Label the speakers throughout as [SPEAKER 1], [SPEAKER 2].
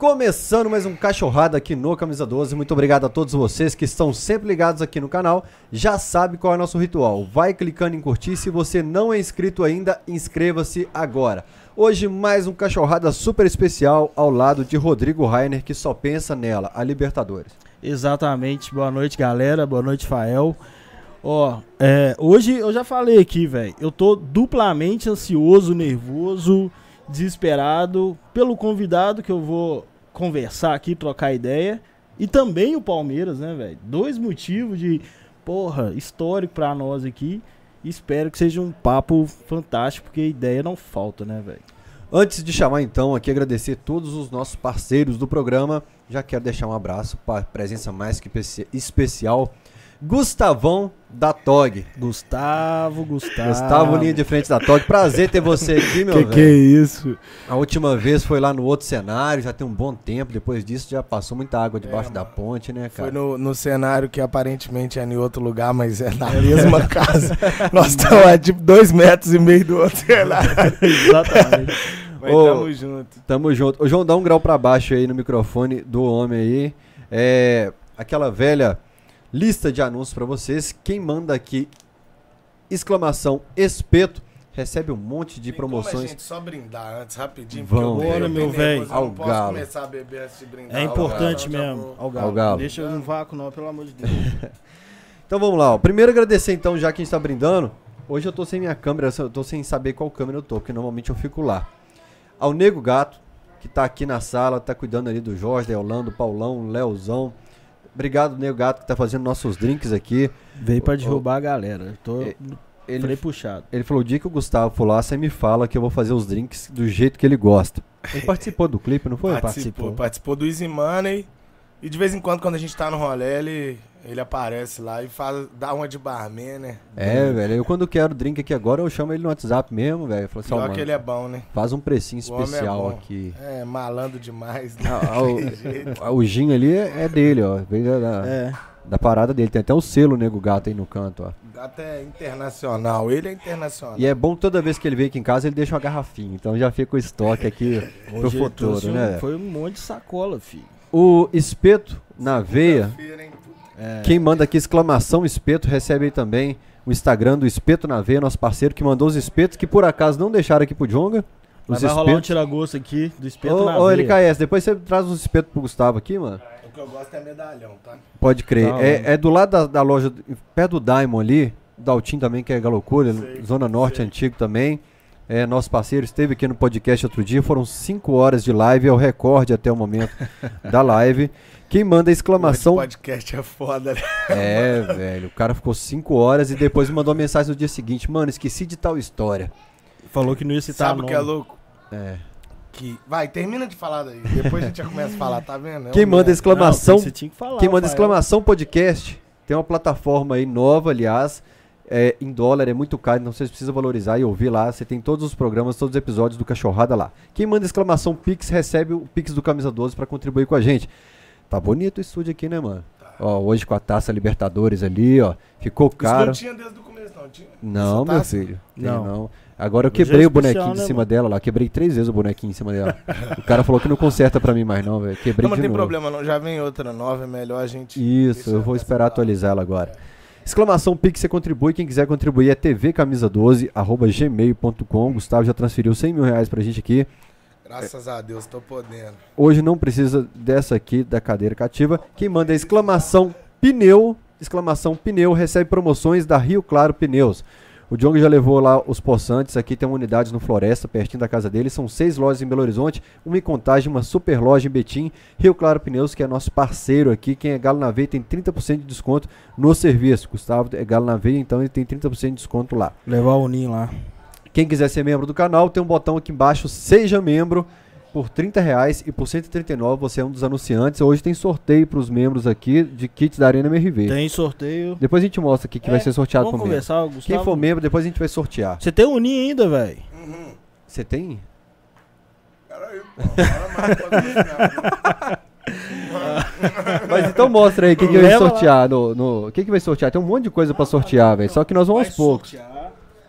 [SPEAKER 1] Começando mais um Cachorrada aqui no Camisa 12. Muito obrigado a todos vocês que estão sempre ligados aqui no canal. Já sabe qual é o nosso ritual. Vai clicando em curtir. Se você não é inscrito ainda, inscreva-se agora. Hoje mais um Cachorrada super especial ao lado de Rodrigo Rainer, que só pensa nela, a Libertadores.
[SPEAKER 2] Exatamente. Boa noite, galera. Boa noite, Fael. Ó, é, hoje eu já falei aqui, velho. Eu tô duplamente ansioso, nervoso, desesperado pelo convidado que eu vou conversar aqui, trocar ideia. E também o Palmeiras, né, velho? Dois motivos de, porra, histórico pra nós aqui. Espero que seja um papo fantástico, porque ideia não falta, né, velho?
[SPEAKER 1] Antes de chamar então aqui agradecer todos os nossos parceiros do programa, já quero deixar um abraço para presença mais que especial Gustavão da TOG.
[SPEAKER 2] Gustavo, Gustavo.
[SPEAKER 1] Gustavo, linha de frente da TOG. Prazer ter você aqui, meu
[SPEAKER 2] que
[SPEAKER 1] velho.
[SPEAKER 2] Que é isso?
[SPEAKER 1] A última vez foi lá no outro cenário, já tem um bom tempo. Depois disso já passou muita água debaixo é, da ponte, né, cara?
[SPEAKER 3] Foi no, no, cenário que aparentemente é em outro lugar, mas é na mesma casa. Nós estamos a tipo dois metros e meio do outro cenário.
[SPEAKER 2] Exatamente.
[SPEAKER 3] Mas Ô, tamo junto.
[SPEAKER 1] Tamo junto. Ô, João, dá um grau pra baixo aí no microfone do homem aí. É. Aquela velha lista de anúncios para vocês. Quem manda aqui exclamação espeto recebe um monte de Tem promoções. Como a gente
[SPEAKER 3] só brindar antes rapidinho,
[SPEAKER 2] Vamos. porque eu, Bora, meu velho.
[SPEAKER 3] Ao não posso galo. começar a beber antes de brindar.
[SPEAKER 2] É importante
[SPEAKER 3] ao
[SPEAKER 2] mesmo. Vou... Ao, galo.
[SPEAKER 1] ao galo.
[SPEAKER 2] Deixa eu no vácuo não, pelo amor de Deus.
[SPEAKER 1] então vamos lá. Ó. Primeiro agradecer então, já que a gente tá brindando. Hoje eu tô sem minha câmera, eu tô sem saber qual câmera eu tô, porque normalmente eu fico lá. Ao Nego Gato, que tá aqui na sala, tá cuidando ali do Jorge, da Orlando, Paulão, Leozão. Obrigado, Nego Gato, que tá fazendo nossos drinks aqui.
[SPEAKER 2] Veio pra derrubar o, a galera. Tô ele, falei puxado.
[SPEAKER 1] Ele falou: o dia que o Gustavo for lá, você me fala que eu vou fazer os drinks do jeito que ele gosta. Ele participou do clipe, não foi?
[SPEAKER 3] Participou, participou, participou do Easy Money. E de vez em quando, quando a gente tá no rolê, ele, ele aparece lá e fala, dá uma de barman, né?
[SPEAKER 1] É, velho. Eu quando quero drink aqui agora, eu chamo ele no WhatsApp mesmo, velho. Falo
[SPEAKER 3] assim, Pior que ele é bom, né?
[SPEAKER 1] Faz um precinho é especial é aqui.
[SPEAKER 3] É, malandro demais. Né?
[SPEAKER 1] Ah, o, o gin ali é, é dele, ó. Veio da, é. da parada dele. Tem até o selo Nego Gato aí no canto, ó.
[SPEAKER 3] Gato é internacional, ele é internacional.
[SPEAKER 1] E é bom que toda vez que ele vem aqui em casa, ele deixa uma garrafinha. Então já fica o estoque aqui pro futuro, né?
[SPEAKER 2] Foi um monte de sacola, filho.
[SPEAKER 1] O espeto na veia. É. Quem manda aqui exclamação espeto recebe aí também o Instagram do Espeto na Veia, nosso parceiro que mandou os espetos que por acaso não deixaram aqui pro Jonga.
[SPEAKER 2] Mas vai rolar um tiragosto aqui do espeto ô, na
[SPEAKER 1] ô, veia. Ô LKS, depois você traz os espetos pro Gustavo aqui, mano.
[SPEAKER 3] O que eu gosto é medalhão, tá?
[SPEAKER 1] Pode crer. Tá, é, é, do lado da, da, loja, perto do Diamond ali, Daltim também, que é Galocura, Zona Norte sei. antigo também. É, nosso parceiro esteve aqui no podcast outro dia. Foram 5 horas de live, é o recorde até o momento da live. Quem manda a exclamação. O
[SPEAKER 3] podcast é foda, né?
[SPEAKER 1] É, velho. O cara ficou 5 horas e depois me mandou uma mensagem no dia seguinte: Mano, esqueci de tal história.
[SPEAKER 2] Falou que não ia citar
[SPEAKER 3] Sabe o que é louco? É. Que... Vai, termina de falar daí. Depois a gente já começa a falar, tá vendo?
[SPEAKER 1] É quem manda exclamação. Não, que falar, quem manda exclamação podcast tem uma plataforma aí nova, aliás é, em dólar é muito caro, então você precisa valorizar e ouvir lá. Você tem todos os programas, todos os episódios do Cachorrada lá. Quem manda exclamação Pix recebe o Pix do Camisa 12 para contribuir com a gente. Tá bonito o estúdio aqui, né, mano? Tá. Ó, hoje com a taça Libertadores ali, ó. Ficou caro.
[SPEAKER 3] Isso não tinha desde o começo, não. Tinha
[SPEAKER 1] não, meu filho. Não. não. Agora eu quebrei é o bonequinho né, de cima mano? dela lá. Quebrei três vezes o bonequinho em cima dela. o cara falou que não conserta pra mim mais, não, velho. Quebrei não, mas
[SPEAKER 3] não tem
[SPEAKER 1] novo.
[SPEAKER 3] problema, não. Já vem outra nova, é melhor a gente.
[SPEAKER 1] Isso, eu vou esperar atualizar ela agora. É. Exclamação Pix, você contribui. Quem quiser contribuir é tvcamisa12, arroba gmail.com. Gustavo já transferiu 100 mil reais pra gente aqui.
[SPEAKER 3] Graças a Deus, tô podendo.
[SPEAKER 1] Hoje não precisa dessa aqui, da cadeira cativa. Quem manda é exclamação pneu, exclamação pneu, recebe promoções da Rio Claro Pneus. O Diogo já levou lá os possantes. Aqui tem uma unidade no Floresta, pertinho da casa dele. São seis lojas em Belo Horizonte, uma em Contagem, uma super loja em Betim. Rio Claro Pneus, que é nosso parceiro aqui. Quem é Galo na Veia tem 30% de desconto no serviço. Gustavo é Galo na Veia, então ele tem 30% de desconto lá.
[SPEAKER 2] Levar o Ninho lá.
[SPEAKER 1] Quem quiser ser membro do canal, tem um botão aqui embaixo, seja membro por 30 reais e por 139 você é um dos anunciantes. Hoje tem sorteio para os membros aqui de kits da Arena MRV.
[SPEAKER 2] Tem sorteio.
[SPEAKER 1] Depois a gente mostra aqui que é, vai ser sorteado
[SPEAKER 2] vamos conversar, membro.
[SPEAKER 1] Quem for membro, depois a gente vai sortear.
[SPEAKER 2] Você tem o Uninho ainda, velho?
[SPEAKER 1] Uhum. Você tem?
[SPEAKER 3] Peraí, pô.
[SPEAKER 1] Mas então mostra aí o que, que vai sortear. No, no, que, que vai sortear? Tem um monte de coisa para sortear, velho. Só que nós vamos aos poucos.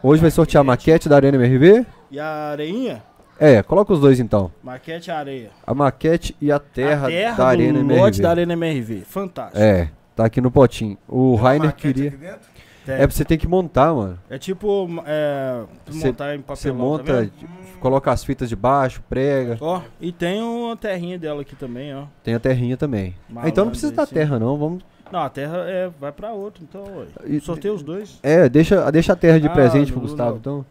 [SPEAKER 1] Hoje vai sortear a maquete da Arena MRV.
[SPEAKER 2] E a areinha?
[SPEAKER 1] É, coloca os dois então.
[SPEAKER 2] Maquete e areia.
[SPEAKER 1] A maquete e a terra,
[SPEAKER 2] a terra
[SPEAKER 1] da Arena
[SPEAKER 2] do
[SPEAKER 1] MRV.
[SPEAKER 2] lote da Arena MRV. Fantástico.
[SPEAKER 1] É, tá aqui no potinho. O
[SPEAKER 3] Tem uma
[SPEAKER 1] Rainer queria.
[SPEAKER 3] aqui dentro?
[SPEAKER 1] É, você tem que montar, mano.
[SPEAKER 2] É tipo é,
[SPEAKER 1] Cê-
[SPEAKER 2] montar em papelão,
[SPEAKER 1] Você
[SPEAKER 2] tá
[SPEAKER 1] monta,
[SPEAKER 2] vendo?
[SPEAKER 1] coloca as fitas de baixo, prega.
[SPEAKER 2] Ó, e tem uma terrinha dela aqui também, ó.
[SPEAKER 1] Tem a terrinha também. Ah, então não precisa da terra, não. Vamos.
[SPEAKER 2] Não, a terra é, vai pra outro, então.
[SPEAKER 1] E-
[SPEAKER 2] Sorteia os dois.
[SPEAKER 1] É, deixa, deixa a terra de
[SPEAKER 2] Ah,
[SPEAKER 1] presente pro Gustavo,
[SPEAKER 2] não.
[SPEAKER 1] então.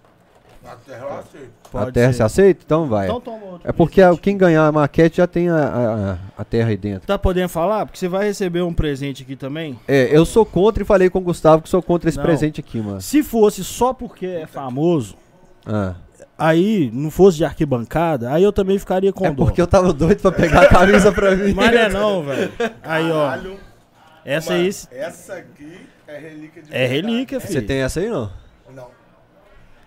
[SPEAKER 3] Na terra eu aceito.
[SPEAKER 1] a
[SPEAKER 2] Pode
[SPEAKER 1] terra
[SPEAKER 2] ser.
[SPEAKER 1] você aceita? Então vai.
[SPEAKER 2] Então toma outro.
[SPEAKER 1] é porque a- quem ganhar a maquete já tem a, a, a- a terra aí dentro.
[SPEAKER 2] Tá podendo falar? Porque você vai receber um presente aqui também.
[SPEAKER 1] É, eu sou contra e falei com o Gustavo que sou contra esse
[SPEAKER 2] Não.
[SPEAKER 1] presente aqui, mano.
[SPEAKER 2] Se fosse só porque é famoso,
[SPEAKER 1] Ah.
[SPEAKER 2] aí não fosse de arquibancada, aí eu também ficaria com
[SPEAKER 1] É
[SPEAKER 2] dó.
[SPEAKER 1] porque eu tava doido pra pegar a camisa pra mim.
[SPEAKER 2] Mas não é não, velho. Aí, ó. Essa
[SPEAKER 3] mano,
[SPEAKER 2] aí
[SPEAKER 3] Essa aqui é relíquia de
[SPEAKER 2] é
[SPEAKER 3] verdade.
[SPEAKER 2] relíquia,
[SPEAKER 1] Você
[SPEAKER 2] filho.
[SPEAKER 1] tem essa aí, não?
[SPEAKER 3] Não.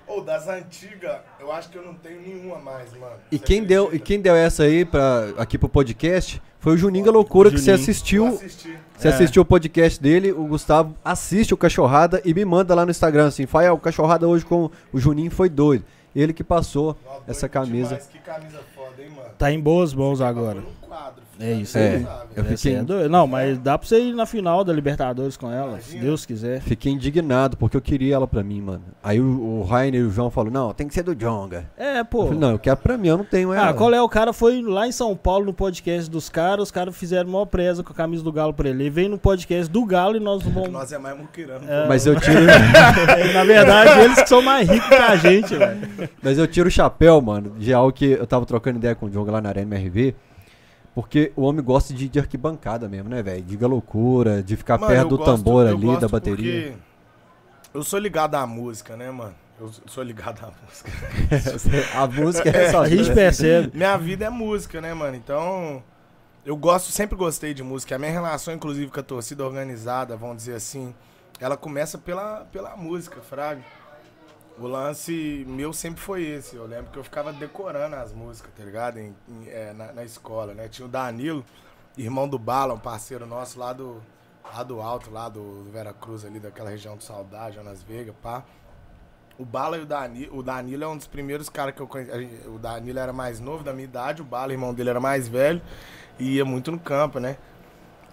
[SPEAKER 3] Ou das antigas, eu acho que eu não tenho nenhuma mais, mano.
[SPEAKER 1] E
[SPEAKER 3] Você
[SPEAKER 1] quem deu, e quem deu essa aí pra, aqui pro podcast foi o Juninho da Loucura, que você assistiu.
[SPEAKER 3] assisti.
[SPEAKER 1] Você
[SPEAKER 2] É.
[SPEAKER 1] assistiu o podcast dele, o Gustavo assiste o Cachorrada e me manda lá no Instagram assim, Fael, o Cachorrada hoje com o Juninho foi doido. Ele que passou
[SPEAKER 3] doido
[SPEAKER 1] essa camisa.
[SPEAKER 3] demais, Que camisa foda, hein, mano.
[SPEAKER 2] Tá em boas mãos agora.
[SPEAKER 3] Quadro,
[SPEAKER 2] É isso
[SPEAKER 1] É.
[SPEAKER 2] aí.
[SPEAKER 1] Eu fiquei-
[SPEAKER 2] é. Não, mas dá pra você ir na final da Libertadores com ela, se
[SPEAKER 3] Imagina.
[SPEAKER 2] Deus quiser.
[SPEAKER 1] Fiquei indignado porque eu queria ela pra mim, mano. Aí o, o Rainer e o João falaram, não, tem que ser do Jonga.
[SPEAKER 2] É,
[SPEAKER 1] Eu
[SPEAKER 2] pô.
[SPEAKER 1] falei, não, eu quero pra mim, eu não tenho ela.
[SPEAKER 2] Ah, qual é? O cara foi lá em São Paulo no podcast dos caras, os caras fizeram maior presa com a camisa do Galo pra ele. Ele veio no podcast do Galo e nós vamos.
[SPEAKER 3] Nós é mais muquirano.
[SPEAKER 2] É.
[SPEAKER 1] Mas eu tiro,
[SPEAKER 2] Na verdade, eles que são mais ricos que a gente, velho.
[SPEAKER 1] mas eu tiro o chapéu, mano, de algo que eu tava trocando ideia com o Jonga lá na Arena MRV. Porque o homem gosta de, de arquibancada mesmo, né, velho? Diga loucura, de ficar
[SPEAKER 3] Mano,
[SPEAKER 1] perto do
[SPEAKER 3] gosto-
[SPEAKER 1] tambor ali, da bateria.
[SPEAKER 3] Eu sou ligado à música, né, mano? Eu sou ligado à música.
[SPEAKER 1] a música é essa.
[SPEAKER 2] A gente percebe.
[SPEAKER 3] Minha vida é música, né, mano? Então, eu gosto, sempre gostei de música. A minha relação, inclusive, com a torcida organizada, vamos dizer assim, ela começa pela, pela música, fraga. O lance meu sempre foi esse. Eu lembro que eu ficava decorando as músicas, tá ligado? Em- em- é, na, na escola, né? Tinha o Danilo, irmão do Bala, um parceiro nosso lá do, lá do Alto, lá do Vera Cruz, ali daquela região do Saudade, Jonas Veiga, pá. O Bala e o Danilo, o Danilo é um dos primeiros caras que eu conheci. O Danilo era mais novo da minha idade, o Bala, irmão dele, era mais velho e ia muito no campo, né?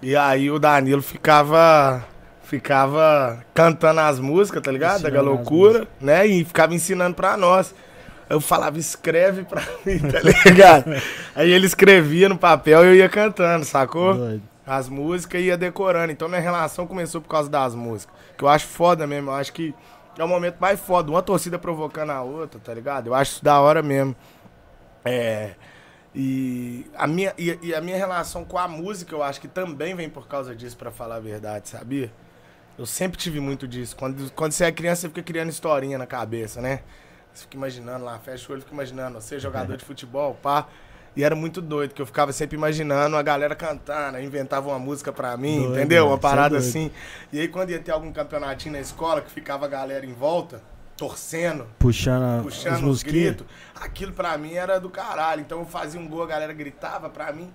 [SPEAKER 3] E aí o Danilo ficava ficava cantando as músicas, tá ligado? Da
[SPEAKER 2] Ensinando as
[SPEAKER 3] loucura, né? E ficava ensinando pra nós. Eu falava, escreve pra mim, tá ligado? aí ele escrevia no papel e eu ia cantando, sacou?
[SPEAKER 2] Doido.
[SPEAKER 3] as músicas e ia decorando. Então minha relação começou por causa das músicas. Que eu acho foda mesmo. Eu acho que é o momento mais foda. Uma torcida provocando a outra, tá ligado? Eu acho isso da hora mesmo. É. E a, minha, e, e a minha relação com a música, eu acho que também vem por causa disso, pra falar a verdade, sabia? Eu sempre tive muito disso. Quando, quando você é criança, você fica criando historinha na cabeça, né? Você fica imaginando lá, fecha o olho, fica imaginando, você é jogador de futebol, pá. E era muito doido, que eu ficava sempre imaginando a galera cantando, inventava uma música pra mim,
[SPEAKER 2] Doido,
[SPEAKER 3] entendeu? Uma
[SPEAKER 2] é
[SPEAKER 3] parada assim. E aí quando ia ter algum campeonatinho na escola, que ficava a galera em volta, torcendo,
[SPEAKER 2] Puxando, os
[SPEAKER 3] puxando os
[SPEAKER 2] mosquitos.
[SPEAKER 3] gritos, aquilo pra mim era do caralho. Então eu fazia um gol, a galera gritava pra mim.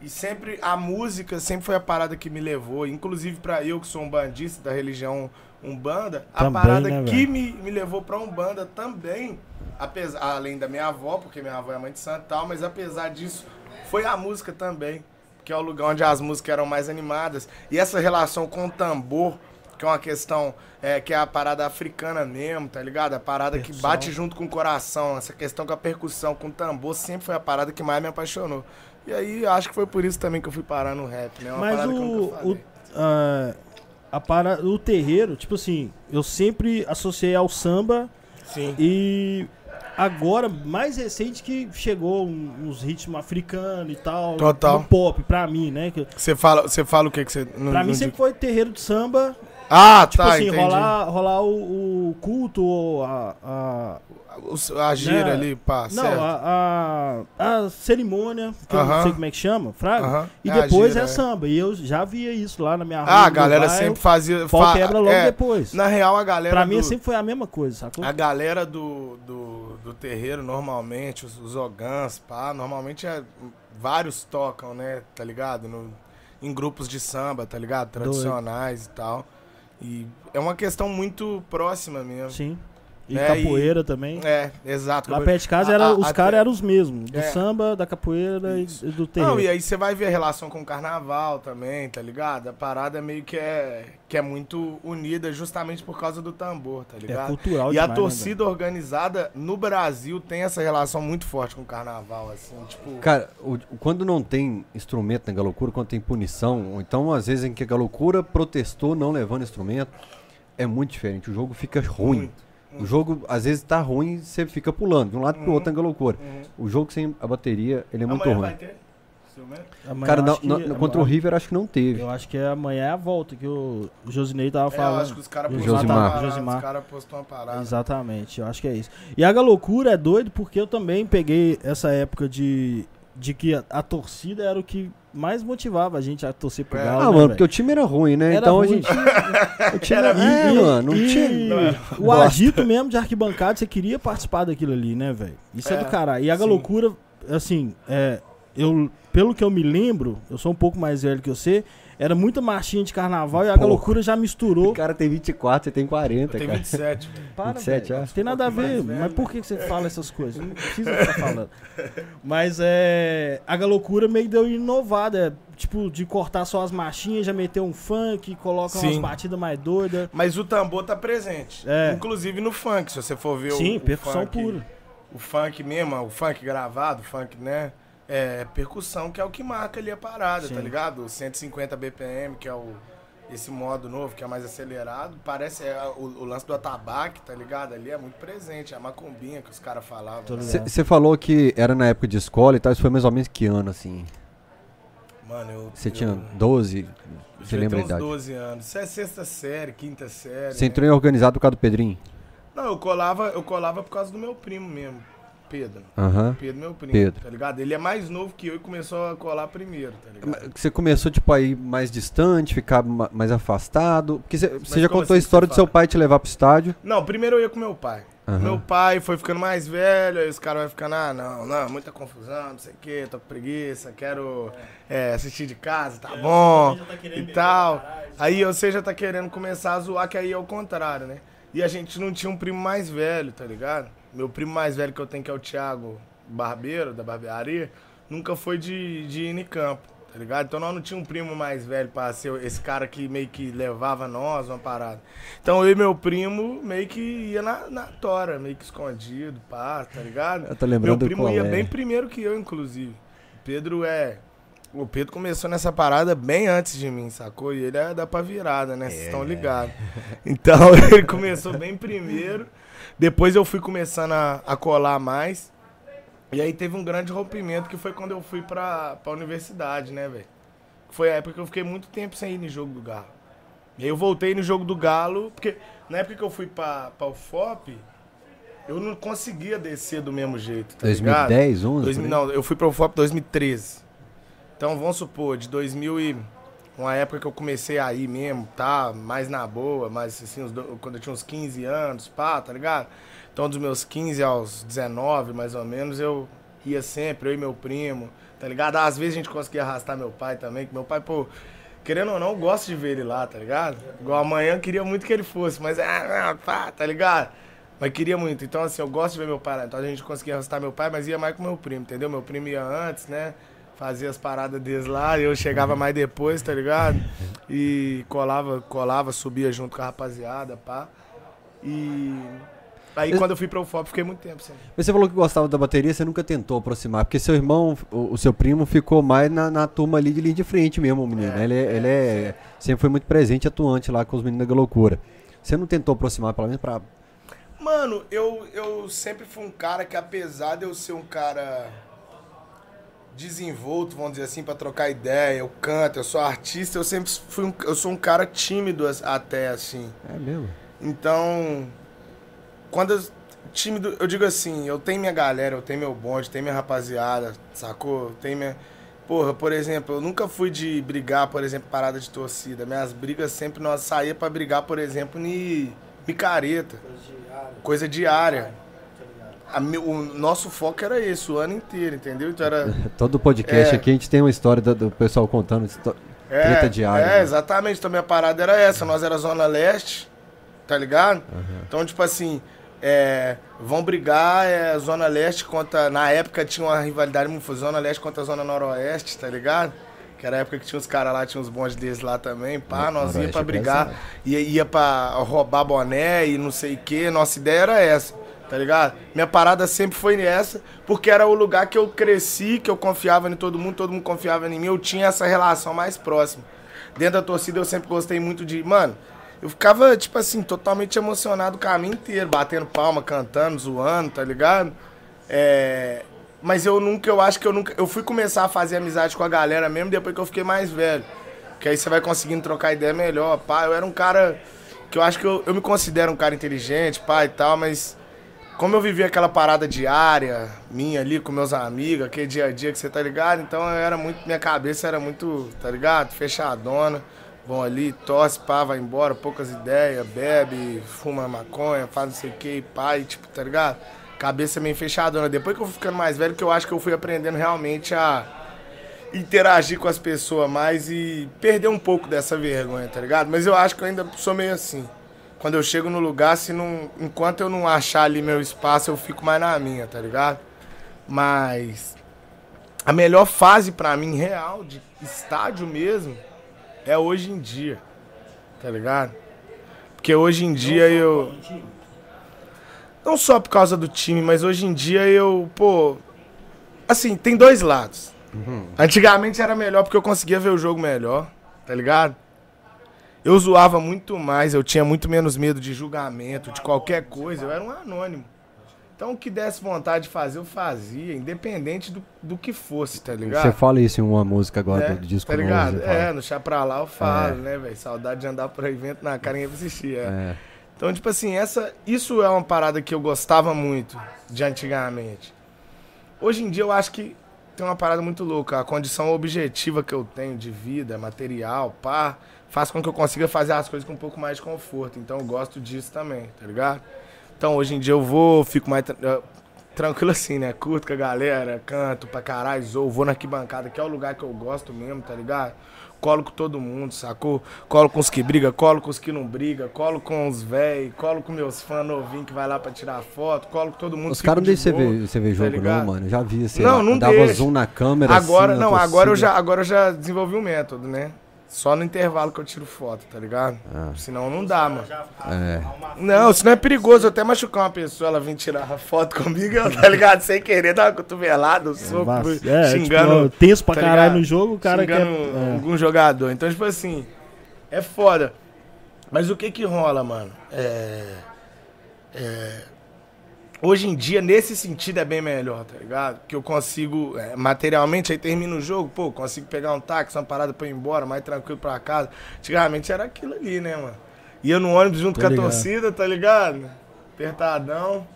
[SPEAKER 3] E sempre, a música sempre foi a parada que me levou. Inclusive pra eu, que sou um bandista da religião Umbanda, a
[SPEAKER 2] Também,
[SPEAKER 3] parada
[SPEAKER 2] né,
[SPEAKER 3] que me, me levou pra Umbanda também, apesar, além da minha avó, porque minha avó é mãe de santo e tal, mas apesar disso, foi a música também. Que é o lugar onde as músicas eram mais animadas. E essa relação com o tambor, que é uma questão é, que é a parada africana mesmo, tá ligado? A parada que bate junto com o coração. Essa questão com a percussão, com o tambor, sempre foi a parada que mais me apaixonou. E aí, acho que foi por isso também que eu fui parar no rap, né? Uma
[SPEAKER 2] Mas
[SPEAKER 3] parada que eu
[SPEAKER 2] o,
[SPEAKER 3] nunca
[SPEAKER 2] o,
[SPEAKER 3] falei.
[SPEAKER 2] ah, a para, o terreiro, tipo assim, eu sempre associei ao samba
[SPEAKER 3] Sim.
[SPEAKER 2] e agora, mais recente que chegou um- uns ritmos africanos e tal.
[SPEAKER 3] Total.
[SPEAKER 2] No pop, pra mim, né?
[SPEAKER 3] Você fala, você fala o que que você... Não,
[SPEAKER 2] pra mim
[SPEAKER 3] digo-
[SPEAKER 2] sempre foi terreiro de samba,
[SPEAKER 3] Ah,
[SPEAKER 2] tipo
[SPEAKER 3] tá,
[SPEAKER 2] assim,
[SPEAKER 3] entendi.
[SPEAKER 2] rolar, rolar o, o culto, ou a, a-
[SPEAKER 3] O- A gira
[SPEAKER 2] Né?
[SPEAKER 3] ali, pá,
[SPEAKER 2] não,
[SPEAKER 3] certo.
[SPEAKER 2] a, a, a cerimônia, que eu
[SPEAKER 3] Aham.
[SPEAKER 2] não sei como é que chama, fraga.
[SPEAKER 3] Aham.
[SPEAKER 2] E
[SPEAKER 3] É
[SPEAKER 2] depois
[SPEAKER 3] gira,
[SPEAKER 2] é
[SPEAKER 3] é.
[SPEAKER 2] samba. E eu já via isso lá na minha rua.
[SPEAKER 3] Ah, a galera
[SPEAKER 2] bairro,
[SPEAKER 3] sempre fazia...
[SPEAKER 2] pau
[SPEAKER 3] fa-
[SPEAKER 2] quebra logo
[SPEAKER 3] é,
[SPEAKER 2] depois.
[SPEAKER 3] Na real, a galera
[SPEAKER 2] Pra mim
[SPEAKER 3] do-
[SPEAKER 2] sempre foi a mesma coisa, sacou?
[SPEAKER 3] A galera do, do, do terreiro, normalmente, os, os ogãs, pá, normalmente é, vários tocam, né, tá ligado? No, em grupos de samba, tá ligado? Tradicionais e tal. E é uma questão muito próxima mesmo.
[SPEAKER 2] Sim. E
[SPEAKER 3] né,
[SPEAKER 2] capoeira também.
[SPEAKER 3] É, exato.
[SPEAKER 2] Lá perto de casa
[SPEAKER 3] A-
[SPEAKER 2] era,
[SPEAKER 3] a-
[SPEAKER 2] os caras eram os mesmos. Do
[SPEAKER 3] É.
[SPEAKER 2] samba, da capoeira e
[SPEAKER 3] Isso.
[SPEAKER 2] e do terreiro.
[SPEAKER 3] Não, e aí você vai ver a relação com o carnaval também, tá ligado? A parada meio que é, que é muito unida justamente por causa do tambor, tá
[SPEAKER 2] é
[SPEAKER 3] ligado?
[SPEAKER 2] cultural
[SPEAKER 3] E a
[SPEAKER 2] demais, né,
[SPEAKER 3] torcida organizada no Brasil tem essa relação muito forte com o carnaval, assim, tipo...
[SPEAKER 1] Cara, o- quando não tem instrumento na Galocura, quando tem punição, ou então às vezes em que a Galocura protestou não levando instrumento, é muito diferente. O jogo fica ruim.
[SPEAKER 3] Muito,
[SPEAKER 1] O jogo às vezes tá ruim, você fica pulando de um lado pro
[SPEAKER 3] Uhum.
[SPEAKER 1] outro na Galocura.
[SPEAKER 3] Uhum.
[SPEAKER 1] O jogo sem a bateria, ele é muito
[SPEAKER 3] Amanhã
[SPEAKER 1] ruim.
[SPEAKER 3] vai ter?
[SPEAKER 2] Amanhã
[SPEAKER 1] Cara, não-
[SPEAKER 2] que-
[SPEAKER 1] não- contra o River acho que não teve.
[SPEAKER 2] Eu acho que é amanhã é a volta que o Josinei tava
[SPEAKER 3] É, eu
[SPEAKER 2] falando.
[SPEAKER 3] acho que os caras postou uma parada,
[SPEAKER 2] Josimar.
[SPEAKER 3] os caras postou uma parada.
[SPEAKER 2] Exatamente, eu acho que é isso. E a loucura é doido porque eu também peguei essa época de, de que a, a torcida era o que mais motivava a gente a torcer pro
[SPEAKER 3] É.
[SPEAKER 2] Galo.
[SPEAKER 1] Ah,
[SPEAKER 2] né,
[SPEAKER 1] mano,
[SPEAKER 2] velho?
[SPEAKER 1] porque o time era ruim, né?
[SPEAKER 2] Era
[SPEAKER 1] então
[SPEAKER 2] ruim.
[SPEAKER 1] a gente. O time
[SPEAKER 3] Era-.
[SPEAKER 1] É,
[SPEAKER 2] E-
[SPEAKER 1] mano, não
[SPEAKER 2] e-
[SPEAKER 1] tinha.
[SPEAKER 2] O
[SPEAKER 1] Bosta.
[SPEAKER 2] agito mesmo de arquibancada, você queria participar daquilo ali, né, velho? Isso é,
[SPEAKER 3] É,
[SPEAKER 2] do caralho. E a
[SPEAKER 3] sim.
[SPEAKER 2] loucura, assim, é, eu, pelo que eu me lembro, eu sou um pouco mais velho que você, era muita marchinha de carnaval e a loucura já misturou.
[SPEAKER 1] O cara tem 24, você tem 40,
[SPEAKER 3] Tem
[SPEAKER 1] cara.
[SPEAKER 3] 27, velho.
[SPEAKER 2] Para,
[SPEAKER 1] 27
[SPEAKER 2] velho.
[SPEAKER 1] anos.
[SPEAKER 2] Tem nada a
[SPEAKER 3] Um
[SPEAKER 2] ver. Mas por que você fala essas coisas? Não precisa ficar falando. Mas é. A loucura meio deu inovada. É, tipo, de cortar só as marchinhas, já meter um funk, coloca umas
[SPEAKER 3] Sim.
[SPEAKER 2] batidas mais doidas.
[SPEAKER 3] Mas o tambor tá presente.
[SPEAKER 2] É.
[SPEAKER 3] Inclusive no funk, se você for ver o,
[SPEAKER 2] Sim,
[SPEAKER 3] o
[SPEAKER 2] percussão
[SPEAKER 3] funk,
[SPEAKER 2] pura.
[SPEAKER 3] O funk mesmo, o funk gravado, o funk, né? É percussão que é o que marca ali a parada,
[SPEAKER 2] Sim.
[SPEAKER 3] tá ligado? O 150 BPM, que é o esse modo novo, que é mais acelerado, parece é, o, o lance do atabaque, tá ligado? Ali é muito presente, é a macumbinha que os caras falavam.
[SPEAKER 2] Tô
[SPEAKER 3] né?
[SPEAKER 1] Você falou que era na época de escola e tal, isso foi mais ou menos que ano, assim?
[SPEAKER 3] Mano, eu.
[SPEAKER 1] Você tinha 12,
[SPEAKER 3] eu
[SPEAKER 1] você lembra a idade?
[SPEAKER 3] 12 anos. Isso é sexta série, quinta série.
[SPEAKER 1] Você
[SPEAKER 3] né?
[SPEAKER 1] entrou em organizado por causa do Pedrinho?
[SPEAKER 3] Não, eu colava, eu colava por causa do meu primo mesmo, Pedro.
[SPEAKER 1] Aham.
[SPEAKER 3] Pedro, meu primo,
[SPEAKER 1] Pedro.
[SPEAKER 3] tá ligado? Ele é mais novo que eu e começou a colar primeiro, tá ligado?
[SPEAKER 1] Você começou, tipo, a ir mais distante, ficar ma- mais afastado? Porque você- você já
[SPEAKER 3] como
[SPEAKER 1] contou a
[SPEAKER 3] assim
[SPEAKER 1] história do seu pai te levar pro estádio.
[SPEAKER 3] Não, primeiro eu ia com meu pai.
[SPEAKER 1] Aham.
[SPEAKER 3] Meu pai foi ficando mais velho, aí os caras vão ficando, ah, não, não, muita confusão, não sei o que, tô com preguiça, quero é, assistir de casa, tá bom, e tal. Aí você já tá querendo começar a zoar, que aí é o contrário, né? E a gente não tinha um primo mais velho, tá ligado? Meu primo mais velho que eu tenho, que é o Thiago Barbeiro, da barbearia, nunca foi de, de ir em campo, tá ligado? Então nós não tinha um primo mais velho pra ser esse cara que meio que levava nós uma parada. Então eu e meu primo meio que ia na, na tora, meio que escondido, pá, tá ligado?
[SPEAKER 1] Eu tô lembrando
[SPEAKER 3] Meu primo ia
[SPEAKER 1] é.
[SPEAKER 3] bem primeiro que eu, inclusive. O Pedro é. O Pedro começou nessa parada bem antes de mim, sacou? E ele é da pra virada, né? Vocês estão ligados. Então ele começou bem primeiro. Depois eu fui começando a, a colar mais. E aí teve um grande rompimento que foi quando eu fui pra, pra universidade, né, velho? Foi a época que eu fiquei muito tempo sem ir no jogo do Galo. E aí eu voltei no jogo do Galo, porque na época que eu fui pra, pra UFOP, eu não conseguia descer do mesmo jeito, tá ligado?
[SPEAKER 1] 2010, 11?
[SPEAKER 3] 2000,
[SPEAKER 1] por aí?
[SPEAKER 3] não, eu fui pro UFOP em 2013. Então vamos supor, de 2000 e uma época que eu comecei a ir mesmo, tá? Mais na boa, mais assim, os do- quando eu tinha uns 15 anos, pá, tá ligado? Então dos meus 15 aos 19, mais ou menos, eu ia sempre, eu e meu primo, tá ligado? Às vezes a gente conseguia arrastar meu pai também, que meu pai, pô, querendo ou não, eu gosto de ver ele lá, tá ligado? Igual amanhã eu queria muito que ele fosse, mas ah, pá, tá ligado? Mas queria muito. Então, assim, eu gosto de ver meu pai lá. Então a gente conseguia arrastar meu pai, mas ia mais com meu primo, entendeu? Meu primo ia antes, né? Fazia as paradas deles lá, eu chegava mais depois, tá ligado? E colava, colava, subia junto com a rapaziada, pá. E. Aí quando eu fui pro UFOP, fiquei muito tempo sem.
[SPEAKER 1] Mas você falou que gostava da bateria, você nunca tentou aproximar, porque seu irmão, o, o seu primo, ficou mais na, na turma ali de linha de frente mesmo, o menino.
[SPEAKER 3] É,
[SPEAKER 1] ele é, ele é- sempre foi muito presente atuante lá com os meninos da loucura. Você não tentou aproximar, pelo menos pra.
[SPEAKER 3] Mano, eu, eu sempre fui um cara que, apesar de eu ser um cara desenvolto, vamos dizer assim, pra trocar ideia, eu canto, eu sou artista, eu sempre fui um, eu sou um cara tímido até, assim.
[SPEAKER 1] É mesmo?
[SPEAKER 3] Então, quando eu, tímido, eu digo assim, eu tenho minha galera, eu tenho meu bonde, tenho minha rapaziada, sacou? Eu tenho minha... Porra, por exemplo, eu nunca fui de brigar, por exemplo, parada de torcida. Minhas brigas sempre nós saía pra brigar, por exemplo, em micareta, coisa diária. A o nosso foco era esse, o ano inteiro, entendeu? Então era...
[SPEAKER 1] Todo podcast
[SPEAKER 3] É.
[SPEAKER 1] aqui a gente tem uma história do, do pessoal contando.
[SPEAKER 3] É,
[SPEAKER 1] Treta diária,
[SPEAKER 3] É,
[SPEAKER 1] né?
[SPEAKER 3] exatamente. Então minha parada era essa. Nós era Zona Leste, tá ligado? Então, tipo assim, é, vão brigar é, Zona Leste contra. Na época tinha uma rivalidade muito Zona Leste contra a Zona Noroeste, tá ligado? Que era a época que tinha uns caras lá, tinha uns bondes deles lá também, pá, nós ia pra brigar, ia, ia pra roubar boné e não sei o que, nossa ideia era essa, tá ligado? Minha parada sempre foi essa, porque era o lugar que eu cresci, que eu confiava em todo mundo, todo mundo confiava em mim, eu tinha essa relação mais próxima. Dentro da torcida eu sempre gostei muito de, mano, eu ficava, tipo assim, totalmente emocionado o caminho inteiro, batendo palma, cantando, zoando, tá ligado? É, mas eu nunca, eu acho que eu nunca. Eu fui começar a fazer amizade com a galera mesmo depois que eu fiquei mais velho. Que aí você vai conseguindo trocar ideia melhor. Pá, eu era um cara que eu acho que eu, eu me considero um cara inteligente, pá e tal, mas como eu vivia aquela parada diária minha ali com meus amigos, aquele dia a dia que você tá ligado, então eu era muito. Minha cabeça era muito, tá ligado? Fechadona. Vão ali, torce, pá, vai embora, poucas ideias, bebe, fuma maconha, faz não sei o que, e tipo, tá ligado? cabeça meio fechadona. Depois que eu fui ficando mais velho, que eu acho que eu fui aprendendo realmente a interagir com as pessoas mais e perder um pouco dessa vergonha, tá ligado? Mas eu acho que eu ainda sou meio assim. Quando eu chego no lugar, se não, enquanto eu não achar ali meu espaço, eu fico mais na minha, tá ligado? Mas a melhor fase para mim real de estádio mesmo é hoje em dia. Tá ligado? Porque hoje em dia eu não só por causa do time, mas hoje em dia eu, pô. Assim, tem dois lados. Uhum. Antigamente era melhor porque eu conseguia ver o jogo melhor, tá ligado? Eu zoava muito mais, eu tinha muito menos medo de julgamento, de qualquer coisa, eu era um anônimo. Então o que desse vontade de fazer, eu fazia, independente do, do que fosse, tá ligado?
[SPEAKER 1] Você fala isso em uma música agora
[SPEAKER 3] é,
[SPEAKER 1] do disco
[SPEAKER 3] Tá ligado? é, no Chá Pra Lá eu falo, é. né, velho? Saudade de andar por aí, vento na cara e assistir. É. é. Então, tipo assim, essa, isso é uma parada que eu gostava muito de antigamente. Hoje em dia eu acho que tem uma parada muito louca. A condição objetiva que eu tenho de vida, material, pá, faz com que eu consiga fazer as coisas com um pouco mais de conforto. Então eu gosto disso também, tá ligado? Então hoje em dia eu vou, fico mais tranquilo assim, né? Curto com a galera, canto pra caralho, zoo, vou na arquibancada, que é o lugar que eu gosto mesmo, tá ligado? colo com todo mundo, sacou? Colo com os que briga, colo com os que não briga, colo com os velhos, colo com meus fãs novinhos que vai lá pra tirar foto, colo com todo mundo.
[SPEAKER 1] Os caras não deixam você ver, você ver tá jogo não, mano. Já vi, você
[SPEAKER 3] não, não
[SPEAKER 1] dava
[SPEAKER 3] deixa.
[SPEAKER 1] zoom na câmera
[SPEAKER 3] Agora,
[SPEAKER 1] assim,
[SPEAKER 3] não, agora eu, já, agora eu já desenvolvi um método, né? Só no intervalo que eu tiro foto, tá ligado? Ah. Senão não dá, mano. É. Não, senão é perigoso. Eu até machucar uma pessoa, ela vir tirar foto comigo, tá ligado? Sem querer, dar uma cotovelada, um soco, é, xingando.
[SPEAKER 2] Tipo, tenso pra tá caralho no jogo, o cara
[SPEAKER 3] xingando quer... É. algum jogador. Então, tipo assim, é foda. Mas o que que rola, mano? É. É Hoje em dia, nesse sentido, é bem melhor, tá ligado? Que eu consigo, é, materialmente, aí termina o jogo, pô, consigo pegar um táxi, uma parada pra ir embora, mais tranquilo pra casa. Antigamente era aquilo ali, né, mano? Ia no ônibus junto Tô com ligado. a torcida, tá ligado? Apertadão.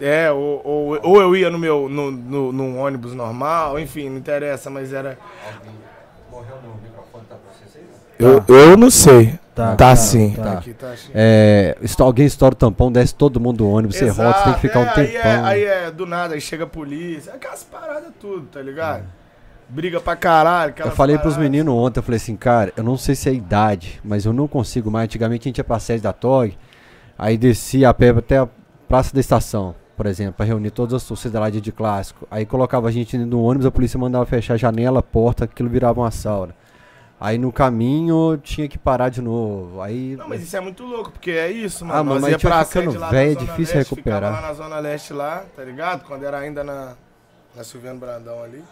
[SPEAKER 3] É, ou, ou, ou eu ia no meu, no, no, no, ônibus normal, enfim, não interessa, mas era... Morreu no microfone, tá pra vocês aí? Eu, eu não sei. Tá, tá, tá sim. Tá. Aqui,
[SPEAKER 1] tá é, alguém estoura o tampão, desce todo mundo do ônibus, Exato, você rota, tem que ficar é, um tempão.
[SPEAKER 3] Aí é, aí é, do nada, aí chega a polícia, aquelas paradas tudo, tá ligado? É. Briga pra caralho.
[SPEAKER 1] Eu falei paradas. pros meninos ontem, eu falei assim, cara, eu não sei se é idade, mas eu não consigo mais. Antigamente a gente ia pra sede da TOG, aí descia a pé até a Praça da Estação, por exemplo, pra reunir todas as torcidas lá de, de clássico. Aí colocava a gente no ônibus, a polícia mandava fechar a janela, a porta, aquilo virava uma sauna. Aí no caminho tinha que parar de novo. Aí...
[SPEAKER 3] Não, mas isso é muito louco, porque é isso, mano.
[SPEAKER 1] Ah, mano, mas ia pra ficando velho, é difícil leste, recuperar.
[SPEAKER 3] lá na Zona Leste lá, tá ligado? Quando era ainda na, na Silviano Brandão ali.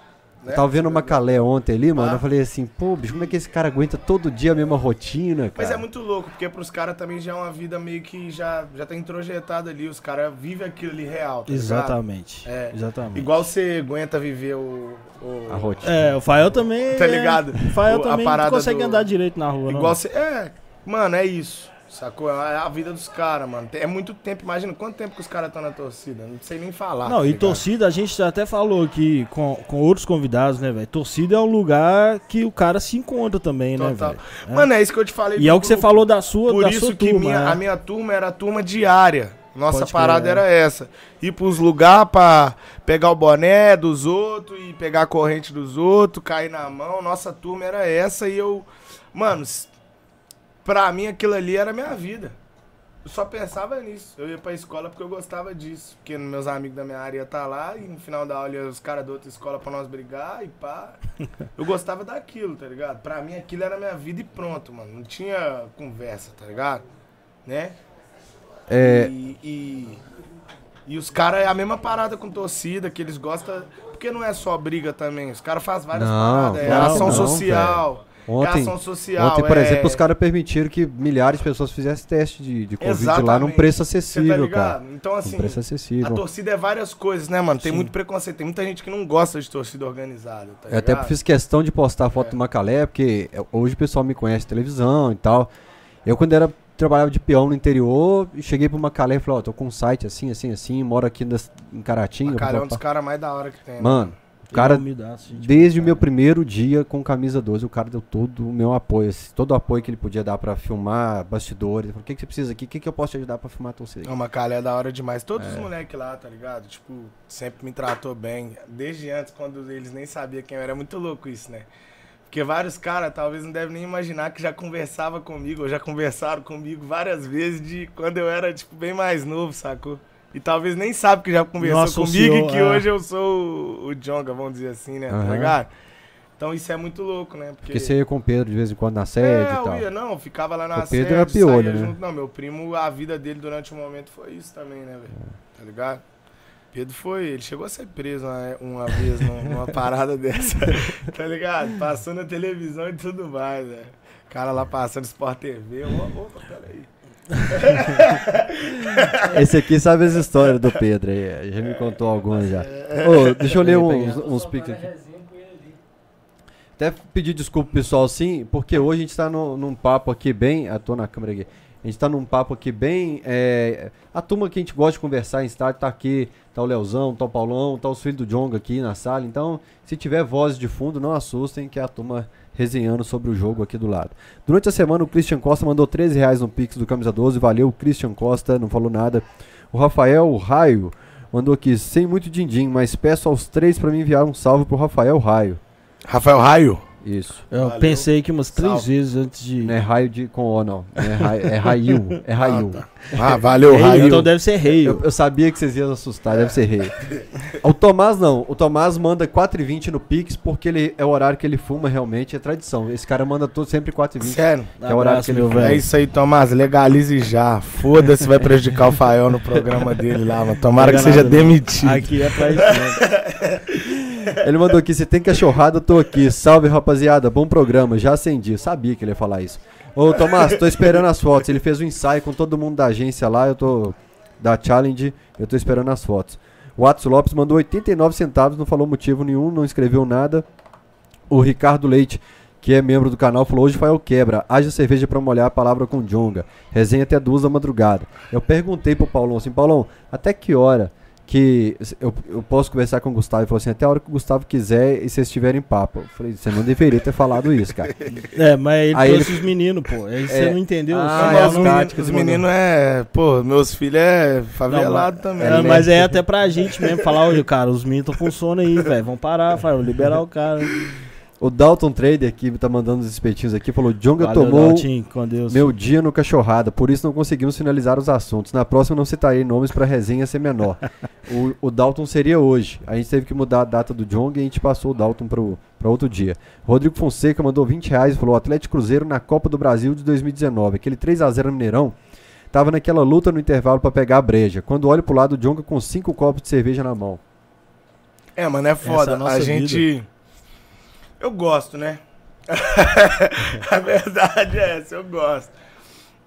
[SPEAKER 1] Né? Eu tava vendo uma Calé ontem ali, mano. Ah. Eu falei assim, pô, bicho, como é que esse cara aguenta todo dia a mesma rotina, cara?
[SPEAKER 3] Mas é muito louco, porque pros caras também já é uma vida meio que já, já tá introjetada ali. Os caras vivem aquilo ali real. Tá
[SPEAKER 2] Exatamente. É. Exatamente.
[SPEAKER 3] Igual você aguenta viver o, o.
[SPEAKER 2] A rotina. É, o Fael também.
[SPEAKER 3] Tá ligado?
[SPEAKER 2] O Fael também não consegue do... andar direito na rua,
[SPEAKER 3] Igual você. É, mano, é isso. Sacou? É a vida dos caras, mano. É muito tempo. Imagina quanto tempo que os caras estão na torcida. Não sei nem falar.
[SPEAKER 2] Não, tá e torcida, a gente até falou aqui com, com outros convidados, né, velho? Torcida é um lugar que o cara se encontra também, né, Total. né, velho?
[SPEAKER 3] É. Mano, é isso que eu te falei.
[SPEAKER 2] E é o que você falou da sua,
[SPEAKER 3] Por
[SPEAKER 2] da
[SPEAKER 3] isso
[SPEAKER 2] sua
[SPEAKER 3] que
[SPEAKER 2] turma,
[SPEAKER 3] minha,
[SPEAKER 2] é.
[SPEAKER 3] a minha turma era a turma diária. Nossa Pode parada era essa. Ir pros lugares pra pegar o boné dos outros e pegar a corrente dos outros, cair na mão. Nossa turma era essa e eu. Mano, pra mim aquilo ali era a minha vida. Eu só pensava nisso. Eu ia pra escola porque eu gostava disso. Porque meus amigos da minha área iam estar lá e no final da aula os caras da outra escola pra nós brigar e pá. Eu gostava daquilo, tá ligado? Pra mim aquilo era minha vida e pronto, mano. Não tinha conversa, tá ligado? Né?
[SPEAKER 1] É,
[SPEAKER 3] E, e, e os caras é a mesma parada com torcida, que eles gostam. Porque não é só briga também. Os caras fazem várias
[SPEAKER 1] Não,
[SPEAKER 3] paradas. É
[SPEAKER 2] não,
[SPEAKER 3] ação
[SPEAKER 2] não,
[SPEAKER 3] social. é
[SPEAKER 1] ontem,
[SPEAKER 3] ação social.
[SPEAKER 1] ontem, por
[SPEAKER 3] é-
[SPEAKER 1] exemplo, os caras permitiram que milhares de pessoas fizessem teste de, de Covid lá num
[SPEAKER 3] Exatamente.
[SPEAKER 1] preço
[SPEAKER 3] tá
[SPEAKER 1] acessível,
[SPEAKER 3] ligado?
[SPEAKER 1] cara.
[SPEAKER 3] Então,
[SPEAKER 1] Um
[SPEAKER 3] assim,
[SPEAKER 1] preço
[SPEAKER 3] a
[SPEAKER 1] acessível.
[SPEAKER 3] torcida é várias coisas, né, mano? Tem
[SPEAKER 2] Sim.
[SPEAKER 3] muito preconceito. Tem muita gente que não gosta de torcida organizada, tá
[SPEAKER 1] Eu até
[SPEAKER 3] ligado?
[SPEAKER 1] fiz questão de postar a foto
[SPEAKER 3] É.
[SPEAKER 1] do Macalé, porque é, hoje o pessoal me conhece televisão e tal. Eu, quando era trabalhava de peão no interior, e cheguei pro Macalé e falei, ó, tô com um site assim, assim, assim, moro aqui nas- em Caratinga.
[SPEAKER 3] Cara, é um dos caras mais da hora que tem. né?
[SPEAKER 1] O cara,
[SPEAKER 2] Me dá, assim, tipo,
[SPEAKER 1] desde o meu primeiro dia com camisa 12, o cara deu todo o meu apoio, assim, todo o apoio que ele podia dar pra filmar bastidores. Falou, o que, que você precisa aqui? O que, que eu posso te ajudar pra filmar a torcida?
[SPEAKER 3] O Macalé é da hora demais. Todos
[SPEAKER 1] É.
[SPEAKER 3] os moleques lá, tá ligado? Tipo, sempre me tratou bem. Desde antes, quando eles nem sabiam quem eu era. É muito louco isso, né? Porque vários caras talvez não devem nem imaginar que já conversava comigo, ou já conversaram comigo várias vezes de quando eu era, tipo, bem mais novo, sacou? E talvez nem sabe que já conversou
[SPEAKER 2] Não
[SPEAKER 3] comigo
[SPEAKER 2] associou,
[SPEAKER 3] e que
[SPEAKER 2] é.
[SPEAKER 3] hoje eu sou o, Jonga, vamos dizer assim, né?
[SPEAKER 1] Aham.
[SPEAKER 3] Tá ligado? Então isso é muito louco, né?
[SPEAKER 1] Porque você ia com o Pedro de vez em quando na sede
[SPEAKER 3] é,
[SPEAKER 1] e tal.
[SPEAKER 3] ia, não, ficava lá na
[SPEAKER 1] O Pedro
[SPEAKER 3] sede,
[SPEAKER 1] era piolho, né?
[SPEAKER 3] junto. Não, meu primo, a vida dele durante o momento foi isso também, né, velho? Tá ligado? Pedro foi, ele chegou a ser preso uma, uma vez num- numa parada dessa, tá ligado? Passou na televisão e tudo mais, velho. Cara lá passando Sport TV, ô, opa, peraí.
[SPEAKER 1] Esse aqui sabe as histórias do Pedro aí, já me contou algumas já. Ô, deixa eu ler uns, uns pics aqui. Até pedir desculpa pessoal sim, porque hoje a gente tá no- num papo aqui bem. Ah, tô na câmera aqui. A gente tá num papo aqui bem. é, a turma que a gente gosta de conversar em estádio tá aqui. Tá o Leozão, tá o Paulão, tá os filhos do Jonga aqui na sala. Então, se tiver vozes de fundo, não assustem, que é a turma resenhando sobre o jogo aqui do lado. Durante a semana, o Christian Costa mandou 13 reais no Pix do Camisa 12. Valeu, Christian Costa, não falou nada. O Rafael Raio mandou aqui, sem muito din-din, mas peço aos três pra me enviar um salve pro Rafael Raio.
[SPEAKER 3] Rafael Raio.
[SPEAKER 1] Isso.
[SPEAKER 2] Eu
[SPEAKER 3] Valeu.
[SPEAKER 2] pensei aqui umas três
[SPEAKER 3] Salve.
[SPEAKER 2] vezes antes de.
[SPEAKER 1] Não é raio de com O, não. É, raio, é Raio. É Raio.
[SPEAKER 3] Ah, tá. Ah, valeu,
[SPEAKER 2] Rei,
[SPEAKER 3] Raio.
[SPEAKER 2] então deve ser rei.
[SPEAKER 1] Eu, eu sabia que vocês iam assustar, deve ser rei. O Tomás não. O Tomás manda 4h20 no Pix porque ele é o horário que ele fuma realmente, é tradição. Esse cara manda todo, sempre 4h20.
[SPEAKER 3] Sério.
[SPEAKER 1] que é o horário que ele fuma.
[SPEAKER 3] É isso aí, Tomás. Legalize já. Foda-se, vai prejudicar o Fael no programa dele lá, mano. Tomara que
[SPEAKER 2] Pega
[SPEAKER 3] seja demitido.
[SPEAKER 2] Aqui é pra isso. né?
[SPEAKER 1] Ele mandou aqui, se tem cachorrada, eu tô aqui. Salve, rapaziada. Bom programa. Já acendi. Sabia que ele ia falar isso. Ô, Tomás, tô esperando as fotos. Ele fez um ensaio com todo mundo da agência lá. Eu tô... Da Challenge. Eu tô esperando as fotos. O Atos Lopes mandou 89 centavos, não falou motivo nenhum, não escreveu nada. O Ricardo Leite, que é membro do canal, falou: Hoje foi o quebra. Haja cerveja pra molhar a palavra com Jonga. Resenha até duas da madrugada. Eu perguntei pro Paulão assim: Paulão, até que hora que eu, eu posso conversar com o Gustavo? Ele falou assim: Até a hora que o Gustavo quiser e vocês tiverem papo. Eu falei: Você não deveria ter falado isso, cara.
[SPEAKER 2] É, mas ele
[SPEAKER 1] Aí
[SPEAKER 2] trouxe os meninos, pô. Aí você
[SPEAKER 1] É.
[SPEAKER 2] não entendeu?
[SPEAKER 1] Ah,
[SPEAKER 3] Não,
[SPEAKER 1] é
[SPEAKER 3] os meninos,
[SPEAKER 1] táticas,
[SPEAKER 3] os
[SPEAKER 1] mano.
[SPEAKER 3] meninos é. Pô, meus filhos é favelado também.
[SPEAKER 2] É,
[SPEAKER 3] né?
[SPEAKER 2] mas é até pra gente mesmo falar, olha, cara, os meninos estão com sono aí, velho. Vamos parar, vai, liberar o cara.
[SPEAKER 1] O Dalton Trader, que tá mandando os espetinhos aqui, falou: Jonga
[SPEAKER 2] Valeu,
[SPEAKER 1] tomou
[SPEAKER 2] Deus.
[SPEAKER 1] meu dia no cachorrada, por isso não conseguimos finalizar os assuntos. Na próxima não citarei nomes pra resenha ser menor. o, o Dalton seria hoje. A gente teve que mudar a data do Jong e a gente passou o Dalton pro, pra outro dia. Rodrigo Fonseca mandou 20 reais e falou: Atlético Cruzeiro na Copa do Brasil de 2019. Aquele 3x0 no Mineirão. Tava naquela luta no intervalo pra pegar a breja. Quando olho pro lado, o Jonga com cinco copos de cerveja na mão.
[SPEAKER 3] É, mano, é
[SPEAKER 2] Essa é
[SPEAKER 3] foda.
[SPEAKER 2] a nossa
[SPEAKER 3] a gente. Eu gosto, né? a verdade é essa, eu gosto.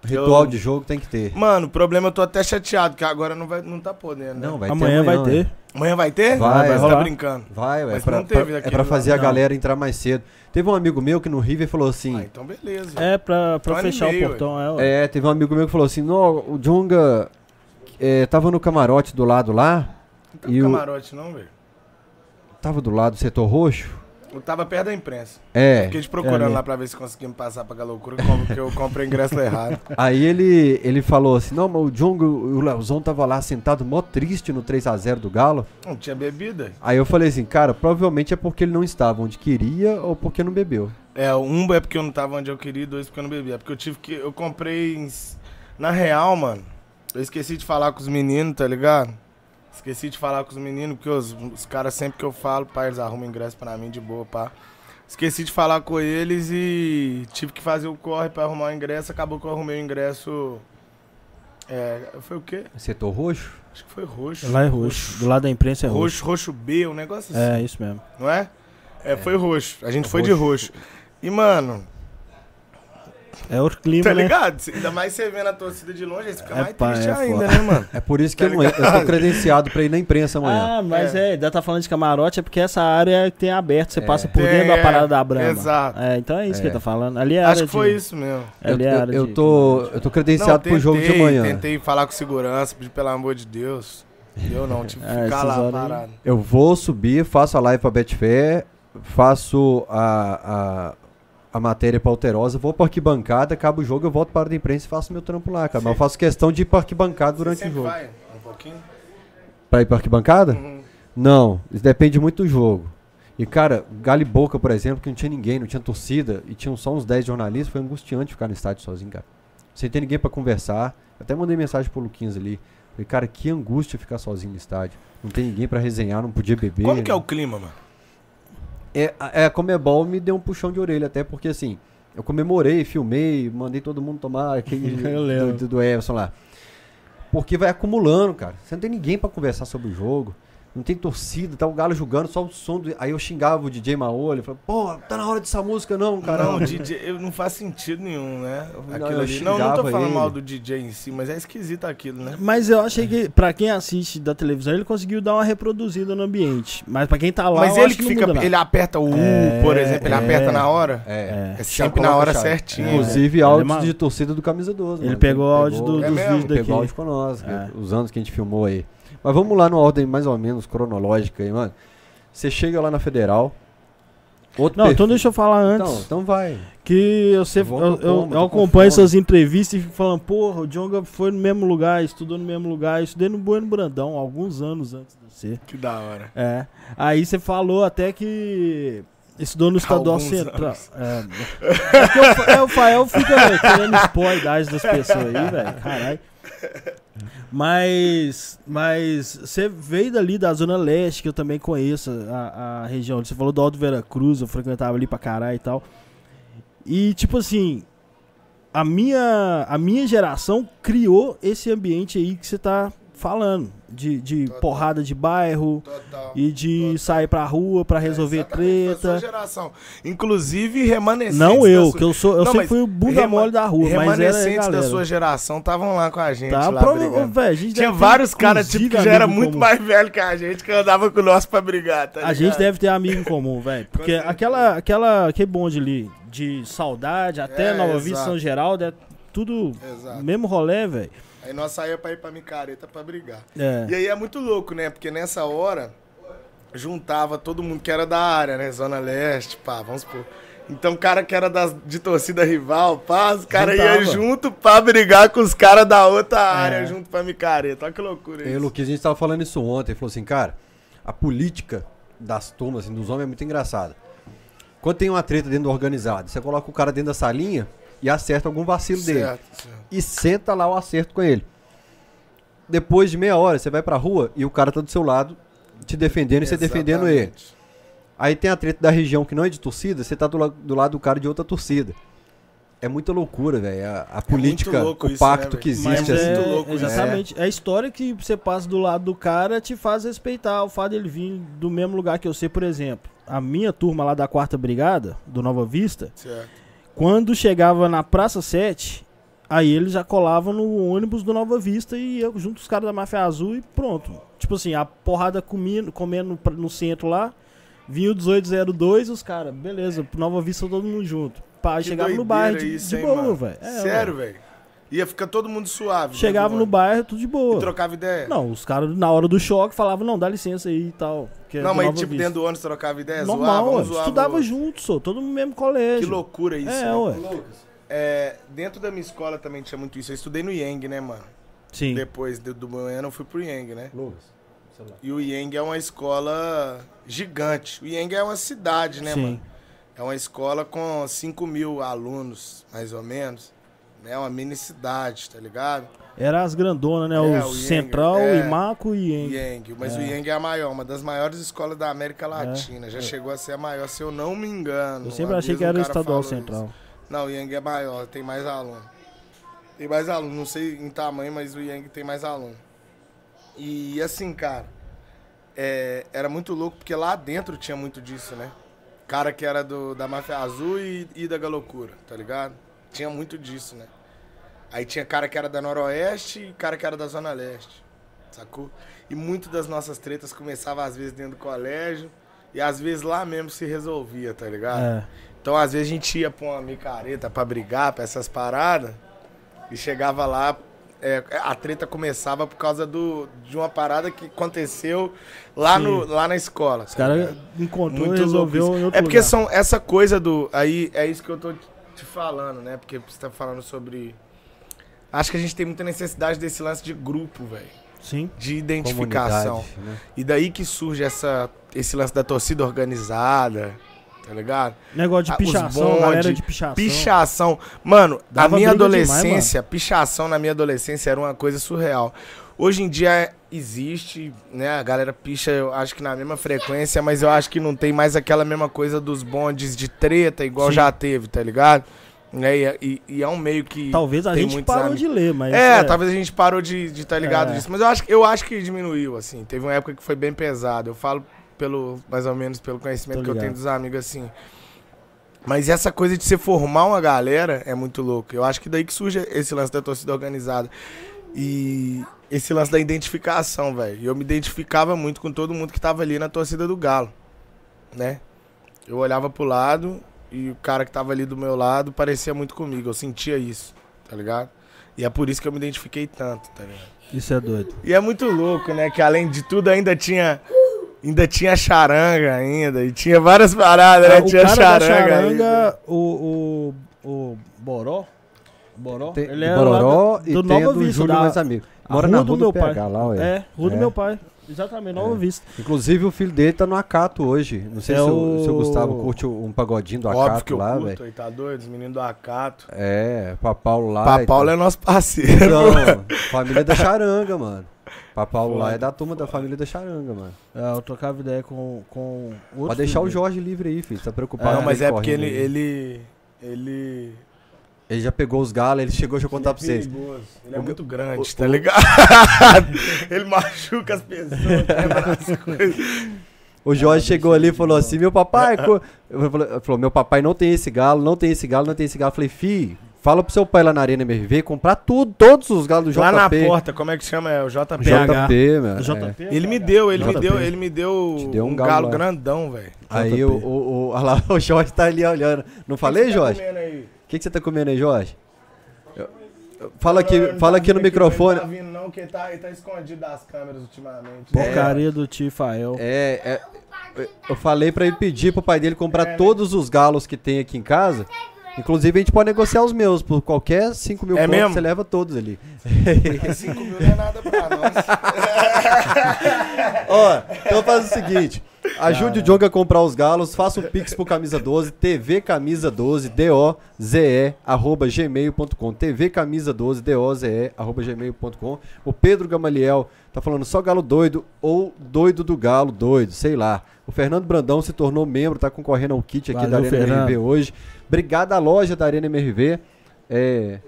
[SPEAKER 1] Ritual
[SPEAKER 3] Eu-
[SPEAKER 1] de jogo tem que ter.
[SPEAKER 3] Mano, o problema eu tô até chateado, que agora não, vai, não tá podendo, né?
[SPEAKER 1] Não, vai
[SPEAKER 2] amanhã
[SPEAKER 1] ter
[SPEAKER 2] vai
[SPEAKER 1] amanhã,
[SPEAKER 2] ter.
[SPEAKER 1] né?
[SPEAKER 3] Amanhã vai ter?
[SPEAKER 1] Vai, vai
[SPEAKER 3] Você tá
[SPEAKER 2] rolar.
[SPEAKER 3] brincando.
[SPEAKER 1] Vai, ué,
[SPEAKER 3] Mas
[SPEAKER 1] pra-
[SPEAKER 3] não teve
[SPEAKER 1] pra- é pra
[SPEAKER 3] lá,
[SPEAKER 1] fazer a galera entrar mais cedo. Teve um amigo meu que no River falou assim:
[SPEAKER 3] Ah, então beleza.
[SPEAKER 2] É, pra, pra
[SPEAKER 3] e
[SPEAKER 2] fechar o
[SPEAKER 3] meio,
[SPEAKER 2] portão, é. ué.
[SPEAKER 1] É, teve um amigo meu que falou assim: Não, o Jonga é, tava no camarote do lado lá,
[SPEAKER 3] Não tá
[SPEAKER 1] e
[SPEAKER 3] no
[SPEAKER 1] o-
[SPEAKER 3] camarote, não, velho.
[SPEAKER 1] tava do lado do setor roxo.
[SPEAKER 3] Eu tava perto da imprensa.
[SPEAKER 1] É.
[SPEAKER 3] Fiquei te procurando
[SPEAKER 2] ali.
[SPEAKER 3] lá pra ver se conseguimos passar pra loucura, como que eu comprei ingresso errado.
[SPEAKER 1] Aí ele, ele falou assim: Não, mas o Jonga, o Leozão tava lá sentado mó triste no 3x0 do Galo.
[SPEAKER 3] Não tinha bebida.
[SPEAKER 1] Aí eu falei assim: Cara, provavelmente é porque ele não estava onde queria ou porque não bebeu.
[SPEAKER 3] É, um é porque eu não tava onde eu queria dois porque eu não bebia. Porque eu tive que. Eu comprei. em Na real, mano, eu esqueci de falar com os meninos, tá ligado? Esqueci de falar com os meninos, porque os, os caras sempre que eu falo, pá, eles arrumam ingresso pra mim de boa, pá. Esqueci de falar com eles e tive que fazer o corre pra arrumar o ingresso. Acabou que eu arrumei o ingresso. É, foi o quê?
[SPEAKER 1] Setor roxo?
[SPEAKER 3] Acho que foi roxo.
[SPEAKER 2] Lá é roxo. Do lado da imprensa é roxo.
[SPEAKER 3] Roxo, roxo B, um negócio assim.
[SPEAKER 2] É, isso mesmo.
[SPEAKER 3] Não é? É, foi roxo. A gente foi de roxo. E, mano,
[SPEAKER 2] É outro clima,
[SPEAKER 3] tá
[SPEAKER 2] né?
[SPEAKER 3] ligado? Ainda mais você vendo a torcida de longe, aí você fica
[SPEAKER 2] É,
[SPEAKER 3] mais
[SPEAKER 2] pá,
[SPEAKER 3] triste
[SPEAKER 2] é
[SPEAKER 3] ainda,
[SPEAKER 2] foda.
[SPEAKER 3] né, mano?
[SPEAKER 1] É por isso que
[SPEAKER 3] Tá
[SPEAKER 1] eu, não, eu tô credenciado pra ir na imprensa amanhã.
[SPEAKER 2] Ah, mas é. ainda tá falando de camarote, é porque essa área tem aberto, você
[SPEAKER 1] É.
[SPEAKER 2] passa por
[SPEAKER 3] Tem,
[SPEAKER 2] dentro da
[SPEAKER 3] é,
[SPEAKER 2] parada da Brama.
[SPEAKER 3] exato.
[SPEAKER 2] É, então é isso que
[SPEAKER 1] É.
[SPEAKER 2] ele tá falando. Ali é
[SPEAKER 3] Acho
[SPEAKER 2] área
[SPEAKER 3] que foi
[SPEAKER 2] de-
[SPEAKER 3] isso mesmo.
[SPEAKER 1] eu,
[SPEAKER 2] Ali é
[SPEAKER 1] eu-
[SPEAKER 2] área
[SPEAKER 1] eu
[SPEAKER 2] de
[SPEAKER 1] tô,
[SPEAKER 2] camarote.
[SPEAKER 1] eu tô credenciado pro jogo de amanhã.
[SPEAKER 3] Tentei falar com segurança, pedi pelo amor de Deus. Eu não, tive que
[SPEAKER 2] É,
[SPEAKER 3] ficar lá parado.
[SPEAKER 1] Eu vou subir, faço a live pra Betfair, faço a, a, a matéria pra Alterosa, vou pra arquibancada, acaba o jogo, eu volto para a imprensa e faço meu trampo lá, cara. Mas eu faço questão de ir pra arquibancada durante
[SPEAKER 3] Você
[SPEAKER 1] o jogo.
[SPEAKER 3] vai um pouquinho?
[SPEAKER 1] Pra ir pra arquibancada?
[SPEAKER 3] Uhum.
[SPEAKER 1] Não, isso depende muito do jogo. E, cara, Galo e Boca, por exemplo, que não tinha ninguém, não tinha torcida, e tinham só uns 10 jornalistas, foi angustiante ficar no estádio sozinho, cara. Sem ter ninguém pra conversar. Até mandei mensagem pro Luquinhas ali. Falei, cara, que angústia ficar sozinho no estádio. Não tem ninguém pra resenhar, não podia beber.
[SPEAKER 3] Como que é o clima, mano?
[SPEAKER 1] É, a- é, a Comebol me deu um puxão de orelha, até porque assim, eu comemorei, filmei, mandei todo mundo tomar aquele do, do, do Everson lá. Porque vai acumulando, cara. Você não tem ninguém pra conversar sobre o jogo. Não tem torcida, tá o Galo jogando, só o som do... Aí eu xingava o DJ ele falou, pô, tá na hora dessa música não, cara.
[SPEAKER 3] Não, DJ, eu- não faz sentido nenhum, né?
[SPEAKER 1] Não,
[SPEAKER 3] Aquilo
[SPEAKER 1] eu
[SPEAKER 3] ali. Não, não tô falando
[SPEAKER 1] ele.
[SPEAKER 3] mal do DJ em si, mas é esquisito aquilo, né?
[SPEAKER 2] Mas eu achei que, pra quem assiste da televisão, ele conseguiu dar uma reproduzida no ambiente. Mas pra quem tá lá,
[SPEAKER 3] mas
[SPEAKER 2] eu
[SPEAKER 3] ele
[SPEAKER 2] acho
[SPEAKER 3] que
[SPEAKER 2] não
[SPEAKER 3] fica.
[SPEAKER 2] nada.
[SPEAKER 3] Ele aperta o U,
[SPEAKER 2] É,
[SPEAKER 3] por exemplo, ele
[SPEAKER 2] é.
[SPEAKER 3] aperta na hora.
[SPEAKER 1] É.
[SPEAKER 3] É sempre na hora certinho.
[SPEAKER 1] Inclusive
[SPEAKER 2] É. é
[SPEAKER 1] de torcida do Camisa 12.
[SPEAKER 2] Ele
[SPEAKER 1] mano.
[SPEAKER 2] pegou o áudio do-
[SPEAKER 3] É
[SPEAKER 2] dos
[SPEAKER 3] mesmo?
[SPEAKER 2] vídeos daqui.
[SPEAKER 1] Pegou áudio conosco,
[SPEAKER 2] É.
[SPEAKER 1] os anos que a gente filmou aí. Mas vamos lá numa ordem mais ou menos cronológica aí, mano. Você chega lá na Federal. Outro
[SPEAKER 2] Não,
[SPEAKER 1] perfil-
[SPEAKER 2] então deixa eu falar antes.
[SPEAKER 1] Então, então vai.
[SPEAKER 2] Que eu, sempre,
[SPEAKER 1] Eu
[SPEAKER 2] eu, eu- acompanho
[SPEAKER 1] fome.
[SPEAKER 2] suas entrevistas e fico falando, porra, o Jonga foi no mesmo lugar, estudou no mesmo lugar, eu estudei no Bueno Brandão, alguns anos antes de você.
[SPEAKER 3] Que da hora.
[SPEAKER 2] É. Aí você falou até que estudou no estadual
[SPEAKER 3] Alguns
[SPEAKER 2] central.
[SPEAKER 3] anos.
[SPEAKER 2] É, é o, é, o Fael fica querendo expor a idade das pessoas aí, velho. Caralho. Mas, mas você veio dali da Zona Leste, que eu também conheço a, a região. Você falou do Alto Vera Cruz, eu frequentava ali pra caralho e tal. E, tipo assim, a minha, a minha geração criou esse ambiente aí que você tá falando. De, de
[SPEAKER 3] Total.
[SPEAKER 2] porrada de bairro
[SPEAKER 3] Total.
[SPEAKER 2] e de sair pra rua pra resolver
[SPEAKER 3] sua
[SPEAKER 2] treta.
[SPEAKER 3] geração. Inclusive, remanescentes.
[SPEAKER 2] Não eu,
[SPEAKER 3] sua-
[SPEAKER 2] que eu sou, eu
[SPEAKER 3] Não,
[SPEAKER 2] sempre fui o bunda
[SPEAKER 3] rema-
[SPEAKER 2] mole da rua, mas era
[SPEAKER 3] Remanescentes da sua geração estavam lá com a gente.
[SPEAKER 2] Tá,
[SPEAKER 3] lá
[SPEAKER 2] prova-
[SPEAKER 3] brigando.
[SPEAKER 2] véi, a gente
[SPEAKER 3] Tinha vários caras tipo, que já era muito
[SPEAKER 2] comum.
[SPEAKER 3] mais velho que a gente, que andava com nós pra brigar, tá
[SPEAKER 2] A gente deve ter amigo em comum, velho. Porque aquela, aquela, aquele bonde ali, de saudade até
[SPEAKER 3] É,
[SPEAKER 2] Nova Vista. São Geraldo, é tudo
[SPEAKER 3] Exato.
[SPEAKER 2] mesmo rolê, velho.
[SPEAKER 3] Aí nós saíamos pra ir pra micareta pra brigar.
[SPEAKER 2] É.
[SPEAKER 3] E aí é muito louco, né? Porque nessa hora juntava todo mundo que era da área, né? Zona Leste, pá, vamos supor. Então o cara que era das, de torcida rival, pá, os caras iam junto pra brigar com os caras da outra área,
[SPEAKER 2] É.
[SPEAKER 3] junto pra micareta. Olha que loucura
[SPEAKER 1] E
[SPEAKER 3] isso.
[SPEAKER 1] Luquinhas, a gente tava falando isso ontem. Ele falou assim, cara, a política das turmas, assim, dos homens é muito engraçada. Quando tem uma treta dentro do organizado, você coloca o cara dentro da salinha e acerta algum vacilo dele.
[SPEAKER 3] Certo, certo.
[SPEAKER 1] E senta lá o acerto com ele. Depois de meia hora, você vai pra rua e o cara tá do seu lado, te defendendo e você defendendo ele.
[SPEAKER 3] Exatamente.
[SPEAKER 1] Aí tem a treta da região que não é de torcida, você tá do, la- do lado do cara de outra torcida. É muita loucura, velho. A, a política,
[SPEAKER 3] louco
[SPEAKER 1] o
[SPEAKER 3] isso, né,
[SPEAKER 1] pacto
[SPEAKER 3] velho?
[SPEAKER 1] que
[SPEAKER 2] Mas
[SPEAKER 1] existe,
[SPEAKER 3] é
[SPEAKER 1] assim.
[SPEAKER 3] muito louco isso.
[SPEAKER 2] exatamente. É a história que você passa do lado do cara te faz respeitar o fato dele vir do mesmo lugar que eu sei, por exemplo. A minha turma lá da quarta brigada, do Nova Vista,
[SPEAKER 3] Certo.
[SPEAKER 2] Quando chegava na Praça 7, aí eles já colavam no ônibus do Nova Vista e eu junto os caras da Máfia Azul e pronto. Tipo assim, a porrada comendo, comendo no centro lá, vinha o 1802 os caras, beleza, Nova Vista todo mundo junto. Pá, chegava no bairro de,
[SPEAKER 3] isso,
[SPEAKER 2] de boa, velho. É,
[SPEAKER 3] Sério,
[SPEAKER 2] velho.
[SPEAKER 3] Ia ficar todo mundo suave.
[SPEAKER 2] Chegava
[SPEAKER 3] dentro
[SPEAKER 2] no bairro, tudo de boa.
[SPEAKER 3] E trocava ideia?
[SPEAKER 2] Não, os caras na hora do choque falavam, não, dá licença aí e tal. que
[SPEAKER 3] Não, mas tipo,
[SPEAKER 2] Vista.
[SPEAKER 3] dentro do ônibus trocava ideia,
[SPEAKER 2] Normal,
[SPEAKER 3] zoava, um zoava
[SPEAKER 2] estudava junto, só, todo no mesmo colégio.
[SPEAKER 3] Que loucura isso,
[SPEAKER 2] É,
[SPEAKER 3] né?
[SPEAKER 2] ué.
[SPEAKER 3] É, dentro da minha escola também tinha muito isso. Eu estudei no Yang, né, mano?
[SPEAKER 2] Sim.
[SPEAKER 3] Depois do, do Bueno eu fui pro Yang, né?
[SPEAKER 1] Lucas, celular.
[SPEAKER 3] E o Yang é uma escola gigante. O Yang é uma cidade, né,
[SPEAKER 2] Sim.
[SPEAKER 3] mano? É uma escola com 5 mil alunos, mais ou menos. Né? Uma mini cidade, tá ligado?
[SPEAKER 2] Era as grandonas, né?
[SPEAKER 3] É,
[SPEAKER 2] o
[SPEAKER 3] o Yang,
[SPEAKER 2] Central,
[SPEAKER 3] é.
[SPEAKER 2] Imaco e Yang.
[SPEAKER 3] Yang, mas
[SPEAKER 2] É.
[SPEAKER 3] o Yang é a maior, uma das maiores escolas da América Latina. Já chegou a ser a maior, se eu não me engano.
[SPEAKER 2] Eu sempre achei que era o Estadual Central.
[SPEAKER 3] isso. Não, o Yang é maior, tem mais aluno. Tem mais aluno, não sei em tamanho, mas o Yang tem mais aluno. E assim, cara, é, era muito louco porque lá dentro tinha muito disso, né? Cara que era do, da Máfia Azul e, e da Galocura, tá ligado? Tinha muito disso, né? Aí tinha cara que era da Noroeste e cara que era da Zona Leste, sacou? E muito das nossas tretas começava às vezes dentro do colégio e às vezes lá mesmo se resolvia, tá ligado?
[SPEAKER 2] É.
[SPEAKER 3] Então, às vezes, a gente ia pra uma micareta pra brigar, pra essas paradas, e chegava lá, é, a treta começava por causa do, de uma parada que aconteceu lá,
[SPEAKER 2] Sim.
[SPEAKER 3] no, lá na escola.
[SPEAKER 2] Os caras encontrou e resolveu
[SPEAKER 3] É porque
[SPEAKER 2] lugar.
[SPEAKER 3] são essa coisa do. Aí é isso que eu tô te falando, né? Porque você tá falando sobre. Acho que a gente tem muita necessidade desse lance de grupo, velho.
[SPEAKER 2] Sim.
[SPEAKER 3] De identificação.
[SPEAKER 1] Né?
[SPEAKER 3] E daí que surge essa, esse lance da torcida organizada, tá ligado?
[SPEAKER 2] Negócio de
[SPEAKER 3] Ah,
[SPEAKER 2] pichação,
[SPEAKER 3] bonde,
[SPEAKER 2] galera de pichação.
[SPEAKER 3] Pichação. Mano,
[SPEAKER 2] Dava
[SPEAKER 3] a minha
[SPEAKER 2] briga demais,
[SPEAKER 3] adolescência, pichação na minha adolescência era uma coisa surreal. Hoje em dia existe, né? A galera picha, eu acho que na mesma frequência, mas eu acho que não tem mais aquela mesma coisa dos bondes de treta, igual
[SPEAKER 2] Sim.
[SPEAKER 3] já teve, tá ligado? Né, E, e- é um meio que.
[SPEAKER 2] Talvez a gente parou
[SPEAKER 3] amigos.
[SPEAKER 2] de ler, mas.
[SPEAKER 3] É, talvez a gente parou de estar tá ligado
[SPEAKER 2] É.
[SPEAKER 3] disso. Mas eu acho, eu acho que diminuiu, assim. Teve uma época que foi bem pesado. Eu falo pelo, mais ou menos pelo conhecimento que eu tenho dos amigos, assim. Mas essa coisa de você formar uma galera é muito louco. Eu acho que daí que surge esse lance da torcida organizada. E esse lance da identificação, velho. E Eu me identificava muito com todo mundo que tava ali na torcida do Galo, né? Eu olhava pro lado e o cara que tava ali do meu lado parecia muito comigo. Eu sentia isso, tá ligado? E é por isso que eu me identifiquei tanto, tá ligado?
[SPEAKER 2] Isso é doido.
[SPEAKER 3] E é muito louco, né? Que além de tudo ainda tinha. Ainda tinha charanga ainda. E tinha várias paradas, né?
[SPEAKER 2] O
[SPEAKER 3] tinha
[SPEAKER 2] cara
[SPEAKER 3] charanga.
[SPEAKER 2] charanga, o, o, o Boró, Boró,
[SPEAKER 1] Tem
[SPEAKER 2] ele é
[SPEAKER 1] Bororó
[SPEAKER 2] lá do,
[SPEAKER 1] e
[SPEAKER 2] do
[SPEAKER 1] tem do
[SPEAKER 2] Vista,
[SPEAKER 1] Júlio
[SPEAKER 2] da,
[SPEAKER 1] mais amigo. Mora
[SPEAKER 2] rua
[SPEAKER 1] na
[SPEAKER 2] do
[SPEAKER 1] rua
[SPEAKER 2] meu
[SPEAKER 1] do PH
[SPEAKER 2] pai.
[SPEAKER 1] lá, ué.
[SPEAKER 2] É, rua do
[SPEAKER 1] É.
[SPEAKER 2] meu pai. Exatamente, Nova
[SPEAKER 1] É.
[SPEAKER 2] Vista.
[SPEAKER 1] Inclusive o filho dele tá no Acato hoje. Não sei
[SPEAKER 2] É
[SPEAKER 1] se, o, se o
[SPEAKER 2] o-
[SPEAKER 1] Gustavo curte um pagodinho do
[SPEAKER 3] Óbvio que
[SPEAKER 1] Acato
[SPEAKER 3] eu
[SPEAKER 1] lá,
[SPEAKER 3] curto,
[SPEAKER 1] velho.
[SPEAKER 3] tá doido? Os meninos do Acato.
[SPEAKER 1] É, Papaulo lá.
[SPEAKER 3] Pá,
[SPEAKER 1] e
[SPEAKER 3] Paulo
[SPEAKER 1] tal.
[SPEAKER 3] é nosso parceiro.
[SPEAKER 1] Então, família da Charanga, mano. Papaulo lá é da turma da família da Charanga, mano.
[SPEAKER 2] É, eu trocava ideia com, com outro
[SPEAKER 1] Pode deixar o
[SPEAKER 2] filho
[SPEAKER 1] Jorge livre aí, filho. Tá preocupado?
[SPEAKER 3] Não,
[SPEAKER 1] com
[SPEAKER 3] mas é porque ele, ele. Ele.
[SPEAKER 1] Ele já pegou os galos, ele chegou, deixa eu contar pra vocês.
[SPEAKER 3] perigoso. Ele é
[SPEAKER 1] O-
[SPEAKER 3] muito grande,
[SPEAKER 1] o-
[SPEAKER 3] tá ligado? ele machuca as pessoas, quebra as coisas.
[SPEAKER 1] O Jorge chegou ali e falou assim: Meu papai. falou: Meu papai não tem esse galo, não tem esse galo, não tem esse galo. Eu falei: Fi, fala pro seu pai lá na Arena MRV comprar tudo, todos os galos do JP.
[SPEAKER 3] Lá na porta, como é que chama? É o JP.
[SPEAKER 2] PH.
[SPEAKER 1] JP, mano. é.
[SPEAKER 2] JP.
[SPEAKER 3] Ele me deu, ele me
[SPEAKER 1] JP.
[SPEAKER 3] deu, ele me deu,
[SPEAKER 1] deu um
[SPEAKER 3] um
[SPEAKER 1] galo
[SPEAKER 3] galo, grandão, velho.
[SPEAKER 1] Aí o, o, o, lá, o Jorge tá ali olhando. Não falei, Jorge? O que, que você tá comendo aí, Jorge? Eu- eu- Fala aqui, fala aqui no microfone.
[SPEAKER 3] Não tá vindo não, porque ele tá, ele tá escondido das câmeras ultimamente.
[SPEAKER 2] Porcaria do Tifael.
[SPEAKER 1] É, é, eu falei pra ele pedir pro pai dele comprar
[SPEAKER 3] É, né?
[SPEAKER 1] todos os galos que tem aqui em casa. Inclusive, a gente pode negociar os meus. Por qualquer 5 mil
[SPEAKER 3] É
[SPEAKER 1] pontos,
[SPEAKER 3] mesmo?
[SPEAKER 1] você leva todos ali.
[SPEAKER 3] Mas 5 mil não é nada pra nós.
[SPEAKER 1] Ó, então faz o seguinte. Ajude o Djonga a comprar os galos, faça o pix pro Camisa 12, TV Camisa 12, D-O-Z-E, arroba gmail.com. TV Camisa 12, D-O-Z-E, arroba gmail.com. O Pedro Gamaliel tá falando só galo doido ou doido do galo doido, sei lá. O Fernando Brandão se tornou membro, tá concorrendo ao kit aqui
[SPEAKER 2] Valeu,
[SPEAKER 1] da Arena
[SPEAKER 2] Fernando.
[SPEAKER 1] MRV hoje. Obrigado à loja da Arena MRV. É...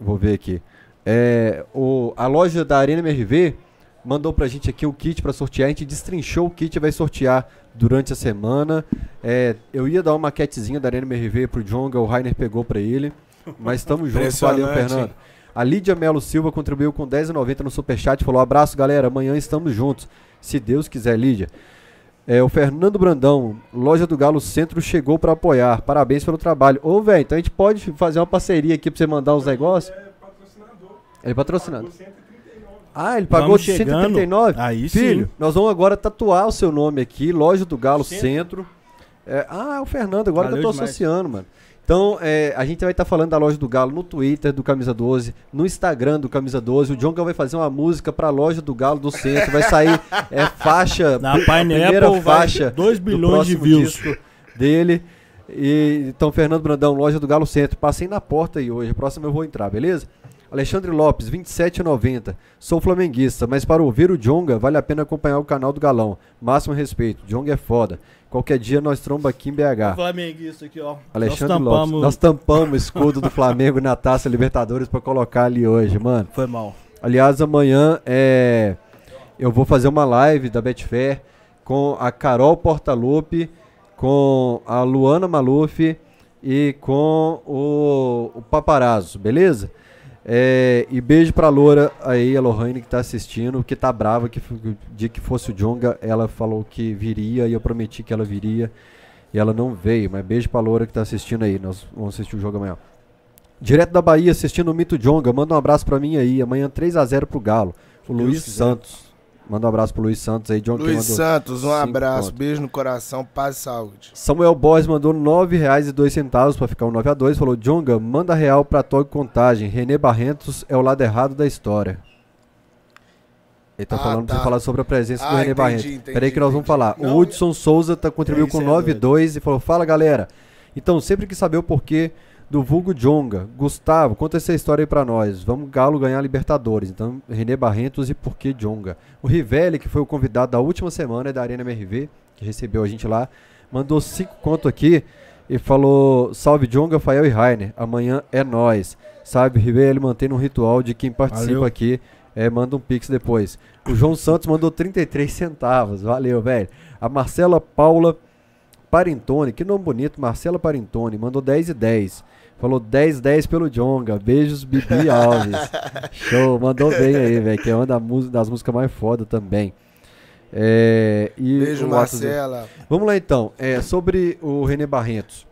[SPEAKER 1] Vou ver aqui. É, o, a loja da Arena MRV mandou pra gente aqui o kit pra sortear. A gente destrinchou o kit e vai sortear durante a semana. É, eu ia dar uma maquetezinha da Arena MRV pro Jonga, o Rainer pegou pra ele. Mas estamos juntos, valeu, Fernando. A Lídia Melo Silva contribuiu com R$10,90 no Superchat. Falou: abraço, galera. Amanhã estamos juntos. Se Deus quiser, Lídia. É, o Fernando Brandão, Loja do Galo Centro, chegou pra apoiar. Parabéns pelo trabalho. Ô, velho, então a gente pode fazer uma parceria aqui pra você mandar os negócios? Ele é patrocinado. Ah, ele pagou
[SPEAKER 2] Vamos
[SPEAKER 1] de
[SPEAKER 2] chegando.
[SPEAKER 1] 139?
[SPEAKER 2] Aí
[SPEAKER 1] Filho,
[SPEAKER 2] sim.
[SPEAKER 1] nós vamos agora tatuar o seu nome aqui, Loja do Galo Centro. É, ah, é o Fernando, agora que eu
[SPEAKER 2] Valeu
[SPEAKER 1] tô
[SPEAKER 2] demais.
[SPEAKER 1] associando, mano. Então, é, a gente vai estar falando da Loja do Galo no Twitter do Camisa 12, no Instagram do Camisa 12. O Jonga vai fazer uma música pra Loja do Galo do Centro. Vai sair é, faixa,
[SPEAKER 2] Na
[SPEAKER 1] a primeira faixa
[SPEAKER 2] 2
[SPEAKER 1] do
[SPEAKER 2] bilhões de
[SPEAKER 1] próximo
[SPEAKER 2] views.
[SPEAKER 1] dele. E então, Fernando Brandão, loja do Galo Centro. Passei na porta aí hoje. A próxima eu vou entrar, beleza? Alexandre Lopes, 27,90. Sou flamenguista, mas para ouvir o Jonga, vale a pena acompanhar o canal do Galão. Máximo respeito. Jonga é foda. Qualquer dia nós tromba aqui em BH.
[SPEAKER 2] Flamenguista aqui, ó.
[SPEAKER 1] Alexandre
[SPEAKER 2] Nós
[SPEAKER 1] Lopes.
[SPEAKER 2] tampamos-
[SPEAKER 1] Nós tampamos o escudo do Flamengo na taça Libertadores pra colocar ali hoje, mano.
[SPEAKER 2] Foi mal.
[SPEAKER 1] Aliás, amanhã é, eu vou fazer uma live da Betfair com a Carol Portaluppi, com a Luana Maluf e com o, o Paparazzo, beleza? É, e beijo pra Loura aí, a Lohane que tá assistindo, que tá brava que o dia que fosse o Jonga, ela falou que viria e eu prometi que ela viria e ela não veio, mas beijo pra Loura que tá assistindo aí, nós vamos assistir o jogo amanhã. Direto da Bahia, assistindo o Mito Jonga. Manda um abraço pra mim aí. Amanhã 3x0 pro Galo. O
[SPEAKER 3] Deus
[SPEAKER 1] Luiz. Santos. Manda um abraço pro Luiz Santos aí. John que
[SPEAKER 3] Luiz Santos, um abraço, beijo no coração, paz e saúde.
[SPEAKER 1] Samuel Boys mandou R$ 9,02 pra ficar um 9x2. Falou: Jonga, manda real pra Toque Contagem. René Barrentos é o lado errado da história. Ele tá
[SPEAKER 3] Ah,
[SPEAKER 1] falando pra
[SPEAKER 3] tá.
[SPEAKER 1] você falar sobre a presença do
[SPEAKER 3] Ah,
[SPEAKER 1] René
[SPEAKER 3] entendi,
[SPEAKER 1] Barrentos.
[SPEAKER 3] entendi,
[SPEAKER 1] Peraí que nós vamos
[SPEAKER 3] entendi.
[SPEAKER 1] falar.
[SPEAKER 3] Não,
[SPEAKER 1] o Hudson Souza tá, contribuiu com
[SPEAKER 3] é
[SPEAKER 1] 9,2 e falou: Fala galera. Então, sempre quis saber o porquê do vulgo Jonga. Gustavo, conta essa história aí pra nós. Vamos Galo ganhar Libertadores. Então, René Barrentos e por que Jonga? O Rivelli, que foi o convidado da última semana da Arena MRV, que recebeu a gente lá, mandou cinco conto aqui e falou: Salve Jonga, Fael e Rainer. Amanhã é nós. Sabe, Rivelli mantendo um ritual de quem participa
[SPEAKER 2] Valeu.
[SPEAKER 1] aqui. É, manda um pix depois. O João Santos mandou 33 centavos. Valeu, velho. A Marcela Paula Parintone, que nome bonito, Marcela Parintone, mandou 10 e 10. Falou 10 10 pelo Jonga. Beijos, Bibi Alves. Show, mandou bem aí, velho. Que é uma da música- das músicas mais foda também. É, e
[SPEAKER 3] Beijo,
[SPEAKER 1] Atos-
[SPEAKER 3] Marcela.
[SPEAKER 1] Vamos lá então. É, sobre o René Barrentos.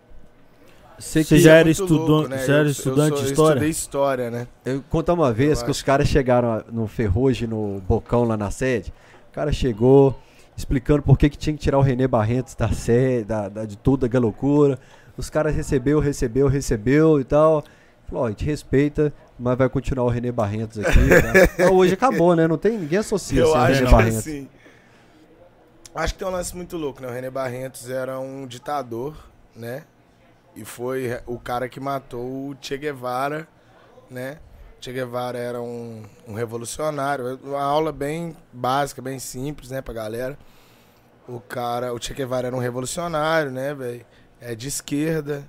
[SPEAKER 1] Sei
[SPEAKER 2] Você
[SPEAKER 1] que
[SPEAKER 2] já
[SPEAKER 3] É
[SPEAKER 2] era
[SPEAKER 3] muito
[SPEAKER 2] estudan-
[SPEAKER 3] louco, né?
[SPEAKER 2] você era
[SPEAKER 3] Eu- eu
[SPEAKER 2] estudante
[SPEAKER 3] sou-
[SPEAKER 2] de
[SPEAKER 3] Eu
[SPEAKER 2] história?
[SPEAKER 3] estudei história, né?
[SPEAKER 1] Eu contar uma vez
[SPEAKER 3] Eu
[SPEAKER 1] que os
[SPEAKER 3] acho.
[SPEAKER 1] caras chegaram no Ferrugem, no Bocão lá na sede. O cara chegou explicando por que, que tinha que tirar o René Barrentos da sede, da, da- de tudo, da loucura. Os caras recebeu, recebeu, recebeu e tal. Falou, ó, a gente respeita, mas vai continuar o René Barrentos aqui. Mas hoje acabou, né? Não tem ninguém associa
[SPEAKER 3] Eu
[SPEAKER 1] assim,
[SPEAKER 3] acho
[SPEAKER 1] René
[SPEAKER 3] que
[SPEAKER 1] Barrentos.
[SPEAKER 3] assim. Acho que tem um lance muito louco, né? O René Barrentos era um ditador, né? E foi o cara que matou o Che Guevara, né? Che Guevara era um, um revolucionário. Uma aula bem básica, bem simples, né, pra galera. O cara, o Che Guevara era um revolucionário, né, velho? É de esquerda,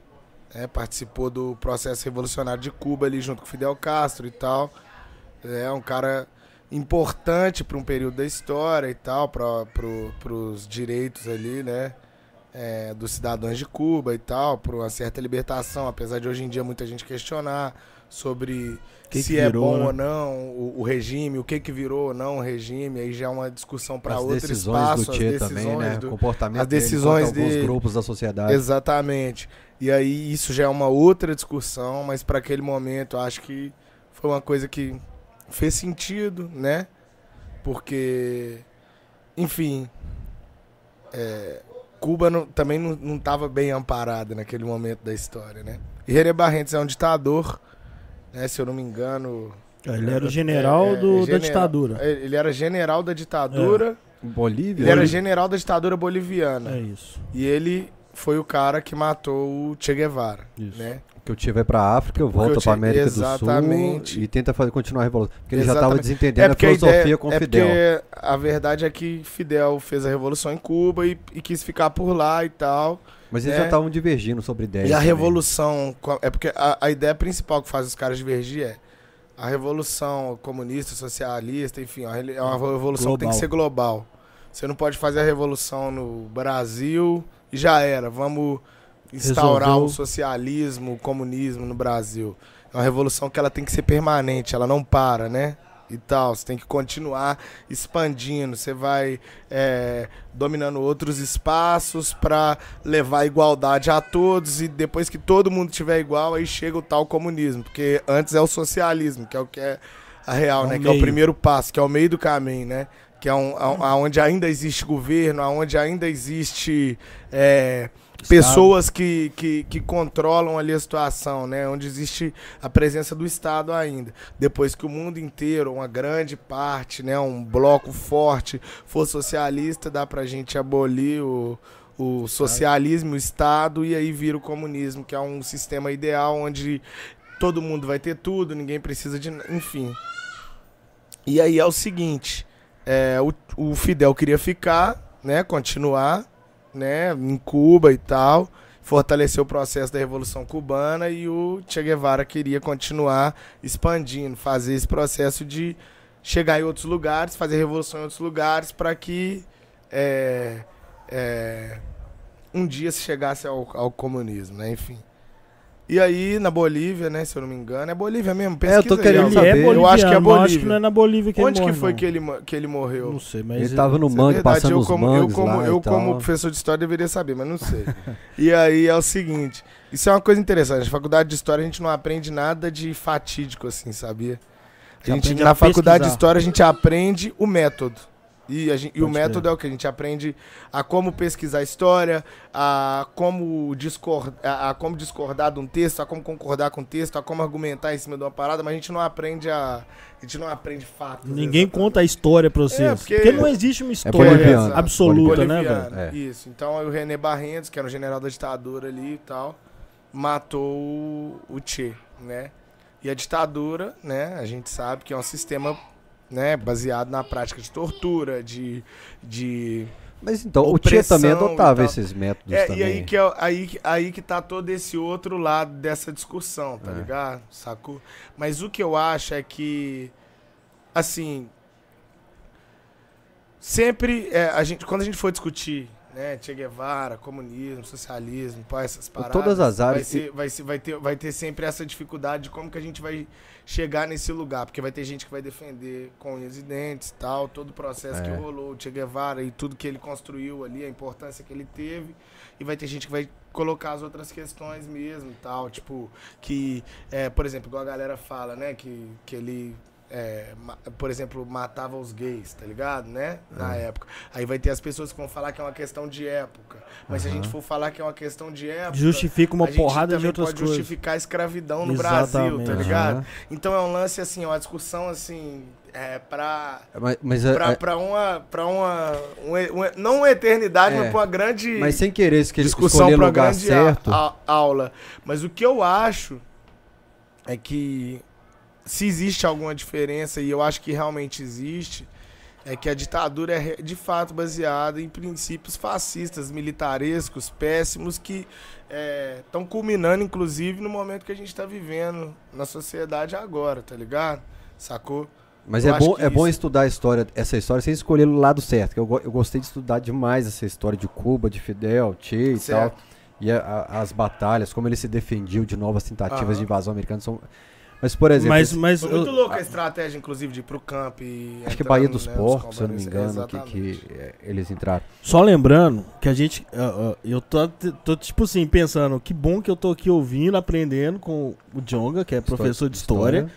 [SPEAKER 3] né? Participou do processo revolucionário de Cuba ali junto com Fidel Castro e tal. É um cara importante para um período da história e tal, para pro, os direitos ali, né? é, dos cidadãos de Cuba e tal, por uma certa libertação, apesar de hoje em dia muita gente questionar sobre
[SPEAKER 2] Que
[SPEAKER 3] se
[SPEAKER 2] que
[SPEAKER 3] é
[SPEAKER 2] virou,
[SPEAKER 3] bom
[SPEAKER 2] né?
[SPEAKER 3] ou não o, o regime, o que que virou ou não o regime, aí já é uma discussão para outro
[SPEAKER 1] decisões
[SPEAKER 3] espaço,
[SPEAKER 1] do
[SPEAKER 3] as decisões
[SPEAKER 1] também, né?
[SPEAKER 3] do,
[SPEAKER 1] O comportamento
[SPEAKER 3] as
[SPEAKER 1] dele
[SPEAKER 3] decisões
[SPEAKER 1] alguns
[SPEAKER 3] de-
[SPEAKER 1] grupos da sociedade.
[SPEAKER 3] Exatamente. E aí isso já é uma outra discussão, mas para aquele momento eu acho que foi uma coisa que fez sentido, né? Porque, enfim, é, Cuba não- também não, não tava bem amparada naquele momento da história, né? E René Barrentos é um ditador, né? Se eu não me engano.
[SPEAKER 2] Ele era o general
[SPEAKER 3] é, é,
[SPEAKER 2] do- da
[SPEAKER 3] general-
[SPEAKER 2] ditadura.
[SPEAKER 3] é, Ele era general da ditadura.
[SPEAKER 1] Bolívia?
[SPEAKER 3] Ele era general da ditadura boliviana.
[SPEAKER 2] É isso.
[SPEAKER 3] E ele foi o cara que matou o Che Guevara,
[SPEAKER 2] Isso.
[SPEAKER 3] né?
[SPEAKER 1] Que o Tio vai pra África,
[SPEAKER 3] eu
[SPEAKER 1] pra
[SPEAKER 3] tinha-
[SPEAKER 1] América
[SPEAKER 3] exatamente.
[SPEAKER 1] do Sul e tenta fazer, continuar a revolução. Porque ele já tava
[SPEAKER 3] Exatamente.
[SPEAKER 1] desentendendo a
[SPEAKER 3] porque
[SPEAKER 1] filosofia
[SPEAKER 3] ideia-
[SPEAKER 1] com
[SPEAKER 3] é
[SPEAKER 1] Fidel.
[SPEAKER 3] porque a verdade é que Fidel fez a revolução em Cuba e, e quis ficar por lá e tal.
[SPEAKER 1] Mas eles
[SPEAKER 3] né?
[SPEAKER 1] já estavam divergindo sobre ideias.
[SPEAKER 3] e a
[SPEAKER 1] também.
[SPEAKER 3] revolução. É porque a, a ideia principal que faz os caras divergir é a revolução comunista, socialista, enfim, é uma revolução que tem que
[SPEAKER 2] Global.
[SPEAKER 3] ser global. Você não pode fazer a revolução no Brasil e já era. Vamos instaurar
[SPEAKER 2] Resolveu.
[SPEAKER 3] o socialismo, o comunismo no Brasil. É uma revolução que ela tem que ser permanente, ela não para, né? E tal, você tem que continuar expandindo, você vai é, dominando outros espaços para levar igualdade a todos e depois que todo mundo tiver igual, aí chega o tal comunismo, porque antes é o socialismo, que é o que é a real,
[SPEAKER 2] É
[SPEAKER 3] né? Que é o
[SPEAKER 2] meio.
[SPEAKER 3] primeiro passo, que é o meio do caminho, né? Que é um, a- aonde ainda existe governo, aonde ainda existe é, pessoas que, que, que controlam ali a situação, né? Onde existe a presença do Estado ainda. Depois que o mundo inteiro, uma grande parte, né? Um bloco forte for socialista, dá pra gente abolir o, o socialismo, o Estado, e aí vira o comunismo, que é um sistema ideal onde todo mundo vai ter tudo, ninguém precisa de. Enfim. E aí é o seguinte: é, o, o Fidel queria ficar, né? Continuar, né? Em Cuba e tal. Fortalecer o processo da Revolução Cubana e o Che Guevara queria continuar expandindo, fazer esse processo de chegar em outros lugares, fazer revolução em outros lugares para que é, é, um dia se chegasse ao, ao comunismo, né? Enfim. E aí, na Bolívia, né? Se eu não me engano, é Bolívia mesmo?
[SPEAKER 1] É, eu tô
[SPEAKER 3] Pesquisa aí,
[SPEAKER 1] querendo saber.
[SPEAKER 2] é boliviano,
[SPEAKER 3] Eu acho que é
[SPEAKER 2] mas acho que
[SPEAKER 3] Bolívia.
[SPEAKER 2] não é na Bolívia que
[SPEAKER 3] Onde
[SPEAKER 2] ele
[SPEAKER 3] que
[SPEAKER 2] morre,
[SPEAKER 3] foi
[SPEAKER 2] não.
[SPEAKER 3] que ele, que ele morreu?
[SPEAKER 2] Não sei, mas...
[SPEAKER 1] Ele tava no
[SPEAKER 3] é
[SPEAKER 1] mangue,
[SPEAKER 3] verdade,
[SPEAKER 1] passando
[SPEAKER 3] eu
[SPEAKER 1] os
[SPEAKER 3] como,
[SPEAKER 1] mangues
[SPEAKER 3] eu como,
[SPEAKER 1] lá
[SPEAKER 3] eu
[SPEAKER 1] e
[SPEAKER 3] como
[SPEAKER 1] tal.
[SPEAKER 3] professor de história deveria saber, mas não sei. e aí é o seguinte, isso é uma coisa interessante, na faculdade de história a gente não aprende nada de fatídico assim, sabia? A gente,
[SPEAKER 2] aprende
[SPEAKER 3] na
[SPEAKER 2] a
[SPEAKER 3] faculdade de
[SPEAKER 2] pesquisar.
[SPEAKER 3] história a gente aprende o método. E, a gente- e o método
[SPEAKER 2] crer.
[SPEAKER 3] é o que? A gente aprende a como pesquisar a história, a como, discordar, a, a como discordar de um texto, a como concordar com o texto, a como argumentar em cima de uma parada, mas a gente não aprende a. A gente não aprende fatos.
[SPEAKER 2] Ninguém
[SPEAKER 3] exatamente.
[SPEAKER 2] conta a história pra vocês.
[SPEAKER 3] É, porque-
[SPEAKER 2] porque... não existe uma
[SPEAKER 1] É
[SPEAKER 2] história
[SPEAKER 1] boliviano.
[SPEAKER 2] absoluta, né, velho?
[SPEAKER 1] É.
[SPEAKER 3] Isso. Então aí o René Barrentos, que era o general da ditadura ali e tal, matou o, o Che, né? E a ditadura, né, a gente sabe que é um sistema, né, baseado na prática de tortura, de... de
[SPEAKER 1] Mas então, o Tia também adotava
[SPEAKER 3] tal.
[SPEAKER 1] esses métodos
[SPEAKER 3] é,
[SPEAKER 1] também.
[SPEAKER 3] e aí que, é, aí, aí que tá todo esse outro lado dessa discussão, tá
[SPEAKER 1] É.
[SPEAKER 3] ligado? Sacou? Mas o que eu acho é que, assim, sempre, é, a gente, quando a gente for discutir, né, Che Guevara, comunismo, socialismo, pá, essas paradas,
[SPEAKER 1] todas as
[SPEAKER 3] vai,
[SPEAKER 1] áreas-
[SPEAKER 3] ser, vai, ser, vai, ter, vai ter sempre essa dificuldade de como que a gente vai chegar nesse lugar, porque vai ter gente que vai defender com unhas e dentes, tal, todo o processo que
[SPEAKER 1] É.
[SPEAKER 3] rolou, o Che Guevara e tudo que ele construiu ali, a importância que ele teve, e vai ter gente que vai colocar as outras questões mesmo, tal, tipo, que, é, por exemplo, igual a galera fala, né, que, que ele, é, por exemplo, matava os gays, tá ligado, né, na
[SPEAKER 1] É.
[SPEAKER 3] época. Aí vai ter as pessoas que vão falar que é uma questão de época, mas se a gente for falar que é uma questão de época...
[SPEAKER 2] Justifica uma
[SPEAKER 3] a
[SPEAKER 2] porrada de outras
[SPEAKER 3] pode
[SPEAKER 2] coisas.
[SPEAKER 3] justificar a escravidão no Brasil, tá
[SPEAKER 2] Exatamente.
[SPEAKER 3] ligado?
[SPEAKER 1] Aham.
[SPEAKER 3] Então é um lance assim, uma discussão assim, é, pra,
[SPEAKER 1] Mas, mas, é-
[SPEAKER 3] pra,
[SPEAKER 1] é-
[SPEAKER 3] pra uma. Pra uma, Não uma eternidade,
[SPEAKER 1] É.
[SPEAKER 3] mas pra uma grande
[SPEAKER 1] mas sem querer que ele
[SPEAKER 3] discussão pra
[SPEAKER 1] lugar
[SPEAKER 3] grande a-
[SPEAKER 1] certo.
[SPEAKER 3] a- aula. Mas o que eu acho é que se existe alguma diferença, e eu acho que realmente existe, é que a ditadura é de fato baseada em princípios fascistas, militarescos, péssimos, que estão culminando, inclusive, no momento que a gente está vivendo na sociedade agora, tá ligado? Sacou?
[SPEAKER 1] Mas
[SPEAKER 3] Eu
[SPEAKER 1] é bom, é bom
[SPEAKER 3] isso-
[SPEAKER 1] estudar a história, essa história sem escolher o lado certo. que Eu, eu gostei de estudar demais essa história de Cuba, de Fidel, Che e
[SPEAKER 3] Certo.
[SPEAKER 1] tal. E a- a- as batalhas, como ele se defendiu de novas tentativas
[SPEAKER 3] Aham.
[SPEAKER 1] de invasão americana. São... Mas, por exemplo,
[SPEAKER 2] Mas, mas
[SPEAKER 3] Foi muito
[SPEAKER 2] eu-
[SPEAKER 3] louca a estratégia, inclusive, de ir pro campo e.
[SPEAKER 1] acho que é Bahia dos
[SPEAKER 3] né,
[SPEAKER 1] Porcos, se eu não me engano, que, que é, eles entraram.
[SPEAKER 2] só lembrando que a gente. eu tô, tô, tipo assim, pensando, que bom que eu tô aqui ouvindo, aprendendo com o Jonga, que é professor de história.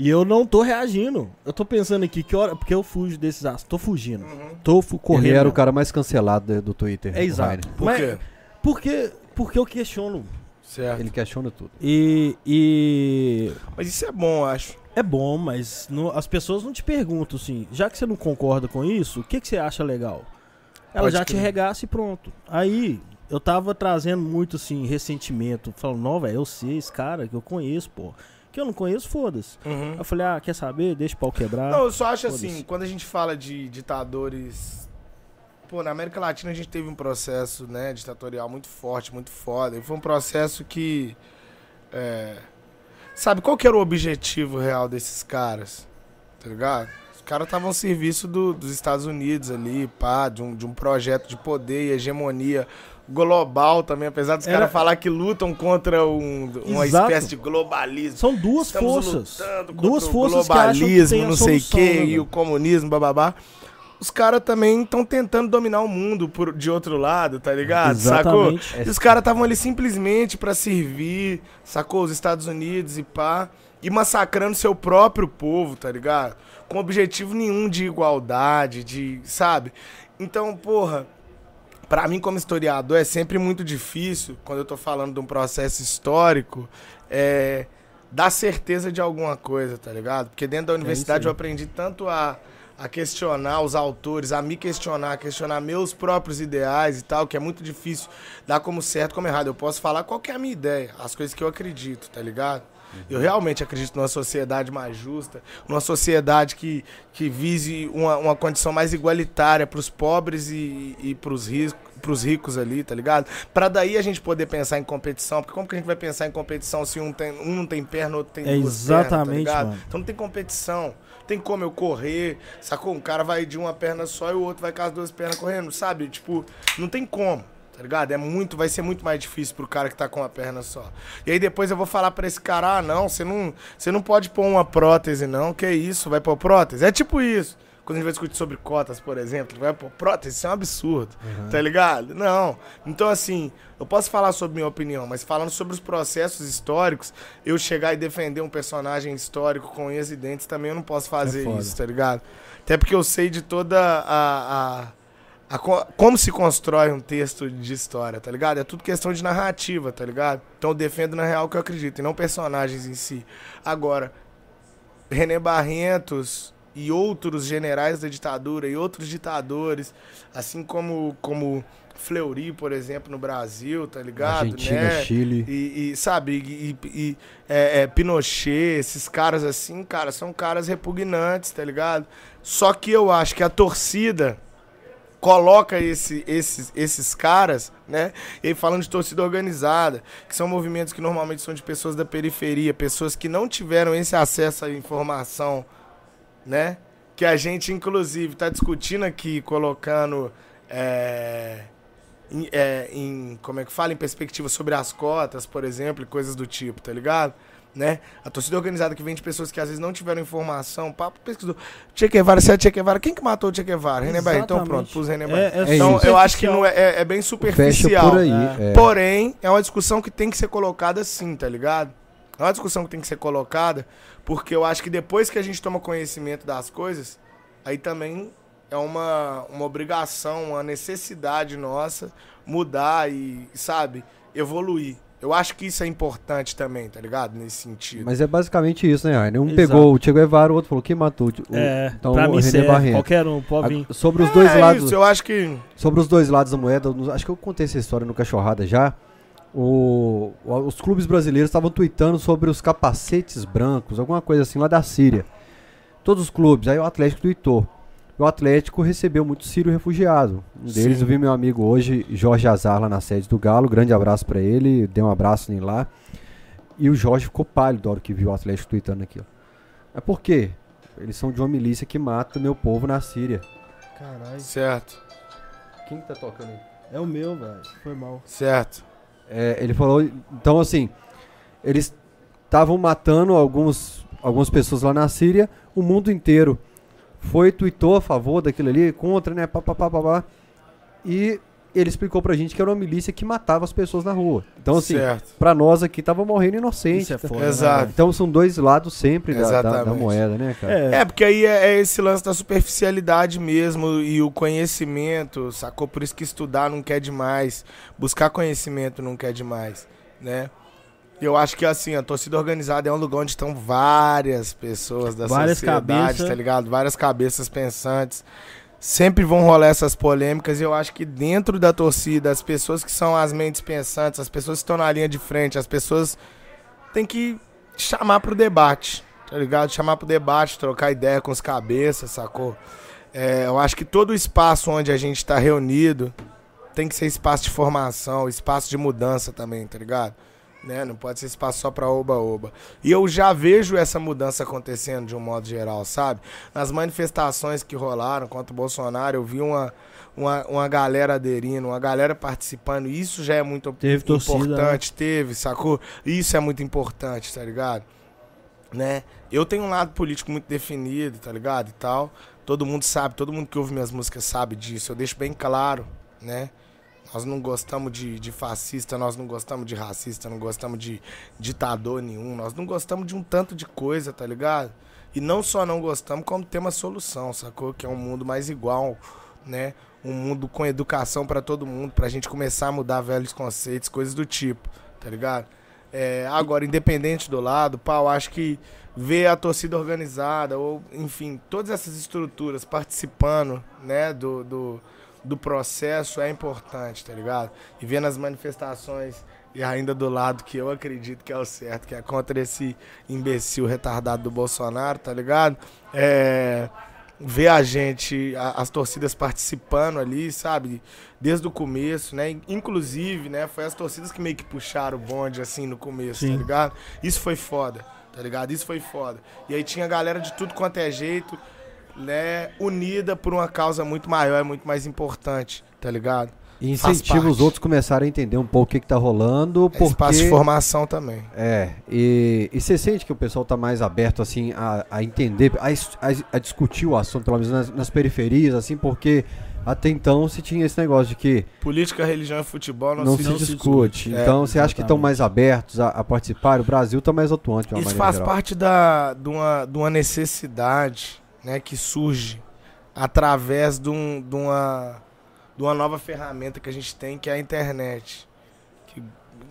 [SPEAKER 2] E eu não tô reagindo. Eu tô pensando aqui, que hora. Porque eu fujo desses assuntos. Tô fugindo.
[SPEAKER 3] Uhum.
[SPEAKER 2] Tô fu- correndo.
[SPEAKER 1] Ele era o cara mais cancelado do, Twitter.
[SPEAKER 2] É exato.
[SPEAKER 3] Por
[SPEAKER 2] Mas-
[SPEAKER 3] quê?
[SPEAKER 2] Porque, porque eu questiono.
[SPEAKER 3] Certo.
[SPEAKER 1] Ele questiona tudo.
[SPEAKER 2] E. e
[SPEAKER 3] Mas isso é bom, eu acho.
[SPEAKER 2] é bom, mas não- as pessoas não te perguntam assim. Já que você não concorda com isso, o que, que você acha legal? Ela
[SPEAKER 3] Pode
[SPEAKER 2] já te
[SPEAKER 3] crer.
[SPEAKER 2] regaça e pronto. Aí. Eu tava trazendo muito, assim, ressentimento. Falando, não, velho, eu sei esse cara que eu conheço, pô. Que eu não conheço, foda-se.
[SPEAKER 3] Uhum.
[SPEAKER 2] Eu falei, ah, quer saber? Deixa o pau quebrar.
[SPEAKER 3] Não, eu só acho assim, quando a gente fala de ditadores. Pô, na América Latina a gente teve um processo, né, ditatorial muito forte, muito foda. E foi um processo que. é, sabe, qual que era o objetivo real desses caras? Tá ligado? Os caras estavam ao serviço do- dos Estados Unidos ali, pá, de um, de um projeto de poder e hegemonia global também, apesar dos
[SPEAKER 2] Era-
[SPEAKER 3] caras falar que lutam contra um- uma
[SPEAKER 2] Exato.
[SPEAKER 3] espécie de globalismo.
[SPEAKER 2] São duas
[SPEAKER 3] Estamos
[SPEAKER 2] forças. Duas forças
[SPEAKER 3] o
[SPEAKER 2] que acham que
[SPEAKER 3] globalismo, não sei o
[SPEAKER 2] solução,
[SPEAKER 3] quê,
[SPEAKER 2] né,
[SPEAKER 3] e o comunismo, bababá. Os caras também estão tentando dominar o mundo por, de outro lado, tá ligado? Sacou?
[SPEAKER 2] Exatamente.
[SPEAKER 3] E os caras estavam ali simplesmente pra servir, sacou? Os Estados Unidos e pá. E massacrando seu próprio povo, tá ligado? Com objetivo nenhum de igualdade, de. Sabe? Então, porra. Pra mim, como historiador, é sempre muito difícil, quando eu tô falando de um processo histórico, é, dar certeza de alguma coisa, tá ligado? Porque dentro da universidade
[SPEAKER 2] aí.
[SPEAKER 3] eu aprendi tanto a, a questionar os autores, a me questionar, a questionar meus próprios ideais e tal, que é muito difícil dar como certo, como errado. Eu posso falar qual que é a minha ideia, as coisas que eu acredito, tá ligado? Eu realmente acredito numa sociedade mais justa, numa sociedade que, que vise uma, uma condição mais igualitária para os pobres e, e para os ricos, pros ricos ali, tá ligado? Pra daí a gente poder pensar em competição, porque como que a gente vai pensar em competição se um, tem, um não tem perna, outro tem
[SPEAKER 2] É
[SPEAKER 3] duas
[SPEAKER 2] exatamente,
[SPEAKER 3] pernas, tá ligado?
[SPEAKER 2] mano.
[SPEAKER 3] Então não tem competição. Tem como eu correr, sacou? Um cara vai de uma perna só e o outro vai com as duas pernas correndo, sabe? Tipo, não tem como. Tá ligado? É muito, vai ser muito mais difícil pro cara que tá com uma perna só. E aí depois eu vou falar pra esse cara: "Ah, não, você não, você não pode pôr uma prótese não, que isso, vai pôr prótese". É tipo isso. Quando a gente vai discutir sobre cotas, por exemplo, vai pôr prótese, isso é um absurdo. Tá ligado? Não. Então assim, eu posso falar sobre minha opinião, mas falando sobre os processos históricos, eu chegar e defender um personagem histórico com unhas e dentes também eu não posso fazer
[SPEAKER 2] foda.
[SPEAKER 3] isso, tá ligado? Até porque eu sei de toda a, a a co- como se constrói um texto de história, tá ligado? É tudo questão de narrativa, tá ligado? Então eu defendo na real o que eu acredito, e não personagens em si. Agora, René Barrentos e outros generais da ditadura e outros ditadores, assim como como Fleury, por exemplo, no Brasil, tá ligado?
[SPEAKER 1] Argentina,
[SPEAKER 3] né?
[SPEAKER 1] Chile.
[SPEAKER 3] E, e, sabe, e, e- é, é, Pinochet, esses caras assim, cara, são caras repugnantes, tá ligado? Só que eu acho que a torcida coloca esse, esses, esses caras, né? E falando de torcida organizada, que são movimentos que normalmente são de pessoas da periferia, pessoas que não tiveram esse acesso à informação, né? Que a gente, inclusive, tá discutindo aqui, colocando. é, em, é, em- como é que fala, em perspectiva sobre as cotas, por exemplo, e coisas do tipo, tá ligado? Né? A torcida organizada que vem de pessoas que às vezes não tiveram informação, papo pesquisou. Che Guevara, se é Che Guevara, quem que matou o Che Guevara? René Bahia. Então pronto, pus René
[SPEAKER 2] É-
[SPEAKER 3] Bahia.
[SPEAKER 2] é
[SPEAKER 3] então
[SPEAKER 1] isso.
[SPEAKER 3] eu acho que não é, é- é bem superficial.
[SPEAKER 1] por aí.
[SPEAKER 2] É.
[SPEAKER 1] é.
[SPEAKER 3] Porém, é uma discussão que tem que ser colocada sim, tá ligado? É uma discussão que tem que ser colocada, porque eu acho que depois que a gente toma conhecimento das coisas, aí também é uma, uma obrigação, uma necessidade nossa mudar e, sabe, evoluir. Eu acho que isso é importante também, tá ligado? Nesse sentido.
[SPEAKER 1] Mas é basicamente isso, né, Rainer? Um
[SPEAKER 2] Exato.
[SPEAKER 1] pegou o Che Guevara, o outro falou que matou o,
[SPEAKER 2] É,
[SPEAKER 1] então,
[SPEAKER 2] pra
[SPEAKER 1] o
[SPEAKER 2] mim
[SPEAKER 1] René
[SPEAKER 2] serve,
[SPEAKER 1] Barreto.
[SPEAKER 2] qualquer um pode vir.
[SPEAKER 1] A- sobre os dois
[SPEAKER 3] é
[SPEAKER 1] lados,
[SPEAKER 3] isso, eu acho que.
[SPEAKER 1] sobre os dois lados da moeda, acho que eu contei essa história no Cachorrada já. O- os clubes brasileiros estavam tweetando sobre os capacetes brancos, alguma coisa assim lá da Síria. Todos os clubes, aí o Atlético tweetou. O Atlético recebeu muito sírio refugiado. Um deles
[SPEAKER 3] Sim.
[SPEAKER 1] eu vi meu amigo hoje, Jorge Azar, lá na sede do Galo. Grande abraço pra ele, dei um abraço nele lá. E o Jorge ficou pálido na hora que viu o Atlético tweetando aquilo. Mas por quê? Eles são de uma milícia que mata meu povo na Síria.
[SPEAKER 2] Caralho.
[SPEAKER 3] Certo,
[SPEAKER 1] Quem que tá tocando aí?
[SPEAKER 2] É o meu, velho. Foi mal.
[SPEAKER 3] certo.
[SPEAKER 1] É, ele falou, então assim, eles estavam matando alguns, algumas pessoas lá na Síria, o mundo inteiro foi, tweetou a favor daquilo ali, contra, né, pá, pá, pá, pá, pá. e ele explicou pra gente que era uma milícia que matava as pessoas na rua. Então assim,
[SPEAKER 3] certo.
[SPEAKER 1] pra nós aqui tava morrendo inocente.
[SPEAKER 2] Isso é foda.
[SPEAKER 3] Exato.
[SPEAKER 2] né,
[SPEAKER 1] Então são dois lados sempre da, da- da moeda, né, cara?
[SPEAKER 2] velho?
[SPEAKER 3] É, porque aí é, é esse lance da superficialidade mesmo e o conhecimento, sacou? Por isso que estudar não quer demais, buscar conhecimento não quer demais, né? Eu acho que assim, a torcida organizada é um lugar onde estão várias pessoas da
[SPEAKER 2] Várias
[SPEAKER 3] sociedade,
[SPEAKER 2] cabeças.
[SPEAKER 3] tá ligado? Várias cabeças pensantes. Sempre vão rolar essas polêmicas e eu acho que dentro da torcida, as pessoas que são as mentes pensantes, as pessoas que estão na linha de frente, as pessoas têm que chamar pro debate, tá ligado? Chamar pro debate, trocar ideia com os cabeças, sacou? É, eu acho que todo espaço onde a gente tá reunido tem que ser espaço de formação, espaço de mudança também, tá ligado? Né? Não pode ser espaço só pra oba-oba. E eu já vejo essa mudança acontecendo de um modo geral, sabe? Nas manifestações que rolaram contra o Bolsonaro, eu vi uma, uma, uma galera aderindo, uma galera participando. Isso já é muito
[SPEAKER 2] Teve torcida, né?
[SPEAKER 3] importante, teve, sacou? Isso é muito importante, tá ligado? Né? Eu tenho um lado político muito definido, tá ligado? E tal. Todo mundo sabe, todo mundo que ouve minhas músicas sabe disso. Eu deixo bem claro, né? Nós não gostamos de, de fascista, nós não gostamos de racista, não gostamos de ditador nenhum, nós não gostamos de um tanto de coisa, tá ligado? E não só não gostamos, como tem uma solução, sacou? Que é um mundo mais igual, né? Um mundo com educação pra todo mundo, pra gente começar a mudar velhos conceitos, coisas do tipo, tá ligado? É, agora, independente do lado, pau, acho que ver a torcida organizada, ou enfim, todas essas estruturas participando, né, do, do, do processo é importante, tá ligado? E vendo as manifestações e ainda do lado que eu acredito que é o certo, que é contra esse imbecil retardado do Bolsonaro, tá ligado? É, ver a gente, a, as torcidas participando ali, sabe? Desde o começo, né? Inclusive, né? Foi as torcidas que meio que puxaram o bonde, assim, no começo,
[SPEAKER 2] Sim.
[SPEAKER 3] tá ligado? Isso foi foda, tá ligado? Isso foi foda. E aí tinha galera de tudo quanto é jeito, né? Unida por uma causa muito maior, é muito mais importante, tá ligado?
[SPEAKER 1] E incentiva os outros começarem a entender um pouco o que, que tá rolando,
[SPEAKER 3] É
[SPEAKER 1] porque...
[SPEAKER 3] espaço de formação também.
[SPEAKER 1] É, e, e você sente que o pessoal tá mais aberto, assim, a, a entender, a, a- a discutir o assunto, pelo menos nas, nas periferias, assim, porque até então se tinha esse negócio de que
[SPEAKER 3] Política, religião e futebol não,
[SPEAKER 1] não,
[SPEAKER 3] se
[SPEAKER 1] se,
[SPEAKER 2] não se
[SPEAKER 1] discute.
[SPEAKER 3] discute. É,
[SPEAKER 1] Então, você acha que estão mais abertos a, a participar? O Brasil tá mais atuante, de uma
[SPEAKER 3] Isso faz
[SPEAKER 1] geral.
[SPEAKER 3] parte da, de, uma, de uma necessidade né, que surge através de, um, de, uma, de uma nova ferramenta que a gente tem, que é a internet. Que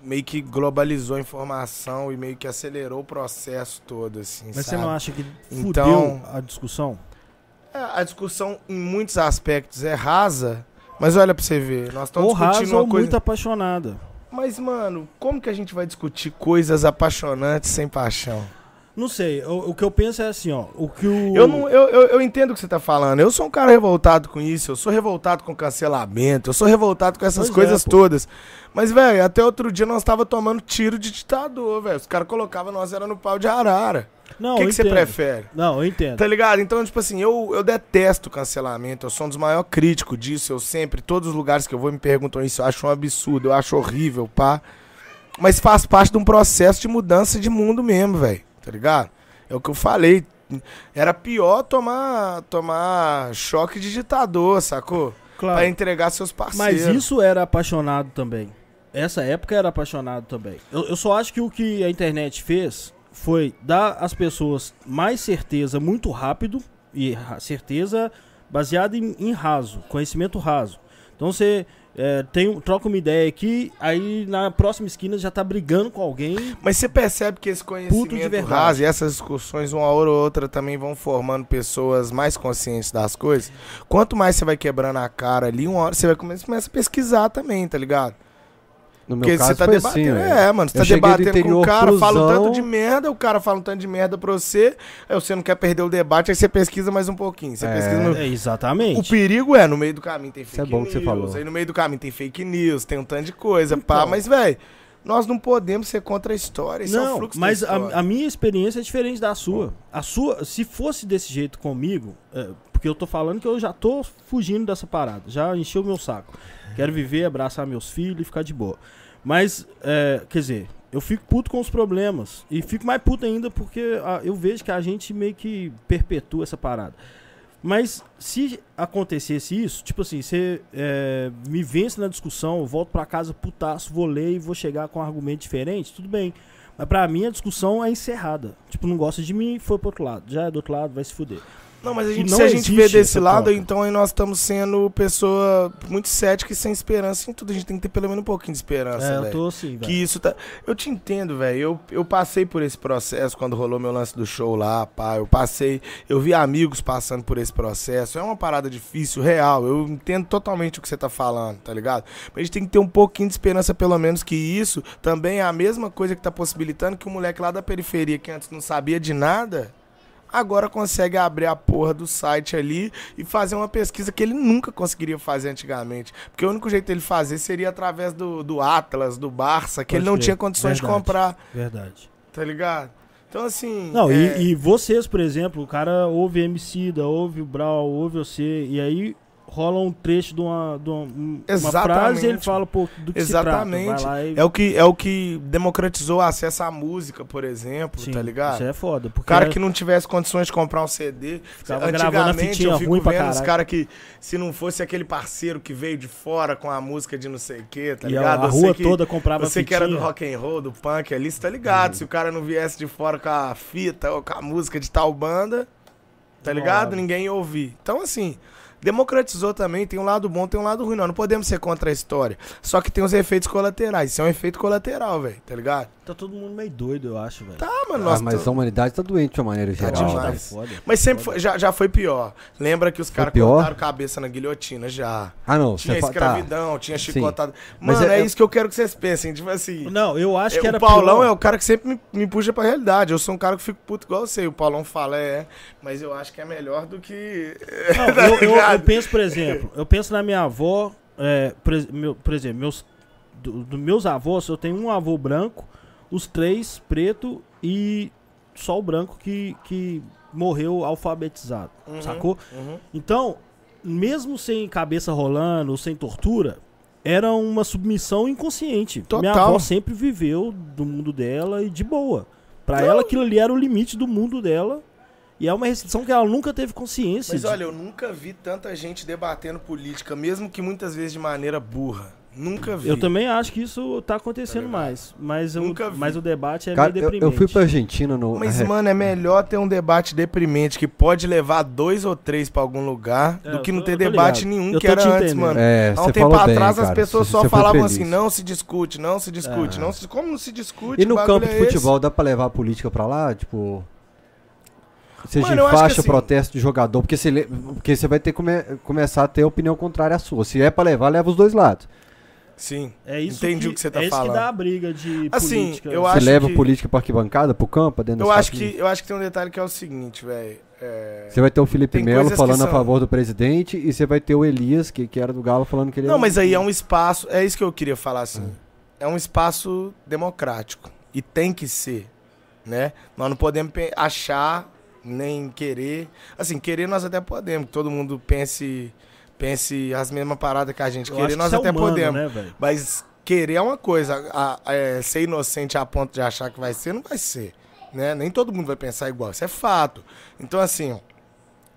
[SPEAKER 3] meio que globalizou a informação e meio que acelerou o processo todo, assim,
[SPEAKER 2] Mas você
[SPEAKER 3] sabe?
[SPEAKER 2] não acha que fudeu
[SPEAKER 3] Então-
[SPEAKER 2] a discussão?
[SPEAKER 3] É, a discussão, em muitos aspectos, é rasa, mas olha pra você ver, nós estamos
[SPEAKER 2] Ou
[SPEAKER 3] discutindo
[SPEAKER 2] rasa
[SPEAKER 3] uma
[SPEAKER 2] ou
[SPEAKER 3] coisa...
[SPEAKER 2] muito apaixonada.
[SPEAKER 3] Mas, mano, como que a gente vai discutir coisas apaixonantes sem paixão?
[SPEAKER 2] Não sei, o, o que eu penso é assim, ó. O que o.
[SPEAKER 3] Eu, não, eu, eu, eu entendo o que você tá falando. Eu sou um cara revoltado com isso. Eu sou revoltado com cancelamento. Eu sou revoltado com essas
[SPEAKER 2] Pois é,
[SPEAKER 3] coisas
[SPEAKER 2] pô.
[SPEAKER 3] todas. Mas, velho, até outro dia nós tava tomando tiro de ditador, velho. Os caras colocavam nós era no pau de arara.
[SPEAKER 2] Não,
[SPEAKER 3] O que, que você prefere?
[SPEAKER 2] Não, eu entendo.
[SPEAKER 3] Tá ligado? Então, tipo assim, eu, eu detesto cancelamento. Eu sou um dos maiores críticos disso. Eu sempre, todos os lugares que eu vou me perguntam isso. Eu acho um absurdo, eu acho horrível, pá. Mas faz parte de um processo de mudança de mundo mesmo, velho. Tá ligado? É o que eu falei. Era pior tomar, tomar choque de ditador, sacou?
[SPEAKER 2] Claro.
[SPEAKER 3] Pra entregar seus
[SPEAKER 2] Mas
[SPEAKER 3] parceiros.
[SPEAKER 2] isso era apaixonado também. Essa época era apaixonado também. Eu, eu só acho que o que a internet fez foi dar às pessoas mais certeza muito rápido e certeza baseada em, em raso, conhecimento raso. Então você é, tem, um- troca uma ideia aqui, aí na próxima esquina já tá brigando com alguém.
[SPEAKER 3] Mas você percebe que esse conhecimento raso e essas discussões, uma hora ou outra, também vão formando pessoas mais conscientes das coisas. Quanto mais você vai quebrando a cara ali, uma hora você vai começar, começa a pesquisar também, tá ligado?
[SPEAKER 1] No meu
[SPEAKER 3] Porque
[SPEAKER 1] caso
[SPEAKER 3] você tá
[SPEAKER 1] assim,
[SPEAKER 3] debatendo.
[SPEAKER 1] velho.
[SPEAKER 3] é, mano, você tá debatendo com o cara, fala um
[SPEAKER 1] cruzão.
[SPEAKER 3] tanto de merda, o cara fala um tanto de merda pra você, aí você não quer perder o debate, aí você pesquisa mais um pouquinho. Você
[SPEAKER 1] É.
[SPEAKER 3] pesquisa no,
[SPEAKER 2] É,
[SPEAKER 3] O
[SPEAKER 2] exatamente.
[SPEAKER 3] perigo é, no meio do caminho tem
[SPEAKER 1] Isso
[SPEAKER 3] fake
[SPEAKER 1] é bom que você
[SPEAKER 3] news,
[SPEAKER 1] falou.
[SPEAKER 3] aí no meio do caminho tem fake news, tem um tanto de coisa, pá.
[SPEAKER 2] Então.
[SPEAKER 3] Mas, velho, nós não podemos ser contra a história, isso é o
[SPEAKER 2] Não,
[SPEAKER 3] fluxo
[SPEAKER 2] mas a, a minha experiência é diferente da sua. A sua, se fosse desse jeito comigo, é, porque eu tô falando que eu já tô fugindo dessa parada, já encheu meu saco. Quero viver, abraçar meus filhos e ficar de boa. Mas, é, quer dizer, eu fico puto com os problemas. E fico mais puto ainda porque ah, eu vejo que a gente meio que perpetua essa parada. Mas se acontecesse isso, tipo assim, você é, me vence na discussão, eu volto pra casa putaço, vou ler e vou chegar com um argumento diferente, tudo bem. Mas pra mim a discussão é encerrada. Tipo, não gosta de mim, foi pro outro lado. Já é do outro lado, vai se fuder.
[SPEAKER 3] Não, mas a gente, se a gente vê desse lado, então aí nós estamos sendo pessoa muito cética e sem esperança em tudo. A gente tem que ter pelo menos um pouquinho de esperança,
[SPEAKER 2] é, eu
[SPEAKER 3] velho.
[SPEAKER 2] tô
[SPEAKER 3] Que
[SPEAKER 2] velho.
[SPEAKER 3] isso tá. Eu te entendo, velho. Eu, eu passei por esse processo quando rolou meu lance do show lá, pá. Eu passei. Eu vi amigos passando por esse processo. É uma parada difícil, real. Eu entendo totalmente o que você tá falando, tá ligado? Mas a gente tem que ter um pouquinho de esperança, pelo menos, que isso também é a mesma coisa que tá possibilitando que o moleque lá da periferia, que antes não sabia de nada. Agora consegue abrir a porra do site ali e fazer uma pesquisa que ele nunca conseguiria fazer antigamente. Porque o único jeito dele fazer seria através do, do Atlas, do Barça, que
[SPEAKER 2] Pode
[SPEAKER 3] ele não
[SPEAKER 2] crer.
[SPEAKER 3] tinha condições de
[SPEAKER 2] Verdade.
[SPEAKER 3] comprar,
[SPEAKER 2] Verdade.
[SPEAKER 3] tá ligado? Então, assim.
[SPEAKER 2] Não,
[SPEAKER 3] é,
[SPEAKER 2] e, e vocês, por exemplo, o cara ouve MC da, ouve o Brau, ouve você, e aí rola um trecho de uma, de uma, um- uma frase e ele fala, pô, do que
[SPEAKER 3] Exatamente.
[SPEAKER 2] e...
[SPEAKER 3] É o, que, é o que democratizou o acesso à música, por exemplo,
[SPEAKER 2] Sim,
[SPEAKER 3] tá ligado?
[SPEAKER 2] Isso é foda.
[SPEAKER 3] O cara que não tivesse condições de comprar um CD.
[SPEAKER 2] Ficava a fitinha
[SPEAKER 3] eu fico vendo os caras que, se não fosse aquele parceiro que veio de fora com a música de não sei o que, tá
[SPEAKER 2] e a,
[SPEAKER 3] ligado?
[SPEAKER 2] a
[SPEAKER 3] Você
[SPEAKER 2] rua
[SPEAKER 3] que-
[SPEAKER 2] toda comprava
[SPEAKER 3] Você que era do rock and roll, do punk ali, você tá ligado? Se o cara não viesse de fora com a fita ou com a música de tal banda, tá
[SPEAKER 2] Não
[SPEAKER 3] ligado? Ninguém ia ouvir. Então, assim, democratizou também, tem um lado bom, tem um lado ruim. Não, não podemos ser contra a história. Só que tem os efeitos colaterais. Isso é um efeito colateral, velho, tá ligado?
[SPEAKER 2] Tá todo mundo meio doido, eu acho, velho.
[SPEAKER 3] Tá, mano.
[SPEAKER 1] Ah,
[SPEAKER 3] Nós
[SPEAKER 1] mas
[SPEAKER 3] tô-
[SPEAKER 1] a humanidade tá doente de uma maneira
[SPEAKER 3] Tá
[SPEAKER 1] geral.
[SPEAKER 3] demais.
[SPEAKER 1] né?
[SPEAKER 2] foda.
[SPEAKER 3] Mas sempre foi, já, já foi pior. Lembra que os caras cortaram cabeça na guilhotina já.
[SPEAKER 1] Ah, não.
[SPEAKER 3] Tinha
[SPEAKER 1] tá.
[SPEAKER 3] escravidão, tinha
[SPEAKER 1] Sim.
[SPEAKER 3] chicotado.
[SPEAKER 1] Mas
[SPEAKER 3] Mano,
[SPEAKER 1] é-
[SPEAKER 3] é, isso que eu quero que vocês pensem. Tipo assim.
[SPEAKER 2] Não, eu acho que
[SPEAKER 3] É,
[SPEAKER 2] era
[SPEAKER 3] o Paulão
[SPEAKER 2] pior.
[SPEAKER 3] é o cara que sempre me, me puxa pra realidade. Eu sou um cara que fico puto igual você. O Paulão fala, é, mas eu acho que é melhor do que.
[SPEAKER 2] Não,
[SPEAKER 3] Tá
[SPEAKER 2] eu, eu- eu penso, por exemplo, eu penso na minha avó, é, por, meu- por exemplo, meus, do, do meus avós, eu tenho um avô branco, os três preto e só o branco que, que morreu alfabetizado,
[SPEAKER 3] Uhum,
[SPEAKER 2] sacou?
[SPEAKER 3] uhum.
[SPEAKER 2] Então, mesmo sem cabeça rolando, sem tortura, era uma submissão inconsciente. Minha
[SPEAKER 3] Total.
[SPEAKER 2] avó sempre viveu do mundo dela e de boa. Pra ela, aquilo ali era o limite do mundo dela. E é uma restrição que ela nunca teve consciência.
[SPEAKER 3] Mas
[SPEAKER 2] de-
[SPEAKER 3] olha, eu nunca vi tanta gente debatendo política, mesmo que muitas vezes de maneira burra. Nunca vi.
[SPEAKER 2] Eu também acho que isso tá acontecendo
[SPEAKER 3] Tá
[SPEAKER 2] mais. Mas, eu,
[SPEAKER 3] Nunca vi.
[SPEAKER 2] mas o debate é
[SPEAKER 1] Cara,
[SPEAKER 2] meio
[SPEAKER 1] eu,
[SPEAKER 2] deprimente.
[SPEAKER 1] eu fui pra Argentina no.
[SPEAKER 3] Mas,
[SPEAKER 1] é,
[SPEAKER 3] mano, é melhor ter um debate deprimente que pode levar dois ou três pra algum lugar
[SPEAKER 2] É,
[SPEAKER 3] do
[SPEAKER 2] eu
[SPEAKER 3] que não ter
[SPEAKER 2] eu tô
[SPEAKER 3] debate
[SPEAKER 2] ligado.
[SPEAKER 3] nenhum
[SPEAKER 2] Eu
[SPEAKER 3] que era
[SPEAKER 2] te
[SPEAKER 3] antes, mano.
[SPEAKER 1] É,
[SPEAKER 3] Há um tempo
[SPEAKER 1] bem,
[SPEAKER 3] atrás as pessoas só falavam
[SPEAKER 1] feliz.
[SPEAKER 3] assim, não se discute, não se discute,
[SPEAKER 2] Ah.
[SPEAKER 3] não se... Como não se discute?
[SPEAKER 1] E no campo de
[SPEAKER 3] é esse.
[SPEAKER 1] futebol, dá pra levar a política pra lá? Tipo. Seja
[SPEAKER 3] Mano, que
[SPEAKER 1] faixa,
[SPEAKER 3] assim-
[SPEAKER 1] protesto de jogador, porque você, porque você vai ter que come- começar a ter opinião contrária à sua. Se é pra levar, leva os dois lados.
[SPEAKER 3] Sim.
[SPEAKER 2] É isso
[SPEAKER 3] Entendi o que você tá
[SPEAKER 2] é isso
[SPEAKER 3] falando.
[SPEAKER 2] que dá a briga de
[SPEAKER 3] Assim,
[SPEAKER 2] política.
[SPEAKER 3] eu
[SPEAKER 1] Você
[SPEAKER 3] acho
[SPEAKER 1] leva
[SPEAKER 3] que-
[SPEAKER 1] política pra arquibancada, pro campo, dentro
[SPEAKER 3] Eu acho, que, eu acho que tem um detalhe que é o seguinte, velho. É...
[SPEAKER 1] Você vai ter o Felipe Melo
[SPEAKER 3] que
[SPEAKER 1] falando a
[SPEAKER 3] são-
[SPEAKER 1] favor do presidente e você vai ter o Elias, que, que era do Galo, falando que ele
[SPEAKER 3] Não, mas aí é um espaço. É isso que eu queria falar assim.
[SPEAKER 1] Hum.
[SPEAKER 3] É um espaço democrático. E tem que ser. Né? Nós não podemos achar, nem querer. Assim, querer nós até podemos. que Todo mundo pense, pense as mesmas paradas que a gente.
[SPEAKER 2] Eu
[SPEAKER 3] querer nós
[SPEAKER 2] é
[SPEAKER 3] até
[SPEAKER 2] humano,
[SPEAKER 3] podemos.
[SPEAKER 2] Né?
[SPEAKER 3] Mas querer é uma coisa. a- a- é, ser inocente a ponto de achar que vai ser, não vai ser. Né? Nem todo mundo vai pensar igual. Isso é fato. Então, assim,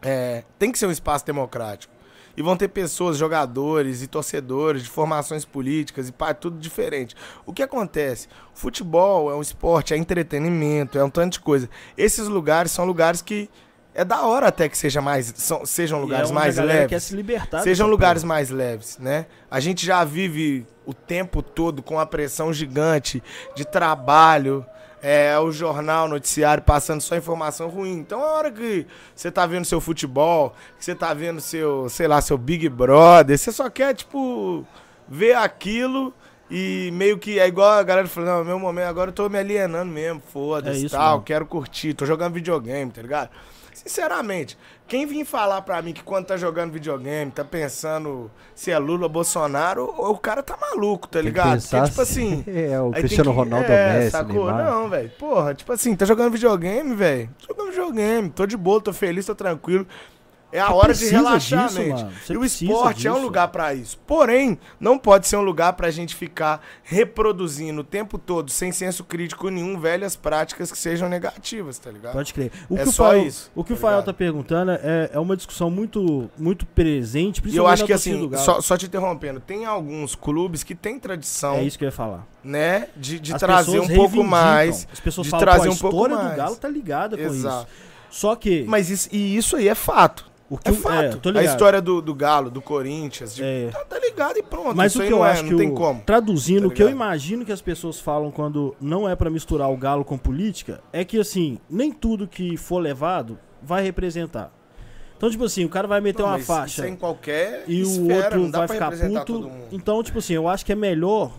[SPEAKER 3] é, tem que ser um espaço democrático. E vão ter pessoas, jogadores e torcedores de formações políticas e pá, tudo diferente. O que acontece? O futebol é um esporte, é entretenimento, é um tanto de coisa. Esses lugares são lugares que é da hora até que seja mais, são- sejam
[SPEAKER 2] E
[SPEAKER 3] lugares
[SPEAKER 2] é
[SPEAKER 3] mais leves.
[SPEAKER 2] quer se libertar
[SPEAKER 3] Sejam lugares mais leves, né? A gente já vive o tempo todo com a pressão gigante de trabalho, é, o jornal, o noticiário passando só informação ruim. Então, a hora que você tá vendo seu futebol, que você tá vendo seu, sei lá, seu Big Brother, você só quer, tipo, ver aquilo e meio que é igual a galera falando, não, meu momento, agora eu tô me alienando mesmo,
[SPEAKER 2] É
[SPEAKER 3] foda-se,
[SPEAKER 2] isso
[SPEAKER 3] tal,
[SPEAKER 2] mesmo.
[SPEAKER 3] quero curtir, tô jogando videogame, tá ligado? Sinceramente, quem vir falar pra mim que quando tá jogando videogame, tá pensando se é Lula ou Bolsonaro, o, cara tá maluco, tá ligado?
[SPEAKER 1] pensar
[SPEAKER 3] tipo assim.
[SPEAKER 1] É, o Cristiano
[SPEAKER 3] que-
[SPEAKER 1] Ronaldo
[SPEAKER 3] é,
[SPEAKER 1] Messi,
[SPEAKER 3] sacou?
[SPEAKER 1] Neymar.
[SPEAKER 3] Não, velho. Porra, tipo assim, tá jogando videogame, velho. Tô jogando videogame, tô de boa, tô feliz, tô tranquilo. É a hora de relaxar
[SPEAKER 2] disso,
[SPEAKER 3] a E o esporte é um
[SPEAKER 2] disso.
[SPEAKER 3] lugar pra isso. Porém, não pode ser um lugar pra gente ficar reproduzindo o tempo todo, sem senso crítico nenhum, velhas práticas que sejam negativas, tá ligado?
[SPEAKER 2] Pode crer. O
[SPEAKER 3] É
[SPEAKER 2] que o
[SPEAKER 3] só
[SPEAKER 2] Fael,
[SPEAKER 3] isso,
[SPEAKER 2] O que
[SPEAKER 3] tá
[SPEAKER 2] o Fael tá perguntando é, é uma discussão muito, muito presente,
[SPEAKER 3] E eu
[SPEAKER 2] principalmente
[SPEAKER 3] acho que assim, só, só te interrompendo, tem alguns clubes que têm tradição,
[SPEAKER 2] É isso que eu ia falar.
[SPEAKER 3] né, de, de trazer um pouco mais.
[SPEAKER 2] As pessoas
[SPEAKER 3] de
[SPEAKER 2] falam,
[SPEAKER 3] trazer
[SPEAKER 2] a
[SPEAKER 3] um pouco
[SPEAKER 2] história
[SPEAKER 3] mais.
[SPEAKER 2] do Galo tá ligada com
[SPEAKER 3] Exato.
[SPEAKER 2] isso. Só que...
[SPEAKER 3] Mas isso, e isso aí é fato.
[SPEAKER 2] O que
[SPEAKER 3] É
[SPEAKER 2] o-
[SPEAKER 3] fato.
[SPEAKER 2] tô
[SPEAKER 3] a história do, do Galo, do Corinthians, de-
[SPEAKER 2] É.
[SPEAKER 3] tá, tá ligado e pronto.
[SPEAKER 2] Mas
[SPEAKER 3] isso
[SPEAKER 2] o
[SPEAKER 3] aí
[SPEAKER 2] que eu
[SPEAKER 3] não, é,
[SPEAKER 2] acho
[SPEAKER 3] não
[SPEAKER 2] que
[SPEAKER 3] tem
[SPEAKER 2] o-
[SPEAKER 3] como.
[SPEAKER 2] traduzindo,
[SPEAKER 3] Tá
[SPEAKER 2] o que eu imagino que as pessoas falam quando não é pra misturar o galo com política, é que assim, nem tudo que for levado vai representar. Então, tipo assim, o cara vai meter
[SPEAKER 3] Não,
[SPEAKER 2] uma faixa
[SPEAKER 3] Isso é em qualquer
[SPEAKER 2] e o
[SPEAKER 3] esfera,
[SPEAKER 2] outro
[SPEAKER 3] não dá
[SPEAKER 2] vai ficar
[SPEAKER 3] representar
[SPEAKER 2] puto.
[SPEAKER 3] todo mundo.
[SPEAKER 2] Então, tipo assim, eu acho que é melhor.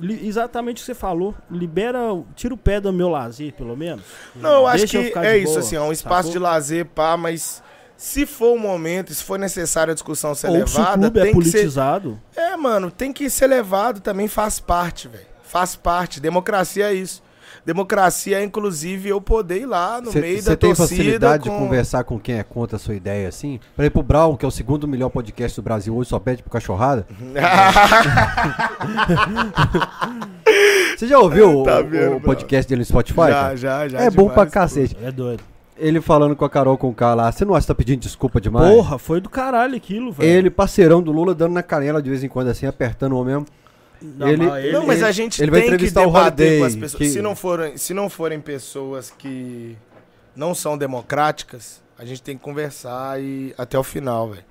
[SPEAKER 2] É, exatamente o que você falou. Libera, tira o pé do meu lazer, pelo menos.
[SPEAKER 3] Não, eu acho
[SPEAKER 2] eu
[SPEAKER 3] que é isso,
[SPEAKER 2] boa,
[SPEAKER 3] assim, é um espaço
[SPEAKER 2] sacou?
[SPEAKER 3] de lazer, pá, mas se for o momento, se for necessário a discussão ser
[SPEAKER 2] Ou se o
[SPEAKER 3] levada,
[SPEAKER 2] clube é
[SPEAKER 3] tem que ser.
[SPEAKER 2] politizado.
[SPEAKER 3] É, mano, tem que ser levado também, faz parte, velho. Faz parte. Democracia é isso. Democracia é, inclusive, eu poder ir lá no meio da
[SPEAKER 1] Você tem
[SPEAKER 3] torcida.
[SPEAKER 1] facilidade
[SPEAKER 3] com...
[SPEAKER 1] de conversar com quem é contra a sua ideia assim? Por exemplo, o Brown, que é o segundo melhor podcast do Brasil hoje, só pede pro cachorrada. Você já ouviu
[SPEAKER 3] Tá
[SPEAKER 1] o,
[SPEAKER 3] vendo,
[SPEAKER 1] o podcast dele no Spotify?
[SPEAKER 3] já,
[SPEAKER 1] cara?
[SPEAKER 3] já, já.
[SPEAKER 1] é bom pra
[SPEAKER 3] demais,
[SPEAKER 1] cacete.
[SPEAKER 2] É doido.
[SPEAKER 1] Ele falando com a Carol com o K lá, você não acha que tá pedindo desculpa demais?
[SPEAKER 2] Porra, foi do caralho aquilo, velho.
[SPEAKER 1] Ele, parceirão do Lula, dando na canela de vez em quando, assim, apertando o homem mesmo.
[SPEAKER 2] Não,
[SPEAKER 1] ele-
[SPEAKER 2] mas
[SPEAKER 3] Não, mas
[SPEAKER 1] ele-
[SPEAKER 3] a gente
[SPEAKER 1] ele vai
[SPEAKER 3] tem que
[SPEAKER 1] entrevistar o
[SPEAKER 3] debater
[SPEAKER 1] Holiday,
[SPEAKER 3] com as pessoas.
[SPEAKER 1] que-
[SPEAKER 3] Se, não forem, se não forem pessoas que não são democráticas, A gente tem que conversar e até o final, velho.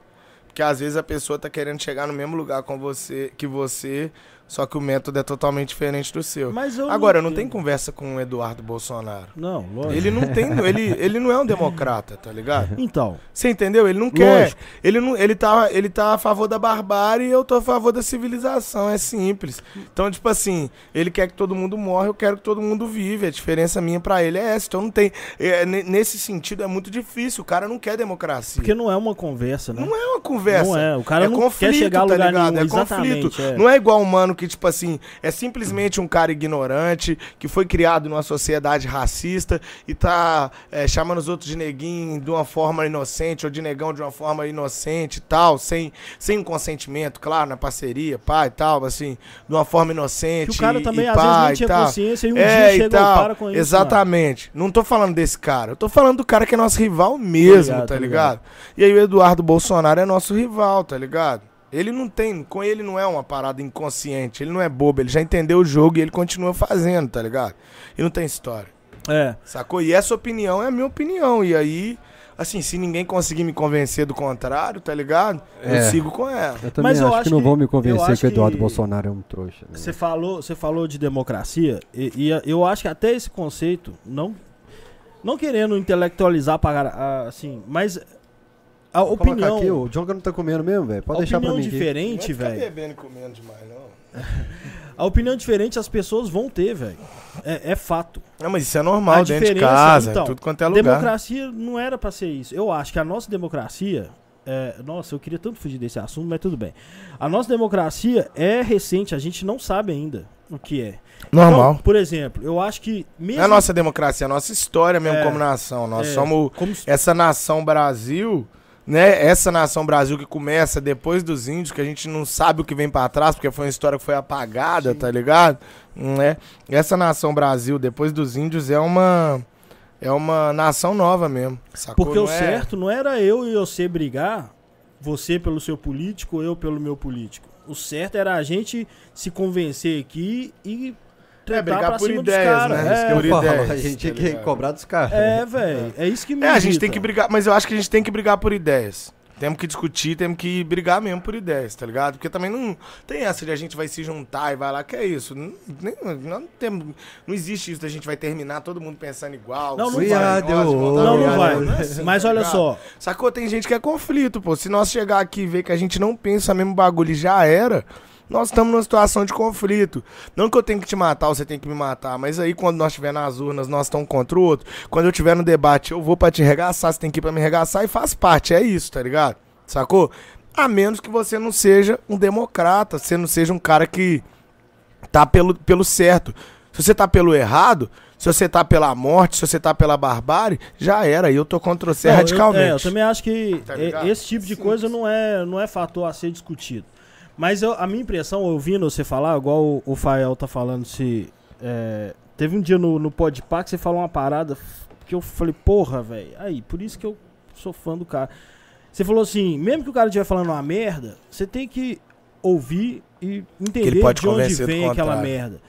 [SPEAKER 3] Porque às vezes a pessoa tá querendo chegar no mesmo lugar com você que você, só que o método é totalmente diferente do seu.
[SPEAKER 2] Mas eu
[SPEAKER 3] Agora, não
[SPEAKER 2] entendo.
[SPEAKER 3] tenho conversa com o Eduardo Bolsonaro.
[SPEAKER 2] Não, lógico.
[SPEAKER 3] Ele não tem, ele, ele não é um democrata, tá ligado?
[SPEAKER 2] Então,
[SPEAKER 3] Você entendeu? Ele não quer. Ele, não, ele, tá, ele tá a favor da barbárie e eu tô a favor da civilização. É simples. Então, tipo assim, ele quer que todo mundo morra, eu quero que todo mundo vive. A diferença minha pra ele é essa. Então não tem. é, ne- nesse sentido é muito difícil. O cara não quer democracia.
[SPEAKER 2] porque não é uma conversa, né?
[SPEAKER 3] Não é uma conversa.
[SPEAKER 2] Não é, o cara
[SPEAKER 3] é
[SPEAKER 2] não
[SPEAKER 3] conflito,
[SPEAKER 2] quer chegar a
[SPEAKER 3] tá
[SPEAKER 2] lugar
[SPEAKER 3] ligado?
[SPEAKER 2] nenhum,
[SPEAKER 3] É conflito.
[SPEAKER 2] é.
[SPEAKER 3] Não é igual um mano que, tipo assim, é simplesmente um cara ignorante, que foi criado numa sociedade racista e tá é, chamando os outros de neguinho de uma forma inocente, ou de negão de uma forma inocente e tal, sem, sem um consentimento, claro, na parceria, pai e tal, assim, de uma forma inocente.
[SPEAKER 2] Que o cara também,
[SPEAKER 3] e
[SPEAKER 2] às vezes,
[SPEAKER 3] pá
[SPEAKER 2] nem
[SPEAKER 3] e
[SPEAKER 2] tinha consciência e um
[SPEAKER 3] É,
[SPEAKER 2] dia
[SPEAKER 3] e tal.
[SPEAKER 2] para com isso.
[SPEAKER 3] Exatamente. Não tô falando desse cara. Eu tô falando do cara que é nosso rival mesmo,
[SPEAKER 2] ligado,
[SPEAKER 3] tá
[SPEAKER 2] tô
[SPEAKER 3] ligado? E aí o Eduardo Bolsonaro é nosso rival, tá ligado? Ele não tem, com ele não é uma parada inconsciente, ele não é bobo, ele já entendeu o jogo e ele continua fazendo, tá ligado? E não tem história.
[SPEAKER 2] É.
[SPEAKER 3] Sacou? E essa opinião é a minha opinião. E aí, assim, se ninguém conseguir me convencer do contrário, tá ligado? Eu
[SPEAKER 1] É.
[SPEAKER 3] sigo com ela.
[SPEAKER 1] Eu também
[SPEAKER 2] Mas eu
[SPEAKER 1] acho,
[SPEAKER 2] acho
[SPEAKER 1] que não
[SPEAKER 2] que-
[SPEAKER 1] vão me
[SPEAKER 2] eu
[SPEAKER 1] convencer que o Eduardo
[SPEAKER 2] que-
[SPEAKER 1] Bolsonaro é um trouxa. né?
[SPEAKER 2] Você falou, você falou de democracia e, e eu acho que até esse conceito não não querendo intelectualizar para assim, mas a
[SPEAKER 1] Vou
[SPEAKER 2] opinião
[SPEAKER 1] aqui, o Jonga não tá comendo mesmo, velho. Pode
[SPEAKER 2] a
[SPEAKER 1] deixar pra
[SPEAKER 2] opinião
[SPEAKER 1] mim. aqui.
[SPEAKER 2] diferente,
[SPEAKER 3] Não é
[SPEAKER 2] velho.
[SPEAKER 3] bebendo e comendo demais, não.
[SPEAKER 2] A opinião diferente as pessoas vão ter, velho. É, é fato.
[SPEAKER 3] Não, mas isso é normal
[SPEAKER 2] A
[SPEAKER 3] dentro de casa,
[SPEAKER 2] então,
[SPEAKER 3] tudo quanto é lugar.
[SPEAKER 2] Democracia não era pra ser isso. Eu acho que a nossa democracia. é, nossa, eu queria tanto fugir desse assunto, mas tudo bem. A nossa democracia é recente, a gente não sabe ainda o que é.
[SPEAKER 3] Normal.
[SPEAKER 2] Então, por exemplo, eu acho que mesmo.
[SPEAKER 3] Não é a nossa democracia, é a nossa história mesmo
[SPEAKER 2] É.
[SPEAKER 3] como nação. Nós
[SPEAKER 2] É,
[SPEAKER 3] somos
[SPEAKER 2] como
[SPEAKER 3] essa nação Brasil, né? Essa nação Brasil que começa depois dos índios, que a gente não sabe o que vem pra trás, porque foi uma história que foi apagada, tá ligado? Né? Essa nação Brasil, depois dos índios, é uma é uma nação nova mesmo. Sacou?
[SPEAKER 2] Porque o
[SPEAKER 3] Não é-
[SPEAKER 2] certo não era eu e você brigar, você pelo seu político, eu pelo meu político. O certo era a gente se convencer aqui e
[SPEAKER 3] É,
[SPEAKER 2] tretar
[SPEAKER 3] brigar por ideias, né? Que
[SPEAKER 2] É,
[SPEAKER 3] Eu
[SPEAKER 1] falo,
[SPEAKER 3] ideias,
[SPEAKER 1] a gente tinha
[SPEAKER 3] tá
[SPEAKER 1] que
[SPEAKER 3] ligado?
[SPEAKER 1] cobrar dos caras.
[SPEAKER 2] é, velho. É isso que me
[SPEAKER 3] É, a gente tem que brigar, mas eu acho que a gente tem que brigar por ideias. Temos que discutir, temos que brigar mesmo por ideias, tá ligado? Porque também não tem essa de a gente vai se juntar e vai lá, que é isso. Não, nem- não, temos, não existe isso da gente vai terminar todo mundo pensando igual.
[SPEAKER 2] Não, não vai.
[SPEAKER 3] nós
[SPEAKER 2] Não, não vai.
[SPEAKER 3] é assim,
[SPEAKER 2] Mas
[SPEAKER 3] tá
[SPEAKER 2] olha
[SPEAKER 3] ligado?
[SPEAKER 2] só,
[SPEAKER 3] Sacou? Tem gente que é conflito, pô. Se nós chegar aqui e ver que a gente não pensa mesmo bagulho e já era, nós estamos numa situação de conflito. Não que eu tenho que te matar ou você tem que me matar, mas aí quando nós estiver nas urnas, nós estamos contra o outro. Quando eu estiver no debate, eu vou pra te regaçar, você tem que ir pra me regaçar e faz parte. É isso, tá ligado? Sacou? A menos que você não seja um democrata, você não seja um cara que tá pelo, pelo certo. Se você tá pelo errado, se você tá pela morte, se você tá pela barbárie, já era. E eu tô contra você
[SPEAKER 2] Não, eu-
[SPEAKER 3] radicalmente.
[SPEAKER 2] é, Eu, também acho que
[SPEAKER 3] Tá
[SPEAKER 2] esse tipo de
[SPEAKER 3] Sim.
[SPEAKER 2] coisa não é, não é fator a ser discutido. Mas eu- a minha impressão, ouvindo você falar, igual o, o Fael tá falando, se. é, teve um dia no, no Podpah que você falou uma parada que eu falei, porra, velho. Aí, por isso que eu sou fã do cara. Você falou assim, mesmo que o cara estiver falando uma merda, você tem que ouvir e entender de onde vem aquela merda.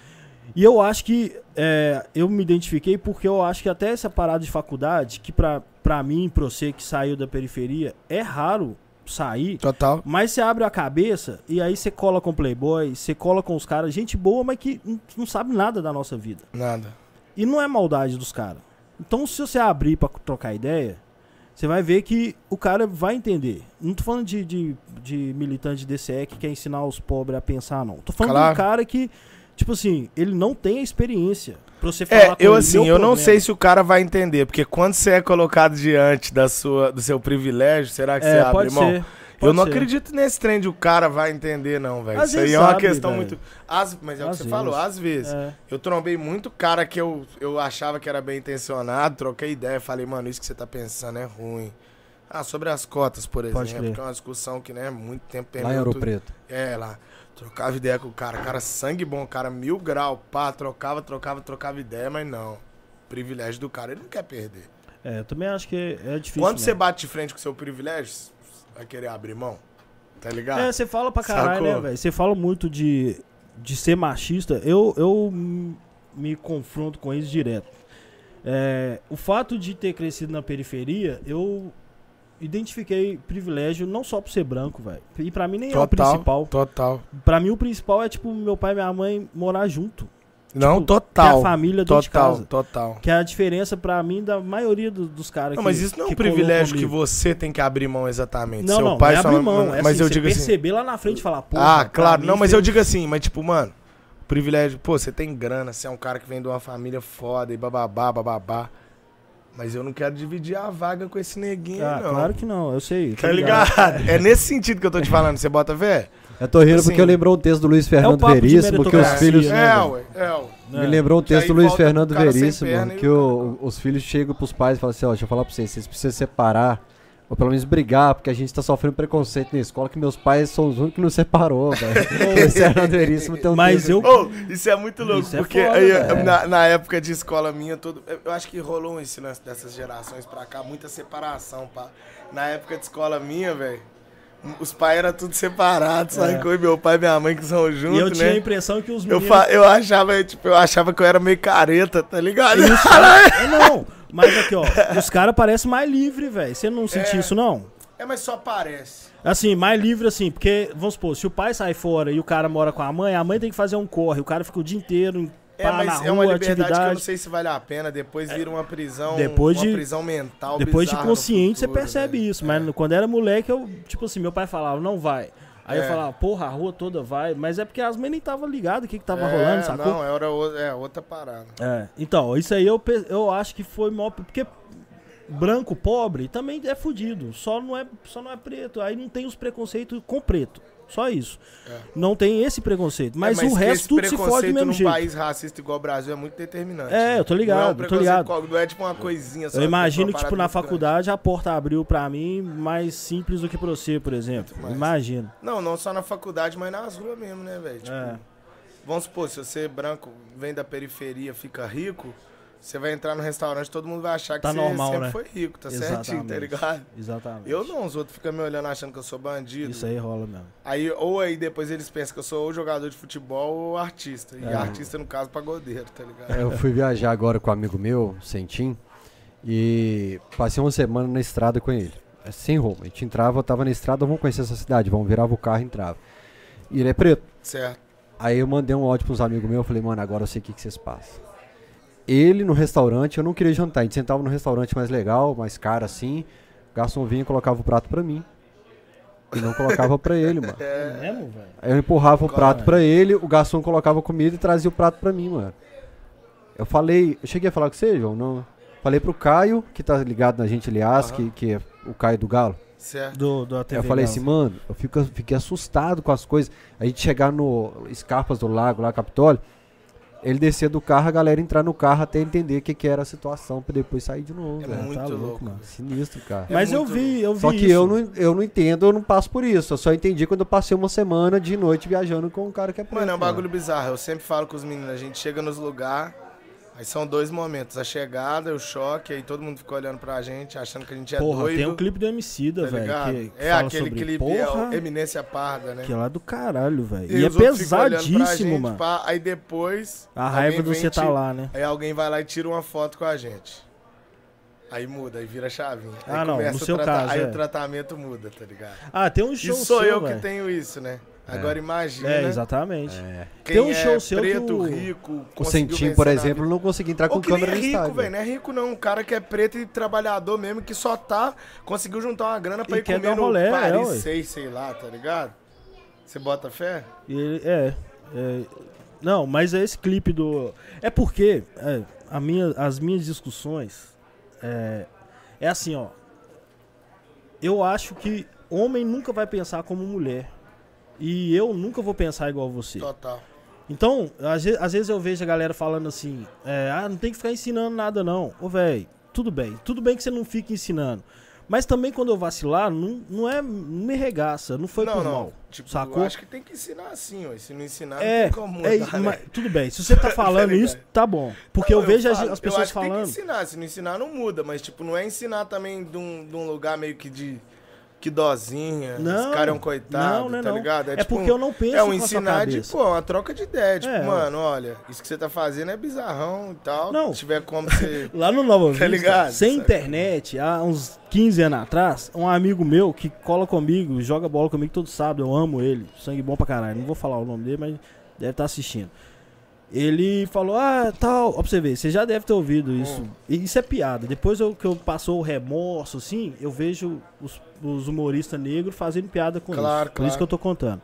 [SPEAKER 2] E eu acho que é, eu me identifiquei porque eu acho que até essa parada de faculdade, que pra, pra mim, pra você que saiu da periferia, é raro sair.
[SPEAKER 3] Total.
[SPEAKER 2] Mas você abre a cabeça e aí você cola com playboy, você cola com os caras, gente boa, mas que não, sabe nada da nossa vida.
[SPEAKER 3] Nada.
[SPEAKER 2] E não é maldade dos caras. Então, se você abrir pra trocar ideia, você vai ver que o cara vai entender. Não tô falando de, de, de militante de DCE que quer ensinar os pobres a pensar, não. Tô falando de
[SPEAKER 3] Claro.
[SPEAKER 2] um cara que, tipo assim, ele não tem a experiência pra você falar
[SPEAKER 3] É,
[SPEAKER 2] com
[SPEAKER 3] eu assim, eu não sei se o cara vai entender, porque quando você é colocado diante da sua, do seu privilégio, será que você
[SPEAKER 2] É,
[SPEAKER 3] abre
[SPEAKER 2] pode
[SPEAKER 3] mão?
[SPEAKER 2] ser.
[SPEAKER 3] Eu não
[SPEAKER 2] ser.
[SPEAKER 3] acredito nesse trem de o cara vai entender, não, velho. Isso aí
[SPEAKER 2] vezes
[SPEAKER 3] é uma
[SPEAKER 2] sabe,
[SPEAKER 3] questão
[SPEAKER 2] velho.
[SPEAKER 3] muito. Às- mas é o que você
[SPEAKER 2] vezes.
[SPEAKER 3] falou, às vezes.
[SPEAKER 2] É.
[SPEAKER 3] Eu trombei muito cara que eu, eu achava que era bem intencionado, troquei ideia, falei, mano, isso que você tá pensando é ruim. Ah, sobre as cotas, por exemplo, que é uma discussão que, né, muito tempo
[SPEAKER 1] Lá em Ouro. Preto.
[SPEAKER 3] É, lá. Trocava ideia com o cara. Cara, sangue bom, cara, mil grau, pá, trocava, trocava, trocava ideia, mas não. Privilégio do cara, ele não quer perder.
[SPEAKER 2] É, eu também acho que é difícil.
[SPEAKER 3] Quando você
[SPEAKER 2] mesmo.
[SPEAKER 3] bate de frente com o seu privilégio, você vai querer abrir mão. Tá ligado?
[SPEAKER 2] É, você fala pra caralho,
[SPEAKER 3] Sacou?
[SPEAKER 2] né, velho? Você fala muito de, de ser machista. Eu, eu me confronto com isso direto. É, o fato de ter crescido na periferia, eu identifiquei privilégio não só por ser branco, velho. E pra mim nem é o principal.
[SPEAKER 3] Total.
[SPEAKER 2] Pra mim o principal é, tipo, meu pai e minha mãe morar junto.
[SPEAKER 3] Não,
[SPEAKER 2] Tipo, Ter
[SPEAKER 3] total.
[SPEAKER 2] a família dentro de
[SPEAKER 3] Total,
[SPEAKER 2] casa.
[SPEAKER 3] total.
[SPEAKER 2] Que é a diferença pra mim da maioria do- dos caras
[SPEAKER 3] Não,
[SPEAKER 2] que
[SPEAKER 3] mas isso não é um privilégio que você tem que abrir mão exatamente.
[SPEAKER 2] Não,
[SPEAKER 3] Seu
[SPEAKER 2] não,
[SPEAKER 3] pai,
[SPEAKER 2] não é abrir mão. É
[SPEAKER 3] mas
[SPEAKER 2] assim,
[SPEAKER 3] eu
[SPEAKER 2] você
[SPEAKER 3] digo assim.
[SPEAKER 2] perceber lá na frente e falar, pô.
[SPEAKER 3] Ah, claro. Não, mas
[SPEAKER 2] foi-
[SPEAKER 3] eu digo assim, mas tipo, mano, privilégio, pô, você tem grana, você é um cara que vem de uma família foda e bababá, bababá. Mas eu não quero dividir a vaga com esse neguinho,
[SPEAKER 2] Ah,
[SPEAKER 3] não.
[SPEAKER 2] claro que não, eu sei.
[SPEAKER 3] Tá ligado? É nesse sentido que eu tô te falando, você bota fé?
[SPEAKER 1] Eu tô rindo
[SPEAKER 3] Assim,
[SPEAKER 1] porque eu lembrou um texto do Luiz Fernando
[SPEAKER 2] papo de
[SPEAKER 1] Veríssimo que os filhos.
[SPEAKER 2] né,
[SPEAKER 3] É, ué, é, ué.
[SPEAKER 1] Me lembrou um
[SPEAKER 3] aí
[SPEAKER 1] texto do Luiz Fernando Veríssimo,
[SPEAKER 3] perna
[SPEAKER 1] que
[SPEAKER 3] o
[SPEAKER 1] o- os filhos chegam pros pais e falam assim, ó, deixa eu falar pra vocês, vocês precisam separar, ou pelo menos brigar, porque a gente tá sofrendo preconceito na escola, que meus pais são os únicos que nos separou, velho. Luiz Fernando Veríssimo tem um
[SPEAKER 2] Mas eu.
[SPEAKER 3] Ô, isso é muito louco,
[SPEAKER 2] Isso é
[SPEAKER 3] porque
[SPEAKER 2] foda,
[SPEAKER 3] aí,
[SPEAKER 2] velho.
[SPEAKER 3] na, na época de escola minha, todo, eu- acho que rolou esse lance dessas gerações pra cá, muita separação, pá. Na época de escola minha, velho, os pais eram tudo separados,
[SPEAKER 2] É.
[SPEAKER 3] E meu pai e minha mãe que são
[SPEAKER 2] E
[SPEAKER 3] juntos,
[SPEAKER 2] eu tinha a
[SPEAKER 3] né?
[SPEAKER 2] impressão que os
[SPEAKER 3] Eu,
[SPEAKER 2] meninos.
[SPEAKER 3] fa- eu achava, tipo, eu achava que eu era meio careta, tá ligado?
[SPEAKER 2] Isso, é, não, mas aqui, ó, os caras parecem mais livres, velho. Você não sentiu
[SPEAKER 3] É.
[SPEAKER 2] isso, não?
[SPEAKER 3] É, mas só parece.
[SPEAKER 2] Assim, mais livre assim, porque, vamos supor, se o pai sai fora e o cara mora com a mãe, a mãe tem que fazer um corre, o cara fica o dia inteiro
[SPEAKER 3] É,
[SPEAKER 2] pá,
[SPEAKER 3] mas
[SPEAKER 2] na
[SPEAKER 3] é
[SPEAKER 2] rua,
[SPEAKER 3] uma liberdade que eu não
[SPEAKER 2] atividade.
[SPEAKER 3] sei se vale a pena. Depois vira uma prisão,
[SPEAKER 2] Depois
[SPEAKER 3] uma
[SPEAKER 2] de-
[SPEAKER 3] prisão mental
[SPEAKER 2] Depois de consciente, você
[SPEAKER 3] futuro,
[SPEAKER 2] percebe
[SPEAKER 3] velho.
[SPEAKER 2] isso. Mas quando era moleque, eu, tipo assim, meu pai falava, não vai. Aí eu
[SPEAKER 3] É.
[SPEAKER 2] falava, porra, a rua toda vai. Mas é porque as mães nem estavam ligadas o que, que tava
[SPEAKER 3] É,
[SPEAKER 2] rolando, sacou?
[SPEAKER 3] Não, era o- é outra parada.
[SPEAKER 2] É, então, isso aí eu, eu acho que foi maior. Porque branco, pobre, também é fudido. Só não é, só não é preto. Aí não tem os preconceitos com preto. Só isso.
[SPEAKER 3] É.
[SPEAKER 2] Não tem esse preconceito. Mas,
[SPEAKER 3] É,
[SPEAKER 2] o
[SPEAKER 3] que
[SPEAKER 2] resto tudo se fode do mesmo
[SPEAKER 3] num
[SPEAKER 2] jeito.
[SPEAKER 3] país racista igual o Brasil é muito determinante.
[SPEAKER 2] É,
[SPEAKER 3] né?
[SPEAKER 2] eu tô ligado,
[SPEAKER 3] não é um
[SPEAKER 2] tô ligado.
[SPEAKER 3] qual- Não é tipo uma coisinha só.
[SPEAKER 2] Eu imagino tipo, na
[SPEAKER 3] muito grande.
[SPEAKER 2] faculdade a porta abriu pra mim mais simples do que pra você, por exemplo. Imagino.
[SPEAKER 3] Não, não só na faculdade, mas nas ruas mesmo, né, velho? Tipo,
[SPEAKER 2] É.
[SPEAKER 3] Vamos supor, se você branco vem da periferia, fica rico, você vai entrar no restaurante, todo mundo vai achar que
[SPEAKER 2] Tá
[SPEAKER 3] você
[SPEAKER 2] normal,
[SPEAKER 3] sempre
[SPEAKER 2] né?
[SPEAKER 3] foi rico, tá certinho, tá
[SPEAKER 2] Exatamente.
[SPEAKER 3] ligado?
[SPEAKER 2] Exatamente.
[SPEAKER 3] Eu não, os outros ficam me olhando achando que eu sou bandido.
[SPEAKER 2] Isso aí rola mesmo.
[SPEAKER 3] Aí, ou aí depois eles pensam que eu sou ou jogador de futebol ou artista. E
[SPEAKER 2] É.
[SPEAKER 3] artista, no caso, pagodeiro, tá ligado?
[SPEAKER 1] Eu fui viajar agora com um amigo meu, Sentim, e passei uma semana na estrada com ele. É, Sem rumo. A gente entrava, eu tava na estrada, vamos conhecer essa cidade, vamos, virava o carro e entrava. E ele é preto.
[SPEAKER 3] Certo.
[SPEAKER 1] Aí eu mandei um áudio pros amigos meus, eu falei, mano, agora eu sei o que, que vocês passam. Ele no restaurante, eu não queria jantar, a gente sentava no restaurante mais legal, mais caro assim, o garçom vinha e colocava o prato pra mim. E não colocava pra ele, mano.
[SPEAKER 2] É mesmo, velho?
[SPEAKER 1] Aí eu empurrava o prato
[SPEAKER 3] é?
[SPEAKER 1] pra ele, o garçom colocava comida e trazia o prato pra mim, mano. Eu falei, eu cheguei a falar com você, João, não. Falei pro Caio, que tá ligado na gente, aliás,
[SPEAKER 3] Aham.
[SPEAKER 1] que, que é o Caio do Galo.
[SPEAKER 3] Certo.
[SPEAKER 2] Do, do
[SPEAKER 1] eu falei
[SPEAKER 2] Galo.
[SPEAKER 1] assim, mano, eu fico, fiquei assustado com as coisas. A gente chegar no Escarpas do Lago, lá, Capitólio, ele descer do carro, a galera entrar no carro até entender o que, que era a situação, pra depois sair de novo,
[SPEAKER 3] É
[SPEAKER 1] velho.
[SPEAKER 3] muito
[SPEAKER 2] tá louco,
[SPEAKER 3] louco.
[SPEAKER 2] mano.
[SPEAKER 1] Sinistro, cara.
[SPEAKER 3] É
[SPEAKER 2] Mas eu vi, eu vi
[SPEAKER 1] Só que
[SPEAKER 2] isso.
[SPEAKER 1] eu não, eu não entendo, eu não passo por isso. Eu só entendi quando eu passei uma semana de noite viajando com um cara que é preto.
[SPEAKER 3] Mano, é um
[SPEAKER 1] mano.
[SPEAKER 3] bagulho bizarro. Eu sempre falo com os meninos, a gente chega nos lugares, aí são dois momentos. A chegada, o choque, aí todo mundo fica olhando pra gente, achando que a gente é
[SPEAKER 2] Porra,
[SPEAKER 3] doido.
[SPEAKER 2] tem um clipe do Emicida,
[SPEAKER 3] tá
[SPEAKER 2] velho, que, que
[SPEAKER 3] é aquele
[SPEAKER 2] sobre
[SPEAKER 3] clipe, é
[SPEAKER 2] porra,
[SPEAKER 3] Eminência Parda, né?
[SPEAKER 2] que é lá do caralho, velho.
[SPEAKER 3] E
[SPEAKER 2] E, é pesadíssimo, mano.
[SPEAKER 3] pá, aí depois.
[SPEAKER 2] A raiva
[SPEAKER 3] vem
[SPEAKER 2] você tá lá, né?
[SPEAKER 3] Aí alguém vai lá e tira uma foto com a gente. Aí muda, aí vira chavinha. Aí
[SPEAKER 2] Ah, não,
[SPEAKER 3] começa
[SPEAKER 2] no seu
[SPEAKER 3] trata-
[SPEAKER 2] caso,
[SPEAKER 3] Aí
[SPEAKER 2] é.
[SPEAKER 3] o tratamento muda, tá ligado?
[SPEAKER 2] Ah, tem um show
[SPEAKER 3] E sou
[SPEAKER 2] seu,
[SPEAKER 3] eu
[SPEAKER 2] velho.
[SPEAKER 3] que tenho isso, né? Agora imagina.
[SPEAKER 2] É, exatamente.
[SPEAKER 1] É.
[SPEAKER 3] Quem
[SPEAKER 2] Tem um
[SPEAKER 3] é
[SPEAKER 2] show seu que
[SPEAKER 3] preto,
[SPEAKER 2] o-
[SPEAKER 3] rico,
[SPEAKER 1] O
[SPEAKER 3] conseguiu
[SPEAKER 1] Sentim, por exemplo, não conseguia entrar com
[SPEAKER 3] Ou que nem
[SPEAKER 1] câmera
[SPEAKER 3] é
[SPEAKER 1] no
[SPEAKER 3] rico,
[SPEAKER 1] estádio.
[SPEAKER 3] velho. Não é rico, não. Um cara que é preto e trabalhador mesmo, que só tá. Conseguiu juntar uma grana pra
[SPEAKER 2] E
[SPEAKER 3] ir
[SPEAKER 2] quer
[SPEAKER 3] comer
[SPEAKER 2] dar um
[SPEAKER 3] no
[SPEAKER 2] rolê, é,
[SPEAKER 3] Paris
[SPEAKER 2] ué.
[SPEAKER 3] 6, sei lá, tá ligado? Você bota fé?
[SPEAKER 2] E ele- é, é, Não, mas é esse clipe do. É porque é, a minha, as minhas discussões. É, é assim, ó. Eu acho que homem nunca vai pensar como mulher. E eu nunca vou pensar igual você.
[SPEAKER 3] Total.
[SPEAKER 2] Então, às vezes, às vezes eu vejo a galera falando assim: é, ah, não tem que ficar ensinando nada, não. Ô, velho, tudo bem. Tudo bem que você não fique ensinando. Mas também quando eu vacilar, não, não é. Não me regaça, não foi
[SPEAKER 3] não,
[SPEAKER 2] por
[SPEAKER 3] não.
[SPEAKER 2] mal.
[SPEAKER 3] Tipo,
[SPEAKER 2] sacou?
[SPEAKER 3] eu acho que tem que ensinar assim, ó. Se não ensinar,
[SPEAKER 2] É,
[SPEAKER 3] não tem como mudar,
[SPEAKER 2] é,
[SPEAKER 3] né?
[SPEAKER 2] mas tudo bem. Se você tá falando
[SPEAKER 3] ligado?
[SPEAKER 2] isso, tá bom. Porque
[SPEAKER 3] Não,
[SPEAKER 2] eu vejo as,
[SPEAKER 3] falo,
[SPEAKER 2] as
[SPEAKER 3] eu
[SPEAKER 2] pessoas
[SPEAKER 3] acho que Tem
[SPEAKER 2] falando.
[SPEAKER 3] que ensinar, se não ensinar não muda, mas tipo, não é ensinar também de um, de um lugar meio que de que dozinha,
[SPEAKER 2] Não,
[SPEAKER 3] esse cara é um coitado,
[SPEAKER 2] não, não é
[SPEAKER 3] tá
[SPEAKER 2] não.
[SPEAKER 3] ligado?
[SPEAKER 2] É porque eu não penso
[SPEAKER 3] É um ensinar de, pô, uma troca de ideia. Tipo,
[SPEAKER 2] É,
[SPEAKER 3] mano, olha, isso que você tá fazendo é bizarrão e tal.
[SPEAKER 2] Não.
[SPEAKER 3] Se tiver como você...
[SPEAKER 2] Lá no Nova
[SPEAKER 3] Tá
[SPEAKER 2] Vista,
[SPEAKER 3] ligado?
[SPEAKER 2] sem
[SPEAKER 3] Sabe?
[SPEAKER 2] internet, há uns 15 anos atrás, um amigo meu que cola comigo, joga bola comigo todo sábado, eu amo ele, sangue bom pra caralho. Não vou falar o nome dele, mas deve estar assistindo. Ele falou, ah, tal, ó pra você ver, você já deve ter ouvido isso. E isso é piada. Depois eu, que eu passou o remorso, assim, eu vejo os, os humoristas negros fazendo piada com
[SPEAKER 3] Claro,
[SPEAKER 2] isso. Por isso
[SPEAKER 3] claro.
[SPEAKER 2] que eu tô contando.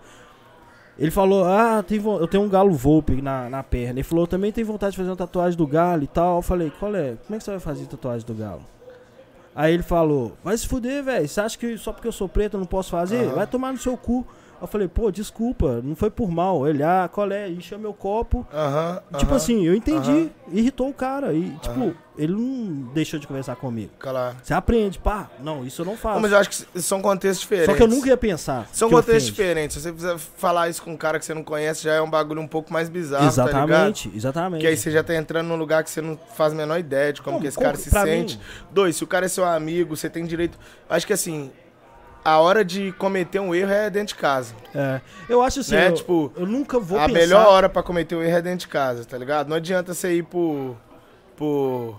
[SPEAKER 2] Ele falou, ah, tem eu tenho um galo Volpe na, na perna. Ele falou, também tem vontade de fazer uma tatuagem do galo e tal. Eu falei, qual é? Como é que você vai fazer tatuagem do galo? Aí ele falou, vai se fuder, velho. Você acha que só porque eu sou preto eu não posso fazer?
[SPEAKER 3] Aham.
[SPEAKER 2] Vai tomar no seu cu. Eu falei, pô, desculpa, não foi por mal. Ele, ah, qual é? Encheu meu copo.
[SPEAKER 3] Aham,
[SPEAKER 2] Tipo
[SPEAKER 3] aham,
[SPEAKER 2] assim, eu entendi.
[SPEAKER 3] Aham.
[SPEAKER 2] Irritou o cara. E, tipo, ele não deixou de conversar comigo.
[SPEAKER 3] Claro.
[SPEAKER 2] Você aprende, pá. Não, isso eu não
[SPEAKER 3] Não,
[SPEAKER 2] faço.
[SPEAKER 3] mas eu acho que são contextos diferentes.
[SPEAKER 2] Só que eu nunca ia pensar.
[SPEAKER 3] São contextos
[SPEAKER 2] ofende.
[SPEAKER 3] diferentes. Se você quiser falar isso com um cara que você não conhece, já é um bagulho um pouco mais bizarro, tá?
[SPEAKER 2] Exatamente, exatamente.
[SPEAKER 3] Que aí você já tá entrando num lugar que você não faz a menor ideia de como
[SPEAKER 2] Não,
[SPEAKER 3] que esse cara se sente.
[SPEAKER 2] mim-
[SPEAKER 3] Dois, se o cara é seu amigo, você tem direito. Acho que assim, a hora de cometer um erro é dentro de casa.
[SPEAKER 2] É, eu acho assim,
[SPEAKER 3] Né?
[SPEAKER 2] eu,
[SPEAKER 3] Tipo,
[SPEAKER 2] eu nunca vou
[SPEAKER 3] a
[SPEAKER 2] pensar...
[SPEAKER 3] melhor hora pra cometer um erro é dentro de casa, tá ligado? Não adianta você ir pro. pro.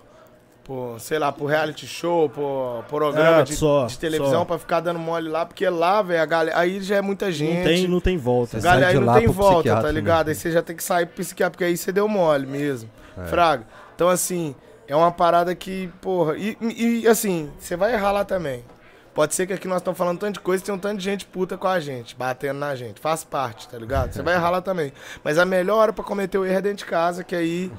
[SPEAKER 3] pro sei lá, pro reality show, pro programa
[SPEAKER 2] É,
[SPEAKER 3] de,
[SPEAKER 2] só,
[SPEAKER 3] de televisão
[SPEAKER 2] só.
[SPEAKER 3] pra ficar dando mole lá, porque lá, velho, a galera. Aí já é muita gente.
[SPEAKER 2] Não tem, não tem volta.
[SPEAKER 1] Você
[SPEAKER 3] Galera, aí não tem volta, tá
[SPEAKER 1] né?
[SPEAKER 3] ligado? Aí você já tem que sair pro psiquiatra, porque aí você deu mole mesmo.
[SPEAKER 1] É.
[SPEAKER 3] Fraga. Então, assim, é uma parada que, porra. E, e, assim, você vai errar lá também. Pode ser que aqui nós estamos falando tanto de coisa e tem um tanto de gente puta com a gente, batendo na gente. Faz parte, tá ligado? Você vai errar lá também. Mas a melhor hora pra cometer o erro é dentro de casa, que aí.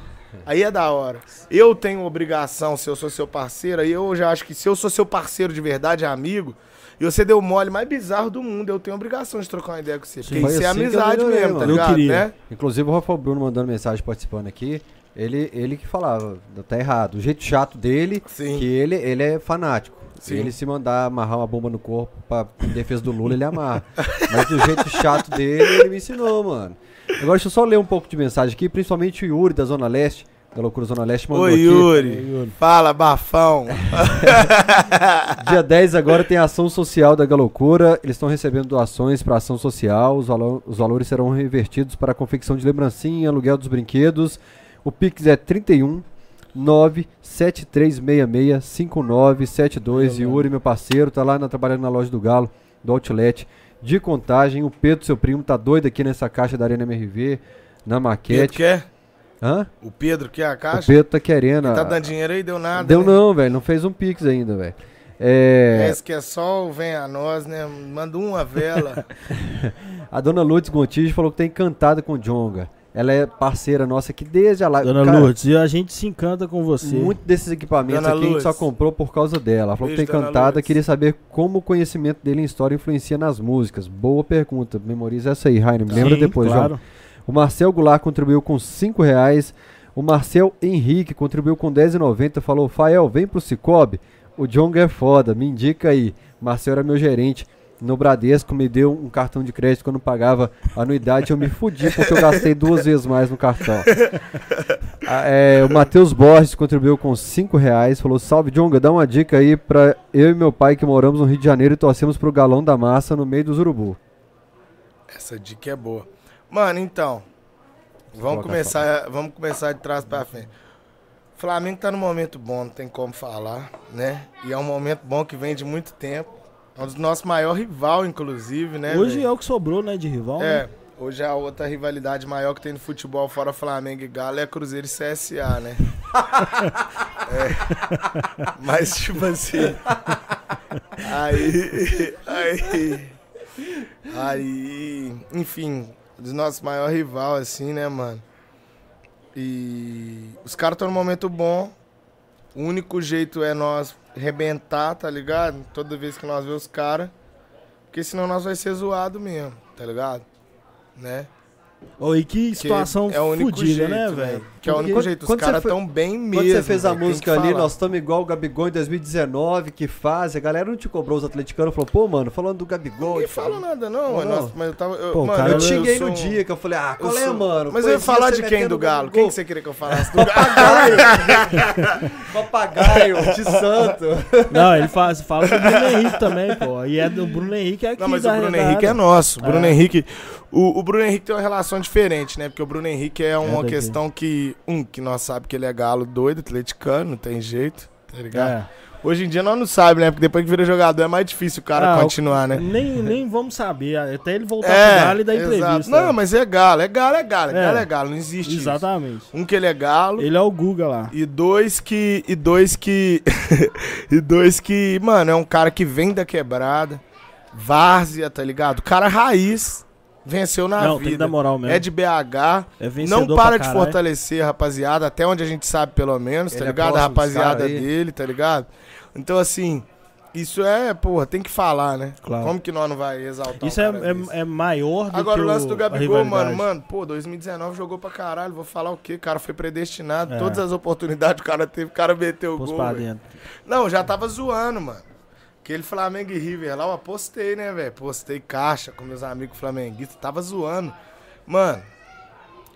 [SPEAKER 3] Aí é da hora. Eu tenho obrigação, se eu sou seu parceiro, aí eu já acho que se eu sou seu parceiro de verdade, amigo, e você deu o mole mais bizarro do mundo, eu tenho obrigação de trocar uma ideia com você. Porque
[SPEAKER 1] Foi
[SPEAKER 3] isso é
[SPEAKER 1] assim que eu
[SPEAKER 3] amizade
[SPEAKER 1] melhorei,
[SPEAKER 3] mesmo, tá
[SPEAKER 1] mano.
[SPEAKER 2] Eu
[SPEAKER 3] ligado?
[SPEAKER 2] queria.
[SPEAKER 3] Né?
[SPEAKER 1] Inclusive o Rafael Bruno mandando mensagem participando aqui. Ele, ele que falava, tá errado. O jeito chato dele,
[SPEAKER 3] Sim.
[SPEAKER 1] que ele, ele é fanático.
[SPEAKER 3] Sim.
[SPEAKER 1] Ele se mandar amarrar uma bomba no corpo pra, em defesa do Lula, ele amarra. Mas do jeito chato dele, ele me ensinou, mano. Agora deixa eu só ler um pouco de mensagem aqui, principalmente o Yuri da Zona Leste, da Loucura Zona Leste, mandou
[SPEAKER 3] Oi,
[SPEAKER 1] aqui.
[SPEAKER 3] Yuri. Fala, bafão.
[SPEAKER 1] Dia 10 agora tem a ação social da Galocura. Eles estão recebendo doações para ação social. Os, valo- os valores serão revertidos para a confecção de lembrancinha, aluguel dos brinquedos. O Pix é 31 97366 5972. Yuri, meu parceiro, tá lá na- trabalhando na loja do Galo, do Outlet de contagem. O Pedro, seu primo, tá doido aqui nessa caixa da Arena MRV, na
[SPEAKER 3] Pedro
[SPEAKER 1] maquete.
[SPEAKER 3] quer?
[SPEAKER 1] Hã?
[SPEAKER 3] O Pedro quer a
[SPEAKER 1] O
[SPEAKER 3] caixa?
[SPEAKER 1] Pedro tá querendo.
[SPEAKER 3] Tá
[SPEAKER 1] a-
[SPEAKER 3] dando dinheiro aí, deu nada.
[SPEAKER 1] Deu
[SPEAKER 3] né?
[SPEAKER 1] não, velho. Não fez um Pix ainda, velho. É,
[SPEAKER 3] Esse que é sol, vem a nós, né? Manda uma vela.
[SPEAKER 1] A dona Lourdes Gontijo falou que tá encantada com o Jonga. Ela é parceira nossa aqui desde a live.
[SPEAKER 2] Dona
[SPEAKER 1] Cara,
[SPEAKER 2] Lourdes, e a gente se encanta com você.
[SPEAKER 1] Muito desses equipamentos
[SPEAKER 3] Dona
[SPEAKER 1] aqui a gente só
[SPEAKER 3] Lourdes.
[SPEAKER 1] comprou por causa dela. Ela falou que
[SPEAKER 3] Beijo,
[SPEAKER 1] tá
[SPEAKER 3] Dona
[SPEAKER 1] encantada,
[SPEAKER 3] Lourdes.
[SPEAKER 1] queria saber como o conhecimento dele em história influencia nas músicas. Boa pergunta. Memoriza essa aí, Rainer. Me lembra
[SPEAKER 2] Sim,
[SPEAKER 1] depois, João.
[SPEAKER 2] claro.
[SPEAKER 1] O Marcel Goulart contribuiu com 5 reais. O Marcel Henrique contribuiu com 10,90. Falou, Fael, vem pro Cicobi. O Jonga é foda, me indica aí. Marcel era meu gerente no Bradesco, me deu um cartão de crédito quando pagava anuidade. Eu me fudi porque eu gastei duas vezes mais no cartão. Ah, é, o Matheus Borges contribuiu com 5 reais. Falou, salve Jonga, dá uma dica aí pra eu e meu pai que moramos no Rio de Janeiro e torcemos pro galão da massa no meio dos urubu.
[SPEAKER 3] Essa dica é boa. Mano, então. Vamos começar, vamos começar de trás pra frente. O Flamengo tá num momento bom, não tem como falar, né? E é um momento bom que vem de muito tempo. É um dos nossos maiores rival, inclusive, né?
[SPEAKER 2] Hoje
[SPEAKER 3] velho?
[SPEAKER 2] é o que sobrou, né, de rival.
[SPEAKER 3] É,
[SPEAKER 2] né?
[SPEAKER 3] hoje a outra rivalidade maior que tem no futebol fora Flamengo e Galo é Cruzeiro e CSA, né? É. Mas, tipo assim. Aí. Aí. Aí. Enfim, dos nossos maiores rival, assim, né, mano? E os caras estão num momento bom. O único jeito é nós rebentar, tá ligado? Toda vez que nós vemos os caras. Porque senão nós vai ser zoado mesmo, tá ligado? Né?
[SPEAKER 2] Ô, e que situação
[SPEAKER 3] é
[SPEAKER 2] fodida, né,
[SPEAKER 3] né?
[SPEAKER 2] velho?
[SPEAKER 3] Que é o único jeito. Os
[SPEAKER 1] quando você
[SPEAKER 3] caras tão bem mesmo.
[SPEAKER 1] Quando você fez a
[SPEAKER 3] tem
[SPEAKER 1] música ali, nós estamos igual o Gabigol em 2019, que faz. A galera não te cobrou, os atleticanos falou, pô, mano, falando do Gabigol.
[SPEAKER 3] Ninguém falou
[SPEAKER 1] tal.
[SPEAKER 3] nada, não.
[SPEAKER 1] Não,
[SPEAKER 3] mano.
[SPEAKER 1] não.
[SPEAKER 3] Nossa, mas eu tava. Eu,
[SPEAKER 2] Pô,
[SPEAKER 3] mano,
[SPEAKER 2] cara,
[SPEAKER 1] Eu
[SPEAKER 2] eu
[SPEAKER 1] xinguei no
[SPEAKER 3] um-
[SPEAKER 1] dia que eu falei, ah, qual
[SPEAKER 3] eu
[SPEAKER 1] é,
[SPEAKER 3] sou-
[SPEAKER 1] mano?
[SPEAKER 3] Mas eu ia falar de quem do Galo? Quem que você queria que eu falasse do Galo?
[SPEAKER 1] Papagaio! Papagaio de santo.
[SPEAKER 2] Não, ele fala, fala do Bruno Henrique também, pô. E é do Bruno Henrique aqui
[SPEAKER 3] Não, mas o Bruno. Henrique é nosso. O Bruno
[SPEAKER 2] É.
[SPEAKER 3] Henrique. O, o Bruno Henrique tem uma relação diferente, né? Porque o Bruno Henrique é uma
[SPEAKER 2] daqui.
[SPEAKER 3] questão que. Um, que nós sabemos que ele é galo doido, atleticano, não tem jeito, tá ligado?
[SPEAKER 2] É.
[SPEAKER 3] Hoje em dia nós não sabemos, né? Porque depois que vira jogador é mais difícil o cara
[SPEAKER 2] Ah, o-
[SPEAKER 3] continuar, né?
[SPEAKER 2] Nem, nem vamos saber, até ele voltar
[SPEAKER 3] É,
[SPEAKER 2] pro Galo e dar
[SPEAKER 3] exato.
[SPEAKER 2] entrevista.
[SPEAKER 3] Não, mas é galo, é galo, é galo, é
[SPEAKER 2] É.
[SPEAKER 3] galo, é galo, não existe isso.
[SPEAKER 2] Exatamente.
[SPEAKER 3] Um que ele é galo.
[SPEAKER 2] Ele é o Guga lá.
[SPEAKER 3] E dois que. E dois que. e dois que. Mano, é um cara que vem da quebrada. Várzea, tá ligado? Cara raiz. Venceu na
[SPEAKER 2] Não, tem que
[SPEAKER 3] vida.
[SPEAKER 2] dar moral mesmo.
[SPEAKER 3] É de BH.
[SPEAKER 2] É vencedor
[SPEAKER 3] Não para de fortalecer, rapaziada. Até onde a gente sabe, pelo menos, tá
[SPEAKER 1] Ele é
[SPEAKER 3] ligado? a
[SPEAKER 1] próximo dos
[SPEAKER 3] rapaziada dele, tá ligado? Então, assim. Isso é, porra, tem que falar, né?
[SPEAKER 2] Claro.
[SPEAKER 3] Como que nós não vai exaltar
[SPEAKER 2] Isso
[SPEAKER 3] um
[SPEAKER 2] é, é, é maior do
[SPEAKER 3] Agora
[SPEAKER 2] que
[SPEAKER 3] o lance do
[SPEAKER 2] a
[SPEAKER 3] Gabigol, mano, mano, pô, 2019 jogou pra caralho, vou falar o quê? O cara foi predestinado,
[SPEAKER 2] É.
[SPEAKER 3] todas as oportunidades o cara teve, o cara meteu o
[SPEAKER 2] Pôs
[SPEAKER 3] gol.
[SPEAKER 2] pra dentro.
[SPEAKER 3] Não, já tava zoando, mano. Aquele Flamengo e River lá, eu apostei, né, velho? Postei caixa com meus amigos flamenguistas, tava zoando. Mano,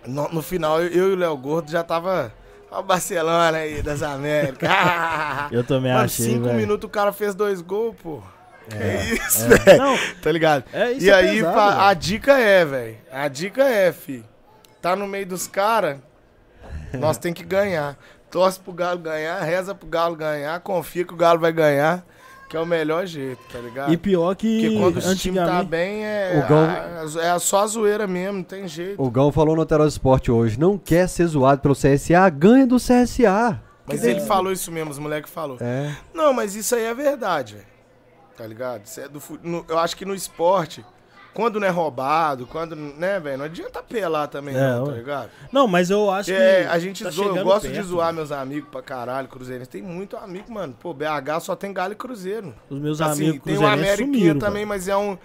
[SPEAKER 3] no, no final eu, eu e o Léo Gordo já tava. Ó, o Barcelona aí das Américas.
[SPEAKER 2] Eu também
[SPEAKER 3] Mano,
[SPEAKER 2] achei,
[SPEAKER 3] cinco
[SPEAKER 2] velho.
[SPEAKER 3] minutos o cara fez dois gols, pô. Que isso,
[SPEAKER 2] É.
[SPEAKER 3] velho.
[SPEAKER 2] Não,
[SPEAKER 3] Tá ligado?
[SPEAKER 2] é isso
[SPEAKER 3] e
[SPEAKER 2] é
[SPEAKER 3] aí,
[SPEAKER 2] pesado, velho.
[SPEAKER 3] a dica é, velho. A dica é, fi. Tá no meio dos caras, nós tem que ganhar. Torce pro Galo ganhar, reza pro Galo ganhar, confia que o Galo vai ganhar, que é o melhor jeito, tá ligado?
[SPEAKER 2] E pior que
[SPEAKER 3] Porque quando o time tá bem, é,
[SPEAKER 1] O
[SPEAKER 3] a- é só a zoeira mesmo, não tem jeito.
[SPEAKER 1] O Gão falou no Teros Esporte hoje, não quer ser zoado pelo CSA, ganha do CSA.
[SPEAKER 3] Mas
[SPEAKER 1] Que
[SPEAKER 3] ele
[SPEAKER 1] delícia.
[SPEAKER 3] falou isso mesmo, os moleques falou.
[SPEAKER 1] É.
[SPEAKER 3] Não, mas isso aí é verdade. Tá ligado? Isso é do no- eu acho que no esporte, quando não é roubado, quando, né, velho, não adianta apelar também,
[SPEAKER 2] É,
[SPEAKER 3] não, tá ligado?
[SPEAKER 2] Não, mas eu acho que...
[SPEAKER 3] É, a gente
[SPEAKER 2] tá
[SPEAKER 3] zoa, eu gosto de
[SPEAKER 2] perto,
[SPEAKER 3] zoar
[SPEAKER 2] mano.
[SPEAKER 3] meus amigos pra caralho, cruzeirense. Tem muito amigo, mano. Pô, BH só tem Galo e Cruzeiro.
[SPEAKER 2] Os meus
[SPEAKER 3] Assim,
[SPEAKER 2] amigos
[SPEAKER 3] tem o América também, mas é um,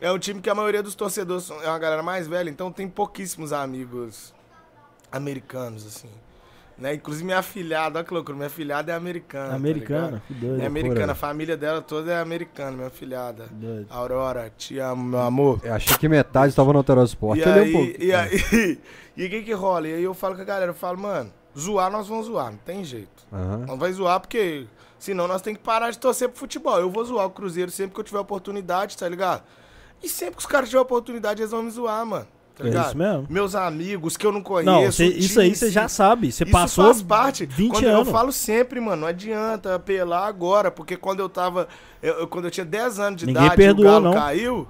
[SPEAKER 3] é um time que a maioria dos torcedores é uma galera mais velha, então tem pouquíssimos amigos americanos, assim. Né? Inclusive minha afilhada, olha que loucura, minha afilhada é americana. tá
[SPEAKER 2] Americana,
[SPEAKER 3] ligado?
[SPEAKER 2] que doido.
[SPEAKER 3] é americana, a família dela toda é americana, minha afilhada.
[SPEAKER 2] Doido.
[SPEAKER 3] Aurora, te amo, meu amor.
[SPEAKER 1] Eu achei que metade estava no Teros Esporte.
[SPEAKER 3] E
[SPEAKER 1] é um
[SPEAKER 3] aí,
[SPEAKER 1] pouco-
[SPEAKER 3] e aí, e o que que rola? E aí eu falo com a galera, eu falo, mano, zoar nós vamos zoar, não tem jeito.
[SPEAKER 1] Aham.
[SPEAKER 3] Não vai zoar porque senão nós temos que parar de torcer pro futebol. Eu vou zoar o Cruzeiro sempre que eu tiver oportunidade, tá ligado? E sempre que os caras tiverem oportunidade, eles vão me zoar, mano. Tá
[SPEAKER 2] É
[SPEAKER 3] ligado?
[SPEAKER 2] isso mesmo.
[SPEAKER 3] Meus amigos que eu não conheço.
[SPEAKER 2] Não, cê- isso aí você já sabe. Você
[SPEAKER 3] Isso
[SPEAKER 2] passou
[SPEAKER 3] faz parte.
[SPEAKER 2] 20
[SPEAKER 3] quando
[SPEAKER 2] anos.
[SPEAKER 3] Eu falo sempre, mano, não adianta apelar agora, porque quando eu tava. eu- eu- quando eu tinha 10 anos de
[SPEAKER 2] Ninguém
[SPEAKER 3] idade e o
[SPEAKER 2] perdoou,
[SPEAKER 3] Galo
[SPEAKER 2] não.
[SPEAKER 3] caiu,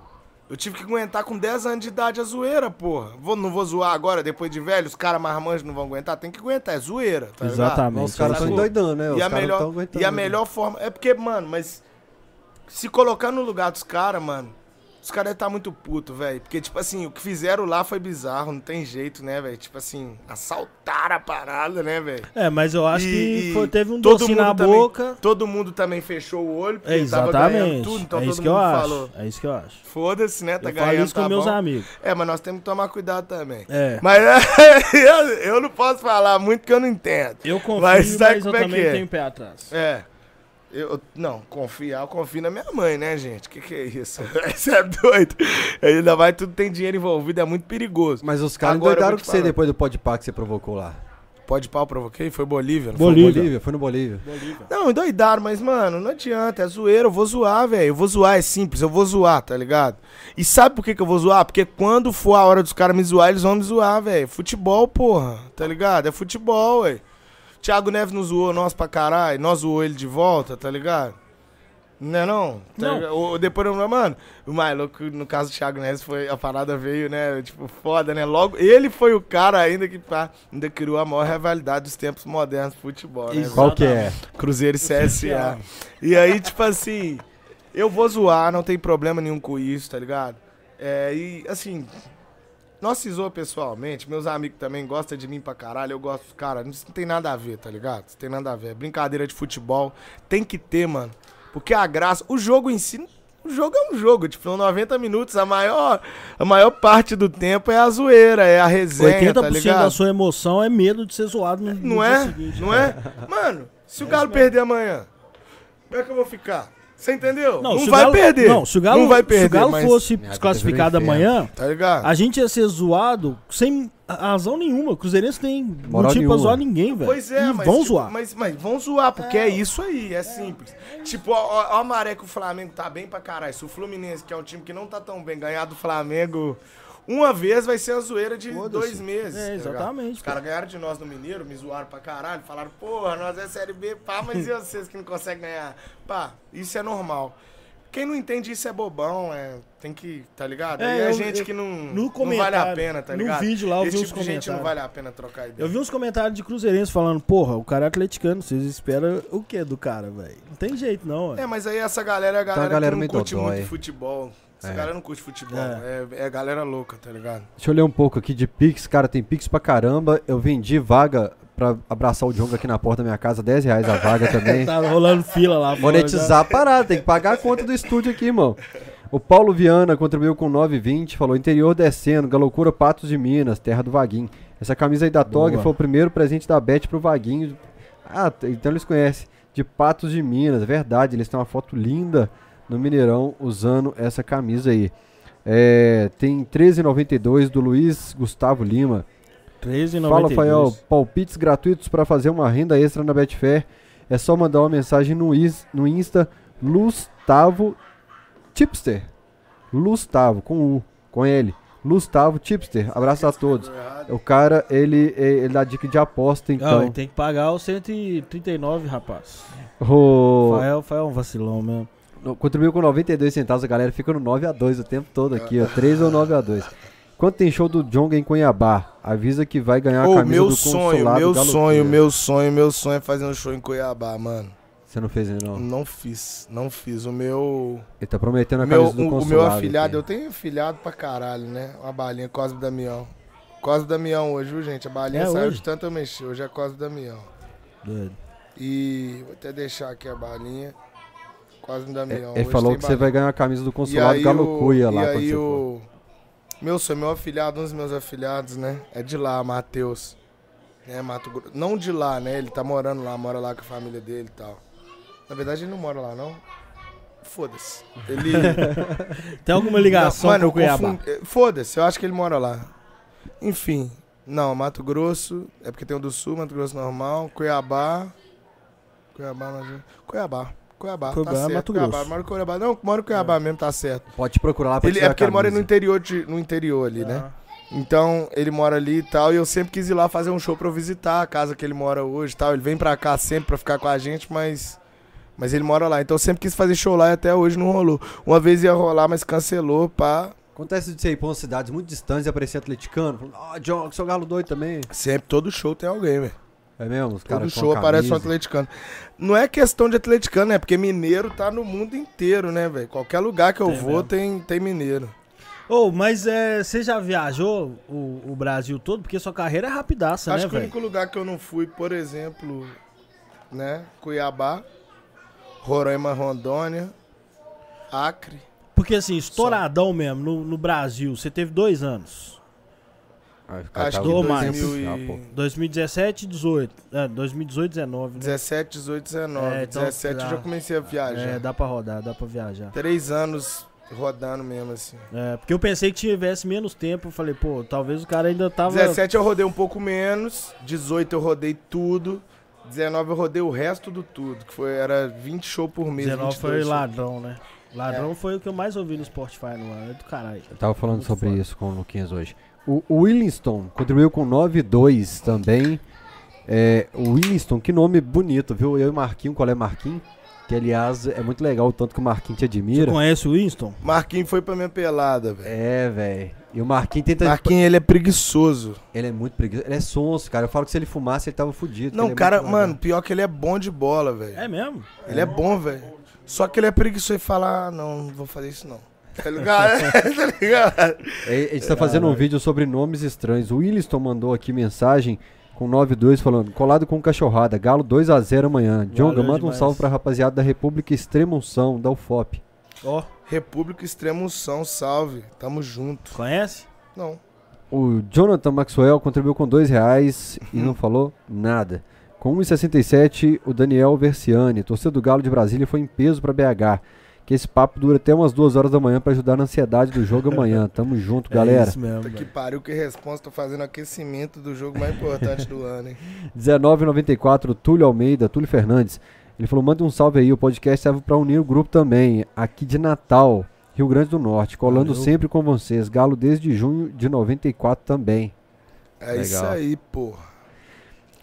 [SPEAKER 3] eu tive que aguentar com 10 anos de idade a zoeira, porra. Vou, não vou zoar agora, depois de velho, os caras marmanjos não vão aguentar. Tem que aguentar, é zoeira, tá ligado?
[SPEAKER 2] Exatamente.
[SPEAKER 1] Os caras estão
[SPEAKER 2] Sacou?
[SPEAKER 1] endoidando, né? Os
[SPEAKER 3] E a,
[SPEAKER 1] caras
[SPEAKER 3] melhor, e a melhor forma. É porque, mano, mas. Se colocar no lugar dos caras, mano. Os caras devem estar muito puto, velho. Porque, tipo assim, o que fizeram lá foi bizarro, não tem jeito, né, velho? Tipo assim, assaltaram a parada, né, velho?
[SPEAKER 2] É, mas eu acho
[SPEAKER 3] E-
[SPEAKER 2] que foi- teve um docinho na
[SPEAKER 3] também-
[SPEAKER 2] boca.
[SPEAKER 3] Todo mundo também fechou o olho, porque
[SPEAKER 2] É, exatamente.
[SPEAKER 3] tudo, então
[SPEAKER 2] é
[SPEAKER 3] todo
[SPEAKER 2] isso que
[SPEAKER 3] mundo
[SPEAKER 2] eu acho.
[SPEAKER 3] falou.
[SPEAKER 2] É isso que eu acho.
[SPEAKER 3] Foda-se, né? Tá
[SPEAKER 2] eu falo
[SPEAKER 3] ganhando,
[SPEAKER 2] isso com
[SPEAKER 3] tá
[SPEAKER 2] meus
[SPEAKER 3] bom.
[SPEAKER 2] amigos.
[SPEAKER 3] É, mas nós temos que tomar cuidado também.
[SPEAKER 2] É.
[SPEAKER 3] Mas eu, eu não posso falar muito que eu não entendo.
[SPEAKER 2] Eu confio,
[SPEAKER 3] Mas
[SPEAKER 2] mas, eu
[SPEAKER 3] é
[SPEAKER 2] também
[SPEAKER 3] é?
[SPEAKER 2] tenho pé atrás.
[SPEAKER 3] É. Eu, não, confiar, eu confio na minha mãe, né, gente? Que que é isso? Isso é doido. Ainda mais tudo tem dinheiro envolvido, é muito perigoso.
[SPEAKER 1] Mas os caras
[SPEAKER 3] eu te
[SPEAKER 1] com você depois do podpar que você provocou lá.
[SPEAKER 3] Pode pau, provoquei? Foi Bolívia? não
[SPEAKER 1] Foi
[SPEAKER 2] Bolívia.
[SPEAKER 1] no Bolívia? Foi no Bolívia.
[SPEAKER 3] Foi? Não, endoidaram, mas, mano, não adianta. É zoeira, eu vou zoar, velho. Eu vou zoar, é simples, eu vou zoar, tá ligado? E sabe por que, que eu vou zoar? Porque quando for a hora dos caras me zoar, eles vão me zoar, velho. Futebol, porra, tá ligado? É futebol, velho. Thiago Neves nos zoou nós pra caralho, nós zoou ele de volta, tá ligado? Não é não? Tá
[SPEAKER 2] Não.
[SPEAKER 3] Ou depois, eu- mano, o mais louco, no caso do Thiago Neves, foi, a parada veio, né, tipo, foda, né? Logo, ele foi o cara ainda que pá, ainda criou a maior rivalidade dos tempos modernos do futebol, né?
[SPEAKER 1] Qual que é?
[SPEAKER 3] Cruzeiro e CSA. E aí, tipo assim, eu vou zoar, não tem problema nenhum com isso, tá ligado? É, e assim, nós se zoa pessoalmente, meus amigos também gostam de mim pra caralho, eu gosto, cara, isso não tem nada a ver, tá ligado? Isso tem nada a ver. Brincadeira de futebol, tem que ter, mano. Porque a graça, o jogo em si, O jogo é um jogo, tipo, 90 minutos, a maior, a maior parte do tempo é a zoeira, é a resenha, 80% tá ligado?
[SPEAKER 2] da sua emoção é medo de ser zoado no,
[SPEAKER 3] Não é? Seguinte, não é? Mano, se o Galo perder amanhã, como é que eu vou ficar? Você entendeu? Não, não vai Galo, perder. Não,
[SPEAKER 2] se o Galo, não vai perder, se o Galo fosse desclassificado amanhã, tá ligado? a gente ia ser zoado sem razão nenhuma. O Cruzeirense tem Moral motivo pra zoar ninguém, velho.
[SPEAKER 3] Pois é, e mas, vão tipo, zoar. Mas, mas vão zoar, porque é, é isso aí, é, é simples. Tipo, ó, ó, maré que o Flamengo tá bem pra caralho. Se o Fluminense, que é um time que não tá tão bem, ganhar do Flamengo uma vez vai ser a zoeira de dois meses. É,
[SPEAKER 2] tá exatamente. Tá
[SPEAKER 3] Os caras ganharam de nós no Mineiro, me zoaram pra caralho, falaram, porra, nós é Série B, pá, mas e vocês que não conseguem ganhar? Pá, isso é normal. Quem não entende isso é bobão, é, tem que, tá ligado? É, e a gente que não, não vale a pena, tá ligado?
[SPEAKER 2] No vídeo lá eu
[SPEAKER 3] Esse
[SPEAKER 2] vi
[SPEAKER 3] tipo uns gente não vale a pena trocar ideia.
[SPEAKER 2] Eu vi uns comentários de cruzeirense falando, porra, o cara é atleticano, vocês esperam o que do cara, velho? Não tem jeito não,
[SPEAKER 3] véio. É, mas aí essa galera é a galera, tá a galera que não curte dodói. muito futebol. Essa é. galera não curte futebol. É. é. É, galera louca, tá ligado?
[SPEAKER 1] Deixa eu ler um pouco aqui de Pix. Cara, tem Pix pra caramba. Eu vendi vaga pra abraçar o Djonga aqui na porta da minha casa. 10 reais a vaga também.
[SPEAKER 2] tá rolando fila lá.
[SPEAKER 1] Monetizar a parada. Tem que pagar a conta do estúdio aqui, irmão. O Paulo Viana contribuiu com 9,20. Falou: interior descendo, Galocura Patos de Minas, terra do Vaguinho. Essa camisa aí da Tog foi o primeiro presente da Beth pro Vaguinho. Ah, então eles conhecem. De Patos de Minas, é verdade. Eles têm uma foto linda no Mineirão usando essa camisa aí. É, tem 13,92 do Luiz Gustavo Lima.
[SPEAKER 2] 13,92. Fala, Fael,
[SPEAKER 1] palpites gratuitos para fazer uma renda extra na Betfair. É só mandar uma mensagem no, is, no Insta Lustavo Tipster. Lustavo, com U, com L. Lustavo Tipster. Abraço a todos. O cara, ele, ele dá dica de aposta, então. Não,
[SPEAKER 2] tem que pagar os 139, rapaz. O... Fael, Fael é um vacilão mesmo
[SPEAKER 1] contribuiu com 92 centavos, a galera fica no 9 a 2 o tempo todo aqui, ó. 3 ou 9 a 2 Quando tem show do Jonga em Cuiabá, avisa que vai ganhar a camisa
[SPEAKER 3] meu
[SPEAKER 1] do
[SPEAKER 3] sonho, meu sonho, meu sonho, meu sonho é fazer um show em Cuiabá, mano.
[SPEAKER 1] Você não fez ainda não?
[SPEAKER 3] Não fiz, não fiz. O meu.
[SPEAKER 1] Ele tá prometendo a camisa meu, do consulado.
[SPEAKER 3] O meu afilhado, aqui. eu tenho afilhado pra caralho, né? Uma balinha, Cosme Damião. Cosme Damião hoje, viu, gente? A balinha é saiu hoje? de tanto eu mexer. Hoje é Cosme Damião. Doido. E vou até deixar aqui a balinha. Quase um Damião.
[SPEAKER 1] É, ele falou que você vai ganhar a camisa do consulado Galo Cuia lá.
[SPEAKER 3] E aí o... Meu sonho, meu afilhado, um dos meus afilhados, né? É de lá, Matheus. É, Mato Grosso. Não de lá, né? Ele tá morando lá, mora lá com a família dele e tal. Na verdade, ele não mora lá, não. Foda-se. Ele.
[SPEAKER 2] Tem alguma ligação não, mano, com o Cuiabá?
[SPEAKER 3] Eh, foda-se, eu acho que ele mora lá. Enfim. Não, Mato Grosso. É porque tem o do Sul, Mato Grosso normal. Cuiabá. Cuiabá, Cuiabá. Cuiabá, Cuiabá tá certo. Mato Cuiabá,
[SPEAKER 2] Grosso.
[SPEAKER 3] mora em Cuiabá. Não, mora em Cuiabá é. mesmo, tá certo.
[SPEAKER 1] Pode procurar lá pra
[SPEAKER 3] ele É porque ele mora no interior, de, no interior ali, né? Então, ele mora ali e tal, e eu sempre quis ir lá fazer um show pra eu visitar a casa que ele mora hoje e tal. Ele vem pra cá sempre pra ficar com a gente, mas... Mas ele mora lá. Então, eu sempre quis fazer show lá e até hoje não rolou. Uma vez ia rolar, mas cancelou, pá...
[SPEAKER 1] Acontece de você ir pra umas cidades muito distantes e aparecer atleticano. Ó, oh, John, seu galo doido também.
[SPEAKER 3] Sempre, todo show tem alguém, velho.
[SPEAKER 1] É mesmo? Os Todo
[SPEAKER 3] show aparece um atleticano. Não é questão de atleticano, é porque mineiro tá no mundo inteiro, né, velho? Qualquer lugar que eu tem vou tem, tem mineiro.
[SPEAKER 2] Ô, oh, mas é, você já viajou o, o, Brasil todo? Porque sua carreira é rapidaça,
[SPEAKER 3] Acho
[SPEAKER 2] né,
[SPEAKER 3] que o único lugar que eu não fui, por exemplo, né? Cuiabá, Roraima, Rondônia, Acre.
[SPEAKER 2] Porque assim, estouradão Só. mesmo, no, no Brasil, você teve dois anos.
[SPEAKER 3] Acho que mais.
[SPEAKER 2] 2017, 18. É, 2018, 19. Né?
[SPEAKER 3] 17, 18, 19. É, então, 17 eu já comecei a viajar. É,
[SPEAKER 2] dá pra rodar, dá pra viajar.
[SPEAKER 3] Três anos rodando mesmo, assim.
[SPEAKER 2] É, porque eu pensei que tivesse menos tempo. Eu falei, pô, talvez o cara ainda tava.
[SPEAKER 3] 17 eu rodei um pouco menos. 18 eu rodei tudo. 19 eu rodei o resto do tudo. Que foi, era 20 shows por mês.
[SPEAKER 2] 19 foi ladrão, né? Ladrão é. foi o que eu mais ouvi no Spotify no ano. É do caralho.
[SPEAKER 1] Eu tava falando Muito sobre foda. isso com o Luquinhas hoje. O, o Willingston contribuiu com 9-2 também. É, o Willingston, que nome bonito, viu? Eu e Marquinho, qual é Marquinho? Que aliás é muito legal o tanto que o Marquinhos te admira. Você
[SPEAKER 2] conhece o Winston?
[SPEAKER 3] Marquinhos foi pra minha pelada, velho.
[SPEAKER 1] É, velho. E o Marquinhos tenta.
[SPEAKER 3] Marquinhos, ele é preguiçoso.
[SPEAKER 1] Ele é muito preguiçoso. Ele é sonso, cara. Eu falo que se ele fumasse, ele tava fudido.
[SPEAKER 3] Não,
[SPEAKER 1] é
[SPEAKER 3] cara, mano, pior que ele é bom de bola, velho.
[SPEAKER 2] É mesmo?
[SPEAKER 3] Ele é, é bom, velho. Só que ele é preguiçoso e fala: ah, não, não vou fazer isso não. Tá ligado? tá
[SPEAKER 1] ligado? A gente tá fazendo um vídeo sobre nomes estranhos. O Williston mandou aqui mensagem com 9-2 falando, colado com cachorrada, Galo 2x0 amanhã. Jonga, manda demais. um salve pra rapaziada da República Extrema Unção, da UFOP.
[SPEAKER 2] Ó. Oh.
[SPEAKER 3] República Extrema Unção, salve. Tamo junto.
[SPEAKER 2] Conhece?
[SPEAKER 3] Não.
[SPEAKER 1] O Jonathan Maxwell contribuiu com dois reais e não falou nada. Com 1,67, o Daniel Versiani, torcedor do Galo de Brasília, foi em peso para BH. Que esse papo dura até umas duas horas da manhã para ajudar na ansiedade do jogo amanhã. Tamo junto, galera.
[SPEAKER 2] É isso mesmo.
[SPEAKER 3] Que pariu, que resposta. Tô fazendo aquecimento do jogo mais importante do ano, hein?
[SPEAKER 1] 1994, Túlio Almeida, Túlio Fernandes. Ele falou: manda um salve aí, o podcast serve para unir o grupo também, aqui de Natal, Rio Grande do Norte, colando
[SPEAKER 2] Valeu.
[SPEAKER 1] sempre com vocês. Galo desde junho de 94 também.
[SPEAKER 3] É
[SPEAKER 1] Legal.
[SPEAKER 3] isso aí, porra.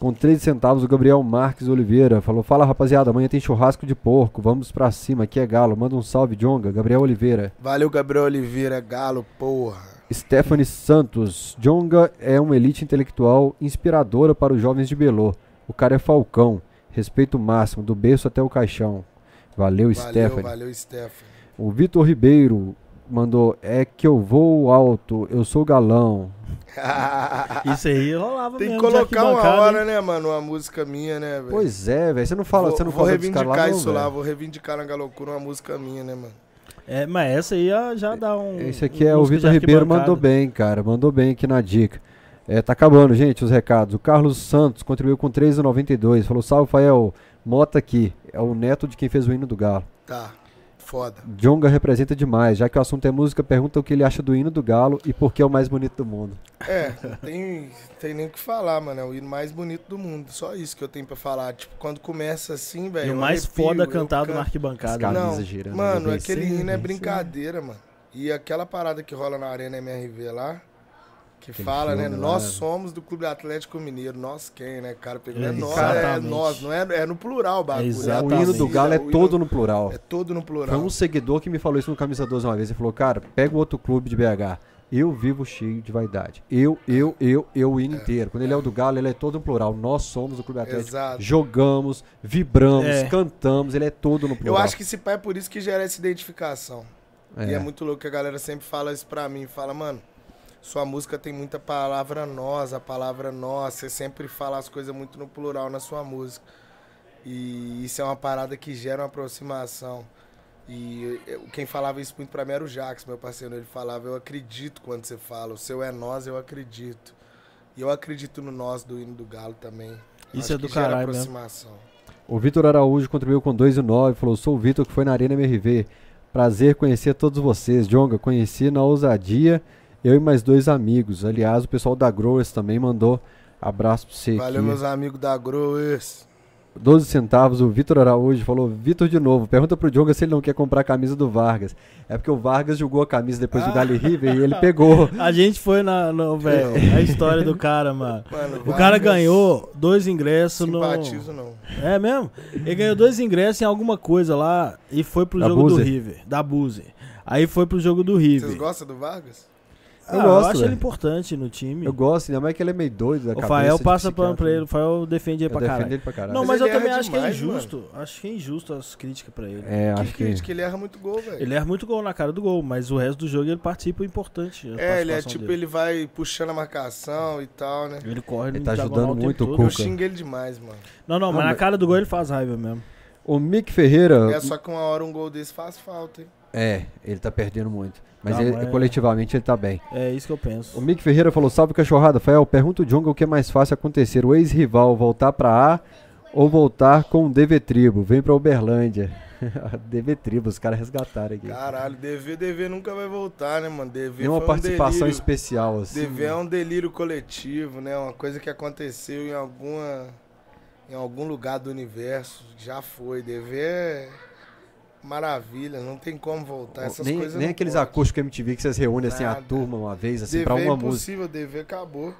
[SPEAKER 1] Com 13 centavos, o Gabriel Marques Oliveira falou: Fala rapaziada, amanhã tem churrasco de porco, vamos pra cima, aqui é Galo. Manda um salve, Jonga. Gabriel Oliveira.
[SPEAKER 3] Valeu, Gabriel Oliveira, galo, porra.
[SPEAKER 1] Stephanie Santos. Jonga é uma elite intelectual inspiradora para os jovens de Belô. O cara é falcão. Respeito máximo, do berço até o caixão. Valeu,
[SPEAKER 3] Valeu,
[SPEAKER 1] Stephanie.
[SPEAKER 3] valeu, Stephanie.
[SPEAKER 1] O Vitor Ribeiro mandou: É que eu vou alto, eu sou galão.
[SPEAKER 2] Isso aí rolava
[SPEAKER 3] Tem que
[SPEAKER 2] mesmo.
[SPEAKER 3] colocar uma hora,
[SPEAKER 2] hein?
[SPEAKER 3] né, mano? Uma música minha, né, velho?
[SPEAKER 1] Pois é, velho. Você não fala,
[SPEAKER 3] vou,
[SPEAKER 1] você não
[SPEAKER 3] vou
[SPEAKER 1] fala
[SPEAKER 3] reivindicar
[SPEAKER 1] lá, não,
[SPEAKER 3] isso lá,
[SPEAKER 1] velho?
[SPEAKER 3] vou reivindicar na Galocura uma música minha, né, mano?
[SPEAKER 2] É, mas essa aí ó, já dá um.
[SPEAKER 1] Esse aqui é o Vitor Ribeiro mandou bem, cara. Mandou bem aqui na dica. É, tá acabando, gente, os recados. O Carlos Santos contribuiu com 3,92. Falou: Salve, Fael. Mota aqui. É o neto de quem fez o hino do Galo.
[SPEAKER 3] Tá, foda.
[SPEAKER 1] Jonga representa demais. Já que o assunto é música, pergunta o que ele acha do hino do Galo e por que é o mais bonito do mundo.
[SPEAKER 3] É, não tem, tem nem o que falar, mano. É o hino mais bonito do mundo. Só isso que eu tenho pra falar. Tipo, quando começa assim, velho.
[SPEAKER 2] E o mais
[SPEAKER 3] arrepio,
[SPEAKER 2] foda cantado na arquibancada. Né?
[SPEAKER 3] Não,
[SPEAKER 1] girando,
[SPEAKER 3] mano,
[SPEAKER 1] eu
[SPEAKER 3] aquele hino é brincadeira, mano. E aquela parada que rola na Arena MRV lá, que
[SPEAKER 1] Aquele
[SPEAKER 3] fala, né? Nós somos do Clube Atlético Mineiro. Nós quem, né, cara? Pegando é
[SPEAKER 2] É,
[SPEAKER 3] nós, é nós, não é, é no plural o bagulho.
[SPEAKER 2] Exatamente.
[SPEAKER 1] O hino do Galo é
[SPEAKER 3] O hino-
[SPEAKER 1] todo no plural.
[SPEAKER 3] É todo no
[SPEAKER 1] Foi
[SPEAKER 3] plural.
[SPEAKER 1] um seguidor que me falou isso no Camisa 12 uma vez. Ele falou, cara, pega o outro clube de BH. Eu vivo cheio de vaidade. Eu, eu, eu, eu, o hino inteiro. Quando ele é o do Galo, ele é todo no plural. Nós somos o Clube Atlético.
[SPEAKER 3] Exato.
[SPEAKER 1] Jogamos, vibramos,
[SPEAKER 2] É.
[SPEAKER 1] cantamos. Ele é todo no
[SPEAKER 3] Eu
[SPEAKER 1] plural.
[SPEAKER 3] acho que esse pai é por isso que gera essa identificação.
[SPEAKER 1] É.
[SPEAKER 3] E é muito louco que a galera sempre fala isso pra mim. Fala, mano, sua música tem muita palavra nós, a palavra nós. Você sempre fala as coisas muito no plural na sua música. E isso é uma parada que gera uma aproximação. E eu- quem falava isso muito pra mim era o Jax, meu parceiro. Ele falava, eu acredito quando você fala. O seu é nós, eu acredito. E eu acredito no nós do hino do Galo também. Eu
[SPEAKER 2] Isso
[SPEAKER 3] acho
[SPEAKER 2] é do
[SPEAKER 3] que gera
[SPEAKER 2] caralho mesmo.
[SPEAKER 3] aproximação.
[SPEAKER 1] O Vitor Araújo contribuiu com 2,9. Falou, sou o Vitor que foi na Arena MRV. Prazer conhecer todos vocês. Jonga, conheci na ousadia. Eu e mais dois amigos. Aliás, o pessoal da Growers também mandou abraço pra você
[SPEAKER 3] Valeu,
[SPEAKER 1] aqui.
[SPEAKER 3] meus amigos da Growers.
[SPEAKER 1] 12 centavos, o Vitor Araújo falou, Vitor de novo, pergunta pro Jonga se ele não quer comprar a camisa do Vargas. É porque o Vargas jogou a camisa depois do
[SPEAKER 2] Ah.
[SPEAKER 1] Galo e River e ele pegou.
[SPEAKER 2] A gente foi na. No, velho, a história do cara, mano.
[SPEAKER 3] Mano,
[SPEAKER 2] O cara ganhou dois ingressos no.
[SPEAKER 3] Simpatizo não.
[SPEAKER 2] É mesmo? Ele ganhou dois ingressos em alguma coisa lá e foi pro
[SPEAKER 1] Da
[SPEAKER 2] jogo
[SPEAKER 1] Buzer.
[SPEAKER 2] do River. Da Buzer. Aí foi pro jogo do
[SPEAKER 3] Vocês
[SPEAKER 2] River.
[SPEAKER 3] gostam do Vargas?
[SPEAKER 2] Ah,
[SPEAKER 1] Eu
[SPEAKER 2] eu
[SPEAKER 1] gosto,
[SPEAKER 2] acho
[SPEAKER 1] velho.
[SPEAKER 2] ele importante no time.
[SPEAKER 1] Eu gosto, ainda mais que ele é meio doido da
[SPEAKER 2] o. Fael passa pano pra ele. O Fael defende ele
[SPEAKER 1] Eu
[SPEAKER 2] pra caralho.
[SPEAKER 1] ele pra caralho.
[SPEAKER 2] Não,
[SPEAKER 3] Mas
[SPEAKER 2] mas eu também acho que é
[SPEAKER 3] demais,
[SPEAKER 2] injusto. Acho que é injusto as críticas pra ele.
[SPEAKER 1] É,
[SPEAKER 3] Que
[SPEAKER 1] acho que...
[SPEAKER 3] crítica, ele erra muito gol, velho.
[SPEAKER 2] Ele erra muito gol na cara do gol, mas o resto do jogo ele participa importante.
[SPEAKER 3] É, ele é tipo,
[SPEAKER 2] dele.
[SPEAKER 3] ele vai puxando a marcação e tal, né?
[SPEAKER 2] Ele corre
[SPEAKER 1] Ele
[SPEAKER 2] no
[SPEAKER 1] tá ajudando muito o. Cuca.
[SPEAKER 3] Eu xingo ele demais, mano.
[SPEAKER 2] Não, não, mas na cara do gol ele faz raiva mesmo.
[SPEAKER 1] O Mick Ferreira...
[SPEAKER 3] É só que uma hora um gol desse faz falta, hein?
[SPEAKER 1] É, ele tá perdendo muito. Mas ele-
[SPEAKER 2] mas-
[SPEAKER 1] coletivamente ele tá bem.
[SPEAKER 2] É isso que eu penso.
[SPEAKER 1] O Mick Ferreira falou: Salve cachorrada. Fael, pergunta o Jonga o que é mais fácil acontecer: o ex-rival voltar pra A ou voltar com o DV Tribo? Vem pra Uberlândia. DV Tribo, os caras resgataram aqui.
[SPEAKER 3] Caralho, DV, DV nunca vai voltar, né, mano? DV
[SPEAKER 1] Tem uma
[SPEAKER 3] foi um
[SPEAKER 1] participação
[SPEAKER 3] delírio.
[SPEAKER 1] especial, assim.
[SPEAKER 3] DV é um delírio coletivo, né? Uma coisa que aconteceu em alguma em algum lugar do universo, já foi. DV é maravilha, não tem como voltar. Essas
[SPEAKER 1] nem
[SPEAKER 3] coisas
[SPEAKER 1] nem aqueles
[SPEAKER 3] pode.
[SPEAKER 1] acústicos MTV que vocês reúnem assim a turma uma vez, assim,
[SPEAKER 3] DV
[SPEAKER 1] pra
[SPEAKER 3] é
[SPEAKER 1] uma música.
[SPEAKER 3] impossível, DV acabou.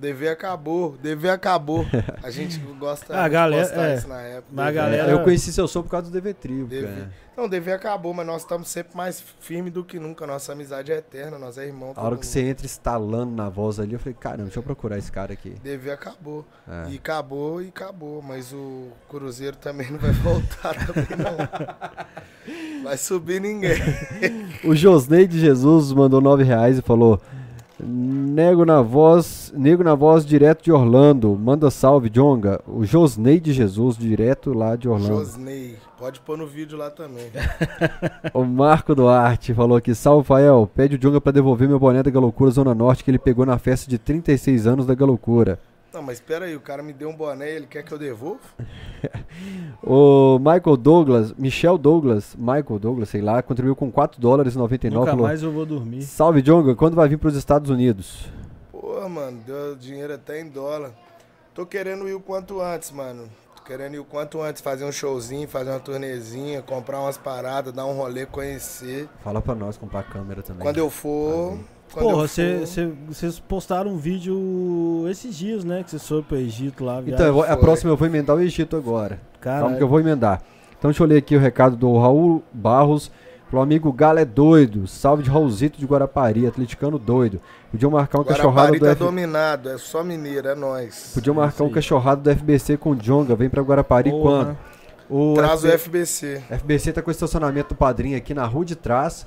[SPEAKER 3] DV acabou, DV acabou. A gente gosta
[SPEAKER 2] a galera-
[SPEAKER 3] de postar
[SPEAKER 2] é.
[SPEAKER 3] isso na época.
[SPEAKER 2] Mas
[SPEAKER 3] DV.
[SPEAKER 2] galera-
[SPEAKER 1] Eu conheci seu som por causa do DV Tribo,
[SPEAKER 3] DV.
[SPEAKER 1] cara.
[SPEAKER 3] Não, DV acabou, mas nós estamos sempre mais firmes do que nunca. Nossa amizade é eterna, nós é irmão.
[SPEAKER 1] A hora
[SPEAKER 3] todo
[SPEAKER 1] que
[SPEAKER 3] mundo.
[SPEAKER 1] você entra estalando na voz ali, eu falei, caramba, deixa eu procurar esse cara aqui.
[SPEAKER 3] DV acabou.
[SPEAKER 1] É.
[SPEAKER 3] E acabou e acabou. Mas o Cruzeiro também não vai voltar também, não. Vai subir ninguém.
[SPEAKER 1] O Josnei de Jesus mandou nove reais e falou: Nego na voz, nego na voz direto de Orlando. Manda salve, Jonga. O Josnei de Jesus, direto lá de Orlando.
[SPEAKER 3] Josney. Pode pôr no vídeo lá também.
[SPEAKER 1] O Marco Duarte falou aqui: Salve, Fael. Pede o Jonga pra devolver meu boné da Galocura Zona Norte que ele pegou na festa de 36 anos da Galocura.
[SPEAKER 3] Não, mas espera aí, o cara me deu um boné e ele quer que eu devolva?
[SPEAKER 1] O Michael Douglas, Michel Douglas, Michael Douglas, sei lá, contribuiu com 4 dólares e 99.
[SPEAKER 2] Nunca
[SPEAKER 1] Falou:
[SPEAKER 2] mais eu vou dormir.
[SPEAKER 1] Salve, Jonga. Quando vai vir pros Estados Unidos?
[SPEAKER 3] Pô, mano, deu dinheiro até em dólar. Tô querendo ir o quanto antes, mano. Tô querendo ir o quanto antes, fazer um showzinho, fazer uma turnezinha, comprar umas paradas, dar um rolê, conhecer.
[SPEAKER 1] Fala pra nós comprar câmera também.
[SPEAKER 3] Quando eu for.
[SPEAKER 2] Porra, vocês postaram um vídeo esses dias, né? Que vocês foram pro Egito lá.
[SPEAKER 1] Então, a
[SPEAKER 3] foi.
[SPEAKER 1] próxima eu vou emendar o Egito agora.
[SPEAKER 2] Cara,
[SPEAKER 1] Calma que eu vou emendar. Então deixa eu ler aqui o recado do Raul Barros. Pro amigo Galo é doido. Salve de Raulzito de Guarapari, atleticano doido. Podiam marcar um
[SPEAKER 3] Guarapari
[SPEAKER 1] do
[SPEAKER 3] tá
[SPEAKER 1] F...
[SPEAKER 3] dominado, é só mineiro, é nóis.
[SPEAKER 1] Podiam marcar um cachorrado do FBC com o Jonga. Vem pra Guarapari
[SPEAKER 2] porra.
[SPEAKER 1] quando? O
[SPEAKER 3] Traz o
[SPEAKER 1] FB...
[SPEAKER 3] FBC.
[SPEAKER 1] FBC tá com o estacionamento do Padrinho aqui na rua de trás.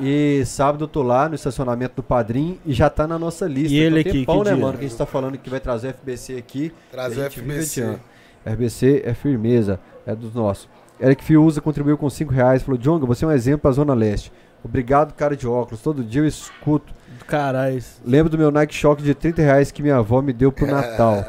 [SPEAKER 1] E sábado eu tô lá no estacionamento do Padrinho e já tá na nossa lista.
[SPEAKER 2] E ele
[SPEAKER 1] Tem
[SPEAKER 2] aqui,
[SPEAKER 1] tempão,
[SPEAKER 2] que
[SPEAKER 1] né,
[SPEAKER 2] dia?
[SPEAKER 1] mano? Que a gente tá falando que vai trazer o FBC aqui.
[SPEAKER 3] Traz o
[SPEAKER 1] a gente vive
[SPEAKER 3] FBC.
[SPEAKER 1] RBC é firmeza, é dos nossos. Eric Fiuza contribuiu com 5 reais, falou, Jonga, você é um exemplo pra Zona Leste. Obrigado, cara de óculos, todo dia eu escuto.
[SPEAKER 2] Caralho.
[SPEAKER 1] Lembro do meu Nike Shock de 30 reais que minha avó me deu pro Natal.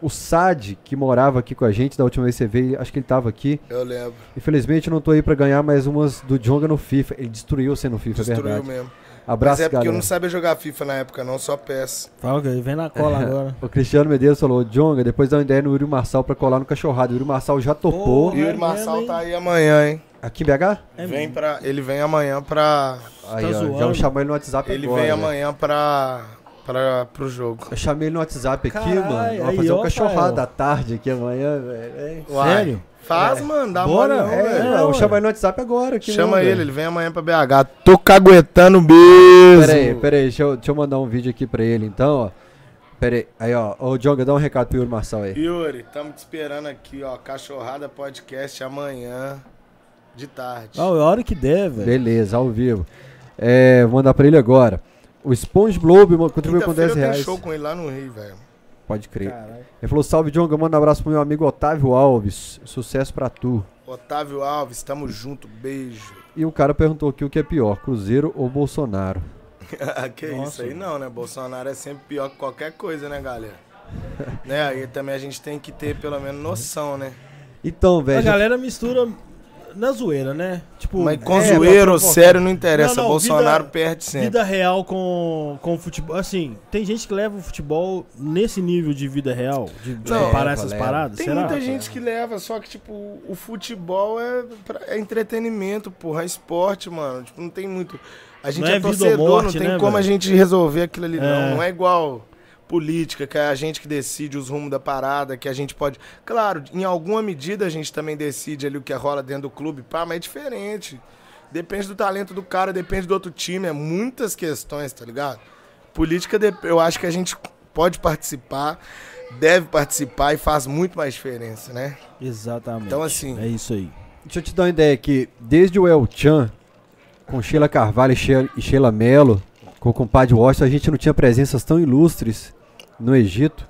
[SPEAKER 1] o Sad, que morava aqui com a gente da última vez que você veio, acho que ele tava aqui.
[SPEAKER 3] Eu lembro.
[SPEAKER 1] Infelizmente eu não tô aí pra ganhar mais umas do Jonga no FIFA. Ele destruiu você no FIFA, é
[SPEAKER 3] Destruiu
[SPEAKER 1] verdade.
[SPEAKER 3] mesmo.
[SPEAKER 1] Abraço,
[SPEAKER 3] Mas é porque
[SPEAKER 1] galera.
[SPEAKER 3] eu não sabia jogar FIFA na época, não, só PES.
[SPEAKER 2] Fala que ele vem na cola agora.
[SPEAKER 1] O Cristiano Medeiros falou, Jonga, depois dá uma ideia no Yuri Marçal pra colar no cachorrado. O Yuri Marçal já topou.
[SPEAKER 2] Porra.
[SPEAKER 3] E o
[SPEAKER 2] é
[SPEAKER 3] Marçal
[SPEAKER 2] mesmo,
[SPEAKER 3] tá aí amanhã, hein?
[SPEAKER 1] Aqui em BH?
[SPEAKER 2] É
[SPEAKER 3] vem pra, ele vem amanhã pra.
[SPEAKER 1] Aí,
[SPEAKER 2] Tá
[SPEAKER 1] ó, já
[SPEAKER 2] zoando.
[SPEAKER 1] vou chamar ele no WhatsApp
[SPEAKER 3] Ele
[SPEAKER 1] agora.
[SPEAKER 3] vem
[SPEAKER 1] velho.
[SPEAKER 3] amanhã pra, pra, pro jogo.
[SPEAKER 1] Eu chamei ele no WhatsApp aqui, mano. Vamos fazer um
[SPEAKER 2] Fael.
[SPEAKER 1] à tarde aqui amanhã, velho.
[SPEAKER 2] Sério?
[SPEAKER 3] Faz, mano, dá
[SPEAKER 2] Bora,
[SPEAKER 3] não,
[SPEAKER 2] é,
[SPEAKER 3] velho.
[SPEAKER 1] É, eu vou
[SPEAKER 2] ué.
[SPEAKER 1] chamar ele no WhatsApp agora. Aqui
[SPEAKER 3] Chama
[SPEAKER 1] não,
[SPEAKER 3] ele,
[SPEAKER 1] velho.
[SPEAKER 3] ele vem amanhã pra BH. Tô caguetando mesmo.
[SPEAKER 1] Pera aí, pera aí. Deixa eu, deixa eu mandar um vídeo aqui pra ele, então, ó. Pera aí. Aí, ó. Ô, Jonga, dá um recado pro Yuri Marçal aí.
[SPEAKER 3] Yuri, tamo te esperando aqui, ó. Cachorrada Podcast amanhã de tarde.
[SPEAKER 2] Ah, a hora que der, velho.
[SPEAKER 1] Beleza, ao vivo. É, vou mandar pra ele agora. O Sponge Globe mo- contribuiu com 10
[SPEAKER 3] Quinta-feira
[SPEAKER 1] reais.
[SPEAKER 3] tem show com ele lá no Rio, velho.
[SPEAKER 1] Pode crer.
[SPEAKER 2] Caralho.
[SPEAKER 1] Ele falou, salve, Jonga. Manda um abraço pro meu amigo Otávio Alves. Sucesso pra tu.
[SPEAKER 3] Otávio Alves, tamo junto, beijo.
[SPEAKER 1] E o cara perguntou aqui o que é pior, Cruzeiro ou Bolsonaro?
[SPEAKER 3] que
[SPEAKER 2] Nossa.
[SPEAKER 3] isso aí não, né? Bolsonaro é sempre pior que qualquer coisa, né, galera? né? Aí também a gente tem que ter pelo menos noção, né?
[SPEAKER 1] Então,
[SPEAKER 2] A
[SPEAKER 1] velho.
[SPEAKER 2] galera mistura na zoeira, né? Tipo,
[SPEAKER 3] Mas com
[SPEAKER 1] é,
[SPEAKER 3] zoeiro, sério, não interessa.
[SPEAKER 2] Não, não,
[SPEAKER 3] Bolsonaro
[SPEAKER 2] vida-
[SPEAKER 3] perde sempre.
[SPEAKER 2] vida real com, com futebol. Assim, tem gente que leva o futebol nesse nível de vida real, de, de
[SPEAKER 3] Não,
[SPEAKER 2] comparar
[SPEAKER 1] leva,
[SPEAKER 2] essas
[SPEAKER 1] leva.
[SPEAKER 2] paradas.
[SPEAKER 3] Tem
[SPEAKER 2] será?
[SPEAKER 3] muita gente que leva, só que, tipo, o futebol é, pra- é entretenimento, porra, é esporte, mano. Tipo, não tem muito. A gente
[SPEAKER 2] Não
[SPEAKER 3] é,
[SPEAKER 2] é
[SPEAKER 3] torcedor,
[SPEAKER 2] morte,
[SPEAKER 3] não tem
[SPEAKER 2] né,
[SPEAKER 3] como a
[SPEAKER 2] velho?
[SPEAKER 3] gente resolver aquilo ali,
[SPEAKER 2] É.
[SPEAKER 3] não. Não é igual política, que é a gente que decide os rumos da parada, que a gente pode. Claro, em alguma medida a gente também decide ali o que rola dentro do clube, pá, mas é diferente. Depende do talento do cara, depende do outro time, é muitas questões, tá ligado? Política, eu acho que a gente pode participar, deve participar e faz muito mais diferença, né?
[SPEAKER 2] Exatamente.
[SPEAKER 3] Então, assim-
[SPEAKER 2] É isso aí.
[SPEAKER 1] Deixa eu te dar uma ideia aqui. Desde o El Chan, com Sheila Carvalho e Sheila, e Sheila Mello, com o compadre Washington, a gente não tinha presenças tão ilustres no Egito,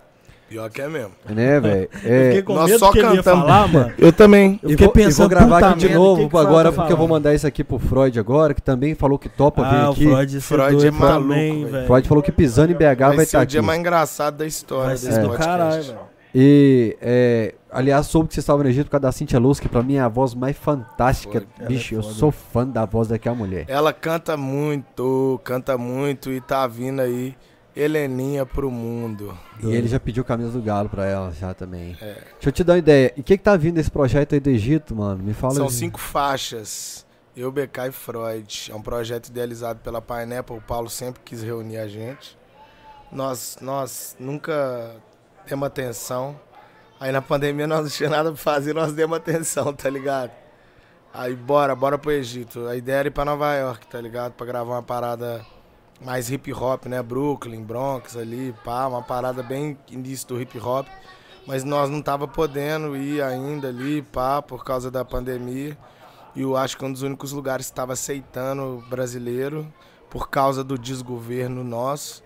[SPEAKER 3] Pior que é mesmo.
[SPEAKER 1] né, velho? É,
[SPEAKER 3] nós só cantamos.
[SPEAKER 2] falar, mano.
[SPEAKER 3] Eu também.
[SPEAKER 2] Eu
[SPEAKER 1] e
[SPEAKER 2] fiquei
[SPEAKER 1] vou, e
[SPEAKER 2] pensando,
[SPEAKER 1] vou gravar aqui de novo
[SPEAKER 2] que o
[SPEAKER 1] agora,
[SPEAKER 2] tá
[SPEAKER 1] porque eu vou mandar isso aqui pro Freud agora, que também falou que topa vir
[SPEAKER 2] Ah, o
[SPEAKER 1] aqui.
[SPEAKER 2] Freud, você
[SPEAKER 3] Freud é maluco,
[SPEAKER 2] também,
[SPEAKER 3] velho.
[SPEAKER 1] Freud falou que pisando em BH vai
[SPEAKER 3] Vai
[SPEAKER 1] estar
[SPEAKER 3] ser o
[SPEAKER 1] aqui.
[SPEAKER 3] dia mais engraçado da história
[SPEAKER 2] Vai
[SPEAKER 3] desse
[SPEAKER 2] do
[SPEAKER 3] podcast.
[SPEAKER 2] caralho.
[SPEAKER 1] E, é, aliás, soube que você estava no Egito por causa da Cintia Luz, que pra mim é a voz mais fantástica.
[SPEAKER 3] Foi.
[SPEAKER 1] Bicho,
[SPEAKER 2] Ela é
[SPEAKER 1] eu
[SPEAKER 2] foda.
[SPEAKER 1] sou fã da voz daquela mulher.
[SPEAKER 3] Ela canta muito, canta muito e tá vindo aí Heleninha pro mundo.
[SPEAKER 1] E ele já pediu camisa do Galo pra ela já também.
[SPEAKER 3] É.
[SPEAKER 1] Deixa eu te dar uma ideia. E o que que tá vindo desse projeto aí do Egito, mano? Me fala
[SPEAKER 3] São
[SPEAKER 1] aí.
[SPEAKER 3] cinco faixas. Eu, BK e Freud. É um projeto idealizado pela Pineapple. O Paulo sempre quis reunir a gente. Nós, nós nunca demos atenção. Aí na pandemia nós não tinha nada pra fazer, nós demos atenção, tá ligado? Aí bora, bora pro Egito. A ideia era ir pra Nova York, tá ligado? Pra gravar uma parada mais hip hop, né? Brooklyn, Bronx ali, pá, uma parada bem início do hip hop. Mas nós não tava podendo ir ainda ali, pá, por causa da pandemia. E eu acho que um dos únicos lugares que estava aceitando brasileiro, por causa do desgoverno nosso,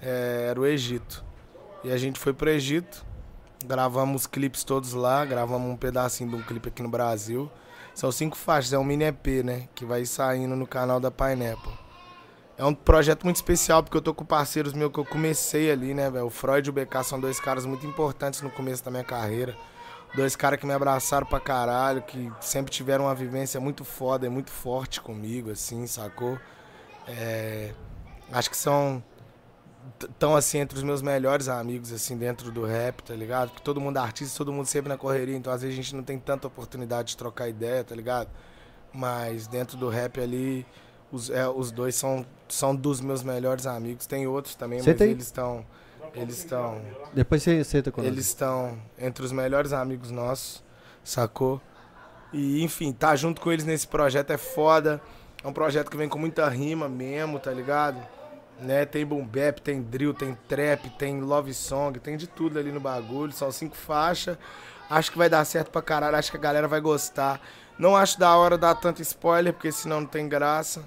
[SPEAKER 3] é, era o Egito. E a gente foi pro Egito, gravamos os clipes todos lá, gravamos um pedacinho de um clipe aqui no Brasil. São cinco faixas, é um mini EP, né? Que vai saindo no canal da Pineapple. É um projeto muito especial, porque eu tô com parceiros meus que eu comecei ali, né, velho? O Freud e o BK são dois caras muito importantes no começo da minha carreira. Dois caras que me abraçaram pra caralho, que sempre tiveram uma vivência muito foda e muito forte comigo, assim, sacou? É, acho que são. Estão assim entre os meus melhores amigos, assim, dentro do rap, tá ligado? Porque todo mundo é artista, todo mundo sempre na correria, então às vezes a gente não tem tanta oportunidade de trocar ideia, tá ligado? Mas dentro do rap ali, os, é, os dois são, são dos meus melhores amigos. Tem outros também,
[SPEAKER 1] Você
[SPEAKER 3] mas
[SPEAKER 1] tem?
[SPEAKER 3] eles estão. Eles estão.
[SPEAKER 1] Depois você senta com
[SPEAKER 3] Eles estão entre os melhores amigos nossos, sacou? E enfim, tá junto com eles nesse projeto é foda. É um projeto que vem com muita rima mesmo, tá ligado? Né? Tem boom bap, tem drill, tem trap, tem love song, tem de tudo ali no bagulho. São cinco faixas. Acho que vai dar certo pra caralho, acho que a galera vai gostar. Não acho da hora dar tanto spoiler, porque senão não tem graça.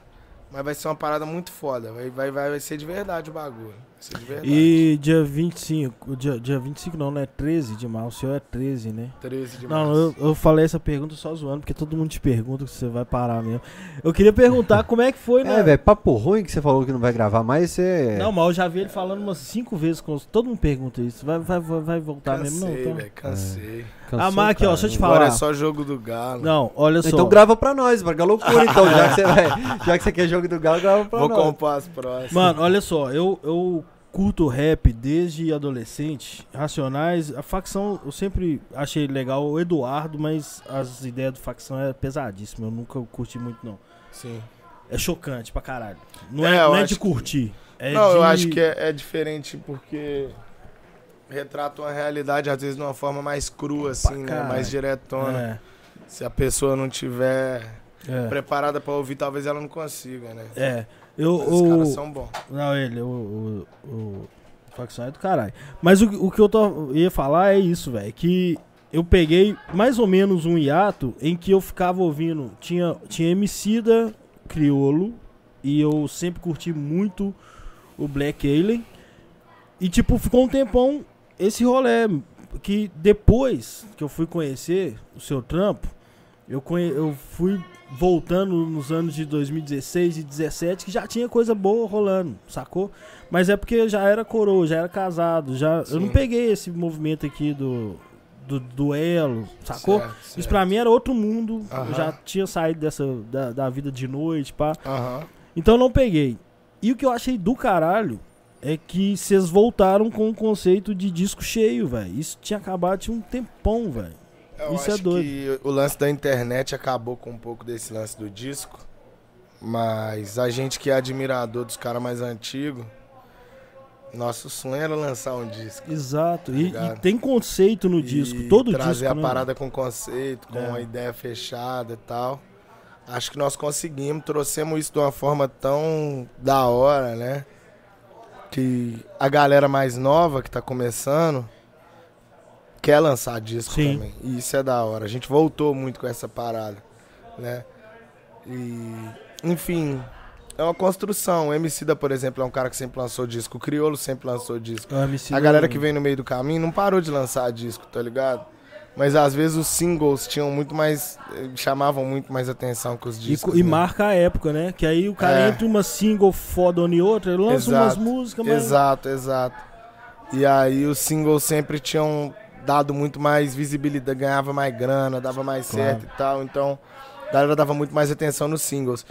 [SPEAKER 3] Mas vai ser uma parada muito foda. Vai, vai, vai, vai ser de verdade o bagulho. Vai ser de verdade.
[SPEAKER 2] E dia 25, dia, dia 25 não, né? 13 de março, o seu é 13, né?
[SPEAKER 3] 13 de
[SPEAKER 2] Não,
[SPEAKER 3] março.
[SPEAKER 2] eu, eu falei essa pergunta só zoando, porque todo mundo te pergunta se você vai parar mesmo. Eu queria perguntar como é que foi, né?
[SPEAKER 1] É, velho, papo ruim que você falou que não vai gravar mais, você.
[SPEAKER 2] Não, mas eu já vi ele falando umas cinco vezes com os... Todo mundo pergunta isso. Vai, vai, vai, vai voltar mesmo? Não,
[SPEAKER 3] Cansei,
[SPEAKER 2] então...
[SPEAKER 3] velho, cansei.
[SPEAKER 1] Cansou,
[SPEAKER 2] mas aqui, ó, deixa eu te
[SPEAKER 3] Agora
[SPEAKER 2] falar.
[SPEAKER 3] é só jogo do Galo.
[SPEAKER 2] Não, olha só.
[SPEAKER 1] Então grava pra nós, vai loucura então, já que você vai. Já que você quer jogo do Galo, grava pra
[SPEAKER 3] Vou
[SPEAKER 1] nós.
[SPEAKER 3] comprar as próximas.
[SPEAKER 2] Mano, olha só, eu, eu curto rap desde adolescente. Racionais, a facção eu sempre achei legal o Eduardo, mas as ideias do facção é pesadíssima. Eu nunca curti muito, não.
[SPEAKER 3] Sim.
[SPEAKER 2] É chocante pra caralho. Não
[SPEAKER 3] É,
[SPEAKER 2] é, não é de
[SPEAKER 3] que-
[SPEAKER 2] curtir. É
[SPEAKER 3] não,
[SPEAKER 2] de...
[SPEAKER 3] eu acho que é, é diferente porque retrata uma realidade, às vezes, de uma forma mais crua, assim, né? Mais diretona.
[SPEAKER 2] É,
[SPEAKER 3] Se a pessoa não tiver
[SPEAKER 2] é.
[SPEAKER 3] preparada pra ouvir, talvez ela não consiga, né?
[SPEAKER 2] É. Eu,
[SPEAKER 3] Os
[SPEAKER 2] o-
[SPEAKER 3] caras são bons.
[SPEAKER 2] Não, ele, o, o, o facção é do caralho. Mas o, o que eu tô, ia falar é isso, velho. Que eu peguei mais ou menos um hiato em que eu ficava ouvindo. Tinha, tinha Emicida Criolo. E eu sempre curti muito o Black Alien. E tipo, ficou um tempão esse rolê. Que depois que eu fui conhecer o seu trampo, eu, conhe, eu fui voltando nos anos de 2016 e 2017 que já tinha coisa boa rolando, sacou? Mas é porque já era coroa, já era casado, já eu não
[SPEAKER 3] Sim.
[SPEAKER 2] peguei esse movimento aqui do do duelo, sacou?
[SPEAKER 3] Certo,
[SPEAKER 2] Isso
[SPEAKER 3] certo.
[SPEAKER 2] pra mim era outro mundo. Eu já tinha saído dessa da, da vida de noite, pá. Então eu não peguei. E o que eu achei do caralho é que vocês voltaram com o conceito de disco cheio, velho. Isso tinha acabado tinha um tempão, velho. Isso é
[SPEAKER 3] acho
[SPEAKER 2] doido.
[SPEAKER 3] que o lance da internet acabou com um pouco desse lance do disco. Mas a gente que é admirador dos caras mais antigos, nosso sonho era lançar um disco.
[SPEAKER 2] Exato. E,
[SPEAKER 3] Ligado.
[SPEAKER 2] e tem conceito no disco,
[SPEAKER 3] E
[SPEAKER 2] todo
[SPEAKER 3] trazer
[SPEAKER 2] disco,
[SPEAKER 3] a
[SPEAKER 2] né?
[SPEAKER 3] parada com conceito, com
[SPEAKER 2] É.
[SPEAKER 3] uma ideia fechada e tal. Acho que nós conseguimos, trouxemos isso de uma forma tão da hora, né? Que a galera mais nova que tá começando quer lançar disco
[SPEAKER 2] Sim.
[SPEAKER 3] também. E isso é da hora. A gente voltou muito com essa parada, né? E, enfim, é uma construção. O Emicida, por exemplo, é um cara que sempre lançou disco. O Criolo sempre lançou disco.
[SPEAKER 2] MC
[SPEAKER 3] A galera que vem no meio do caminho não parou de lançar disco, tá ligado? Mas às vezes os singles tinham muito mais. eh, chamavam muito mais atenção que os
[SPEAKER 2] E,
[SPEAKER 3] discos.
[SPEAKER 2] co- e
[SPEAKER 3] né?
[SPEAKER 2] marca a época, né? Que aí o cara
[SPEAKER 3] É.
[SPEAKER 2] entre uma single fodona e outra, lança umas
[SPEAKER 3] Exato.
[SPEAKER 2] músicas, mas.
[SPEAKER 3] Exato, exato. E aí os singles sempre tinham dado muito mais visibilidade, ganhava mais grana, dava mais
[SPEAKER 2] Claro.
[SPEAKER 3] certo e tal. Então, a galera dava muito mais atenção nos singles.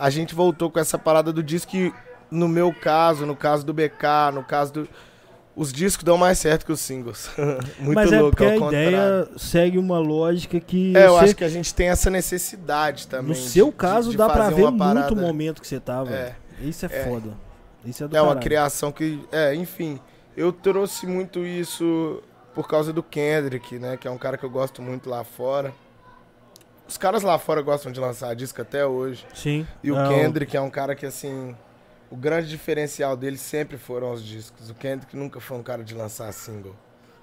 [SPEAKER 3] A gente voltou com essa parada do disco que, no meu caso, no caso do BK, no caso do. Os discos dão mais certo que os singles. muito
[SPEAKER 2] mas é
[SPEAKER 3] louco,
[SPEAKER 2] porque a
[SPEAKER 3] contrário.
[SPEAKER 2] ideia segue uma lógica que.
[SPEAKER 3] É, eu
[SPEAKER 2] você-
[SPEAKER 3] acho que a gente tem essa necessidade também.
[SPEAKER 2] no
[SPEAKER 3] de-
[SPEAKER 2] seu
[SPEAKER 3] de-
[SPEAKER 2] caso
[SPEAKER 3] de
[SPEAKER 2] dá pra ver
[SPEAKER 3] uma
[SPEAKER 2] muito
[SPEAKER 3] parada-
[SPEAKER 2] o momento que você tava.
[SPEAKER 3] É.
[SPEAKER 2] Isso é,
[SPEAKER 3] É.
[SPEAKER 2] foda. Isso é do
[SPEAKER 3] É uma
[SPEAKER 2] caralho.
[SPEAKER 3] criação que. É, enfim. Eu trouxe muito isso por causa do Kendrick, né? Que é um cara que eu gosto muito lá fora. Os caras lá fora gostam de lançar disco até hoje.
[SPEAKER 2] Sim.
[SPEAKER 3] E o
[SPEAKER 2] Não,
[SPEAKER 3] Kendrick é um cara que, assim. O grande diferencial dele sempre foram os discos. O Kendrick nunca foi um cara de lançar single.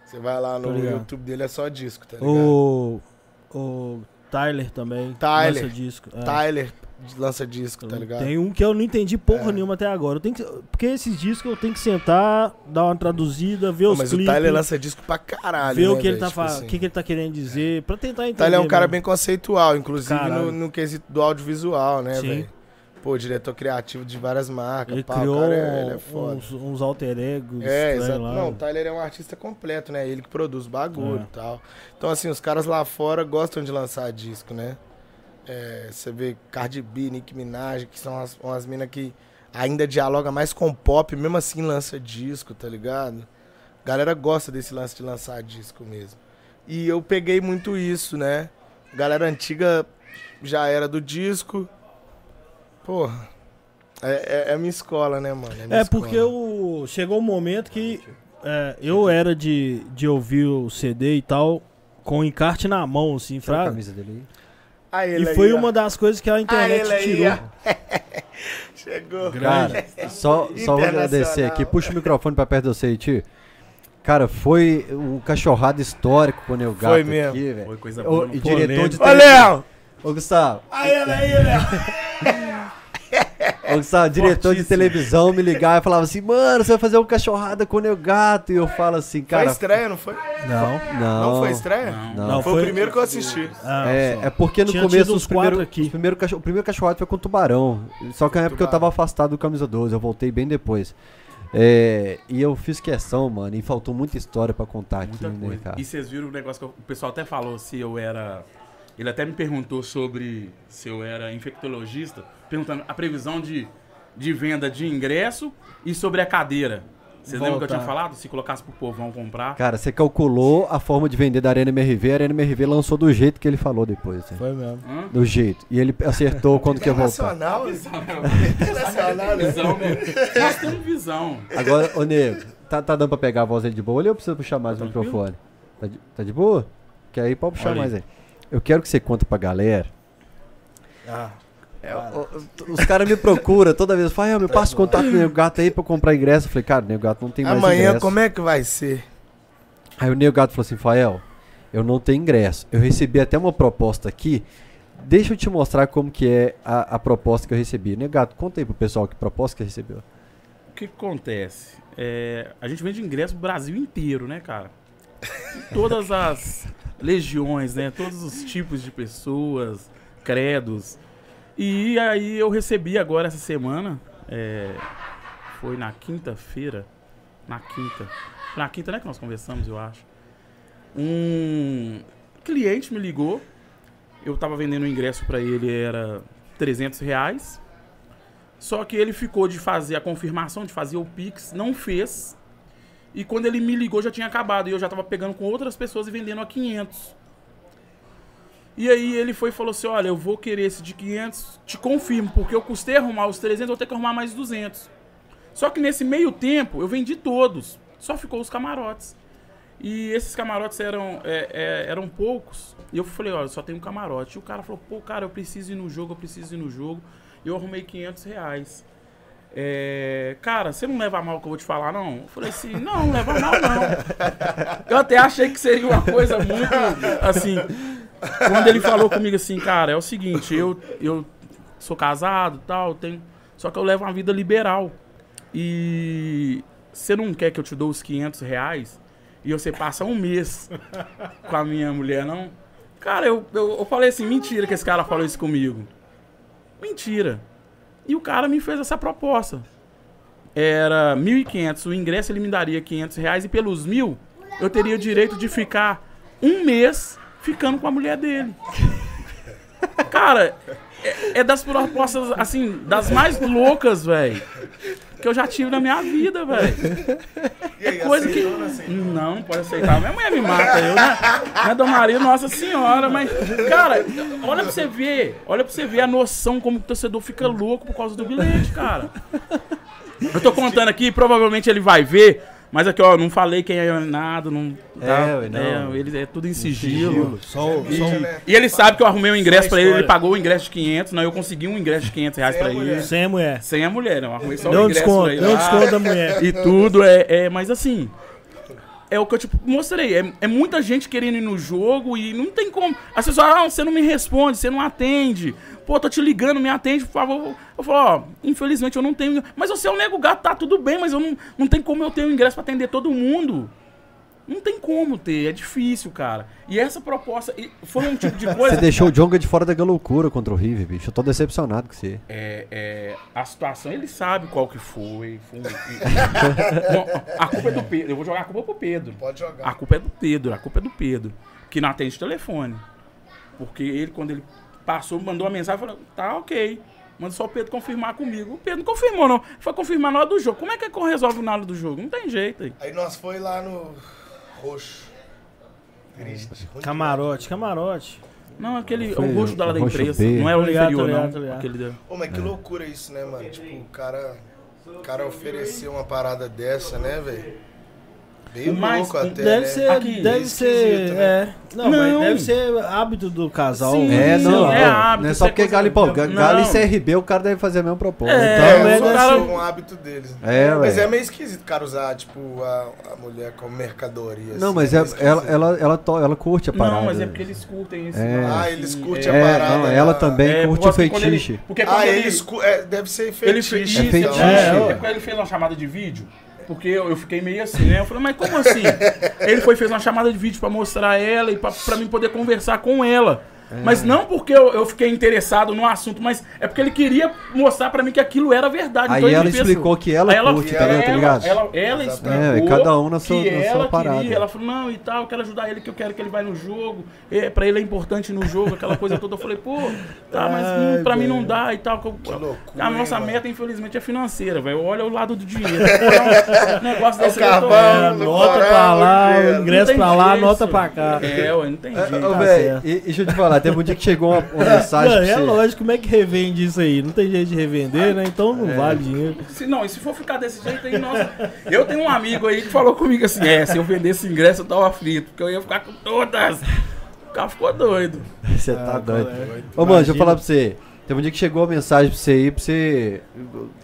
[SPEAKER 3] Você vai lá no. YouTube dele, é só disco, tá ligado?
[SPEAKER 2] O. O Tyler também.
[SPEAKER 3] Tyler.
[SPEAKER 2] lança disco. É.
[SPEAKER 3] Tyler lança disco, tá ligado?
[SPEAKER 2] Tem um que eu não entendi porra
[SPEAKER 3] É.
[SPEAKER 2] nenhuma até agora. Eu tenho que, porque esses discos eu tenho que sentar, dar uma traduzida, ver os
[SPEAKER 3] Mas o
[SPEAKER 2] clipes,
[SPEAKER 3] Tyler lança disco pra caralho,
[SPEAKER 2] ver
[SPEAKER 3] né,
[SPEAKER 2] o que ele tá
[SPEAKER 3] Tipo assim.
[SPEAKER 2] o que, que ele tá querendo dizer, pra tentar
[SPEAKER 3] O
[SPEAKER 2] entender.
[SPEAKER 3] Tyler é um cara
[SPEAKER 2] mesmo.
[SPEAKER 3] bem conceitual, inclusive no, no quesito do audiovisual, né, velho? Pô, diretor criativo de várias marcas,
[SPEAKER 2] Ele
[SPEAKER 3] pá,
[SPEAKER 2] criou
[SPEAKER 3] cara é, é foda.
[SPEAKER 2] uns, uns alter egos.
[SPEAKER 3] É, exato.
[SPEAKER 2] lá.
[SPEAKER 3] Não, o Tyler é um artista completo, né? Ele que produz bagulho
[SPEAKER 2] É.
[SPEAKER 3] e tal. Então, assim, os caras lá fora gostam de lançar disco, né? É, você vê Cardi B, Nicki Minaj, que são as, umas minas que ainda dialoga mais com pop, mesmo assim lança disco, tá ligado? A galera gosta desse lance de lançar disco mesmo. E eu peguei muito isso, né? Galera antiga já era do disco. Porra. É, é, é a minha escola, né, mano? minha
[SPEAKER 2] É porque o, chegou um momento que é, eu era de, de ouvir o CD e tal com o encarte na mão, assim,
[SPEAKER 1] Olha a camisa dele aí.
[SPEAKER 3] Ah,
[SPEAKER 2] E foi uma das coisas que a internet
[SPEAKER 3] ele aí,
[SPEAKER 2] tirou.
[SPEAKER 3] Chegou.
[SPEAKER 1] Cara, só, só vou agradecer aqui. Puxa o microfone pra perto de você, tio. Cara, foi um cachorrado histórico com o Neo Gato
[SPEAKER 3] Foi mesmo.
[SPEAKER 1] aqui, velho.
[SPEAKER 4] Foi coisa boa.
[SPEAKER 1] E
[SPEAKER 4] não
[SPEAKER 1] diretor de
[SPEAKER 3] Ô. Léo!
[SPEAKER 1] Ô, Gustavo.
[SPEAKER 3] Aí, ele aí, Léo!
[SPEAKER 1] Gustavo, diretor de televisão me ligava e falava assim, mano, você vai fazer uma cachorrada com o Neo Gato. E eu falo assim,
[SPEAKER 3] Foi
[SPEAKER 1] cara.
[SPEAKER 3] estreia, não foi?
[SPEAKER 2] Não.
[SPEAKER 1] Não,
[SPEAKER 3] Não, foi estreia?
[SPEAKER 4] Não.
[SPEAKER 1] Não.
[SPEAKER 2] Não,
[SPEAKER 3] Foi,
[SPEAKER 2] foi-
[SPEAKER 3] o primeiro que eu assisti.
[SPEAKER 2] Ah,
[SPEAKER 1] É, é porque no
[SPEAKER 2] Tinha
[SPEAKER 1] começo os primeiros,
[SPEAKER 2] aqui.
[SPEAKER 1] os primeiro cacho- o primeiro cachorrado foi com o Tubarão. Só que na época eu tava afastado do Camisa 12, eu voltei bem depois. É, e eu fiz questão, mano, e faltou muita história pra contar aqui,
[SPEAKER 4] Muita
[SPEAKER 1] né,
[SPEAKER 4] coisa.
[SPEAKER 1] cara?
[SPEAKER 4] E vocês viram o negócio que o pessoal até falou se eu era. Ele até me perguntou sobre se eu era infectologista, perguntando a previsão de, de venda de ingresso e sobre a cadeira. Vocês lembram que eu tinha falado? Se colocasse pro povão comprar.
[SPEAKER 1] Cara, você calculou a forma de vender da Arena MRV, a Arena MRV lançou do jeito que ele falou depois. né?
[SPEAKER 2] Foi mesmo.
[SPEAKER 4] Hã?
[SPEAKER 1] Do jeito. E ele acertou quando que ia voltar.
[SPEAKER 3] Internacional? Internacional, né?
[SPEAKER 4] Visão, né? Nós temos visão.
[SPEAKER 1] Agora, ô Nego, tá, tá dando pra pegar a voz dele de boa ou eu preciso puxar mais o
[SPEAKER 4] Tranquilo.
[SPEAKER 1] microfone? Tá de, tá de boa? Que aí pode puxar
[SPEAKER 4] Olha
[SPEAKER 1] mais aí. Eu quero que você conta pra galera.
[SPEAKER 3] Ah,
[SPEAKER 1] É, o- o- os caras me procuram toda vez. Falam, me passa o contato do Nego Gato aí pra eu comprar ingresso. Eu falei, cara, o Nego Gato não tem mais
[SPEAKER 3] amanhã,
[SPEAKER 1] ingresso.
[SPEAKER 3] como é que vai ser?
[SPEAKER 1] Aí o Nego Gato falou assim, Fael, eu não tenho ingresso. Eu recebi até uma proposta aqui. Deixa eu te mostrar como que é a, a proposta que eu recebi. Nego Gato, conta aí pro pessoal que proposta que recebeu.
[SPEAKER 4] O que, que acontece? É, a gente vende ingresso pro Brasil inteiro, né, cara? Todas as legiões, né? Todos os tipos de pessoas, credos. E aí eu recebi agora essa semana, é, foi na quinta-feira, na quinta, na quinta, né, que nós conversamos, eu acho. Um cliente me ligou, eu tava vendendo o ingresso pra ele, era 300 reais. Só que ele ficou de fazer a confirmação, de fazer o Pix, não fez. E quando ele me ligou já tinha acabado. E eu já tava pegando com outras pessoas e vendendo a 500. E aí ele foi e falou assim: Olha, eu vou querer esse de 500, te confirmo, porque eu custei arrumar os 300, eu vou ter que arrumar mais 200. Só que nesse meio tempo eu vendi todos, só ficou os camarotes. E esses camarotes eram, é, é, eram poucos. E eu falei: Olha, só tem um camarote. E o cara falou: Pô, cara, eu preciso ir no jogo, eu preciso ir no jogo. E eu arrumei 500 reais. É, cara, você não leva mal o que eu vou te falar, não? Eu falei assim, não, não leva mal, não. Eu até achei que seria uma coisa muito, assim... Quando ele falou comigo assim, cara, é o seguinte, eu, eu sou casado tal, tenho, só que eu levo uma vida liberal. E você não quer que eu te dou os 500 reais e você passa um mês com a minha mulher, não? Cara, eu, eu, eu falei assim, mentira que esse cara falou isso comigo. Mentira. E o cara me fez essa proposta. Era 1.500, o ingresso ele me daria 500 reais e pelos mil eu teria o direito de ficar um mês ficando com a mulher dele. Cara, é, é das propostas, assim, das mais loucas, velho, que eu já tive na minha vida, velho.
[SPEAKER 3] Aí,
[SPEAKER 4] Coisa que.
[SPEAKER 3] não
[SPEAKER 4] pode aceitar. Minha mulher me mata, eu, né? Minha Dona Maria, Nossa Senhora, mas. Cara, olha pra você ver. Olha pra você ver a noção como o torcedor fica louco por causa do bilhete, cara. Eu tô contando aqui, provavelmente ele vai ver. Mas aqui, ó, não falei quem é nada, não.
[SPEAKER 1] É, ué, não.
[SPEAKER 4] É, ele é tudo em sigilo.
[SPEAKER 2] Só,
[SPEAKER 4] E,
[SPEAKER 2] só
[SPEAKER 4] e ele sabe que eu arrumei um ingresso pra ele, ele pagou o ingresso de 500, não, eu consegui um ingresso de 500 reais
[SPEAKER 3] Sem
[SPEAKER 4] pra ele.
[SPEAKER 2] sem a mulher.
[SPEAKER 4] Sem a mulher, não, arrumei só
[SPEAKER 2] Deu
[SPEAKER 4] o
[SPEAKER 2] um
[SPEAKER 4] ingresso
[SPEAKER 2] desconto,
[SPEAKER 4] pra ele.
[SPEAKER 2] deu um
[SPEAKER 4] lá
[SPEAKER 2] desconto da mulher.
[SPEAKER 4] e tudo, é, é mas assim. É o que eu te mostrei. É, é muita gente querendo ir no jogo e não tem como. As pessoas, ah, você não me responde, você não atende. Pô, tô te ligando, me atende, por favor. Eu falo, ó, infelizmente eu não tenho. Mas você é um nego gato, tá tudo bem, mas eu não, não tem como eu ter um ingresso pra atender todo mundo. Não tem como ter, é difícil, cara. E essa proposta e foi um tipo de coisa.
[SPEAKER 1] Você deixou o Jonga de fora da loucura contra o River, bicho. Eu tô decepcionado com você.
[SPEAKER 4] É, é, a situação, ele sabe qual que foi. foi um- Não, a culpa é do Pedro. Eu vou jogar a culpa pro Pedro.
[SPEAKER 3] Pode jogar.
[SPEAKER 4] A culpa é do Pedro, a culpa é do Pedro. Que não atende o telefone. Porque ele, quando ele passou, mandou uma mensagem falando, tá ok. Manda só o Pedro confirmar comigo. O Pedro não confirmou, não. Foi confirmar na hora do jogo. Como é que é que resolve na hora do jogo? Não tem jeito aí.
[SPEAKER 3] Aí nós foi lá no Roxo. Triste.
[SPEAKER 2] Camarote, camarote.
[SPEAKER 4] Não, aquele.
[SPEAKER 1] Foi
[SPEAKER 4] o roxo da lá da
[SPEAKER 1] o roxo
[SPEAKER 4] empresa.
[SPEAKER 1] B.
[SPEAKER 4] Não é o
[SPEAKER 2] ligado,
[SPEAKER 4] inferior,
[SPEAKER 2] ligado,
[SPEAKER 4] não.
[SPEAKER 2] ligado.
[SPEAKER 4] Aquele da-
[SPEAKER 3] Ô, mas que loucura isso, né, mano? Tipo, o cara, o cara oferecer uma parada dessa, né, velho?
[SPEAKER 4] O mais-
[SPEAKER 3] louco até,
[SPEAKER 2] Deve
[SPEAKER 3] né?
[SPEAKER 2] ser,
[SPEAKER 4] Aqui.
[SPEAKER 2] deve ser,
[SPEAKER 3] né?
[SPEAKER 2] é. Não,
[SPEAKER 4] Não.
[SPEAKER 2] mas deve ser hábito do casal.
[SPEAKER 4] Sim,
[SPEAKER 1] É,
[SPEAKER 4] Sim,
[SPEAKER 1] não,
[SPEAKER 4] é
[SPEAKER 1] não,
[SPEAKER 4] hábito,
[SPEAKER 1] não é
[SPEAKER 4] isso
[SPEAKER 1] só
[SPEAKER 4] é
[SPEAKER 1] porque e.
[SPEAKER 4] Não.
[SPEAKER 1] Galo e CRB, o cara deve fazer a mesma proposta.
[SPEAKER 4] É,
[SPEAKER 1] Então,
[SPEAKER 3] É, só
[SPEAKER 4] cara-
[SPEAKER 3] um hábito deles.
[SPEAKER 1] É,
[SPEAKER 3] mas
[SPEAKER 1] ué.
[SPEAKER 3] é meio esquisito o cara usar, tipo, a, a mulher como mercadoria.
[SPEAKER 1] Não,
[SPEAKER 3] assim,
[SPEAKER 1] mas é,
[SPEAKER 3] esquisito.
[SPEAKER 1] ela, ela, ela, to- ela curte a parada.
[SPEAKER 4] Não, mas é porque eles curtem esse.
[SPEAKER 1] É.
[SPEAKER 3] Ah, eles curtem
[SPEAKER 1] É,
[SPEAKER 3] a parada.
[SPEAKER 1] não, ela
[SPEAKER 3] né?
[SPEAKER 1] também
[SPEAKER 4] É,
[SPEAKER 1] curte o fetiche.
[SPEAKER 4] Porque
[SPEAKER 3] Ah,
[SPEAKER 4] ele,
[SPEAKER 3] eles cu- é, deve ser
[SPEAKER 4] fez
[SPEAKER 1] É
[SPEAKER 4] isso, então.
[SPEAKER 2] É,
[SPEAKER 4] É, porque ele fez uma chamada de vídeo. Porque eu, eu fiquei meio assim, né? Eu falei, mas como assim? ele foi fez uma chamada de vídeo pra mostrar ela e pra mim poder conversar com ela.
[SPEAKER 1] É.
[SPEAKER 4] Mas não porque eu, eu fiquei interessado no assunto, mas é porque ele queria mostrar pra mim que aquilo era verdade.
[SPEAKER 1] Aí
[SPEAKER 4] Então
[SPEAKER 1] ela explicou que ela
[SPEAKER 4] Aí
[SPEAKER 1] curte,
[SPEAKER 4] ela,
[SPEAKER 1] tá ligado?
[SPEAKER 4] Ela, ela explicou
[SPEAKER 1] É, cada um na sua-
[SPEAKER 4] que
[SPEAKER 1] na sua
[SPEAKER 4] ela
[SPEAKER 1] parada.
[SPEAKER 4] queria. Ela falou, não, e tal, eu quero ajudar ele, que eu quero que ele vai no jogo. É, pra ele é importante no jogo, aquela coisa toda. Eu falei, pô, tá, mas
[SPEAKER 2] Ai,
[SPEAKER 4] hum, pra mim não dá e tal. Que
[SPEAKER 3] loucura,
[SPEAKER 4] a nossa
[SPEAKER 3] hein, mano?
[SPEAKER 4] meta, infelizmente, é financeira, velho. Olha o lado do dinheiro. Então, um negócio
[SPEAKER 3] É
[SPEAKER 4] desse
[SPEAKER 3] carvão,
[SPEAKER 2] É,
[SPEAKER 3] no
[SPEAKER 2] nota pra lá, ingresso pra lá, nota pra cá.
[SPEAKER 4] É, ué, não tem jeito.
[SPEAKER 1] Ô,
[SPEAKER 2] tá
[SPEAKER 1] velho, deixa eu te falar, teve um dia que chegou uma, uma mensagem
[SPEAKER 2] Não, é
[SPEAKER 1] você.
[SPEAKER 2] lógico, como é que revende isso aí? Não tem jeito de revender, né? Então não
[SPEAKER 1] É.
[SPEAKER 2] vale dinheiro.
[SPEAKER 4] Se, não, e se for ficar desse jeito aí, nossa. Eu tenho um amigo aí que falou comigo assim: é, se eu vendesse ingresso eu tava frito, porque eu ia ficar com todas. O cara ficou doido.
[SPEAKER 1] Você
[SPEAKER 2] Ah,
[SPEAKER 1] tá doido.
[SPEAKER 2] é?
[SPEAKER 1] Ô, mano, deixa eu falar pra você. Teve um dia que chegou a mensagem pra você aí, pra você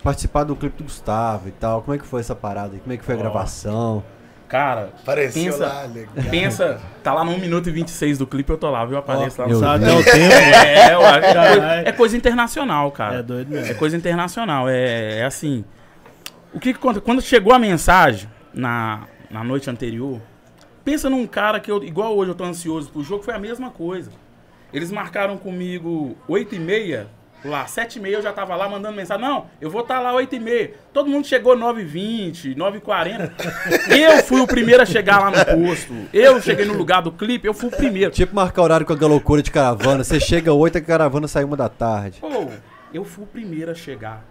[SPEAKER 1] participar do clipe do Gustavo e tal. Como é que foi essa parada aí? Como é que foi a
[SPEAKER 4] Ó.
[SPEAKER 1] gravação?
[SPEAKER 4] Cara, Pensa-
[SPEAKER 3] lá, legal.
[SPEAKER 4] pensa, tá lá no 1 minuto e 26 do clipe, eu tô lá, viu? Eu apareço lá no
[SPEAKER 2] Sabe até o tempo.
[SPEAKER 4] É, eu acho que é, coisa, é coisa internacional, cara.
[SPEAKER 2] É doido
[SPEAKER 4] É
[SPEAKER 2] mesmo.
[SPEAKER 4] coisa internacional, é, é assim. O que que conta? Quando chegou a mensagem na, na noite anterior, pensa num cara que eu, igual hoje eu tô ansioso pro jogo, foi a mesma coisa. Eles marcaram comigo 8 e meia, lá, 7 e meia eu já tava lá mandando mensagem. Não, eu vou estar lá 8 e meia. Todo mundo chegou 9 e 20, 9 e 40. Eu fui o primeiro a chegar lá no posto. Eu cheguei no lugar do clipe, eu fui o primeiro.
[SPEAKER 1] Tipo marcar horário com a loucura de caravana. Você chega 8 a caravana sai uma da tarde.
[SPEAKER 4] Pô, eu fui o primeiro a chegar.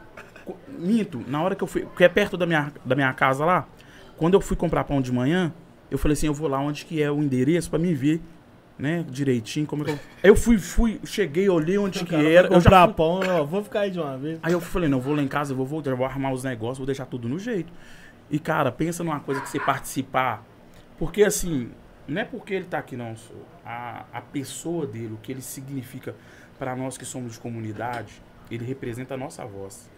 [SPEAKER 4] Minto, na hora que eu fui, que é perto da minha, da minha casa lá, quando eu fui comprar pão de manhã, eu falei assim, eu vou lá onde que é o endereço pra me ver, né, direitinho, como é que eu... Aí eu fui, fui, cheguei, olhei onde que era, eu já fui-
[SPEAKER 2] pão, ó, vou ficar aí de uma vez.
[SPEAKER 4] Aí eu falei, não, vou lá em casa, vou voltar, vou arrumar os negócios, vou deixar tudo no jeito. E, cara, pensa numa coisa que você participar. Porque, assim, não é porque ele tá aqui, não. A, a pessoa dele, o que ele significa para nós que somos de comunidade, ele representa a nossa voz.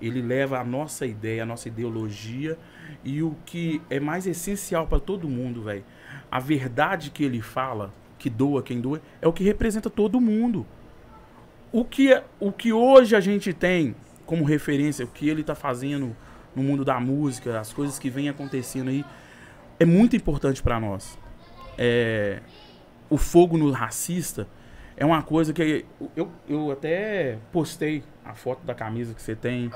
[SPEAKER 4] Ele leva a nossa ideia, a nossa ideologia e o que é mais essencial para todo mundo, velho. A verdade que ele fala, que doa quem doa, é o que representa todo mundo o que, é- o que hoje a gente tem como referência, o que ele está fazendo no mundo da música, as coisas que vêm acontecendo aí, é muito importante para nós. É, o fogo no racista é uma coisa que eu, eu até postei a foto da camisa que você tem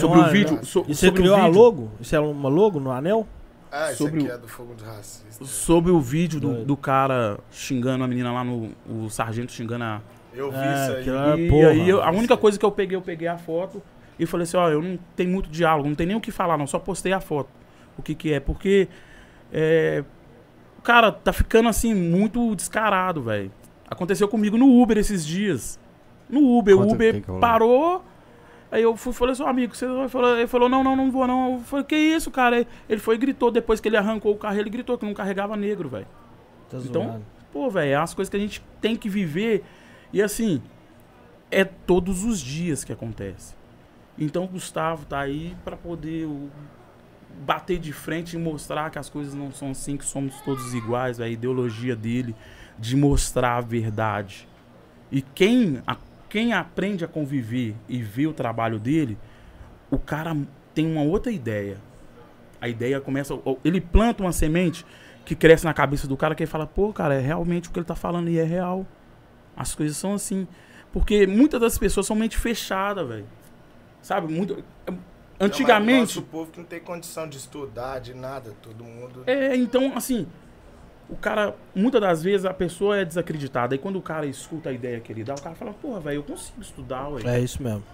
[SPEAKER 4] sobre
[SPEAKER 2] uma-
[SPEAKER 4] o vídeo. so-
[SPEAKER 2] E você criou a logo? Isso é uma logo no anel?
[SPEAKER 3] Ah, esse
[SPEAKER 4] sobre
[SPEAKER 3] aqui
[SPEAKER 4] o-
[SPEAKER 3] é do fogo dos racistas.
[SPEAKER 4] Sobre o vídeo do,
[SPEAKER 2] Doido.
[SPEAKER 4] do cara xingando a menina lá no. O sargento xingando a,
[SPEAKER 3] Eu vi
[SPEAKER 2] É,
[SPEAKER 3] isso aí.
[SPEAKER 2] é-
[SPEAKER 4] E
[SPEAKER 2] porra.
[SPEAKER 4] aí, eu- a única coisa que eu peguei, eu peguei a foto e falei assim, ó, eu não tenho muito diálogo, não tem nem o que falar, não, só postei a foto. O que que é? Porque, é, cara, tá ficando assim, muito descarado, velho. Aconteceu comigo no Uber esses dias. No Uber,
[SPEAKER 1] Conta
[SPEAKER 4] o Uber parou, aí eu fui, falei, seu amigo, você vai falar? Ele falou, não, não, não vou não. Eu falei, que isso, cara? Ele foi e gritou, depois que ele arrancou o carro, ele gritou que não carregava negro, velho.
[SPEAKER 2] Tá
[SPEAKER 4] Então,
[SPEAKER 2] zoando.
[SPEAKER 4] Pô, velho, é umas coisas que a gente tem que viver. E assim, é todos os dias que acontece. Então o Gustavo tá aí pra poder o- bater de frente e mostrar que as coisas não são assim, que somos todos iguais, a ideologia dele, de mostrar a verdade. E quem, a- quem aprende a conviver e vê o trabalho dele, o cara tem uma outra ideia. A ideia começa. Ele planta uma semente que cresce na cabeça do cara que ele fala, pô, cara, é realmente o que ele tá falando e é real. As coisas são assim. Porque muitas das pessoas são mente fechada, velho. Sabe? Muito. Antigamente.
[SPEAKER 3] o povo que não tem condição de estudar, de nada, todo mundo.
[SPEAKER 4] É, então, assim, o cara, muitas das vezes a pessoa é desacreditada. E quando o cara escuta a ideia que ele dá, o cara fala, porra, velho, eu consigo estudar, ué.
[SPEAKER 2] É isso mesmo.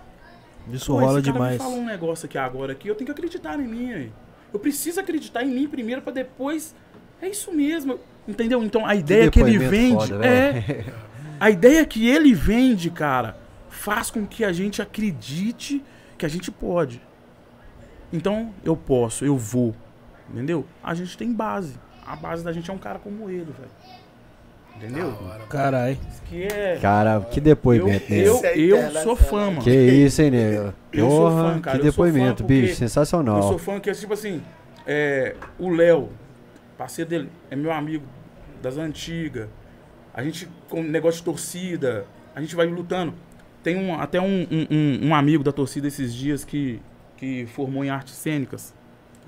[SPEAKER 2] Isso
[SPEAKER 4] Pô,
[SPEAKER 2] rola
[SPEAKER 4] esse cara
[SPEAKER 2] demais.
[SPEAKER 4] me falou um negócio aqui agora aqui, eu tenho que acreditar em mim, ué. Eu preciso acreditar em mim primeiro pra depois. É isso mesmo. Entendeu? Então a ideia que, ele
[SPEAKER 1] depoimento
[SPEAKER 4] vende.
[SPEAKER 1] foda,
[SPEAKER 4] é.
[SPEAKER 1] velho.
[SPEAKER 4] A ideia que ele vende, cara, faz com que a gente acredite que a gente pode. Então, eu posso, eu vou. Entendeu? A gente tem base. A base da gente é um cara como ele, velho. Entendeu?
[SPEAKER 2] Caralho.
[SPEAKER 4] Isso que é.
[SPEAKER 1] Cara, que
[SPEAKER 4] Eu,
[SPEAKER 1] depoimento, nego.
[SPEAKER 4] eu,
[SPEAKER 3] é
[SPEAKER 4] eu
[SPEAKER 3] internet,
[SPEAKER 4] sou
[SPEAKER 3] né,
[SPEAKER 4] fã, mano.
[SPEAKER 1] Que isso, hein, nego?
[SPEAKER 4] Eu sou
[SPEAKER 1] Porra,
[SPEAKER 4] fã, cara,
[SPEAKER 1] que
[SPEAKER 4] eu sou
[SPEAKER 1] depoimento, bicho.
[SPEAKER 4] Eu sou
[SPEAKER 1] Sensacional.
[SPEAKER 4] fã que é tipo assim, é, o Léo, parceiro dele, é meu amigo das antigas. A gente, com negócio de torcida, a gente vai lutando. Tem um, até um, um, um- um amigo da torcida esses dias que, que formou em artes cênicas,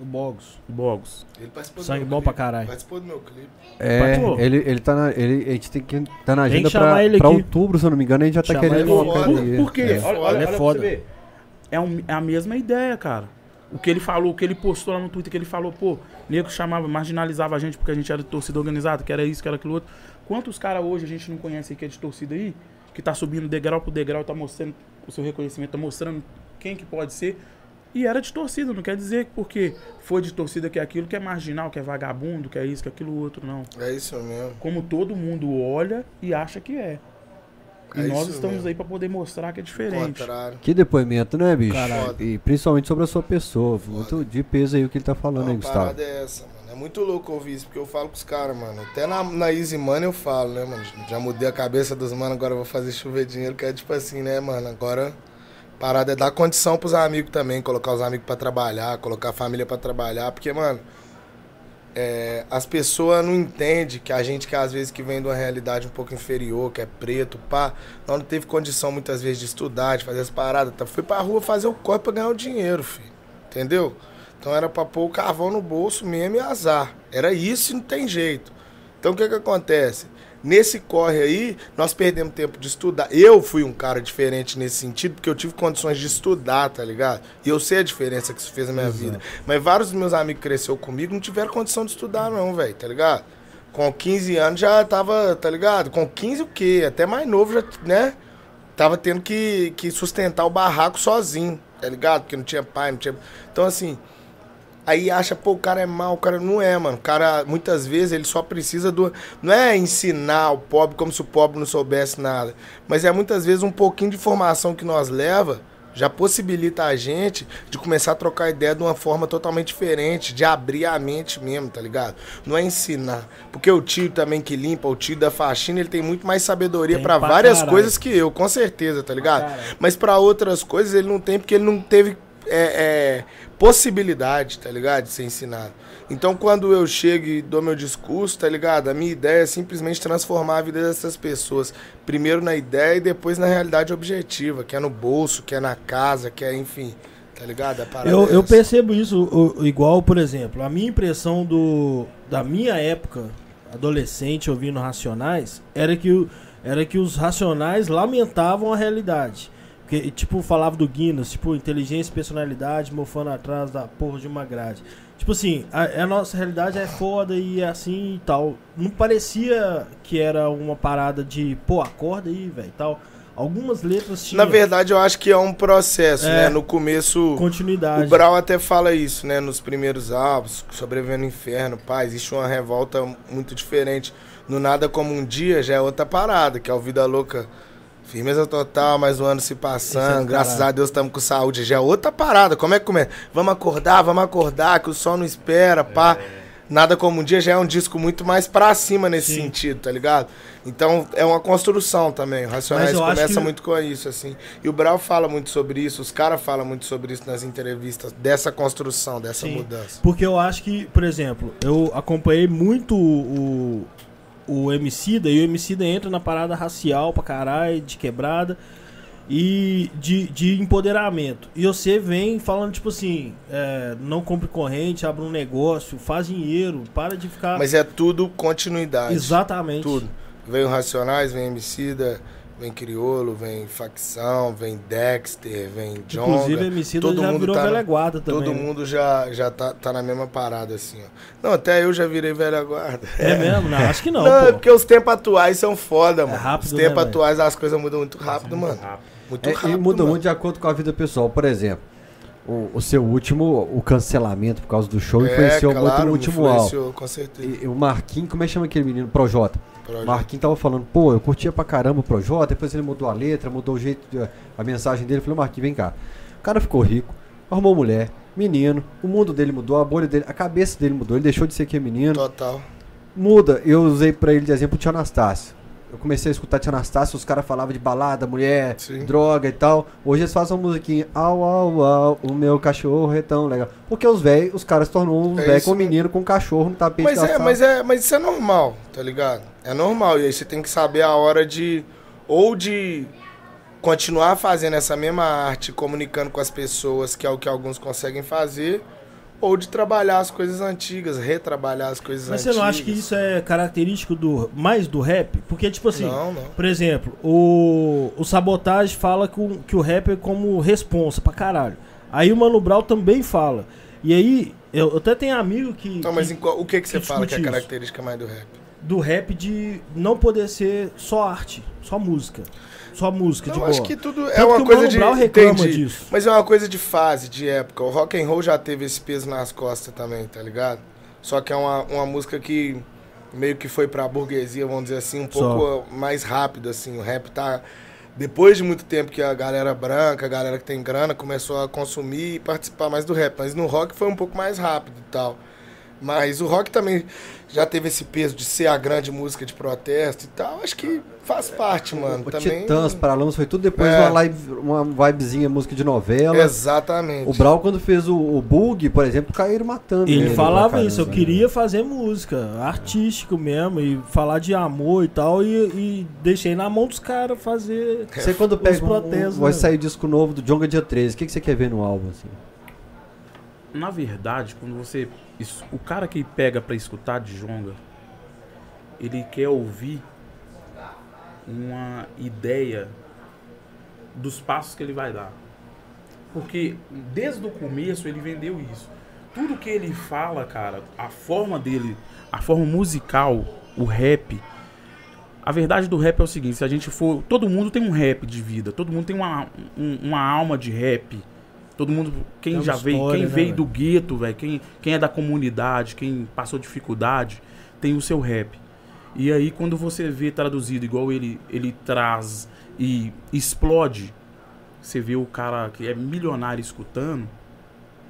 [SPEAKER 2] O Bogos.
[SPEAKER 4] o Bogos.
[SPEAKER 3] Ele participou do
[SPEAKER 2] Sangue
[SPEAKER 3] meu
[SPEAKER 2] bom
[SPEAKER 3] clipe.
[SPEAKER 2] pra caralho.
[SPEAKER 3] Participou do meu clipe.
[SPEAKER 1] É, ele, ele tá na. Ele, a gente tem que tá na
[SPEAKER 2] Tem que
[SPEAKER 1] agenda
[SPEAKER 2] chamar
[SPEAKER 1] pra,
[SPEAKER 2] ele
[SPEAKER 1] pra
[SPEAKER 2] aqui.
[SPEAKER 1] outubro, se eu não me engano, a gente já tá
[SPEAKER 2] Chamar
[SPEAKER 1] querendo
[SPEAKER 2] ele
[SPEAKER 1] colocar
[SPEAKER 3] foda.
[SPEAKER 1] ele.
[SPEAKER 4] Por quê?
[SPEAKER 1] É.
[SPEAKER 4] Olha, olha,
[SPEAKER 2] Ele é
[SPEAKER 4] olha pra
[SPEAKER 2] foda.
[SPEAKER 4] você ver. É, um- é a mesma ideia, cara. O que ele falou, o que ele postou lá no Twitter, que ele falou, pô, nego chamava, marginalizava a gente porque a gente era de torcida organizada, que era isso, que era aquilo outro. Quantos caras hoje a gente não conhece aí que é de torcida aí, que tá subindo degrau por degrau, tá mostrando o seu reconhecimento, tá mostrando quem que pode ser. E era de torcida, não quer dizer que porque foi de torcida que é aquilo, que é marginal, que é vagabundo, que é isso, que é aquilo outro, não.
[SPEAKER 3] É isso mesmo.
[SPEAKER 4] Como todo mundo olha e acha que é. E
[SPEAKER 3] É
[SPEAKER 4] nós estamos
[SPEAKER 3] mesmo.
[SPEAKER 4] aí pra poder mostrar que é diferente.
[SPEAKER 3] Contrário.
[SPEAKER 1] Que depoimento, né, bicho?
[SPEAKER 2] Caralho.
[SPEAKER 1] E principalmente sobre a sua pessoa. Muito de peso aí o que ele tá falando aí,
[SPEAKER 3] Não,
[SPEAKER 1] Gustavo.
[SPEAKER 3] parada é essa, mano. É muito louco ouvir isso, porque eu falo com os caras, mano. Até na, na Easy Money eu falo, né, mano? Já mudei a cabeça dos mano, agora eu vou fazer chover dinheiro, que é tipo assim, né, mano? Agora, parada é dar condição pros amigos também, colocar os amigos pra trabalhar, colocar a família pra trabalhar, porque, mano, é, as pessoas não entendem que a gente que às vezes que vem de uma realidade um pouco inferior, que é preto, pá, nós não teve condição muitas vezes de estudar, de fazer as paradas, tá? Fui pra rua fazer o corpo pra ganhar o dinheiro, filho. Entendeu? Então era pra pôr o carvão no bolso mesmo e azar. Era isso e não tem jeito. Então o que que acontece? Nesse corre aí, nós perdemos tempo de estudar. Eu fui um cara diferente nesse sentido, porque eu tive condições de estudar, tá ligado? E eu sei a diferença que isso fez na minha vida. Mas vários dos meus amigos que cresceu comigo não tiveram condição de estudar, não, velho, tá ligado? Com 15 anos já tava, tá ligado? Com 15 o quê? Até mais novo já, né? Tava tendo que, que sustentar o barraco sozinho, tá ligado? Porque não tinha pai, não tinha. Então, assim, Aí acha, pô, o cara é mal, o cara não é, mano. O cara, muitas vezes, ele só precisa do. Não é ensinar o pobre como se o pobre não soubesse nada. Mas é muitas vezes um pouquinho de informação que nós leva já possibilita a gente de começar a trocar ideia de uma forma totalmente diferente, de abrir a mente mesmo, tá ligado? Não é ensinar. Porque o tio também que limpa, o tio da faxina, ele tem muito mais sabedoria pra várias
[SPEAKER 2] caralho.
[SPEAKER 3] coisas que eu, com certeza, tá ligado?
[SPEAKER 2] caralho.
[SPEAKER 3] Mas pra outras coisas ele não tem porque ele não teve é, é, possibilidade, tá ligado? De ser ensinado. Então quando eu chego e dou meu discurso, tá ligado? A minha ideia é simplesmente transformar a vida dessas pessoas. Primeiro na ideia e depois na realidade objetiva, que é no bolso, que é na casa, que é, enfim, tá ligado? A
[SPEAKER 2] Eu,
[SPEAKER 3] é
[SPEAKER 2] eu percebo isso o- igual, por exemplo, a minha impressão do da minha época, adolescente, ouvindo Racionais, era que, era que os Racionais lamentavam a realidade. Porque, tipo, falava do Guinness, tipo, inteligência e personalidade mofando atrás da porra de uma grade. Tipo assim, a, a nossa realidade é foda e é assim e tal. Não parecia que era uma parada de, pô, acorda aí, velho, tal. Algumas letras tinham
[SPEAKER 3] Na verdade, eu acho que é um processo,
[SPEAKER 2] É.
[SPEAKER 3] né? No começo.
[SPEAKER 2] continuidade.
[SPEAKER 3] O Brau até fala isso, né? Nos primeiros álbuns, Sobrevivendo no Inferno, pá, existe uma revolta muito diferente. No Nada Como Um Dia já é outra parada, que é o Vida Louca. Firmeza total, mais um ano se
[SPEAKER 2] é
[SPEAKER 3] passando,
[SPEAKER 2] do
[SPEAKER 3] graças a Deus estamos com saúde. Já é outra parada. Como é que começa? Vamos acordar, vamos acordar, que o sol não espera, pá. Nada Como um Dia já é um disco muito mais pra cima nesse
[SPEAKER 2] Sim.
[SPEAKER 3] sentido, tá ligado? Então é uma construção também. O Racionais começa
[SPEAKER 2] que-
[SPEAKER 3] muito com isso, assim. E o Brau fala muito sobre isso, os caras falam muito sobre isso nas entrevistas, dessa construção, dessa
[SPEAKER 2] Sim.
[SPEAKER 3] mudança.
[SPEAKER 2] Porque eu acho que, por exemplo, eu acompanhei muito o, o Emicida e o Emicida entra na parada racial pra caralho, de quebrada e de, de empoderamento. E você vem falando, tipo assim, é, não compre corrente, abre um negócio, faz dinheiro, para de ficar...
[SPEAKER 3] Mas é tudo continuidade.
[SPEAKER 2] Exatamente.
[SPEAKER 3] Tudo. Vem o Racionais, vem Emicida, vem Criolo, vem Facção, vem Dexter, vem Jonga.
[SPEAKER 2] Inclusive, Emicida
[SPEAKER 3] todo
[SPEAKER 2] já
[SPEAKER 3] mundo
[SPEAKER 2] virou
[SPEAKER 3] tá
[SPEAKER 2] velha guarda também.
[SPEAKER 3] Todo
[SPEAKER 2] né?
[SPEAKER 3] mundo já, já tá, tá na mesma parada, assim, ó. Não, até eu já virei velha guarda.
[SPEAKER 2] É mesmo? Não, acho que não,
[SPEAKER 3] Não, é
[SPEAKER 2] pô.
[SPEAKER 3] porque os tempos atuais são foda, mano.
[SPEAKER 2] rápido,
[SPEAKER 3] os
[SPEAKER 2] né,
[SPEAKER 3] tempos
[SPEAKER 2] velho?
[SPEAKER 3] atuais as coisas mudam muito rápido, mano. Muito
[SPEAKER 1] É,
[SPEAKER 3] rápido.
[SPEAKER 1] e muda
[SPEAKER 3] mano.
[SPEAKER 1] muito de acordo com a vida pessoal. Por exemplo, o, o seu último, o cancelamento por causa do show, influenciou
[SPEAKER 3] é,
[SPEAKER 1] muito
[SPEAKER 3] claro,
[SPEAKER 1] no
[SPEAKER 3] me
[SPEAKER 1] último álbum.
[SPEAKER 3] influenciou, com certeza.
[SPEAKER 1] E, o Marquinhos, como é que chama aquele menino? Projota.
[SPEAKER 3] Projeto.
[SPEAKER 1] Marquinhos tava falando, pô, eu curtia pra caramba o Projota, depois ele mudou a letra, mudou o jeito, a mensagem dele. Eu falei, Marquinhos, vem cá. O cara ficou rico, arrumou mulher, menino, o mundo dele mudou, a bolha dele, a cabeça dele mudou, ele deixou de ser que menino.
[SPEAKER 3] Total.
[SPEAKER 1] Muda. Eu usei pra ele de exemplo o Tia Anastácio. Eu comecei a escutar Tia Anastácio, os caras falavam de balada, mulher,
[SPEAKER 3] Sim.
[SPEAKER 1] droga e tal. Hoje eles fazem uma musiquinha, au, au, au, o meu cachorro é tão legal. Porque os velhos, os caras tornou uns
[SPEAKER 3] É
[SPEAKER 1] velhos
[SPEAKER 3] isso
[SPEAKER 1] com
[SPEAKER 3] mesmo.
[SPEAKER 1] menino, com cachorro no tapete
[SPEAKER 3] Mas é,
[SPEAKER 1] sala.
[SPEAKER 3] mas é, mas isso é normal, tá ligado? É normal. E aí você tem que saber a hora de. Ou de continuar fazendo essa mesma arte, comunicando com as pessoas, que é o que alguns conseguem fazer, ou de trabalhar as coisas antigas, retrabalhar as coisas
[SPEAKER 2] Mas você
[SPEAKER 3] antigas.
[SPEAKER 2] não acha que isso é característico do mais do rap? Porque, tipo assim,
[SPEAKER 3] Não, não.
[SPEAKER 2] por exemplo, o, o Sabotage fala que o, que o rap é como responsa pra caralho. Aí o Mano Brown também fala. E aí, eu, eu até tenho amigo que.
[SPEAKER 3] Então, mas
[SPEAKER 2] que-
[SPEAKER 3] qual- o que, que você
[SPEAKER 2] que
[SPEAKER 3] fala que é característica mais do rap?
[SPEAKER 2] do rap de não poder ser só arte, só música. Só música, de
[SPEAKER 3] Eu
[SPEAKER 2] boa.
[SPEAKER 3] acho que tudo é
[SPEAKER 2] Tanto
[SPEAKER 3] uma coisa de. Entendi.
[SPEAKER 2] disso.
[SPEAKER 3] Mas é uma coisa de fase, de época. O rock and roll já teve esse peso nas costas também, tá ligado? Só que é uma, uma música que meio que foi pra burguesia, vamos dizer assim, um
[SPEAKER 2] Só.
[SPEAKER 3] pouco mais rápido, assim. O rap tá. Depois de muito tempo que a galera branca, a galera que tem grana, começou a consumir e participar mais do rap. Mas no rock foi um pouco mais rápido e tal. Mas o rock também já teve esse peso de ser a grande música de protesto e tal. Acho que faz parte, mano.
[SPEAKER 1] O
[SPEAKER 3] também...
[SPEAKER 1] Titãs, Paralamas, foi tudo depois
[SPEAKER 3] É.
[SPEAKER 1] de uma, live, uma vibezinha, música de novela.
[SPEAKER 3] Exatamente.
[SPEAKER 1] O Brau, quando fez o, o Bug, por exemplo, caíram matando.
[SPEAKER 2] Ele
[SPEAKER 1] pra
[SPEAKER 2] falava
[SPEAKER 1] caramba,
[SPEAKER 2] isso, eu
[SPEAKER 1] né?
[SPEAKER 2] queria fazer música, artístico mesmo, e falar de amor e tal, e, e deixei na mão dos caras fazer.
[SPEAKER 1] Você quando
[SPEAKER 2] Os
[SPEAKER 1] pega um,
[SPEAKER 2] protestos,
[SPEAKER 1] um, vai
[SPEAKER 2] né?
[SPEAKER 1] sair disco novo do Jonga dia 13, o que, que você quer ver no álbum, assim?
[SPEAKER 4] Na verdade, quando você. O cara que pega pra escutar de Jonga, ele quer ouvir uma ideia dos passos que ele vai dar. Porque desde o começo ele vendeu isso. Tudo que ele fala, cara, a forma dele, a forma musical, o rap. A verdade do rap é o seguinte, se a gente for. Todo mundo tem um rap de vida, todo mundo tem uma, um- uma alma de rap. Todo mundo. Quem
[SPEAKER 2] uma
[SPEAKER 4] já veio,
[SPEAKER 2] história,
[SPEAKER 4] quem
[SPEAKER 2] né,
[SPEAKER 4] veio
[SPEAKER 2] velho?
[SPEAKER 4] do gueto, velho, quem, quem é da comunidade, quem passou dificuldade, tem o seu rap. E aí quando você vê traduzido igual ele, ele traz e explode, você vê o cara que é milionário escutando,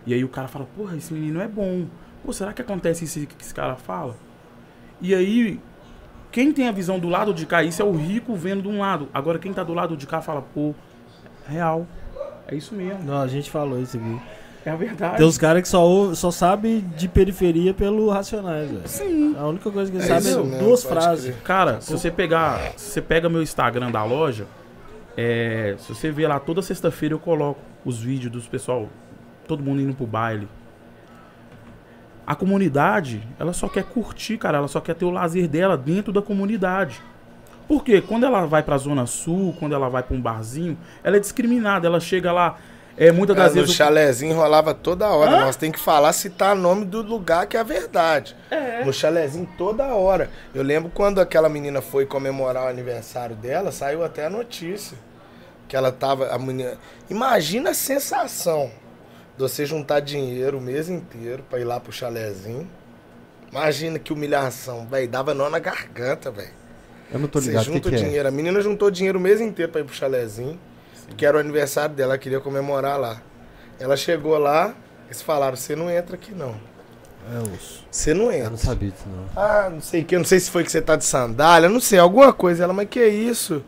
[SPEAKER 4] e aí o cara fala, porra, esse menino é bom. Pô, será que acontece isso que esse cara fala? E aí, quem tem a visão do lado de cá, isso é o rico vendo de um lado. Agora quem tá do lado de cá fala, pô, real. É isso mesmo.
[SPEAKER 2] Não, a gente falou isso aqui.
[SPEAKER 4] É a verdade.
[SPEAKER 2] Tem uns caras que só, só sabe de periferia pelo Racionais, velho.
[SPEAKER 4] Sim.
[SPEAKER 2] A única coisa que ele
[SPEAKER 3] É
[SPEAKER 2] sabe é
[SPEAKER 3] mesmo,
[SPEAKER 2] duas frases.
[SPEAKER 3] crer.
[SPEAKER 4] Cara, se você pegar. Se você pega meu Instagram da loja, é, se você ver lá toda sexta-feira eu coloco os vídeos dos pessoal, todo mundo indo pro baile. A comunidade, ela só quer curtir, cara, ela só quer ter o lazer dela dentro da comunidade. Porque quando ela vai pra Zona Sul, quando ela vai pra um barzinho, ela é discriminada, ela chega lá, é, muitas das
[SPEAKER 3] É,
[SPEAKER 4] vezes. o-
[SPEAKER 3] chalézinho rolava toda hora.
[SPEAKER 4] Hã?
[SPEAKER 3] Nós tem que falar, citar nome do lugar que é a verdade.
[SPEAKER 4] É.
[SPEAKER 3] No chalézinho toda hora. Eu lembro quando aquela menina foi comemorar o aniversário dela, saiu até a notícia. Que ela tava. A menina... Imagina a sensação de você juntar dinheiro o mês inteiro pra ir lá pro chalézinho. Imagina que humilhação, velho. Dava nó na garganta, velho.
[SPEAKER 1] Eu não tô
[SPEAKER 3] Você
[SPEAKER 1] ligado o que,
[SPEAKER 3] junta
[SPEAKER 1] que
[SPEAKER 3] o
[SPEAKER 1] é.
[SPEAKER 3] dinheiro. A menina juntou dinheiro o mês inteiro pra ir pro chalézinho. Que era o aniversário dela, ela queria comemorar lá. Ela chegou lá, eles falaram, você não entra aqui não.
[SPEAKER 2] É osso.
[SPEAKER 3] Você não
[SPEAKER 1] Eu
[SPEAKER 3] entra.
[SPEAKER 1] não sabia disso, não.
[SPEAKER 3] Ah, não sei o que, não sei se foi que você tá de sandália, não sei, alguma coisa. Ela, mas que isso?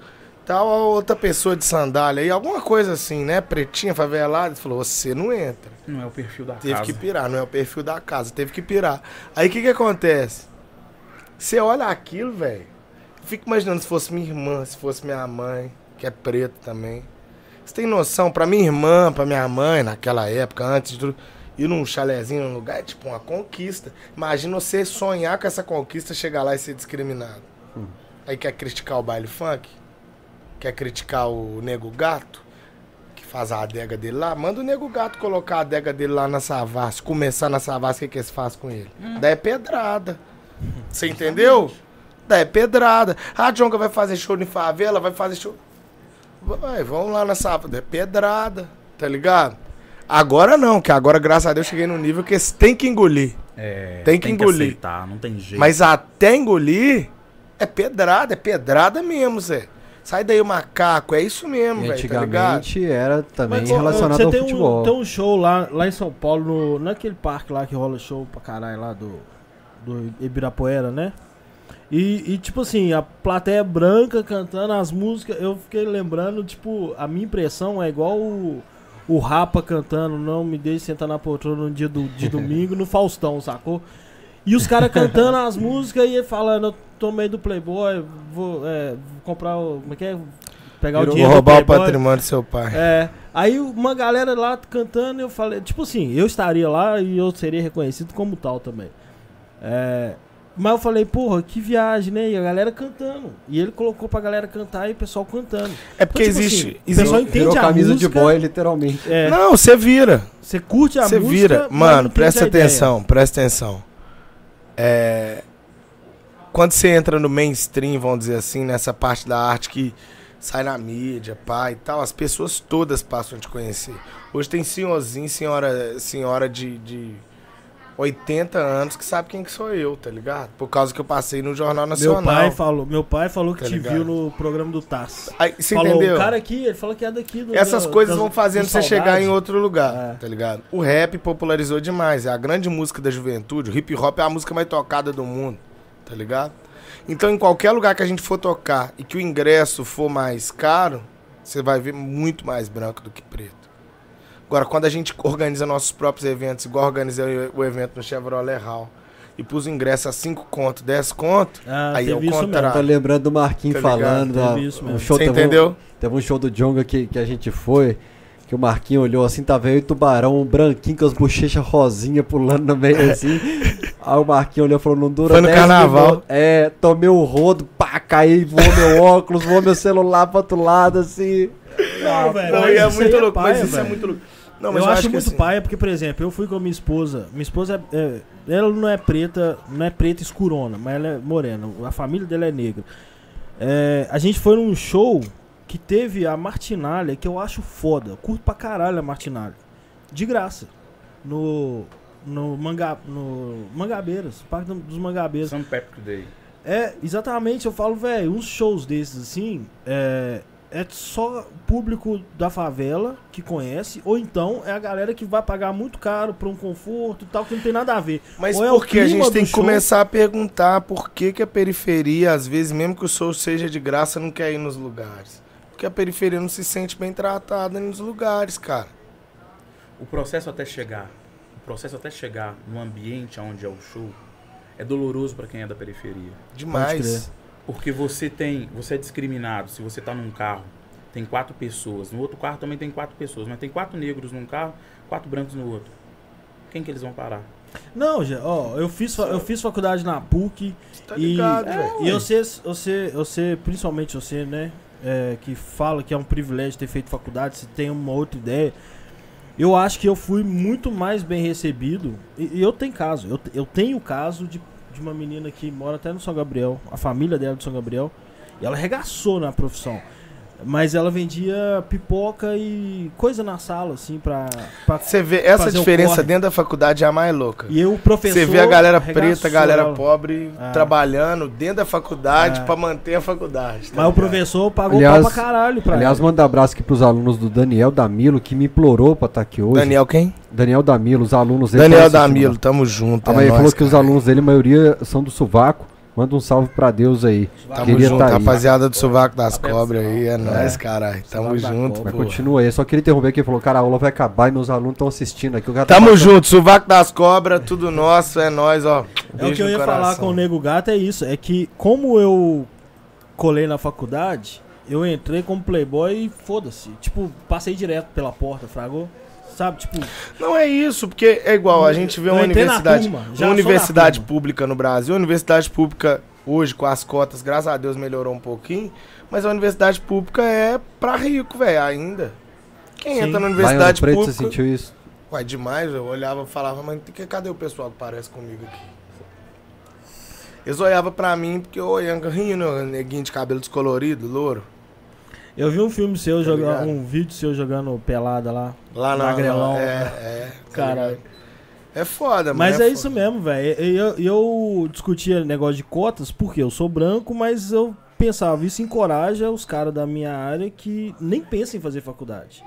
[SPEAKER 3] Tal outra pessoa de sandália aí, alguma coisa assim, né? Pretinha, favelada. Ele falou, você não entra.
[SPEAKER 4] Não é o perfil da
[SPEAKER 3] Teve
[SPEAKER 4] casa.
[SPEAKER 3] que pirar, não é o perfil da casa, teve que pirar. Aí o que que acontece? Você olha aquilo, velho. Fico imaginando se fosse minha irmã, se fosse minha mãe, que é preta também. Você tem noção, pra minha irmã, pra minha mãe, naquela época, antes de tudo, ir num chalezinho num lugar é tipo uma conquista. Imagina você sonhar com essa conquista, chegar lá e ser discriminado. Aí quer criticar o baile funk? Quer criticar o nego gato? Que faz a adega dele lá? Manda o nego gato colocar a adega dele lá na Savassi. Começar na Savassi, o que, que eles fazem com ele? Daí é pedrada. Você entendeu? Daí é pedrada. Ah, Jonga vai fazer show em favela, vai fazer show. Vai, vamos lá na Savassi. É pedrada, tá ligado? Agora não, que agora, graças a Deus, cheguei num nível que tem que engolir.
[SPEAKER 4] É,
[SPEAKER 3] Tem que engolir.
[SPEAKER 4] aceitar, não tem jeito.
[SPEAKER 3] Mas até engolir, é pedrada, é pedrada mesmo, Zé. Sai daí o macaco, é isso mesmo,
[SPEAKER 1] E
[SPEAKER 3] velho, tá
[SPEAKER 1] antigamente era também
[SPEAKER 2] Mas,
[SPEAKER 1] relacionado ao
[SPEAKER 2] tem
[SPEAKER 1] futebol.
[SPEAKER 2] Um, tem um show lá, lá em São Paulo, no, naquele parque lá que rola show pra caralho lá do, do Ibirapuera, né? E, e, tipo assim, a plateia branca cantando as músicas, eu fiquei lembrando, tipo, a minha impressão é igual o, o Rapa cantando Não Me Deixe Sentar na Poltrona no dia do, de domingo no Faustão, sacou? E os caras cantando as músicas e falando, eu tomei do Playboy, vou, é, vou comprar o. Como é que é? Pegar
[SPEAKER 1] Virou-
[SPEAKER 2] o
[SPEAKER 3] Vou
[SPEAKER 2] dinheiro do
[SPEAKER 3] roubar o patrimônio do seu pai.
[SPEAKER 2] É, aí uma galera lá cantando, eu falei, tipo assim, eu estaria lá e eu seria reconhecido como tal também. É, mas eu falei, porra, que viagem, né? E a galera cantando. E ele colocou pra galera cantar e o pessoal cantando.
[SPEAKER 3] É porque
[SPEAKER 2] Então, tipo
[SPEAKER 3] existe.
[SPEAKER 2] assim,
[SPEAKER 3] existe-
[SPEAKER 2] pessoal entende
[SPEAKER 1] Virou
[SPEAKER 2] a
[SPEAKER 1] camisa
[SPEAKER 2] música.
[SPEAKER 1] de boy, literalmente.
[SPEAKER 2] É,
[SPEAKER 3] Não, você vira.
[SPEAKER 2] você curte a
[SPEAKER 3] Você
[SPEAKER 2] música.
[SPEAKER 3] vira.
[SPEAKER 2] mas não
[SPEAKER 3] Mano, presta
[SPEAKER 2] ideia.
[SPEAKER 3] atenção, presta atenção. É. Quando você entra no mainstream, vamos dizer assim, nessa parte da arte que sai na mídia, pai e tal, as pessoas todas passam a te conhecer. Hoje tem senhorzinho, senhora, senhora de, de 80 anos que sabe quem que sou eu, tá ligado? Por causa que eu passei no Jornal Nacional.
[SPEAKER 2] Meu pai falou, meu pai falou que
[SPEAKER 3] Tá
[SPEAKER 2] te
[SPEAKER 3] ligado?
[SPEAKER 2] viu no programa do TAS.
[SPEAKER 3] Aí, você
[SPEAKER 2] falou,
[SPEAKER 3] entendeu?
[SPEAKER 2] o cara aqui, ele falou que é daqui do
[SPEAKER 3] Essas
[SPEAKER 2] do-
[SPEAKER 3] coisas
[SPEAKER 2] das-
[SPEAKER 3] vão fazendo
[SPEAKER 2] do
[SPEAKER 3] você chegar em outro lugar,
[SPEAKER 2] É.
[SPEAKER 3] tá ligado? O rap popularizou demais, é a grande música da juventude. O hip hop é a música mais tocada do mundo, tá ligado? Então, em qualquer lugar que a gente for tocar e que o ingresso for mais caro, você vai ver muito mais branco do que preto. Agora, quando a gente organiza nossos próprios eventos, igual organizei o evento no Chevrolet Hall, e pus o ingresso a 5 conto, 10 conto,
[SPEAKER 2] Ah,
[SPEAKER 3] Aí é
[SPEAKER 2] isso
[SPEAKER 3] contrário.
[SPEAKER 1] Tô lembrando do Marquinhos
[SPEAKER 3] Tá
[SPEAKER 1] falando. da- um show,
[SPEAKER 3] você
[SPEAKER 1] teve um-
[SPEAKER 3] entendeu?
[SPEAKER 1] Teve um show do Jonga que, que a gente foi, que o Marquinho olhou assim, tava eu e o Tubarão, um branquinho com as bochechas rosinha pulando no meio assim. Aí o Marquinho olhou e falou, não dura
[SPEAKER 3] Foi no
[SPEAKER 1] 10
[SPEAKER 3] carnaval.
[SPEAKER 1] minutos. É, tomei o rodo, pá, caí, voou meu óculos, voou meu celular pro outro lado, assim.
[SPEAKER 2] Não, velho.
[SPEAKER 3] Não,
[SPEAKER 2] mas
[SPEAKER 3] é
[SPEAKER 2] isso
[SPEAKER 3] muito louco, mas
[SPEAKER 2] paia,
[SPEAKER 3] isso é
[SPEAKER 2] velho.
[SPEAKER 3] muito louco. Não,
[SPEAKER 2] eu, acho,
[SPEAKER 3] que
[SPEAKER 2] muito
[SPEAKER 3] assim-
[SPEAKER 2] paia, porque, por exemplo, eu fui com a minha esposa. Minha esposa é, é- Ela não é preta, não é preta escurona, mas ela é morena. A família dela é negra. É, a gente foi num show que teve a Martinalha, que eu acho foda. Eu curto pra caralho a Martinalha. De graça. No. No, manga, no Mangabeiras, Parque dos Mangabeiras.
[SPEAKER 4] São Patrick Day.
[SPEAKER 2] É, exatamente, eu falo, velho, uns shows desses assim, é, é só público da favela que conhece, ou então é a galera que vai pagar muito caro pra um conforto e tal, que não tem nada a ver.
[SPEAKER 3] Mas
[SPEAKER 2] Ou é o
[SPEAKER 3] porque a
[SPEAKER 2] clima
[SPEAKER 3] gente tem que
[SPEAKER 2] show.
[SPEAKER 3] começar a perguntar por que, que a periferia, às vezes, mesmo que o show seja de graça, não quer ir nos lugares. Porque a periferia não se sente bem tratada nos lugares, cara.
[SPEAKER 4] O processo até chegar, o processo até chegar no ambiente onde é o show, é doloroso pra quem é da periferia.
[SPEAKER 3] Demais.
[SPEAKER 4] Porque você tem, você é discriminado. Se você tá num carro, tem quatro pessoas. No outro carro também tem quatro pessoas, mas tem quatro negros num carro, quatro brancos no outro. Quem que eles vão parar?
[SPEAKER 2] Não, já, ó, eu fiz, eu fiz faculdade na PUC
[SPEAKER 3] Tá
[SPEAKER 2] e,
[SPEAKER 3] ligado,
[SPEAKER 2] é,
[SPEAKER 3] velho?
[SPEAKER 2] e você, você, você, principalmente você, né, é, que fala que é um privilégio ter feito faculdade, você tem uma outra ideia. Eu acho que eu fui muito mais bem recebido. E, e eu tenho caso. Eu, eu tenho caso de, de uma menina que mora até no São Gabriel. A família dela é do São Gabriel. E ela arregaçou na profissão. Mas ela vendia pipoca e coisa na sala, assim, pra. pra
[SPEAKER 3] Você vê, essa
[SPEAKER 2] Fazer o
[SPEAKER 3] diferença dentro da faculdade é a mais louca.
[SPEAKER 2] e o professor.
[SPEAKER 3] Você vê a galera preta, a galera
[SPEAKER 2] ela.
[SPEAKER 3] pobre
[SPEAKER 2] Ah.
[SPEAKER 3] trabalhando dentro da faculdade
[SPEAKER 2] Ah.
[SPEAKER 3] pra manter a faculdade. tá
[SPEAKER 2] Mas o
[SPEAKER 3] ligado?
[SPEAKER 2] professor pagou
[SPEAKER 1] Aliás-
[SPEAKER 2] pau pra caralho pra
[SPEAKER 1] Aliás,
[SPEAKER 2] ela.
[SPEAKER 1] manda abraço aqui pros alunos do Daniel Damilo, que me implorou pra estar aqui hoje.
[SPEAKER 3] Daniel quem?
[SPEAKER 1] Damilo Damilo, os alunos dele.
[SPEAKER 3] Daniel. Damilo, tamo junto.
[SPEAKER 1] Ah,
[SPEAKER 3] é
[SPEAKER 1] mas ele falou que os
[SPEAKER 3] cara.
[SPEAKER 1] alunos dele, a maioria, são do Sovaco. Manda um salve pra Deus aí.
[SPEAKER 3] Tamo
[SPEAKER 1] Queria
[SPEAKER 3] junto,
[SPEAKER 1] tá aí.
[SPEAKER 3] rapaziada do Sovaco das. Cobras aí. É nóis, caralho. Tamo
[SPEAKER 2] Sovaco da
[SPEAKER 3] junto.
[SPEAKER 1] Mas continua aí. Só queria interromper aqui. Falou, cara, a aula vai acabar e meus alunos estão assistindo aqui. O cara tá
[SPEAKER 3] Tamo
[SPEAKER 1] passando-
[SPEAKER 3] junto, Sovaco das Cobras, tudo nosso, é nóis, ó.
[SPEAKER 2] É o que eu ia falar com o Nego Gato é isso. É que como eu colei na faculdade, eu entrei como playboy e foda-se. Tipo, passei direto pela porta, fragou. Sabe, tipo,
[SPEAKER 3] Não é isso, porque é igual, a gente vê uma universidade,
[SPEAKER 2] turma,
[SPEAKER 3] uma universidade pública no Brasil, a universidade pública hoje com as cotas, graças a Deus melhorou um pouquinho, mas a universidade pública é pra rico, velho, ainda. Quem
[SPEAKER 2] Sim.
[SPEAKER 3] entra na universidade
[SPEAKER 1] Preto,
[SPEAKER 3] pública,
[SPEAKER 1] você sentiu isso?
[SPEAKER 3] Ué, demais, eu olhava e falava, mas que- cadê o pessoal que parece comigo aqui? Eles olhavam pra mim porque eu olhando, rindo, neguinho de cabelo descolorido, louro.
[SPEAKER 2] Eu vi um filme seu
[SPEAKER 3] Tá ligado?
[SPEAKER 2] um vídeo seu jogando pelada lá.
[SPEAKER 3] Lá na.
[SPEAKER 2] Magrelão.
[SPEAKER 3] É, é. tá
[SPEAKER 2] Caralho.
[SPEAKER 3] ligado? É foda, mano.
[SPEAKER 2] Mas é,
[SPEAKER 3] foda.
[SPEAKER 2] isso mesmo, velho. Eu, eu discutia negócio de cotas porque eu sou branco, mas eu pensava, isso encoraja os caras da minha área que nem pensam em fazer faculdade.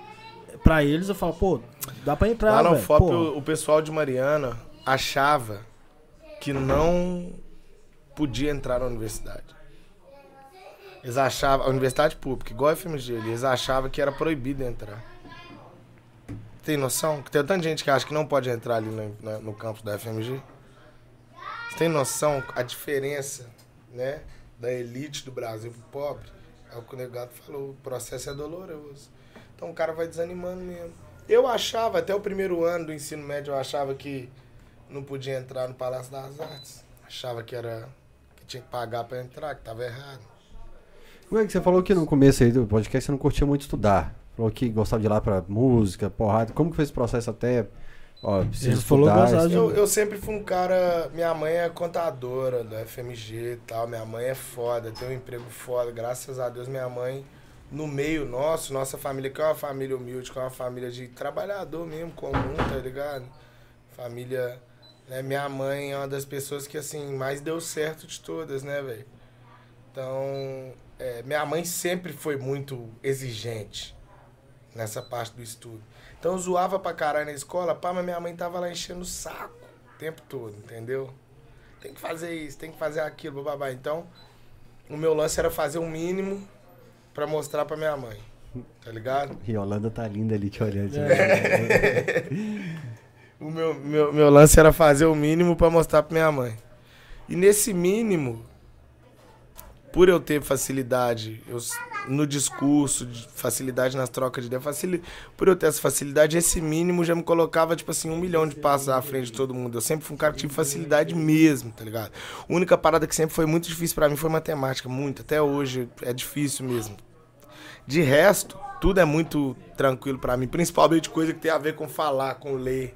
[SPEAKER 2] Pra eles eu falo, pô, dá pra entrar,
[SPEAKER 3] Lá no
[SPEAKER 2] velho.
[SPEAKER 3] FOP, o, o pessoal de Mariana achava que não podia entrar na universidade. Eles achavam, a universidade pública, igual a FMG, eles achavam que era proibido entrar. Tem noção? Tem tanta gente que acha que não pode entrar ali no, no campus da FMG. Você tem noção a diferença, né, da elite do Brasil pro pobre? É o que o negado falou, o processo é doloroso. Então o cara vai desanimando mesmo. Eu achava, até o primeiro ano do ensino médio, eu achava que não podia entrar no Palácio das Artes. Achava que era que tinha que pagar pra entrar, que tava errado.
[SPEAKER 1] Como é que você falou que no começo aí do podcast você não curtia muito estudar? Falou que gostava de ir lá pra música, porrada. Como que foi esse processo até... Ó, preciso
[SPEAKER 2] Ele falou que
[SPEAKER 1] estudar,
[SPEAKER 2] gostava de-
[SPEAKER 3] Eu, eu sempre fui um cara. Minha mãe é contadora da FMG e tal. Minha mãe é foda, tem um emprego foda. Graças a Deus, minha mãe, no meio nosso, nossa família, que é uma família humilde, que é uma família de trabalhador mesmo, comum, tá ligado? Família. Né? Minha mãe é uma das pessoas que, assim, mais deu certo de todas, né, velho? Então, é, minha mãe sempre foi muito exigente nessa parte do estudo. Então eu zoava pra caralho na escola, pá, mas minha mãe tava lá enchendo o saco o tempo todo, entendeu? Tem que fazer isso, tem que fazer aquilo, babá. Então, o meu lance era fazer o mínimo pra mostrar pra minha mãe. Tá ligado?
[SPEAKER 1] E a Holanda tá linda ali te olhando.
[SPEAKER 3] O meu, meu, meu lance era fazer o mínimo pra mostrar pra minha mãe. E nesse mínimo, por eu ter facilidade eu, no discurso, de facilidade nas trocas de ideia, facili, por eu ter essa facilidade, esse mínimo já me colocava, tipo assim, um milhão de passos à frente de todo mundo. Eu sempre fui um cara que tive facilidade mesmo, tá ligado? A única parada que sempre foi muito difícil pra mim foi matemática, muito. Até hoje é difícil mesmo. De resto, tudo é muito tranquilo pra mim, principalmente coisa que tem a ver com falar, com ler,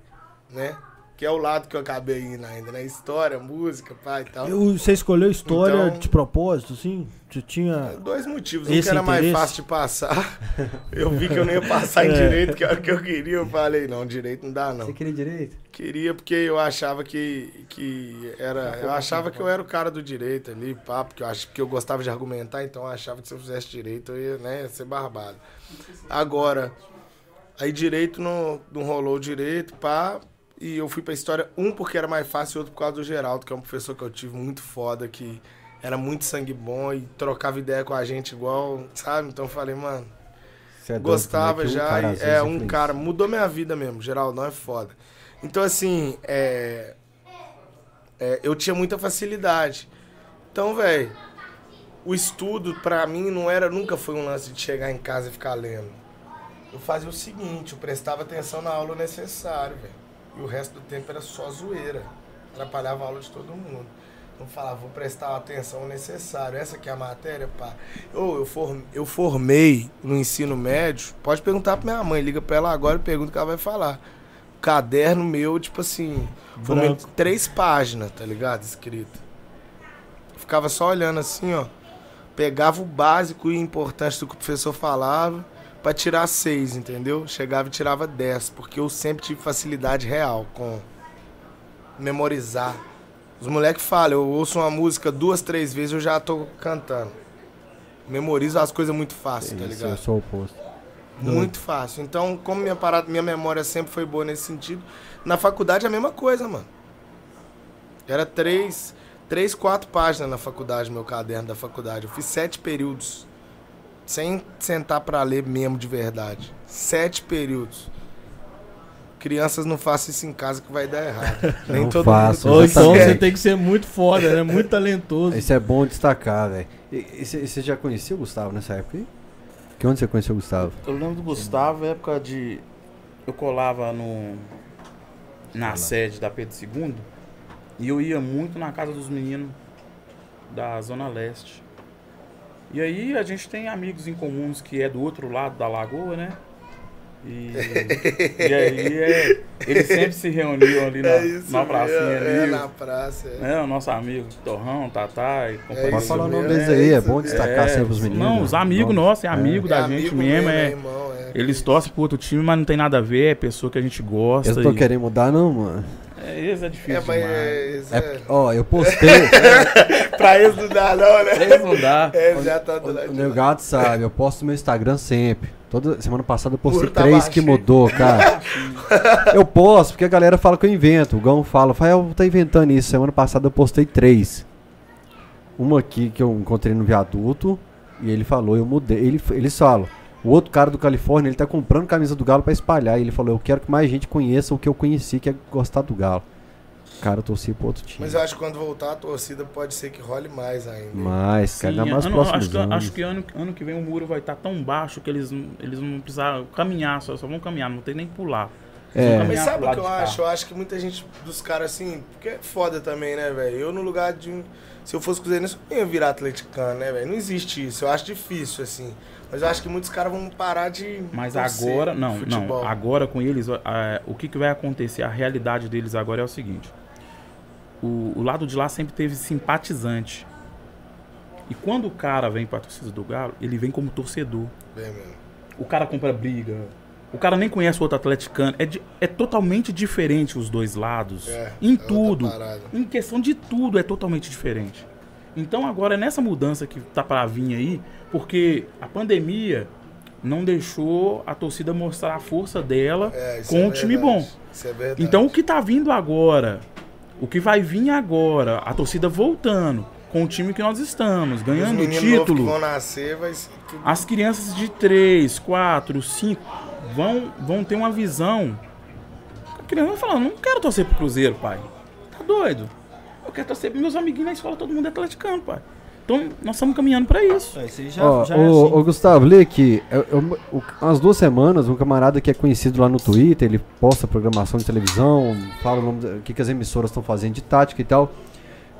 [SPEAKER 3] né? Que é o lado que eu acabei indo ainda, né? História, música, pai e tal.
[SPEAKER 2] eu- você escolheu história
[SPEAKER 3] Então-
[SPEAKER 2] de propósito, assim? Você tinha.
[SPEAKER 3] Dois motivos. Um que era mais
[SPEAKER 2] interesse?
[SPEAKER 3] fácil de passar. Eu vi que eu não ia passar em
[SPEAKER 2] É.
[SPEAKER 3] direito, que era o que eu queria. Eu falei, não, direito não dá, não.
[SPEAKER 1] Você queria direito?
[SPEAKER 3] Queria porque eu achava que, que era. Eu achava que eu era o cara do direito ali, pá, porque eu, ach, porque eu gostava de argumentar, então eu achava que se eu fizesse direito eu ia, né, ia ser barbado. Agora, aí direito não, não rolou direito, pá, e eu fui pra história, um porque era mais fácil e outro por causa do Geraldo, que é um professor que eu tive muito foda, que era muito sangue bom e trocava ideia com a gente igual, sabe? Então eu falei, mano.
[SPEAKER 1] É doido,
[SPEAKER 3] Gostava
[SPEAKER 1] né? Um
[SPEAKER 3] já.
[SPEAKER 1] cara,
[SPEAKER 3] e-
[SPEAKER 1] às
[SPEAKER 3] é, um cara. Mudou minha vida mesmo. Geraldo não é foda. Então, assim, é, é, eu tinha muita facilidade. Então, velho, o estudo pra mim não era, nunca foi um lance de chegar em casa e ficar lendo. Eu fazia o seguinte, eu prestava atenção na aula necessário, velho. E o resto do tempo era só zoeira. Atrapalhava a aula de todo mundo. Então falava, vou prestar a atenção necessária. Essa aqui é a matéria, pá. Ô, eu, form, eu formei no ensino médio. Pode perguntar pra minha mãe, liga pra ela agora e pergunta o que ela vai falar. Caderno meu, tipo assim, formei três páginas, tá ligado? Escrito. Ficava só olhando assim, ó. pegava o básico e importante do que o professor falava pra tirar seis, entendeu? Chegava e tirava 10, porque eu sempre tive facilidade real com memorizar. Os moleques falam, eu ouço uma música duas, três vezes, eu já tô cantando. Memorizo as coisas muito fácil, tá
[SPEAKER 1] Isso,
[SPEAKER 3] ligado?
[SPEAKER 1] eu sou o oposto.
[SPEAKER 3] Muito fácil. Então, como minha parada, minha memória sempre foi boa nesse sentido, na faculdade é a mesma coisa, mano. Era três, três, quatro páginas na faculdade, meu caderno da faculdade. Eu fiz sete períodos. Sem sentar pra ler mesmo de verdade. Sete períodos. Crianças não façam isso em casa que vai dar errado. Nem
[SPEAKER 1] Não
[SPEAKER 3] todo
[SPEAKER 1] façam.
[SPEAKER 3] mundo
[SPEAKER 2] Ou então você tem que ser muito foda, né? Muito talentoso.
[SPEAKER 1] Isso é bom destacar, velho. E, você você já conhecia o Gustavo nessa época aí? Que onde você conheceu o Gustavo?
[SPEAKER 4] Eu lembro do Gustavo, época de. Eu colava no. Na sede da Pedro II. E eu ia muito na casa dos meninos da Zona Leste. E aí a gente tem amigos em comuns que é do outro lado da lagoa, né? E, e aí é, eles sempre se reuniam ali na,
[SPEAKER 3] É isso
[SPEAKER 4] na pracinha
[SPEAKER 3] mesmo, é,
[SPEAKER 4] ali.
[SPEAKER 3] na praça. É.
[SPEAKER 4] É, o nosso amigo Torrão, Tatá e companhia.
[SPEAKER 1] Pode
[SPEAKER 3] isso
[SPEAKER 1] falar o nome deles
[SPEAKER 3] é
[SPEAKER 1] aí, é bom
[SPEAKER 3] mesmo.
[SPEAKER 1] destacar
[SPEAKER 4] É,
[SPEAKER 1] sempre os meninos.
[SPEAKER 4] Não, os
[SPEAKER 1] né?
[SPEAKER 4] amigos
[SPEAKER 1] Nome.
[SPEAKER 4] nossos, é amigo da
[SPEAKER 3] É
[SPEAKER 4] gente
[SPEAKER 3] amigo
[SPEAKER 4] mesmo,
[SPEAKER 3] é
[SPEAKER 4] é.
[SPEAKER 3] irmão, é.
[SPEAKER 4] Eles torcem pro outro time, mas não tem nada a ver, é pessoa que a gente gosta.
[SPEAKER 1] Eu não tô
[SPEAKER 4] e-
[SPEAKER 1] querendo mudar, não, mano.
[SPEAKER 4] É, esse é difícil
[SPEAKER 3] É, mas
[SPEAKER 4] demais.
[SPEAKER 3] é, isso
[SPEAKER 1] É,
[SPEAKER 3] é-
[SPEAKER 1] ó, eu postei.
[SPEAKER 3] Pra eles não dá, não, né?
[SPEAKER 4] Esse não dá.
[SPEAKER 3] É, já tá do
[SPEAKER 1] o
[SPEAKER 3] lado
[SPEAKER 1] o meu
[SPEAKER 3] lá.
[SPEAKER 1] gato sabe, eu posto no meu Instagram sempre. Toda semana passada eu postei
[SPEAKER 3] tá
[SPEAKER 1] três que mudou, cara. eu posto porque a galera fala que eu invento. O Gão fala, Fael, tá inventando isso. Semana passada eu postei três. Uma aqui que eu encontrei no viaduto e ele falou, eu mudei. Ele, eles falam. O outro cara do Califórnia, ele tá comprando camisa do Galo pra espalhar. E ele falou, eu quero que mais gente conheça o que eu conheci, que é gostar do Galo. Cara, eu torci pro outro time.
[SPEAKER 3] Mas eu acho que quando voltar a torcida pode ser que role mais ainda.
[SPEAKER 1] Mas, cara,
[SPEAKER 4] Sim,
[SPEAKER 1] ainda mais
[SPEAKER 4] ano-
[SPEAKER 1] próximos
[SPEAKER 4] acho, que,
[SPEAKER 1] anos.
[SPEAKER 4] acho que ano, ano que vem o muro vai estar tão baixo que eles, eles não precisaram caminhar, só, só vão caminhar, não tem nem pular.
[SPEAKER 1] É.
[SPEAKER 4] vão
[SPEAKER 3] Mas sabe o que eu acho? Eu acho que muita gente dos caras assim, porque é foda também, né, velho? Eu no lugar de um. Se eu fosse cruzeirense, eu ia virar atleticano, né, velho? Não existe isso. Eu acho difícil, assim. Mas eu acho que muitos caras vão parar de.
[SPEAKER 4] Mas agora, não,
[SPEAKER 3] futebol.
[SPEAKER 4] não. Agora com eles, o que, que vai acontecer? A realidade deles agora é o seguinte: o, o lado de lá sempre teve simpatizante. E quando o cara vem pra torcida do Galo, ele vem como torcedor.
[SPEAKER 3] Bem mesmo.
[SPEAKER 4] O cara compra briga. O cara nem conhece o outro atleticano. É, di- é totalmente diferente os dois lados.
[SPEAKER 3] É,
[SPEAKER 4] em
[SPEAKER 3] é
[SPEAKER 4] tudo. Em questão de tudo é totalmente diferente. Então agora é nessa mudança que tá pra vir aí, porque a pandemia não deixou a torcida mostrar a força dela
[SPEAKER 3] É,
[SPEAKER 4] com
[SPEAKER 3] é
[SPEAKER 4] um time
[SPEAKER 3] verdade.
[SPEAKER 4] bom.
[SPEAKER 3] Isso é.
[SPEAKER 4] Então o que tá vindo agora, o que vai vir agora, a torcida voltando com o time que nós estamos,
[SPEAKER 3] Os
[SPEAKER 4] ganhando o título.
[SPEAKER 3] vão nascer, vai ser tudo.
[SPEAKER 4] As crianças de 3, 4, 5 vão, vão ter uma visão. A criança vai falar, não quero torcer pro Cruzeiro, pai. Tá doido? Eu quero torcer meus amiguinhos na escola, todo mundo é atleticano, pai. Então nós estamos caminhando pra isso.
[SPEAKER 2] É, isso aí já,
[SPEAKER 1] Ó,
[SPEAKER 2] já é
[SPEAKER 1] ô,
[SPEAKER 2] assim.
[SPEAKER 1] ô, Gustavo, lê aqui. Eu, eu, o- umas duas semanas, um camarada que é conhecido lá no Twitter, ele posta programação de televisão, fala o nome da- o que, que as emissoras estão fazendo de tática e tal.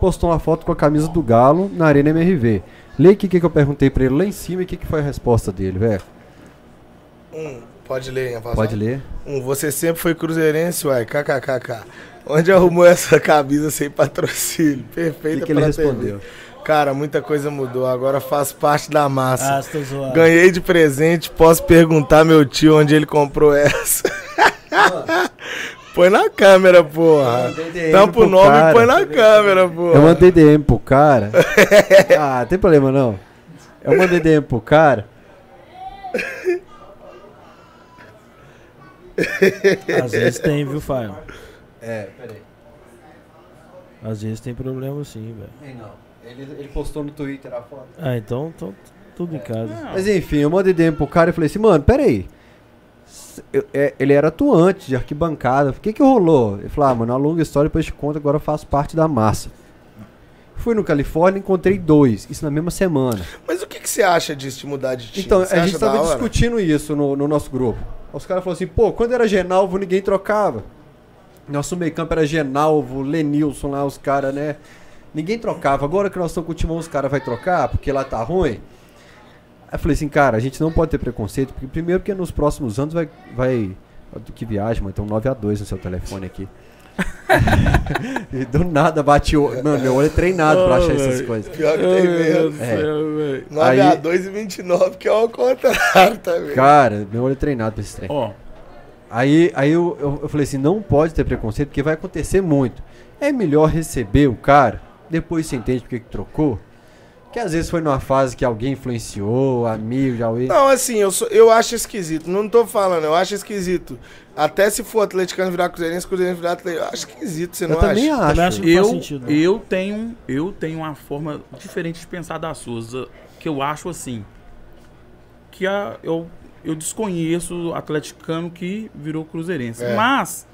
[SPEAKER 1] Postou uma foto com a camisa do Galo na Arena MRV. Lê aqui o que, que eu perguntei pra ele lá em cima e o que, que foi a resposta dele, velho.
[SPEAKER 3] Um, pode ler.
[SPEAKER 1] Pode ler.
[SPEAKER 3] Um, você sempre foi cruzeirense, uai, kkkk. Onde arrumou essa camisa sem patrocínio? Perfeita
[SPEAKER 1] que, que ele
[SPEAKER 3] pra
[SPEAKER 1] respondeu?
[SPEAKER 3] TV. Cara, muita coisa mudou. Agora faz parte da massa.
[SPEAKER 2] Ah, tá zoando.
[SPEAKER 3] Ganhei de presente, posso perguntar meu tio onde ele comprou essa. põe na câmera, porra.
[SPEAKER 1] mandei DM
[SPEAKER 3] Tampa o
[SPEAKER 1] pro
[SPEAKER 3] nome
[SPEAKER 1] cara.
[SPEAKER 3] e põe na câmera, porra.
[SPEAKER 1] Eu mandei DM pro cara. ah, tem problema não. Eu mandei DM pro cara.
[SPEAKER 2] Às vezes tem, viu, Fael?
[SPEAKER 1] É, peraí.
[SPEAKER 2] Às vezes tem problema sim, velho.
[SPEAKER 1] Não. Ele, ele postou no Twitter a foto.
[SPEAKER 2] Ah, então, então tudo em casa.
[SPEAKER 4] Não,
[SPEAKER 1] Mas enfim, eu mandei DM pro cara e falei assim, mano, peraí. Eu- é, ele era atuante de arquibancada. O que que rolou? Ele falou, ah, mano, é uma longa história, depois te conto, agora eu faço parte da massa. Fui no Califórnia e encontrei dois, isso na mesma semana.
[SPEAKER 3] Mas o que, que você acha disso de mudar de time?
[SPEAKER 1] Então,
[SPEAKER 3] Você
[SPEAKER 1] a gente tava discutindo isso no, no nosso grupo. Os caras falaram assim, pô, quando era Genalvo ninguém trocava. Nosso meio campo era Genalvo, Lenilson lá, os caras, né? Ninguém trocava. Agora que nós estamos com o timão, os caras vão trocar, porque lá tá ruim. Aí eu falei assim, cara, a gente não pode ter preconceito, porque primeiro que nos próximos anos vai. vai que viagem, mano, tem um 9 a 2 no seu telefone aqui. e do nada bate o. Mano, meu olho é treinado pra achar essas coisas.
[SPEAKER 3] Pior que tem mesmo.
[SPEAKER 1] É.
[SPEAKER 4] velho.
[SPEAKER 3] 9
[SPEAKER 1] Aí-
[SPEAKER 3] a 2 e 29, que é o contrário também.
[SPEAKER 1] Cara, meu olho é treinado pra esse trem.
[SPEAKER 4] Ó,
[SPEAKER 1] Aí, aí eu, eu, eu falei assim, não pode ter preconceito, porque vai acontecer muito. É melhor receber o cara, depois você entende porque que trocou. Que às vezes foi numa fase que alguém influenciou, amigo, já ouvi.
[SPEAKER 3] Não, assim, eu, sou, eu acho esquisito. Não tô falando, eu acho esquisito. Até se for atleticano virar cruzeirense, cruzeirense virar atleticano. Eu acho esquisito, você
[SPEAKER 1] eu
[SPEAKER 3] não
[SPEAKER 1] também
[SPEAKER 3] acha?
[SPEAKER 1] acho.
[SPEAKER 2] Também acho que- Não
[SPEAKER 4] eu,
[SPEAKER 2] faz sentido, não.
[SPEAKER 4] eu tenho eu tenho uma forma diferente de pensar da Souza, que eu acho assim, que a, eu, eu desconheço o atleticano que virou cruzeirense.
[SPEAKER 3] É.
[SPEAKER 4] Mas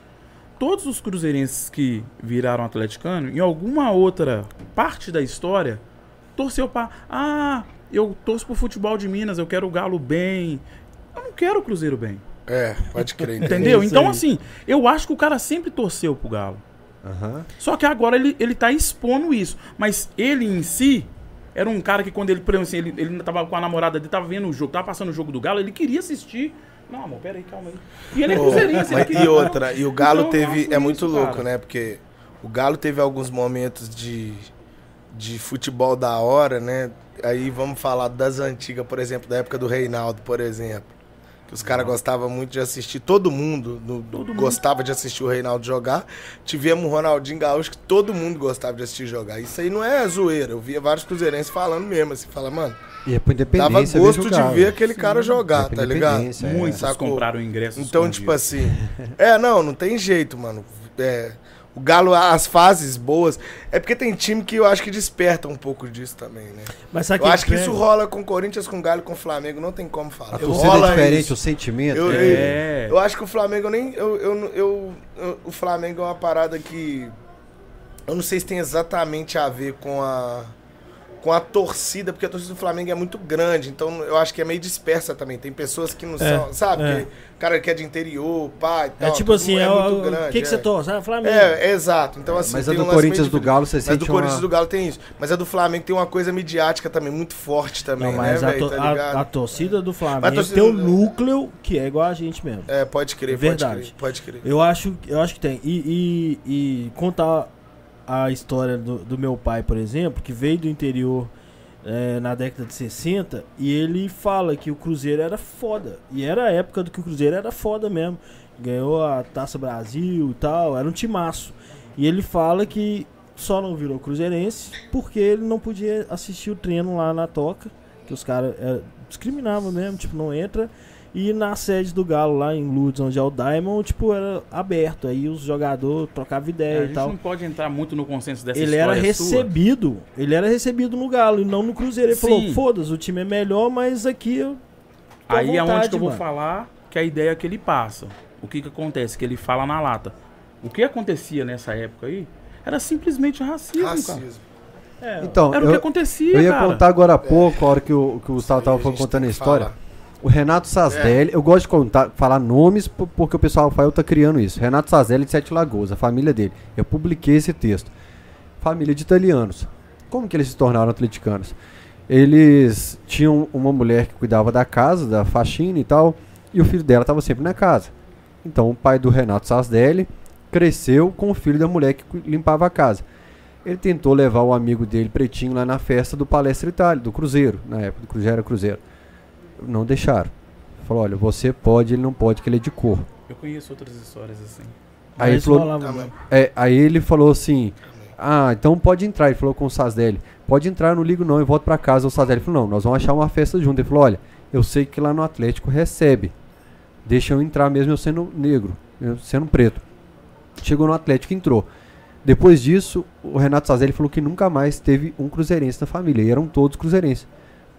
[SPEAKER 4] todos os cruzeirenses que viraram atleticano, em alguma outra parte da história, torceu para ah, eu torço pro futebol de Minas, eu quero o Galo bem. Eu não quero o Cruzeiro bem.
[SPEAKER 3] É, pode crer. entendeu?
[SPEAKER 4] Então, assim, eu acho que o cara sempre torceu pro Galo.
[SPEAKER 1] Aham.
[SPEAKER 4] Só que agora ele, ele tá expondo isso. Mas ele em si era um cara que quando ele, por exemplo, assim, ele, ele tava com a namorada dele, tava vendo o jogo, tava passando o jogo do Galo, ele queria assistir. Não, amor, peraí, calma aí. E ele é cruzeirense. ele queria-
[SPEAKER 3] e outra, e o Galo
[SPEAKER 4] Então,
[SPEAKER 3] teve.
[SPEAKER 4] acho
[SPEAKER 3] É muito
[SPEAKER 4] isso,
[SPEAKER 3] louco,
[SPEAKER 4] cara.
[SPEAKER 3] né? Porque o Galo teve alguns momentos de, de futebol da hora, né? Aí vamos falar das antigas, por exemplo, da época do Reinaldo, por exemplo. Que os caras gostavam muito de assistir, todo mundo, no-
[SPEAKER 4] Todo mundo.
[SPEAKER 3] gostava de assistir o Reinaldo jogar. Tivemos o Ronaldinho Gaúcho, que todo mundo gostava de assistir jogar. Isso aí não é zoeira. Eu via vários cruzeirenses falando mesmo, assim, fala, mano,
[SPEAKER 1] E é por independência.
[SPEAKER 3] dava gosto
[SPEAKER 1] o
[SPEAKER 3] de ver aquele cara
[SPEAKER 1] É
[SPEAKER 3] jogar, tá ligado?
[SPEAKER 1] é.
[SPEAKER 4] Muitos
[SPEAKER 3] Sacou?
[SPEAKER 4] compraram ingressos.
[SPEAKER 3] Então,
[SPEAKER 4] escondidos.
[SPEAKER 3] tipo assim. É, não, não tem jeito, mano. É, o Galo, as fases boas. É porque tem time que eu acho que desperta um pouco disso também, né?
[SPEAKER 2] Mas sabe
[SPEAKER 3] Eu acho que
[SPEAKER 2] pega?
[SPEAKER 3] isso rola com Corinthians, com Galo, com Flamengo, não tem como falar.
[SPEAKER 1] A torcida é
[SPEAKER 3] Rola
[SPEAKER 1] diferente,
[SPEAKER 3] isso.
[SPEAKER 1] o sentimento.
[SPEAKER 3] Eu,
[SPEAKER 1] é-
[SPEAKER 4] É.
[SPEAKER 3] eu acho que o Flamengo nem. Eu, eu, eu- eu- o Flamengo é uma parada que. Eu não sei se tem exatamente a ver com a. Com a torcida, porque a torcida do Flamengo é muito grande, então eu acho que é meio dispersa também. Tem pessoas que não são, sabe?
[SPEAKER 2] é.
[SPEAKER 3] Cara que é de interior, pai e tal.
[SPEAKER 2] É tipo assim,
[SPEAKER 3] mundo
[SPEAKER 2] é,
[SPEAKER 3] muito
[SPEAKER 2] o
[SPEAKER 3] grande,
[SPEAKER 2] que, que você
[SPEAKER 3] é.
[SPEAKER 2] torce? Ah, Flamengo.
[SPEAKER 3] É, é exato. Então, assim,
[SPEAKER 1] Mas a do
[SPEAKER 3] um
[SPEAKER 1] Corinthians do. Galo, você
[SPEAKER 3] Mas
[SPEAKER 1] sente
[SPEAKER 3] do Corinthians
[SPEAKER 1] uma-
[SPEAKER 3] do Galo tem isso. Mas a do Flamengo tem uma coisa midiática também, muito forte também,
[SPEAKER 2] Não, mas
[SPEAKER 3] né,
[SPEAKER 2] a, to-
[SPEAKER 3] Tá
[SPEAKER 2] a- a torcida do Flamengo
[SPEAKER 3] Mas a torcida
[SPEAKER 2] tem um
[SPEAKER 3] do-
[SPEAKER 2] núcleo que é igual a gente mesmo.
[SPEAKER 3] É, pode crer,
[SPEAKER 2] Verdade.
[SPEAKER 3] pode crer, pode crer.
[SPEAKER 2] Eu acho, eu acho que tem. E, e- e contar a história do, do meu pai, por exemplo, que veio do interior é, na década de 60, e ele fala que o Cruzeiro era foda. E era a época do que o Cruzeiro era foda mesmo. Ganhou a Taça Brasil e tal, era um timaço. E ele fala que só não virou cruzeirense porque ele não podia assistir o treino lá na toca, que os caras é, discriminavam mesmo, tipo, não entra. E na sede do Galo, lá em Lourdes, onde é o Diamond, tipo, era aberto. Aí os jogadores trocavam
[SPEAKER 4] É,
[SPEAKER 2] ideia
[SPEAKER 4] a
[SPEAKER 2] e
[SPEAKER 4] gente
[SPEAKER 2] tal.
[SPEAKER 4] não pode entrar muito no consenso dessa
[SPEAKER 2] Ele era
[SPEAKER 4] história sua.
[SPEAKER 2] recebido. Ele era recebido no Galo e não no Cruzeiro. Ele
[SPEAKER 4] Sim.
[SPEAKER 2] falou: foda-se, o time é melhor, mas aqui eu.
[SPEAKER 4] Aí é onde
[SPEAKER 2] vontade,
[SPEAKER 4] que eu vou
[SPEAKER 2] mano."
[SPEAKER 4] falar que a ideia que ele passa. O que que acontece? Que ele fala na lata. O que acontecia nessa época aí era simplesmente racismo, cara.
[SPEAKER 3] Racismo.
[SPEAKER 2] É,
[SPEAKER 1] Então,
[SPEAKER 4] Era o que
[SPEAKER 1] eu,
[SPEAKER 4] acontecia,
[SPEAKER 1] eu ia
[SPEAKER 4] cara.
[SPEAKER 1] contar agora há pouco, a hora que o, que o Gustavo tava
[SPEAKER 3] a gente
[SPEAKER 1] contando a história.
[SPEAKER 3] falar.
[SPEAKER 1] O Renato Sazdelli, eu gosto de contar, falar nomes po- porque o pessoal Rafael tá criando isso. Renato Sazdelli de Sete Lagoas, a família dele. Eu publiquei esse texto. Família de italianos. Como que eles se tornaram atleticanos? Eles tinham uma mulher que cuidava da casa, da faxina e tal, e o filho dela estava sempre na casa. Então o pai do Renato Sazdelli cresceu com o filho da mulher que limpava a casa. Ele tentou levar o amigo dele, pretinho, lá na festa do Palestra Itália, do Cruzeiro, na época do Cruzeiro era Cruzeiro. Não deixaram. Falou, olha, você pode, ele não pode, que ele é de cor.
[SPEAKER 4] Eu conheço outras histórias assim.
[SPEAKER 1] Aí ele falou,
[SPEAKER 3] Ah,
[SPEAKER 1] é, aí ele falou assim, ah, então pode entrar. Ele falou com o Sazdelli, pode entrar, não ligo não, eu volto pra casa. O Sazdelli falou, não, nós vamos achar uma festa junto. Ele falou, olha, eu sei que lá no Atlético recebe. Deixa eu entrar mesmo eu sendo negro, eu sendo preto. Chegou no Atlético e entrou. Depois disso, o Renato Sazdelli falou que nunca mais teve um cruzeirense na família. E eram todos cruzeirenses.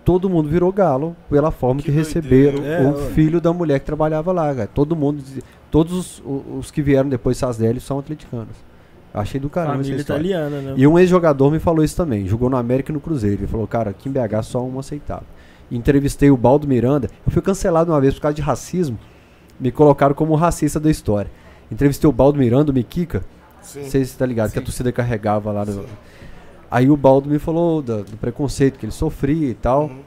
[SPEAKER 1] Todo mundo virou galo pela forma que,
[SPEAKER 3] Que
[SPEAKER 1] receberam.
[SPEAKER 2] É,
[SPEAKER 1] o
[SPEAKER 2] ué.
[SPEAKER 1] filho da mulher que trabalhava lá, cara. Todo mundo, todos os, os que vieram depois de Sazdelli são atleticanos. Achei do caramba essa
[SPEAKER 2] Família
[SPEAKER 1] história.
[SPEAKER 2] italiana, né?
[SPEAKER 1] E um ex-jogador me falou isso também. Jogou no América e no Cruzeiro. Ele falou, cara, aqui em BH só um aceitável. Entrevistei o Baldo Miranda. Eu fui cancelado uma vez por causa de racismo. Me colocaram como o racista da história. Entrevistei o Baldo Miranda, o Miquica.
[SPEAKER 3] Sim.
[SPEAKER 1] Não sei se você tá ligado, que a
[SPEAKER 3] Sim.
[SPEAKER 1] torcida carregava lá. No... Aí o Baldo me falou da- do preconceito que ele sofria e tal.
[SPEAKER 3] Uhum.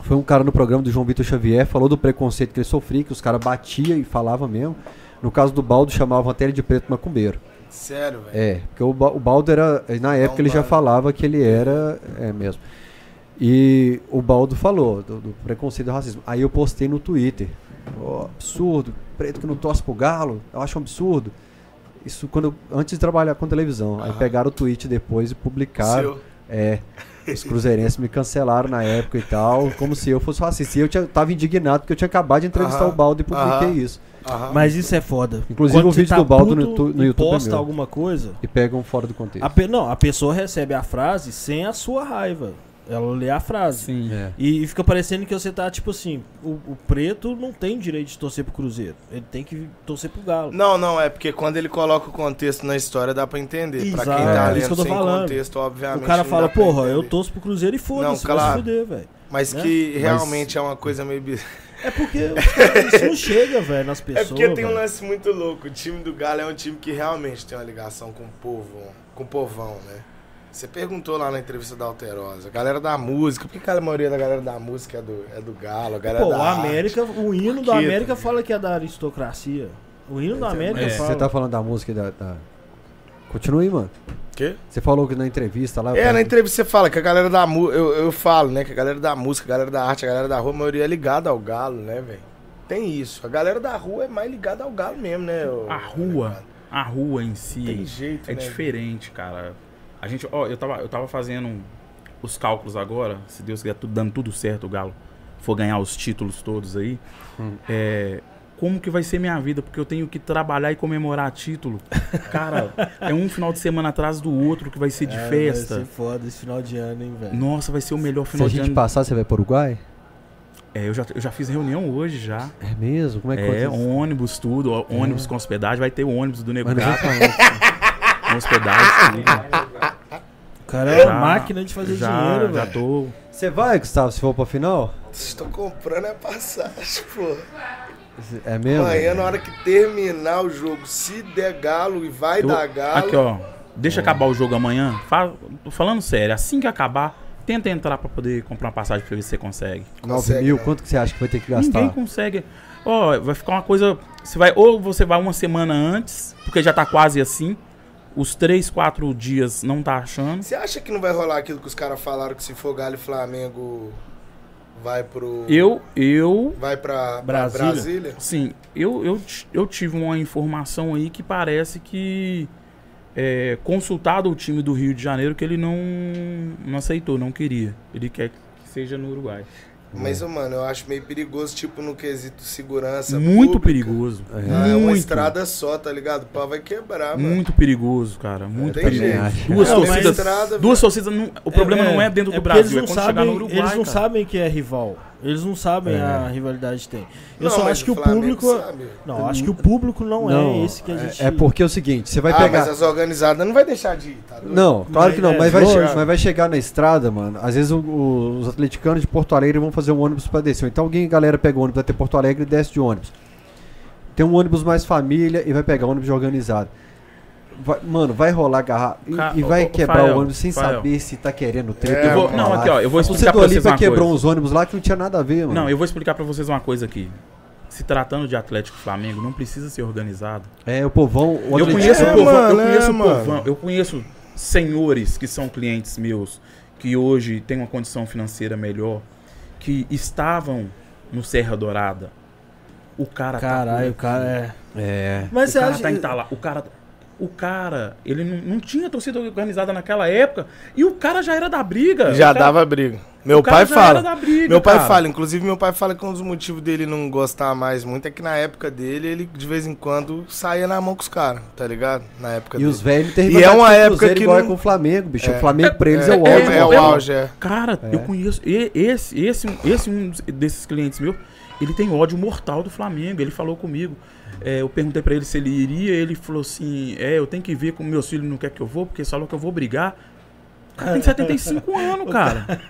[SPEAKER 1] Foi um cara no programa do João Vitor Xavier, falou do preconceito que ele sofria, que os caras batiam e falavam mesmo. No caso do Baldo, chamavam até ele de preto macumbeiro.
[SPEAKER 3] Sério, velho.
[SPEAKER 1] É, porque o, o Baldo era. Na época ele já falava que ele era. É mesmo. E o Baldo falou do, do preconceito e do racismo. Aí eu postei no Twitter. Ó, absurdo, preto que não torce pro galo, eu acho um absurdo. Isso quando antes de trabalhar com televisão. Aí
[SPEAKER 3] Aham.
[SPEAKER 1] pegaram o tweet depois e publicaram.
[SPEAKER 3] Seu.
[SPEAKER 1] É. Os cruzeirenses me cancelaram na época e tal, como se eu fosse racista. E eu tinha, tava indignado porque eu tinha acabado de entrevistar
[SPEAKER 3] Aham.
[SPEAKER 1] o Baldo e publiquei
[SPEAKER 3] Aham.
[SPEAKER 1] isso.
[SPEAKER 2] Mas isso é foda.
[SPEAKER 1] Inclusive,
[SPEAKER 2] Quando
[SPEAKER 1] o vídeo do Baldo no tu- no
[SPEAKER 2] e
[SPEAKER 1] YouTube é
[SPEAKER 2] posta
[SPEAKER 1] meu.
[SPEAKER 2] alguma coisa,
[SPEAKER 1] E pegam fora do contexto.
[SPEAKER 2] a pe- não, a pessoa recebe a frase sem a sua raiva. Ela lê a frase.
[SPEAKER 4] Sim.
[SPEAKER 1] É.
[SPEAKER 2] E, e fica parecendo que você tá, tipo assim, o, o preto não tem direito de torcer pro Cruzeiro. Ele tem que torcer pro Galo.
[SPEAKER 3] Não, não, é porque quando ele coloca o contexto na história dá pra entender. Pra quem
[SPEAKER 2] Exato,
[SPEAKER 3] tá
[SPEAKER 1] é
[SPEAKER 3] lendo
[SPEAKER 2] isso que eu tô
[SPEAKER 3] sem
[SPEAKER 2] falando.
[SPEAKER 3] contexto, obviamente.
[SPEAKER 2] o cara
[SPEAKER 3] não
[SPEAKER 2] fala, porra, eu torço pro Cruzeiro e foda-se,
[SPEAKER 3] Não,
[SPEAKER 2] vai se
[SPEAKER 3] claro.
[SPEAKER 2] fuder, velho.
[SPEAKER 3] Mas
[SPEAKER 2] né?
[SPEAKER 3] que realmente é uma coisa meio bizarra.
[SPEAKER 2] É porque caras- isso não chega, velho, nas
[SPEAKER 3] É
[SPEAKER 2] pessoas.
[SPEAKER 3] porque tem um lance muito louco. O time do Galo é um time que realmente tem uma ligação com o povo, com o povão, né? Você perguntou lá na entrevista da Alterosa, a galera da música, por que a maioria da galera da música é do, é do Galo, a galera
[SPEAKER 2] Pô,
[SPEAKER 3] da
[SPEAKER 2] o
[SPEAKER 3] arte?
[SPEAKER 2] América, o hino
[SPEAKER 3] quê,
[SPEAKER 2] América
[SPEAKER 3] tá
[SPEAKER 2] fala que é da aristocracia. O hino
[SPEAKER 3] é-
[SPEAKER 2] América
[SPEAKER 4] é.
[SPEAKER 2] fala.
[SPEAKER 1] Você tá falando da música e da. da... Continua aí, mano.
[SPEAKER 3] Quê?
[SPEAKER 1] Você falou que na entrevista lá. o
[SPEAKER 3] É,
[SPEAKER 1] cara-
[SPEAKER 3] na entrevista você fala que a galera da música, eu, eu falo, né, que a galera da música, a galera da arte, a galera da rua, a maioria é ligada ao Galo, né, velho? Tem isso. A galera da rua é mais ligada ao Galo mesmo, né? ô-
[SPEAKER 4] A rua, a rua em si
[SPEAKER 3] Tem jeito,
[SPEAKER 4] é
[SPEAKER 3] né?
[SPEAKER 4] diferente, cara. A gente, ó, eu tava, eu tava fazendo os cálculos agora, se Deus quiser tudo dando tudo certo, o Galo for ganhar os títulos todos aí.
[SPEAKER 1] Hum.
[SPEAKER 4] É, como que vai ser minha vida? Porque eu tenho que trabalhar e comemorar título. Cara, é um final de semana atrás do outro que vai ser de
[SPEAKER 2] É,
[SPEAKER 4] festa.
[SPEAKER 2] Vai ser foda esse final de ano, hein, velho.
[SPEAKER 4] Nossa, vai ser o melhor
[SPEAKER 1] Se
[SPEAKER 4] final
[SPEAKER 1] a
[SPEAKER 4] de
[SPEAKER 1] gente
[SPEAKER 4] ano.
[SPEAKER 1] passar, você vai pro Uruguai?
[SPEAKER 4] É, eu já, eu já fiz reunião hoje já.
[SPEAKER 1] É mesmo? Como é que
[SPEAKER 4] É,
[SPEAKER 1] acontece?
[SPEAKER 4] ônibus, tudo. Ônibus com hospedagem. Vai ter o ônibus do
[SPEAKER 1] falando.
[SPEAKER 4] com hospedagem. tudo.
[SPEAKER 2] Cara é uma máquina de fazer
[SPEAKER 4] já,
[SPEAKER 2] dinheiro,
[SPEAKER 4] Já
[SPEAKER 2] velho.
[SPEAKER 4] tô.
[SPEAKER 1] Você vai, Gustavo, se for pra final?
[SPEAKER 3] Estou comprando a passagem, pô.
[SPEAKER 1] É mesmo?
[SPEAKER 3] Amanhã, na hora que terminar o jogo, se der Galo e vai
[SPEAKER 4] eu-
[SPEAKER 3] dar Galo.
[SPEAKER 4] Aqui, ó. Deixa acabar o jogo amanhã. Fa- tô falando sério. Assim que acabar, tenta entrar pra poder comprar uma passagem pra ver se você consegue.
[SPEAKER 1] 9
[SPEAKER 3] Consegue,
[SPEAKER 1] mil,
[SPEAKER 3] não.
[SPEAKER 1] quanto que você acha que vai ter que gastar?
[SPEAKER 4] Ninguém consegue. Ó, vai ficar uma coisa. Você vai, ou você vai uma semana antes, porque já tá quase assim. Os três, quatro dias não tá achando.
[SPEAKER 3] Você acha que não vai rolar aquilo que os caras falaram que se for Galo e Flamengo vai pro.
[SPEAKER 4] Eu, eu
[SPEAKER 3] Vai pra pra
[SPEAKER 2] Brasília?
[SPEAKER 3] Brasília?
[SPEAKER 4] Sim, eu, eu, eu tive uma informação aí que parece que é, consultado o time do Rio de Janeiro que ele não, não aceitou, não queria. Ele quer que seja no Uruguai.
[SPEAKER 3] Mas, ô, mano, eu acho meio perigoso, tipo, no quesito segurança.
[SPEAKER 4] Muito
[SPEAKER 3] pública.
[SPEAKER 4] perigoso.
[SPEAKER 1] É.
[SPEAKER 3] Ah, é uma
[SPEAKER 4] muito,
[SPEAKER 3] estrada só, tá ligado? O pau vai quebrar, mano.
[SPEAKER 4] muito perigoso, cara. Muito perigoso. Duas
[SPEAKER 3] Não, mas
[SPEAKER 4] torcidas.
[SPEAKER 3] estrada,
[SPEAKER 4] duas torcidas. o problema não é dentro do Brasil, é
[SPEAKER 2] eles
[SPEAKER 4] quando
[SPEAKER 2] não
[SPEAKER 4] chegar
[SPEAKER 2] sabem,
[SPEAKER 4] no Uruguai.
[SPEAKER 2] Eles não
[SPEAKER 4] cara.
[SPEAKER 2] sabem que é rival. Eles não sabem
[SPEAKER 1] É.
[SPEAKER 2] a rivalidade que tem. Eu
[SPEAKER 3] Não,
[SPEAKER 2] só acho que o público.
[SPEAKER 3] sabe.
[SPEAKER 2] Não, acho que o público não, é esse que a gente.
[SPEAKER 1] É porque é o seguinte, você vai
[SPEAKER 3] ah,
[SPEAKER 1] pegar.
[SPEAKER 3] mas as organizadas não vai deixar de ir, tá doido?
[SPEAKER 1] Não, claro que não,
[SPEAKER 2] É,
[SPEAKER 1] mas vai,
[SPEAKER 3] lógico.
[SPEAKER 1] che- mas vai chegar na estrada, mano. Às vezes o- o- os atleticanos de Porto Alegre vão fazer um ônibus pra descer. Então alguém, galera, pega o ônibus até Porto Alegre e desce de ônibus. Tem um ônibus mais família e vai pegar ônibus organizado. Vai- mano, vai rolar garrafa e,
[SPEAKER 4] Ca-
[SPEAKER 1] e vai
[SPEAKER 4] ô,
[SPEAKER 1] quebrar
[SPEAKER 4] Fael,
[SPEAKER 1] o ônibus sem
[SPEAKER 4] Fael.
[SPEAKER 1] saber se tá querendo treta.
[SPEAKER 3] É,
[SPEAKER 4] vou- não, aqui, ó, eu vou
[SPEAKER 1] O
[SPEAKER 4] explicar pra vocês uma
[SPEAKER 1] quebrou
[SPEAKER 4] coisa.
[SPEAKER 1] uns ônibus lá que não tinha nada a ver, mano.
[SPEAKER 4] Não, eu vou explicar pra vocês uma coisa aqui. Se tratando de Atlético Flamengo, não precisa ser organizado.
[SPEAKER 1] É, o povão. O
[SPEAKER 4] Eu conheço
[SPEAKER 3] É,
[SPEAKER 4] o povão,
[SPEAKER 3] mano,
[SPEAKER 4] eu conheço
[SPEAKER 3] é,
[SPEAKER 4] o povão, eu conheço senhores que são clientes meus, que hoje têm uma condição financeira melhor, que estavam no Serra Dourada. O cara
[SPEAKER 2] Caralho, o
[SPEAKER 4] tá
[SPEAKER 2] cara é.
[SPEAKER 1] É.
[SPEAKER 2] Mas
[SPEAKER 4] o cara
[SPEAKER 2] acha.
[SPEAKER 4] tá entalado. O cara o cara, ele não, não tinha torcida organizada naquela época e o cara já era da briga.
[SPEAKER 3] Já
[SPEAKER 4] cara-
[SPEAKER 3] dava briga. Meu
[SPEAKER 4] o cara
[SPEAKER 3] pai
[SPEAKER 4] já
[SPEAKER 3] fala.
[SPEAKER 4] era da briga,
[SPEAKER 3] Meu pai
[SPEAKER 4] cara.
[SPEAKER 3] fala, inclusive meu pai fala que um dos motivos dele não gostar mais muito é que na época dele, ele de vez em quando saía na mão com os caras, tá ligado? Na época
[SPEAKER 1] E
[SPEAKER 3] dele.
[SPEAKER 1] os velhos têm
[SPEAKER 3] E é uma época que
[SPEAKER 1] igual é
[SPEAKER 3] não-
[SPEAKER 1] com o Flamengo, bicho.
[SPEAKER 3] É.
[SPEAKER 1] O Flamengo pra eles é,
[SPEAKER 3] é,
[SPEAKER 1] o
[SPEAKER 3] é,
[SPEAKER 1] ódio.
[SPEAKER 3] é o auge, é.
[SPEAKER 4] Cara,
[SPEAKER 1] É.
[SPEAKER 4] eu conheço. e- Esse, esse, esse um desses clientes meus, ele tem ódio mortal do Flamengo. Ele falou comigo. É, eu perguntei pra ele se ele iria. Ele falou assim: É, eu tenho que ver como meus filhos não querem que eu vou, porque falam que eu vou brigar. O cara tem 75 anos, cara.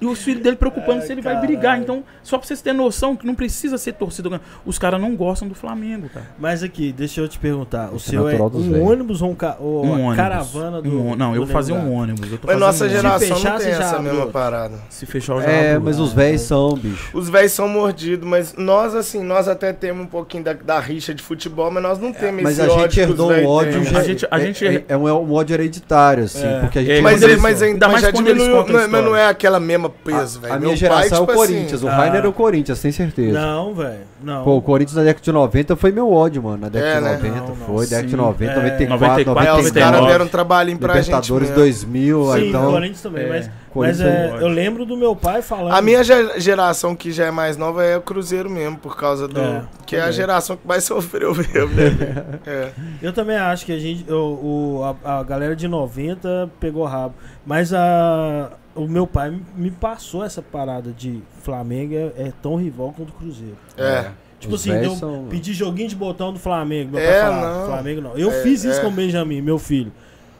[SPEAKER 4] E os filhos dele preocupando se ele vai brigar. Então, só pra vocês terem noção que não precisa ser torcida. organizada. Os caras não gostam do Flamengo, cara.
[SPEAKER 2] Mas aqui, deixa eu te perguntar. O
[SPEAKER 1] Isso é
[SPEAKER 2] seu é um
[SPEAKER 1] velhos.
[SPEAKER 2] ônibus ou, um ca... ou
[SPEAKER 4] Um
[SPEAKER 2] uma
[SPEAKER 4] ônibus.
[SPEAKER 2] caravana do.
[SPEAKER 4] Um não, eu
[SPEAKER 2] do
[SPEAKER 4] vou fazer um ônibus. eu tô
[SPEAKER 3] Mas nossa
[SPEAKER 4] um
[SPEAKER 3] geração
[SPEAKER 2] fechar,
[SPEAKER 3] não tem
[SPEAKER 2] já
[SPEAKER 3] essa
[SPEAKER 2] abriu.
[SPEAKER 3] mesma parada.
[SPEAKER 4] Se fechar, eu já
[SPEAKER 1] É,
[SPEAKER 4] abro.
[SPEAKER 1] mas os velhos são, bicho.
[SPEAKER 3] Os velhos são mordidos, mas nós, assim, nós até temos um pouquinho da, da rixa de futebol, mas nós não temos
[SPEAKER 1] Mas
[SPEAKER 3] esse
[SPEAKER 1] a
[SPEAKER 3] ódio
[SPEAKER 1] gente herdou um ódio já.
[SPEAKER 4] A gente- a
[SPEAKER 1] é-
[SPEAKER 4] gente-
[SPEAKER 1] é, é um, é um ódio hereditário, assim.
[SPEAKER 2] É.
[SPEAKER 1] Porque a gente
[SPEAKER 4] É,
[SPEAKER 3] Mas, mas, ainda, mas
[SPEAKER 4] mais
[SPEAKER 3] já
[SPEAKER 4] quando
[SPEAKER 3] diminuiu, é- mas não é aquela mesma peso, velho.
[SPEAKER 1] A minha geração
[SPEAKER 3] pai,
[SPEAKER 1] é o
[SPEAKER 3] tipo
[SPEAKER 1] Corinthians.
[SPEAKER 3] assim,
[SPEAKER 1] o
[SPEAKER 2] Ah.
[SPEAKER 1] Rainer é o Corinthians, sem certeza.
[SPEAKER 2] Não, velho. Não.
[SPEAKER 1] Pô, o Corinthians na década de 90 foi meu ódio, mano. Na década
[SPEAKER 3] É,
[SPEAKER 1] de
[SPEAKER 3] né?
[SPEAKER 1] 90
[SPEAKER 2] Não, não,
[SPEAKER 1] foi, década de
[SPEAKER 2] sim.
[SPEAKER 1] 90,
[SPEAKER 2] É.
[SPEAKER 1] 94,
[SPEAKER 4] 94,
[SPEAKER 3] É, os
[SPEAKER 1] 99,
[SPEAKER 3] caras
[SPEAKER 4] 99.
[SPEAKER 3] deram um trabalhinho pra gente
[SPEAKER 1] Libertadores
[SPEAKER 3] mesmo.
[SPEAKER 1] 2000,
[SPEAKER 2] Sim,
[SPEAKER 1] então...
[SPEAKER 2] o Corinthians também,
[SPEAKER 4] é,
[SPEAKER 2] mas,
[SPEAKER 1] Corinthians
[SPEAKER 2] mas é, eu lembro do meu pai falando.
[SPEAKER 3] A minha ge- geração que já é mais nova é o Cruzeiro mesmo, por causa do.
[SPEAKER 2] É,
[SPEAKER 3] que é a geração que mais sofreu mesmo, né? é.
[SPEAKER 2] Eu também acho que a gente. O, o- a, a galera de 90 pegou rabo. Mas a, o meu pai me- passou essa parada de Flamengo é, é tão rival quanto o Cruzeiro.
[SPEAKER 3] É.
[SPEAKER 2] Tipo
[SPEAKER 1] Os
[SPEAKER 2] assim, eu
[SPEAKER 1] são-
[SPEAKER 2] pedir joguinho de botão do Flamengo. Meu
[SPEAKER 3] É,
[SPEAKER 2] pai falava,
[SPEAKER 3] não.
[SPEAKER 2] Flamengo não. Eu
[SPEAKER 3] É,
[SPEAKER 2] fiz isso
[SPEAKER 3] é.
[SPEAKER 2] com o Benjamin, meu filho.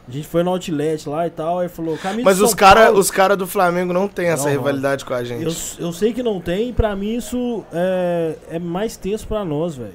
[SPEAKER 2] A gente foi no outlet lá e tal, aí falou, camisa
[SPEAKER 3] Mas
[SPEAKER 2] de
[SPEAKER 3] os caras
[SPEAKER 2] Paulo.
[SPEAKER 3] os cara do Flamengo não tem essa
[SPEAKER 2] Não,
[SPEAKER 3] rivalidade com a gente.
[SPEAKER 2] Eu, eu sei que não tem, e pra mim isso é, é mais tenso pra nós, velho.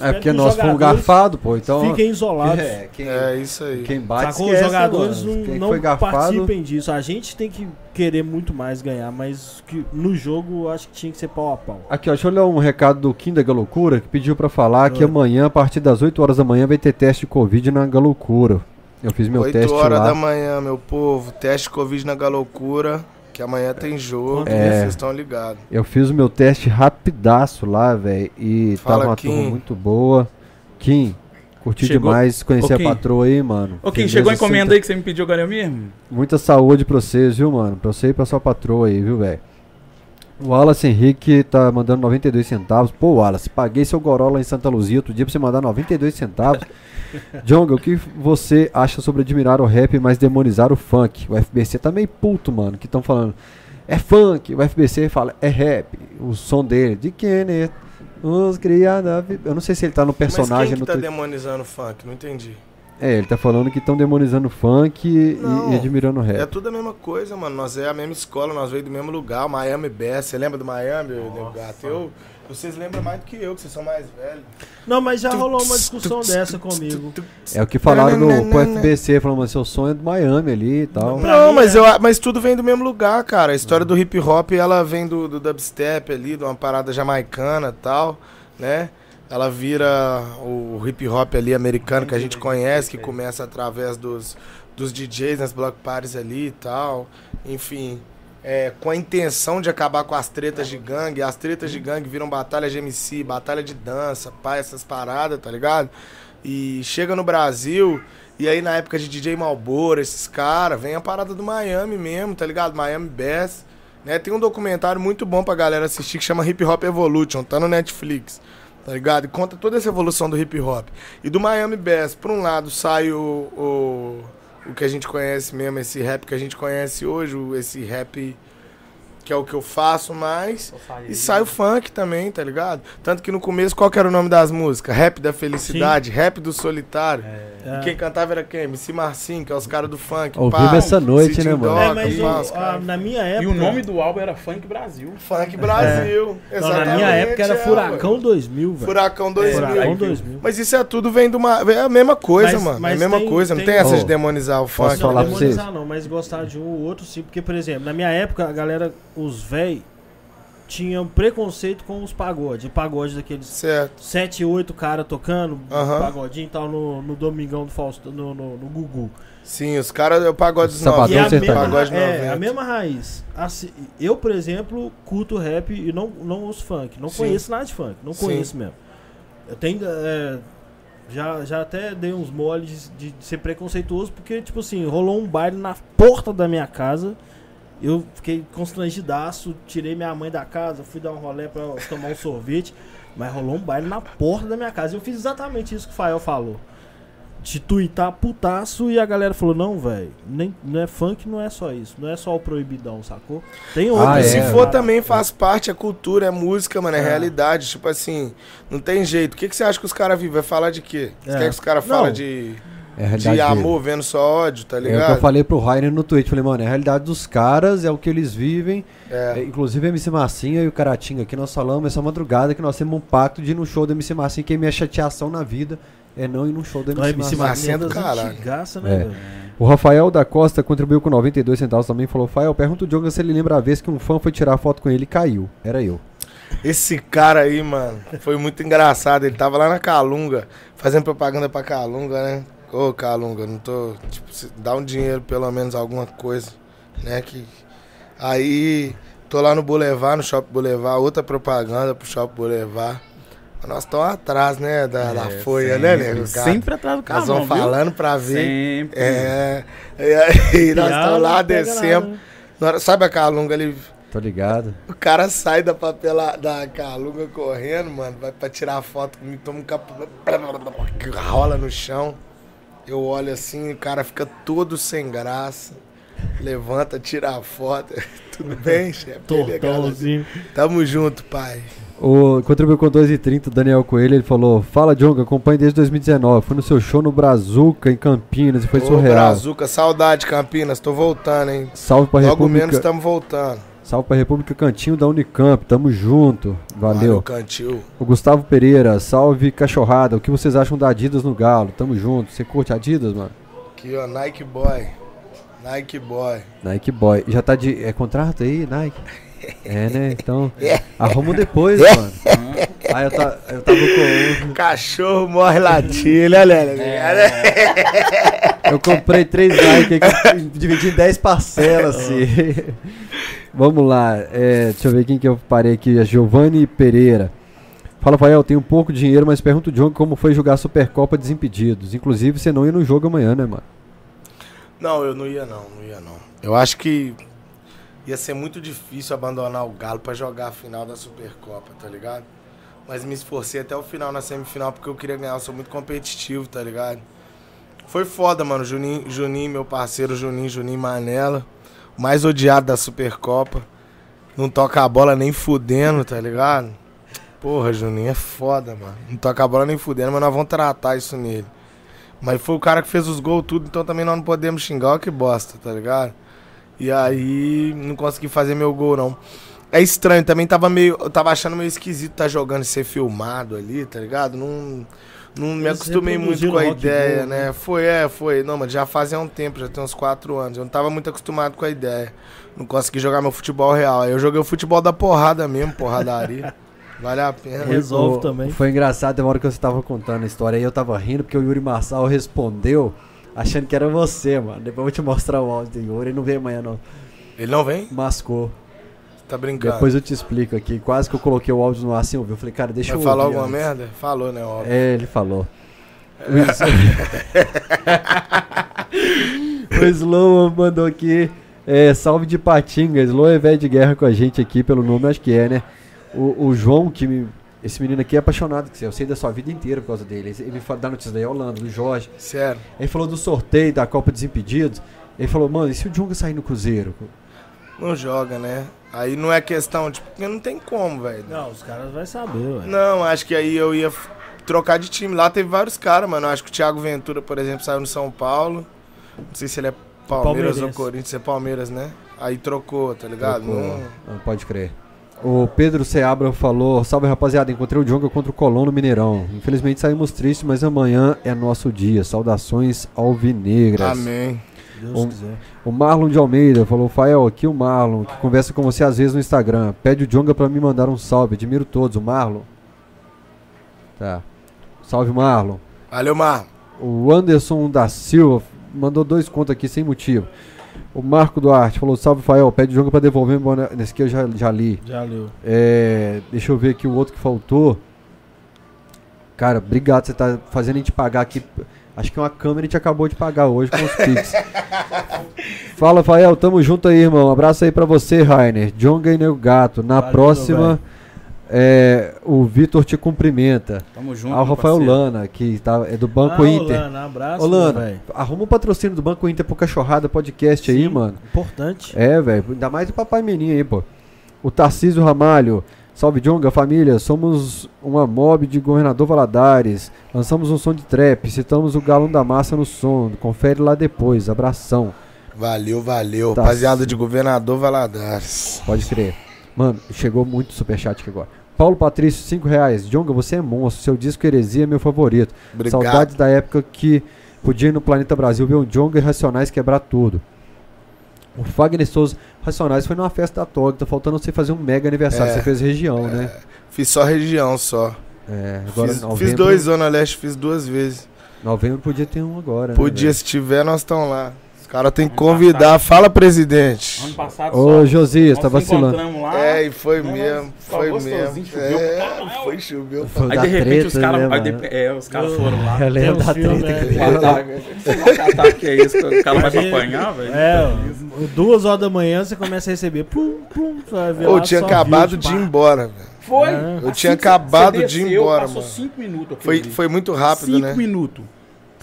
[SPEAKER 1] É porque nós fomos
[SPEAKER 2] jogadores
[SPEAKER 1] garfados, pô. Então.
[SPEAKER 2] Fiquem isolados.
[SPEAKER 1] É, quem,
[SPEAKER 3] É isso aí.
[SPEAKER 1] quem bate
[SPEAKER 2] Sacou?
[SPEAKER 1] esquece,
[SPEAKER 2] Os jogadores
[SPEAKER 1] mano.
[SPEAKER 2] não,
[SPEAKER 1] Quem
[SPEAKER 2] não
[SPEAKER 1] foi garfado,
[SPEAKER 2] participem disso. A gente tem que querer muito mais ganhar, mas que no jogo eu acho que tinha que ser pau a pau.
[SPEAKER 1] Aqui, ó, deixa eu ler um recado do Kim da Galoucura que pediu pra falar que
[SPEAKER 2] Oi.
[SPEAKER 1] amanhã, a partir das 8 horas da manhã, vai ter teste de Covid na Galoucura. Eu fiz meu
[SPEAKER 3] 8
[SPEAKER 1] teste
[SPEAKER 3] horas
[SPEAKER 1] lá.
[SPEAKER 3] da manhã, meu povo. Teste Covid na Galoucura. Que amanhã tem jogo.
[SPEAKER 2] Quanto
[SPEAKER 1] É.
[SPEAKER 3] Vocês estão ligados.
[SPEAKER 1] Eu fiz o meu teste rapidaço lá, velho. E
[SPEAKER 3] Fala,
[SPEAKER 1] tava uma
[SPEAKER 3] Kim.
[SPEAKER 1] turma muito boa. Kim, curti
[SPEAKER 4] Chegou-
[SPEAKER 1] demais conhecer
[SPEAKER 4] Ô,
[SPEAKER 1] a
[SPEAKER 4] Kim.
[SPEAKER 1] patroa aí, mano.
[SPEAKER 4] Ô, Kim,
[SPEAKER 1] Firmeza
[SPEAKER 4] chegou a encomenda
[SPEAKER 1] sempre-
[SPEAKER 4] aí que você me pediu agora mesmo?
[SPEAKER 1] Muita saúde pra vocês, viu, mano? Pra você e pra sua patroa aí, viu, velho? O Wallace Henrique tá mandando 92 centavos. Pô, Wallace, paguei seu goró lá em Santa Luzia outro dia pra você mandar 92 centavos. Jonga, o que você acha sobre admirar o rap, mas demonizar o funk? O FBC tá meio puto, mano, que estão falando. É funk, o FBC fala, é rap. O som dele, de Kenneth, os criados. Eu não sei se ele tá no personagem
[SPEAKER 3] Mas quem que tá demonizando o funk? Não entendi.
[SPEAKER 1] É, ele tá falando que estão demonizando o funk e,
[SPEAKER 3] Não,
[SPEAKER 1] e admirando o rap.
[SPEAKER 3] É tudo a mesma coisa, mano. Nós é a mesma escola, nós veio do mesmo lugar, o Miami Bass. Você lembra do Miami, Nego Gato? Eu, vocês lembram mais do que eu, que vocês são mais velhos.
[SPEAKER 2] Não, mas já rolou uma discussão dessa comigo.
[SPEAKER 1] É o que falaram no, com FBC, falando, mas seu sonho é do Miami ali e tal.
[SPEAKER 3] Não, mas,
[SPEAKER 2] é.
[SPEAKER 3] eu, mas tudo vem do mesmo lugar, cara. A história do hip hop, ela vem do, do dubstep ali, de uma parada jamaicana e tal, né? Ela vira o hip hop ali americano que a gente conhece, que começa através dos, dos DJs nas block parties ali e tal. Enfim, é, com a intenção de acabar com as tretas de gangue. As tretas de gangue viram batalha de MC, batalha de dança, pá, essas paradas, tá ligado? E chega no Brasil, e aí na época de DJ Malboro, esses caras, vem a parada do Miami mesmo, tá ligado? Miami Bass. Né? Tem um documentário muito bom pra galera assistir que chama Hip Hop Evolution, tá no Netflix. Tá ligado? Conta toda essa evolução do hip hop. E do Miami Bass, por um lado, sai o, o, o que a gente conhece mesmo, esse rap que a gente conhece hoje, esse rap que é o que eu faço mais. E sai o funk também, tá ligado? Tanto que no começo, qual que era o nome das músicas? Rap da Felicidade, Rap do Solitário.
[SPEAKER 2] É.
[SPEAKER 3] E quem cantava era quem? MC Marcinho, que é os caras do funk.
[SPEAKER 1] Vivo essa noite,
[SPEAKER 3] Cid
[SPEAKER 1] né, mano?
[SPEAKER 3] Doca,
[SPEAKER 2] É, mas
[SPEAKER 3] pá,
[SPEAKER 2] o-
[SPEAKER 3] os
[SPEAKER 2] a- na minha época.
[SPEAKER 4] E o nome do álbum era Funk Brasil.
[SPEAKER 3] Funk Brasil.
[SPEAKER 2] Não,
[SPEAKER 3] Exatamente.
[SPEAKER 2] na minha época era
[SPEAKER 3] é,
[SPEAKER 2] Furacão
[SPEAKER 3] ué.
[SPEAKER 2] 2000, velho.
[SPEAKER 3] Furacão 2000.
[SPEAKER 2] Furacão 2000.
[SPEAKER 3] Mas isso é tudo vem de uma. É a mesma coisa,
[SPEAKER 2] Mas-
[SPEAKER 3] mano.
[SPEAKER 2] mas
[SPEAKER 3] é a mesma
[SPEAKER 2] tem-
[SPEAKER 3] coisa. Não
[SPEAKER 2] tem-
[SPEAKER 3] tem essa de demonizar o funk.
[SPEAKER 2] Não,
[SPEAKER 1] falar pra
[SPEAKER 2] demonizar
[SPEAKER 1] vocês?
[SPEAKER 2] não, mas gostar de um ou outro sim. Porque, por exemplo, na minha época, a galera, os véi, tinham preconceito com os pagodes. Pagode daqueles
[SPEAKER 3] Certo.
[SPEAKER 2] 7, 8 caras tocando
[SPEAKER 3] Aham.
[SPEAKER 2] pagodinho e tal no, no Domingão do Fausto, no, no, no Gugu.
[SPEAKER 3] Sim, os caras é o pagode dos
[SPEAKER 1] Sapatão
[SPEAKER 3] novos.
[SPEAKER 2] E a
[SPEAKER 1] sertanejo.
[SPEAKER 2] mesma,
[SPEAKER 3] Pagode
[SPEAKER 2] é,
[SPEAKER 3] 90.
[SPEAKER 2] a mesma raiz. Assim, eu, por exemplo, curto rap e não, não ouço funk. Não
[SPEAKER 3] Sim.
[SPEAKER 2] conheço nada de funk. Não
[SPEAKER 3] Sim.
[SPEAKER 2] conheço mesmo. Eu tenho. é, já, já até dei uns moles de, de ser preconceituoso, porque, tipo assim, rolou um baile na porta da minha casa. Eu fiquei constrangidaço, tirei minha mãe da casa, fui dar um rolê pra tomar um sorvete. Mas rolou um baile na porta da minha casa. Eu fiz exatamente isso que o Fael falou. De tuitar putaço e a galera falou: Não, velho, nem não é funk, não é só isso. Não é só o proibidão, sacou? Tem outro.
[SPEAKER 1] Ah,
[SPEAKER 3] E
[SPEAKER 1] é.
[SPEAKER 3] se for também faz parte, é cultura, é música, mano, é,
[SPEAKER 2] É.
[SPEAKER 3] realidade. Tipo assim, não tem jeito. O que, que você acha que os caras vivem? Vai falar de quê? Você
[SPEAKER 2] É.
[SPEAKER 3] quer que os caras falem de.
[SPEAKER 1] É a realidade
[SPEAKER 3] de
[SPEAKER 1] dele.
[SPEAKER 3] amor vendo só ódio, tá
[SPEAKER 1] É o que
[SPEAKER 3] ligado?
[SPEAKER 1] eu falei pro Rainer no Twitch. Falei, mano, é a realidade dos caras, é o que eles vivem.
[SPEAKER 3] É.
[SPEAKER 1] É, inclusive, a MC Massinha e o Caratinga aqui, nós falamos essa madrugada que nós temos um pacto de ir no show do MC Massinha, que é minha chateação na vida é não ir no show do
[SPEAKER 2] Não,
[SPEAKER 1] MC
[SPEAKER 2] MC
[SPEAKER 1] Massinha.
[SPEAKER 3] Massinha é caralho.
[SPEAKER 2] antigaça, né,
[SPEAKER 1] É. O Rafael da Costa contribuiu com 92 centavos também. Falou: Fael, pergunta o Diogo se ele lembra a vez que um fã foi tirar foto com ele e caiu. Era eu.
[SPEAKER 3] Esse cara aí, mano, foi muito engraçado. Ele tava lá na Calunga, fazendo propaganda pra Calunga, né? Ô, Calunga, não tô. Tipo, se- dá um dinheiro, pelo menos alguma coisa, né? Que. Aí, tô lá no Boulevard, no Shopping Boulevard, outra propaganda pro Shopping Boulevard. Mas Nós estamos atrás, né? Da, da
[SPEAKER 4] É,
[SPEAKER 3] folha, né,
[SPEAKER 4] sempre,
[SPEAKER 3] nego?
[SPEAKER 4] Sempre atrás do
[SPEAKER 3] Nós
[SPEAKER 4] carro.
[SPEAKER 3] vamos falando pra ver.
[SPEAKER 4] Sempre.
[SPEAKER 3] É. E aí, nós estamos lá, descemos.
[SPEAKER 2] né?
[SPEAKER 3] Na hora- sabe a Calunga ali?
[SPEAKER 1] Tô ligado.
[SPEAKER 3] O cara sai da papela da Calunga correndo, mano, vai pra tirar foto comigo, toma um capo. rola no chão. Eu olho assim, o cara fica todo sem graça. Levanta, tira a foto. Tudo bem, chefe? É
[SPEAKER 2] Tortãozinho.
[SPEAKER 3] Tamo junto, pai.
[SPEAKER 1] O, contribuiu com 2,30 o Daniel Coelho. Ele falou: Fala, Diogo, acompanho desde 2019. Fui no seu show no Brazuca, em Campinas, e foi
[SPEAKER 3] Ô,
[SPEAKER 1] surreal.
[SPEAKER 3] Brazuca, saudade, Campinas. Tô voltando, hein?
[SPEAKER 1] Salve pra
[SPEAKER 3] Logo
[SPEAKER 1] República.
[SPEAKER 3] menos estamos voltando.
[SPEAKER 1] Salve pra República Cantinho da Unicamp. Tamo junto. Valeu.
[SPEAKER 3] Cantil.
[SPEAKER 1] O Gustavo Pereira, salve cachorrada. O que vocês acham da Adidas no Galo? Tamo junto. Você curte Adidas, mano?
[SPEAKER 3] Aqui, ó, Nike Boy. Nike Boy.
[SPEAKER 1] Nike Boy. Já tá de. É contrato aí, Nike? É, né? Então.
[SPEAKER 3] É.
[SPEAKER 1] Arruma depois, mano. Aí eu, tá, eu tava com.
[SPEAKER 3] Cachorro morre latindo, né, Lélia?
[SPEAKER 1] Eu comprei três eu dividi em 10 parcelas, assim. Vamos lá. é, deixa eu ver quem que eu parei aqui. É Giovanni Pereira. Fala, Fael, tenho pouco dinheiro, mas pergunto o John como foi jogar Supercopa Desimpedidos. Inclusive, você não ia no jogo amanhã, né, mano?
[SPEAKER 3] Não, eu não ia não, não ia não. Eu acho que ia ser muito difícil abandonar o Galo pra jogar a final da Supercopa, tá ligado? Mas me esforcei até o final na semifinal porque eu queria ganhar, eu sou muito competitivo, tá ligado? Foi foda, mano. Juninho, Juninho meu parceiro Juninho, Juninho Manela, mais odiado da Supercopa. Não toca a bola nem fudendo, tá ligado? Porra, Juninho é foda, mano. Não toca a bola nem fudendo, mas nós vamos tratar isso nele. Mas foi o cara que fez os gols tudo, então também nós não podemos xingar o que bosta, tá ligado? E aí não consegui fazer meu gol, não. É estranho, também tava meio. Eu tava achando meio esquisito tá jogando e ser filmado ali, tá ligado? Não, não me acostumei muito
[SPEAKER 2] reproduziram
[SPEAKER 3] com a ideia,
[SPEAKER 2] and roll,
[SPEAKER 3] né? Foi, é, foi. Não, mas já fazia um tempo, já tem uns quatro anos. Eu não tava muito acostumado com a ideia. Não consegui jogar meu futebol real. Aí eu joguei o futebol da porrada mesmo, porradaria. vale a pena.
[SPEAKER 2] Resolve
[SPEAKER 1] O-
[SPEAKER 2] também.
[SPEAKER 1] Foi engraçado, tem uma hora que você tava contando a história aí, eu tava rindo porque o Yuri Marçal respondeu achando que era você, mano. Depois eu vou te mostrar o áudio do Yuri, ele não veio amanhã não.
[SPEAKER 3] Ele não vem?
[SPEAKER 1] Mascou.
[SPEAKER 3] Tá brincando.
[SPEAKER 1] Depois eu te explico aqui. Quase que eu coloquei o áudio no ar assim, ouviu? Eu falei, cara, deixa
[SPEAKER 3] Vai
[SPEAKER 1] eu
[SPEAKER 3] falar alguma
[SPEAKER 1] antes.
[SPEAKER 3] merda? Falou, né, óbvio.
[SPEAKER 1] É, ele falou. o Slow mandou aqui. É, salve de Patinga. Slow é velho de guerra com a gente aqui, pelo nome, acho que é, né? O, o João, que me. Esse menino aqui é apaixonado. Eu sei da sua vida inteira por causa dele. Ele fala da notícia da Holanda, do Jorge.
[SPEAKER 3] Sério.
[SPEAKER 1] Ele falou do sorteio da Copa Desimpedidos. Ele falou, mano, e se o Junga sair no Cruzeiro?
[SPEAKER 3] Não joga, né? Aí não é questão, tipo, porque não tem como, velho.
[SPEAKER 2] Não, os caras vão saber, ué.
[SPEAKER 3] Não, acho que aí eu ia trocar de time. Lá teve vários caras, mano. Eu acho que o Thiago Ventura, por exemplo, saiu no São Paulo. Não sei se ele é Palmeiras ou. Corinthians, é Palmeiras, né? Aí trocou, tá ligado?
[SPEAKER 1] Trocou.
[SPEAKER 3] Não-
[SPEAKER 1] Ah, pode crer. O Pedro Seabra falou: Salve rapaziada, encontrei o Jonga contra o Colón no Mineirão. Infelizmente saímos tristes, mas amanhã é nosso dia. Saudações alvinegras.
[SPEAKER 3] Amém.
[SPEAKER 2] Deus
[SPEAKER 1] Um-
[SPEAKER 2] quiser.
[SPEAKER 1] O Marlon de Almeida falou: Fael, aqui o Marlon, que conversa com você às vezes no Instagram. Pede o Jonga pra me mandar um salve. Admiro todos. O Marlon. Tá. Salve, Marlon.
[SPEAKER 3] Valeu, Mar.
[SPEAKER 1] O Anderson da Silva mandou dois contos aqui sem motivo. O Marco Duarte falou: Salve, Fael. Pede o Jonga pra devolver. embora- Nesse aqui eu já, já li.
[SPEAKER 2] Já leu.
[SPEAKER 1] É, deixa eu ver aqui o outro que faltou. Cara, obrigado. Você tá fazendo a gente pagar aqui. Acho que uma câmera a gente acabou de pagar hoje com os Pix. Fala, Fael. Tamo junto aí, irmão. Abraço aí pra você, Rainer. Jonga e Nego Gato. Na
[SPEAKER 2] Valeu,
[SPEAKER 1] próxima, é, o Vitor te cumprimenta.
[SPEAKER 4] Tamo junto.
[SPEAKER 1] Ah, o
[SPEAKER 4] meu
[SPEAKER 1] Rafael
[SPEAKER 4] parceiro.
[SPEAKER 1] Lana, que tá, é do Banco
[SPEAKER 2] ah,
[SPEAKER 1] Inter.
[SPEAKER 2] Olana, abraço,
[SPEAKER 1] Ô, Lana,
[SPEAKER 2] velho.
[SPEAKER 1] arruma um patrocínio do Banco Inter pro Cachorrada Podcast aí,
[SPEAKER 2] Sim.
[SPEAKER 1] mano.
[SPEAKER 2] Importante.
[SPEAKER 1] É, velho. Ainda mais o papai menino aí, pô. O Tarcísio Ramalho. Salve Jonga, família. Somos uma mob de Governador Valadares. Lançamos um som de trap. Citamos o Galão da Massa no som. Confere lá depois. Abração.
[SPEAKER 3] Valeu, valeu.
[SPEAKER 1] Tá
[SPEAKER 3] Rapaziada de Governador Valadares.
[SPEAKER 1] Pode crer. Mano, chegou muito superchat aqui agora. Paulo Patrício, 5 reais. Jonga, você é monstro. Seu disco Heresia é meu favorito.
[SPEAKER 3] Obrigado.
[SPEAKER 1] Saudades da época que podia ir no Planeta Brasil ver um Jonga e Racionais quebrar tudo. O Fagner Souza, Racionais foi numa festa da Toga. Tá faltando você fazer um mega aniversário.
[SPEAKER 3] É.
[SPEAKER 1] Você fez região, né?
[SPEAKER 3] Fiz só região só.
[SPEAKER 1] É, agora
[SPEAKER 3] Fiz,
[SPEAKER 1] novembro,
[SPEAKER 3] fiz dois Zona Leste, fiz duas vezes.
[SPEAKER 1] Novembro podia ter um agora.
[SPEAKER 3] Podia,
[SPEAKER 1] Né,
[SPEAKER 3] se tiver, nós estamos lá. Os caras têm que convidar. Fala, presidente.
[SPEAKER 4] Ano passado?
[SPEAKER 1] Ô,
[SPEAKER 4] só.
[SPEAKER 1] Josias, tá vacilando.
[SPEAKER 4] lá.
[SPEAKER 3] É, e foi
[SPEAKER 4] Não,
[SPEAKER 3] mesmo.
[SPEAKER 4] tá
[SPEAKER 3] Foi mesmo.
[SPEAKER 4] choveu
[SPEAKER 3] É,
[SPEAKER 4] caralho.
[SPEAKER 3] foi, choveu.
[SPEAKER 1] Foi
[SPEAKER 4] Aí de repente
[SPEAKER 1] treta,
[SPEAKER 4] os caras.
[SPEAKER 1] né,
[SPEAKER 4] de- É, os caras foram lá.
[SPEAKER 1] Eu lembro da treta.
[SPEAKER 2] né?
[SPEAKER 1] que
[SPEAKER 4] ataque, um ataque é isso, que o cara vai apanhar, velho.
[SPEAKER 2] É, duas horas da manhã você começa a receber. Plum, plum,
[SPEAKER 3] Eu tinha
[SPEAKER 2] só
[SPEAKER 3] acabado
[SPEAKER 2] vídeo,
[SPEAKER 3] de ir embora, velho.
[SPEAKER 4] Foi.
[SPEAKER 2] É.
[SPEAKER 3] Eu
[SPEAKER 4] Assim
[SPEAKER 3] tinha
[SPEAKER 4] que
[SPEAKER 3] acabado de ir embora,
[SPEAKER 4] Passou
[SPEAKER 3] mano.
[SPEAKER 4] cinco minutos.
[SPEAKER 3] Foi, muito rápido,
[SPEAKER 4] cinco
[SPEAKER 3] né?
[SPEAKER 4] minutos.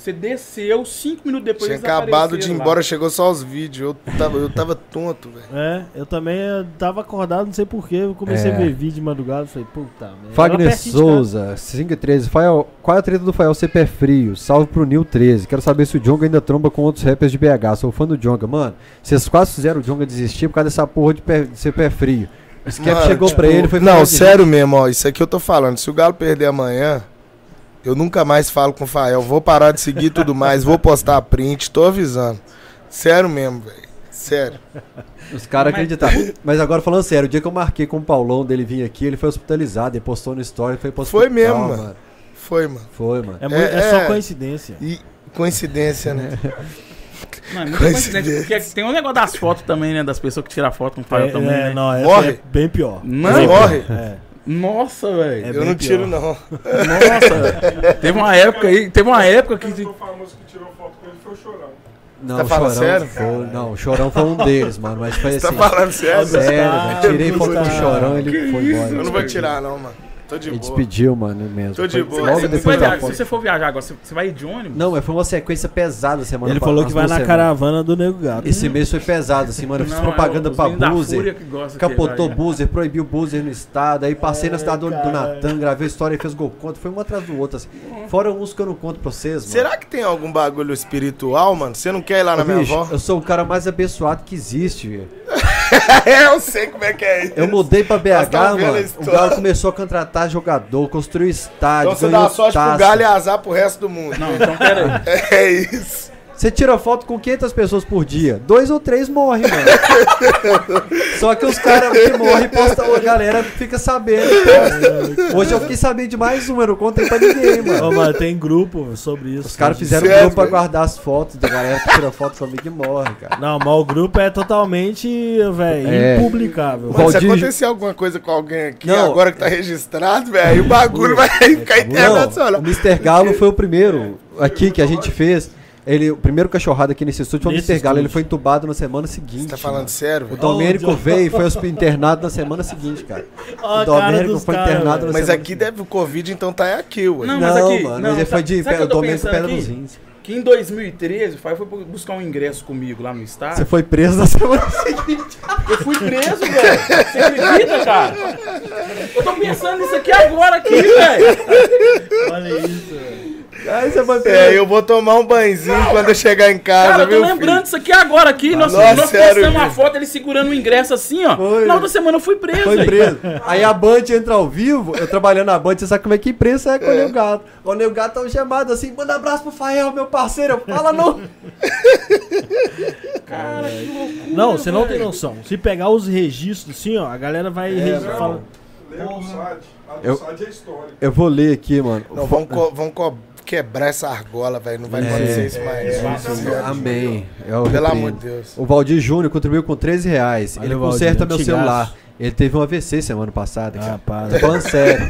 [SPEAKER 4] Você desceu, cinco minutos depois
[SPEAKER 3] Tinha acabado de ir
[SPEAKER 4] apareceram lá.
[SPEAKER 3] embora, chegou só os vídeos. Eu tava, eu tava tonto, velho.
[SPEAKER 2] É, eu também tava acordado, não sei porquê. Eu comecei
[SPEAKER 1] É.
[SPEAKER 2] a ver vídeo de madrugada. Falei, puta merda.
[SPEAKER 1] Fagner. Souza, 5 e 13. Fael, qual é a treta do Fael ser pé frio? Salve pro Nil 13. Quero saber se o Jonga ainda tromba com outros rappers de BH. Sou fã do Jonga. Mano, vocês quase fizeram o Jonga desistir por causa dessa porra de, pé- de ser pé frio. O Skep chegou
[SPEAKER 3] tipo,
[SPEAKER 1] pra ele foi
[SPEAKER 3] Não, sério mesmo, ó. Isso aqui eu tô falando. Se o Galo perder amanhã, eu nunca mais falo com o Fael. Vou parar de seguir tudo mais, vou postar print, tô avisando. Sério mesmo, velho. Sério.
[SPEAKER 1] Os caras acreditaram. Mas agora falando sério, o dia que eu marquei com o Paulão dele vir aqui, ele foi hospitalizado, ele postou no story, foi pro
[SPEAKER 3] Foi mesmo, mano. Foi, mano.
[SPEAKER 1] Foi, mano.
[SPEAKER 2] É, mui- é
[SPEAKER 3] É,
[SPEAKER 2] só
[SPEAKER 3] é.
[SPEAKER 2] coincidência.
[SPEAKER 3] E coincidência, né?
[SPEAKER 4] Não, é muita
[SPEAKER 3] Coincidência.
[SPEAKER 4] coincidência, porque tem um negócio das fotos também, né? Das pessoas que tiram foto com o Fael
[SPEAKER 2] É,
[SPEAKER 4] também,
[SPEAKER 2] é,
[SPEAKER 4] né?
[SPEAKER 2] não,
[SPEAKER 3] Morre.
[SPEAKER 2] é bem pior.
[SPEAKER 4] Não.
[SPEAKER 3] Morre?
[SPEAKER 2] É.
[SPEAKER 4] Nossa, velho.
[SPEAKER 2] É
[SPEAKER 3] eu não
[SPEAKER 2] pior.
[SPEAKER 3] tiro, não.
[SPEAKER 4] Nossa, velho. Teve uma época aí, teve uma época que.
[SPEAKER 5] O famoso que tirou foto com ele foi o Chorão.
[SPEAKER 1] Não,
[SPEAKER 3] Tá
[SPEAKER 1] o
[SPEAKER 3] falando
[SPEAKER 1] Chorão
[SPEAKER 3] sério?
[SPEAKER 1] foi- não, o Chorão foi um deles, mano. Mas foi
[SPEAKER 3] Você
[SPEAKER 1] assim.
[SPEAKER 3] tá falando sério?
[SPEAKER 1] Sério,
[SPEAKER 2] Gustavo,
[SPEAKER 1] velho. Tirei foto com o. Chorão, ele
[SPEAKER 4] Que
[SPEAKER 1] foi
[SPEAKER 4] isso,
[SPEAKER 1] embora.
[SPEAKER 3] Eu não vou tirar, não, mano. Tô de
[SPEAKER 1] Ele
[SPEAKER 3] boa.
[SPEAKER 1] despediu, mano, mesmo.
[SPEAKER 3] Tô de
[SPEAKER 1] Foi
[SPEAKER 3] boa.
[SPEAKER 1] Logo
[SPEAKER 4] Você,
[SPEAKER 1] depois
[SPEAKER 4] viajar, se você for viajar agora, você, você vai de ônibus?
[SPEAKER 1] Não, mas foi uma sequência pesada semana
[SPEAKER 2] Ele falou que vai na caravana do Nego Gato.
[SPEAKER 1] Esse mês foi pesado, assim, mano. Eu fiz
[SPEAKER 4] Não,
[SPEAKER 1] propaganda
[SPEAKER 4] é
[SPEAKER 1] pra Boozer. Capotou
[SPEAKER 4] vai-
[SPEAKER 1] Boozer, proibiu Boozer no estado. Aí passei na cidade do, do. Natan, gravei história e fez gol contra. Foi um atrás do outro, assim. Fora uns que eu não conto pra vocês, mano.
[SPEAKER 3] Será que tem algum bagulho espiritual, mano? Você não quer ir lá na
[SPEAKER 1] Ô,
[SPEAKER 3] minha
[SPEAKER 1] bicho,
[SPEAKER 3] avó?
[SPEAKER 1] eu sou o cara mais abençoado que existe, velho.
[SPEAKER 3] eu sei como é que é isso.
[SPEAKER 1] Eu mudei pra BH, mano. O. Galo começou a contratar jogador, construiu estádio,
[SPEAKER 3] Então você dá sorte pro
[SPEAKER 1] taça.
[SPEAKER 3] galho e azar pro resto do mundo.
[SPEAKER 4] Não, então pera aí.
[SPEAKER 3] É isso.
[SPEAKER 1] Você tira foto com 500 pessoas por dia. Dois ou três morrem, mano. Só que os caras que morrem, postam, a galera fica sabendo. posta. Hoje eu fiquei sabendo de mais um, eu não contei pra ninguém, mano.
[SPEAKER 2] Ô, mano, tem grupo sobre isso.
[SPEAKER 1] Os caras fizeram um
[SPEAKER 3] Sério,
[SPEAKER 1] grupo pra guardar as fotos da galera que tira foto comigo e morre, cara.
[SPEAKER 2] Não, mas o grupo é totalmente, velho,
[SPEAKER 1] É.
[SPEAKER 2] impublicável.
[SPEAKER 1] O
[SPEAKER 3] Mano, se
[SPEAKER 1] Valdir-
[SPEAKER 3] acontecer alguma coisa com alguém aqui,
[SPEAKER 1] Não.
[SPEAKER 3] agora que tá registrado, velho, aí o bagulho vai ficar
[SPEAKER 1] Não,
[SPEAKER 3] internacional.
[SPEAKER 1] o Mr. Galo foi o primeiro aqui que a gente fez. Ele, o primeiro cachorrado aqui nesse estúdio foi o
[SPEAKER 2] Nesse
[SPEAKER 1] Mr. Galo. Ele
[SPEAKER 2] estúdio.
[SPEAKER 1] foi entubado na semana seguinte.
[SPEAKER 3] Você tá falando
[SPEAKER 1] mano.
[SPEAKER 3] sério,
[SPEAKER 1] O
[SPEAKER 3] velho?
[SPEAKER 1] Domênico veio e foi hosp- internado na semana seguinte, cara.
[SPEAKER 2] Ó,
[SPEAKER 1] o
[SPEAKER 2] cara
[SPEAKER 1] Domênico
[SPEAKER 2] dos
[SPEAKER 1] foi
[SPEAKER 2] caras,
[SPEAKER 1] internado
[SPEAKER 2] velho.
[SPEAKER 1] na
[SPEAKER 3] Mas
[SPEAKER 1] semana
[SPEAKER 3] aqui deve o Covid, então tá aqui, ué.
[SPEAKER 4] Não,
[SPEAKER 1] Não,
[SPEAKER 4] mas aqui.
[SPEAKER 1] mano,
[SPEAKER 4] não,
[SPEAKER 1] mas ele foi de
[SPEAKER 4] sabe o que
[SPEAKER 1] pé,
[SPEAKER 4] eu tô
[SPEAKER 1] Domênico
[SPEAKER 4] pensando
[SPEAKER 1] Pedra
[SPEAKER 4] aqui?
[SPEAKER 1] dos Rins.
[SPEAKER 4] Que em 2013 o Fael foi buscar um ingresso comigo lá no estádio.
[SPEAKER 1] Você foi preso na semana seguinte.
[SPEAKER 4] Eu fui preso, velho. Você acredita, cara? Eu tô pensando nisso aqui agora aqui, velho.
[SPEAKER 2] Olha isso, velho.
[SPEAKER 1] Aí você foi.
[SPEAKER 3] É, eu vou tomar um banhozinho quando eu chegar em casa,
[SPEAKER 4] Cara, eu tô
[SPEAKER 3] viu,
[SPEAKER 4] lembrando
[SPEAKER 3] filho?
[SPEAKER 4] disso aqui agora aqui. Nós,
[SPEAKER 3] Nossa,
[SPEAKER 4] nós
[SPEAKER 3] sério,
[SPEAKER 4] postamos uma foto ele segurando o ingresso assim, ó.
[SPEAKER 1] Foi.
[SPEAKER 4] Na outra semana eu fui preso,
[SPEAKER 1] Foi preso. Aí a Band entra ao vivo, eu trabalhando na Band, você sabe como é que imprensa é com o Neo Gato. O Neo Gato tá um chamado assim, manda abraço pro Fael, meu parceiro. Fala não.
[SPEAKER 4] Cara, que loucura.
[SPEAKER 2] Não, você não tem noção. Se pegar os registros assim, ó, a galera vai
[SPEAKER 1] É,
[SPEAKER 2] registrar.
[SPEAKER 1] não.
[SPEAKER 2] fala-
[SPEAKER 5] Leia o SAD. A do
[SPEAKER 1] Eu-
[SPEAKER 5] SAD é.
[SPEAKER 1] Eu vou ler aqui, mano.
[SPEAKER 3] Não, vamos, co- vamos co- quebrar essa argola, velho. Não vai
[SPEAKER 1] É.
[SPEAKER 3] acontecer isso mais.
[SPEAKER 5] Isso.
[SPEAKER 1] Amém. Eu
[SPEAKER 3] Pelo amor de Deus.
[SPEAKER 1] O Valdir Júnior contribuiu com 13 reais.
[SPEAKER 2] Valeu,
[SPEAKER 1] Ele
[SPEAKER 2] Valdir,
[SPEAKER 1] conserta meu celular. Ele teve um AVC semana passada,
[SPEAKER 2] Ah,
[SPEAKER 1] cara.
[SPEAKER 2] para.
[SPEAKER 1] Tô falando sério.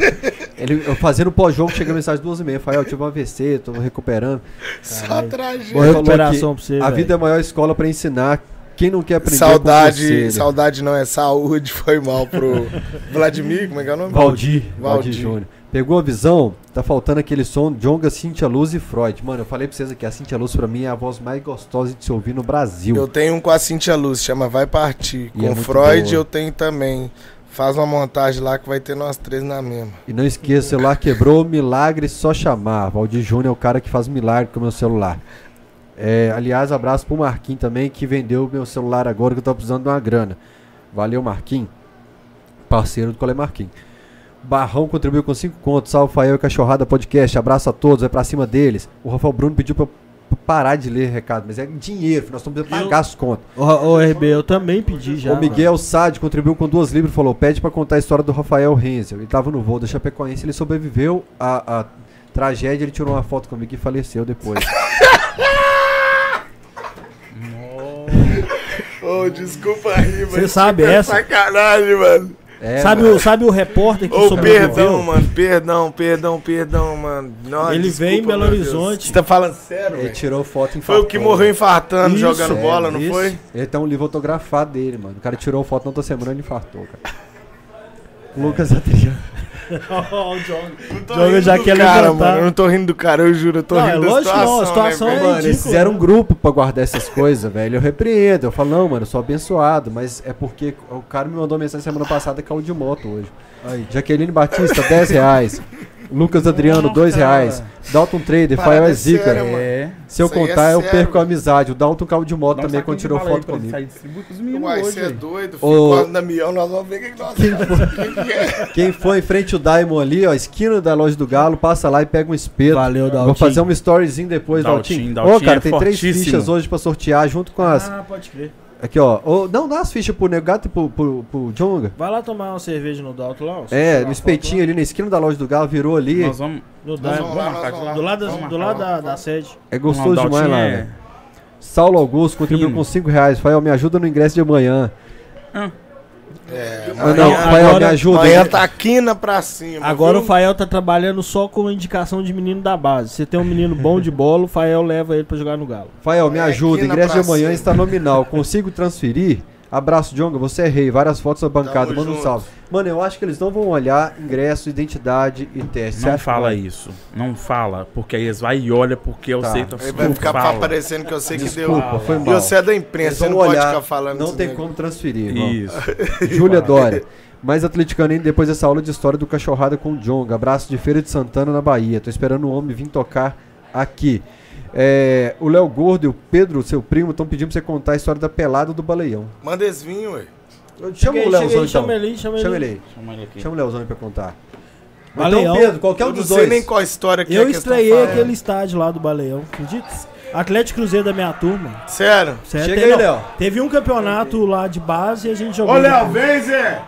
[SPEAKER 1] Ele, eu fazendo pós-jogo, chega a mensagem duas e meia. Fael, eu tive um AVC, tô recuperando.
[SPEAKER 3] Só tragédia.
[SPEAKER 2] Boa recuperação pra você,
[SPEAKER 1] A
[SPEAKER 2] velho.
[SPEAKER 1] vida é a maior escola pra ensinar. Quem não quer aprender
[SPEAKER 3] Saudade, saudade não é saúde, foi mal pro Vladimir, como é que é o nome?
[SPEAKER 1] Valdir, Valdir
[SPEAKER 3] Valdir.
[SPEAKER 1] Júnior. Pegou a visão? Tá faltando aquele som Jonga, Cintia Luz e Freud. Mano, eu falei pra vocês aqui, a Cintia Luz pra mim é a voz mais gostosa de se ouvir no Brasil.
[SPEAKER 3] Eu tenho um com a Cintia Luz, chama Vai Partir.
[SPEAKER 1] E
[SPEAKER 3] Com
[SPEAKER 1] é
[SPEAKER 3] Freud
[SPEAKER 1] boa.
[SPEAKER 3] eu tenho também. Faz uma montagem lá que vai ter nós três na mesma.
[SPEAKER 1] E não esqueça, o celular quebrou, milagre só chamar. Valdir Júnior é o cara que faz milagre com o meu celular. É, aliás, abraço pro Marquinhos também, que vendeu meu celular agora que eu tô precisando de uma grana. Valeu, Marquinhos. Parceiro do Colé Marquinhos. Barrão contribuiu com 5 contos. Salve, Fael e Cachorrada Podcast. Abraço a todos, vai pra cima deles. O Rafael Bruno pediu pra eu parar de ler recado, mas é dinheiro, nós estamos precisando pagar as contas.
[SPEAKER 2] Ô, ô, RB, eu também pedi já.
[SPEAKER 1] o Miguel Sade contribuiu com duas livros e falou: pede pra contar a história do Rafael Renzel. Ele tava no voo da Chapecoense, ele sobreviveu à, à tragédia, ele tirou uma foto comigo e faleceu depois.
[SPEAKER 3] Ô, desculpa aí,
[SPEAKER 2] Cê sabe essa?
[SPEAKER 3] Sacanagem, mano.
[SPEAKER 1] É,
[SPEAKER 2] sabe,
[SPEAKER 1] mano.
[SPEAKER 2] o, sabe o repórter que
[SPEAKER 3] Ô,
[SPEAKER 2] sobreviveu?
[SPEAKER 3] perdão, mano. Perdão, perdão, perdão, mano. Nossa,
[SPEAKER 2] Ele
[SPEAKER 3] desculpa,
[SPEAKER 2] veio em Belo. Horizonte.
[SPEAKER 3] Você tá falando sério,
[SPEAKER 1] Ele
[SPEAKER 3] velho?
[SPEAKER 1] tirou foto em
[SPEAKER 3] Foi o que morreu infartando,
[SPEAKER 2] Isso,
[SPEAKER 3] jogando
[SPEAKER 1] É,
[SPEAKER 3] bola, não
[SPEAKER 1] isso.
[SPEAKER 3] foi?
[SPEAKER 1] Ele tem um livro autografado dele, mano. O cara tirou foto na outra semana e ele infartou, cara. Lucas Adriano.
[SPEAKER 2] O
[SPEAKER 3] rindo
[SPEAKER 2] já quer
[SPEAKER 3] cara,
[SPEAKER 2] levantar.
[SPEAKER 3] mano. Eu não tô rindo do cara, eu juro. Eu tô
[SPEAKER 2] Não,
[SPEAKER 3] rindo
[SPEAKER 2] é
[SPEAKER 3] da
[SPEAKER 2] lógico que não, a
[SPEAKER 3] situação.
[SPEAKER 2] situação
[SPEAKER 3] né,
[SPEAKER 2] é?
[SPEAKER 1] Mano, eles fizeram um
[SPEAKER 2] né?
[SPEAKER 1] grupo pra guardar essas coisas, velho. Eu repreendo. Eu falo, não, mano, eu sou abençoado. Mas é porque o cara me mandou mensagem semana passada que caiu de moto hoje. Aí. Jaqueline Batista, 10 reais. Lucas Adriano, 2 reais. Dalton Trader, Fael é
[SPEAKER 3] é
[SPEAKER 1] zica.
[SPEAKER 4] É.
[SPEAKER 1] Se eu
[SPEAKER 3] aí é
[SPEAKER 1] contar, eu perco a amizade. O Dalton caiu de moto
[SPEAKER 4] Dá
[SPEAKER 1] também quando tirou foto comigo.
[SPEAKER 3] Uai, você é doido?
[SPEAKER 1] Ô.
[SPEAKER 3] Fico quase na mião, nós vamos ver o que nós Quem que é?
[SPEAKER 1] Quem for em frente ao Diamond ali, ó, esquina da loja do Galo, passa lá e pega um espeto.
[SPEAKER 2] Valeu, Daltinho.
[SPEAKER 1] Vou fazer um storyzinho depois,
[SPEAKER 4] Daltinho,
[SPEAKER 1] Daltinho. Ô,
[SPEAKER 4] Daltinho
[SPEAKER 1] cara,
[SPEAKER 4] é
[SPEAKER 1] tem três fichas hoje pra sortear junto com as.
[SPEAKER 2] Ah, pode crer.
[SPEAKER 1] Aqui, ó. Ô, não dá as fichas pro Negato e pro, pro, pro Jonga.
[SPEAKER 2] Vai lá tomar uma cerveja no Dalton lá.
[SPEAKER 1] É, no espetinho ali na esquina da loja do Galo, virou ali.
[SPEAKER 4] Nós vamos.
[SPEAKER 2] No
[SPEAKER 3] Nós vamos lá,
[SPEAKER 4] Vamos
[SPEAKER 3] nós
[SPEAKER 4] marcar
[SPEAKER 3] vamos
[SPEAKER 4] de
[SPEAKER 3] lá.
[SPEAKER 2] Do lado, da,
[SPEAKER 4] Vamos
[SPEAKER 2] do lado da, da sede.
[SPEAKER 1] É gostoso
[SPEAKER 4] Não,
[SPEAKER 1] demais lá,
[SPEAKER 4] é-
[SPEAKER 1] velho. Saulo Augusto contribuiu
[SPEAKER 2] Fino.
[SPEAKER 1] com 5 reais. Fael, me ajuda no ingresso de amanhã.
[SPEAKER 3] É,
[SPEAKER 1] Ah, não,
[SPEAKER 2] Amanhã-
[SPEAKER 1] Fael, me
[SPEAKER 2] agora-
[SPEAKER 1] ajuda.
[SPEAKER 3] Amanhã tá quina pra cima.
[SPEAKER 2] Agora
[SPEAKER 3] viu?
[SPEAKER 2] o Fael tá trabalhando só com indicação de menino da base. Se tem um menino bom de bola, o Fael leva ele pra jogar no Galo.
[SPEAKER 1] Fael, me ajuda.
[SPEAKER 3] aqui na
[SPEAKER 1] Ingresso de amanhã está nominal. Consigo transferir? Abraço, Jonga. Você é rei. Várias fotos da bancada.
[SPEAKER 3] Tamo
[SPEAKER 1] Manda um
[SPEAKER 3] junto.
[SPEAKER 1] salve. Mano, eu acho que eles não vão olhar ingresso, identidade e teste.
[SPEAKER 4] Não
[SPEAKER 1] que
[SPEAKER 4] fala
[SPEAKER 1] vai?
[SPEAKER 4] isso. Não fala. Porque aí eles vai e olha porque eu
[SPEAKER 1] Tá.
[SPEAKER 4] sei. Tá
[SPEAKER 3] vai ficar
[SPEAKER 4] fala.
[SPEAKER 3] parecendo que eu sei que
[SPEAKER 1] Desculpa,
[SPEAKER 3] deu.
[SPEAKER 1] foi
[SPEAKER 3] E
[SPEAKER 1] mal.
[SPEAKER 3] você é da imprensa, você não pode
[SPEAKER 1] olhar,
[SPEAKER 3] ficar falando
[SPEAKER 1] Não tem
[SPEAKER 3] negócio.
[SPEAKER 1] como transferir, irmão.
[SPEAKER 4] Isso.
[SPEAKER 1] Júlia Dória. Mais atleticano ainda depois dessa aula de história do Cachorrada com o Jonga. Abraço de Feira de Santana, na Bahia. Tô esperando o homem vir tocar aqui. É, o Léo Gordo e o Pedro, seu primo, estão pedindo pra você contar a história da pelada do Baleião.
[SPEAKER 3] Manda esse vinho, ué.
[SPEAKER 1] Chama o Leozão
[SPEAKER 2] aí,
[SPEAKER 1] então.
[SPEAKER 2] Chama ele, chama ele.
[SPEAKER 1] Chama ele aí.
[SPEAKER 4] Chama ele aqui.
[SPEAKER 1] Chama o Leozão aí pra contar.
[SPEAKER 2] Baleião.
[SPEAKER 1] Então, Pedro, qualquer um
[SPEAKER 3] Eu não
[SPEAKER 1] dos
[SPEAKER 3] sei
[SPEAKER 1] dois.
[SPEAKER 3] nem qual história que
[SPEAKER 2] Eu
[SPEAKER 3] é
[SPEAKER 2] estreiei aquele estádio lá do Baleão, acredita? Atlético Cruzeiro da minha turma.
[SPEAKER 3] Sério?
[SPEAKER 2] Certo?
[SPEAKER 1] Chega
[SPEAKER 2] Teve-
[SPEAKER 1] aí, Léo.
[SPEAKER 2] Teve um campeonato lá de base e a gente jogou.
[SPEAKER 3] Ô, Léo, vem, Zé.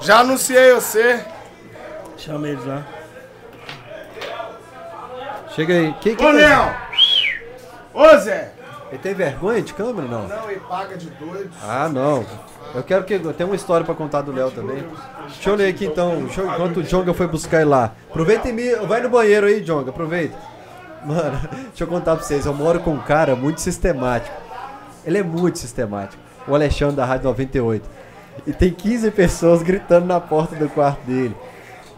[SPEAKER 3] Já anunciei você.
[SPEAKER 2] Chama eles lá.
[SPEAKER 1] Chega aí. Quem, quem
[SPEAKER 3] Ô,
[SPEAKER 1] é?
[SPEAKER 3] Léo. Ô, Zé.
[SPEAKER 1] Ele tem vergonha de câmera, não?
[SPEAKER 3] Não, ele paga de doido.
[SPEAKER 1] Ah, não. Eu quero que. Tenho uma história pra contar do Léo também. Deixa eu ler aqui então. Deixa eu- enquanto o Jonga foi buscar ele lá. Aproveita e me. Vai no banheiro aí, Jonga. Aproveita. Mano, deixa eu contar pra vocês. Eu moro com um cara muito sistemático. Ele é muito sistemático. O Alexandre da Rádio 98. E tem 15 pessoas gritando na porta do quarto dele.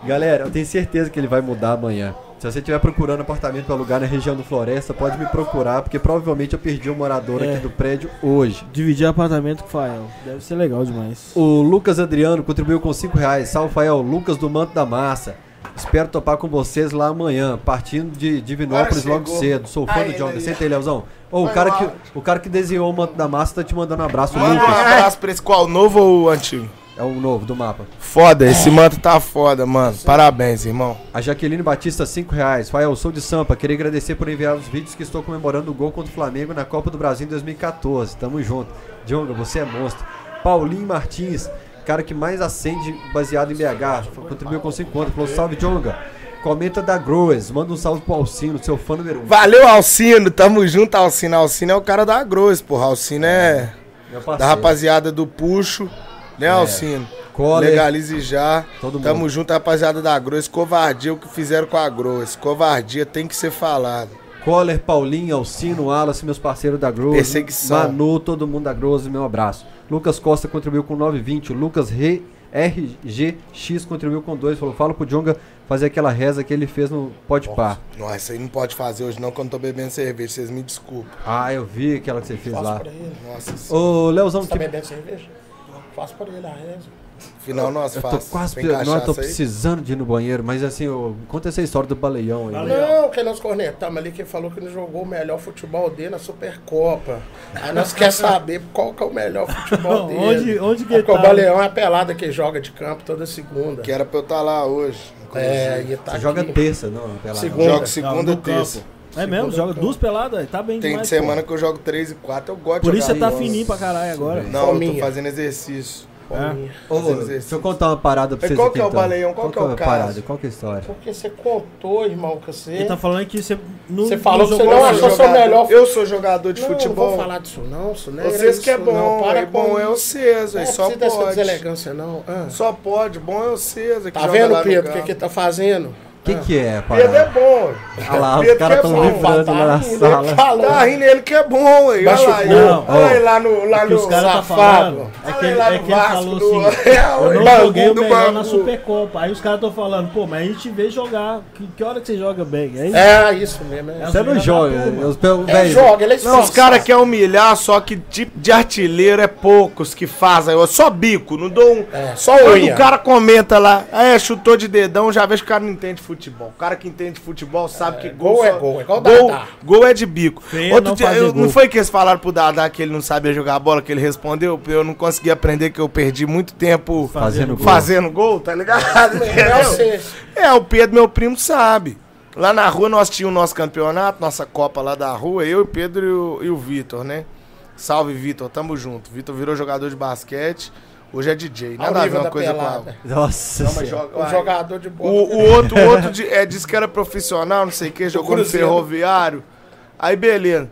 [SPEAKER 1] Galera, eu tenho certeza que ele vai mudar amanhã. Se você estiver procurando apartamento para alugar na região do Floresta, pode me procurar, porque provavelmente eu perdi um morador
[SPEAKER 2] É.
[SPEAKER 1] aqui do prédio hoje.
[SPEAKER 2] Dividir apartamento com o Fael. Deve ser legal demais.
[SPEAKER 1] O Lucas Adriano contribuiu com 5 reais. Salve, Fael. Lucas do Manto da Massa. Espero topar com vocês lá amanhã, partindo de Divinópolis
[SPEAKER 3] Ah,
[SPEAKER 1] logo cedo. Sou fã
[SPEAKER 3] Aí,
[SPEAKER 1] do. Senta aí, Leozão. Ô, o, cara que, o cara que desenhou o Manto da Massa tá te mandando um abraço, o
[SPEAKER 3] Manda um
[SPEAKER 1] Lucas.
[SPEAKER 3] abraço pra esse qual, novo ou o antigo?
[SPEAKER 1] É o novo do mapa.
[SPEAKER 3] Foda, esse manto tá foda, mano. Parabéns, irmão.
[SPEAKER 1] A Jaqueline Batista, 5 reais. Fael, sou de Sampa. Queria agradecer por enviar os vídeos que estou comemorando o gol contra o Flamengo na Copa do Brasil em 2014. Tamo junto. Jonga, você é monstro. Paulinho Martins, cara que mais acende baseado em BH. Contribuiu com 5 contas. Falou, salve, Jonga. Comenta da Growers. Manda um salve pro Alcino, seu fã número 1. Um.
[SPEAKER 3] Valeu, Alcino. Tamo junto, Alcino. Alcino é o cara da Gross, porra. Alcino é da rapaziada do Puxo. Né, Alcino?
[SPEAKER 1] Coller.
[SPEAKER 3] Legalize já.
[SPEAKER 1] Todo mundo.
[SPEAKER 3] Tamo junto, rapaziada da Gross. Covardia, o que fizeram com a Gross. Covardia tem que ser falado.
[SPEAKER 1] Coller, Paulinho, Alcino, Wallace, meus parceiros da Growers.
[SPEAKER 3] Perseguição.
[SPEAKER 1] Manu, todo mundo da Growers, meu abraço. Lucas Costa contribuiu com 9,20. Lucas Re, RGX contribuiu com 2. Falou, fala pro Jonga fazer aquela reza que ele fez no Pode Par.
[SPEAKER 3] Nossa, isso aí não pode fazer hoje não, quando eu tô bebendo cerveja. Vocês me desculpem.
[SPEAKER 1] Ah, eu vi aquela que você fez lá.
[SPEAKER 3] Nossa,
[SPEAKER 1] Ô, Leozão,
[SPEAKER 6] Tá
[SPEAKER 1] que...
[SPEAKER 6] bebendo cerveja? Faço pra ele a reza.
[SPEAKER 3] Final nós
[SPEAKER 1] Eu tô
[SPEAKER 3] faz.
[SPEAKER 1] quase.
[SPEAKER 3] Tem
[SPEAKER 1] Não, eu tô precisando de ir no banheiro, mas assim, ô, conta essa história do baleião aí.
[SPEAKER 6] Não, que nós cornetamos ali, que falou que ele jogou o melhor futebol dele na Supercopa. Aí nós quer saber qual que é o melhor futebol dele.
[SPEAKER 2] Onde- onde que
[SPEAKER 6] É porque
[SPEAKER 2] tá?
[SPEAKER 6] o Baleão é a pelada que joga de campo toda segunda.
[SPEAKER 3] Que era pra eu estar lá hoje.
[SPEAKER 6] É, e tá
[SPEAKER 1] Você joga
[SPEAKER 6] aqui.
[SPEAKER 1] terça, não? Pela...
[SPEAKER 6] Segunda.
[SPEAKER 3] Jogo
[SPEAKER 2] Não,
[SPEAKER 3] segunda e
[SPEAKER 2] no
[SPEAKER 3] terça.
[SPEAKER 2] campo. É mesmo? Joga duas peladas? Tá bem
[SPEAKER 3] Tem
[SPEAKER 2] demais,
[SPEAKER 3] semana
[SPEAKER 2] pô.
[SPEAKER 3] que eu jogo 3 e 4, eu gosto
[SPEAKER 2] Por
[SPEAKER 3] de
[SPEAKER 2] isso você tá fininho pra caralho agora.
[SPEAKER 3] Não, eu tô fazendo exercício.
[SPEAKER 6] Fominha.
[SPEAKER 1] Ô, deixa eu contar uma parada pra vocês
[SPEAKER 3] qual que é o
[SPEAKER 1] então.
[SPEAKER 3] baleião? Qual que é o
[SPEAKER 1] a
[SPEAKER 3] caso?
[SPEAKER 1] parada? Qual que é a história?
[SPEAKER 6] Porque você contou, irmão, que você.
[SPEAKER 2] Ele tá falando que você não
[SPEAKER 6] Você falou que você não achou seu melhor-
[SPEAKER 3] Eu sou jogador de
[SPEAKER 6] não,
[SPEAKER 3] futebol.
[SPEAKER 6] não vou falar disso não, isso não é
[SPEAKER 3] Vocês
[SPEAKER 6] isso,
[SPEAKER 3] que é
[SPEAKER 6] não.
[SPEAKER 3] bom,
[SPEAKER 6] Para
[SPEAKER 3] é
[SPEAKER 6] com
[SPEAKER 3] bom é o. César,
[SPEAKER 6] Não
[SPEAKER 3] só
[SPEAKER 6] precisa dessa
[SPEAKER 3] pode.
[SPEAKER 6] deselegância não. Ah.
[SPEAKER 3] Só pode, bom é o César.
[SPEAKER 6] Tá vendo, Pedro, o que que tá fazendo?
[SPEAKER 1] O que, que é a
[SPEAKER 3] Pedro é bom.
[SPEAKER 1] Olha lá, os caras
[SPEAKER 3] é
[SPEAKER 1] estão
[SPEAKER 3] bom.
[SPEAKER 1] vibrando lá na
[SPEAKER 6] ele
[SPEAKER 1] sala.
[SPEAKER 3] Tá rindo ele que é bom, ué. Olha lá, ele.
[SPEAKER 2] não,
[SPEAKER 3] olha ele lá no, lá
[SPEAKER 2] O que
[SPEAKER 3] no
[SPEAKER 2] os caras tá
[SPEAKER 3] safado.
[SPEAKER 2] falando é
[SPEAKER 3] Olha
[SPEAKER 2] que ele,
[SPEAKER 3] lá
[SPEAKER 2] é
[SPEAKER 3] no
[SPEAKER 2] que ele
[SPEAKER 3] Vasco,
[SPEAKER 2] falou assim,
[SPEAKER 3] É,
[SPEAKER 2] eu não joguei o
[SPEAKER 3] do
[SPEAKER 2] melhor na. Supercopa. Aí os caras estão falando, pô, mas a gente vê jogar. Que, que hora que você joga bem? É isso?
[SPEAKER 6] É, isso mesmo. É.
[SPEAKER 1] Você não joga. Eu, eu,
[SPEAKER 6] É,
[SPEAKER 1] velho,
[SPEAKER 6] joga, ele é
[SPEAKER 3] Não, os caras querem humilhar, só que tipo de artilheiro é poucos que fazem. Eu só bico, não dou um.
[SPEAKER 6] É, só
[SPEAKER 3] Quando o cara comenta lá, é, chutou de dedão, já vejo que o cara não entende futebol. O cara que entende futebol sabe que
[SPEAKER 6] gol
[SPEAKER 3] gol,
[SPEAKER 6] é
[SPEAKER 3] só-
[SPEAKER 6] gol, é igual
[SPEAKER 3] gol,
[SPEAKER 6] Dadá.
[SPEAKER 3] gol é de bico. Outro
[SPEAKER 2] não
[SPEAKER 3] dia, eu- não foi que eles falaram pro Dadá que ele não sabia jogar bola, que ele respondeu? Eu não consegui aprender que eu perdi muito tempo
[SPEAKER 1] Fazendo gol.
[SPEAKER 3] fazendo gol, tá ligado?
[SPEAKER 6] É,
[SPEAKER 3] Entendeu?
[SPEAKER 6] você.
[SPEAKER 3] É, o Pedro, meu primo, sabe. Lá na rua nós tínhamos o nosso campeonato, nossa Copa lá da rua, eu, o Pedro e o, e o Vitor, né? Salve, Vitor, tamo junto. Vitor virou jogador de basquete, hoje é DJ. Nada a ver uma coisa com a
[SPEAKER 6] pelada.
[SPEAKER 1] Nossa
[SPEAKER 3] Não, mas joga,
[SPEAKER 6] O
[SPEAKER 3] vai.
[SPEAKER 6] jogador de bola.
[SPEAKER 3] O, o outro, o outro de- é, disse que era profissional, não sei o que, jogou no ferroviário. Aí, beleza.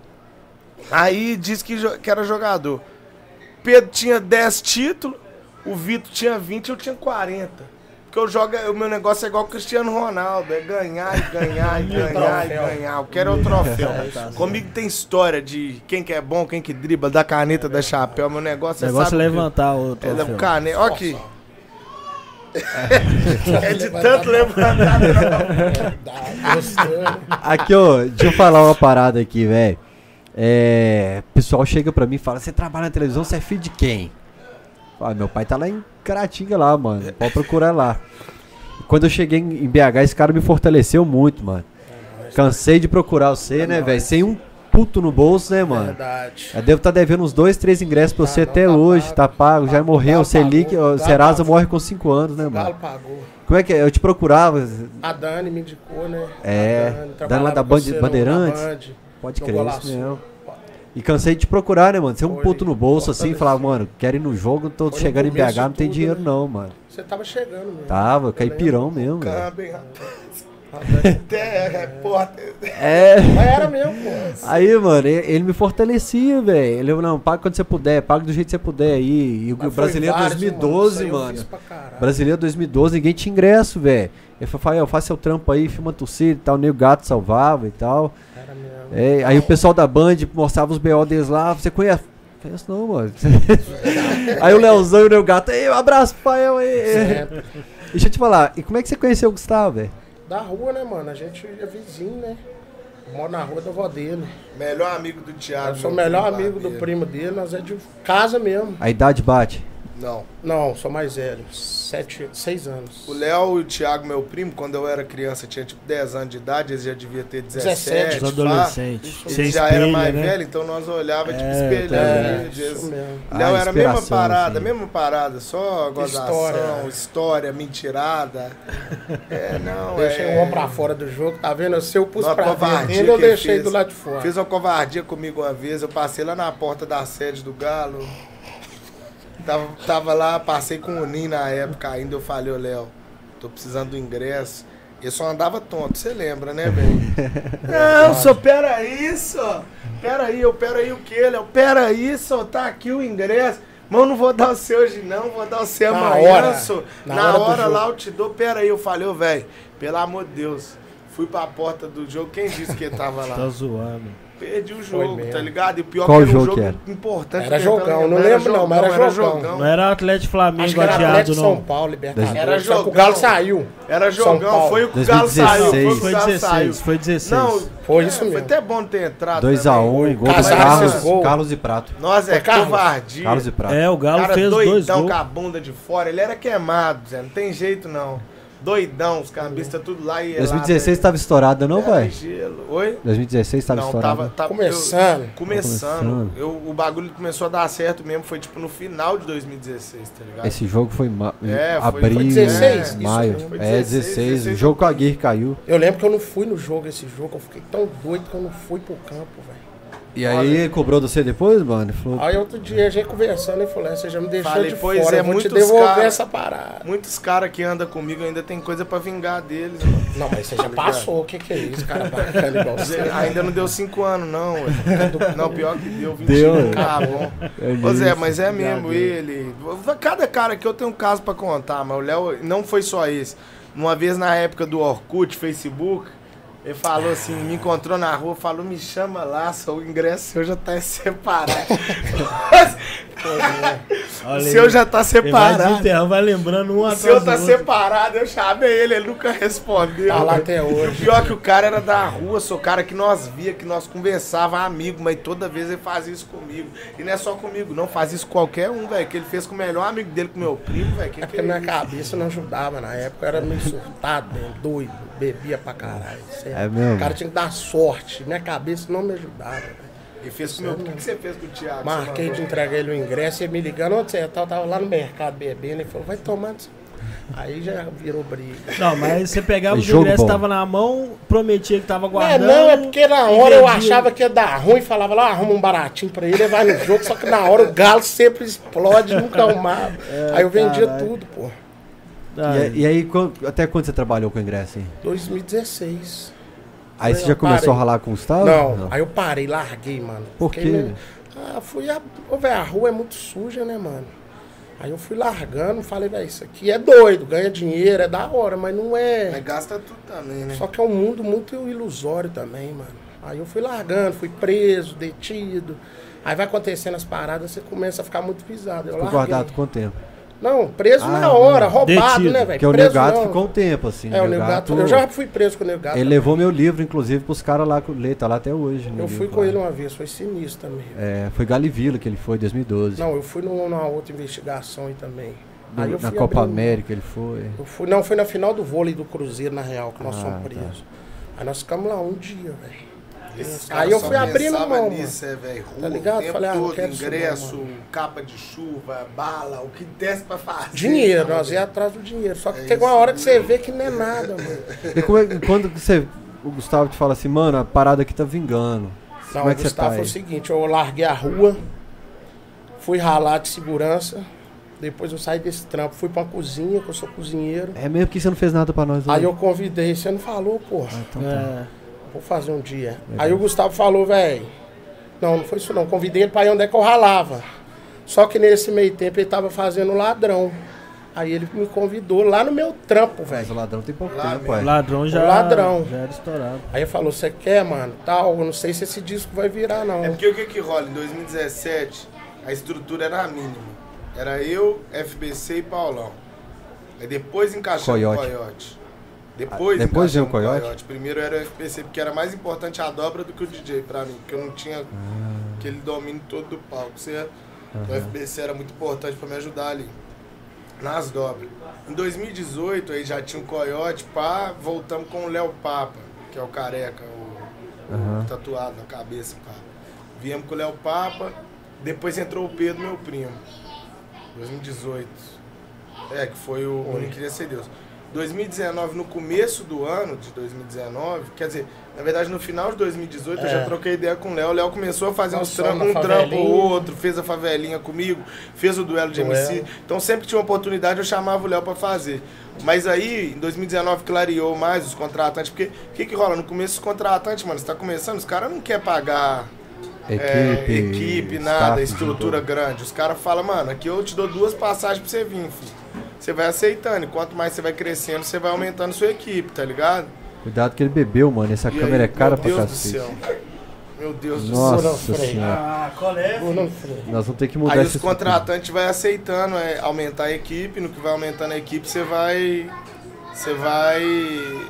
[SPEAKER 3] Aí disse que, jo- que era jogador. Pedro tinha 10 títulos, o Vitor tinha 20 eu tinha 40. Porque eu jogo, o meu negócio é igual o Cristiano Ronaldo, é ganhar e ganhar e ganhar e ganhar. Eu quero é o troféu. Comigo tem história de quem que é bom, quem que dribla, da caneta, da chapéu. Meu negócio, você
[SPEAKER 2] negócio
[SPEAKER 3] sabe
[SPEAKER 2] é
[SPEAKER 3] que-
[SPEAKER 2] levantar o
[SPEAKER 3] é da
[SPEAKER 2] troféu.
[SPEAKER 3] caneta. Olha aqui. É de tanto levantar.
[SPEAKER 6] Gostando.
[SPEAKER 1] Aqui, ó, deixa eu falar uma parada aqui, velho. É, o pessoal chega pra mim e fala: Você trabalha na televisão, você é filho de quem? Ah, meu pai tá lá em Caratinga, lá, mano. Pode procurar lá. E quando eu cheguei em BH, esse cara me fortaleceu muito, mano. Cansei de procurar você, né, velho? Sem um puto no bolso, né, mano?
[SPEAKER 6] Verdade.
[SPEAKER 1] Eu devo estar devendo uns dois, três ingressos pra
[SPEAKER 6] Ah,
[SPEAKER 1] você
[SPEAKER 6] não,
[SPEAKER 1] até
[SPEAKER 6] tá
[SPEAKER 1] hoje,
[SPEAKER 6] pago.
[SPEAKER 1] tá pago, já
[SPEAKER 6] Tá-
[SPEAKER 1] morreu.
[SPEAKER 6] tá
[SPEAKER 1] O Selic,
[SPEAKER 6] pagou,
[SPEAKER 1] o
[SPEAKER 6] tá
[SPEAKER 1] Serasa
[SPEAKER 6] pago.
[SPEAKER 1] morre com 5 anos, né,
[SPEAKER 6] O Galo
[SPEAKER 1] mano?
[SPEAKER 6] pagou.
[SPEAKER 1] Como é que é? Eu te procurava.
[SPEAKER 6] A Dani me indicou, né?
[SPEAKER 1] É,
[SPEAKER 6] A
[SPEAKER 1] Dani lá da
[SPEAKER 6] com
[SPEAKER 1] Band-
[SPEAKER 6] você no-
[SPEAKER 1] Bandeirantes?
[SPEAKER 6] Band.
[SPEAKER 1] Pode crer, isso mesmo. E cansei de te procurar, né, mano? Ser um
[SPEAKER 6] Foi.
[SPEAKER 1] puto no bolso assim e falar, mano, quero ir no jogo, tô
[SPEAKER 6] Foi
[SPEAKER 1] chegando em BH, não tem
[SPEAKER 6] tudo,
[SPEAKER 1] dinheiro
[SPEAKER 6] né?
[SPEAKER 1] não, mano.
[SPEAKER 6] Você tava chegando mesmo.
[SPEAKER 1] Tava,
[SPEAKER 6] Eu
[SPEAKER 1] caipirão mesmo.
[SPEAKER 3] Câmbio, rapaz.
[SPEAKER 6] A Dani-
[SPEAKER 3] Até repórter.
[SPEAKER 1] É.
[SPEAKER 6] Mas era mesmo, pô.
[SPEAKER 1] Aí, mano, ele, me fortalecia, velho. Ele falou, não, paga quando você puder, paga do jeito que você puder aí. E o brasileiro
[SPEAKER 6] vários,
[SPEAKER 1] 2012,
[SPEAKER 6] Isso aí eu
[SPEAKER 1] mano.
[SPEAKER 6] caralho.
[SPEAKER 1] Brasileiro 2012, ninguém tinha ingresso, velho. Ele falou, Fael, faz seu trampo aí, filma torcida e tal, nem o gato salvava e tal. É, aí o pessoal da Band mostrava os BO deles lá, você conhece? Conheço não, mano. aí o Leozão e o Neo Gato, ei, um abraço, aí.
[SPEAKER 6] Sempre.
[SPEAKER 1] Deixa eu te falar, e como é que você conheceu o Gustavo, velho?
[SPEAKER 6] Da rua, né, mano? A gente é vizinho, né? Eu moro na rua da avó dele.
[SPEAKER 3] Melhor amigo do Thiago.
[SPEAKER 6] Eu sou o melhor amigo do primo dele, nós é de casa mesmo.
[SPEAKER 1] A idade bate.
[SPEAKER 3] Não.
[SPEAKER 6] Não, sou mais velho. Sete, seis anos.
[SPEAKER 3] O Léo e o Thiago, meu primo, quando eu era criança, tinha tipo 10 anos de idade, eles já devia ter 17.
[SPEAKER 6] 17,
[SPEAKER 2] Os
[SPEAKER 3] pá.
[SPEAKER 2] adolescentes.
[SPEAKER 3] Ele
[SPEAKER 2] Você
[SPEAKER 3] já era mais
[SPEAKER 2] né?
[SPEAKER 3] velho, então nós olhava tipo
[SPEAKER 2] É,
[SPEAKER 3] espelhando
[SPEAKER 2] tá
[SPEAKER 3] diz-
[SPEAKER 6] mesmo.
[SPEAKER 1] Ah,
[SPEAKER 3] Léo era a mesma parada,
[SPEAKER 1] assim.
[SPEAKER 3] mesma parada, só gozação, história,
[SPEAKER 6] História.
[SPEAKER 3] mentirada. É, não,
[SPEAKER 6] Deixei
[SPEAKER 3] é...
[SPEAKER 6] o homem pra fora do jogo, tá vendo? Se eu pus
[SPEAKER 3] Uma
[SPEAKER 6] pra
[SPEAKER 3] covardia
[SPEAKER 6] dentro, eu deixei
[SPEAKER 3] fez.
[SPEAKER 6] do lado de fora.
[SPEAKER 3] Fez uma covardia comigo uma vez, eu passei lá na porta da sede do Galo. Tava, tava lá, passei com o Ninho na época ainda, eu falei, ô Léo, tô precisando do ingresso. Eu só andava tonto, você lembra, né, velho? Não, só peraí, só. Peraí, eu peraí o que, Léo? Peraí, só, tá aqui o ingresso. Mas eu não vou dar o seu hoje não, vou dar o seu
[SPEAKER 6] Na
[SPEAKER 3] amanhã,
[SPEAKER 6] hora.
[SPEAKER 3] só.
[SPEAKER 6] Na
[SPEAKER 3] Na,
[SPEAKER 6] hora
[SPEAKER 3] hora,
[SPEAKER 6] jogo.
[SPEAKER 3] lá eu te dou, peraí. Eu falei, ô, velho, pelo amor de Deus. Fui pra porta do jogo, quem disse que tava lá?
[SPEAKER 2] Tá zoando.
[SPEAKER 3] Perdi o
[SPEAKER 6] Foi
[SPEAKER 3] jogo, tá ligado? E o pior
[SPEAKER 1] Qual
[SPEAKER 3] que era um
[SPEAKER 1] jogo era?
[SPEAKER 3] importante.
[SPEAKER 6] Era jogão, não lembro não, mas era jogão.
[SPEAKER 2] Não era Atlético
[SPEAKER 6] Acho
[SPEAKER 2] Flamengo
[SPEAKER 6] que era Atlético de São
[SPEAKER 2] não.
[SPEAKER 6] Paulo, Libertadores.
[SPEAKER 3] Era
[SPEAKER 6] que o
[SPEAKER 3] jogão.
[SPEAKER 6] Galo saiu.
[SPEAKER 3] Era jogão, foi o que o Galo
[SPEAKER 1] 2016.
[SPEAKER 3] saiu. Foi, o que
[SPEAKER 2] Foi
[SPEAKER 3] o Galo
[SPEAKER 2] 16,
[SPEAKER 3] saiu.
[SPEAKER 2] foi 16.
[SPEAKER 3] Não,
[SPEAKER 6] Foi isso
[SPEAKER 3] Foi
[SPEAKER 6] mesmo.
[SPEAKER 3] até bom ter entrado.
[SPEAKER 1] 2x1,
[SPEAKER 3] também.
[SPEAKER 1] gol do Carlos. Carlos e Prato.
[SPEAKER 3] Nossa, é
[SPEAKER 6] Foi Carlos.
[SPEAKER 3] covardia.
[SPEAKER 1] Carlos e Prato.
[SPEAKER 2] É, o Galo
[SPEAKER 3] cara
[SPEAKER 2] fez
[SPEAKER 3] doidão
[SPEAKER 2] dois gols.
[SPEAKER 3] com a bunda de fora. Ele era queimado, Zé. Não tem jeito, não. Doidão, os cambistas tudo lá e
[SPEAKER 1] 2016 tava estourado, não, pai?
[SPEAKER 3] Gelo. Oi?
[SPEAKER 1] 2016 tava
[SPEAKER 3] não,
[SPEAKER 1] estourado.
[SPEAKER 3] tava, tava
[SPEAKER 6] Começando.
[SPEAKER 3] eu- começando.
[SPEAKER 1] Começando.
[SPEAKER 3] Eu, o bagulho começou a dar certo mesmo, foi tipo no final de 2016, tá ligado?
[SPEAKER 1] Esse jogo foi ma
[SPEAKER 3] É, foi-
[SPEAKER 1] abril,
[SPEAKER 6] foi 16, isso
[SPEAKER 1] maio.
[SPEAKER 3] Foi
[SPEAKER 1] é,
[SPEAKER 3] 16,
[SPEAKER 1] 16. O
[SPEAKER 3] 16
[SPEAKER 1] jogo com a Aguirre caiu.
[SPEAKER 6] Eu lembro que eu não fui no jogo esse jogo. Eu fiquei tão doido que eu não fui pro campo, velho.
[SPEAKER 1] E aí cobrou do você depois, mano? Falou,
[SPEAKER 6] Aí outro dia a gente conversando e falou: "É, você já me deixou
[SPEAKER 3] Falei,
[SPEAKER 6] de
[SPEAKER 3] pois
[SPEAKER 6] fora,
[SPEAKER 3] é,
[SPEAKER 6] eu vou te
[SPEAKER 3] muitos
[SPEAKER 6] devolver
[SPEAKER 3] cara-
[SPEAKER 6] essa parada.
[SPEAKER 3] Muitos caras que andam comigo ainda tem coisa pra vingar deles, mano.
[SPEAKER 6] Não, mas você já passou. O que, que é isso, cara bacana igual você?
[SPEAKER 3] Ainda não deu 5 anos, não. ué. Não, pior que deu 20
[SPEAKER 1] Deu, ué.
[SPEAKER 3] Ah, bom.
[SPEAKER 1] É
[SPEAKER 3] Ô Zé,
[SPEAKER 1] isso,
[SPEAKER 3] mas é mesmo ele. Cada cara que eu tenho um caso pra contar, mas o Léo não foi só esse. Uma vez na época do Orkut, Facebook, ele falou assim, me encontrou na rua, falou, me chama lá, seu ingresso seu já tá separado.
[SPEAKER 2] Olha
[SPEAKER 3] o
[SPEAKER 2] aí.
[SPEAKER 3] seu já tá
[SPEAKER 2] vai
[SPEAKER 3] separado.
[SPEAKER 2] desenterrando, vai lembrando um
[SPEAKER 3] O seu tá separado, eu chamei ele, ele nunca respondeu.
[SPEAKER 6] Tá lá até
[SPEAKER 3] O
[SPEAKER 6] hoje.
[SPEAKER 3] pior é que o cara era da rua, sou cara que nós via, que nós conversava, amigo, mas toda vez ele fazia isso comigo. E não é só comigo, não, faz isso com qualquer um, velho. Que ele fez com o melhor amigo dele, com meu primo, velho. Que
[SPEAKER 6] É
[SPEAKER 3] que
[SPEAKER 6] porque
[SPEAKER 3] é
[SPEAKER 6] minha
[SPEAKER 3] isso?
[SPEAKER 6] cabeça não ajudava na época, era meio surtado, mesmo, doido, bebia pra caralho.
[SPEAKER 1] É mesmo?
[SPEAKER 6] O cara tinha que dar sorte, minha cabeça não me ajudava. velho.
[SPEAKER 3] Ele fez com o meu. O que, que você fez com o Thiago?
[SPEAKER 6] Marquei de entregar ele o ingresso e ele me ligando, onde você tá? Eu tava lá no mercado bebendo, ele falou, vai tomando. Aí já virou briga.
[SPEAKER 2] Não, mas você pegava
[SPEAKER 1] É
[SPEAKER 2] o ingresso, tava na mão, prometia que tava
[SPEAKER 6] Não, é,
[SPEAKER 2] guardando.
[SPEAKER 6] não, é porque na
[SPEAKER 2] e
[SPEAKER 6] hora eu achava que ia dar ruim, falava lá, arruma um baratinho pra ele, ele vai no jogo, só que na hora o galo sempre explode, nunca arrumava. Aí eu vendia
[SPEAKER 2] caralho.
[SPEAKER 6] tudo, pô.
[SPEAKER 2] Ah,
[SPEAKER 1] E, e aí, até quando você trabalhou com o ingresso, hein?
[SPEAKER 6] 2016.
[SPEAKER 1] Aí você já começou a
[SPEAKER 6] parei.
[SPEAKER 1] ralar com o Gustavo?
[SPEAKER 6] Não, aí eu parei, larguei, mano.
[SPEAKER 1] Por quê?
[SPEAKER 6] meio- Ah, fui a. Ô, velho, a rua é muito suja, né, mano? Aí eu fui largando, falei, velho, isso aqui é doido, ganha dinheiro, é da hora, mas não
[SPEAKER 3] Mas
[SPEAKER 6] é.
[SPEAKER 3] gasta tudo também, né?
[SPEAKER 6] Só que é um mundo muito ilusório também, mano. Aí eu fui largando, fui preso, detido. Aí vai acontecendo as paradas, você começa a ficar muito pisado. Eu
[SPEAKER 1] Ficou
[SPEAKER 6] larguei.
[SPEAKER 1] guardado quanto tempo?
[SPEAKER 6] Não, preso
[SPEAKER 1] Ah,
[SPEAKER 6] na hora,
[SPEAKER 1] não.
[SPEAKER 6] roubado,
[SPEAKER 2] Detido.
[SPEAKER 6] né, velho?
[SPEAKER 1] Porque o Negato ficou um tempo, assim.
[SPEAKER 6] É, o Negato.
[SPEAKER 1] Gato-
[SPEAKER 6] Eu já fui preso com o Negato.
[SPEAKER 1] Ele
[SPEAKER 6] também.
[SPEAKER 1] levou meu livro, inclusive, pros caras lá, ler, tá lá até hoje.
[SPEAKER 6] Eu fui
[SPEAKER 1] livro
[SPEAKER 6] com ele uma vez, foi sinistro também.
[SPEAKER 1] É, foi Galivila que ele foi, 2012.
[SPEAKER 6] Não, eu fui num- numa outra investigação aí também.
[SPEAKER 1] No-
[SPEAKER 6] aí
[SPEAKER 1] na Copa América ele foi.
[SPEAKER 6] Eu fui, não, foi na final do vôlei do Cruzeiro, na real, que nós
[SPEAKER 1] Ah,
[SPEAKER 6] fomos
[SPEAKER 1] tá.
[SPEAKER 6] presos. Aí nós ficamos lá um dia, velho. Aí eu fui abrindo mão,
[SPEAKER 3] nisso, é. Rua,
[SPEAKER 6] Tá ligado?
[SPEAKER 3] O
[SPEAKER 6] Falei, ah, não
[SPEAKER 3] todo,
[SPEAKER 6] quero isso não,
[SPEAKER 3] ingresso,
[SPEAKER 6] mano.
[SPEAKER 3] capa de chuva, bala, o que desce pra fazer.
[SPEAKER 6] Dinheiro, nós ia atrás do dinheiro. Só que
[SPEAKER 3] É
[SPEAKER 6] tem uma hora que você vê que não é nada, mano.
[SPEAKER 1] E como é, quando você, o Gustavo te fala assim, mano, a parada aqui tá vingando.
[SPEAKER 6] Não,
[SPEAKER 1] como é
[SPEAKER 6] o
[SPEAKER 1] que você
[SPEAKER 6] Gustavo
[SPEAKER 1] tá
[SPEAKER 6] foi
[SPEAKER 1] aí?
[SPEAKER 6] o seguinte, eu larguei a rua, fui ralar de segurança, depois eu saí desse trampo, fui pra cozinha, que eu sou cozinheiro.
[SPEAKER 1] É mesmo que você não fez nada pra nós
[SPEAKER 6] Aí
[SPEAKER 1] hoje?
[SPEAKER 6] eu convidei, você não falou, porra.
[SPEAKER 1] Então tá.
[SPEAKER 2] é,
[SPEAKER 6] Vou fazer um dia. Aí o Gustavo falou, velho. Não, não foi isso não. Convidei ele pra ir onde é que eu ralava. Só que nesse meio tempo ele tava fazendo ladrão. Aí ele me convidou lá no meu trampo,
[SPEAKER 1] Mas
[SPEAKER 6] velho.
[SPEAKER 1] o ladrão tem pouco
[SPEAKER 3] Lá
[SPEAKER 1] tempo,
[SPEAKER 2] o
[SPEAKER 1] é.
[SPEAKER 2] ladrão já,
[SPEAKER 6] ladrão.
[SPEAKER 2] já era estourado.
[SPEAKER 6] Aí ele falou, você quer, mano? Tal, eu não sei se esse disco vai virar, não.
[SPEAKER 3] É porque o que que rola? Em 2017, a estrutura era a mínima. Era eu, FBC e Paulão. Aí depois encaixamos o
[SPEAKER 1] Coyote.
[SPEAKER 3] Depois,
[SPEAKER 1] Ah, depois veio o
[SPEAKER 3] encaixamos
[SPEAKER 1] Coyote?
[SPEAKER 3] Primeiro era o FBC, porque era mais importante a dobra do que o DJ pra mim. Porque eu não tinha
[SPEAKER 1] Ah.
[SPEAKER 3] aquele domínio todo do palco. Você, O FBC era muito importante pra me ajudar ali. Nas dobras. Em 2018, aí já tinha o Coyote, pá, voltamos com o Léo Papa, que é o careca, o, o
[SPEAKER 1] Aham.
[SPEAKER 3] tatuado na cabeça, pá. Viemos com o Léo Papa, depois entrou o Pedro, meu primo. 2018. É, que foi o Único Queria Ser Deus. 2019, no começo do ano de 2019, quer dizer, na verdade no final de 2018 eu
[SPEAKER 6] É.
[SPEAKER 3] já troquei ideia com o Léo. O Léo começou a fazer uns
[SPEAKER 6] na
[SPEAKER 3] um trampo ou outro, fez a favelinha comigo, fez o duelo de. MC. Então sempre que tinha uma oportunidade eu chamava o Léo pra fazer. Mas aí, em 2019, clareou mais os contratantes, porque o que, que rola? No começo os contratantes, mano, você tá começando, os caras não querem pagar
[SPEAKER 1] Equipe,
[SPEAKER 3] é, equipe, nada, estrutura grande. Os caras falam, mano, aqui eu te dou duas passagens pra você vir, filho. Você vai aceitando, e quanto mais você vai crescendo, você vai aumentando sua equipe, tá ligado?
[SPEAKER 1] Cuidado que ele bebeu, mano. Essa
[SPEAKER 3] E
[SPEAKER 1] câmera
[SPEAKER 3] aí,
[SPEAKER 1] é cara
[SPEAKER 3] meu
[SPEAKER 1] pra
[SPEAKER 3] Deus do
[SPEAKER 1] cacete.
[SPEAKER 3] céu. Meu Deus do
[SPEAKER 1] Nossa
[SPEAKER 3] céu.
[SPEAKER 6] Freire.
[SPEAKER 1] senhora.
[SPEAKER 2] Ah, qual é?
[SPEAKER 1] Nós vamos ter que mudar
[SPEAKER 3] Aí os contratantes vai aceitando, é, aumentar a equipe, no que vai aumentando a equipe, você vai. Você vai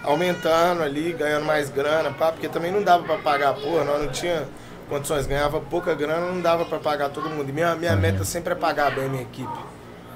[SPEAKER 3] aumentando ali, ganhando mais grana, pá, porque também não dava pra pagar, porra, nós não tinha condições, ganhava pouca grana, não dava pra pagar todo mundo. E minha, minha meta sempre é pagar bem minha equipe.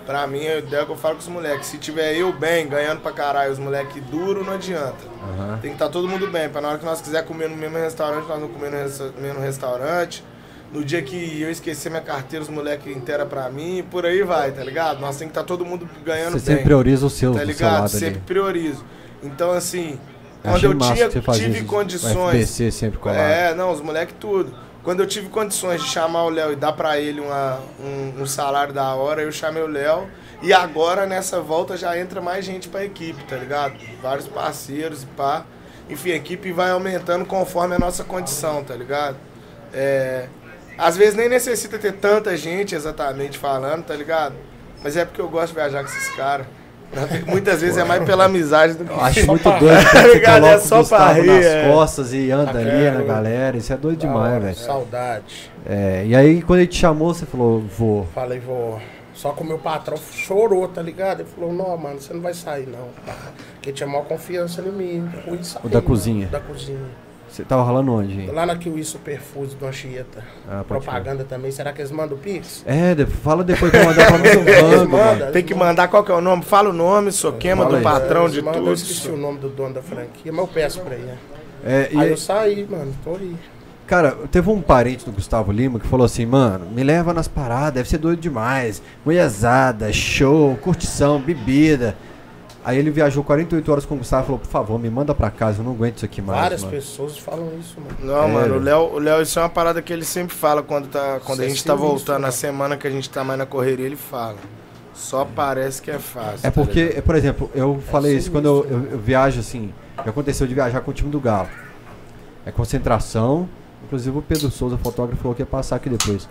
[SPEAKER 3] Pra mim, é o que eu falo com os moleques. Se tiver eu bem, ganhando pra caralho, os moleques duro, não adianta.
[SPEAKER 1] Aham.
[SPEAKER 3] Tem que estar todo mundo bem, pra na hora que nós quiser comer no mesmo restaurante, nós não comer no mesmo restaurante. No dia que eu esquecer minha carteira, os moleques inteira pra mim, e por aí vai, tá ligado? Nós tem que estar todo mundo ganhando
[SPEAKER 1] Você
[SPEAKER 3] bem.
[SPEAKER 1] sempre prioriza o seu,
[SPEAKER 3] tá
[SPEAKER 1] do seu
[SPEAKER 3] ligado?
[SPEAKER 1] lado
[SPEAKER 3] Sempre
[SPEAKER 1] ali.
[SPEAKER 3] priorizo. Então, assim, quando
[SPEAKER 1] achei
[SPEAKER 3] eu tinha,
[SPEAKER 1] você
[SPEAKER 3] tive condições.
[SPEAKER 1] FBC sempre colado.
[SPEAKER 3] É, não, os moleques tudo. Quando eu tive condições de chamar o Léo e dar pra ele uma, um, um salário da hora, eu chamei o Léo. E agora, nessa volta, já entra mais gente pra equipe, tá ligado? Vários parceiros e pá. Enfim, a equipe vai aumentando conforme a nossa condição, tá ligado? É, às vezes nem necessita ter tanta gente exatamente falando, tá ligado? Mas é porque eu gosto de viajar com esses caras. Muitas vezes é mais pela amizade do que
[SPEAKER 1] Eu acho muito doido que você
[SPEAKER 3] ligado?
[SPEAKER 1] coloca
[SPEAKER 3] É só
[SPEAKER 1] o Gustavo
[SPEAKER 3] rir,
[SPEAKER 1] nas
[SPEAKER 3] é.
[SPEAKER 1] costas e anda ali
[SPEAKER 6] É,
[SPEAKER 1] na galera. Isso é doido
[SPEAKER 6] Da
[SPEAKER 1] demais, velho.
[SPEAKER 6] Saudade.
[SPEAKER 1] É, e aí, quando ele te chamou, você falou, vou.
[SPEAKER 6] Falei, vou. Só que o meu patrão chorou, tá ligado? Ele falou, não, mano, você não vai sair, não. Porque tinha maior confiança em mim. Fui sair,
[SPEAKER 1] O da cozinha?
[SPEAKER 6] Da cozinha.
[SPEAKER 1] Você tava rolando onde?
[SPEAKER 6] Lá na Kiwi Superfoods do Anchieta.
[SPEAKER 1] Ah,
[SPEAKER 6] Propaganda também. Será que eles mandam o Pix?
[SPEAKER 1] É, de- fala depois pra mandar pra mim banco, mano.
[SPEAKER 6] mandam,
[SPEAKER 3] Tem que mandar qual que é o nome? Fala o nome, soquema do
[SPEAKER 1] aí.
[SPEAKER 3] patrão
[SPEAKER 6] Eles
[SPEAKER 3] de
[SPEAKER 6] mandam,
[SPEAKER 3] tudo.
[SPEAKER 6] Eu esqueci o nome do dono da franquia, mas eu peço pra ele. né?
[SPEAKER 1] É, e,
[SPEAKER 6] Aí eu saí, mano, tô aí.
[SPEAKER 1] Cara, teve um parente do Gustavo Lima que falou assim, mano, me leva nas paradas, deve ser doido demais. Mulherzada, show, curtição, bebida. Aí ele viajou 48 horas com o Gustavo e falou, por favor, me manda pra casa, eu não aguento isso aqui mais.
[SPEAKER 6] Várias
[SPEAKER 1] mano.
[SPEAKER 6] pessoas falam isso, mano.
[SPEAKER 3] Não,
[SPEAKER 1] É,
[SPEAKER 3] mano, o. Léo, o Léo, isso é uma parada que ele sempre fala quando, tá, quando
[SPEAKER 6] Isso
[SPEAKER 3] a
[SPEAKER 6] é
[SPEAKER 3] gente tá
[SPEAKER 6] sinistro,
[SPEAKER 3] voltando, na
[SPEAKER 6] mano.
[SPEAKER 3] semana que a gente tá mais na correria, ele fala. Só parece que é fácil.
[SPEAKER 1] É
[SPEAKER 3] tá
[SPEAKER 1] porque, é, por exemplo, eu falei isso quando eu, eu- eu viajo assim. Aconteceu de viajar com o time do Galo. É concentração. Inclusive o Pedro Souza, fotógrafo, falou que ia passar aqui depois.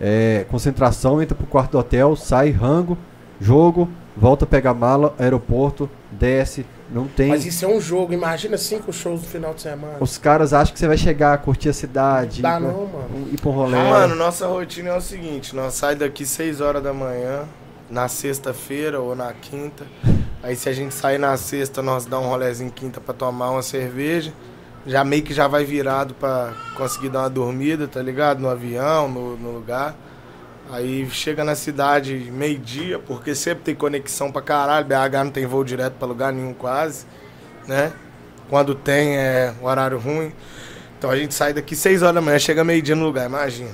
[SPEAKER 1] É, concentração, entra pro quarto do hotel, sai, rango, jogo, volta a pegar mala, aeroporto, desce, não tem.
[SPEAKER 6] Mas isso é um jogo, imagina cinco shows no final de semana.
[SPEAKER 1] Os caras acham que você vai chegar, curtir a cidade,
[SPEAKER 6] Dá
[SPEAKER 1] ir,
[SPEAKER 6] não,
[SPEAKER 1] pra-
[SPEAKER 6] mano.
[SPEAKER 1] ir pra um rolê.
[SPEAKER 3] Ah, Mano, nossa rotina é o seguinte, nós sai daqui 6 horas da manhã, na sexta-feira ou na quinta. Aí se a gente sair na sexta, nós dá um rolezinho quinta pra tomar uma cerveja. Já meio que já vai virado pra conseguir dar uma dormida, tá ligado? No avião, no, no lugar. Aí chega na cidade meio-dia, porque sempre tem conexão pra caralho. BH não tem voo direto pra lugar nenhum quase, né? Quando tem é horário ruim. Então a gente sai daqui 6 horas da manhã, chega meio-dia no lugar, imagina.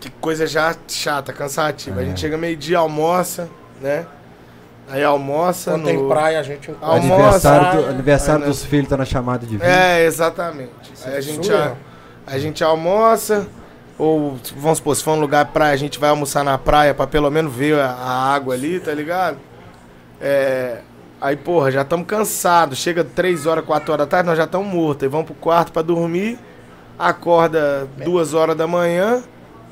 [SPEAKER 3] Que coisa já chata, cansativa. A gente chega meio-dia, almoça, né? Aí almoça
[SPEAKER 6] Quando
[SPEAKER 3] no...
[SPEAKER 6] tem praia, a gente.
[SPEAKER 3] Almoça,
[SPEAKER 1] aniversário do- aniversário
[SPEAKER 3] aí, né?
[SPEAKER 1] dos filhos tá na chamada de vídeo.
[SPEAKER 3] É, exatamente. Aí a gente, a, a gente almoça, ou vamos supor, se for um lugar praia, a gente vai almoçar na praia pra pelo menos ver a, água ali, tá ligado? É, aí, porra, já estamos cansados. Chega 3 horas, 4 horas da tarde, nós já estamos mortos. Aí vamos pro quarto pra dormir, acorda 2 horas da manhã,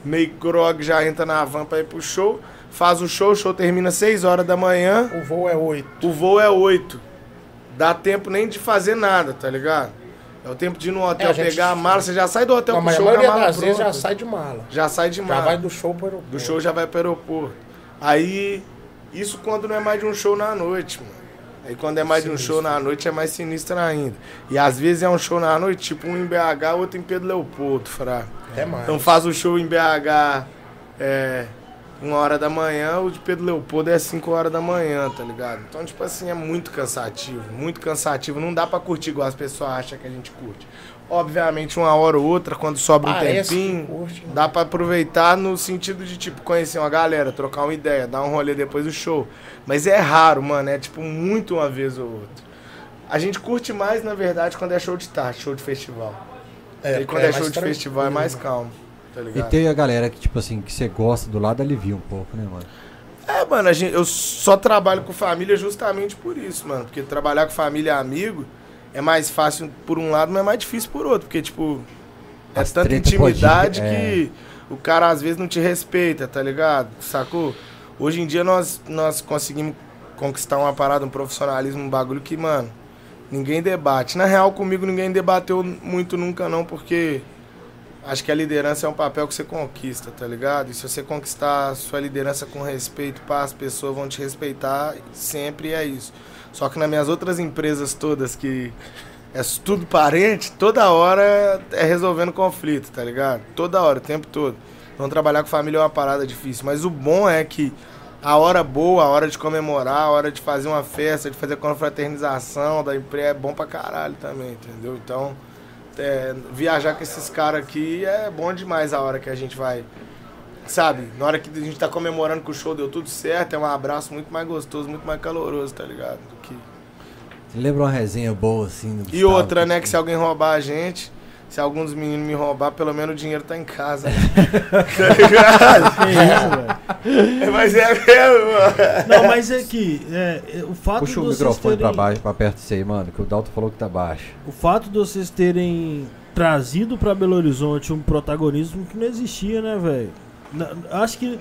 [SPEAKER 3] meio grog já entra na van pra ir pro show, faz o show, o show termina 6 horas da manhã.
[SPEAKER 6] O voo é oito.
[SPEAKER 3] O voo é 8. Dá tempo nem de fazer nada, tá ligado? É o tempo de ir no hotel,
[SPEAKER 6] É, gente-
[SPEAKER 3] pegar a mala, você já sai do hotel
[SPEAKER 6] Não,
[SPEAKER 3] pro
[SPEAKER 6] mas a
[SPEAKER 3] show com a mala
[SPEAKER 6] das vezes já sai de mala.
[SPEAKER 3] Já sai de
[SPEAKER 6] Já
[SPEAKER 3] mala.
[SPEAKER 6] vai do show pro aeroporto.
[SPEAKER 3] Do show já vai pro aeroporto. Aí, isso quando não é mais de um show na noite, mano. Aí quando é mais de um show na noite é mais sinistro ainda. E às vezes é um show na noite, tipo um em BH, outro em Pedro Leopoldo, fraco.
[SPEAKER 6] Até mais.
[SPEAKER 3] Então faz o show em BH é, uma hora da manhã, o de Pedro Leopoldo é 5 horas da manhã, tá ligado? Então, tipo assim, é muito cansativo, muito cansativo. Não dá pra curtir igual as pessoas acham que a gente curte. Obviamente, uma hora ou outra, quando sobra um
[SPEAKER 6] Parece que
[SPEAKER 3] tempinho,
[SPEAKER 6] curte, mano.
[SPEAKER 3] dá pra aproveitar no sentido de, tipo, conhecer uma galera, trocar uma ideia, dar um rolê depois do show. Mas é raro, mano, é tipo muito uma vez ou outra. A gente curte mais, na verdade, quando é show de tarde, show de festival.
[SPEAKER 6] É,
[SPEAKER 3] e quando é,
[SPEAKER 6] mais
[SPEAKER 3] show de festival é mais
[SPEAKER 6] mano.
[SPEAKER 3] calmo, tá
[SPEAKER 1] E tem a galera que, tipo assim, que você gosta do lado alivia um pouco, né, mano?
[SPEAKER 3] É, mano, a gente, eu só trabalho com família justamente por isso, mano. Porque trabalhar com família e amigo é mais fácil por um lado, mas é mais difícil por outro. Porque, tipo, é
[SPEAKER 1] As
[SPEAKER 3] tanta intimidade
[SPEAKER 1] pode- é.
[SPEAKER 3] que o cara às vezes não te respeita, tá ligado? Sacou? Hoje em dia nós, nós conseguimos conquistar uma parada, um profissionalismo, um bagulho que, mano, ninguém debate. Na real, comigo ninguém debateu muito nunca, não, porque Acho que a liderança é um papel que você conquista, tá ligado? E se você conquistar a sua liderança com respeito, pá, as pessoas vão te respeitar sempre é isso. Só que nas minhas outras empresas todas que é tudo parente, toda hora é resolvendo conflito, tá ligado? Toda hora, o tempo todo. Então trabalhar com família é uma parada difícil. Mas o bom é que a hora boa, a hora de comemorar, a hora de fazer uma festa, de fazer confraternização da empresa é bom pra caralho também, entendeu? Então, é, viajar com esses caras aqui é bom demais a hora que a gente vai. Sabe, na hora que a gente tá comemorando que o show deu tudo certo, é um abraço muito mais gostoso, muito mais caloroso, tá ligado? Do que...
[SPEAKER 7] Lembra uma resenha boa, assim, do
[SPEAKER 3] E
[SPEAKER 7] Gustavo,
[SPEAKER 3] outra, né, que se alguém roubar a gente, se algum dos meninos me roubar, pelo menos o dinheiro tá em casa. tá ligado?
[SPEAKER 2] Que isso, velho.
[SPEAKER 3] Mas é mesmo, mano.
[SPEAKER 2] Não, mas é que é, é, o fato
[SPEAKER 1] Puxa
[SPEAKER 2] de
[SPEAKER 1] o
[SPEAKER 2] vocês
[SPEAKER 1] microfone
[SPEAKER 2] terem,
[SPEAKER 1] pra baixo, pra perto de você aí, mano, que o Dalton falou que tá baixo.
[SPEAKER 2] o fato de vocês terem trazido pra Belo Horizonte um protagonismo que não existia, né, velho? Acho que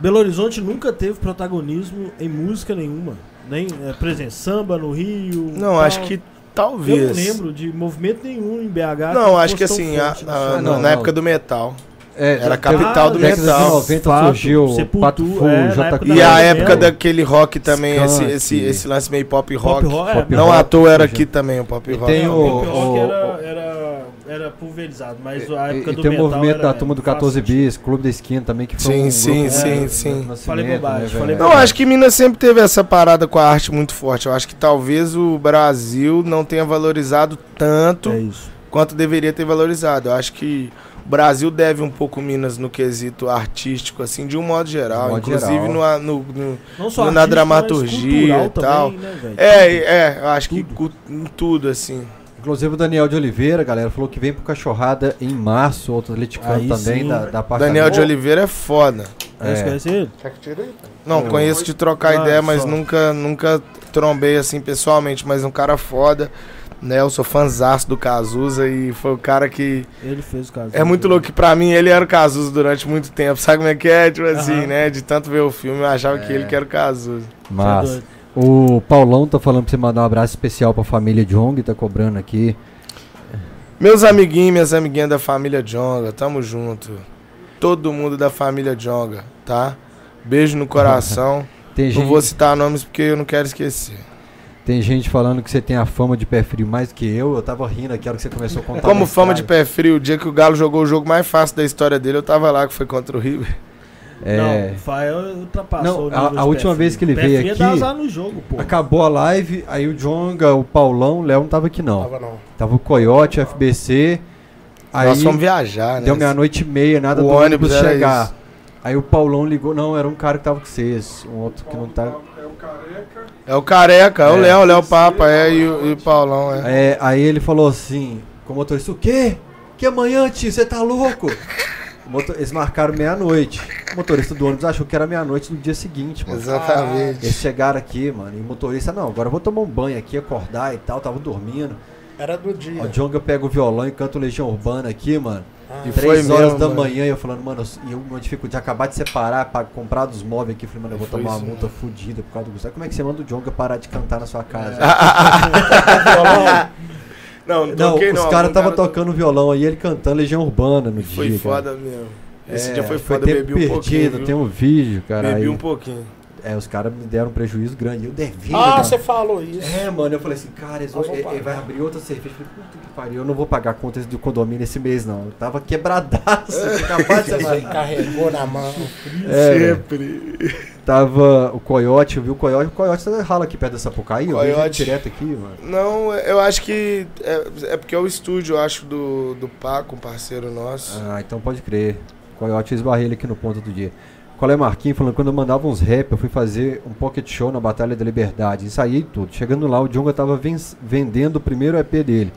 [SPEAKER 2] Belo Horizonte nunca teve protagonismo em música nenhuma. Nem, é, por exemplo, samba no Rio.
[SPEAKER 3] Não,
[SPEAKER 2] tal.
[SPEAKER 3] acho que
[SPEAKER 2] Eu
[SPEAKER 3] talvez.
[SPEAKER 2] não lembro de movimento nenhum em BH.
[SPEAKER 3] Não, acho que assim, a- a-
[SPEAKER 2] som.
[SPEAKER 1] Ah,
[SPEAKER 3] na,
[SPEAKER 1] não,
[SPEAKER 3] na
[SPEAKER 1] não.
[SPEAKER 3] época do metal.
[SPEAKER 1] É,
[SPEAKER 3] Era a capital do
[SPEAKER 1] década
[SPEAKER 3] metal.
[SPEAKER 1] de 90
[SPEAKER 2] Fato,
[SPEAKER 1] surgiu
[SPEAKER 2] Sepultura, é,
[SPEAKER 1] J
[SPEAKER 3] E a época daquele rock também, esse,
[SPEAKER 1] Skunk.
[SPEAKER 3] esse, esse lance meio pop
[SPEAKER 2] Pop
[SPEAKER 3] rock.
[SPEAKER 2] rock, é,
[SPEAKER 1] Pop
[SPEAKER 3] Não
[SPEAKER 1] rock,
[SPEAKER 3] à toa era aqui também o pop
[SPEAKER 1] E
[SPEAKER 3] rock.
[SPEAKER 1] tem o-
[SPEAKER 2] o pop rock
[SPEAKER 1] o-
[SPEAKER 2] era, era, era pulverizado, mas a
[SPEAKER 1] E,
[SPEAKER 2] época
[SPEAKER 1] e
[SPEAKER 2] do
[SPEAKER 1] tem o movimento
[SPEAKER 2] era
[SPEAKER 1] da turma do
[SPEAKER 2] faz
[SPEAKER 1] 14
[SPEAKER 2] sentido.
[SPEAKER 1] Bis, Clube da Esquina também, que foi
[SPEAKER 3] Sim,
[SPEAKER 1] um
[SPEAKER 3] sim,
[SPEAKER 1] grupo
[SPEAKER 2] sim,
[SPEAKER 1] do
[SPEAKER 3] sim.
[SPEAKER 1] nascimento,
[SPEAKER 2] Falei bobagem,
[SPEAKER 1] né,
[SPEAKER 2] falei?
[SPEAKER 3] Não, acho que Minas sempre teve essa parada com a arte muito forte. Eu acho que talvez o Brasil não tenha valorizado tanto
[SPEAKER 2] É
[SPEAKER 3] quanto deveria ter valorizado. Eu acho que o Brasil deve um pouco Minas no quesito artístico, assim, de um modo geral.
[SPEAKER 1] De modo
[SPEAKER 3] inclusive
[SPEAKER 1] geral.
[SPEAKER 3] no- no- no,
[SPEAKER 2] Não só
[SPEAKER 3] Na dramaturgia e tal.
[SPEAKER 2] também, né?
[SPEAKER 3] É, é, eu acho que
[SPEAKER 2] Tudo.
[SPEAKER 3] cu- em tudo, assim.
[SPEAKER 1] Inclusive o Daniel de Oliveira, galera, falou que vem pro Cachorrada em março, outro atleticano
[SPEAKER 2] Aí
[SPEAKER 1] também,
[SPEAKER 2] sim.
[SPEAKER 1] da, da parte
[SPEAKER 3] Daniel
[SPEAKER 1] da-
[SPEAKER 3] de Oliveira é foda.
[SPEAKER 2] É. Você
[SPEAKER 1] É.
[SPEAKER 2] conhece ele?
[SPEAKER 6] Quer que tire aí?
[SPEAKER 3] Não, conheço de trocar
[SPEAKER 2] Ah,
[SPEAKER 3] ideia, mas
[SPEAKER 2] só.
[SPEAKER 3] nunca, nunca trombei assim pessoalmente, mas um cara foda. Né, eu sou fãzaço do Cazuza e foi o cara que.
[SPEAKER 2] Ele fez o caso.
[SPEAKER 3] É muito louco que pra mim ele era o Cazuza durante muito tempo. Sabe como é que é? Tipo assim,
[SPEAKER 2] Aham.
[SPEAKER 3] né? De tanto ver o filme, eu achava que ele que era o Cazuza.
[SPEAKER 1] Mas o Paulão tá falando pra você mandar um abraço especial pra família Jong, tá cobrando aqui.
[SPEAKER 3] Meus amiguinhos, minhas amiguinhas da família Jonga, tamo junto. Todo mundo da família Jonga, tá? Beijo no coração.
[SPEAKER 1] Tem
[SPEAKER 3] não
[SPEAKER 1] gente,
[SPEAKER 3] vou citar nomes porque eu não quero esquecer.
[SPEAKER 1] tem gente falando que você tem a fama de pé frio mais que eu. Eu tava rindo aqui a hora que você começou a contar.
[SPEAKER 3] Como fama de
[SPEAKER 1] história.
[SPEAKER 3] pé frio, o dia que o Galo jogou o jogo mais fácil da história dele, eu tava lá, que foi contra o River.
[SPEAKER 1] É,
[SPEAKER 2] Não, o Fael ultrapassou
[SPEAKER 1] Não,
[SPEAKER 2] o
[SPEAKER 1] a-
[SPEAKER 2] nível
[SPEAKER 1] a
[SPEAKER 2] de
[SPEAKER 1] última
[SPEAKER 2] pé
[SPEAKER 1] vez
[SPEAKER 2] frio.
[SPEAKER 1] que ele
[SPEAKER 2] Pé
[SPEAKER 1] veio aqui-
[SPEAKER 2] dar azar no jogo, pô.
[SPEAKER 1] acabou a live, aí o Jonga, o Paulão, o Léo não tava aqui não.
[SPEAKER 6] Tava não.
[SPEAKER 1] Tava o Coyote, o FBC. Aí
[SPEAKER 3] Nós fomos viajar, né?
[SPEAKER 1] deu meia-noite e meia, nada
[SPEAKER 3] O
[SPEAKER 1] do
[SPEAKER 3] ônibus
[SPEAKER 1] chegar.
[SPEAKER 3] isso.
[SPEAKER 1] Aí o Paulão ligou, não, era um cara que tava com vocês, um outro que não tá.
[SPEAKER 5] É o careca.
[SPEAKER 3] É o Careca, é o
[SPEAKER 1] É.
[SPEAKER 3] Léo, o Léo Papa, é, e o, e o Paulão, é.
[SPEAKER 1] É, aí ele falou assim, com o motorista, o quê? Que amanhã, tio, você tá louco? Motor- Eles marcaram meia-noite. O motorista do ônibus achou que era meia-noite do dia seguinte, mano.
[SPEAKER 3] Exatamente.
[SPEAKER 1] Eles chegaram aqui, mano, e o motorista, não, agora eu vou tomar um banho aqui, acordar e tal, tava dormindo.
[SPEAKER 6] Era do dia.
[SPEAKER 1] O Jonga pega o violão e canta o Legião Urbana aqui, mano.
[SPEAKER 6] Ah,
[SPEAKER 3] E
[SPEAKER 1] Três
[SPEAKER 3] foi
[SPEAKER 1] horas
[SPEAKER 3] mesmo,
[SPEAKER 1] da
[SPEAKER 3] mano.
[SPEAKER 1] manhã e eu falando, mano, e eu uma dificuldade de acabar de separar pra comprar dos móveis aqui. Falei, mano, eu vou
[SPEAKER 3] Foi
[SPEAKER 1] tomar uma
[SPEAKER 3] isso
[SPEAKER 1] multa fodida por causa do Gustavo. Como é que você manda o Jonga parar de cantar na sua casa?
[SPEAKER 3] Não, não
[SPEAKER 1] não,
[SPEAKER 3] toquei
[SPEAKER 1] os
[SPEAKER 3] não.
[SPEAKER 1] caras
[SPEAKER 3] algum
[SPEAKER 1] tava
[SPEAKER 3] cara to-
[SPEAKER 1] tocando violão aí, ele cantando Legião Urbana no
[SPEAKER 3] Foi
[SPEAKER 1] dia. cara.
[SPEAKER 3] foda mesmo. Esse
[SPEAKER 1] É,
[SPEAKER 3] dia foi foda, eu
[SPEAKER 1] tempo
[SPEAKER 3] bebi um pouquinho.
[SPEAKER 1] perdido,
[SPEAKER 3] viu?
[SPEAKER 1] tem um vídeo, cara.
[SPEAKER 3] Bebi
[SPEAKER 1] aí.
[SPEAKER 3] um pouquinho.
[SPEAKER 1] É, os caras me deram um prejuízo grande. Eu devia.
[SPEAKER 6] Ah, você falou isso.
[SPEAKER 1] É, mano, eu falei assim, cara, eles vão- ele, ele vai abrir outra cerveja. Eu falei, puta que pariu, eu não vou pagar contas do condomínio esse mês, não. Eu tava quebradaço, acabado de
[SPEAKER 6] carregou na mão.
[SPEAKER 1] É,
[SPEAKER 3] Sempre.
[SPEAKER 1] Tava o Coyote, eu vi o Coyote. O Coyote tá rala aqui perto da Sapucaí,
[SPEAKER 3] Coyote.
[SPEAKER 1] direto aqui, mano.
[SPEAKER 3] Não, eu acho que. É, é porque é o estúdio, eu acho, do, do Paco, um parceiro nosso.
[SPEAKER 1] Ah, então pode crer. Coyote eu esbarrei ele aqui no ponto do dia. Qual é Marquinhos falando quando eu mandava uns rap, eu fui fazer um pocket show na Batalha da Liberdade. Ensaiei tudo. Chegando lá, o Jonga tava ven- vendendo o primeiro EP dele.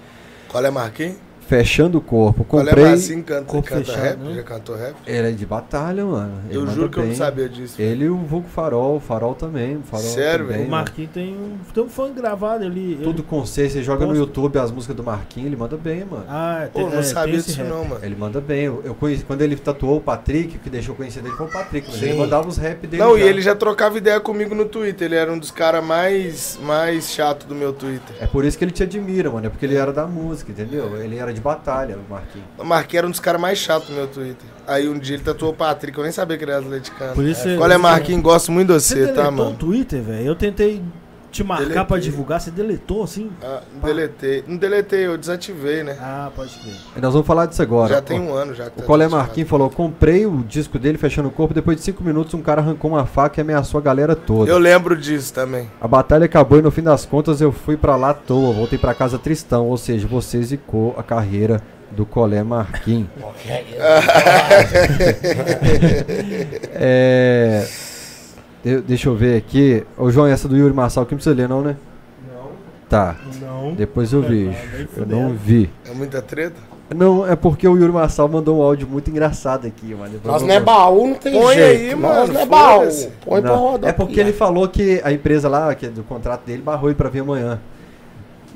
[SPEAKER 3] Qual é Marquinhos?
[SPEAKER 1] Fechando o corpo.
[SPEAKER 3] É
[SPEAKER 1] Comprei.
[SPEAKER 3] Marcinho canta,
[SPEAKER 2] corpo
[SPEAKER 3] canta
[SPEAKER 2] fechado,
[SPEAKER 3] rap?
[SPEAKER 2] né?
[SPEAKER 3] Já cantou rap?
[SPEAKER 1] Ele é de batalha, mano. Ele
[SPEAKER 3] eu juro que eu não
[SPEAKER 1] bem.
[SPEAKER 3] sabia disso.
[SPEAKER 1] Ele e o Vulgo Farol, o Farol também. o Farol
[SPEAKER 3] Sério,
[SPEAKER 1] também,
[SPEAKER 3] velho?
[SPEAKER 2] O. Marquinhos tem um, tem um fã gravado ali.
[SPEAKER 1] Tudo com C, você joga no. YouTube as músicas do Marquinhos, ele manda bem, mano.
[SPEAKER 2] Ah,
[SPEAKER 3] Pô,
[SPEAKER 2] tem,
[SPEAKER 3] não
[SPEAKER 2] é,
[SPEAKER 3] sabia disso
[SPEAKER 2] rap.
[SPEAKER 3] não, mano.
[SPEAKER 1] Ele manda bem. Eu, eu conheci, quando ele tatuou o Patrick, o que deixou conhecido ele foi o Patrick, mas
[SPEAKER 6] Sim.
[SPEAKER 1] ele mandava os rap dele.
[SPEAKER 3] Não, e ele já trocava ideia comigo no Twitter. Ele era um dos caras mais, mais chato do meu Twitter.
[SPEAKER 1] É por isso que ele te admira, mano. É porque ele era da música, entendeu? Ele era de batalha, o Marquinhos.
[SPEAKER 3] O Marquinhos era um dos caras mais chatos no meu Twitter. Aí um dia ele tatuou o Patrick, eu nem sabia que ele era atleticano.
[SPEAKER 2] Por isso você-
[SPEAKER 3] Qual é, Marquinhos? Gosto muito de
[SPEAKER 2] Você
[SPEAKER 3] você, tá, mano?
[SPEAKER 2] o Twitter, velho? Eu tentei te marcar
[SPEAKER 3] Deletei.
[SPEAKER 2] pra divulgar, você deletou assim?
[SPEAKER 3] Ah, deletei. Não deletei, eu desativei, né?
[SPEAKER 2] Ah, pode crer.
[SPEAKER 1] E nós vamos falar disso agora.
[SPEAKER 3] já tem um ano já. que
[SPEAKER 1] O
[SPEAKER 3] tá
[SPEAKER 1] Colé. Marquinhos falou: comprei o disco dele fechando o corpo. Depois de cinco minutos, um cara arrancou uma faca e ameaçou a galera toda.
[SPEAKER 3] Eu lembro disso também.
[SPEAKER 1] A batalha acabou e no fim das contas eu fui pra lá à toa. Voltei pra casa tristão. Ou seja, você zicou a carreira do Colé Marquinhos. é. De- deixa eu ver aqui. Ô João, essa do Yuri Marçal que não precisa ler, não, né?
[SPEAKER 5] Não.
[SPEAKER 1] Tá.
[SPEAKER 2] Não.
[SPEAKER 1] Depois eu vejo.
[SPEAKER 2] nem
[SPEAKER 1] Eu não vi.
[SPEAKER 3] É muita treta?
[SPEAKER 1] Não, é porque o Yuri Marçal mandou um áudio muito engraçado aqui, mano.
[SPEAKER 6] Nós não é baú, não tem
[SPEAKER 3] Põe
[SPEAKER 6] jeito.
[SPEAKER 3] aí,
[SPEAKER 6] Nós
[SPEAKER 3] mano,
[SPEAKER 6] não é baú. Põe pra
[SPEAKER 1] Não,
[SPEAKER 6] rodar.
[SPEAKER 1] É porque ele falou que a empresa lá, que é do contrato dele, barrou ele pra vir amanhã.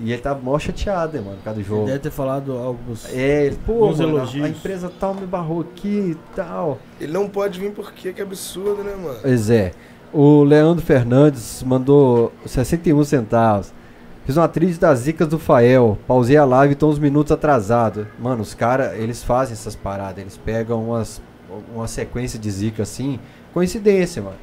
[SPEAKER 1] E ele tá mó chateado, mano, por causa do
[SPEAKER 2] Ele
[SPEAKER 1] jogo.
[SPEAKER 2] deve ter falado algo.
[SPEAKER 1] É, ele, pô, mano,
[SPEAKER 2] elogios.
[SPEAKER 1] a empresa tal me barrou aqui e tal.
[SPEAKER 3] Ele não pode vir porque que absurdo, né, mano?
[SPEAKER 1] Pois é. O Leandro Fernandes mandou 61 centavos. Fiz uma trilha das zicas do Fael. Pausei a live e tô uns minutos atrasado. Mano, os caras, eles fazem essas paradas. Eles pegam umas, uma sequência de zica assim. Coincidência, mano.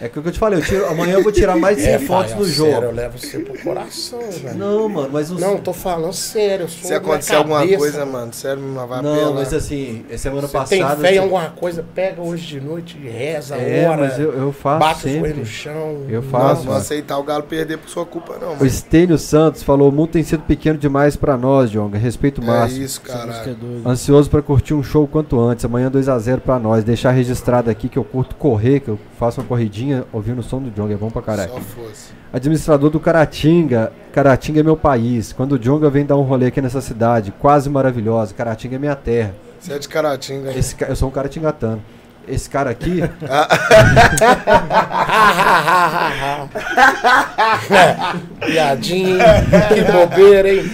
[SPEAKER 1] É o que eu te falei, eu tiro- amanhã eu vou tirar mais de 100
[SPEAKER 6] É,
[SPEAKER 1] fotos
[SPEAKER 6] pai, ó,
[SPEAKER 1] jogo.
[SPEAKER 6] Sério, eu levo você pro coração, velho.
[SPEAKER 1] Não, mano, mas os...
[SPEAKER 6] Não, eu tô falando sério. eu sou
[SPEAKER 3] Se acontecer alguma coisa, mano, sério, não vai
[SPEAKER 1] Não,
[SPEAKER 3] apelar.
[SPEAKER 1] mas assim, semana
[SPEAKER 6] Você
[SPEAKER 1] passada.
[SPEAKER 6] tem fé em
[SPEAKER 1] assim,
[SPEAKER 6] alguma coisa, pega hoje de noite, reza,
[SPEAKER 1] É,
[SPEAKER 6] ora,
[SPEAKER 1] mas eu, eu faço
[SPEAKER 6] bate os
[SPEAKER 1] sempre.
[SPEAKER 6] joelhos no chão.
[SPEAKER 1] Eu faço,
[SPEAKER 3] não
[SPEAKER 1] mano.
[SPEAKER 3] aceitar o Galo perder por sua culpa, não,
[SPEAKER 1] O
[SPEAKER 3] mano.
[SPEAKER 1] Estênio Santos falou: o mundo tem sido pequeno demais pra nós, Jonga. Respeito
[SPEAKER 3] É
[SPEAKER 1] máximo.
[SPEAKER 3] isso,
[SPEAKER 2] Essa música é.
[SPEAKER 1] Ansioso pra curtir um show quanto antes. Amanhã 2x0 pra nós. Deixar registrado aqui que eu curto correr, que eu faço uma corridinha ouvindo o som do Jonga. É bom pra caralho.
[SPEAKER 3] Só fosse.
[SPEAKER 1] Administrador do Caratinga. Caratinga é meu país. Quando o Jonga vem dar um rolê aqui nessa cidade, quase maravilhosa. Caratinga é minha terra.
[SPEAKER 3] Você é de Caratinga, hein?
[SPEAKER 1] Esse, ca- eu sou um caratingatano. Esse cara aqui,
[SPEAKER 6] Piadinha, hein? que bobeira, hein?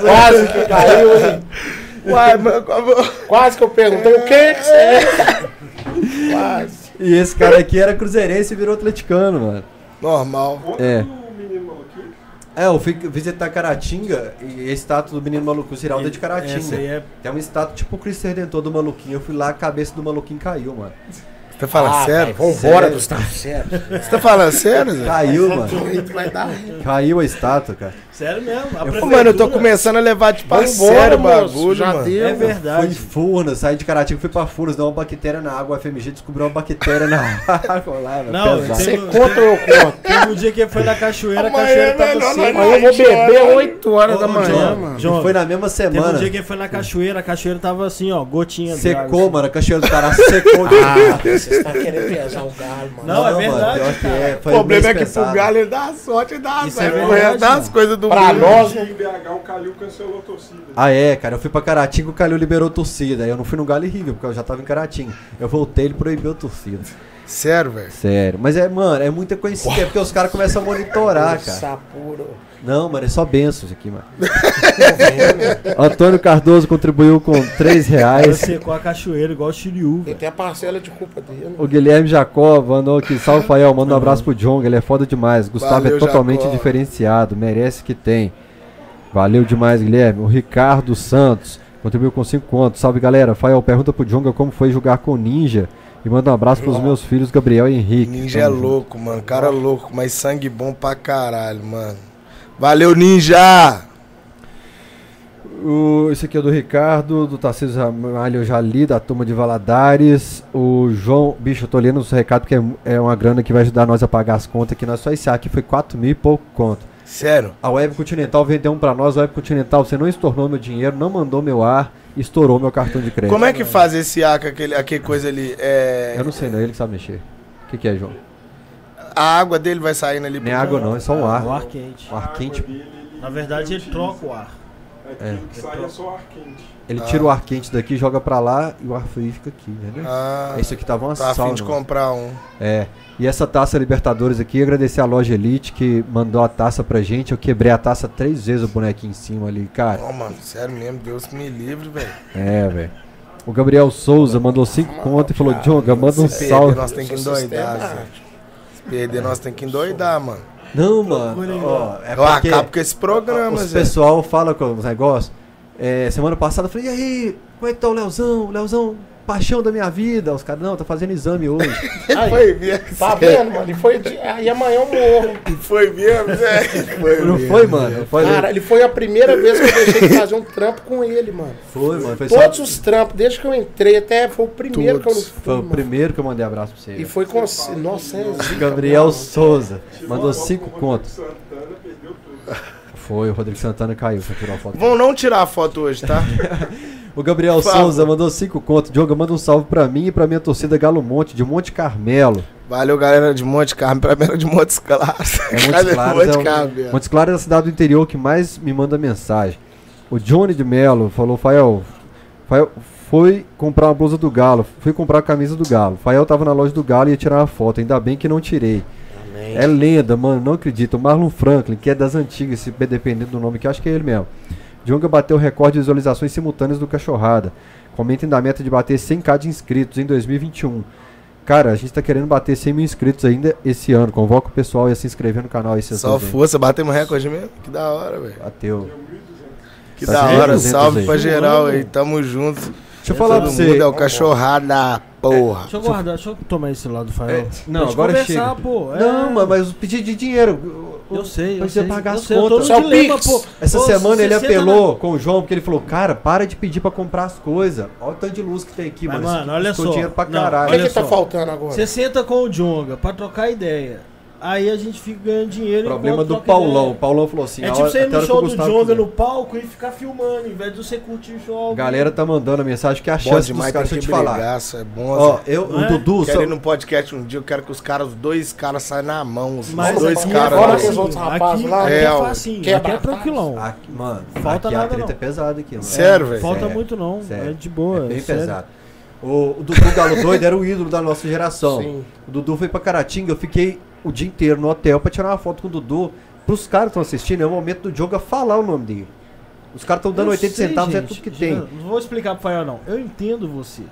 [SPEAKER 6] Quase que caiu, hein?
[SPEAKER 3] Uai, mano, como-
[SPEAKER 6] Quase que eu perguntei o que que você é. Quase.
[SPEAKER 1] E esse cara aqui era cruzeirense e virou atleticano, mano.
[SPEAKER 3] normal.
[SPEAKER 1] É. É, eu fui visitar Caratinga e a estátua do menino maluco, o Ciraldo é de
[SPEAKER 2] Essa aí
[SPEAKER 1] Caratinga.
[SPEAKER 2] é
[SPEAKER 1] Tem uma estátua tipo o Cristo Redentor do maluquinho. Eu fui lá, a cabeça do maluquinho caiu, mano.
[SPEAKER 3] Você tá falando
[SPEAKER 6] Ah,
[SPEAKER 3] sério?
[SPEAKER 6] Vambora,
[SPEAKER 1] Sério.
[SPEAKER 6] Gustavo, sério.
[SPEAKER 3] Você tá falando sério, Zé?
[SPEAKER 1] Caiu, mano. Caiu a estátua, cara.
[SPEAKER 2] Sério mesmo. A
[SPEAKER 3] Ô,
[SPEAKER 2] prefeitura-
[SPEAKER 3] mano, eu tô começando a levar
[SPEAKER 6] Vambora,
[SPEAKER 3] sério o bagulho,
[SPEAKER 6] já
[SPEAKER 3] mano.
[SPEAKER 6] deu.
[SPEAKER 2] É
[SPEAKER 1] Foi em
[SPEAKER 2] verdade.
[SPEAKER 1] Furnas, saí de Caratinga, fui pra Furnas, deu uma bactéria na água. A FMG descobriu uma bactéria na água lá, velho.
[SPEAKER 2] Não,
[SPEAKER 1] pesado.
[SPEAKER 6] Você conta ou eu conto?
[SPEAKER 2] Teve um dia que ele foi na cachoeira, a cachoeira tava
[SPEAKER 3] melhor
[SPEAKER 2] seca.
[SPEAKER 6] Amanhã eu vou beber 8 horas
[SPEAKER 2] Ô,
[SPEAKER 6] da manhã,
[SPEAKER 2] John,
[SPEAKER 6] mano.
[SPEAKER 2] John,
[SPEAKER 1] E foi na mesma
[SPEAKER 2] Teve um
[SPEAKER 1] semana.
[SPEAKER 2] dia que ele foi na cachoeira, a cachoeira tava assim, ó, gotinha de água,
[SPEAKER 1] Secou,
[SPEAKER 2] assim.
[SPEAKER 1] mano. A cachoeira do cara secou.
[SPEAKER 6] Ah, você está querendo pesar o galo, mano.
[SPEAKER 2] Não, é
[SPEAKER 1] mano,
[SPEAKER 2] verdade,
[SPEAKER 1] é,
[SPEAKER 3] O problema é que pro. Galo ele dá sorte e dá
[SPEAKER 2] Isso é
[SPEAKER 3] azar.
[SPEAKER 2] verdade,
[SPEAKER 3] o resto das coisas do
[SPEAKER 6] Pra nós,
[SPEAKER 5] Em BH, o Calil cancelou a torcida.
[SPEAKER 1] Ah, é, cara. Eu fui pra Caratinga, o Calil liberou torcida. Aí eu não fui no Galo e River, porque eu já tava em Caratinga. Eu voltei, ele proibiu a torcida.
[SPEAKER 3] Sério, velho.
[SPEAKER 1] Sério. Mas é, mano, é muita coincidência, porque os caras começam a monitorar, cara.
[SPEAKER 6] Sapuro.
[SPEAKER 1] Não, mano, é só benços aqui, mano. Antônio Cardoso contribuiu com 3
[SPEAKER 2] Ela
[SPEAKER 1] reais.
[SPEAKER 2] secou a cachoeira igual o Shiryu,
[SPEAKER 6] Ele tem a parcela de culpa dele.
[SPEAKER 1] O Guilherme Jacó mandou aqui. Salve, Fael. Manda um abraço pro Jong. Ele é foda demais. Gustavo
[SPEAKER 3] Valeu,
[SPEAKER 1] é totalmente
[SPEAKER 3] Jacó.
[SPEAKER 1] diferenciado. Merece que tem. Valeu demais, Guilherme. O Ricardo Santos contribuiu com 5 contos. Salve, galera. Fael, pergunta pro Jonga como foi jogar com Ninja. E manda um abraço pros meus filhos, Gabriel e Henrique.
[SPEAKER 3] Ninja é
[SPEAKER 1] junto.
[SPEAKER 3] louco, mano. Cara louco, mas sangue bom pra caralho, mano. Valeu, Ninja!
[SPEAKER 1] O, esse aqui é do Ricardo, do Tarcísio Ramalho, eu já li, da turma de Valadares. O João, bicho, eu tô lendo os recados porque é, é uma grana que vai ajudar nós a pagar as contas aqui. Nós só esse aqui foi 4 mil e pouco conto.
[SPEAKER 3] Sério?
[SPEAKER 1] A Web Continental vendeu um pra nós. A Web Continental, você não estornou meu dinheiro, não mandou meu ar, estourou meu cartão de crédito.
[SPEAKER 3] Como é que faz esse A com aquele, aquele coisa ali? É...
[SPEAKER 1] Eu não sei, não, ele que sabe mexer. O que, que é, João?
[SPEAKER 3] A água dele vai saindo ali
[SPEAKER 1] Nem água, não, é só um
[SPEAKER 2] O
[SPEAKER 1] ar.
[SPEAKER 2] ar quente.
[SPEAKER 1] Um ar quente.
[SPEAKER 2] Na verdade, ele troca o ar.
[SPEAKER 5] aquilo que sai é só ar quente.
[SPEAKER 1] Ele tira o ar quente daqui, joga pra lá e o ar frio fica aqui, entendeu?
[SPEAKER 3] Ah,
[SPEAKER 1] É isso aqui tava uma
[SPEAKER 3] tá a fim
[SPEAKER 1] sauna.
[SPEAKER 3] de
[SPEAKER 1] mano.
[SPEAKER 3] comprar um.
[SPEAKER 1] É. E essa taça Libertadores aqui, agradecer a loja Elite que mandou a taça pra gente. Eu quebrei a taça três vezes o bonequinho em cima ali, cara.
[SPEAKER 3] Ó, mano, sério mesmo, Deus que me livre, velho.
[SPEAKER 1] É, velho. O Gabriel Souza mandou cinco conto e falou: Jonga, manda um salve.
[SPEAKER 3] nós tem que endoidar, Zé. Perder, nós tem que endoidar, mano.
[SPEAKER 1] Não, mano. Ó, é
[SPEAKER 3] Eu
[SPEAKER 1] porque
[SPEAKER 3] acabo com esse programa, Zé.
[SPEAKER 1] pessoal fala com os negócios. É, semana passada eu falei, e aí, como é que tá o Leozão? O Leozão, paixão da minha vida. Os caras, não, tá fazendo exame hoje.
[SPEAKER 6] Aí,
[SPEAKER 3] Foi mesmo.
[SPEAKER 6] Tá vendo, mano? Ele foi de... Aí amanhã eu morro.
[SPEAKER 3] Foi mesmo, Zé. Foi
[SPEAKER 1] não
[SPEAKER 3] mesmo.
[SPEAKER 1] foi, mano? Foi,
[SPEAKER 6] Cara, ele foi a primeira vez que eu deixei de fazer um trampo com ele, mano.
[SPEAKER 1] foi, mano. Foi, só-
[SPEAKER 6] Todos os trampos, desde que eu entrei até, foi o primeiro que eu não fui,
[SPEAKER 1] foi o
[SPEAKER 6] mano.
[SPEAKER 1] primeiro que eu mandei abraço pra
[SPEAKER 6] E
[SPEAKER 1] você.
[SPEAKER 6] foi com... Nossa, é zica,
[SPEAKER 1] Gabriel
[SPEAKER 6] mano.
[SPEAKER 1] Souza. Mandou cinco
[SPEAKER 5] Rodrigo
[SPEAKER 1] contos.
[SPEAKER 5] Santana perdeu tudo.
[SPEAKER 1] Foi, o Rodrigo Santana caiu pra tirar a foto.
[SPEAKER 3] Vão não tirar a foto hoje, tá?
[SPEAKER 1] O Gabriel
[SPEAKER 3] favor.
[SPEAKER 1] Souza mandou cinco contos. Diogo, manda um salve pra mim e pra minha torcida Galo Monte, de Monte Carmelo.
[SPEAKER 3] Valeu, galera de Monte Carmo. Pra mim era de Montes Claros.
[SPEAKER 1] É Montes Claros,
[SPEAKER 3] Monte
[SPEAKER 1] é
[SPEAKER 3] Carmelo?
[SPEAKER 1] Montes Claros é a cidade do interior que mais me manda mensagem. O Johnny de Mello falou, Fael, Fael foi comprar uma blusa do Galo, fui comprar a camisa do Galo. Fael tava na loja do Galo e ia tirar uma foto, ainda bem que não tirei. É lenda, mano, não acredito. O Marlon Franklin, que é das antigas, se dependendo do nome, que acho que é ele mesmo. Jonga bateu o recorde de visualizações simultâneas do Cachorrada. Comentem da meta de bater 100k de inscritos em 2021. Cara, a gente tá querendo bater 100 mil inscritos ainda esse ano. Convoca o pessoal a se inscrever no canal aí. se vocês
[SPEAKER 3] Só força, batemos recorde mesmo? Que da hora, velho.
[SPEAKER 1] Bateu.
[SPEAKER 3] Que
[SPEAKER 1] Tá
[SPEAKER 3] da hora.
[SPEAKER 1] 200
[SPEAKER 3] Salve
[SPEAKER 1] aí.
[SPEAKER 3] pra geral aí. Tamo junto.
[SPEAKER 1] Deixa eu falar pra você.
[SPEAKER 3] mundo é o cachorrada, porra.
[SPEAKER 2] Deixa eu guardar, deixa eu tomar esse lado do Fael.
[SPEAKER 1] É, não, agora
[SPEAKER 2] conversar,
[SPEAKER 1] chega.
[SPEAKER 2] pô. é.
[SPEAKER 1] Não, mas, mas o pedido de dinheiro.
[SPEAKER 2] Eu sei, eu sei.
[SPEAKER 1] pagar
[SPEAKER 2] eu
[SPEAKER 1] as
[SPEAKER 2] sei, eu
[SPEAKER 1] contas.
[SPEAKER 6] Só
[SPEAKER 2] dilema,
[SPEAKER 6] Pix.
[SPEAKER 2] pô.
[SPEAKER 1] Essa
[SPEAKER 2] Pô,
[SPEAKER 1] semana ele
[SPEAKER 2] 60
[SPEAKER 1] apelou com o João, porque ele falou, cara, para de pedir pra comprar as coisas. Olha o tanto de luz que tem aqui,
[SPEAKER 2] Mas,
[SPEAKER 1] mano.
[SPEAKER 2] mano, olha só.
[SPEAKER 1] dinheiro pra
[SPEAKER 2] Não,
[SPEAKER 6] O
[SPEAKER 1] caralho.
[SPEAKER 6] que,
[SPEAKER 2] Olha
[SPEAKER 6] que tá
[SPEAKER 2] só.
[SPEAKER 6] faltando agora?
[SPEAKER 2] Você senta com o Jonga pra trocar ideia. Aí a gente fica ganhando dinheiro.
[SPEAKER 1] Problema do Paulão. O
[SPEAKER 2] ideia.
[SPEAKER 1] Paulão falou assim,
[SPEAKER 2] É
[SPEAKER 1] a
[SPEAKER 2] tipo você ir
[SPEAKER 1] a
[SPEAKER 2] no
[SPEAKER 1] o
[SPEAKER 2] show do Jonga no palco e ficar filmando, em vez de você curtir o show.
[SPEAKER 1] Galera tá mandando a mensagem que é a
[SPEAKER 3] Bom
[SPEAKER 1] chance dos
[SPEAKER 3] demais,
[SPEAKER 1] caras,
[SPEAKER 3] tem
[SPEAKER 1] deixa
[SPEAKER 3] que
[SPEAKER 1] eu te falar.
[SPEAKER 3] é bom,
[SPEAKER 1] Ó,
[SPEAKER 3] Zé.
[SPEAKER 1] eu, o
[SPEAKER 2] é?
[SPEAKER 1] Dudu,
[SPEAKER 3] Quero
[SPEAKER 1] só-
[SPEAKER 3] ir num podcast um dia, eu quero que os caras, os dois caras saiam na mão. Os
[SPEAKER 2] Mas
[SPEAKER 3] dois
[SPEAKER 2] aqui
[SPEAKER 3] caras.
[SPEAKER 2] é
[SPEAKER 6] Agora
[SPEAKER 3] né?
[SPEAKER 6] que os outros rapazes
[SPEAKER 2] aqui,
[SPEAKER 6] lá,
[SPEAKER 2] aqui
[SPEAKER 3] é,
[SPEAKER 2] é
[SPEAKER 3] ó,
[SPEAKER 2] facinho,
[SPEAKER 6] quebra
[SPEAKER 2] aqui é
[SPEAKER 6] a
[SPEAKER 2] tranquilão.
[SPEAKER 1] Aqui, mano,
[SPEAKER 2] Falta
[SPEAKER 1] aqui a
[SPEAKER 2] nada,
[SPEAKER 1] treta
[SPEAKER 2] não.
[SPEAKER 1] é pesada aqui, mano.
[SPEAKER 3] Sério, velho?
[SPEAKER 2] Falta muito não, é de boa.
[SPEAKER 1] É bem pesado. O, o Dudu Galo Doido era o ídolo da nossa geração.
[SPEAKER 6] Sim.
[SPEAKER 1] O Dudu foi pra Caratinga, eu fiquei o dia inteiro no hotel pra tirar uma foto com o Dudu. Pros caras que estão assistindo, é o momento do Diogo falar o nome dele. Os caras estão dando
[SPEAKER 2] Eu
[SPEAKER 1] 80
[SPEAKER 2] sei,
[SPEAKER 1] centavos, é
[SPEAKER 2] gente,
[SPEAKER 1] tudo que tem.
[SPEAKER 2] Não vou explicar pro Fael, não. Eu entendo vocês.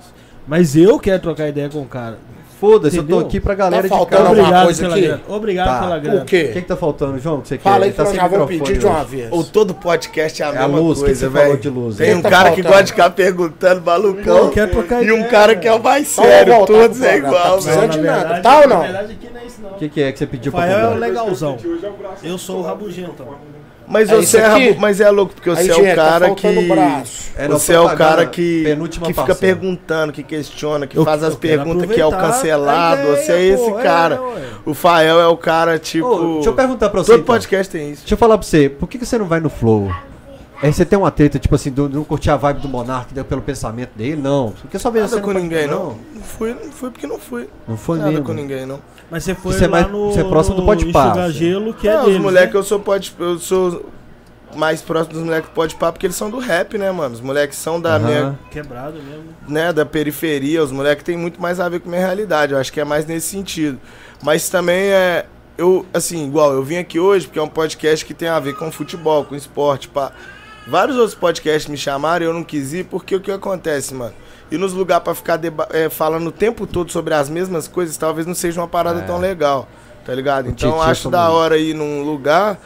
[SPEAKER 2] Mas eu quero trocar ideia com o cara.
[SPEAKER 1] Foda-se, eu tô aqui pra galera
[SPEAKER 6] Tá
[SPEAKER 1] de
[SPEAKER 6] faltando
[SPEAKER 1] casa.
[SPEAKER 6] alguma
[SPEAKER 2] Obrigado
[SPEAKER 6] coisa
[SPEAKER 2] pela
[SPEAKER 6] aqui?
[SPEAKER 2] grana. Obrigado
[SPEAKER 1] Tá.
[SPEAKER 2] pela grana.
[SPEAKER 6] O quê?
[SPEAKER 1] O que que tá faltando, João? Que você quer?
[SPEAKER 6] Fala aí que
[SPEAKER 1] tá sem
[SPEAKER 6] já
[SPEAKER 1] microfone
[SPEAKER 6] pedir de uma vez.
[SPEAKER 3] Ou todo podcast é a
[SPEAKER 1] É a
[SPEAKER 3] mesma
[SPEAKER 1] luz, que
[SPEAKER 3] coisa,
[SPEAKER 1] você falou
[SPEAKER 3] velho.
[SPEAKER 1] de luz.
[SPEAKER 3] Tem um
[SPEAKER 6] Tá
[SPEAKER 3] cara que
[SPEAKER 6] faltando.
[SPEAKER 3] gosta de ficar perguntando, malucão. E um cara que é o mais
[SPEAKER 6] Então,
[SPEAKER 3] sério.
[SPEAKER 6] voltar
[SPEAKER 3] Todos é igual, velho.
[SPEAKER 6] de
[SPEAKER 2] na
[SPEAKER 6] nada.
[SPEAKER 2] verdade,
[SPEAKER 6] Tá ou
[SPEAKER 2] na
[SPEAKER 6] não?
[SPEAKER 2] verdade, aqui não é isso, não.
[SPEAKER 1] O que, que é que você pediu pra
[SPEAKER 2] é
[SPEAKER 1] comprar?
[SPEAKER 2] o legalzão.
[SPEAKER 5] É o braço
[SPEAKER 2] Eu sou o
[SPEAKER 5] sol.
[SPEAKER 3] Mas
[SPEAKER 6] É
[SPEAKER 3] você é, mas é louco, porque
[SPEAKER 6] Aí,
[SPEAKER 3] você é
[SPEAKER 6] gente,
[SPEAKER 3] o
[SPEAKER 6] tá
[SPEAKER 3] cara
[SPEAKER 6] faltando
[SPEAKER 3] que.
[SPEAKER 6] braço.
[SPEAKER 1] É,
[SPEAKER 3] você é o
[SPEAKER 1] estamos
[SPEAKER 3] cara que, que fica perguntando, que questiona, que
[SPEAKER 2] Eu-
[SPEAKER 3] faz as perguntas, que é o cancelado.
[SPEAKER 2] a
[SPEAKER 3] você é
[SPEAKER 2] ideia,
[SPEAKER 3] esse
[SPEAKER 2] pô, é,
[SPEAKER 3] cara. O Fael é o cara, tipo.
[SPEAKER 1] Ô, deixa eu perguntar pra você.
[SPEAKER 3] Todo
[SPEAKER 1] então.
[SPEAKER 3] podcast tem isso.
[SPEAKER 1] Deixa eu falar pra você, por que, que você não vai no Flow? Aí você tem uma treta, tipo assim, do, de não curtir a vibe do Monark deu pelo pensamento dele? Não. Porque só vê
[SPEAKER 3] Nada
[SPEAKER 1] você
[SPEAKER 3] com
[SPEAKER 1] não
[SPEAKER 3] ninguém,
[SPEAKER 1] não.
[SPEAKER 3] não. Não fui, não fui porque não fui.
[SPEAKER 1] Não foi
[SPEAKER 3] Nada
[SPEAKER 1] mesmo.
[SPEAKER 3] com ninguém, não.
[SPEAKER 2] Mas você foi
[SPEAKER 1] Você é
[SPEAKER 2] lá
[SPEAKER 1] mais-
[SPEAKER 2] no,
[SPEAKER 1] você é próximo do Pode Pá, você.
[SPEAKER 2] Gelo, que é
[SPEAKER 3] não,
[SPEAKER 2] deles,
[SPEAKER 3] os moleques
[SPEAKER 2] né?
[SPEAKER 3] eu sou pode. Eu sou mais próximo dos moleques que pode pá, porque eles são do rap, né, mano? Os moleques são da
[SPEAKER 1] Aham.
[SPEAKER 3] minha.
[SPEAKER 2] Quebrado mesmo.
[SPEAKER 3] né, da periferia, os moleques têm muito mais a ver com a minha realidade. Eu acho que é mais nesse sentido. Mas também é. Eu, assim, igual, eu vim aqui hoje porque é um podcast que tem a ver com futebol, com esporte, pá. Vários outros podcasts me chamaram e eu não quis ir porque o que acontece, mano? E nos lugares pra ficar é, falando o tempo todo sobre as mesmas coisas, talvez não seja uma parada
[SPEAKER 1] É.
[SPEAKER 3] tão legal, tá ligado?
[SPEAKER 1] O
[SPEAKER 3] Então acho
[SPEAKER 1] somos
[SPEAKER 3] da hora ir num lugar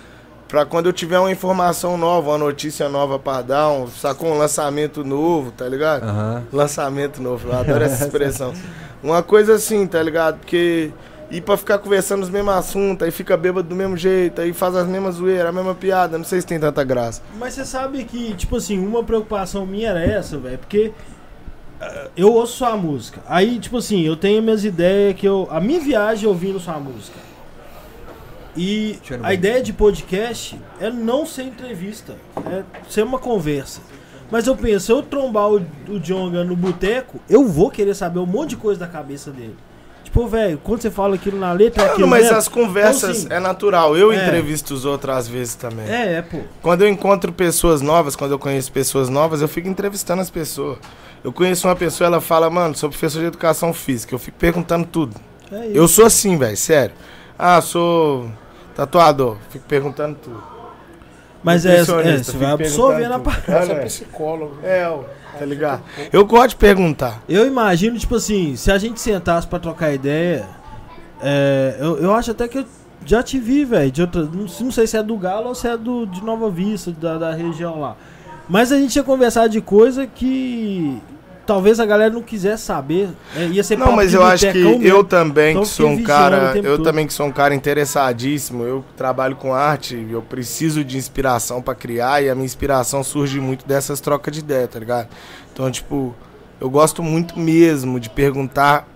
[SPEAKER 3] pra quando eu tiver uma informação nova, uma notícia nova pra dar, um, sacou um lançamento novo, tá ligado? Lançamento novo, eu adoro essa expressão. Uma coisa assim, tá ligado? Porque ir pra ficar conversando os mesmos assuntos, aí fica bêbado do mesmo jeito, aí faz as mesmas zoeiras, a mesma piada, não sei se tem tanta graça.
[SPEAKER 2] Mas você sabe que, tipo assim, uma preocupação minha era essa, velho, porque ah, eu ouço sua música. Aí, tipo assim, eu tenho minhas ideias que eu. A minha viagem ouvindo sua música. E
[SPEAKER 1] Cheiro
[SPEAKER 2] a
[SPEAKER 1] bom.
[SPEAKER 2] ideia de podcast é não ser entrevista, é ser uma conversa. Mas eu penso, se eu trombar o, o Jonga no boteco, eu vou querer saber um monte de coisa da cabeça dele. Tipo, velho, quando você fala aquilo na letra, é
[SPEAKER 3] Não,
[SPEAKER 2] aquilo
[SPEAKER 3] mas
[SPEAKER 2] mesmo.
[SPEAKER 3] as conversas
[SPEAKER 2] Então, assim,
[SPEAKER 3] é natural. Eu
[SPEAKER 2] É.
[SPEAKER 3] entrevisto os outros às vezes também.
[SPEAKER 2] É, é, pô.
[SPEAKER 3] Quando eu encontro pessoas novas, quando eu conheço pessoas novas, eu fico entrevistando as pessoas. Eu conheço uma pessoa, ela fala, mano, sou professor de educação física. Eu fico perguntando tudo.
[SPEAKER 2] É.
[SPEAKER 3] Eu sou assim, velho, sério. Ah, sou tatuador. Fico perguntando tudo.
[SPEAKER 2] Mas é, é,
[SPEAKER 3] Nutricionista,
[SPEAKER 2] você
[SPEAKER 3] fico
[SPEAKER 2] vai absorvendo a.
[SPEAKER 3] É,
[SPEAKER 6] Você é psicólogo.
[SPEAKER 3] É, ó, tá ligado? Eu gosto de perguntar.
[SPEAKER 2] Eu imagino, tipo assim, se a gente sentasse pra trocar ideia, é, eu, eu acho até que eu já te vi, velho. Não, não sei se é do Galo ou se é do, de Nova Vista, da, da região lá. Mas a gente ia conversar de coisa que talvez a galera não quisesse saber. né? Ia ser
[SPEAKER 3] Não, mas eu acho que
[SPEAKER 2] botecão
[SPEAKER 3] eu
[SPEAKER 2] mesmo.
[SPEAKER 3] também
[SPEAKER 2] Então
[SPEAKER 3] que sou um cara, eu
[SPEAKER 2] todo.
[SPEAKER 3] também que sou um cara interessadíssimo. Eu trabalho com arte, eu preciso de inspiração pra criar e a minha inspiração surge muito dessas trocas de ideia, tá ligado? Então, tipo, eu gosto muito mesmo de perguntar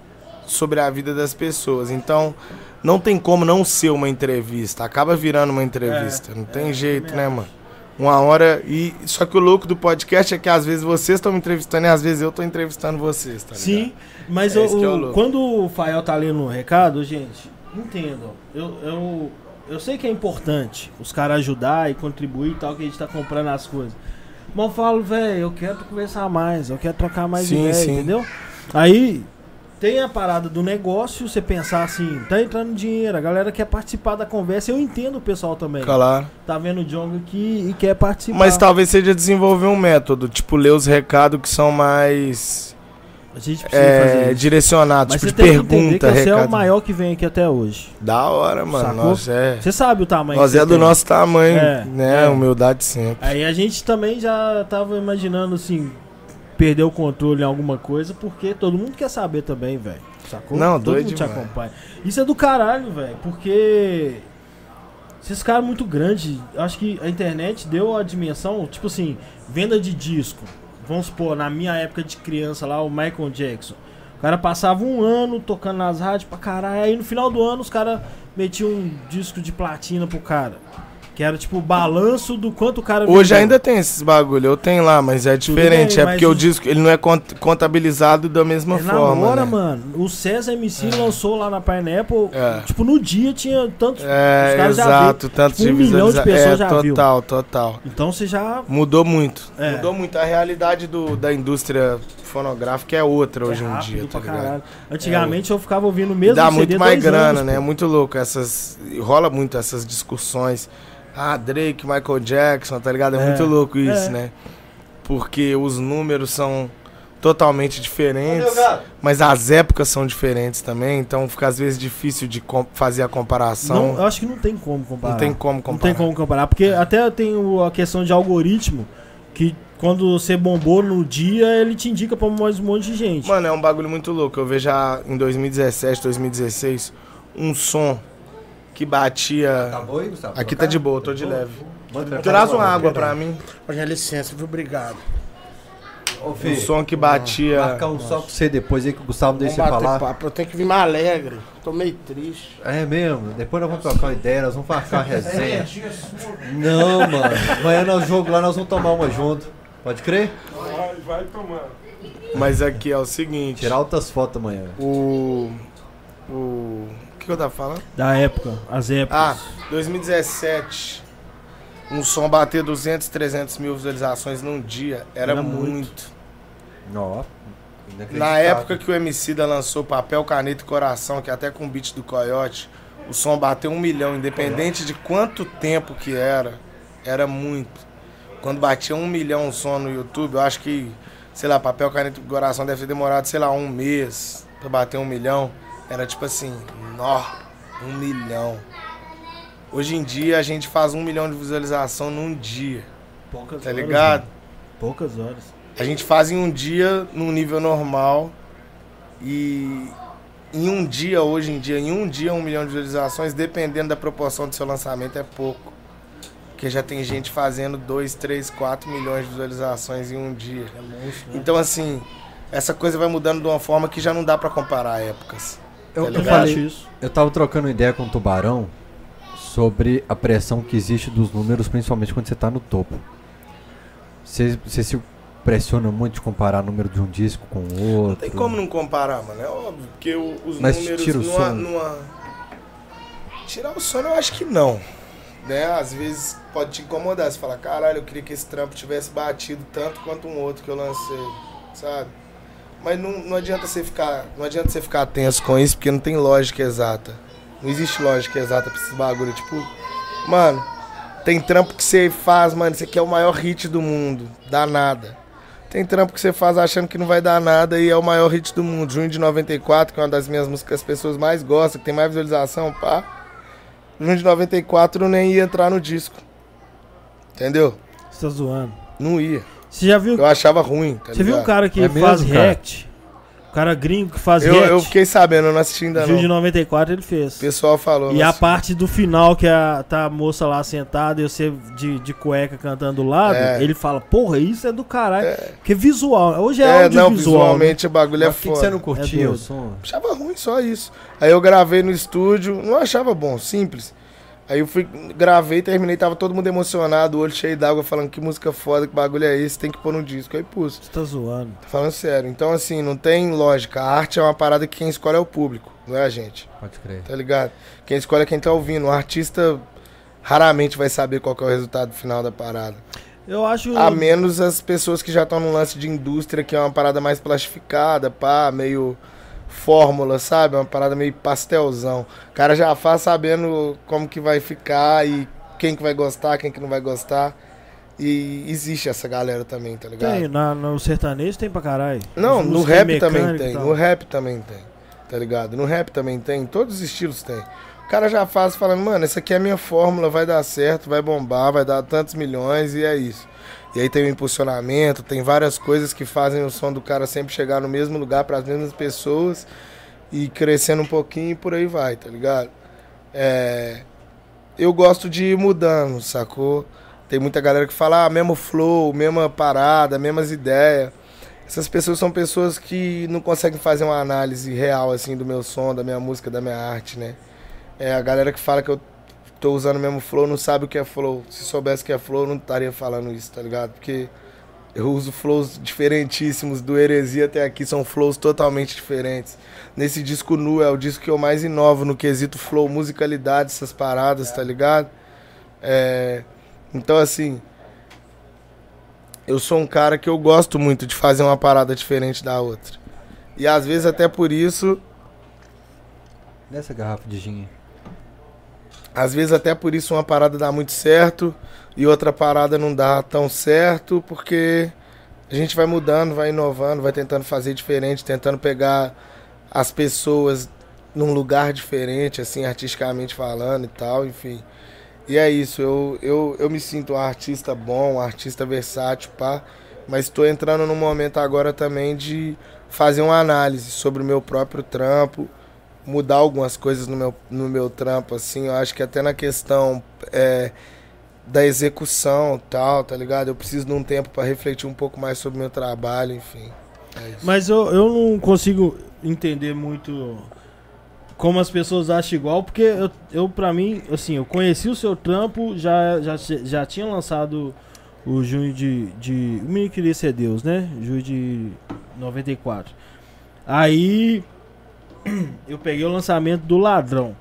[SPEAKER 3] sobre a vida das pessoas. Então, não tem como não ser uma entrevista. Acaba virando uma entrevista. não tem jeito, né, mano? Uma hora e só que o louco do podcast é que às vezes vocês estão me entrevistando e às vezes eu tô entrevistando vocês, tá ligado?
[SPEAKER 2] Sim, mas
[SPEAKER 3] É que é
[SPEAKER 2] quando o Fael tá lendo o recado, gente, entendam. Eu, eu, eu sei que é importante os caras ajudar e contribuir e tal, que a gente tá comprando as coisas. Mas eu falo, velho, eu quero conversar mais, eu quero trocar mais
[SPEAKER 3] Sim,
[SPEAKER 2] ideia,
[SPEAKER 3] sim.
[SPEAKER 2] entendeu? Aí tem a parada do negócio, você pensar assim, tá entrando dinheiro, a galera quer participar da conversa, eu entendo o pessoal também.
[SPEAKER 3] Claro.
[SPEAKER 2] Tá vendo o Djonga aqui e quer participar.
[SPEAKER 3] Mas talvez seja desenvolver um método, tipo, ler os recados que são mais
[SPEAKER 2] A gente precisa fazer
[SPEAKER 3] é,
[SPEAKER 2] isso.
[SPEAKER 3] direcionados,
[SPEAKER 2] Mas
[SPEAKER 3] tipo de
[SPEAKER 2] tem que
[SPEAKER 3] pergunta,
[SPEAKER 2] você é o
[SPEAKER 3] recado.
[SPEAKER 2] maior que vem aqui até hoje.
[SPEAKER 3] Da hora, mano.
[SPEAKER 2] Sacou?
[SPEAKER 3] Nós é,
[SPEAKER 2] Você sabe o tamanho
[SPEAKER 3] nós
[SPEAKER 2] que
[SPEAKER 3] é do
[SPEAKER 2] tem.
[SPEAKER 3] nosso tamanho,
[SPEAKER 2] É,
[SPEAKER 3] né?
[SPEAKER 2] é.
[SPEAKER 3] Humildade sempre.
[SPEAKER 2] Aí a gente também já tava imaginando assim, perder o controle em alguma coisa, porque todo mundo quer saber também, velho. Sacou?
[SPEAKER 3] Não,
[SPEAKER 2] todo
[SPEAKER 3] doido
[SPEAKER 2] mundo te acompanha. Isso é do caralho, velho, porque esses caras muito grandes, acho que a internet deu a dimensão, tipo assim, venda de disco. Vamos supor, na minha época de criança lá, o Michael Jackson. O cara passava um ano tocando nas rádios pra caralho, aí no final do ano os caras metiam um disco de platina pro cara. Que era tipo o balanço do quanto o cara
[SPEAKER 3] Hoje
[SPEAKER 2] vendeu.
[SPEAKER 3] ainda tem esses bagulho, eu tenho lá, mas é diferente.
[SPEAKER 2] bem,
[SPEAKER 3] é porque o disco ele não é cont- contabilizado da mesma
[SPEAKER 2] É na
[SPEAKER 3] forma.
[SPEAKER 2] hora,
[SPEAKER 3] né?
[SPEAKER 2] mano. O César MC lançou lá na Pineapple.
[SPEAKER 3] É.
[SPEAKER 2] Tipo, no dia tinha tantos. os
[SPEAKER 3] É, exato, tanto
[SPEAKER 2] Tipo,
[SPEAKER 3] de
[SPEAKER 2] um milhão de
[SPEAKER 3] visualiza-
[SPEAKER 2] pessoas
[SPEAKER 3] é,
[SPEAKER 2] já viu.
[SPEAKER 3] total, total.
[SPEAKER 2] Então você já.
[SPEAKER 3] Mudou muito.
[SPEAKER 2] É.
[SPEAKER 3] Mudou muito. A realidade do, da indústria fonográfica é outra hoje
[SPEAKER 2] é
[SPEAKER 3] em
[SPEAKER 2] rápido
[SPEAKER 3] dia, tá
[SPEAKER 2] pra
[SPEAKER 3] ligado?
[SPEAKER 2] caralho. Antigamente eu ficava ouvindo o mesmo
[SPEAKER 3] Dá
[SPEAKER 2] CD
[SPEAKER 3] muito mais
[SPEAKER 2] dois
[SPEAKER 3] grana,
[SPEAKER 2] anos,
[SPEAKER 3] né? É muito louco. Essas. Rola muito essas discussões. Ah, Drake, Michael Jackson, tá ligado? É,
[SPEAKER 2] É,
[SPEAKER 3] muito louco isso,
[SPEAKER 2] é.
[SPEAKER 3] né? Porque os números são totalmente diferentes, mas as épocas são diferentes também, então fica às vezes difícil de fazer a comparação.
[SPEAKER 2] Não, eu acho que não tem como comparar.
[SPEAKER 3] Não tem como
[SPEAKER 2] Não
[SPEAKER 3] comparar.
[SPEAKER 2] tem como comparar. Porque até tem a questão de algoritmo. Que quando você bombou no dia, ele te indica pra mais um monte de gente.
[SPEAKER 3] Mano, é um bagulho muito louco. Eu vejo já em 2017, 2016, um som que batia.
[SPEAKER 1] Acabou aí, Gustavo?
[SPEAKER 3] Aqui tá de boa, tô de leve. Traz uma água pra mim.
[SPEAKER 6] Olha, licença, viu? Obrigado.
[SPEAKER 1] Ô,
[SPEAKER 3] Um
[SPEAKER 1] filho,
[SPEAKER 3] som que batia.
[SPEAKER 1] marcar um só pra você depois aí que o Gustavo deixa você
[SPEAKER 6] bater
[SPEAKER 1] falar.
[SPEAKER 6] papo. Eu tenho que vir mais alegre. Tô meio triste.
[SPEAKER 1] É mesmo, depois nós vamos trocar uma ideia, nós vamos marcar uma resenha. Não, mano. Amanhã nós jogo lá, nós vamos tomar uma junto. Pode crer?
[SPEAKER 5] Vai, vai tomando.
[SPEAKER 3] Mas aqui é o seguinte.
[SPEAKER 1] Tirar altas fotos amanhã.
[SPEAKER 3] O. O. O que, eu tava falando?
[SPEAKER 2] Da época, as épocas.
[SPEAKER 3] Ah, 2017. Um som bater 200, 300 mil visualizações num dia era,
[SPEAKER 2] Era
[SPEAKER 3] muito.
[SPEAKER 2] muito.
[SPEAKER 1] Ó.
[SPEAKER 3] Na época que o MC da lançou Papel, Caneta e Coração, que até com o beat do Coyote, o som bateu um milhão, independente de quanto tempo que era, era muito. Quando batia um milhão o som no YouTube, eu acho que, sei lá, Papel, Caneta e Coração deve ter demorado, sei lá, um mês pra bater um milhão. Era tipo assim, nó, um milhão. Hoje em dia a gente faz um milhão de visualização num dia,
[SPEAKER 2] poucas
[SPEAKER 3] tá
[SPEAKER 2] horas,
[SPEAKER 3] ligado?
[SPEAKER 2] mano. Poucas horas.
[SPEAKER 3] A gente faz em um dia num nível normal e em um dia, hoje em dia, em um dia, um milhão de visualizações, dependendo da proporção do seu lançamento, é pouco. Porque já tem gente fazendo 2, 3, 4 milhões de visualizações em um dia.
[SPEAKER 2] É monstro, né?
[SPEAKER 3] Então, assim, essa coisa vai mudando de uma forma que já não dá pra comparar épocas.
[SPEAKER 1] Eu,
[SPEAKER 3] Tá
[SPEAKER 1] eu
[SPEAKER 2] Eu
[SPEAKER 1] falei,
[SPEAKER 2] isso.
[SPEAKER 1] eu tava trocando ideia com o Tubarão sobre a pressão que existe dos números, principalmente quando você tá no topo. Você, você se pressiona muito de comparar número de um disco com o outro.
[SPEAKER 3] Não tem como não comparar, mano. É óbvio, porque o- os
[SPEAKER 1] Mas
[SPEAKER 3] números
[SPEAKER 1] tira o
[SPEAKER 3] numa,
[SPEAKER 1] som.
[SPEAKER 3] numa- Tirar o sono eu acho que não. Né? Às vezes pode te incomodar. Você fala, caralho, eu queria que esse trampo tivesse batido tanto quanto um outro que eu lancei. Sabe? Mas não, não adianta você ficar. Não adianta você ficar tenso com isso, porque não tem lógica exata. Não existe lógica exata pra esse bagulho. Tipo, mano, tem trampo que você faz, mano, isso aqui é o maior hit do mundo. Dá nada. Tem trampo que você faz achando que não vai dar nada e é o maior hit do mundo. Junho de 94, que é uma das minhas músicas que as pessoas mais gostam, que tem mais visualização, pá. Junho de 94 eu nem ia entrar no disco. Entendeu?
[SPEAKER 2] Você tá zoando.
[SPEAKER 3] Não ia.
[SPEAKER 2] Você já viu,
[SPEAKER 3] Eu achava ruim, tá
[SPEAKER 2] você viu um cara que
[SPEAKER 1] É
[SPEAKER 2] faz
[SPEAKER 1] mesmo, cara?
[SPEAKER 2] react? O cara gringo que faz
[SPEAKER 3] Eu,
[SPEAKER 2] react.
[SPEAKER 3] eu fiquei sabendo, eu não assisti ainda
[SPEAKER 2] Gil de
[SPEAKER 3] não.
[SPEAKER 2] 94 ele fez.
[SPEAKER 3] O pessoal falou.
[SPEAKER 2] E
[SPEAKER 3] não
[SPEAKER 2] a
[SPEAKER 3] assisti.
[SPEAKER 2] parte do final, que a, tá a moça lá sentada e você de, de cueca cantando do lado,
[SPEAKER 3] É.
[SPEAKER 2] ele fala, porra, isso é do caralho. Porque visual, hoje é,
[SPEAKER 3] É, não,
[SPEAKER 2] audiovisual. né?
[SPEAKER 3] visualmente o bagulho é
[SPEAKER 1] Mas por que,
[SPEAKER 3] foda.
[SPEAKER 1] que você não curtia
[SPEAKER 2] É
[SPEAKER 1] o som?
[SPEAKER 3] Achava ruim só isso. Aí eu gravei no estúdio, não achava bom, simples. Aí eu fui, gravei, terminei, tava todo mundo emocionado, o olho cheio d'água, falando que música foda, que bagulho é esse, tem que pôr no disco. Aí pus.
[SPEAKER 2] Você tá zoando.
[SPEAKER 3] Tô falando sério. Então, assim, não tem lógica. A arte é uma parada que quem escolhe é o público, não é a gente,
[SPEAKER 1] Pode crer.
[SPEAKER 3] tá ligado? Quem escolhe é quem tá ouvindo. O artista raramente vai saber qual é o resultado final da parada.
[SPEAKER 2] Eu acho.
[SPEAKER 3] A menos as pessoas que já estão num lance de indústria, que é uma parada mais plastificada, pá, meio fórmula, sabe? Uma parada meio pastelzão. O cara já faz sabendo como que vai ficar e quem que vai gostar, quem que não vai gostar. E existe essa galera também, tá ligado?
[SPEAKER 2] Tem, na, no sertanejo tem pra caralho.
[SPEAKER 3] Não, no rap também tem. No rap também tem. Tá ligado? No rap também tem. em Todos os estilos tem. O cara já faz falando, mano, essa aqui é a minha fórmula, vai dar certo, vai bombar, vai dar tantos milhões e é isso. E aí tem o impulsionamento, tem várias coisas que fazem o som do cara sempre chegar no mesmo lugar para as mesmas pessoas e crescendo um pouquinho e por aí vai, tá ligado? É, eu gosto de ir mudando, sacou? Tem muita galera que fala, ah, mesmo flow, mesma parada, mesmas ideias. Essas pessoas são pessoas que não conseguem fazer uma análise real, assim, do meu som, da minha música, da minha arte, né? É, a galera que fala que eu tô usando o mesmo flow não sabe o que é flow. Se soubesse o que é flow, não estaria falando isso, tá ligado? Porque eu uso flows diferentíssimos, do Heresia até aqui, são flows totalmente diferentes. Nesse disco nu é o disco que eu mais inovo no quesito flow, musicalidade, essas paradas, tá ligado? É, então, assim, eu sou um cara que eu gosto muito de fazer uma parada diferente da outra. E às vezes até por isso,
[SPEAKER 1] Dessa garrafa de gin.
[SPEAKER 3] Às vezes até por isso uma parada dá muito certo e outra parada não dá tão certo, porque a gente vai mudando, vai inovando, vai tentando fazer diferente, tentando pegar as pessoas num lugar diferente, assim, artisticamente falando e tal, enfim. E é isso, eu, eu, eu me sinto um artista bom, um artista versátil, pá, mas estou entrando num momento agora também de fazer uma análise sobre o meu próprio trampo, mudar algumas coisas no meu, no meu trampo, assim, eu acho que até na questão é, da execução tal, tá ligado? Eu preciso de um tempo para refletir um pouco mais sobre o meu trabalho, enfim. É.
[SPEAKER 2] Mas eu, eu não consigo entender muito como as pessoas acham igual, porque eu, eu pra mim, assim, eu conheci o seu trampo, já, já, já tinha lançado o junho de, de. O menino queria ser Deus, né? Junho de 94. Aí eu peguei o lançamento do Ladrão.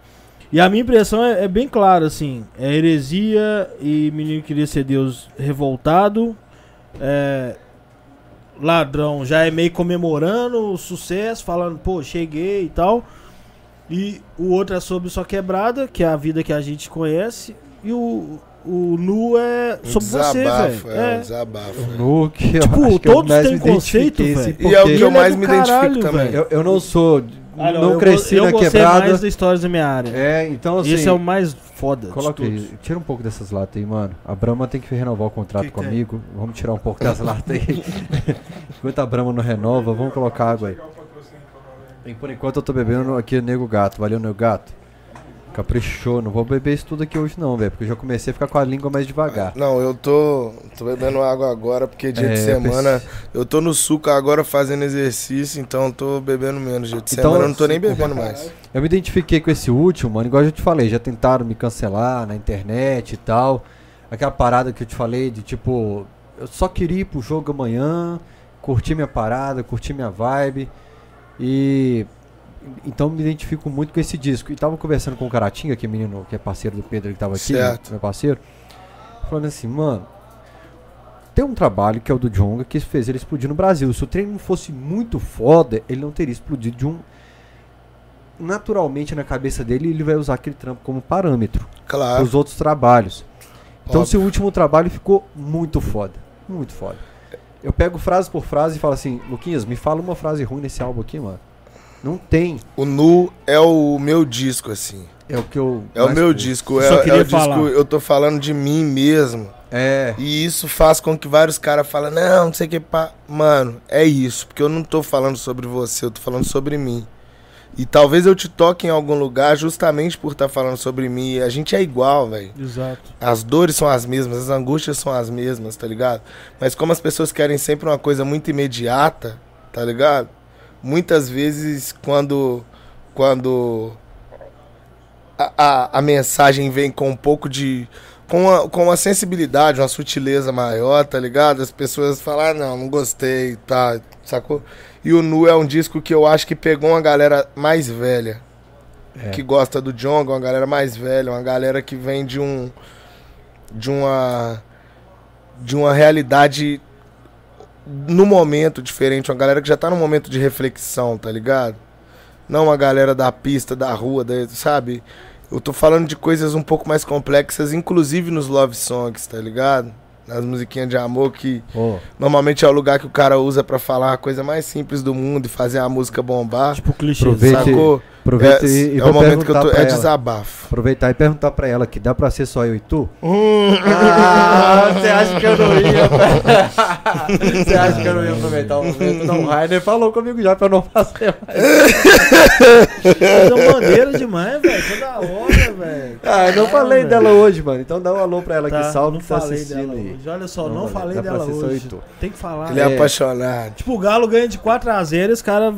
[SPEAKER 2] E a minha impressão é, é bem clara, assim. É heresia e menino queria ser Deus revoltado. É, ladrão já é meio comemorando o sucesso, falando, pô, cheguei e tal. E o outro é sobre só quebrada, que é a vida que a gente conhece. E o, o nu é
[SPEAKER 3] Um
[SPEAKER 2] sobre você, velho.
[SPEAKER 3] é, um
[SPEAKER 2] É.
[SPEAKER 3] desabafo. é.
[SPEAKER 1] No que eu
[SPEAKER 2] Tipo,
[SPEAKER 1] acho que eu
[SPEAKER 2] todos
[SPEAKER 1] mais
[SPEAKER 2] têm
[SPEAKER 1] me
[SPEAKER 2] conceito, velho.
[SPEAKER 3] E é o que eu
[SPEAKER 2] é
[SPEAKER 3] mais me identifico
[SPEAKER 2] caralho,
[SPEAKER 3] também.
[SPEAKER 2] velho.
[SPEAKER 1] eu, eu não sou.
[SPEAKER 2] Ah,
[SPEAKER 1] não,
[SPEAKER 2] eu
[SPEAKER 1] cresci
[SPEAKER 2] eu
[SPEAKER 1] na quebrada.
[SPEAKER 2] mais das histórias da minha área.
[SPEAKER 1] É, então assim.
[SPEAKER 2] Esse é o mais foda.
[SPEAKER 1] Coloca aí, tira um pouco dessas latas aí, mano. A Brahma tem que renovar o contrato
[SPEAKER 2] Que que é?
[SPEAKER 1] comigo. Vamos tirar um pouco das latas aí. Enquanto a Brahma não renova, vamos colocar água aí.
[SPEAKER 5] O.
[SPEAKER 1] E por enquanto eu tô bebendo aqui Nego Gato. Valeu, Nego Gato. Caprichou. Não vou beber isso tudo aqui hoje não, velho. Porque eu já comecei a ficar com a língua mais devagar.
[SPEAKER 3] Não, eu tô, tô bebendo água agora, porque dia de
[SPEAKER 1] É,
[SPEAKER 3] semana
[SPEAKER 1] preci-
[SPEAKER 3] eu tô no suco agora fazendo exercício, então tô bebendo menos. Dia de
[SPEAKER 1] Então,
[SPEAKER 3] semana eu não tô nem bebendo mais.
[SPEAKER 1] Eu me identifiquei com esse último, mano. Igual eu já te falei, já tentaram me cancelar na internet e tal. Aquela parada que eu te falei de tipo, eu só queria ir pro jogo amanhã, curtir minha parada, curtir minha vibe. E. Então me identifico muito com esse disco. E tava conversando com o Caratinga, que é menino que é parceiro do Pedro que tava aqui,
[SPEAKER 3] Certo.
[SPEAKER 1] meu parceiro. Falando assim, mano. Tem um trabalho que é o do Jonga que fez ele explodir no Brasil. Se o treino não fosse muito foda, ele não teria explodido de um. Naturalmente na cabeça dele, ele vai usar aquele trampo como parâmetro para
[SPEAKER 3] Claro.
[SPEAKER 1] os outros trabalhos. Então,
[SPEAKER 3] Óbvio.
[SPEAKER 1] seu último trabalho ficou muito foda. Muito foda. Eu pego frase por frase e falo assim: Luquinhas, me fala uma frase ruim nesse álbum aqui, mano. Não tem.
[SPEAKER 3] O Nu é o meu disco, assim.
[SPEAKER 1] É o que eu.
[SPEAKER 3] É o meu
[SPEAKER 1] curto.
[SPEAKER 3] disco.
[SPEAKER 2] Só
[SPEAKER 3] É, é
[SPEAKER 2] queria
[SPEAKER 3] o disco.
[SPEAKER 2] falar.
[SPEAKER 3] Eu tô falando de mim mesmo.
[SPEAKER 1] É.
[SPEAKER 3] E isso faz com que vários caras falem, não, não sei o que. Pá. Mano, é isso. Porque eu não tô falando sobre você, eu tô falando sobre mim. E talvez eu te toque em algum lugar justamente por estar falando sobre mim. A gente é igual, velho.
[SPEAKER 2] Exato.
[SPEAKER 3] As dores são as mesmas, as angústias são as mesmas, tá ligado? Mas como as pessoas querem sempre uma coisa muito imediata, tá ligado? Muitas vezes quando quando a, a, a mensagem vem com um pouco de com uma, com uma sensibilidade, uma sutileza maior, tá ligado? As pessoas falam, ah, não, não gostei, tá, sacou? E o Nu é um disco que eu acho que pegou uma galera mais velha,
[SPEAKER 1] É.
[SPEAKER 3] que gosta do Jonga, uma galera mais velha, uma galera que vem de um de uma de uma realidade no momento diferente, uma galera que já tá num momento de reflexão, tá ligado? Não uma galera da pista, da rua, da- sabe? Eu tô falando de coisas um pouco mais complexas, inclusive nos love songs, tá ligado? Nas musiquinhas de amor que
[SPEAKER 1] Pô,
[SPEAKER 3] normalmente é o lugar que o cara usa pra falar a coisa mais simples do mundo e fazer a música bombar.
[SPEAKER 2] Tipo clichê.
[SPEAKER 1] Aproveite-
[SPEAKER 3] Sacou?
[SPEAKER 1] Aproveita
[SPEAKER 3] é,
[SPEAKER 1] e, e
[SPEAKER 3] é
[SPEAKER 1] vou
[SPEAKER 3] o momento que eu
[SPEAKER 1] perguntar
[SPEAKER 3] tô. É
[SPEAKER 1] ela.
[SPEAKER 3] desabafo.
[SPEAKER 1] Aproveitar e perguntar pra ela que dá pra ser só eu e tu? Ah, você acha que eu não ia? Você acha que eu não ia aproveitar o momento? Não, o Rainer falou comigo já pra eu não fazer mais.
[SPEAKER 2] É maneiro demais, velho. Toda hora, velho.
[SPEAKER 1] Ah, eu não
[SPEAKER 2] Ah,
[SPEAKER 1] falei
[SPEAKER 2] velho.
[SPEAKER 1] dela hoje, mano. Então dá um alô pra ela
[SPEAKER 2] Tá,
[SPEAKER 1] que salve
[SPEAKER 2] não
[SPEAKER 1] que tá
[SPEAKER 2] falei
[SPEAKER 1] assistindo
[SPEAKER 2] dela
[SPEAKER 1] aí.
[SPEAKER 2] hoje. Olha só,
[SPEAKER 1] Não,
[SPEAKER 2] não, falei dela hoje. Tem que falar.
[SPEAKER 3] Ele é,
[SPEAKER 1] É.
[SPEAKER 3] apaixonado.
[SPEAKER 2] Tipo, o Galo ganha de 4x0 e os caras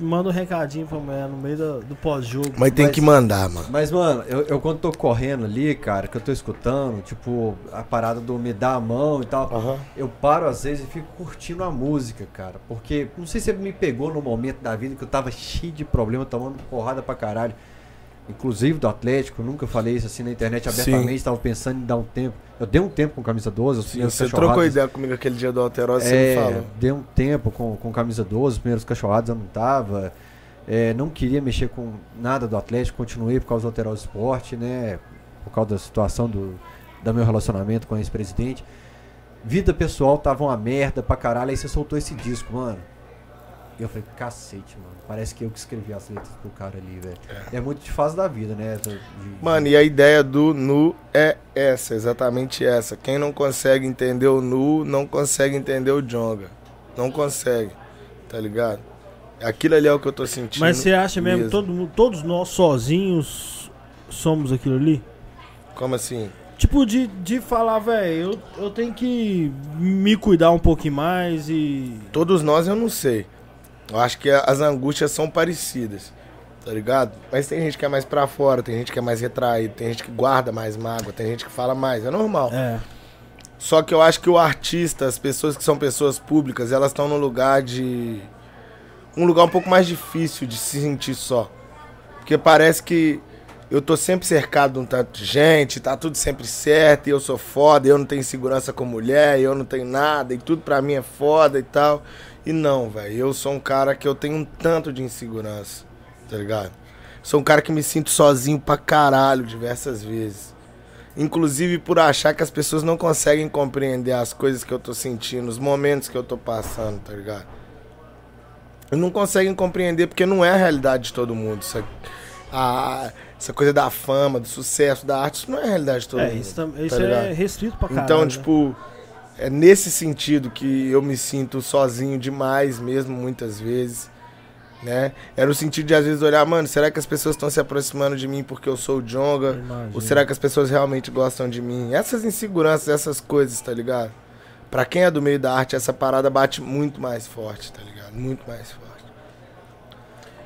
[SPEAKER 2] mandam um recadinho pra mulher no meio do, do pós-jogo.
[SPEAKER 3] Mas tem
[SPEAKER 1] Mas-
[SPEAKER 3] que mandar, mano.
[SPEAKER 1] Mas, mano, eu, eu quando tô correndo ali, cara, que eu tô escutando, tipo, a parada do me dar a mão e tal,
[SPEAKER 3] Aham.
[SPEAKER 1] eu paro às vezes e fico curtindo a música, cara. Porque, não sei se me pegou no momento da vida que eu tava cheio de problema, tomando porrada pra caralho. Inclusive do Atlético, nunca falei isso assim na internet abertamente, tava pensando em dar um tempo. Eu dei um tempo com camisa 12, os
[SPEAKER 3] Sim,
[SPEAKER 1] primeiros
[SPEAKER 3] você trocou ideia comigo aquele dia do Alterosa, você
[SPEAKER 1] é,
[SPEAKER 3] me falou.
[SPEAKER 1] dei um tempo com, com camisa 12, os primeiros cachorrados eu não tava. É, não queria mexer com nada do Atlético, continuei por causa do Alterosa Esporte, né? Por causa da situação do, do meu relacionamento com o ex-presidente. Vida pessoal tava uma merda pra caralho, aí você soltou esse disco, mano. E eu falei, cacete, mano. Parece que eu que escrevi as letras pro cara ali, velho. É. muito de fase da vida, né? de- de-
[SPEAKER 3] Mano, e a ideia do nu é essa, exatamente essa. Quem não consegue entender o nu, não consegue entender o jonga. Não consegue, tá ligado? Aquilo ali é o que eu tô sentindo.
[SPEAKER 2] Mas você acha mesmo,
[SPEAKER 3] mesmo.
[SPEAKER 2] todo todos nós sozinhos somos aquilo ali?
[SPEAKER 3] Como assim?
[SPEAKER 2] Tipo, de, de falar, velho, eu, eu tenho que me cuidar um pouquinho mais e.
[SPEAKER 3] Todos nós eu não sei. Eu acho que as angústias são parecidas, tá ligado? Mas tem gente que é mais pra fora, tem gente que é mais retraído, tem gente que guarda mais mágoa, tem gente que fala mais, é normal.
[SPEAKER 2] É.
[SPEAKER 3] Só que eu acho que o artista, as pessoas que são pessoas públicas, elas estão num lugar de. Um lugar um pouco mais difícil de se sentir só. Porque parece que eu tô sempre cercado de um tanto de gente, tá tudo sempre certo, e eu sou foda, e eu não tenho segurança com mulher, e eu não tenho nada, e tudo pra mim é foda e tal. E não, velho, eu sou um cara que eu tenho um tanto de insegurança, tá ligado? Sou um cara que me sinto sozinho pra caralho diversas vezes. Inclusive por achar que as pessoas não conseguem compreender as coisas que eu tô sentindo, os momentos que eu tô passando, tá ligado? E não conseguem compreender porque não é a realidade de todo mundo. Essa, a- essa coisa da fama, do sucesso, da arte, isso não é a realidade de todo
[SPEAKER 2] É,
[SPEAKER 3] mundo.
[SPEAKER 2] isso,
[SPEAKER 3] tá
[SPEAKER 2] isso é restrito pra caralho.
[SPEAKER 3] Então,
[SPEAKER 2] né?
[SPEAKER 3] É nesse sentido que eu me sinto sozinho demais mesmo, muitas vezes. Né? É no sentido de às vezes olhar, mano, será que as pessoas estão se aproximando de mim porque eu sou o Jonga? Ou será que as pessoas realmente gostam de mim? Essas inseguranças, essas coisas, tá ligado? Pra quem é do meio da arte, essa parada bate muito mais forte, tá ligado? Muito mais forte.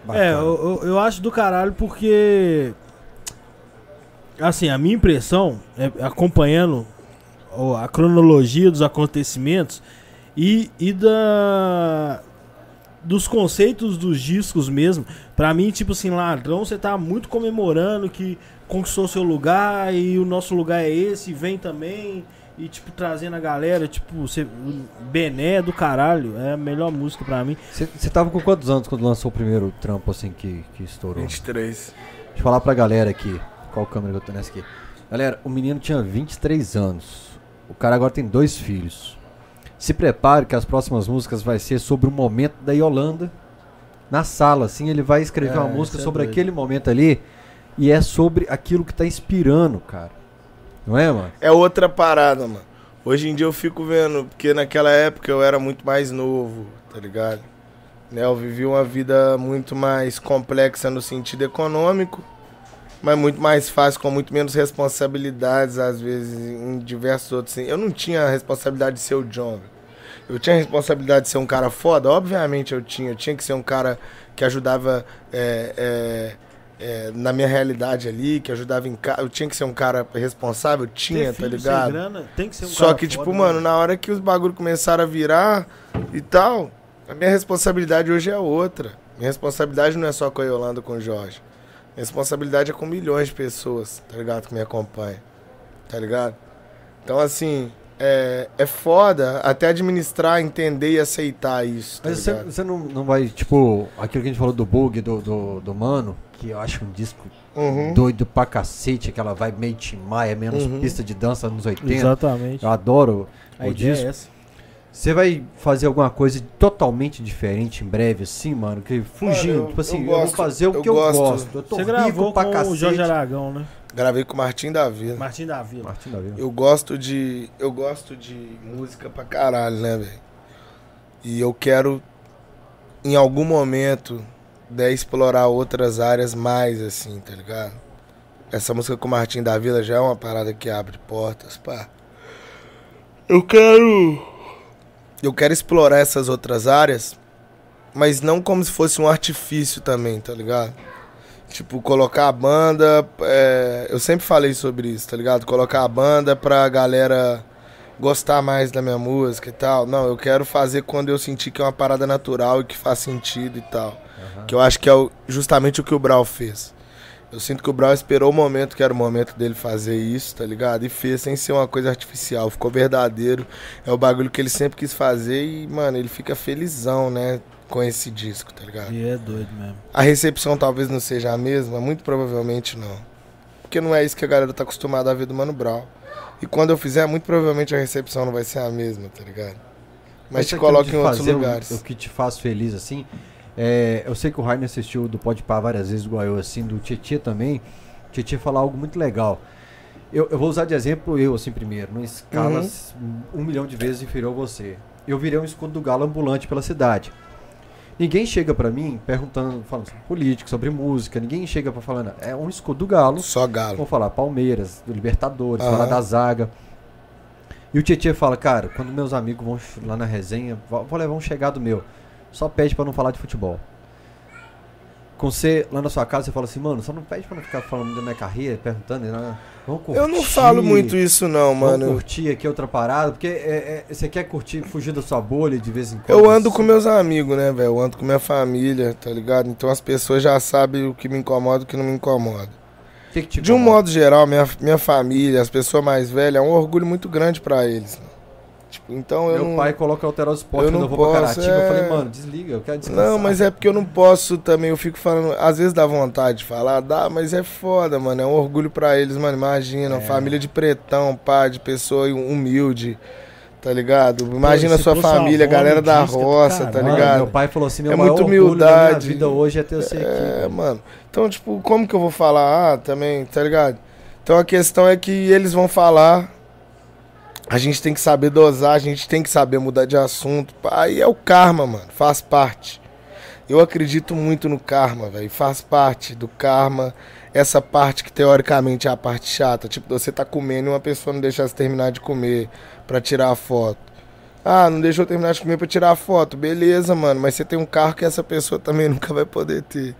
[SPEAKER 2] É,
[SPEAKER 1] Bacana.
[SPEAKER 2] eu, eu, eu acho do caralho porque. Assim, a minha impressão, é, acompanhando o- a cronologia dos acontecimentos e, e da. Dos conceitos dos discos mesmo, pra mim, tipo assim, ladrão, você tá muito comemorando que conquistou seu lugar e o nosso lugar é esse, vem também, e tipo, trazendo a galera, tipo, você, Bené do caralho, é a melhor música pra mim.
[SPEAKER 1] Você tava com quantos anos quando lançou o primeiro trampo assim que, que estourou?
[SPEAKER 3] 23.
[SPEAKER 1] Deixa eu falar pra galera aqui. Qual câmera que eu tô nessa aqui? Galera, o menino tinha 23 anos. O cara agora tem dois filhos. Se prepare que as próximas músicas vai ser sobre o momento da Yolanda na sala, assim, ele vai escrever
[SPEAKER 2] É,
[SPEAKER 1] uma música
[SPEAKER 2] é
[SPEAKER 1] sobre
[SPEAKER 2] doido.
[SPEAKER 1] aquele momento ali e é sobre aquilo que tá inspirando, cara. Não é, mano?
[SPEAKER 3] É outra parada, mano. Hoje em dia eu fico vendo, porque naquela época eu era muito mais novo, tá ligado? Né, eu vivi uma vida muito mais complexa no sentido econômico, mas muito mais fácil, com muito menos responsabilidades, às vezes, em diversos outros. Eu não tinha a responsabilidade de ser o John. Eu tinha a responsabilidade de ser um cara foda? Obviamente eu tinha. Eu tinha que ser um cara que ajudava é, é, é, na minha realidade ali, que ajudava em casa. Eu tinha que ser um cara responsável? Tinha,
[SPEAKER 2] Ter
[SPEAKER 3] tá
[SPEAKER 2] filho sem
[SPEAKER 3] ligado?
[SPEAKER 2] grana, tem que ser um
[SPEAKER 3] Só
[SPEAKER 2] cara
[SPEAKER 3] que, tipo,
[SPEAKER 2] foda,
[SPEAKER 3] mano,
[SPEAKER 2] né?
[SPEAKER 3] na hora que os bagulho começaram a virar e tal, a minha responsabilidade hoje é outra. Minha responsabilidade não é só com a Yolanda com o Jorge. Minha responsabilidade é com milhões de pessoas, tá ligado? Que me acompanham. Tá ligado? Então, assim, é, é foda até administrar, entender e aceitar isso, tá
[SPEAKER 1] Mas você, você não, não vai, tipo, aquilo que a gente falou do bug do, do, do Mano, que eu acho um disco
[SPEAKER 3] Uhum.
[SPEAKER 1] doido pra cacete, aquela vibe meio Tim Maia, menos
[SPEAKER 3] Uhum.
[SPEAKER 1] pista de dança nos 80.
[SPEAKER 2] Exatamente.
[SPEAKER 1] Eu adoro
[SPEAKER 2] A
[SPEAKER 1] o
[SPEAKER 2] ideia
[SPEAKER 1] disco.
[SPEAKER 2] é essa.
[SPEAKER 1] Você vai fazer alguma coisa totalmente diferente em breve, assim, mano? Que fugindo,
[SPEAKER 3] eu-
[SPEAKER 1] tipo assim,
[SPEAKER 3] eu
[SPEAKER 1] eu, vou
[SPEAKER 3] gosto-
[SPEAKER 1] fazer o
[SPEAKER 3] eu
[SPEAKER 1] que eu
[SPEAKER 3] gosto.
[SPEAKER 1] gosto. Eu tô
[SPEAKER 2] Você
[SPEAKER 1] rico
[SPEAKER 2] gravou
[SPEAKER 1] pra
[SPEAKER 2] com
[SPEAKER 1] cacete.
[SPEAKER 2] o Jorge Aragão, né?
[SPEAKER 3] Gravei com o Martim da Vila.
[SPEAKER 2] Martim da Vila.
[SPEAKER 1] Martim da Vila.
[SPEAKER 3] Eu gosto de. Eu gosto de música pra caralho, né, velho? E eu quero, em algum momento, né, explorar outras áreas mais, assim, tá ligado? Essa música com o Martim da Vila já é uma parada que abre portas, pá. Eu quero. Eu quero explorar essas outras áreas, mas não como se fosse um artifício também, tá ligado? Tipo, colocar a banda. é, eu sempre falei sobre isso, tá ligado? Colocar a banda pra galera gostar mais da minha música e tal. Não, eu quero fazer quando eu sentir que é uma parada natural e que faz sentido e tal. Que eu acho que é o- justamente o que o Brau fez. Eu sinto que o Brau esperou o momento que era o momento dele fazer isso, tá ligado? E fez sem ser uma coisa artificial. Ficou verdadeiro. É o bagulho que ele sempre quis fazer e, mano, ele fica felizão, né? Com esse disco, tá ligado?
[SPEAKER 2] E é doido mesmo.
[SPEAKER 3] A recepção talvez não seja a mesma, muito provavelmente não. Porque não é isso que a galera tá acostumada a ver do Mano Brown. E quando eu fizer, muito provavelmente a recepção não vai ser a mesma, tá ligado? Mas te
[SPEAKER 1] aquilo
[SPEAKER 3] coloca em outros
[SPEAKER 1] fazer o-
[SPEAKER 3] lugares.
[SPEAKER 1] O, que te faz feliz, assim. É, eu sei que o Rainer assistiu do Pode Pá várias vezes, igual eu, assim, do Tietê também. Tietê falar algo muito legal. Eu, eu vou usar de exemplo eu, assim, primeiro, numa escala
[SPEAKER 3] Uhum.
[SPEAKER 1] um milhão de vezes inferior a você. Eu virei um escudo do galo ambulante pela cidade. Ninguém chega pra mim perguntando, falando sobre política, sobre música. Ninguém chega pra falar, "Não, é um escudo do galo.
[SPEAKER 3] Só galo.
[SPEAKER 1] Vamos falar Palmeiras, do Libertadores,
[SPEAKER 3] Aham.
[SPEAKER 1] falar da zaga. E o Tietchan fala, cara, quando meus amigos vão lá na resenha, vou vou levar um chegado meu. Só pede pra não falar de futebol. Com você lá na sua casa, você fala assim, mano, só não pede pra não ficar falando da minha carreira, perguntando, né? Vamos curtir.
[SPEAKER 3] Eu não falo muito isso não,
[SPEAKER 1] Vamos
[SPEAKER 3] mano.
[SPEAKER 1] curtir aqui outra parada, porque é- é- você quer curtir, fugir da sua bolha de vez em quando.
[SPEAKER 3] Eu ando com
[SPEAKER 1] assim.
[SPEAKER 3] meus amigos, né, velho? Eu ando com minha família, tá ligado? Então as pessoas já sabem o que me incomoda e o que não me incomoda.
[SPEAKER 1] Que que
[SPEAKER 3] De um modo geral, minha, minha família, as pessoas mais velhas, é um orgulho muito grande pra eles. mano. Tipo, então eu
[SPEAKER 1] Meu
[SPEAKER 3] não...
[SPEAKER 1] pai coloca esporte
[SPEAKER 3] eu
[SPEAKER 1] quando
[SPEAKER 3] não
[SPEAKER 1] eu vou pra
[SPEAKER 3] posso,
[SPEAKER 1] Caratinga. Eu falei,
[SPEAKER 3] é.
[SPEAKER 1] mano, desliga, eu quero descansar.
[SPEAKER 3] Não, mas é porque eu não posso também, eu fico falando, às vezes dá vontade de falar, dá, mas é foda, mano, é um orgulho pra eles, mano, imagina,
[SPEAKER 1] É.
[SPEAKER 3] família de pretão, pá, de pessoa humilde, tá ligado? Imagina a sua família,
[SPEAKER 2] avó
[SPEAKER 3] galera da
[SPEAKER 2] é
[SPEAKER 3] roça, tá.
[SPEAKER 1] Mano,
[SPEAKER 3] ligado?
[SPEAKER 1] Meu pai falou assim, meu
[SPEAKER 3] É
[SPEAKER 1] minha
[SPEAKER 3] humildade.
[SPEAKER 1] vida hoje é ter você aqui.
[SPEAKER 3] É, mano. Então, tipo, como que eu vou falar? Ah, também, tá ligado? Então a questão é que eles vão falar. A gente tem que saber dosar, a gente tem que saber mudar de assunto. Aí é o karma, mano. Faz parte. Eu acredito muito no karma, velho. Faz parte do karma. Essa parte que teoricamente é a parte chata. Tipo, você tá comendo e uma pessoa não deixa você terminar de comer pra tirar a foto. Ah, não deixou terminar de comer pra tirar a foto. Beleza, mano. Mas você tem um carro que essa pessoa também nunca vai poder ter.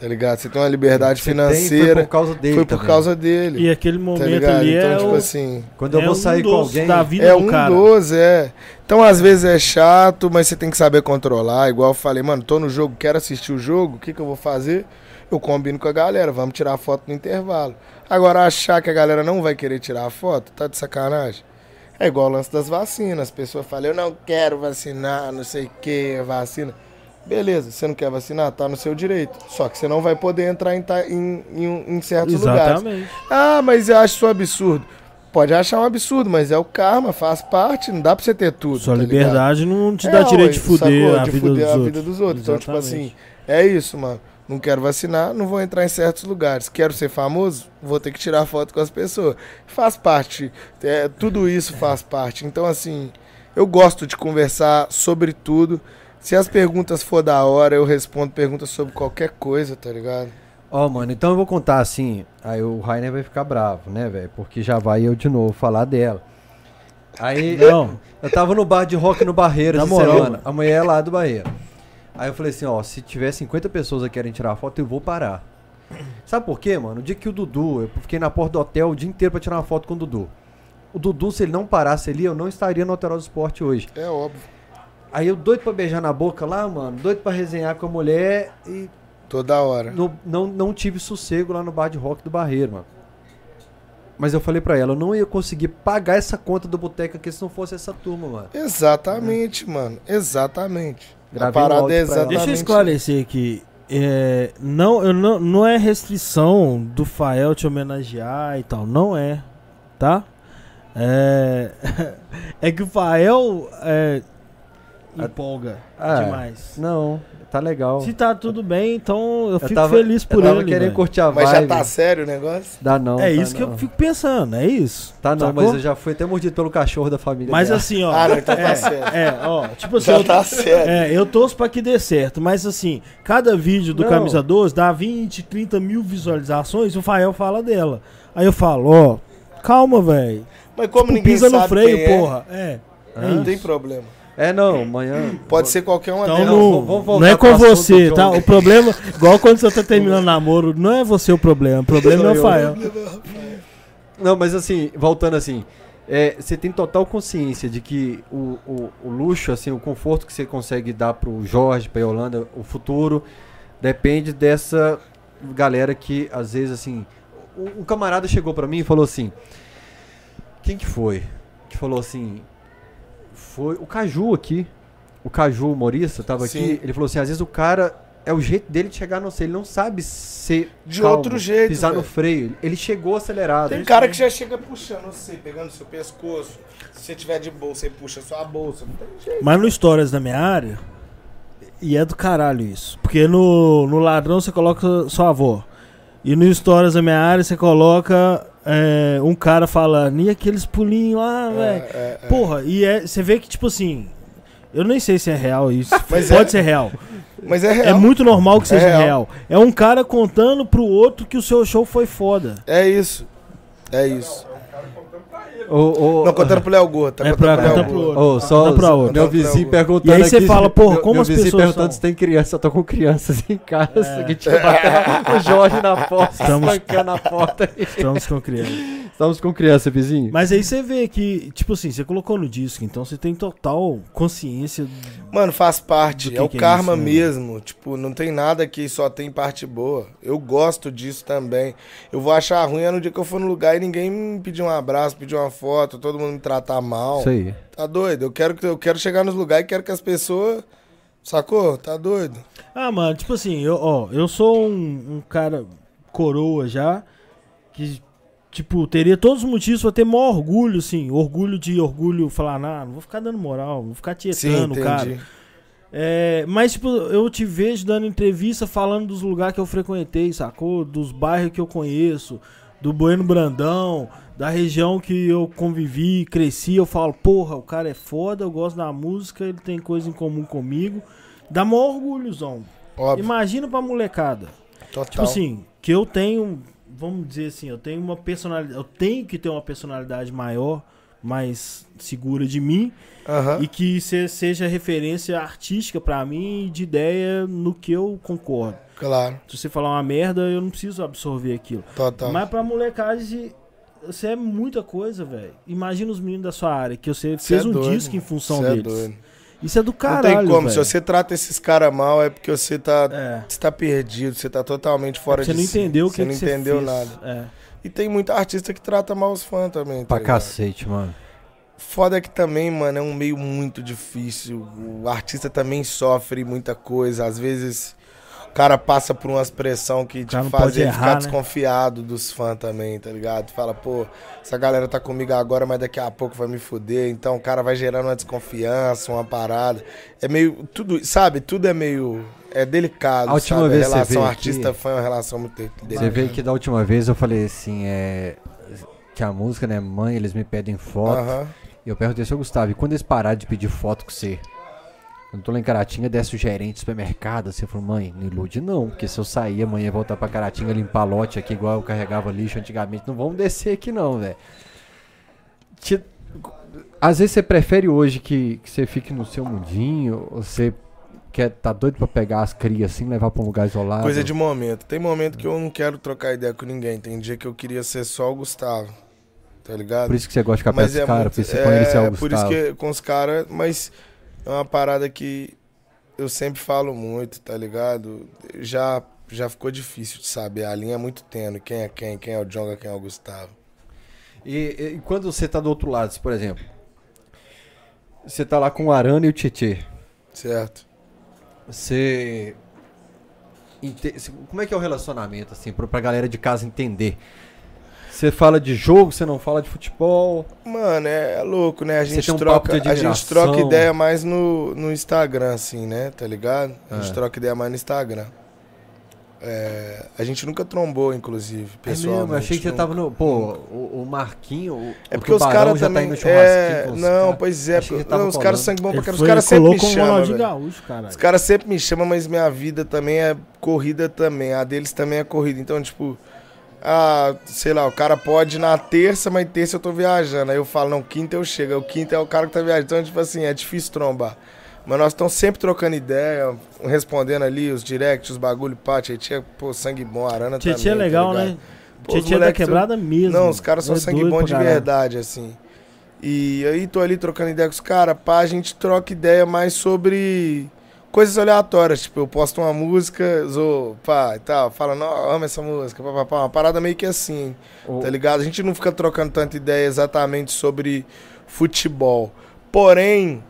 [SPEAKER 3] Tá ligado? Você tem uma liberdade
[SPEAKER 1] Você tem,
[SPEAKER 3] financeira.
[SPEAKER 1] foi por causa dele
[SPEAKER 3] Foi por
[SPEAKER 1] também.
[SPEAKER 3] causa dele.
[SPEAKER 2] E aquele
[SPEAKER 3] tá
[SPEAKER 2] momento
[SPEAKER 3] ligado?
[SPEAKER 2] ali
[SPEAKER 3] Então,
[SPEAKER 2] é
[SPEAKER 3] tipo
[SPEAKER 2] o,
[SPEAKER 3] assim.
[SPEAKER 1] Quando eu
[SPEAKER 2] é
[SPEAKER 1] vou
[SPEAKER 2] um
[SPEAKER 1] sair com alguém...
[SPEAKER 2] da vida
[SPEAKER 3] É
[SPEAKER 2] do
[SPEAKER 3] um
[SPEAKER 2] cara.
[SPEAKER 3] dos, é. Então, às vezes é chato, mas você tem que saber controlar. Igual eu falei, mano, tô no jogo, quero assistir o jogo, o que, que eu vou fazer? Eu combino com a galera, vamos tirar a foto no intervalo. Agora, achar que a galera não vai querer tirar a foto, tá de sacanagem? É igual o lance das vacinas. As pessoas falam, eu não quero vacinar, não sei o que, vacina. Beleza, você não quer vacinar? Tá no seu direito. Só que você não vai poder entrar em, em, em, em certos lugares.
[SPEAKER 2] Exatamente.
[SPEAKER 3] Ah, mas eu acho isso um absurdo. Pode achar um absurdo, mas é o karma, faz parte, não dá pra você ter tudo.
[SPEAKER 2] Sua
[SPEAKER 3] tá ligado?
[SPEAKER 2] liberdade não te
[SPEAKER 3] É,
[SPEAKER 2] dá direito
[SPEAKER 3] ué,
[SPEAKER 2] de fuder
[SPEAKER 3] sacou?
[SPEAKER 2] a
[SPEAKER 3] De
[SPEAKER 2] vida
[SPEAKER 3] fuder
[SPEAKER 2] dos
[SPEAKER 3] a
[SPEAKER 2] outros.
[SPEAKER 3] vida dos outros. Então, tipo
[SPEAKER 2] Exatamente.
[SPEAKER 3] assim, é isso, mano. Não quero vacinar, não vou entrar em certos lugares. Quero ser famoso, vou ter que tirar foto com as pessoas. Faz parte. É, tudo isso faz parte. Então, assim, eu gosto de conversar sobre tudo. Se as perguntas for da hora, eu respondo perguntas sobre qualquer coisa, tá ligado?
[SPEAKER 1] Ó, mano, então eu vou contar assim. Aí o Rainer vai ficar bravo, né, velho? Porque já vai eu de novo falar dela. Aí
[SPEAKER 2] Não.
[SPEAKER 1] eu tava no bar de rock no Barreiro
[SPEAKER 2] Na
[SPEAKER 1] essa semana. A mulher é lá do Barreiro. Aí eu falei assim, ó, se tiver 50 pessoas que querem tirar foto, eu vou parar. Sabe por quê, mano? O dia que o Dudu, eu fiquei na porta do hotel o dia inteiro pra tirar uma foto com o Dudu. O Dudu, se ele não parasse ali, eu não estaria no Hotel do Esporte hoje.
[SPEAKER 3] É óbvio.
[SPEAKER 1] Aí eu doido pra beijar na boca lá, mano, doido pra resenhar com a mulher e
[SPEAKER 3] Toda hora.
[SPEAKER 1] no- não, não tive sossego lá no bar de rock do Barreiro, mano. Mas eu falei pra ela, eu não ia conseguir pagar essa conta do boteco aqui se não fosse essa turma, mano.
[SPEAKER 3] Exatamente, mano. Exatamente.
[SPEAKER 1] Gravei
[SPEAKER 3] a parada é exatamente.
[SPEAKER 2] Deixa eu esclarecer aqui. É, não, eu não, não é restrição do Fael te homenagear e tal. Não é. Tá? É, é que o Fael é, empolga
[SPEAKER 1] Ah,
[SPEAKER 2] demais.
[SPEAKER 1] Não, tá legal.
[SPEAKER 2] Se tá tudo bem, então eu, fico
[SPEAKER 1] tava-
[SPEAKER 2] feliz por
[SPEAKER 1] eu tava
[SPEAKER 2] ele.
[SPEAKER 1] querendo curtir a
[SPEAKER 3] Mas
[SPEAKER 1] vibe.
[SPEAKER 3] já tá sério o negócio?
[SPEAKER 1] Dá não.
[SPEAKER 2] É
[SPEAKER 1] tá
[SPEAKER 2] isso que
[SPEAKER 1] não.
[SPEAKER 2] eu fico pensando, é isso.
[SPEAKER 1] Tá não,
[SPEAKER 2] Sacou?
[SPEAKER 1] mas eu já fui até mordido pelo cachorro da família
[SPEAKER 2] Mas
[SPEAKER 1] dela.
[SPEAKER 2] assim, ó.
[SPEAKER 3] Ah, não, então tá
[SPEAKER 2] é,
[SPEAKER 3] certo.
[SPEAKER 2] é, ó, tipo assim,
[SPEAKER 3] Já
[SPEAKER 2] eu,
[SPEAKER 3] tá sério.
[SPEAKER 2] é, eu torço pra que dê certo, mas assim, cada vídeo do
[SPEAKER 1] Não.
[SPEAKER 2] Camisa 12 dá 20, 30 mil visualizações, o Fael fala dela. Aí eu falo, ó, calma, velho.
[SPEAKER 3] Mas como
[SPEAKER 2] Tipo,
[SPEAKER 3] ninguém
[SPEAKER 2] pisa
[SPEAKER 3] sabe
[SPEAKER 2] no freio,
[SPEAKER 3] quem é,
[SPEAKER 2] porra. É. é
[SPEAKER 3] não tem problema.
[SPEAKER 1] É, não, amanhã.
[SPEAKER 3] Pode ser qualquer uma
[SPEAKER 2] Então
[SPEAKER 3] delas.
[SPEAKER 2] não,
[SPEAKER 1] vamos- vamos voltar
[SPEAKER 2] não é com você, tá? O problema, igual quando você tá terminando namoro, não é você o problema, o problema é o
[SPEAKER 1] Sou eu.
[SPEAKER 2] Fael.
[SPEAKER 1] Não, mas assim, voltando assim, é, você tem total consciência de que o, o, o luxo, assim, o conforto que você consegue dar pro Jorge, pra Yolanda, o futuro, depende dessa galera que, às vezes, assim. Um, um camarada chegou pra mim e falou assim. Quem que foi? Que falou assim. Foi o Caju aqui. O Caju humorista tava
[SPEAKER 3] Sim.
[SPEAKER 1] aqui. Ele falou assim: às vezes o cara. É o jeito dele de chegar no sei, ele não sabe ser
[SPEAKER 3] De
[SPEAKER 1] calmo,
[SPEAKER 3] outro jeito,
[SPEAKER 1] pisar no
[SPEAKER 3] velho.
[SPEAKER 1] freio. Ele chegou acelerado.
[SPEAKER 3] Tem cara que já chega puxando você, pegando seu pescoço. Se você tiver de bolsa, você puxa sua bolsa. Não tem jeito.
[SPEAKER 2] Mas no Histórias da minha área, e é do caralho isso. Porque no, no Ladrão você coloca sua avó. E no Histórias da minha área você coloca é, um cara falando, e aqueles pulinhos lá, velho.
[SPEAKER 3] É, é, é.
[SPEAKER 2] Porra, e é, você vê que, tipo assim, eu nem sei se é real isso. Pode
[SPEAKER 3] é-
[SPEAKER 2] ser real.
[SPEAKER 3] Mas é
[SPEAKER 2] É
[SPEAKER 3] real.
[SPEAKER 2] muito normal que
[SPEAKER 3] É
[SPEAKER 2] seja
[SPEAKER 3] real.
[SPEAKER 2] real. É um cara contando pro outro que o seu show foi foda.
[SPEAKER 3] É isso. É isso.
[SPEAKER 1] Ô, ô,
[SPEAKER 3] Não, contando pro Léo Gordo. Tá
[SPEAKER 2] É pra contar pro outro.
[SPEAKER 1] Ô, só
[SPEAKER 2] Conta pra outro.
[SPEAKER 1] meu vizinho
[SPEAKER 3] outro.
[SPEAKER 1] perguntando
[SPEAKER 2] E aí você fala, porra,
[SPEAKER 1] meu-
[SPEAKER 2] como
[SPEAKER 1] meu
[SPEAKER 2] as
[SPEAKER 1] vizinho
[SPEAKER 2] pessoas
[SPEAKER 1] perguntando
[SPEAKER 2] são?
[SPEAKER 1] se tem criança, eu tô com crianças em casa,
[SPEAKER 2] É.
[SPEAKER 1] que tinha batendo o Jorge na porta,
[SPEAKER 2] Estamos-
[SPEAKER 1] espancando a porta.
[SPEAKER 2] Estamos com criança.
[SPEAKER 1] Estamos com criança, vizinho.
[SPEAKER 2] Mas aí você vê que, tipo assim, você colocou no disco, então você tem total consciência.
[SPEAKER 3] Mano, faz parte. É o
[SPEAKER 2] é
[SPEAKER 3] karma
[SPEAKER 2] isso, né?
[SPEAKER 3] mesmo. Tipo, não tem nada que só tem parte boa. Eu gosto disso também. Eu vou achar ruim é no dia que eu for no lugar e ninguém me pedir um abraço, pedir uma foto, todo mundo me tratar mal.
[SPEAKER 1] Isso aí.
[SPEAKER 3] Tá doido? Eu quero, que- eu quero chegar nos lugares e quero que as pessoas. Sacou? Tá doido?
[SPEAKER 2] Ah, mano, tipo assim, eu, ó, eu sou um, um cara coroa já, que, tipo, teria todos os motivos pra ter maior orgulho, assim, orgulho de orgulho, falar, nah, não vou ficar dando moral, não vou ficar
[SPEAKER 3] Sim,
[SPEAKER 2] tietando o cara. É, mas, tipo, eu te vejo dando entrevista falando dos lugares que eu frequentei, sacou? Dos bairros que eu conheço, do Bueno Brandão, da região que eu convivi, cresci. Eu falo, porra, o cara é foda, eu gosto da música, ele tem coisa em comum comigo. Dá maior orgulhozão.
[SPEAKER 3] Óbvio.
[SPEAKER 2] Imagina pra molecada.
[SPEAKER 3] Total.
[SPEAKER 2] Tipo assim, que eu tenho, vamos dizer assim, eu tenho uma personalidade, eu tenho que ter uma personalidade maior, mais segura de mim
[SPEAKER 3] Aham.
[SPEAKER 2] e que se- seja referência artística pra mim de ideia no que eu concordo.
[SPEAKER 3] Claro.
[SPEAKER 2] Se você falar uma merda, eu não preciso absorver aquilo.
[SPEAKER 3] Total.
[SPEAKER 2] Mas pra molecagem, você é muita coisa, velho. Imagina os meninos da sua área, que você
[SPEAKER 3] Cê
[SPEAKER 2] fez
[SPEAKER 3] é
[SPEAKER 2] um
[SPEAKER 3] doido.
[SPEAKER 2] disco em função
[SPEAKER 3] Cê é
[SPEAKER 2] deles.
[SPEAKER 3] doido.
[SPEAKER 2] Isso é do
[SPEAKER 3] não
[SPEAKER 2] caralho,
[SPEAKER 3] tem como. Se
[SPEAKER 2] velho.
[SPEAKER 3] você trata esses caras mal, é porque você tá,
[SPEAKER 2] É.
[SPEAKER 3] você tá perdido, você tá totalmente fora
[SPEAKER 2] Você
[SPEAKER 3] de
[SPEAKER 2] não
[SPEAKER 3] si.
[SPEAKER 2] entendeu o que
[SPEAKER 3] Você não
[SPEAKER 2] que
[SPEAKER 3] entendeu
[SPEAKER 2] fez.
[SPEAKER 3] nada.
[SPEAKER 2] É.
[SPEAKER 3] E tem muita artista que trata mal os fãs também. Tá
[SPEAKER 1] Pra
[SPEAKER 3] ligado?
[SPEAKER 1] cacete, mano.
[SPEAKER 3] Foda que também, mano, é um meio muito difícil. O artista também sofre muita coisa. Às vezes, cara passa por umas pressão que te
[SPEAKER 2] não
[SPEAKER 3] faz ele
[SPEAKER 2] errar,
[SPEAKER 3] ficar
[SPEAKER 2] né?
[SPEAKER 3] desconfiado dos fãs também, tá ligado? Fala, pô, essa galera tá comigo agora, mas daqui a pouco vai me fuder. Então o cara vai gerando uma desconfiança, uma parada. É meio. Tudo, sabe? Tudo é meio. É delicado.
[SPEAKER 1] A última
[SPEAKER 3] sabe?
[SPEAKER 1] vez
[SPEAKER 3] a
[SPEAKER 1] que você
[SPEAKER 3] relação artista-fã é uma relação muito
[SPEAKER 1] Você
[SPEAKER 3] delicada.
[SPEAKER 1] vê que da última vez eu falei assim, é. Que a música, né? Mãe, eles me pedem foto.
[SPEAKER 3] Aham.
[SPEAKER 1] E eu perguntei, seu Gustavo, e quando eles pararam de pedir foto com você? Quando eu tô lá em Caratinga, desce o gerente do supermercado, assim, eu falo, mãe, não ilude não, porque se eu sair amanhã e voltar pra Caratinga limpar lote aqui, igual eu carregava lixo antigamente, não vamos descer aqui não, velho. Te- Às vezes você prefere hoje que, que você fique no seu mundinho, ou você quer, tá doido pra pegar as crias assim, levar pra um lugar isolado?
[SPEAKER 3] Coisa de momento. Tem momento que eu não quero trocar ideia com ninguém. Tem dia que eu queria ser só o Gustavo. Tá ligado?
[SPEAKER 1] Por isso que você gosta de ficar perto dos caras, porque você você é o
[SPEAKER 3] por isso
[SPEAKER 1] Gustavo.
[SPEAKER 3] que com os caras, mas é uma parada que eu sempre falo muito, tá ligado? Já já ficou difícil de saber, a linha é muito tênue, quem é quem, quem é o Jonga, quem é o Gustavo.
[SPEAKER 1] E, e- quando você tá do outro lado, por exemplo, você tá lá com o Arana e o Tietê,
[SPEAKER 3] Certo?
[SPEAKER 1] você... Como é que é o relacionamento, assim, pra galera de casa entender? Você fala de jogo, você não fala de futebol.
[SPEAKER 3] Mano, é, é louco, né? A
[SPEAKER 1] Você
[SPEAKER 3] gente
[SPEAKER 1] tem um papo
[SPEAKER 3] troca,
[SPEAKER 1] de
[SPEAKER 3] a gente troca ideia mais no, no Instagram, assim, né? Tá ligado? A gente
[SPEAKER 1] É.
[SPEAKER 3] troca ideia mais no Instagram. É, a gente nunca trombou, inclusive,
[SPEAKER 1] É mesmo, eu achei que você
[SPEAKER 3] nunca.
[SPEAKER 1] tava no... Pô, o, o Marquinho, o,
[SPEAKER 3] É
[SPEAKER 1] o
[SPEAKER 3] porque os
[SPEAKER 1] Tubarão
[SPEAKER 3] caras
[SPEAKER 1] já
[SPEAKER 3] também.
[SPEAKER 1] tá
[SPEAKER 3] é, não,
[SPEAKER 1] caras.
[SPEAKER 3] pois é.
[SPEAKER 1] Que
[SPEAKER 3] porque- não, os caras sangue bom pra caralho. Os caras sempre me chamam.
[SPEAKER 2] Gaúcho.
[SPEAKER 3] Os caras sempre me chamam, mas minha vida também é corrida também. A deles também é corrida. Então, tipo, ah, sei lá, o cara pode ir na terça, mas terça eu tô viajando. Aí eu falo, não, quinta eu chego. Aí O quinta é o cara que tá viajando. Então, tipo assim, é difícil trombar. Mas nós estamos sempre trocando ideia, respondendo ali os directs, os bagulho, pá, Tietchan, pô, sangue bom, Arana também.
[SPEAKER 2] Tietchan é
[SPEAKER 3] tá
[SPEAKER 2] legal,
[SPEAKER 3] ligado?
[SPEAKER 2] né?
[SPEAKER 3] Pô,
[SPEAKER 2] Tietchan é da quebrada mesmo.
[SPEAKER 3] Não, os caras são
[SPEAKER 2] É
[SPEAKER 3] sangue bom de
[SPEAKER 2] caralho.
[SPEAKER 3] verdade, assim. E aí tô ali trocando ideia com os caras, pá, a gente troca ideia mais sobre coisas aleatórias. Tipo, eu posto uma música, zoo, pá, e tal, fala, não, amo essa música, pá, pá, pá, uma parada meio que assim,
[SPEAKER 1] O-
[SPEAKER 3] tá ligado? A gente não fica trocando tanta ideia exatamente sobre futebol. Porém,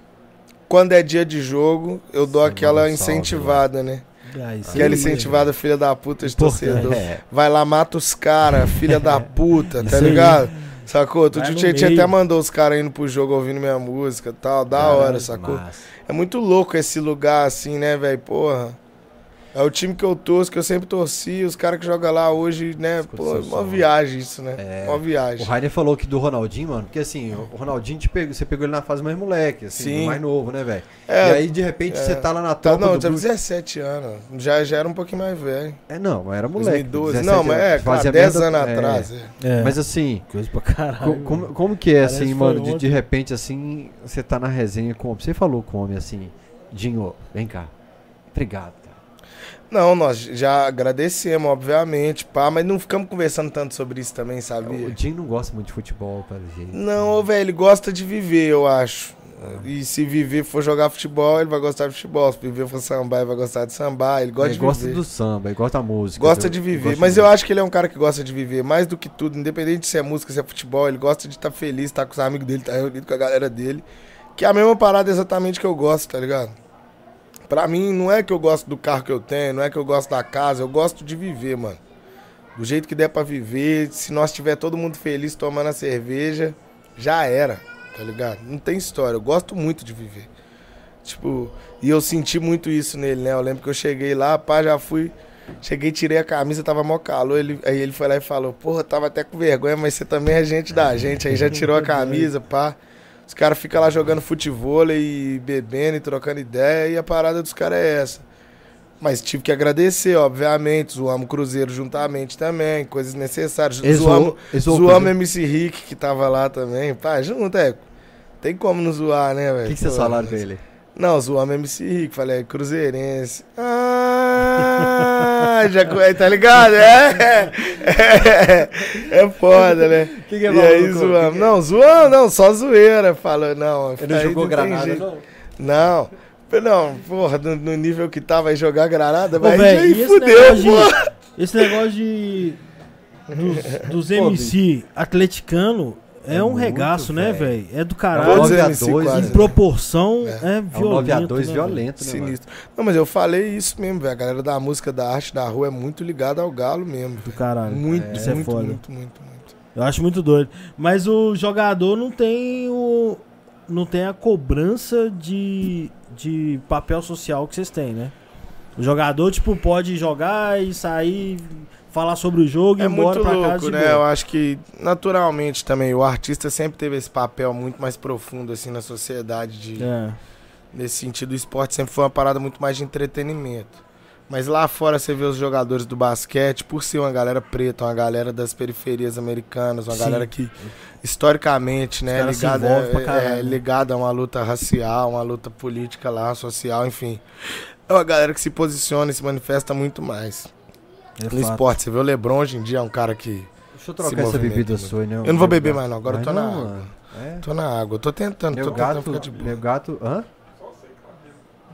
[SPEAKER 3] quando é dia de jogo, eu dou
[SPEAKER 1] Você
[SPEAKER 3] aquela
[SPEAKER 1] salve,
[SPEAKER 3] incentivada, né?
[SPEAKER 2] Ah, isso
[SPEAKER 3] Aquela incentivada filha da puta de
[SPEAKER 2] Importante.
[SPEAKER 3] torcedor.
[SPEAKER 1] É.
[SPEAKER 3] Vai lá, mata os caras, filha da puta, tá
[SPEAKER 2] Isso aí.
[SPEAKER 3] ligado? Sacou? Outro dia
[SPEAKER 2] no
[SPEAKER 3] Tietchan
[SPEAKER 2] meio.
[SPEAKER 3] até mandou os caras indo pro jogo ouvindo minha música e tal. Da
[SPEAKER 1] Caralho,
[SPEAKER 3] hora, sacou?
[SPEAKER 1] massa.
[SPEAKER 3] É muito louco esse lugar assim, né, velho? Porra. É o time que eu torço, que eu sempre torci. Os caras que jogam lá hoje, né?
[SPEAKER 1] Escuta
[SPEAKER 3] Pô,
[SPEAKER 1] seu
[SPEAKER 3] uma viagem isso, né?
[SPEAKER 1] É.
[SPEAKER 3] Uma
[SPEAKER 1] O
[SPEAKER 3] viagem.
[SPEAKER 1] Rainer falou que do Ronaldinho, mano, porque assim, o Ronaldinho te pegou, você pegou ele na fase mais moleque, assim,
[SPEAKER 3] Sim.
[SPEAKER 1] mais novo, né, velho?
[SPEAKER 3] É,
[SPEAKER 1] e aí, de repente,
[SPEAKER 3] é.
[SPEAKER 1] você tá lá na tropa
[SPEAKER 3] não,
[SPEAKER 1] do
[SPEAKER 3] tinha
[SPEAKER 1] Bruce.
[SPEAKER 3] 17 anos. Já, já era um pouquinho mais velho.
[SPEAKER 1] É, não, mas era moleque.
[SPEAKER 3] 2012.
[SPEAKER 1] 17
[SPEAKER 3] Não, mas é,
[SPEAKER 1] fazia
[SPEAKER 3] 10
[SPEAKER 1] merda-
[SPEAKER 3] anos
[SPEAKER 1] é.
[SPEAKER 3] atrás. é.
[SPEAKER 2] É,
[SPEAKER 1] Mas assim,
[SPEAKER 2] coisa pra caralho.
[SPEAKER 1] co- como, como que é,
[SPEAKER 2] Parece
[SPEAKER 1] assim, mano, de, de repente, assim, você tá na resenha com Você falou com o homem, assim, Dinho, vem cá. Obrigado.
[SPEAKER 3] Não, nós já agradecemos, obviamente, pá, mas não ficamos conversando tanto sobre isso também,
[SPEAKER 1] O
[SPEAKER 3] sabia?
[SPEAKER 1] Dinho não gosta muito de futebol, pelo jeito.
[SPEAKER 3] Não, velho, ele gosta de viver, eu acho. E se viver for jogar futebol, ele vai gostar de futebol. Se viver for sambar, ele vai gostar de sambar. Ele gosta
[SPEAKER 1] ele
[SPEAKER 3] de
[SPEAKER 1] gosta
[SPEAKER 3] viver.
[SPEAKER 1] do samba, ele gosta da música.
[SPEAKER 3] Gosta de viver.
[SPEAKER 1] gosta
[SPEAKER 3] Mas
[SPEAKER 1] de
[SPEAKER 3] eu acho que ele é um cara que gosta de viver mais do que tudo, independente se é música, se é futebol. Ele gosta de estar feliz, estar com os amigos dele, estar reunido com a galera dele. Que é a mesma parada exatamente que eu gosto, tá ligado? Pra mim, não é que eu gosto do carro que eu tenho, não é que eu gosto da casa, eu gosto de viver, mano. Do jeito que der pra viver, se nós tiver todo mundo feliz tomando a cerveja, já era, tá ligado? Não tem história, eu gosto muito de viver. Tipo, e eu senti muito isso nele, né? Eu lembro que eu cheguei lá, pá, já fui. Cheguei, tirei a camisa, tava mó calor. Ele, aí ele foi lá e falou: Porra, tava até com vergonha, mas você também é gente da gente. Aí já tirou a camisa, pá. Os caras ficam lá jogando futebol e bebendo e trocando ideia. E a parada dos caras é essa. Mas tive que agradecer, obviamente. Zoamos o Cruzeiro juntamente também, coisas necessárias. Zoamos,
[SPEAKER 1] o.
[SPEAKER 3] MC Rick, que tava lá também. Pá, junto, é. Tem como não zoar, né, velho?
[SPEAKER 1] O que, que vocês falaram com ele?
[SPEAKER 3] Não, zoamos MC Rick, falei, é cruzeirense. Ah, já co- tá ligado? É, é, é foda, né?
[SPEAKER 1] Que que é
[SPEAKER 3] e aí zoamos.
[SPEAKER 1] Que que-
[SPEAKER 3] Não, zoamos, não, só zoeira. Falou, não.
[SPEAKER 1] Ele não
[SPEAKER 3] aí
[SPEAKER 1] jogou
[SPEAKER 3] tem
[SPEAKER 1] granada, não?
[SPEAKER 3] Não. Não, porra, no, no nível que tava aí jogar granada,
[SPEAKER 2] Ô,
[SPEAKER 3] mas
[SPEAKER 2] velho,
[SPEAKER 3] aí fudeu,
[SPEAKER 2] negócio de-
[SPEAKER 3] porra.
[SPEAKER 2] Esse negócio de. Dos, dos MC atleticano É,
[SPEAKER 1] É
[SPEAKER 2] um
[SPEAKER 1] muito,
[SPEAKER 2] regaço, né,
[SPEAKER 1] velho.
[SPEAKER 2] É do
[SPEAKER 3] Todos
[SPEAKER 2] caralho.
[SPEAKER 1] 9 a
[SPEAKER 3] MC
[SPEAKER 1] 2,
[SPEAKER 3] quase,
[SPEAKER 2] Em proporção,
[SPEAKER 3] É.
[SPEAKER 2] é,
[SPEAKER 1] É um
[SPEAKER 2] violento.
[SPEAKER 1] 9 a 2
[SPEAKER 2] né,
[SPEAKER 1] violento, né, mano?
[SPEAKER 3] Sinistro. Não, mas eu falei isso mesmo, velho. A galera da música, da arte, da rua é muito ligada ao galo mesmo.
[SPEAKER 2] Do caralho.
[SPEAKER 3] Muito,
[SPEAKER 2] Isso é
[SPEAKER 3] muito,
[SPEAKER 2] foda.
[SPEAKER 3] muito, muito, muito.
[SPEAKER 2] Eu acho muito doido. Mas o jogador não tem o. Não tem a cobrança de, de papel social que vocês têm, né? O jogador, tipo, pode jogar e sair, falar sobre o jogo e
[SPEAKER 3] É
[SPEAKER 2] ir embora
[SPEAKER 3] muito
[SPEAKER 2] pra casa de
[SPEAKER 3] né? Eu acho que naturalmente também o artista sempre teve esse papel muito mais profundo assim na sociedade de
[SPEAKER 2] É.
[SPEAKER 3] nesse sentido o esporte sempre foi uma parada muito mais de entretenimento. Mas lá fora você vê os jogadores do basquete, por ser uma galera preta, uma galera das periferias americanas, uma
[SPEAKER 2] Sim.
[SPEAKER 3] galera que historicamente, né, ligada é, é,
[SPEAKER 2] né?
[SPEAKER 3] ligada a uma luta racial, uma luta política lá, social, enfim. É uma galera que se posiciona e se manifesta muito mais.
[SPEAKER 2] É
[SPEAKER 3] No
[SPEAKER 2] fato.
[SPEAKER 3] esporte, você vê o LeBron hoje em dia é um cara que
[SPEAKER 1] Deixa eu
[SPEAKER 3] Se
[SPEAKER 1] trocar essa
[SPEAKER 3] movimenta
[SPEAKER 1] bebida sua, né?
[SPEAKER 3] Eu não vou beber mais não, agora eu tô na
[SPEAKER 1] não,
[SPEAKER 3] água.
[SPEAKER 1] mano. É.
[SPEAKER 3] Tô na água, eu tô tentando,
[SPEAKER 1] Meu
[SPEAKER 3] tô tentando
[SPEAKER 1] gato,
[SPEAKER 3] ficar de boa.
[SPEAKER 1] meu gato, hã?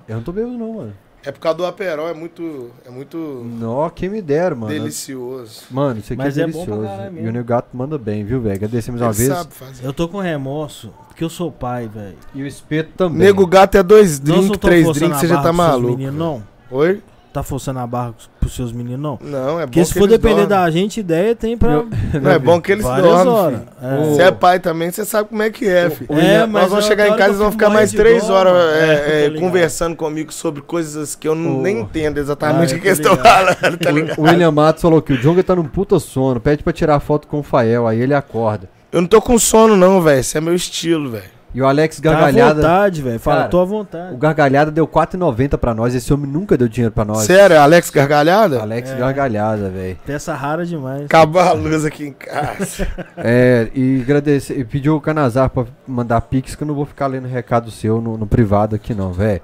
[SPEAKER 1] Eu não tô bebendo não, mano.
[SPEAKER 3] É por causa do aperol, é muito, é muito
[SPEAKER 1] Nó, quem me dera, mano.
[SPEAKER 3] delicioso.
[SPEAKER 1] Mano, isso aqui
[SPEAKER 2] Mas
[SPEAKER 1] é
[SPEAKER 2] é bom pra
[SPEAKER 1] delicioso. e o New Gato manda bem, viu, velho? Agradecemos uma vez.
[SPEAKER 3] sabe fazer.
[SPEAKER 2] Eu tô com remorso, porque eu sou pai, velho.
[SPEAKER 1] E o espeto também.
[SPEAKER 3] Nego gato é dois drinks, três drinks, você já tá maluco.
[SPEAKER 2] Meninos, não.
[SPEAKER 3] Oi?
[SPEAKER 2] Tá forçando a barra pros seus meninos, não.
[SPEAKER 3] Não, é bom
[SPEAKER 2] Porque
[SPEAKER 3] que
[SPEAKER 2] se for
[SPEAKER 3] eles
[SPEAKER 2] depender
[SPEAKER 3] dormem.
[SPEAKER 2] da gente, ideia tem pra
[SPEAKER 3] Não, é bom que eles dormem,
[SPEAKER 2] horas.
[SPEAKER 3] filho.
[SPEAKER 2] É.
[SPEAKER 3] Você é pai também, você sabe como é que é, filho.
[SPEAKER 2] É, mas
[SPEAKER 3] Nós vamos chegar em casa
[SPEAKER 2] que
[SPEAKER 3] e vão ficar mais três horas é,
[SPEAKER 2] É,
[SPEAKER 3] é, conversando comigo sobre coisas que eu não,
[SPEAKER 1] O-
[SPEAKER 3] nem entendo exatamente
[SPEAKER 2] Ah,
[SPEAKER 3] o que
[SPEAKER 2] eu
[SPEAKER 3] eles estão falando, tá ligado?
[SPEAKER 1] O William Matos falou que o Jonga tá num puta sono. Pede pra tirar foto com o Fael, aí ele acorda.
[SPEAKER 3] Eu não tô com sono não, velho. Esse é meu estilo, velho.
[SPEAKER 1] E o Alex
[SPEAKER 2] Tá à
[SPEAKER 1] Gargalhada.
[SPEAKER 2] vontade, velho. Fala,
[SPEAKER 1] Cara,
[SPEAKER 2] tô à vontade.
[SPEAKER 1] o Gargalhada deu 4,90 pra nós. Esse homem nunca deu dinheiro pra nós.
[SPEAKER 3] Sério, Alex Gargalhada?
[SPEAKER 1] Alex
[SPEAKER 2] É.
[SPEAKER 1] Gargalhada, velho.
[SPEAKER 2] Peça rara demais.
[SPEAKER 3] Acabou a luz aqui em casa.
[SPEAKER 1] É, e agradecer, e pediu o Canazar pra mandar pix, que eu não vou ficar lendo recado seu no, no privado aqui não, velho.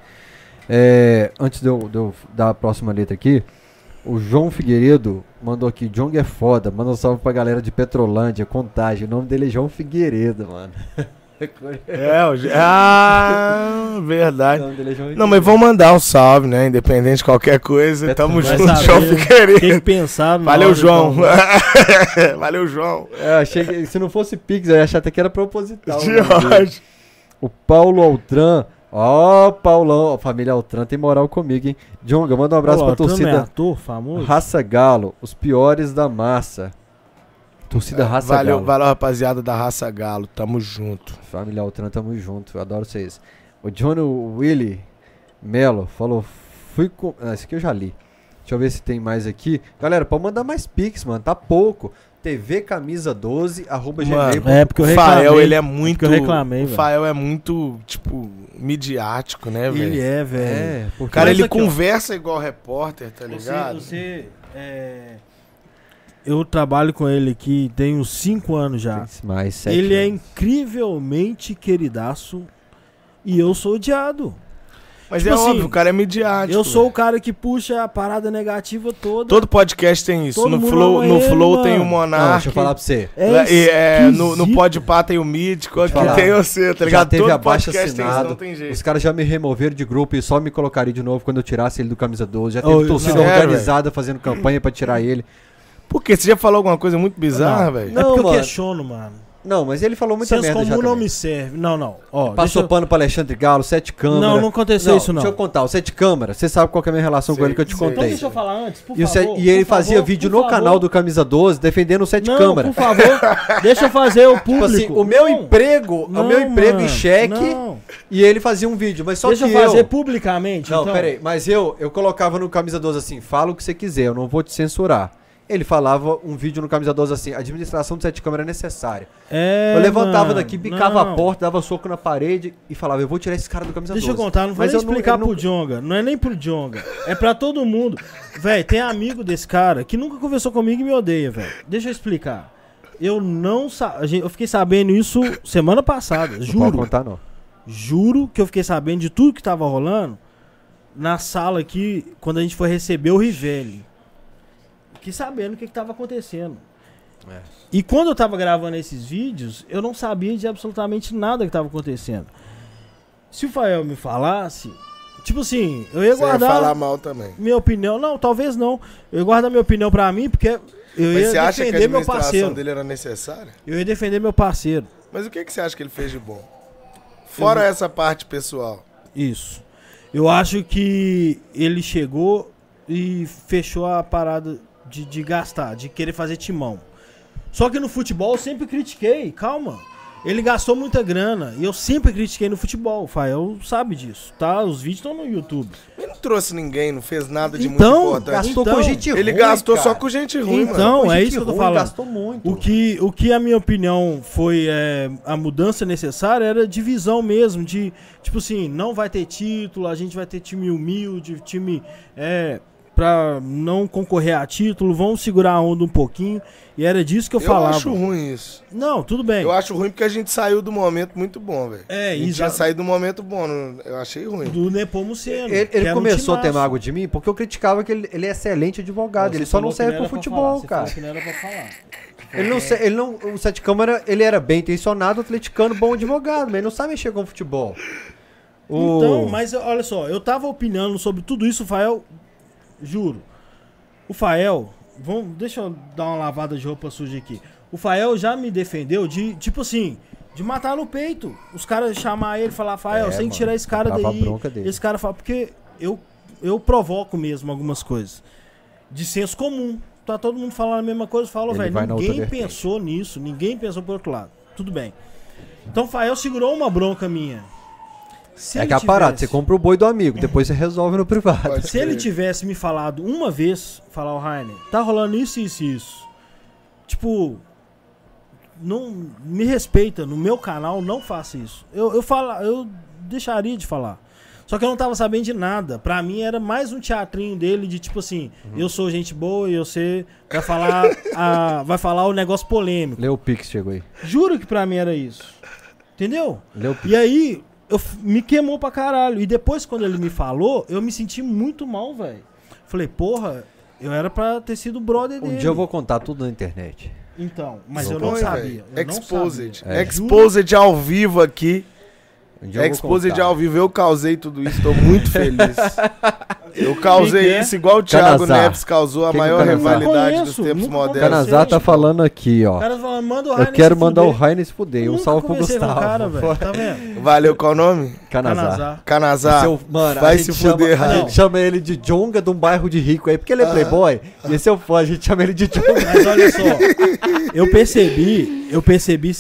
[SPEAKER 1] É, antes de eu, de eu dar a próxima letra aqui, o João Figueiredo mandou aqui, Jong é foda, manda um salve pra galera de Petrolândia, Contagem, o nome dele é João Figueiredo, mano.
[SPEAKER 3] é, o... Ah, verdade. Não, mas vamos mandar um salve, né? Independente de qualquer coisa. Tamo
[SPEAKER 2] Vai
[SPEAKER 3] junto. João
[SPEAKER 2] Tem
[SPEAKER 3] Figueiredo.
[SPEAKER 2] que pensar
[SPEAKER 3] Valeu, João.
[SPEAKER 2] então.
[SPEAKER 3] Valeu, João.
[SPEAKER 1] É, achei que se não fosse pix, eu ia achar até que era proposital. o
[SPEAKER 3] De.
[SPEAKER 1] O Paulo Altran. Ó, Paulão, a família Altran tem moral comigo, hein? Jonga, manda um abraço
[SPEAKER 2] Ó,
[SPEAKER 1] pra
[SPEAKER 2] não é
[SPEAKER 1] torcida
[SPEAKER 2] ator famoso?
[SPEAKER 1] Raça Galo, os piores da massa. Torcida Raça
[SPEAKER 3] Valeu,
[SPEAKER 1] Galo.
[SPEAKER 3] valeu, rapaziada da Raça Galo. Tamo junto.
[SPEAKER 1] Família Altran, tamo junto, eu adoro vocês. O Johnny Willy Melo falou, fui com... Ah, esse aqui eu já li. Deixa eu ver se tem mais aqui. Galera, pode mandar mais pix, mano, tá pouco. TV camisa 12 arroba
[SPEAKER 3] Mano,
[SPEAKER 1] gmail.
[SPEAKER 2] É, porque eu
[SPEAKER 3] O
[SPEAKER 2] reclamei.
[SPEAKER 3] Fael, ele é muito.
[SPEAKER 2] que eu reclamei,
[SPEAKER 3] o
[SPEAKER 2] velho.
[SPEAKER 3] Fael é muito, tipo, midiático, né, velho?
[SPEAKER 2] Ele é, velho.
[SPEAKER 1] É, porque
[SPEAKER 3] Cara,
[SPEAKER 2] Mas
[SPEAKER 3] ele
[SPEAKER 2] aqui, ó.
[SPEAKER 3] conversa igual repórter, tá
[SPEAKER 2] Você,
[SPEAKER 3] ligado?
[SPEAKER 2] você, é, eu trabalho com ele aqui tem uns 5 anos já.
[SPEAKER 1] Mais sete
[SPEAKER 2] Ele é
[SPEAKER 1] anos.
[SPEAKER 2] incrivelmente queridaço e eu sou odiado.
[SPEAKER 3] Mas
[SPEAKER 2] tipo
[SPEAKER 3] é
[SPEAKER 2] assim,
[SPEAKER 3] óbvio, o cara é midiático.
[SPEAKER 2] eu sou o cara que puxa a parada negativa toda.
[SPEAKER 3] Todo podcast tem isso.
[SPEAKER 2] Todo
[SPEAKER 3] no Flow, no
[SPEAKER 2] ele,
[SPEAKER 3] flow tem o. Monark.
[SPEAKER 1] Não, deixa eu falar pra você.
[SPEAKER 2] É
[SPEAKER 3] e, é, no, no. Podpah tem o Mítico, aqui
[SPEAKER 1] falar.
[SPEAKER 3] tem você, tá
[SPEAKER 1] Já
[SPEAKER 3] ligado?
[SPEAKER 1] teve
[SPEAKER 3] Todo
[SPEAKER 1] abaixo
[SPEAKER 3] isso,
[SPEAKER 1] assinado.
[SPEAKER 3] não tem jeito.
[SPEAKER 1] Os caras já me removeram de grupo e só me colocaria de novo quando eu tirasse ele do camisa 12. Já teve
[SPEAKER 2] Oh,
[SPEAKER 1] torcida
[SPEAKER 3] não. Sério,
[SPEAKER 1] organizada fazendo campanha pra tirar ele.
[SPEAKER 3] Por quê? Você já falou alguma coisa muito bizarra,
[SPEAKER 2] Não.
[SPEAKER 3] velho?
[SPEAKER 2] É
[SPEAKER 1] Não,
[SPEAKER 2] porque eu questiono, mano.
[SPEAKER 1] Não, mas ele falou muita
[SPEAKER 2] Senso
[SPEAKER 1] merda já
[SPEAKER 2] comum não
[SPEAKER 1] também.
[SPEAKER 2] me serve. Não, não. Ó,
[SPEAKER 1] Passou
[SPEAKER 2] deixa eu-
[SPEAKER 1] pano pra Alexandre Galo, sete câmeras.
[SPEAKER 2] Não, não aconteceu isso não.
[SPEAKER 1] Deixa eu contar, o sete câmeras, você sabe qual que é a minha relação com
[SPEAKER 3] Sei,
[SPEAKER 1] ele que eu te
[SPEAKER 3] sei.
[SPEAKER 2] Então
[SPEAKER 1] contei.
[SPEAKER 2] deixa eu falar antes, por
[SPEAKER 1] E, o se-
[SPEAKER 2] favor.
[SPEAKER 1] e ele
[SPEAKER 2] por
[SPEAKER 1] fazia
[SPEAKER 2] favor,
[SPEAKER 1] vídeo
[SPEAKER 2] por
[SPEAKER 1] no
[SPEAKER 2] favor.
[SPEAKER 1] canal do Camisa 12 defendendo o sete
[SPEAKER 2] Não,
[SPEAKER 1] câmeras.
[SPEAKER 2] por favor, deixa eu fazer o
[SPEAKER 1] Tipo
[SPEAKER 2] público.
[SPEAKER 1] assim, o meu
[SPEAKER 2] Não,
[SPEAKER 1] emprego, o
[SPEAKER 2] não,
[SPEAKER 1] meu emprego em
[SPEAKER 2] mano,
[SPEAKER 1] cheque
[SPEAKER 2] não.
[SPEAKER 1] e ele fazia um vídeo, mas só
[SPEAKER 2] Deixa
[SPEAKER 1] que
[SPEAKER 2] eu fazer
[SPEAKER 1] eu...
[SPEAKER 2] publicamente,
[SPEAKER 1] Não,
[SPEAKER 2] então.
[SPEAKER 1] peraí, mas eu, eu colocava no Camisa 12 assim, fala o que você quiser, eu não vou te censurar. Ele falava um vídeo no Camisa 12 assim, administração de sete câmeras é necessária.
[SPEAKER 2] É,
[SPEAKER 1] eu levantava
[SPEAKER 2] mano,
[SPEAKER 1] daqui, bicava
[SPEAKER 2] não.
[SPEAKER 1] a porta, dava soco na parede e falava, eu vou tirar esse cara do Camisa
[SPEAKER 2] Deixa
[SPEAKER 1] 12.
[SPEAKER 2] eu contar, não vou
[SPEAKER 1] Mas
[SPEAKER 2] nem
[SPEAKER 1] não-
[SPEAKER 2] explicar
[SPEAKER 1] não-
[SPEAKER 2] pro Jonga. Não é nem pro Jonga. É pra todo mundo. Véi, tem amigo desse cara que nunca conversou comigo e me odeia, velho. Deixa eu explicar. Eu não sa... Eu fiquei sabendo isso semana passada.
[SPEAKER 1] Não pode
[SPEAKER 2] Juro.
[SPEAKER 1] contar, não.
[SPEAKER 2] Juro que eu fiquei sabendo de tudo que tava rolando na sala aqui, quando a gente foi receber o Rivelli. Fiquei sabendo o que, que tava acontecendo.
[SPEAKER 1] É.
[SPEAKER 2] E quando eu tava gravando esses vídeos, eu não sabia de absolutamente nada que tava acontecendo. Se o Fael me falasse, tipo assim, eu ia
[SPEAKER 3] Você ia
[SPEAKER 2] guardar
[SPEAKER 3] falar mal também.
[SPEAKER 2] minha opinião. Não, talvez não. Eu ia guardar minha opinião pra mim, porque eu
[SPEAKER 3] Mas
[SPEAKER 2] ia
[SPEAKER 3] você acha que a
[SPEAKER 2] defender meu parceiro.
[SPEAKER 3] dele era necessária?
[SPEAKER 2] Eu ia defender meu parceiro.
[SPEAKER 3] Mas o que, que você acha que ele fez de bom? Fora essa parte pessoal.
[SPEAKER 2] Isso. Eu acho que ele chegou e fechou a parada de, de gastar, de querer fazer timão. Só que no futebol eu sempre critiquei, calma. Ele gastou muita grana e eu sempre critiquei no futebol. O Fael sabe disso, tá? Os vídeos estão no YouTube.
[SPEAKER 3] Ele não trouxe ninguém, não fez nada de
[SPEAKER 2] Então,
[SPEAKER 3] muito importante.
[SPEAKER 1] Gastou
[SPEAKER 2] Então,
[SPEAKER 1] com gente
[SPEAKER 3] Ele
[SPEAKER 1] ruim,
[SPEAKER 3] gastou
[SPEAKER 1] cara.
[SPEAKER 3] só com gente ruim.
[SPEAKER 2] Então, é isso que eu tô
[SPEAKER 1] ruim,
[SPEAKER 2] falando.
[SPEAKER 1] Gastou muito.
[SPEAKER 2] O que, o que a minha opinião foi é, a mudança necessária era divisão mesmo, de tipo assim, não vai ter título, a gente vai ter time humilde, time é, pra não concorrer a título, vamos segurar a onda um pouquinho. E era disso que eu,
[SPEAKER 3] Eu
[SPEAKER 2] falava.
[SPEAKER 3] acho ruim isso.
[SPEAKER 2] Não, tudo bem.
[SPEAKER 3] Eu acho ruim porque a gente saiu do momento muito bom, velho.
[SPEAKER 2] É,
[SPEAKER 3] a gente tinha
[SPEAKER 2] exato.
[SPEAKER 3] saído do momento bom, eu achei ruim.
[SPEAKER 2] Do Nepomuceno.
[SPEAKER 1] Ele, ele
[SPEAKER 2] era um
[SPEAKER 1] começou a ter mágoa de mim porque eu criticava que ele, ele é excelente advogado.
[SPEAKER 2] Você
[SPEAKER 1] ele só não serve pro futebol,
[SPEAKER 2] você
[SPEAKER 1] cara.
[SPEAKER 2] falou que não era pra falar.
[SPEAKER 1] Ele não, se- ele não, o Sete Câmara, ele era bem intencionado, atleticano, bom advogado, mas ele não sabe mexer com futebol.
[SPEAKER 2] Então, mas olha só, eu tava opinando sobre tudo isso, o Fael, juro. O Fael, vamos, deixa eu dar uma lavada de roupa suja aqui. O Fael já me defendeu de, tipo assim, de matar no peito. Os caras chamar ele e falar, Fael,
[SPEAKER 1] É,
[SPEAKER 2] que
[SPEAKER 1] mano,
[SPEAKER 2] tirar esse cara daí. Esse cara fala, porque eu, eu provoco mesmo algumas coisas. De senso comum. Tá todo mundo falando a mesma coisa, eu falo,
[SPEAKER 1] Ele
[SPEAKER 2] velho, ninguém
[SPEAKER 1] vertente.
[SPEAKER 2] pensou nisso, ninguém pensou por outro lado. Tudo bem. Então o Fael segurou uma bronca minha. Se
[SPEAKER 1] é que a parada, você compra o boi do amigo, depois você resolve no privado.
[SPEAKER 3] Pode
[SPEAKER 2] Se ele tivesse me falado uma vez, falar o Rainer, tá rolando isso, isso e isso. Tipo, não me respeita, no meu canal não faça isso. Eu, eu, fala, eu deixaria de falar. Só que eu não tava sabendo de nada. Pra mim era mais um teatrinho dele de tipo assim, eu sou gente boa e você vai falar, a, vai falar o negócio polêmico.
[SPEAKER 1] Leu o Pix, chegou aí.
[SPEAKER 2] Juro que pra mim era isso. Entendeu?
[SPEAKER 1] Leu o Pix.
[SPEAKER 2] E aí, eu, me queimou pra caralho. E depois, quando ele me falou, eu me senti muito mal, velho. Falei, porra, eu era pra ter sido brother dele.
[SPEAKER 1] Um dia eu vou contar tudo na internet.
[SPEAKER 2] Então, mas eu não sabia. eu não
[SPEAKER 3] Exposed.
[SPEAKER 2] sabia.
[SPEAKER 1] É.
[SPEAKER 3] Exposed ao vivo aqui.
[SPEAKER 1] Um dia eu vou
[SPEAKER 3] Exposed ao vivo. Eu causei tudo isso, tô muito feliz. Eu causei
[SPEAKER 2] que é?
[SPEAKER 3] isso igual o Thiago
[SPEAKER 1] Canazar.
[SPEAKER 3] Neves causou a
[SPEAKER 1] que
[SPEAKER 3] maior
[SPEAKER 1] o
[SPEAKER 3] rivalidade dos tempos modernos.
[SPEAKER 1] Canazar tá
[SPEAKER 2] Sei,
[SPEAKER 1] falando aqui, ó.
[SPEAKER 2] O cara falando, manda o
[SPEAKER 1] Eu quero mandar o
[SPEAKER 2] fuder.
[SPEAKER 1] Rainer se fuder. Um salve pro
[SPEAKER 2] o
[SPEAKER 1] Gustavo.
[SPEAKER 2] cara, velho. Tá vendo?
[SPEAKER 3] Valeu, qual o nome?
[SPEAKER 1] Canazar.
[SPEAKER 2] Canazar.
[SPEAKER 1] Seu- mano,
[SPEAKER 3] vai se
[SPEAKER 1] gente chama-
[SPEAKER 3] fuder,
[SPEAKER 1] A gente chama ele de Jonga de um bairro de rico aí, porque ele é playboy. E esse é o fã, a gente chama ele de Jonga.
[SPEAKER 2] Mas olha só, eu percebi, eu percebi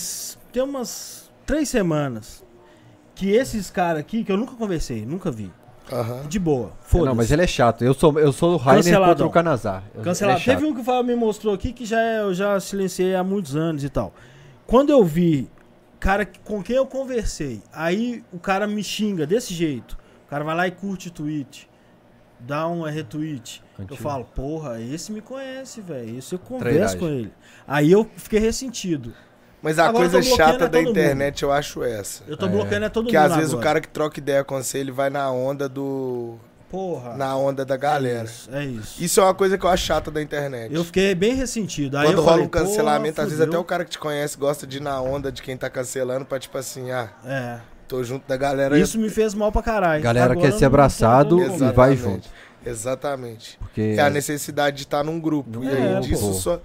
[SPEAKER 2] tem umas três semanas que esses caras aqui, que eu nunca conversei, nunca vi,
[SPEAKER 3] Aham.
[SPEAKER 2] de boa, foda-se.
[SPEAKER 1] Não, mas ele é chato. Eu sou, eu sou o Rainer contra o Canazar. Eu-
[SPEAKER 2] Cancelado.
[SPEAKER 1] é.
[SPEAKER 2] Teve um que o me mostrou aqui que já é- eu já silenciei há muitos anos e tal. Quando eu vi cara com quem eu conversei, aí o cara me xinga desse jeito. O cara vai lá e curte o tweet, dá um retweet. Eu
[SPEAKER 1] Antigo.
[SPEAKER 2] falo, porra, esse me conhece, velho. Esse eu converso
[SPEAKER 1] Trairagem.
[SPEAKER 2] com ele. Aí eu fiquei ressentido.
[SPEAKER 3] Mas a
[SPEAKER 2] Agora
[SPEAKER 3] coisa chata
[SPEAKER 2] é
[SPEAKER 3] da internet eu acho essa.
[SPEAKER 2] Eu tô
[SPEAKER 1] É.
[SPEAKER 2] bloqueando é todo
[SPEAKER 3] Que
[SPEAKER 2] mundo.
[SPEAKER 3] às vezes o cara que troca ideia com você, ele vai na onda do.
[SPEAKER 2] Porra.
[SPEAKER 3] na onda da
[SPEAKER 2] É
[SPEAKER 3] galera.
[SPEAKER 2] isso. É isso.
[SPEAKER 3] Isso é uma coisa que eu acho chata da internet.
[SPEAKER 2] Eu fiquei bem ressentido. Aí
[SPEAKER 3] Quando
[SPEAKER 2] eu
[SPEAKER 3] rola
[SPEAKER 2] falei,
[SPEAKER 3] um cancelamento,
[SPEAKER 2] porra,
[SPEAKER 3] às vezes até o cara que te conhece gosta de ir na onda de quem tá cancelando pra tipo assim, ah,
[SPEAKER 2] É.
[SPEAKER 3] tô junto da galera.
[SPEAKER 2] Isso me fez mal pra caralho.
[SPEAKER 1] Galera
[SPEAKER 2] Agora
[SPEAKER 1] quer ser abraçado e vai junto.
[SPEAKER 3] Exatamente.
[SPEAKER 1] Porque
[SPEAKER 3] É a necessidade de estar num grupo. E
[SPEAKER 2] É,
[SPEAKER 3] aí disso
[SPEAKER 1] pô.
[SPEAKER 3] só.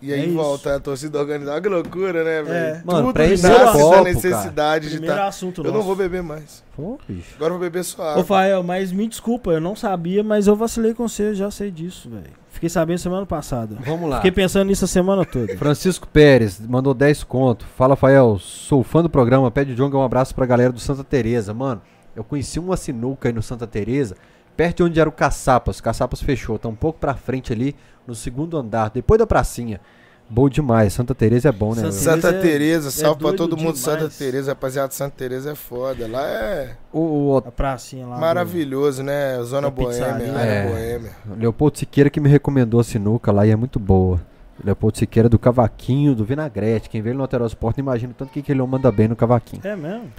[SPEAKER 3] E aí
[SPEAKER 2] É isso.
[SPEAKER 3] volta a torcida organizada. Que loucura, né, velho?
[SPEAKER 1] Mano,
[SPEAKER 3] Tudo
[SPEAKER 1] pra isso
[SPEAKER 2] é
[SPEAKER 3] nasce
[SPEAKER 2] copo,
[SPEAKER 3] da
[SPEAKER 1] cara.
[SPEAKER 3] necessidade de estar.
[SPEAKER 2] assunto
[SPEAKER 3] Eu não
[SPEAKER 2] nosso.
[SPEAKER 3] vou beber mais.
[SPEAKER 1] Pô, bicho.
[SPEAKER 3] Agora eu vou beber só
[SPEAKER 2] Ô,
[SPEAKER 3] água.
[SPEAKER 2] Fael, mas me desculpa, eu não sabia, mas eu vacilei com você, eu já sei disso, velho. Fiquei sabendo semana passada.
[SPEAKER 1] Vamos lá.
[SPEAKER 2] Fiquei pensando nisso a semana toda.
[SPEAKER 1] Francisco Pérez mandou 10 conto. Fala, Fael, sou fã do programa. Pede Jonga um abraço pra galera do Santa Teresa. Mano, eu conheci uma sinuca aí no Santa Teresa, perto de onde era o Caçapas. O Caçapas fechou, tá um pouco pra frente ali, no segundo andar, depois da pracinha. Bom demais. Santa Teresa é bom, né?
[SPEAKER 2] Santa?
[SPEAKER 3] Santa
[SPEAKER 2] Teresa é-
[SPEAKER 3] salve pra
[SPEAKER 2] doido
[SPEAKER 3] todo mundo. Santa. Teresa, rapaziada, Santa Teresa é foda. Lá é
[SPEAKER 1] O, o
[SPEAKER 2] A pracinha lá.
[SPEAKER 3] maravilhoso, né? Zona Boêmia,
[SPEAKER 1] É.
[SPEAKER 3] Boêmia.
[SPEAKER 1] Leopoldo Siqueira que me recomendou a sinuca lá e é muito boa. Leopoldo Siqueira do Cavaquinho, do Vinagrete. Quem vê ele no Alterosa Sport, não imagina o tanto que que ele manda bem no Cavaquinho.
[SPEAKER 2] do- É mesmo?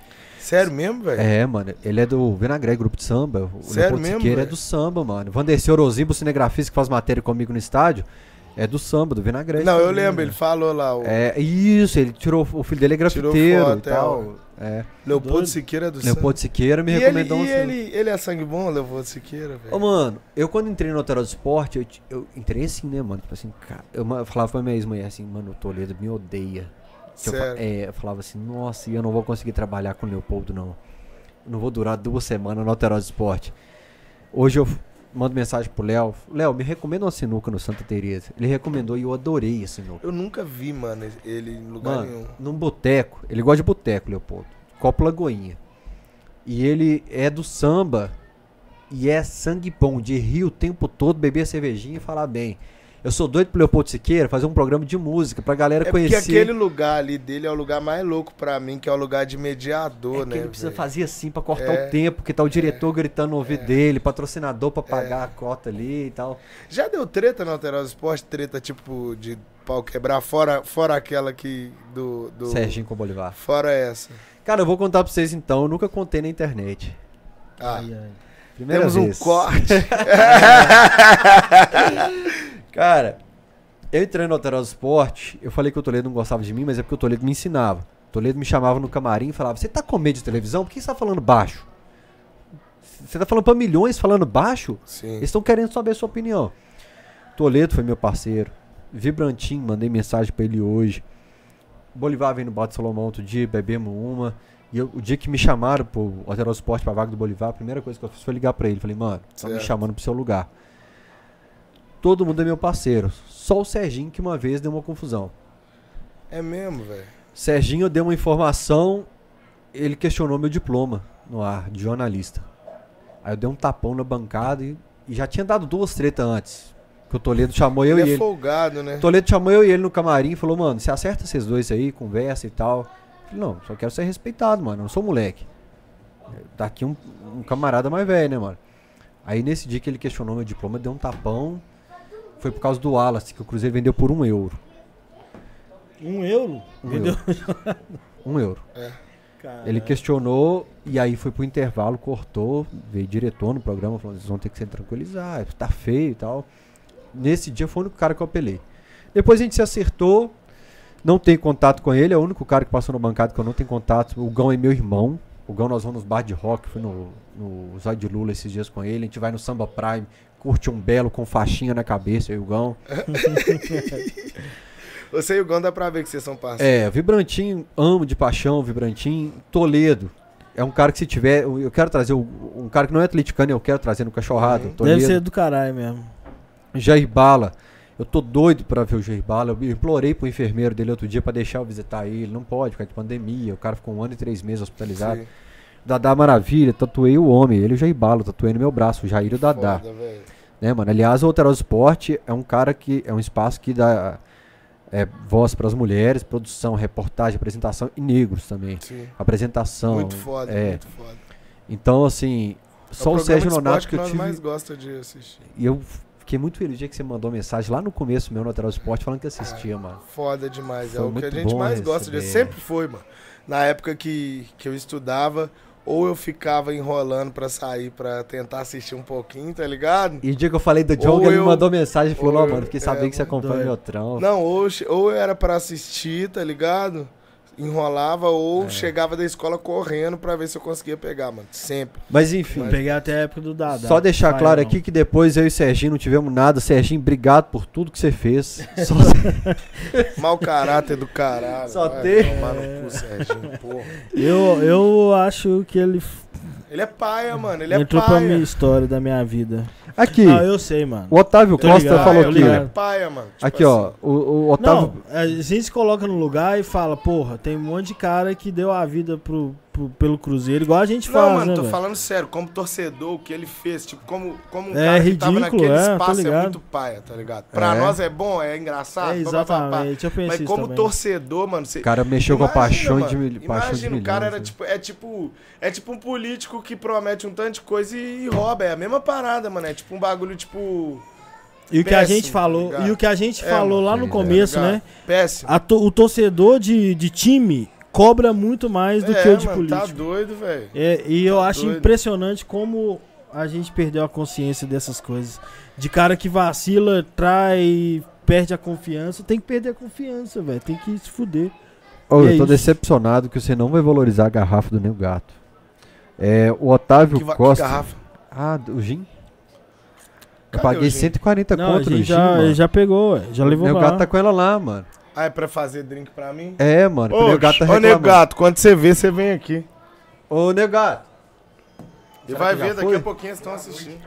[SPEAKER 3] Sério mesmo, velho?
[SPEAKER 1] É, mano, ele é do Vinagrete, grupo de samba. O
[SPEAKER 3] Sério
[SPEAKER 1] Leopoldo
[SPEAKER 3] mesmo,
[SPEAKER 1] Siqueira é do samba, mano. Vanderceu Orozimbo, cinegrafista que faz matéria comigo no estádio, é do samba, do Vinagrete.
[SPEAKER 3] Não, eu lembro,
[SPEAKER 1] né?
[SPEAKER 3] ele falou lá. O
[SPEAKER 1] É, isso, ele tirou, o filho dele é
[SPEAKER 3] Tirou
[SPEAKER 1] grafiteiro
[SPEAKER 3] foto,
[SPEAKER 1] e tal. É,
[SPEAKER 3] Leopoldo
[SPEAKER 2] Doido.
[SPEAKER 3] Siqueira do
[SPEAKER 1] Leopoldo Siqueira me
[SPEAKER 3] E, ele,
[SPEAKER 1] recomendou
[SPEAKER 3] e
[SPEAKER 1] um
[SPEAKER 3] ele, ele é sangue bom, Leopoldo Siqueira, velho?
[SPEAKER 1] Ô, mano, eu quando entrei no Alterosa Sport, eu, t- eu entrei assim, né, mano? Tipo assim, cara, eu falava pra minha ex-mulher assim, mano, o Toledo me odeia. Que eu, é, eu falava assim, nossa, eu não vou conseguir trabalhar com o Leopoldo, não. Eu não vou durar duas semanas no Alterosa Esporte. Hoje eu mando mensagem pro Léo. Léo, me recomenda uma sinuca no Santa Teresa. Ele recomendou e eu adorei a sinuca.
[SPEAKER 3] Eu nunca vi, mano, ele em lugar nenhum.
[SPEAKER 1] Mano, num boteco, ele gosta de boteco, Leopoldo. Copo Lagoinha. E ele é do samba e é sangue bom, de rir o tempo todo, beber cervejinha e falar bem. Eu sou doido pro Leopoldo Siqueira fazer um programa de música pra galera
[SPEAKER 3] É porque
[SPEAKER 1] conhecer.
[SPEAKER 3] aquele lugar ali dele é o lugar mais louco pra mim, que é o lugar de mediador,
[SPEAKER 1] É que
[SPEAKER 3] né?
[SPEAKER 1] ele precisa
[SPEAKER 3] velho?
[SPEAKER 1] fazer assim pra cortar
[SPEAKER 3] É.
[SPEAKER 1] o tempo, que tá o diretor gritando no ouvido dele, patrocinador pra pagar a cota ali e tal.
[SPEAKER 3] Já deu treta no Alterosa Esporte? Treta tipo de pau quebrar, fora, fora aquela que do. do
[SPEAKER 1] Serginho com Bolivar.
[SPEAKER 3] Fora essa.
[SPEAKER 1] Cara, eu vou contar pra vocês então, eu nunca contei na internet.
[SPEAKER 3] Ah,
[SPEAKER 2] Ai, ai.
[SPEAKER 1] Primeira
[SPEAKER 3] temos um
[SPEAKER 1] vez.
[SPEAKER 3] corte.
[SPEAKER 1] Cara, eu entrei no Alterosa Esporte, eu falei que o Toledo não gostava de mim, mas é porque o Toledo me ensinava. O Toledo me chamava no camarim e falava: Você tá com medo de televisão? Por que você tá falando baixo? Você tá falando pra milhões falando baixo?
[SPEAKER 3] Sim.
[SPEAKER 1] Eles estão querendo saber a sua opinião. Toledo foi meu parceiro. Vibrantinho, mandei mensagem pra ele hoje. Bolivar veio no Bate Salomão outro dia, bebemos uma. E eu- o dia que me chamaram pro Alterosa Esporte pra vaga do Bolivar, a primeira coisa que eu fiz foi ligar pra ele. Falei, mano, estão me
[SPEAKER 3] Certo.
[SPEAKER 1] chamando pro seu lugar. Todo mundo é meu parceiro. Só o Serginho que uma vez deu uma confusão.
[SPEAKER 3] É mesmo, velho.
[SPEAKER 1] Serginho deu uma informação, ele questionou meu diploma no ar, de jornalista. Aí eu dei um tapão na bancada e, e já tinha dado duas tretas antes. Que o Toledo chamou eu
[SPEAKER 3] ele
[SPEAKER 1] e
[SPEAKER 3] é
[SPEAKER 1] ele.
[SPEAKER 3] folgado, né?
[SPEAKER 1] O Toledo chamou eu e ele no camarim e falou, mano, você acerta esses dois aí, conversa e tal. Eu falei, não, só quero ser respeitado, mano. Eu não sou moleque. Tá aqui um, um camarada mais velho, né, mano? Aí nesse dia que ele questionou meu diploma, deu um tapão. Foi por causa do Wallace, que o Cruzeiro vendeu por um euro.
[SPEAKER 2] Um euro?
[SPEAKER 1] Um
[SPEAKER 2] Vendeu?
[SPEAKER 1] euro. Um euro.
[SPEAKER 2] Cara,
[SPEAKER 1] Ele questionou e aí foi pro intervalo, cortou, veio diretor no programa falando, vocês vão ter que se tranquilizar, tá feio e tal. Nesse dia foi o único cara que eu apelei. Depois a gente se acertou, não tenho contato com ele, é o único cara que passou na bancada que eu não tenho contato. O Gão é meu irmão. O Gão nós vamos nos bar de rock, fui no, no Zóio de Lula esses dias com ele, a gente vai no Samba Prime, curte um belo com faixinha na cabeça, eu e o Gão.
[SPEAKER 3] Você e o Gão dá pra ver que vocês são parceiros.
[SPEAKER 1] É, Vibrantinho, amo de paixão, Vibrantinho. Toledo. É um cara que se tiver. Eu quero trazer o- um cara que não é atleticano, eu quero trazer no cachorrado.
[SPEAKER 3] Uhum.
[SPEAKER 1] Toledo.
[SPEAKER 2] Deve ser do caralho mesmo.
[SPEAKER 1] Jair Bala. Eu tô doido pra ver o Jair Bala. Eu implorei pro enfermeiro dele outro dia pra deixar eu visitar ele. Não pode, por causa de pandemia. O cara ficou um ano e três meses hospitalizado.
[SPEAKER 3] Sim.
[SPEAKER 1] Dadá Maravilha, tatuei o homem, ele o Jair tatuei no meu braço, o Jair e o Dadá.
[SPEAKER 3] Foda.
[SPEAKER 1] Né, mano? Aliás, o Alterosa Esporte é um cara que é um espaço que dá é, voz pras mulheres, produção, reportagem, apresentação e negros também.
[SPEAKER 3] Sim.
[SPEAKER 1] Apresentação.
[SPEAKER 3] Muito foda,
[SPEAKER 1] é.
[SPEAKER 3] muito foda.
[SPEAKER 1] Então, assim, só
[SPEAKER 3] é
[SPEAKER 1] o
[SPEAKER 3] programa
[SPEAKER 1] Sérgio Nonato que eu tive.
[SPEAKER 3] mais gosta de assistir.
[SPEAKER 1] E eu fiquei muito feliz o dia que você mandou mensagem lá no começo meu no Alterosa Esporte falando que assistia, mano.
[SPEAKER 3] Foda demais. é
[SPEAKER 1] Foi
[SPEAKER 3] o que a gente mais gosta de.
[SPEAKER 1] receber.
[SPEAKER 3] Sempre foi, mano. Na época que, que eu estudava, ou eu ficava enrolando pra sair pra tentar assistir um pouquinho, tá ligado?
[SPEAKER 1] E o dia que eu falei do John,
[SPEAKER 3] Ou
[SPEAKER 1] ele me
[SPEAKER 3] eu-
[SPEAKER 1] mandou mensagem e falou:
[SPEAKER 3] ou
[SPEAKER 1] Não,
[SPEAKER 3] eu-
[SPEAKER 1] mano, fiquei
[SPEAKER 3] é,
[SPEAKER 1] sabendo que você acompanha
[SPEAKER 2] doido.
[SPEAKER 1] meu trampo.
[SPEAKER 3] Não, ou, ou era pra assistir, tá ligado? Enrolava, ou
[SPEAKER 1] É.
[SPEAKER 3] chegava da escola correndo pra ver se eu conseguia pegar, mano. Sempre.
[SPEAKER 1] Mas enfim.
[SPEAKER 2] Eu peguei até a época do Dada.
[SPEAKER 1] Só deixar
[SPEAKER 2] Vai,
[SPEAKER 1] claro
[SPEAKER 2] não.
[SPEAKER 1] aqui que depois eu e o Serginho não tivemos nada. Serginho, obrigado por tudo que você fez. Só-
[SPEAKER 3] Mau caráter do caralho.
[SPEAKER 1] Só
[SPEAKER 3] vai
[SPEAKER 1] tem-
[SPEAKER 3] tomar no cu, Serginho, porra.
[SPEAKER 2] Eu, eu acho que ele
[SPEAKER 3] Ele é paia, mano. Ele é
[SPEAKER 2] entrou pra
[SPEAKER 3] paia.
[SPEAKER 2] minha história da minha vida.
[SPEAKER 1] Aqui,
[SPEAKER 2] Ah, eu sei, mano.
[SPEAKER 1] o Otávio
[SPEAKER 2] Tô
[SPEAKER 1] Costa
[SPEAKER 2] ligado,
[SPEAKER 1] falou aqui.
[SPEAKER 3] Ele é paia, mano. Tipo
[SPEAKER 1] Aqui,
[SPEAKER 3] assim,
[SPEAKER 1] ó. O, o Otávio.
[SPEAKER 2] Não, a gente se coloca no lugar e fala, porra, tem um monte de cara que deu a vida pro, pro- pelo Cruzeiro, igual a gente
[SPEAKER 3] Não,
[SPEAKER 2] faz,
[SPEAKER 3] mano,
[SPEAKER 2] né,
[SPEAKER 3] tô
[SPEAKER 2] velho?
[SPEAKER 3] falando sério, como torcedor, o que ele fez, tipo, como, como um
[SPEAKER 2] É
[SPEAKER 3] cara que tava
[SPEAKER 2] ridículo,
[SPEAKER 3] naquele
[SPEAKER 2] é,
[SPEAKER 3] espaço é muito paia, tá ligado? Pra
[SPEAKER 1] É.
[SPEAKER 3] nós é bom, é engraçado,
[SPEAKER 2] É,
[SPEAKER 3] pá, pá, pá, pá.
[SPEAKER 2] exatamente, eu pensei
[SPEAKER 3] mas como
[SPEAKER 2] também.
[SPEAKER 3] torcedor, mano, você...
[SPEAKER 1] O cara mexeu com a
[SPEAKER 3] Imagina,
[SPEAKER 1] paixão
[SPEAKER 3] mano,
[SPEAKER 1] de, mil- paixão de
[SPEAKER 3] Imagina, o cara era
[SPEAKER 1] né?
[SPEAKER 3] tipo, é tipo, é tipo um político que promete um tanto de coisa e, e rouba, é a mesma parada, mano, é tipo um bagulho, tipo...
[SPEAKER 2] E o que a gente
[SPEAKER 3] tá
[SPEAKER 2] falou,
[SPEAKER 3] ligado?
[SPEAKER 2] e o que a gente
[SPEAKER 3] É,
[SPEAKER 2] falou
[SPEAKER 3] mano,
[SPEAKER 2] lá no começo,
[SPEAKER 3] ligado?
[SPEAKER 2] né?
[SPEAKER 3] Péssimo.
[SPEAKER 2] A to- o torcedor de, de time cobra muito mais do
[SPEAKER 3] é,
[SPEAKER 2] que o de
[SPEAKER 3] mano,
[SPEAKER 2] político.
[SPEAKER 3] tá doido, velho.
[SPEAKER 2] É, e eu acho
[SPEAKER 3] doido.
[SPEAKER 2] impressionante como a gente perdeu a consciência dessas coisas. De cara que vacila, trai, perde a confiança. Tem que perder a confiança, velho. Tem que se fuder.
[SPEAKER 1] Ô,
[SPEAKER 2] E
[SPEAKER 1] eu
[SPEAKER 2] é
[SPEAKER 1] tô
[SPEAKER 2] isso.
[SPEAKER 1] decepcionado que você não vai valorizar a garrafa do Nego Gato. É, o Otávio
[SPEAKER 3] Que, va- que
[SPEAKER 1] Costa.
[SPEAKER 3] garrafa.
[SPEAKER 1] Ah, o Gin? Eu
[SPEAKER 3] Cadê
[SPEAKER 1] paguei
[SPEAKER 3] o gin?
[SPEAKER 1] 140
[SPEAKER 2] Não, a
[SPEAKER 1] conto no Gin,
[SPEAKER 2] já,
[SPEAKER 1] mano.
[SPEAKER 2] já pegou, já levou
[SPEAKER 1] Meu
[SPEAKER 2] pra
[SPEAKER 1] gato
[SPEAKER 2] lá.
[SPEAKER 1] tá com ela lá, mano.
[SPEAKER 3] Ah, é pra fazer drink pra mim?
[SPEAKER 1] É, mano.
[SPEAKER 3] Ô,
[SPEAKER 1] o Nego Gato tá
[SPEAKER 3] ô Nego
[SPEAKER 1] reclamando.
[SPEAKER 3] Gato, quando você vê, você vem aqui.
[SPEAKER 1] Ô, Nego Gato.
[SPEAKER 3] E vai ver, daqui a pouquinho eles estão assistindo.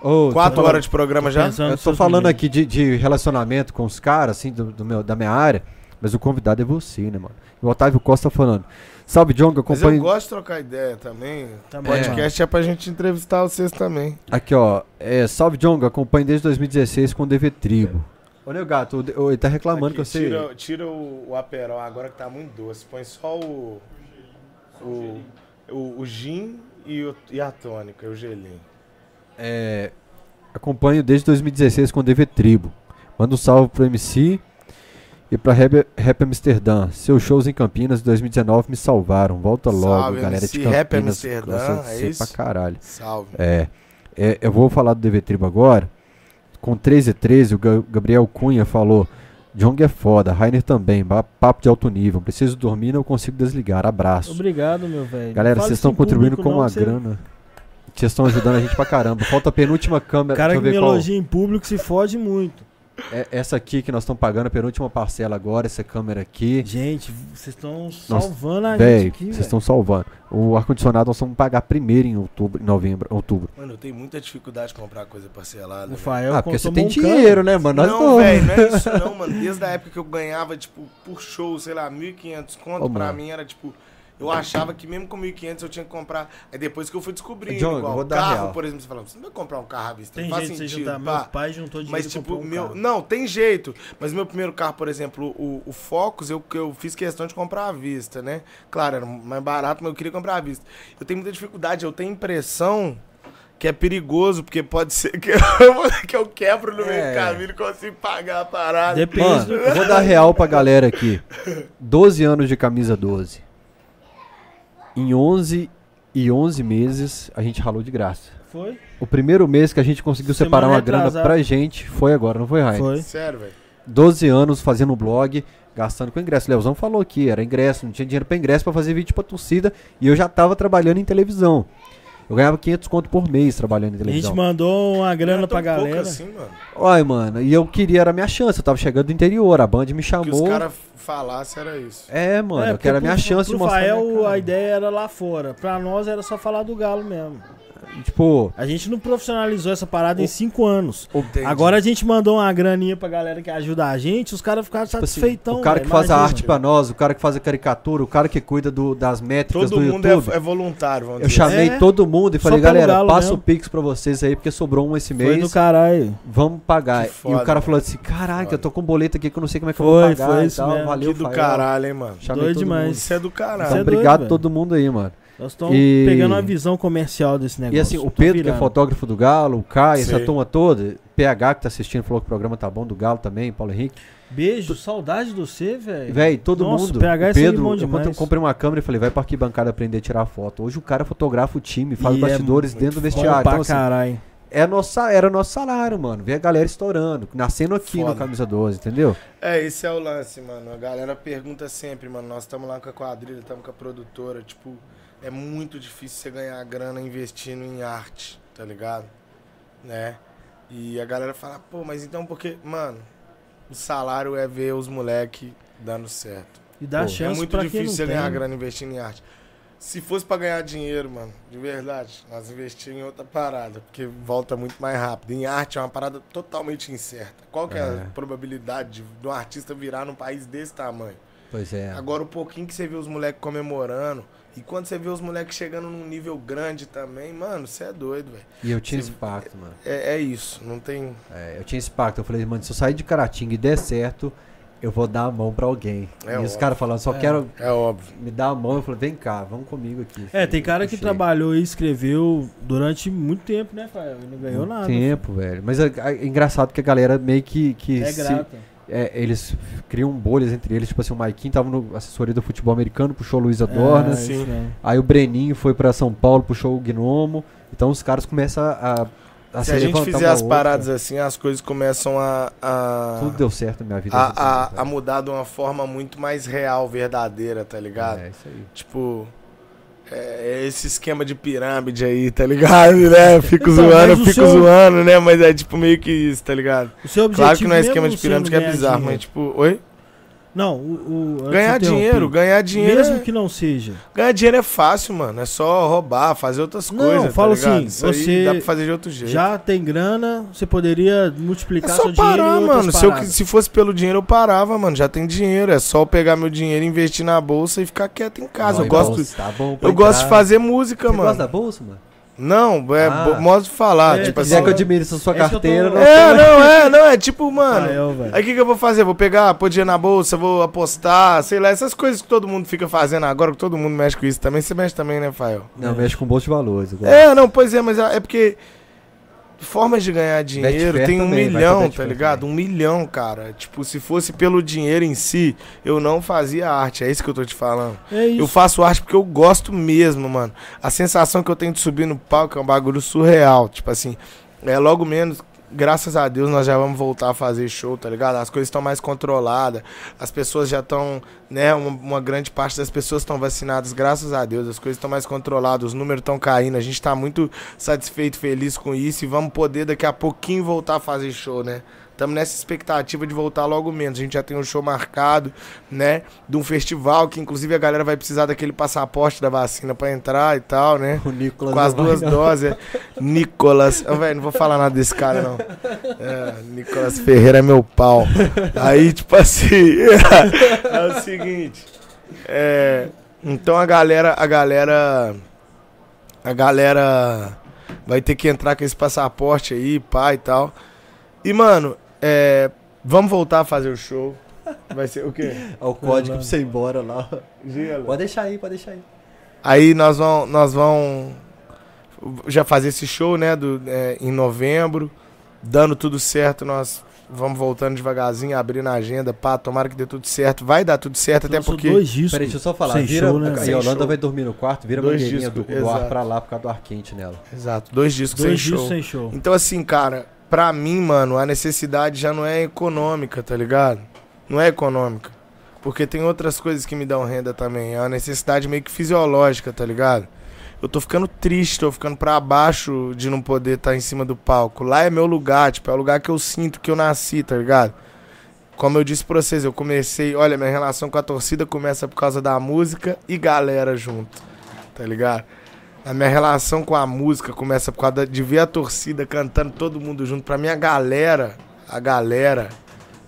[SPEAKER 1] Ô,
[SPEAKER 3] Quatro
[SPEAKER 1] tô
[SPEAKER 3] horas de programa já?
[SPEAKER 1] Eu tô falando
[SPEAKER 2] meninos.
[SPEAKER 1] aqui de, de relacionamento com os caras, assim, do, do meu, da minha área, mas o convidado é você, né, mano? O Otávio Costa falando. Salve, John, que eu
[SPEAKER 3] Mas eu
[SPEAKER 1] acompanho.
[SPEAKER 3] gosto de trocar ideia também.
[SPEAKER 2] Também,
[SPEAKER 3] Podcast é pra gente entrevistar vocês também.
[SPEAKER 1] Aqui, ó. É, salve, John, acompanho desde 2016 com o DV Tribo. Ô, Gato, o- o- ele tá reclamando
[SPEAKER 3] Aqui,
[SPEAKER 1] que você.
[SPEAKER 3] Tira, tira o, o aperol agora que tá muito doce. Põe só o. O, o, o gin e, o, e a tônica, o gelinho.
[SPEAKER 1] É, acompanho desde 2016 com o DV Tribo. Manda um salve pro MC e pra Rap, Rap Amsterdã. Seus shows em Campinas de 2019 me salvaram. Volta logo,
[SPEAKER 3] Salve,
[SPEAKER 1] galera
[SPEAKER 3] MC
[SPEAKER 1] de Campinas.
[SPEAKER 3] Rap Amsterdã, é isso?
[SPEAKER 1] pra caralho.
[SPEAKER 3] Salve.
[SPEAKER 1] É, é, eu vou falar do DV Tribo agora. Com 13 e 13, o Ga- Gabriel Cunha falou: Jong é foda, Rainer também, papo de alto nível. Preciso dormir, não consigo desligar. Abraço.
[SPEAKER 2] Obrigado, meu velho.
[SPEAKER 1] Galera, vocês estão contribuindo com uma
[SPEAKER 2] você-
[SPEAKER 1] grana. Vocês estão ajudando a gente pra caramba. Falta a penúltima câmera.
[SPEAKER 2] O cara que me
[SPEAKER 1] qual.
[SPEAKER 2] elogia em público se fode muito.
[SPEAKER 1] É, essa aqui que nós estamos pagando a penúltima parcela agora, essa câmera aqui.
[SPEAKER 2] Gente, vocês estão salvando a gente aqui,
[SPEAKER 1] vocês estão salvando. O ar-condicionado nós vamos pagar primeiro em outubro, em novembro, outubro.
[SPEAKER 3] Mano, eu tenho muita dificuldade de comprar coisa parcelada.
[SPEAKER 2] O. Fael
[SPEAKER 1] ah, porque você tem
[SPEAKER 2] um cano.
[SPEAKER 1] dinheiro, né, mano? Nós
[SPEAKER 3] não, velho, não é isso não, mano. Desde a época que eu ganhava, tipo, por show, sei lá, 1.500 conto,
[SPEAKER 1] Ô,
[SPEAKER 3] pra
[SPEAKER 1] mano.
[SPEAKER 3] mim era, tipo... Eu achava que mesmo com 1.500 eu tinha que comprar... Aí depois que eu fui descobrindo,
[SPEAKER 1] John,
[SPEAKER 3] igual,
[SPEAKER 1] vou dar
[SPEAKER 3] carro,
[SPEAKER 1] real.
[SPEAKER 3] por exemplo, você fala, você não vai comprar um carro à vista,
[SPEAKER 2] Tem
[SPEAKER 3] não faz
[SPEAKER 2] jeito de você
[SPEAKER 3] sentido,
[SPEAKER 2] juntar. Meu pai juntou dinheiro
[SPEAKER 3] Mas, tipo,
[SPEAKER 2] um
[SPEAKER 3] meu.
[SPEAKER 2] carro.
[SPEAKER 3] Não, tem jeito. Mas meu primeiro carro, por exemplo, o, o Focus, eu, eu fiz questão de comprar à vista, né? Claro, era mais barato, mas eu queria comprar à vista. Eu tenho muita dificuldade, eu tenho impressão que é perigoso, porque pode ser que eu, que eu quebro no meio
[SPEAKER 1] É.
[SPEAKER 3] do caminho e consigo pagar a parada.
[SPEAKER 2] Depende
[SPEAKER 1] Mano, eu vou dar real pra galera aqui. 12 anos de camisa 12. Em 11 e 11 meses a gente ralou de graça.
[SPEAKER 2] Foi?
[SPEAKER 1] O primeiro mês que a gente conseguiu
[SPEAKER 2] Semana
[SPEAKER 1] separar uma grana
[SPEAKER 2] retrasada.
[SPEAKER 1] pra gente foi agora, não foi, Raio?
[SPEAKER 2] Foi.
[SPEAKER 3] Sério, velho.
[SPEAKER 1] 12 anos fazendo blog, gastando com ingresso. Leozão falou aqui, era ingresso, não tinha dinheiro pra ingresso pra fazer vídeo pra torcida e eu já tava trabalhando em televisão. Eu ganhava 500 conto por mês trabalhando em
[SPEAKER 2] A gente
[SPEAKER 1] televisão.
[SPEAKER 2] mandou uma grana
[SPEAKER 3] é
[SPEAKER 2] pra
[SPEAKER 3] tão pouco
[SPEAKER 2] galera.
[SPEAKER 3] assim, mano.
[SPEAKER 1] Olha, mano, e eu queria, era a minha chance, eu tava chegando do interior, a Band me
[SPEAKER 3] Que os
[SPEAKER 1] chamou.
[SPEAKER 3] caras falassem era isso.
[SPEAKER 1] É, mano, eu
[SPEAKER 2] porque
[SPEAKER 1] quero a minha
[SPEAKER 2] pro-
[SPEAKER 1] chance
[SPEAKER 2] pro
[SPEAKER 1] de mostrar.
[SPEAKER 2] Fael,
[SPEAKER 1] minha cara.
[SPEAKER 2] a ideia era lá fora. Pra nós era só falar do Galo mesmo.
[SPEAKER 1] Tipo,
[SPEAKER 2] A gente não profissionalizou essa parada em cinco anos.
[SPEAKER 3] Entendi.
[SPEAKER 2] Agora a gente mandou uma graninha pra galera que ajuda a gente, os caras ficaram
[SPEAKER 1] tipo assim,
[SPEAKER 2] satisfeitão.
[SPEAKER 1] o cara
[SPEAKER 2] velho,
[SPEAKER 1] que faz a
[SPEAKER 2] imagina.
[SPEAKER 1] arte pra nós, o cara que faz a caricatura, o cara que cuida do- das métricas
[SPEAKER 3] Todo
[SPEAKER 1] do
[SPEAKER 3] mundo é,
[SPEAKER 1] YouTube.
[SPEAKER 3] é voluntário, vamos
[SPEAKER 1] Eu
[SPEAKER 3] dizer assim.
[SPEAKER 1] chamei
[SPEAKER 2] É,
[SPEAKER 1] todo mundo e falei, galera, passa
[SPEAKER 2] mesmo.
[SPEAKER 1] o Pix pra vocês aí, porque sobrou um esse
[SPEAKER 2] Foi
[SPEAKER 1] mês.
[SPEAKER 2] do caralho.
[SPEAKER 1] Vamos pagar.
[SPEAKER 3] Que
[SPEAKER 1] e
[SPEAKER 3] foda,
[SPEAKER 1] o cara
[SPEAKER 3] mano.
[SPEAKER 1] falou assim: caraca,
[SPEAKER 3] Foda.
[SPEAKER 1] eu tô com um boleto aqui que eu não sei como é que eu
[SPEAKER 2] Foi,
[SPEAKER 1] vou pagar.
[SPEAKER 2] foi isso
[SPEAKER 1] tal. Valeu,
[SPEAKER 3] Que do
[SPEAKER 1] Fael.
[SPEAKER 3] caralho, hein, mano.
[SPEAKER 1] Chamei
[SPEAKER 2] Doido
[SPEAKER 1] todo
[SPEAKER 2] demais.
[SPEAKER 1] mundo.
[SPEAKER 3] Isso é do caralho.
[SPEAKER 1] Então,
[SPEAKER 2] é
[SPEAKER 1] obrigado
[SPEAKER 2] doido,
[SPEAKER 1] todo mundo aí, mano.
[SPEAKER 2] Nós estamos
[SPEAKER 1] E-
[SPEAKER 2] pegando uma visão comercial desse negócio.
[SPEAKER 1] E assim, o Pedro, que é
[SPEAKER 2] virando.
[SPEAKER 1] fotógrafo do Galo, o Caio, essa turma toda, PH que tá assistindo, falou que o programa tá bom, do Galo também, Paulo Henrique.
[SPEAKER 2] Beijo, saudade de você, velho.
[SPEAKER 1] Véi, todo
[SPEAKER 2] Nossa,
[SPEAKER 1] mundo.
[SPEAKER 2] PH é
[SPEAKER 1] Pedro,
[SPEAKER 2] bom
[SPEAKER 1] eu
[SPEAKER 2] demais.
[SPEAKER 1] quando eu comprei uma câmera e falei, vai pra arquibancada aprender a tirar foto. Hoje o cara fotografa o time, faz
[SPEAKER 2] E é
[SPEAKER 1] bastidores
[SPEAKER 3] muito
[SPEAKER 1] dentro do vestiário.
[SPEAKER 2] pra
[SPEAKER 1] Então, assim,
[SPEAKER 2] caralho.
[SPEAKER 1] é nossa, era nosso salário, mano. Ver a galera estourando, nascendo aqui
[SPEAKER 3] Foda.
[SPEAKER 1] no Camisa 12, entendeu?
[SPEAKER 3] É, esse é o lance, mano. A galera pergunta sempre, mano. Nós estamos lá com a quadrilha, estamos com a produtora. Tipo, é muito difícil você ganhar grana investindo em arte, tá ligado? Né? E a galera fala, pô, mas então por que. Mano, o salário é ver os moleque dando certo.
[SPEAKER 2] E dá
[SPEAKER 1] Pô,
[SPEAKER 2] chance
[SPEAKER 3] é muito difícil você
[SPEAKER 2] tem.
[SPEAKER 3] ganhar grana investindo em arte. Se fosse pra ganhar dinheiro, mano, de verdade, nós investimos em outra parada, porque volta muito mais rápido. Em arte é uma parada totalmente incerta. Qual que é,
[SPEAKER 1] É.
[SPEAKER 3] a probabilidade de, de um artista virar num país desse tamanho?
[SPEAKER 1] Pois é.
[SPEAKER 3] Agora, o pouquinho que você vê os moleques comemorando, e quando você vê os moleques chegando num nível grande também, mano, você é doido, velho.
[SPEAKER 1] E eu tinha
[SPEAKER 3] Você-
[SPEAKER 1] esse pacto, mano.
[SPEAKER 3] É, é isso, não tem.
[SPEAKER 1] É, eu tinha esse pacto. Eu falei, mano, se eu sair de Caratinga e der certo, eu vou dar a mão pra alguém.
[SPEAKER 3] É
[SPEAKER 1] e os
[SPEAKER 3] óbvio.
[SPEAKER 1] caras falando, só
[SPEAKER 2] É.
[SPEAKER 1] quero
[SPEAKER 3] É óbvio.
[SPEAKER 1] me dar a mão. Eu falei, vem cá, vamos comigo aqui.
[SPEAKER 2] É,
[SPEAKER 1] filho.
[SPEAKER 2] tem cara que trabalhou e escreveu durante muito tempo, né, Fael? E não ganhou
[SPEAKER 1] Muito
[SPEAKER 2] nada.
[SPEAKER 1] tempo, velho. Mas é, é engraçado que a galera meio que. que
[SPEAKER 2] É
[SPEAKER 1] se-
[SPEAKER 2] grata.
[SPEAKER 1] É, eles criam bolhas entre eles. Tipo assim, o Maikinho tava no assessoria do futebol americano, puxou o Luiz Adorna.
[SPEAKER 2] É.
[SPEAKER 1] Aí o Breninho foi pra São Paulo, puxou o Gnomo. Então os caras começam a. a
[SPEAKER 3] Se
[SPEAKER 1] se
[SPEAKER 3] a gente fizer as
[SPEAKER 1] outra.
[SPEAKER 3] paradas assim, as coisas começam a. a...
[SPEAKER 1] Tudo deu certo na minha vida.
[SPEAKER 3] a,
[SPEAKER 1] assim,
[SPEAKER 3] a, a mudar de uma forma muito mais real, verdadeira, tá ligado?
[SPEAKER 1] É, isso aí.
[SPEAKER 3] Tipo, É esse esquema de pirâmide aí, tá ligado? Né? Fico zoando, fico
[SPEAKER 2] seu-
[SPEAKER 3] zoando, né? Mas é tipo meio que isso, tá ligado? Claro que não é esquema de pirâmide que é bizarro,
[SPEAKER 2] dinheiro.
[SPEAKER 3] mas tipo, oi?
[SPEAKER 2] Não, o, o-
[SPEAKER 3] Ganhar dinheiro, ganhar dinheiro.
[SPEAKER 2] Mesmo
[SPEAKER 3] é-
[SPEAKER 2] que não seja.
[SPEAKER 3] Ganhar dinheiro é fácil, mano. É só roubar, fazer outras
[SPEAKER 2] Não,
[SPEAKER 3] coisas.
[SPEAKER 2] falo
[SPEAKER 3] tá ligado?
[SPEAKER 2] assim,
[SPEAKER 3] Isso
[SPEAKER 2] você
[SPEAKER 3] dá pra fazer de outro jeito.
[SPEAKER 2] Já tem grana, você poderia
[SPEAKER 3] É
[SPEAKER 2] multiplicar
[SPEAKER 3] só
[SPEAKER 2] seu dinheiro
[SPEAKER 3] parar,
[SPEAKER 2] outras
[SPEAKER 3] mano. Se, eu, se fosse pelo dinheiro, eu parava, mano. Já tem dinheiro. É só eu pegar meu dinheiro, investir na bolsa e ficar quieto em casa.
[SPEAKER 1] Não,
[SPEAKER 3] eu gosto,
[SPEAKER 1] bolsa, tá
[SPEAKER 3] eu gosto de
[SPEAKER 1] entrar.
[SPEAKER 3] fazer música,
[SPEAKER 1] Você
[SPEAKER 3] mano.
[SPEAKER 1] gosta da bolsa, mano?
[SPEAKER 3] Não, é
[SPEAKER 1] Ah.
[SPEAKER 3] modo de falar.
[SPEAKER 2] É,
[SPEAKER 3] tipo
[SPEAKER 2] se
[SPEAKER 3] assim.
[SPEAKER 1] quiser que eu administre sua
[SPEAKER 2] É eu
[SPEAKER 1] carteira,
[SPEAKER 2] tô-
[SPEAKER 1] não
[SPEAKER 3] É, não, é, não, é tipo, mano.
[SPEAKER 2] Rafael, velho.
[SPEAKER 3] Aí o que, que eu vou fazer? Vou pegar, pôr dinheiro na bolsa, vou apostar, sei lá, essas coisas que todo mundo fica fazendo agora, que todo mundo mexe com isso também. Você mexe também, né, Fael?
[SPEAKER 1] Não, mexe com bolsa de valores. igual.
[SPEAKER 3] É, não, pois é, mas é porque formas de ganhar dinheiro
[SPEAKER 1] Betfair
[SPEAKER 3] tem um
[SPEAKER 1] também,
[SPEAKER 3] milhão, tá ligado? Um milhão, cara. Tipo, se fosse pelo dinheiro em si, eu não fazia arte. É isso que eu tô te falando.
[SPEAKER 2] É isso.
[SPEAKER 3] Eu faço arte porque eu gosto mesmo, mano. A sensação que eu tenho de subir no palco é um bagulho surreal. Tipo assim, é logo menos. Graças a Deus nós já vamos voltar a fazer show, tá ligado? As coisas estão mais controladas, as pessoas já estão, né? Uma, uma grande parte das pessoas estão vacinadas, graças a Deus, as coisas estão mais controladas, os números estão caindo, a gente tá muito satisfeito, feliz com isso e vamos poder daqui a pouquinho voltar a fazer show, né? Estamos nessa expectativa de voltar logo menos. A gente já tem um show marcado, né? De um festival que, inclusive, a galera vai precisar daquele passaporte da vacina pra entrar e tal, né?
[SPEAKER 1] O Nicolas
[SPEAKER 3] Com as duas
[SPEAKER 1] não.
[SPEAKER 3] doses. Nicolas. Ô, velho, não vou falar nada desse cara, não. É, Nicolas Ferreira é meu pau. Aí, tipo assim. é o seguinte. É, então a galera. A galera. A galera vai ter que entrar com esse passaporte aí, pá e tal. E, mano, é, vamos voltar a fazer o show. Vai ser o quê?
[SPEAKER 1] É o código pra você ir embora lá.
[SPEAKER 3] Gelo.
[SPEAKER 1] Pode deixar aí, pode deixar aí.
[SPEAKER 3] Aí nós vamos, nós vamos já fazer esse show, né, do, é, em novembro. Dando tudo certo, nós vamos voltando devagarzinho, abrindo a agenda, pá, tomara que dê tudo certo. Vai dar tudo certo, até porque...
[SPEAKER 2] dois discos.
[SPEAKER 1] Peraí, deixa eu só falar.
[SPEAKER 2] Sem
[SPEAKER 1] vira,
[SPEAKER 2] show, né,
[SPEAKER 1] a Yolanda
[SPEAKER 3] show.
[SPEAKER 1] vai dormir no quarto, vira a
[SPEAKER 3] Dois
[SPEAKER 1] mangueirinha do,
[SPEAKER 3] discos,
[SPEAKER 1] do ar
[SPEAKER 3] exato.
[SPEAKER 1] pra lá por causa do ar quente nela.
[SPEAKER 3] Exato, dois discos
[SPEAKER 2] Dois
[SPEAKER 3] sem
[SPEAKER 2] discos
[SPEAKER 3] show.
[SPEAKER 2] sem show.
[SPEAKER 3] Então, assim, cara, pra mim, mano, a necessidade já não é econômica, tá ligado? Não é econômica. Porque tem outras coisas que me dão renda também. É uma necessidade meio que fisiológica, tá ligado? Eu tô ficando triste, tô ficando pra baixo de não poder estar em cima do palco. Lá é meu lugar, tipo, é o lugar que eu sinto que eu nasci, tá ligado? Como eu disse pra vocês, eu comecei. Olha, minha relação com a torcida começa por causa da música e galera junto, tá ligado? A minha relação com a música começa por causa de ver a torcida cantando todo mundo junto. Pra mim, a galera, a galera,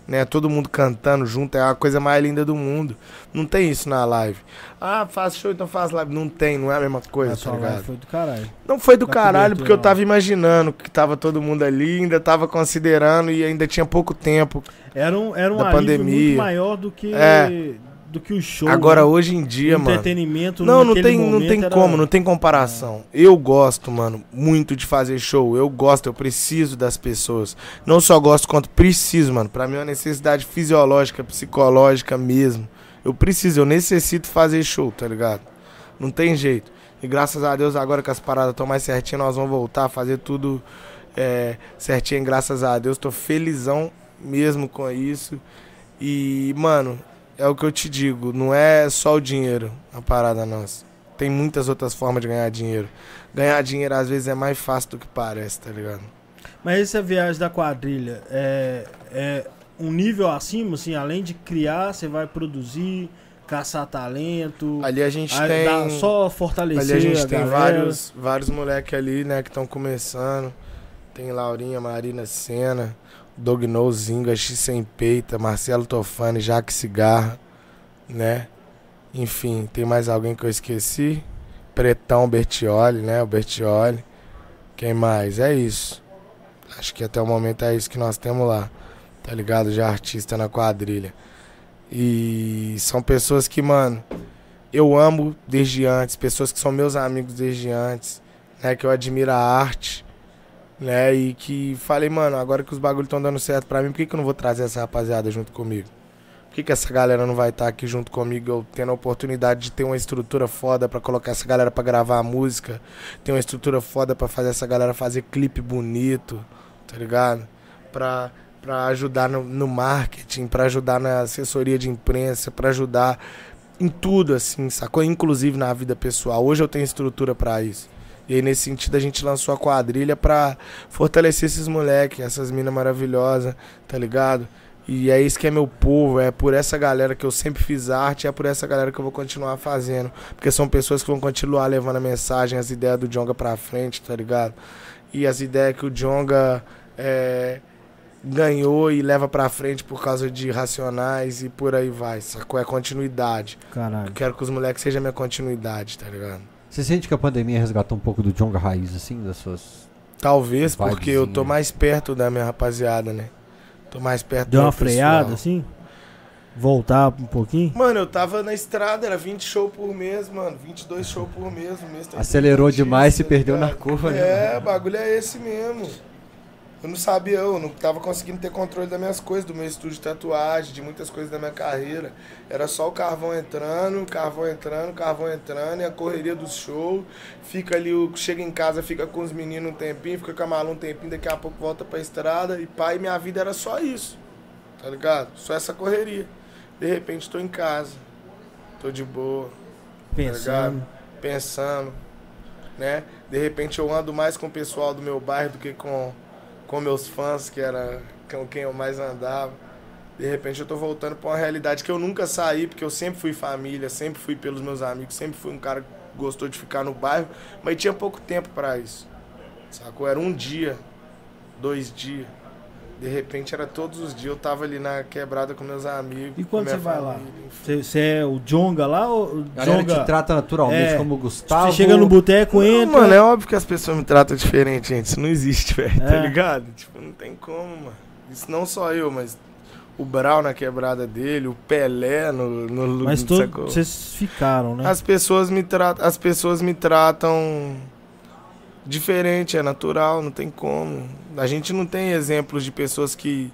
[SPEAKER 3] né? Todo mundo cantando junto é a coisa mais linda do mundo. Não tem isso na live. Ah, faz show, então faz live. Não tem, não é a mesma coisa, tá ligado?
[SPEAKER 2] foi do caralho.
[SPEAKER 3] Não foi do
[SPEAKER 2] Da
[SPEAKER 3] caralho, porque eu tava imaginando que tava todo mundo ali, ainda tava considerando e ainda tinha pouco tempo.
[SPEAKER 2] Era um, era um
[SPEAKER 3] Da pandemia.
[SPEAKER 2] muito maior do que,
[SPEAKER 3] É.
[SPEAKER 2] do que o show.
[SPEAKER 3] Agora,
[SPEAKER 2] né?
[SPEAKER 3] hoje em dia, mano.
[SPEAKER 2] entretenimento
[SPEAKER 3] Não, não tem, não tem
[SPEAKER 2] era-
[SPEAKER 3] como, não tem comparação. Eu gosto, mano, muito de fazer show. Eu gosto, eu preciso das pessoas. Não só gosto quanto preciso, mano. Pra mim é uma necessidade fisiológica, psicológica mesmo. Eu preciso, eu necessito fazer show, tá ligado? Não tem jeito. E graças a Deus, agora que as paradas estão mais certinhas, nós vamos voltar a fazer tudo é, certinho, graças a Deus. Tô felizão mesmo com isso. E, mano, é o que eu te digo, não é só o dinheiro a parada nossa. Tem muitas outras formas de ganhar dinheiro. Ganhar dinheiro às vezes é mais fácil do que parece, tá ligado?
[SPEAKER 2] Mas essa viagem da quadrilha é, é um nível acima, assim, além de criar, você vai produzir, caçar talento.
[SPEAKER 3] Ali a gente tem.
[SPEAKER 2] dá só fortalecer.
[SPEAKER 3] Ali a gente tem
[SPEAKER 2] galera.
[SPEAKER 3] vários, vários moleques ali, né, que estão começando. Tem Laurinha, Marina Senna, Doug No, Zinga, X Sem Peita, Marcelo Tofani, Jaque Cigarra, né? Enfim, tem mais alguém que eu esqueci? Pretão Bertioli, né? O Bertioli. Quem mais? É isso. Acho que até o momento é isso que nós temos lá. Tá ligado? Já artista na quadrilha. E são pessoas que, mano, eu amo desde antes, pessoas que são meus amigos desde antes, né, que eu admiro a arte, né, e que falei, mano, agora que os bagulhos estão dando certo pra mim, por que, que eu não vou trazer essa rapaziada junto comigo? Por que, que essa galera não vai estar aqui junto comigo, tendo a oportunidade de ter uma estrutura foda pra colocar essa galera pra gravar a música, ter uma estrutura foda pra fazer essa galera fazer clipe bonito, tá ligado? Pra, pra ajudar no, no marketing, pra ajudar na assessoria de imprensa, pra ajudar em tudo, assim, sacou? Inclusive na vida pessoal. Hoje eu tenho estrutura pra isso. E aí, nesse sentido, a gente lançou a quadrilha pra fortalecer esses moleques, essas minas maravilhosas, tá ligado? E é isso que é meu povo, é por essa galera que eu sempre fiz arte, é por essa galera que eu vou continuar fazendo. Porque são pessoas que vão continuar levando a mensagem, as ideias do Jonga pra frente, tá ligado? E as ideias que o Jonga é, ganhou e leva pra frente por causa de racionais e por aí vai, sacou? É continuidade.
[SPEAKER 2] Caralho.
[SPEAKER 3] Eu quero que os moleques sejam minha continuidade, tá ligado?
[SPEAKER 1] Você sente que a pandemia resgatou um pouco do Jonga Raiz, assim, das suas.
[SPEAKER 3] Talvez porque eu tô
[SPEAKER 1] Vibezinha.
[SPEAKER 3] mais perto da minha rapaziada, né? Tô mais perto
[SPEAKER 2] Deu
[SPEAKER 3] do
[SPEAKER 2] uma
[SPEAKER 3] pessoal.
[SPEAKER 2] freada, assim? Voltar um pouquinho?
[SPEAKER 3] Mano, eu tava na estrada, era 20 shows por mês, mano. 22 shows por mês. O mês tá
[SPEAKER 1] Acelerou demais, se
[SPEAKER 3] tá
[SPEAKER 1] perdeu na curva, né?
[SPEAKER 3] É, o bagulho é esse mesmo. Eu não sabia, eu não tava conseguindo ter controle das minhas coisas, do meu estúdio de tatuagem, de muitas coisas da minha carreira. Era só o carvão entrando, carvão entrando, carvão entrando, e a correria do show. Fica ali, o- chega em casa, fica com os meninos um tempinho, fica com a Malu um tempinho, daqui a pouco volta pra estrada. E pai, minha vida era só isso, tá ligado? Só essa correria. De repente tô em casa, tô de boa,
[SPEAKER 2] Pensando.
[SPEAKER 3] pensando, né? De repente eu ando mais com o pessoal do meu bairro do que com, com meus fãs, que era com quem eu mais andava. De repente eu tô voltando pra uma realidade que eu nunca saí, porque eu sempre fui família, sempre fui pelos meus amigos, sempre fui um cara que gostou de ficar no bairro, mas tinha pouco tempo pra isso. Sacou? Era um dia, dois dias. De repente era todos os dias, eu tava ali na quebrada com meus amigos.
[SPEAKER 2] E quando você vai lá? Você é o Jonga lá ou Jonga?
[SPEAKER 1] te trata naturalmente
[SPEAKER 2] É.
[SPEAKER 1] como o Gustavo.
[SPEAKER 2] Você chega no boteco, entra.
[SPEAKER 3] mano, é óbvio que as pessoas me tratam diferente, gente. Isso não existe, velho. Tá
[SPEAKER 2] É.
[SPEAKER 3] ligado? Tipo, não tem como, mano. Isso não só eu, mas o Brau na quebrada dele, o Pelé no, no
[SPEAKER 2] Mas todos vocês ficaram, né?
[SPEAKER 3] As pessoas me tratam, as pessoas me tratam diferente, é natural, não tem como. A gente não tem exemplos de pessoas que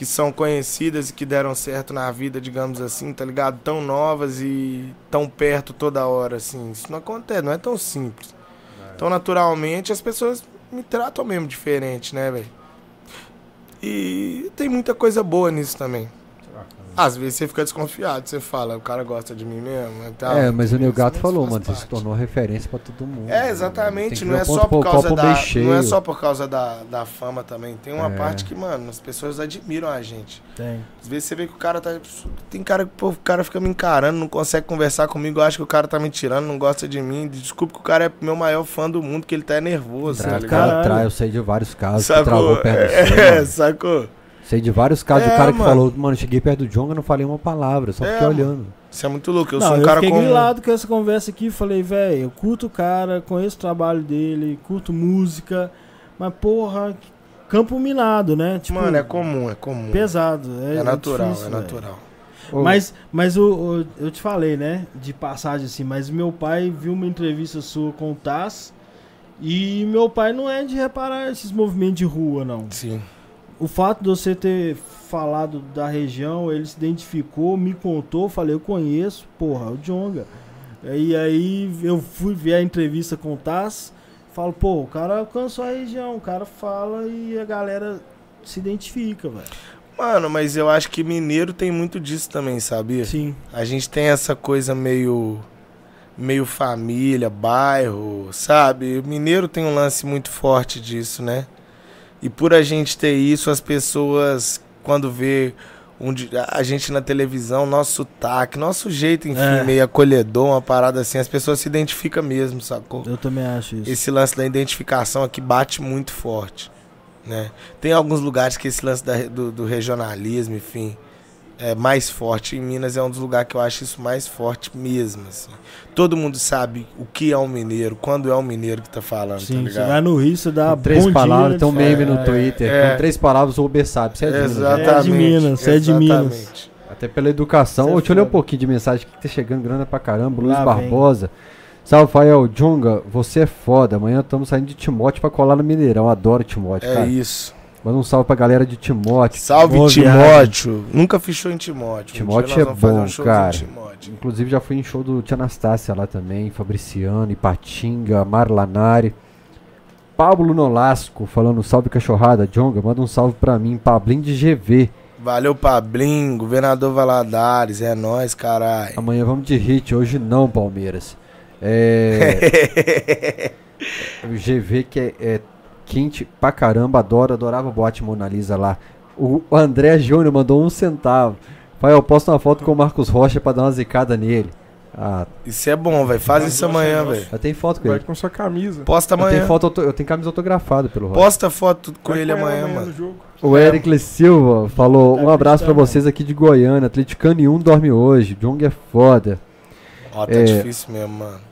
[SPEAKER 3] que são conhecidas e que deram certo na vida, digamos assim, tá ligado? Tão novas e tão perto toda hora, assim. Isso não acontece, não é tão simples. Então, naturalmente, as pessoas me tratam mesmo diferente, né, velho? E tem muita coisa boa nisso também. Às vezes você fica desconfiado, você fala, o cara gosta de mim mesmo. e tal.
[SPEAKER 1] É, mas o Nil Gato falou, mano, você se tornou referência pra todo mundo.
[SPEAKER 3] É, exatamente.
[SPEAKER 1] que
[SPEAKER 3] Não é só por causa da. Não é só por causa da, da fama também. Tem uma
[SPEAKER 1] É.
[SPEAKER 3] parte que, mano, as pessoas admiram a gente.
[SPEAKER 2] Tem.
[SPEAKER 3] Às vezes você vê que o cara tá. Tem cara que, pô, o cara fica me encarando, não consegue conversar comigo, acha que o cara tá me tirando, não gosta de mim. Desculpa que o cara é meu maior fã do mundo, que ele tá nervoso, tá
[SPEAKER 1] Trai,
[SPEAKER 3] ligado?
[SPEAKER 1] cara, trai, eu sei de vários casos que
[SPEAKER 3] Sacou?
[SPEAKER 1] travou perto do seu,
[SPEAKER 3] É, sacou?
[SPEAKER 1] Sei de vários casos do
[SPEAKER 3] É,
[SPEAKER 1] cara que
[SPEAKER 3] mano.
[SPEAKER 1] falou, mano, cheguei perto do Jonga, não falei uma palavra, só
[SPEAKER 3] É,
[SPEAKER 1] fiquei olhando.
[SPEAKER 3] Isso é muito louco. Eu
[SPEAKER 2] não,
[SPEAKER 3] sou um
[SPEAKER 2] eu
[SPEAKER 3] cara
[SPEAKER 2] fiquei
[SPEAKER 3] com.
[SPEAKER 2] grilado com essa conversa aqui. Falei, velho, eu curto o cara, conheço o trabalho dele, curto música. Mas, porra, campo minado, né? Tipo,
[SPEAKER 3] Mano, é comum, é comum.
[SPEAKER 2] pesado. É,
[SPEAKER 3] É natural,
[SPEAKER 2] difícil,
[SPEAKER 3] é natural.
[SPEAKER 1] Ô,
[SPEAKER 2] Mas, mas o, o- eu te falei, né? De passagem assim, mas meu pai viu uma entrevista sua com o Taz. E meu pai não é de reparar esses movimentos de rua, não.
[SPEAKER 3] Sim.
[SPEAKER 2] O fato de você ter falado da região, ele se identificou, me contou, falei, eu conheço, porra, o Jonga. E aí eu fui ver a entrevista com o Taz, falo, pô, o cara alcançou a região, o cara fala e a galera se identifica, velho.
[SPEAKER 3] Mano, mas eu acho que mineiro tem muito disso também, sabia?
[SPEAKER 2] Sim.
[SPEAKER 3] A gente tem essa coisa meio meio família, bairro, sabe? O mineiro tem um lance muito forte disso, né? E por a gente ter isso, as pessoas quando vê um a gente na televisão, nosso sotaque, nosso jeito, enfim,
[SPEAKER 2] É.
[SPEAKER 3] meio acolhedor, uma parada assim, as pessoas se identificam mesmo, sacou?
[SPEAKER 2] Eu também acho isso.
[SPEAKER 3] Esse lance da identificação aqui bate muito forte, né? Tem alguns lugares que esse lance da- do, do regionalismo, enfim, é mais forte. Em Minas é um dos lugares que eu acho isso mais forte mesmo, assim. Todo mundo sabe o que é um mineiro, quando é um mineiro que tá falando,
[SPEAKER 2] Sim,
[SPEAKER 3] tá
[SPEAKER 2] você
[SPEAKER 3] ligado?
[SPEAKER 2] vai no Rio, você dá
[SPEAKER 1] com três
[SPEAKER 2] bom
[SPEAKER 1] palavras,
[SPEAKER 2] dia,
[SPEAKER 1] tem um
[SPEAKER 2] ele
[SPEAKER 1] meme no Twitter,
[SPEAKER 3] é.
[SPEAKER 1] com três palavras o Uber sabe, você é de Minas, né?
[SPEAKER 3] Exatamente.
[SPEAKER 2] É de Minas, você é de Minas.
[SPEAKER 3] exatamente.
[SPEAKER 1] Até pela educação.
[SPEAKER 2] É
[SPEAKER 1] Ô, deixa eu ler um pouquinho de mensagem que tá chegando grana pra caramba. Luiz
[SPEAKER 2] Lá
[SPEAKER 1] Barbosa. Salve, Fael. Jonga, você é foda. Amanhã estamos saindo de Timóteo pra colar no Mineirão. Adoro Timóteo,
[SPEAKER 3] É
[SPEAKER 1] cara.
[SPEAKER 3] isso.
[SPEAKER 1] Manda um salve pra galera de Timóteo.
[SPEAKER 3] Salve Timóteo. Nunca fiz show em Timóteo. Um
[SPEAKER 1] Timóteo
[SPEAKER 3] nós
[SPEAKER 1] é bom,
[SPEAKER 3] um
[SPEAKER 1] cara. Inclusive já fui em show do Tia Anastácia lá também, Fabriciano, Ipatinga, Marlanari. Pablo Nolasco falando salve cachorrada, Jonga, manda um salve pra mim, Pablinho de GV.
[SPEAKER 3] Valeu, Pablinho, governador Valadares, é nóis, caralho.
[SPEAKER 1] Amanhã vamos de hit, hoje não, Palmeiras. É. o GV que é, é quente pra caramba, adoro, adorava o boate Mona Lisa lá. O André Júnior mandou um centavo. Pai, eu posto uma foto com o Marcos Rocha pra dar uma zicada nele. Ah,
[SPEAKER 3] Isso é bom, velho. Faz isso amanhã, velho.
[SPEAKER 1] eu tenho foto com
[SPEAKER 5] Vai
[SPEAKER 1] ele.
[SPEAKER 5] com sua camisa.
[SPEAKER 3] Posta
[SPEAKER 1] Eu tenho,
[SPEAKER 3] amanhã.
[SPEAKER 1] foto, auto- eu tenho camisa autografada pelo Rocha.
[SPEAKER 3] Posta foto com
[SPEAKER 5] Vai
[SPEAKER 3] ele amanhã,
[SPEAKER 5] no
[SPEAKER 3] mano.
[SPEAKER 1] O Eric Silva falou: Um abraço pra
[SPEAKER 2] acreditando,
[SPEAKER 1] vocês aqui de Goiânia. Atleticano nenhum dorme hoje. Jong é foda.
[SPEAKER 3] Ó, tá
[SPEAKER 1] É.
[SPEAKER 3] difícil mesmo, mano.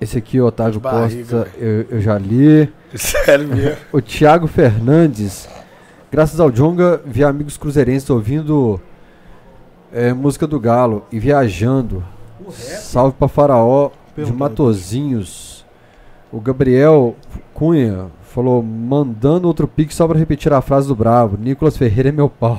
[SPEAKER 1] Esse aqui, o Otávio
[SPEAKER 3] barriga,
[SPEAKER 1] Costa, eu, eu já li.
[SPEAKER 3] Sério mesmo.
[SPEAKER 1] O Thiago Fernandes. Graças ao Jonga, vi amigos cruzeirenses ouvindo é, música do Galo e viajando. Salve pra Faraó de Matozinhos. O Gabriel Cunha falou: mandando outro pique só pra repetir a frase do Bravo. Nicolas Ferreira é meu pau.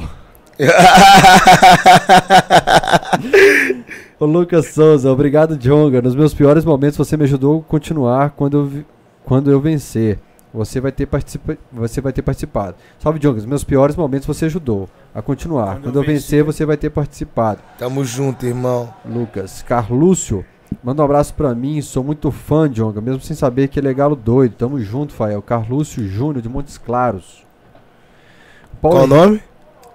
[SPEAKER 1] O Lucas Souza, obrigado, Jonga. Nos meus piores momentos você me ajudou a continuar quando eu, vi- quando eu vencer. Você vai ter participa você vai ter participado. Salve, Jonga. Nos meus piores momentos você ajudou a continuar.
[SPEAKER 2] Quando
[SPEAKER 1] Quando,
[SPEAKER 2] eu
[SPEAKER 1] eu vencer, você vai ter participado.
[SPEAKER 3] Tamo junto, irmão.
[SPEAKER 1] Lucas. Carlúcio, manda um abraço pra mim. Sou muito fã, Jonga, mesmo sem saber que ele é galo doido. Tamo junto, Fael. Carlúcio Júnior de Montes Claros. Paulo
[SPEAKER 3] Qual o nome?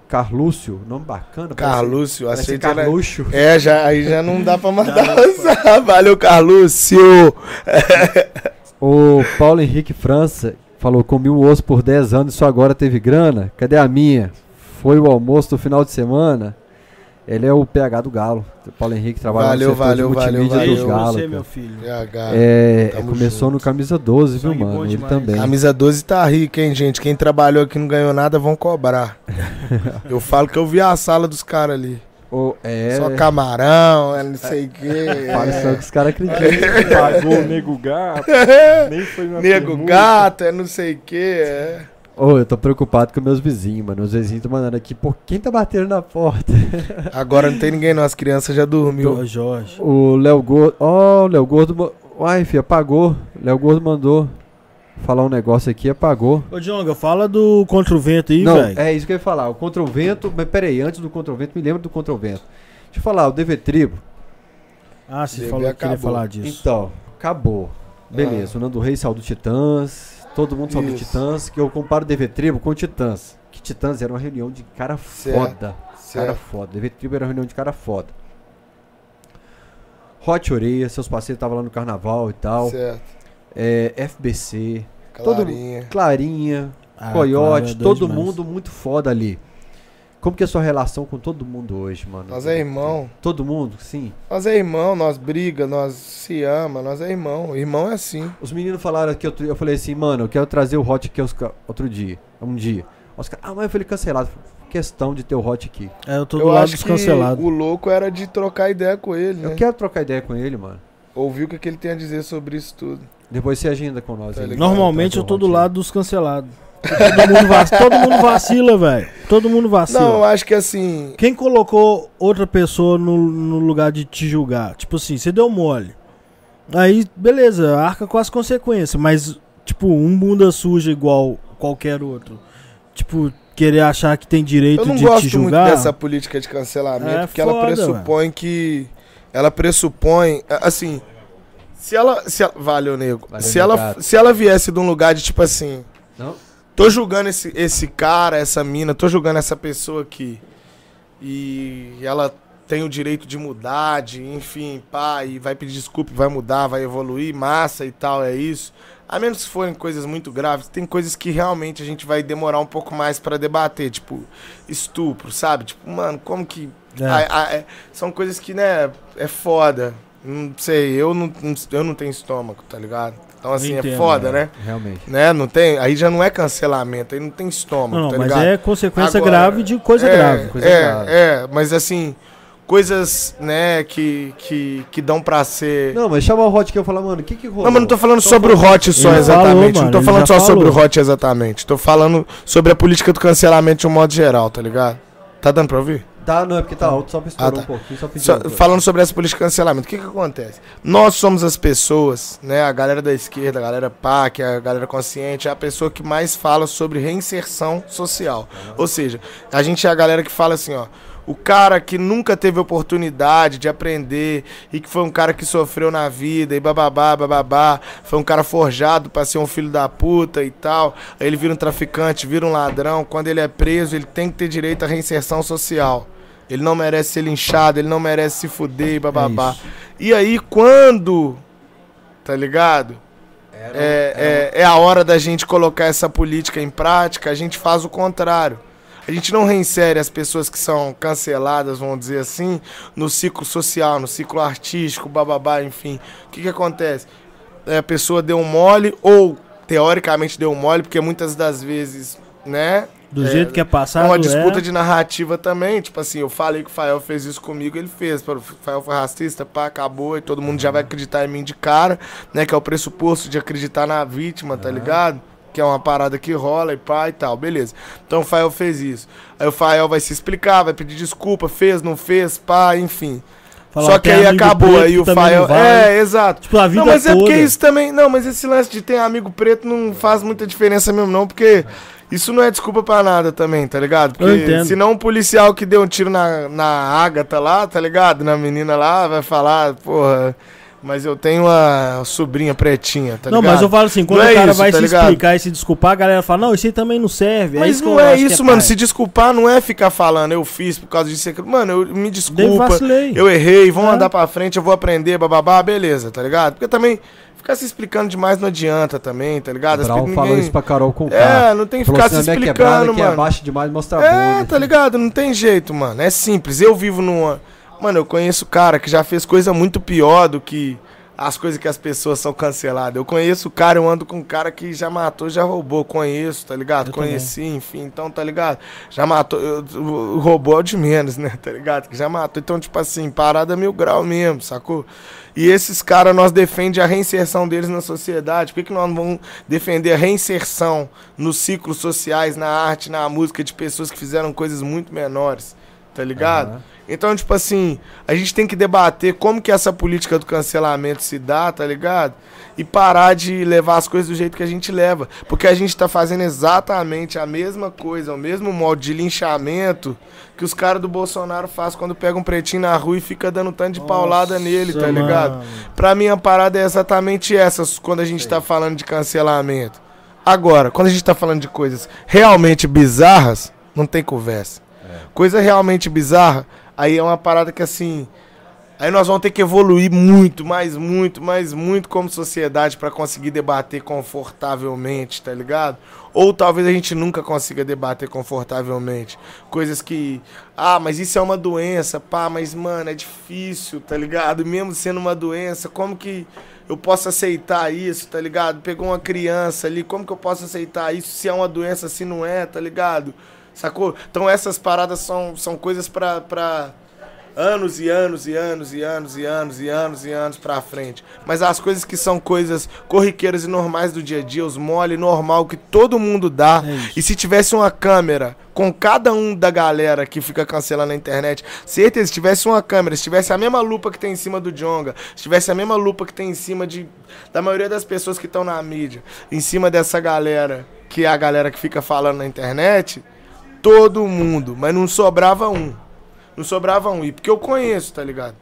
[SPEAKER 1] Carlúcio, nome bacana. parece-
[SPEAKER 3] Carlúcio.
[SPEAKER 1] Parece
[SPEAKER 3] era...
[SPEAKER 1] Carluxo.
[SPEAKER 3] É, já, aí já não dá pra mandar WhatsApp. Valeu, Carlúcio.
[SPEAKER 1] O Paulo Henrique França falou: comi um osso por 10 anos e só agora teve grana. Cadê a minha? Foi o almoço do final de semana. Ele é o PH do Galo. O Paulo Henrique trabalha
[SPEAKER 3] Valeu,
[SPEAKER 1] no setor
[SPEAKER 3] valeu,
[SPEAKER 1] de
[SPEAKER 3] valeu,
[SPEAKER 1] multimídia
[SPEAKER 3] valeu.
[SPEAKER 1] do
[SPEAKER 2] Beijo pra
[SPEAKER 1] Galo.
[SPEAKER 2] você,
[SPEAKER 1] cara.
[SPEAKER 2] meu filho.
[SPEAKER 3] PH.
[SPEAKER 1] É, começou
[SPEAKER 3] junto.
[SPEAKER 1] no camisa 12, viu,
[SPEAKER 2] Sangue
[SPEAKER 1] mano? Ele também.
[SPEAKER 3] Camisa 12 tá rica, hein, gente? Quem trabalhou aqui e não ganhou nada, vão cobrar. eu falo que eu vi a sala dos caras ali.
[SPEAKER 1] O- é,
[SPEAKER 3] Só camarão, é não sei o quê.
[SPEAKER 1] fala só que os caras acreditam.
[SPEAKER 5] Pagou o nego gato. Nem foi na
[SPEAKER 3] Nego
[SPEAKER 5] permuta.
[SPEAKER 3] gato, é não sei o quê. É.
[SPEAKER 1] Ô, eu tô preocupado com meus vizinhos, mano. Os vizinhos estão mandando aqui, pô, quem tá batendo na porta?
[SPEAKER 3] Agora não tem ninguém não, as crianças já dormiu.
[SPEAKER 2] Ô, Jorge.
[SPEAKER 1] O Léo Gordo. Ó, o Léo Gordo. Uai, filho, apagou. Léo Gordo mandou falar um negócio aqui, apagou.
[SPEAKER 2] Ô, Jonga, fala do Contra o Vento aí,
[SPEAKER 1] Não,
[SPEAKER 2] velho.
[SPEAKER 1] é isso que eu ia falar. O Contra o Vento. Mas peraí, antes do Contra o Vento, me lembra do Contra o Vento. Deixa eu falar, o DV Tribo.
[SPEAKER 2] Ah, você falou que queria falar disso.
[SPEAKER 1] Então, acabou. Beleza, o Nando Reis saiu do Titãs. Todo mundo do
[SPEAKER 3] Isso.
[SPEAKER 1] Titãs. Que eu comparo o DV Tribo com o Titãs. Que Titãs era uma reunião de cara
[SPEAKER 3] Certo.
[SPEAKER 1] foda. Cara
[SPEAKER 3] Certo.
[SPEAKER 1] foda. DV Tribo era uma reunião de cara foda. Hot Oreia, seus parceiros estavam lá no carnaval e tal.
[SPEAKER 3] Certo.
[SPEAKER 1] É, FBC, Todo
[SPEAKER 3] Clarinha.
[SPEAKER 1] Clarinha,
[SPEAKER 2] Ah,
[SPEAKER 1] Coyote,
[SPEAKER 2] claro, é
[SPEAKER 1] todo
[SPEAKER 2] demais.
[SPEAKER 1] mundo muito foda ali. Como que é a sua relação com todo mundo hoje, mano?
[SPEAKER 3] Nós é irmão.
[SPEAKER 1] Todo mundo, sim.
[SPEAKER 3] Nós é irmão, nós briga, nós se ama, nós é irmão. Irmão é assim.
[SPEAKER 1] Os meninos falaram aqui, outro- eu falei assim, mano, eu quero trazer o Hot aqui outro dia, um dia. Os caras, ah, mas foi cancelado. Questão de ter o Hot aqui.
[SPEAKER 2] É, eu tô do
[SPEAKER 3] Eu
[SPEAKER 2] lado
[SPEAKER 3] acho
[SPEAKER 2] dos
[SPEAKER 3] que
[SPEAKER 2] cancelados.
[SPEAKER 3] o louco era de trocar ideia com ele, né?
[SPEAKER 1] Eu quero trocar ideia com ele, mano.
[SPEAKER 3] Ouvir o que, que ele tem a dizer sobre isso tudo.
[SPEAKER 1] Depois você agenda com nós.
[SPEAKER 3] Tá?
[SPEAKER 2] Normalmente eu tô do lado dos cancelados. Todo mundo, vac... todo mundo vacila, velho. Todo mundo vacila.
[SPEAKER 3] Não, eu acho que assim.
[SPEAKER 2] Quem colocou outra pessoa no, no lugar de te julgar? Tipo assim, você deu mole. Aí, beleza, arca com as consequências. Mas, tipo, um bunda suja igual qualquer outro. Tipo, querer achar que tem direito
[SPEAKER 3] Eu não
[SPEAKER 2] de te
[SPEAKER 3] gosto muito
[SPEAKER 2] julgar.
[SPEAKER 3] dessa política de cancelamento,
[SPEAKER 2] É
[SPEAKER 3] porque ela
[SPEAKER 2] foda,
[SPEAKER 3] pressupõe que. Ela pressupõe. Assim. Se ela. Se ela valeu, nego.
[SPEAKER 1] Valeu,
[SPEAKER 3] se, ela,
[SPEAKER 1] gato.
[SPEAKER 3] se ela viesse de um lugar de tipo assim.
[SPEAKER 1] Não?
[SPEAKER 3] Tô julgando esse, esse cara, essa mina, tô julgando essa pessoa aqui. E ela tem o direito de mudar, de, enfim, pá, e vai pedir desculpa, vai mudar, vai evoluir, massa e tal, é isso. A menos que forem coisas muito graves, tem coisas que realmente a gente vai demorar um pouco mais pra debater, tipo, estupro, sabe? Tipo, mano, como que.
[SPEAKER 2] É.
[SPEAKER 3] a- a- é- são coisas que, né, é foda. Não sei, eu não- eu não tenho estômago, tá ligado? Então, assim, é
[SPEAKER 2] Entendo,
[SPEAKER 3] foda,
[SPEAKER 2] é.
[SPEAKER 3] né?
[SPEAKER 1] Realmente.
[SPEAKER 3] né? Não tem, aí já não é cancelamento, aí não tem estômago,
[SPEAKER 2] Não,
[SPEAKER 3] tá
[SPEAKER 2] mas
[SPEAKER 3] ligado?
[SPEAKER 2] é consequência
[SPEAKER 3] Agora,
[SPEAKER 2] grave de coisa
[SPEAKER 3] é,
[SPEAKER 2] grave.
[SPEAKER 1] coisa
[SPEAKER 3] é,
[SPEAKER 1] grave.
[SPEAKER 3] É, mas assim, coisas, né, que, que, que dão pra ser... Não,
[SPEAKER 1] Não, mas chama o Hot que eu falo, mano, o que que rolou?
[SPEAKER 3] mas não tô falando sobre o Hot só
[SPEAKER 2] Ele falou,
[SPEAKER 3] exatamente,
[SPEAKER 2] mano,
[SPEAKER 3] não tô falando só sobre o
[SPEAKER 2] falou.
[SPEAKER 3] Hot exatamente, tô falando sobre a política do cancelamento de um modo geral, tá ligado? Tá dando pra ouvir?
[SPEAKER 1] Tá, não, é porque tá alto, só pra estourar
[SPEAKER 3] Ah, tá.
[SPEAKER 1] um pouquinho, só
[SPEAKER 3] Só-
[SPEAKER 1] alto.
[SPEAKER 3] falando sobre essa política de cancelamento, o que que acontece? Nós somos as pessoas, né, a galera da esquerda, a galera é a galera consciente, é a pessoa que mais fala sobre reinserção social. Ou seja, a gente é a galera que fala assim, ó, o cara que nunca teve oportunidade de aprender e que foi um cara que sofreu na vida e bababá, bababá, foi um cara forjado pra ser um filho da puta e tal, aí ele vira um traficante, vira um ladrão, quando ele é preso, ele tem que ter direito à reinserção social. Ele não merece ser linchado, ele não merece se fuder e bababá.
[SPEAKER 2] isso.
[SPEAKER 3] e aí, quando. Tá ligado? É, é, é a hora da gente colocar essa política em prática, a gente faz o contrário. A gente não reinsere as pessoas que são canceladas, vamos dizer assim, no ciclo social, no ciclo artístico, bababá, enfim. O que, que acontece? É, a pessoa deu um mole, ou teoricamente deu um mole, porque muitas das vezes, né?
[SPEAKER 2] Do
[SPEAKER 3] É,
[SPEAKER 2] jeito que é
[SPEAKER 3] É
[SPEAKER 2] passado.
[SPEAKER 3] uma disputa
[SPEAKER 2] é...
[SPEAKER 3] de narrativa também, tipo assim, eu falei que o Fael fez isso comigo, ele fez. O Fael foi racista, pá, acabou, e todo mundo já vai acreditar em mim de cara, né? Que é o pressuposto de acreditar na vítima, tá ligado? Que é uma parada que rola e pá e tal, beleza. Então o Fael fez isso. Aí o Fael vai se explicar, vai pedir desculpa, fez, não fez, pá, enfim.
[SPEAKER 2] Falar,
[SPEAKER 3] Só que aí acabou, aí o Fael. É, exato.
[SPEAKER 2] Tipo, a vida
[SPEAKER 3] Não, mas é porque
[SPEAKER 2] toda.
[SPEAKER 3] isso também. Não, mas esse lance de ter amigo preto não faz muita diferença mesmo, não, porque isso não é desculpa pra nada também, tá ligado? Porque senão um policial que deu um tiro na, na Agatha lá, tá ligado? Na menina lá, vai falar, porra. Mas eu tenho uma sobrinha pretinha, tá
[SPEAKER 2] não,
[SPEAKER 3] ligado?
[SPEAKER 2] mas eu falo assim, quando
[SPEAKER 3] Não é
[SPEAKER 2] o cara
[SPEAKER 3] isso,
[SPEAKER 2] vai
[SPEAKER 3] tá
[SPEAKER 2] se
[SPEAKER 3] ligado?
[SPEAKER 2] explicar e se desculpar, a galera fala, não, isso aí também não serve.
[SPEAKER 3] Mas
[SPEAKER 2] isso que
[SPEAKER 3] não é isso, mano. Se desculpar não é ficar falando, eu fiz por causa disso. Mano, eu me desculpa. Eu errei, vamos
[SPEAKER 2] É.
[SPEAKER 3] andar pra frente, eu vou aprender, bababá, beleza, tá ligado? Porque também ficar se explicando demais não adianta também, tá ligado?
[SPEAKER 1] Brau
[SPEAKER 3] pe-
[SPEAKER 1] falou
[SPEAKER 3] ninguém-
[SPEAKER 1] isso pra Carol com
[SPEAKER 3] É, não tem que ficar se
[SPEAKER 1] assim, a minha quebrada
[SPEAKER 3] explicando,
[SPEAKER 1] que é
[SPEAKER 3] mano.
[SPEAKER 1] abaixo demais mostra
[SPEAKER 3] É, tá ligado? Não tem jeito, mano. É simples. Eu vivo numa. Mano, eu conheço cara que já fez coisa muito pior do que as coisas que as pessoas são canceladas. Eu conheço o cara, eu ando com um cara que já matou, já roubou. Conheço, tá ligado?
[SPEAKER 2] Eu
[SPEAKER 3] Conheci, enfim. Então, tá ligado? Já matou. eu- roubou é o de menos, né? Tá ligado? Que já matou. Então, tipo assim, parada mil grau mesmo, sacou? E esses caras, nós defendemos a reinserção deles na sociedade. Por que, que nós não vamos defender a reinserção nos ciclos sociais, na arte, na música de pessoas que fizeram coisas muito menores? Tá ligado?
[SPEAKER 1] Aham.
[SPEAKER 3] Então, tipo assim, a gente tem que debater como que essa política do cancelamento se dá, tá ligado? E parar de levar as coisas do jeito que a gente leva. Porque a gente tá fazendo exatamente a mesma coisa, o mesmo modo de linchamento que os caras do Bolsonaro fazem quando pegam um pretinho na rua e fica dando tanto de paulada nele, tá
[SPEAKER 2] Nossa,
[SPEAKER 3] ligado?
[SPEAKER 2] mano.
[SPEAKER 3] Pra mim, a parada é exatamente essa quando a gente tá falando de cancelamento. Agora, quando a gente tá falando de coisas realmente bizarras, não tem conversa. Coisa realmente bizarra, aí é uma parada que assim. Aí nós vamos ter que evoluir muito, mais muito, mais muito como sociedade pra conseguir debater confortavelmente, tá ligado? Ou talvez a gente nunca consiga debater confortavelmente. Coisas que. Ah, mas isso é uma doença, pá, mas mano, é difícil, tá ligado? Mesmo sendo uma doença, como que eu posso aceitar isso, tá ligado? Pegou uma criança ali, como que eu posso aceitar isso se é uma doença, se não é, tá ligado? Sacou? Então essas paradas são, são coisas pra, pra anos e anos e anos e anos e anos e anos e anos pra frente. Mas as coisas que são coisas corriqueiras e normais do dia a dia, os mole normal que todo mundo dá.
[SPEAKER 2] É
[SPEAKER 3] e se tivesse uma câmera com cada um da galera que fica cancelando na internet, certeza, se tivesse uma câmera, se tivesse a mesma lupa que tem em cima do Jonga, se tivesse a mesma lupa que tem em cima de da maioria das pessoas que estão na mídia, em cima dessa galera, que é a galera que fica falando na internet, todo mundo, mas não sobrava um. Não sobrava um. E porque eu conheço, tá ligado?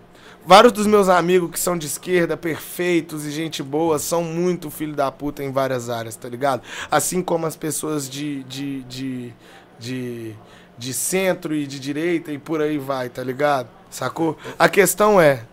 [SPEAKER 3] Vários dos meus amigos que são de esquerda, perfeitos e gente boa, são muito filho da puta em várias áreas, tá ligado? Assim como as pessoas de, de, de, de, de centro e de direita e por aí vai, tá ligado? Sacou? A questão é,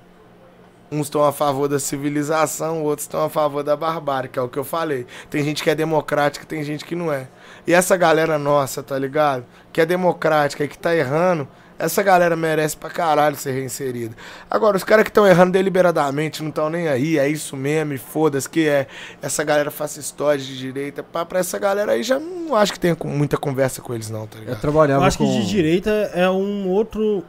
[SPEAKER 3] uns estão a favor da civilização, outros estão a favor da barbárie, que é o que eu falei. Tem gente que é democrática, tem gente que não é. E essa galera nossa, tá ligado? Que é democrática e que tá errando, essa galera merece pra caralho ser reinserida. Agora, os caras que estão errando deliberadamente, não estão nem aí, é isso mesmo, e foda-se, que é essa galera fascistoide de direita, pá, pra essa galera aí já não acho que tenha muita conversa com eles, não, tá
[SPEAKER 1] Eu
[SPEAKER 3] ligado?
[SPEAKER 1] trabalhava
[SPEAKER 2] Eu acho que
[SPEAKER 1] com...
[SPEAKER 2] de direita é um outro.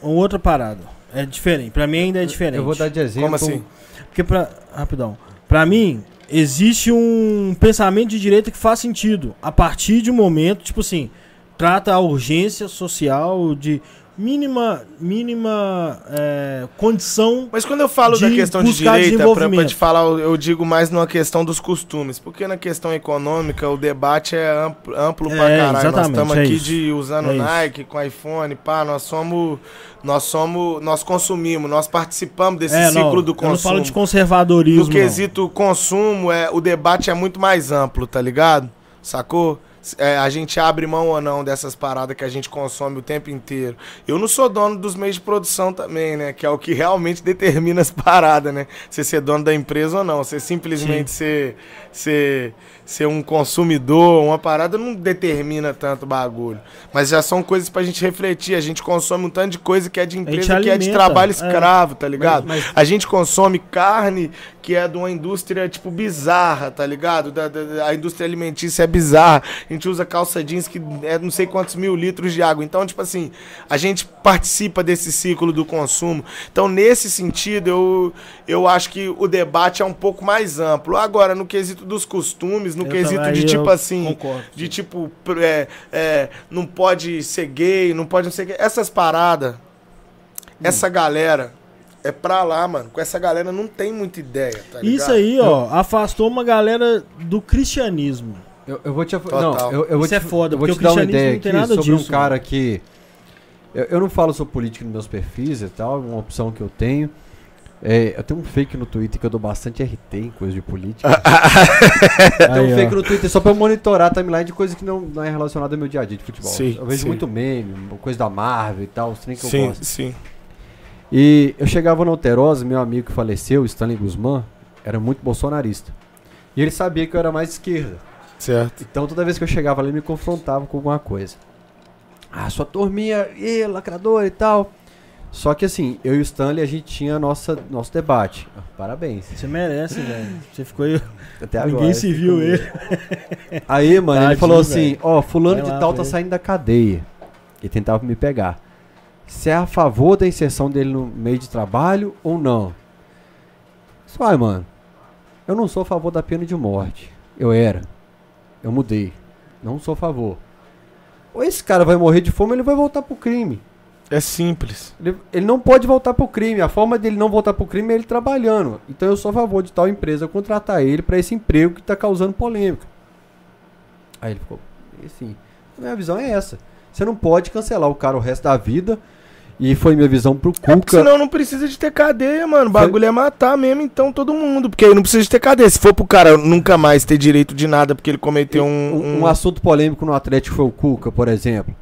[SPEAKER 2] Uma outra parada. É diferente. Pra mim ainda é diferente.
[SPEAKER 1] Eu vou dar de exemplo.
[SPEAKER 3] Como assim?
[SPEAKER 2] Porque pra. Rapidão. Pra mim, existe um pensamento de direita que faz sentido. A partir de um momento, tipo assim, trata a urgência social de mínima, mínima é, condição.
[SPEAKER 3] Mas quando eu falo da questão de direita, pra, pra
[SPEAKER 2] desenvolvimento.
[SPEAKER 3] te falar, eu digo mais numa questão dos costumes. Porque na questão econômica, o debate é amplo, amplo pra
[SPEAKER 2] É,
[SPEAKER 3] caralho. Nós estamos
[SPEAKER 2] é
[SPEAKER 3] aqui
[SPEAKER 2] isso.
[SPEAKER 3] de, usando
[SPEAKER 2] É.
[SPEAKER 3] Nike, com iPhone, pá, nós somos. Nós somos. Nós consumimos, nós participamos desse
[SPEAKER 2] é,
[SPEAKER 3] ciclo
[SPEAKER 2] não,
[SPEAKER 3] do
[SPEAKER 2] eu não falo
[SPEAKER 3] consumo.
[SPEAKER 2] de conservadorismo.
[SPEAKER 3] No quesito consumo, é, o debate é muito mais amplo, tá ligado? Sacou? É, a gente abre mão ou não dessas paradas que a gente consome o tempo inteiro. Eu não sou dono dos meios de produção também, né? Que é o que realmente determina as paradas, né? Você ser dono da empresa ou não. Você simplesmente ser, ser, ser um consumidor, uma parada, não determina tanto bagulho. Mas já são coisas pra gente refletir. A gente consome um tanto de coisa que é de empresa, que é de trabalho
[SPEAKER 2] é.
[SPEAKER 3] escravo, tá ligado?
[SPEAKER 2] Mas-
[SPEAKER 3] A gente consome carne que é de uma indústria, tipo, bizarra, tá ligado? Da- da- a indústria alimentícia é bizarra. A gente usa calça jeans que é não sei quantos mil litros de água. Então, tipo assim, a gente participa desse ciclo do consumo. Então, nesse sentido, eu, eu acho que o debate é um pouco mais amplo. Agora, no quesito dos costumes, no
[SPEAKER 2] Eu
[SPEAKER 3] quesito
[SPEAKER 2] também,
[SPEAKER 3] de, tipo assim,
[SPEAKER 2] concordo.
[SPEAKER 3] de tipo, pr- é, é, não pode ser gay, não pode não ser gay. Essas paradas, essa galera é pra lá, mano. Com essa galera não tem muita ideia, tá ligado?
[SPEAKER 2] Isso aí, ó, afastou uma galera do cristianismo.
[SPEAKER 1] Eu, eu vou te.
[SPEAKER 3] Total.
[SPEAKER 1] Não, eu, eu vou
[SPEAKER 2] Isso
[SPEAKER 1] te,
[SPEAKER 2] é foda,
[SPEAKER 1] eu vou
[SPEAKER 2] porque
[SPEAKER 1] te
[SPEAKER 2] o
[SPEAKER 1] dar uma ideia aqui sobre um
[SPEAKER 2] disso,
[SPEAKER 1] cara que. Eu, eu não falo sobre política nos meus perfis e tal, é uma opção que eu tenho. É, eu tenho um fake no Twitter que eu dou bastante RT em coisa de política. eu tenho
[SPEAKER 2] Aí,
[SPEAKER 1] um
[SPEAKER 2] ó.
[SPEAKER 1] fake no Twitter só pra eu monitorar a timeline de coisa que não, não é relacionada ao meu dia a dia de futebol.
[SPEAKER 3] Sim,
[SPEAKER 1] eu vejo
[SPEAKER 3] sim.
[SPEAKER 1] muito meme, coisa da Marvel e tal, os que eu
[SPEAKER 3] Sim,
[SPEAKER 1] gosto.
[SPEAKER 3] sim.
[SPEAKER 1] E eu chegava no Alterosa, meu amigo que faleceu, Stanley Guzmán, era muito bolsonarista. E ele sabia que eu era mais esquerda.
[SPEAKER 3] Certo.
[SPEAKER 1] Então toda vez que eu chegava ali, ele me confrontava com alguma coisa. Ah, sua turminha, ê, lacrador e tal. Só que assim, eu e o Stanley, a gente tinha nossa, nosso debate. Parabéns.
[SPEAKER 2] Você merece, velho. Você ficou aí.
[SPEAKER 1] Até
[SPEAKER 2] Ninguém
[SPEAKER 1] agora,
[SPEAKER 2] se viu ele.
[SPEAKER 1] Aí, mano, ele
[SPEAKER 2] Tadinho,
[SPEAKER 1] falou assim, ó, fulano
[SPEAKER 2] Vai
[SPEAKER 1] de tal tá
[SPEAKER 2] ele.
[SPEAKER 1] saindo da cadeia. Ele tentava me pegar. Você é a favor da inserção dele no meio de trabalho ou não? Isso vai, mano. Eu não sou a favor da pena de morte. Eu era. Eu mudei. Não sou a favor. Ou esse cara vai morrer de fome, ele vai voltar pro crime.
[SPEAKER 3] É simples.
[SPEAKER 1] Ele, ele não pode voltar pro crime. A forma dele não voltar pro crime é ele trabalhando. Então eu sou a favor de tal empresa contratar ele pra esse emprego que tá causando polêmica. Aí ele ficou, e assim, a minha visão é essa. Você não pode cancelar o cara o resto da vida. E foi minha visão pro
[SPEAKER 3] Porque
[SPEAKER 1] Cuca.
[SPEAKER 3] senão não precisa de ter cadeia, mano. O
[SPEAKER 1] Foi-
[SPEAKER 3] bagulho é matar mesmo, então, todo mundo. Porque aí não precisa de ter cadeia. Se for pro cara nunca mais ter direito de nada porque ele cometeu um.
[SPEAKER 1] um,
[SPEAKER 3] um-
[SPEAKER 1] um assunto polêmico no Atlético foi o Cuca, por exemplo.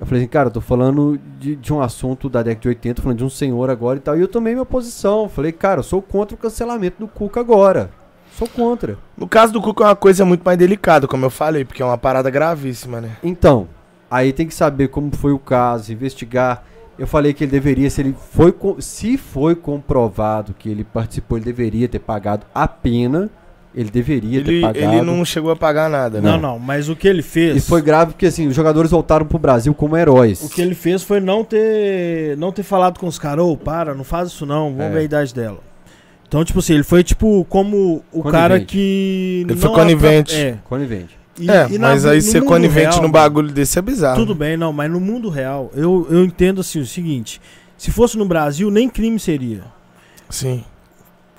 [SPEAKER 1] Eu falei assim, cara, eu tô falando de, de um assunto da década de 80, falando de um senhor agora e tal. E eu tomei minha posição. Falei, cara, eu sou contra o cancelamento do Cuca agora. Sou contra.
[SPEAKER 3] No caso do Cuca é uma coisa muito mais delicada, como eu falei, porque é uma parada gravíssima, né?
[SPEAKER 1] Então, aí tem que saber como foi o caso, investigar. Eu falei que ele deveria, se ele foi, se foi comprovado que ele participou, ele deveria ter pagado a pena. Ele deveria ter
[SPEAKER 3] Ele,
[SPEAKER 1] pagado.
[SPEAKER 3] ele não chegou a pagar nada, né?
[SPEAKER 2] Não, não, mas o que ele fez.
[SPEAKER 1] E foi grave porque assim, os jogadores voltaram pro Brasil como heróis.
[SPEAKER 2] O que ele fez foi não ter não ter falado com os caras, ô, para, não faz isso não, vamos
[SPEAKER 1] É.
[SPEAKER 2] ver a idade dela. Então, tipo assim, ele foi tipo como o
[SPEAKER 1] Conivente.
[SPEAKER 2] cara que.
[SPEAKER 3] Ele foi
[SPEAKER 2] não
[SPEAKER 3] conivente.
[SPEAKER 2] É.
[SPEAKER 1] Conivente.
[SPEAKER 2] E-
[SPEAKER 3] é,
[SPEAKER 2] e na-
[SPEAKER 3] mas aí
[SPEAKER 2] no
[SPEAKER 3] ser conivente
[SPEAKER 2] real,
[SPEAKER 3] num
[SPEAKER 2] mano,
[SPEAKER 3] bagulho desse é bizarro.
[SPEAKER 2] Tudo bem, não, mas no mundo real, eu, eu entendo assim o seguinte: se fosse no Brasil, nem crime seria.
[SPEAKER 3] Sim,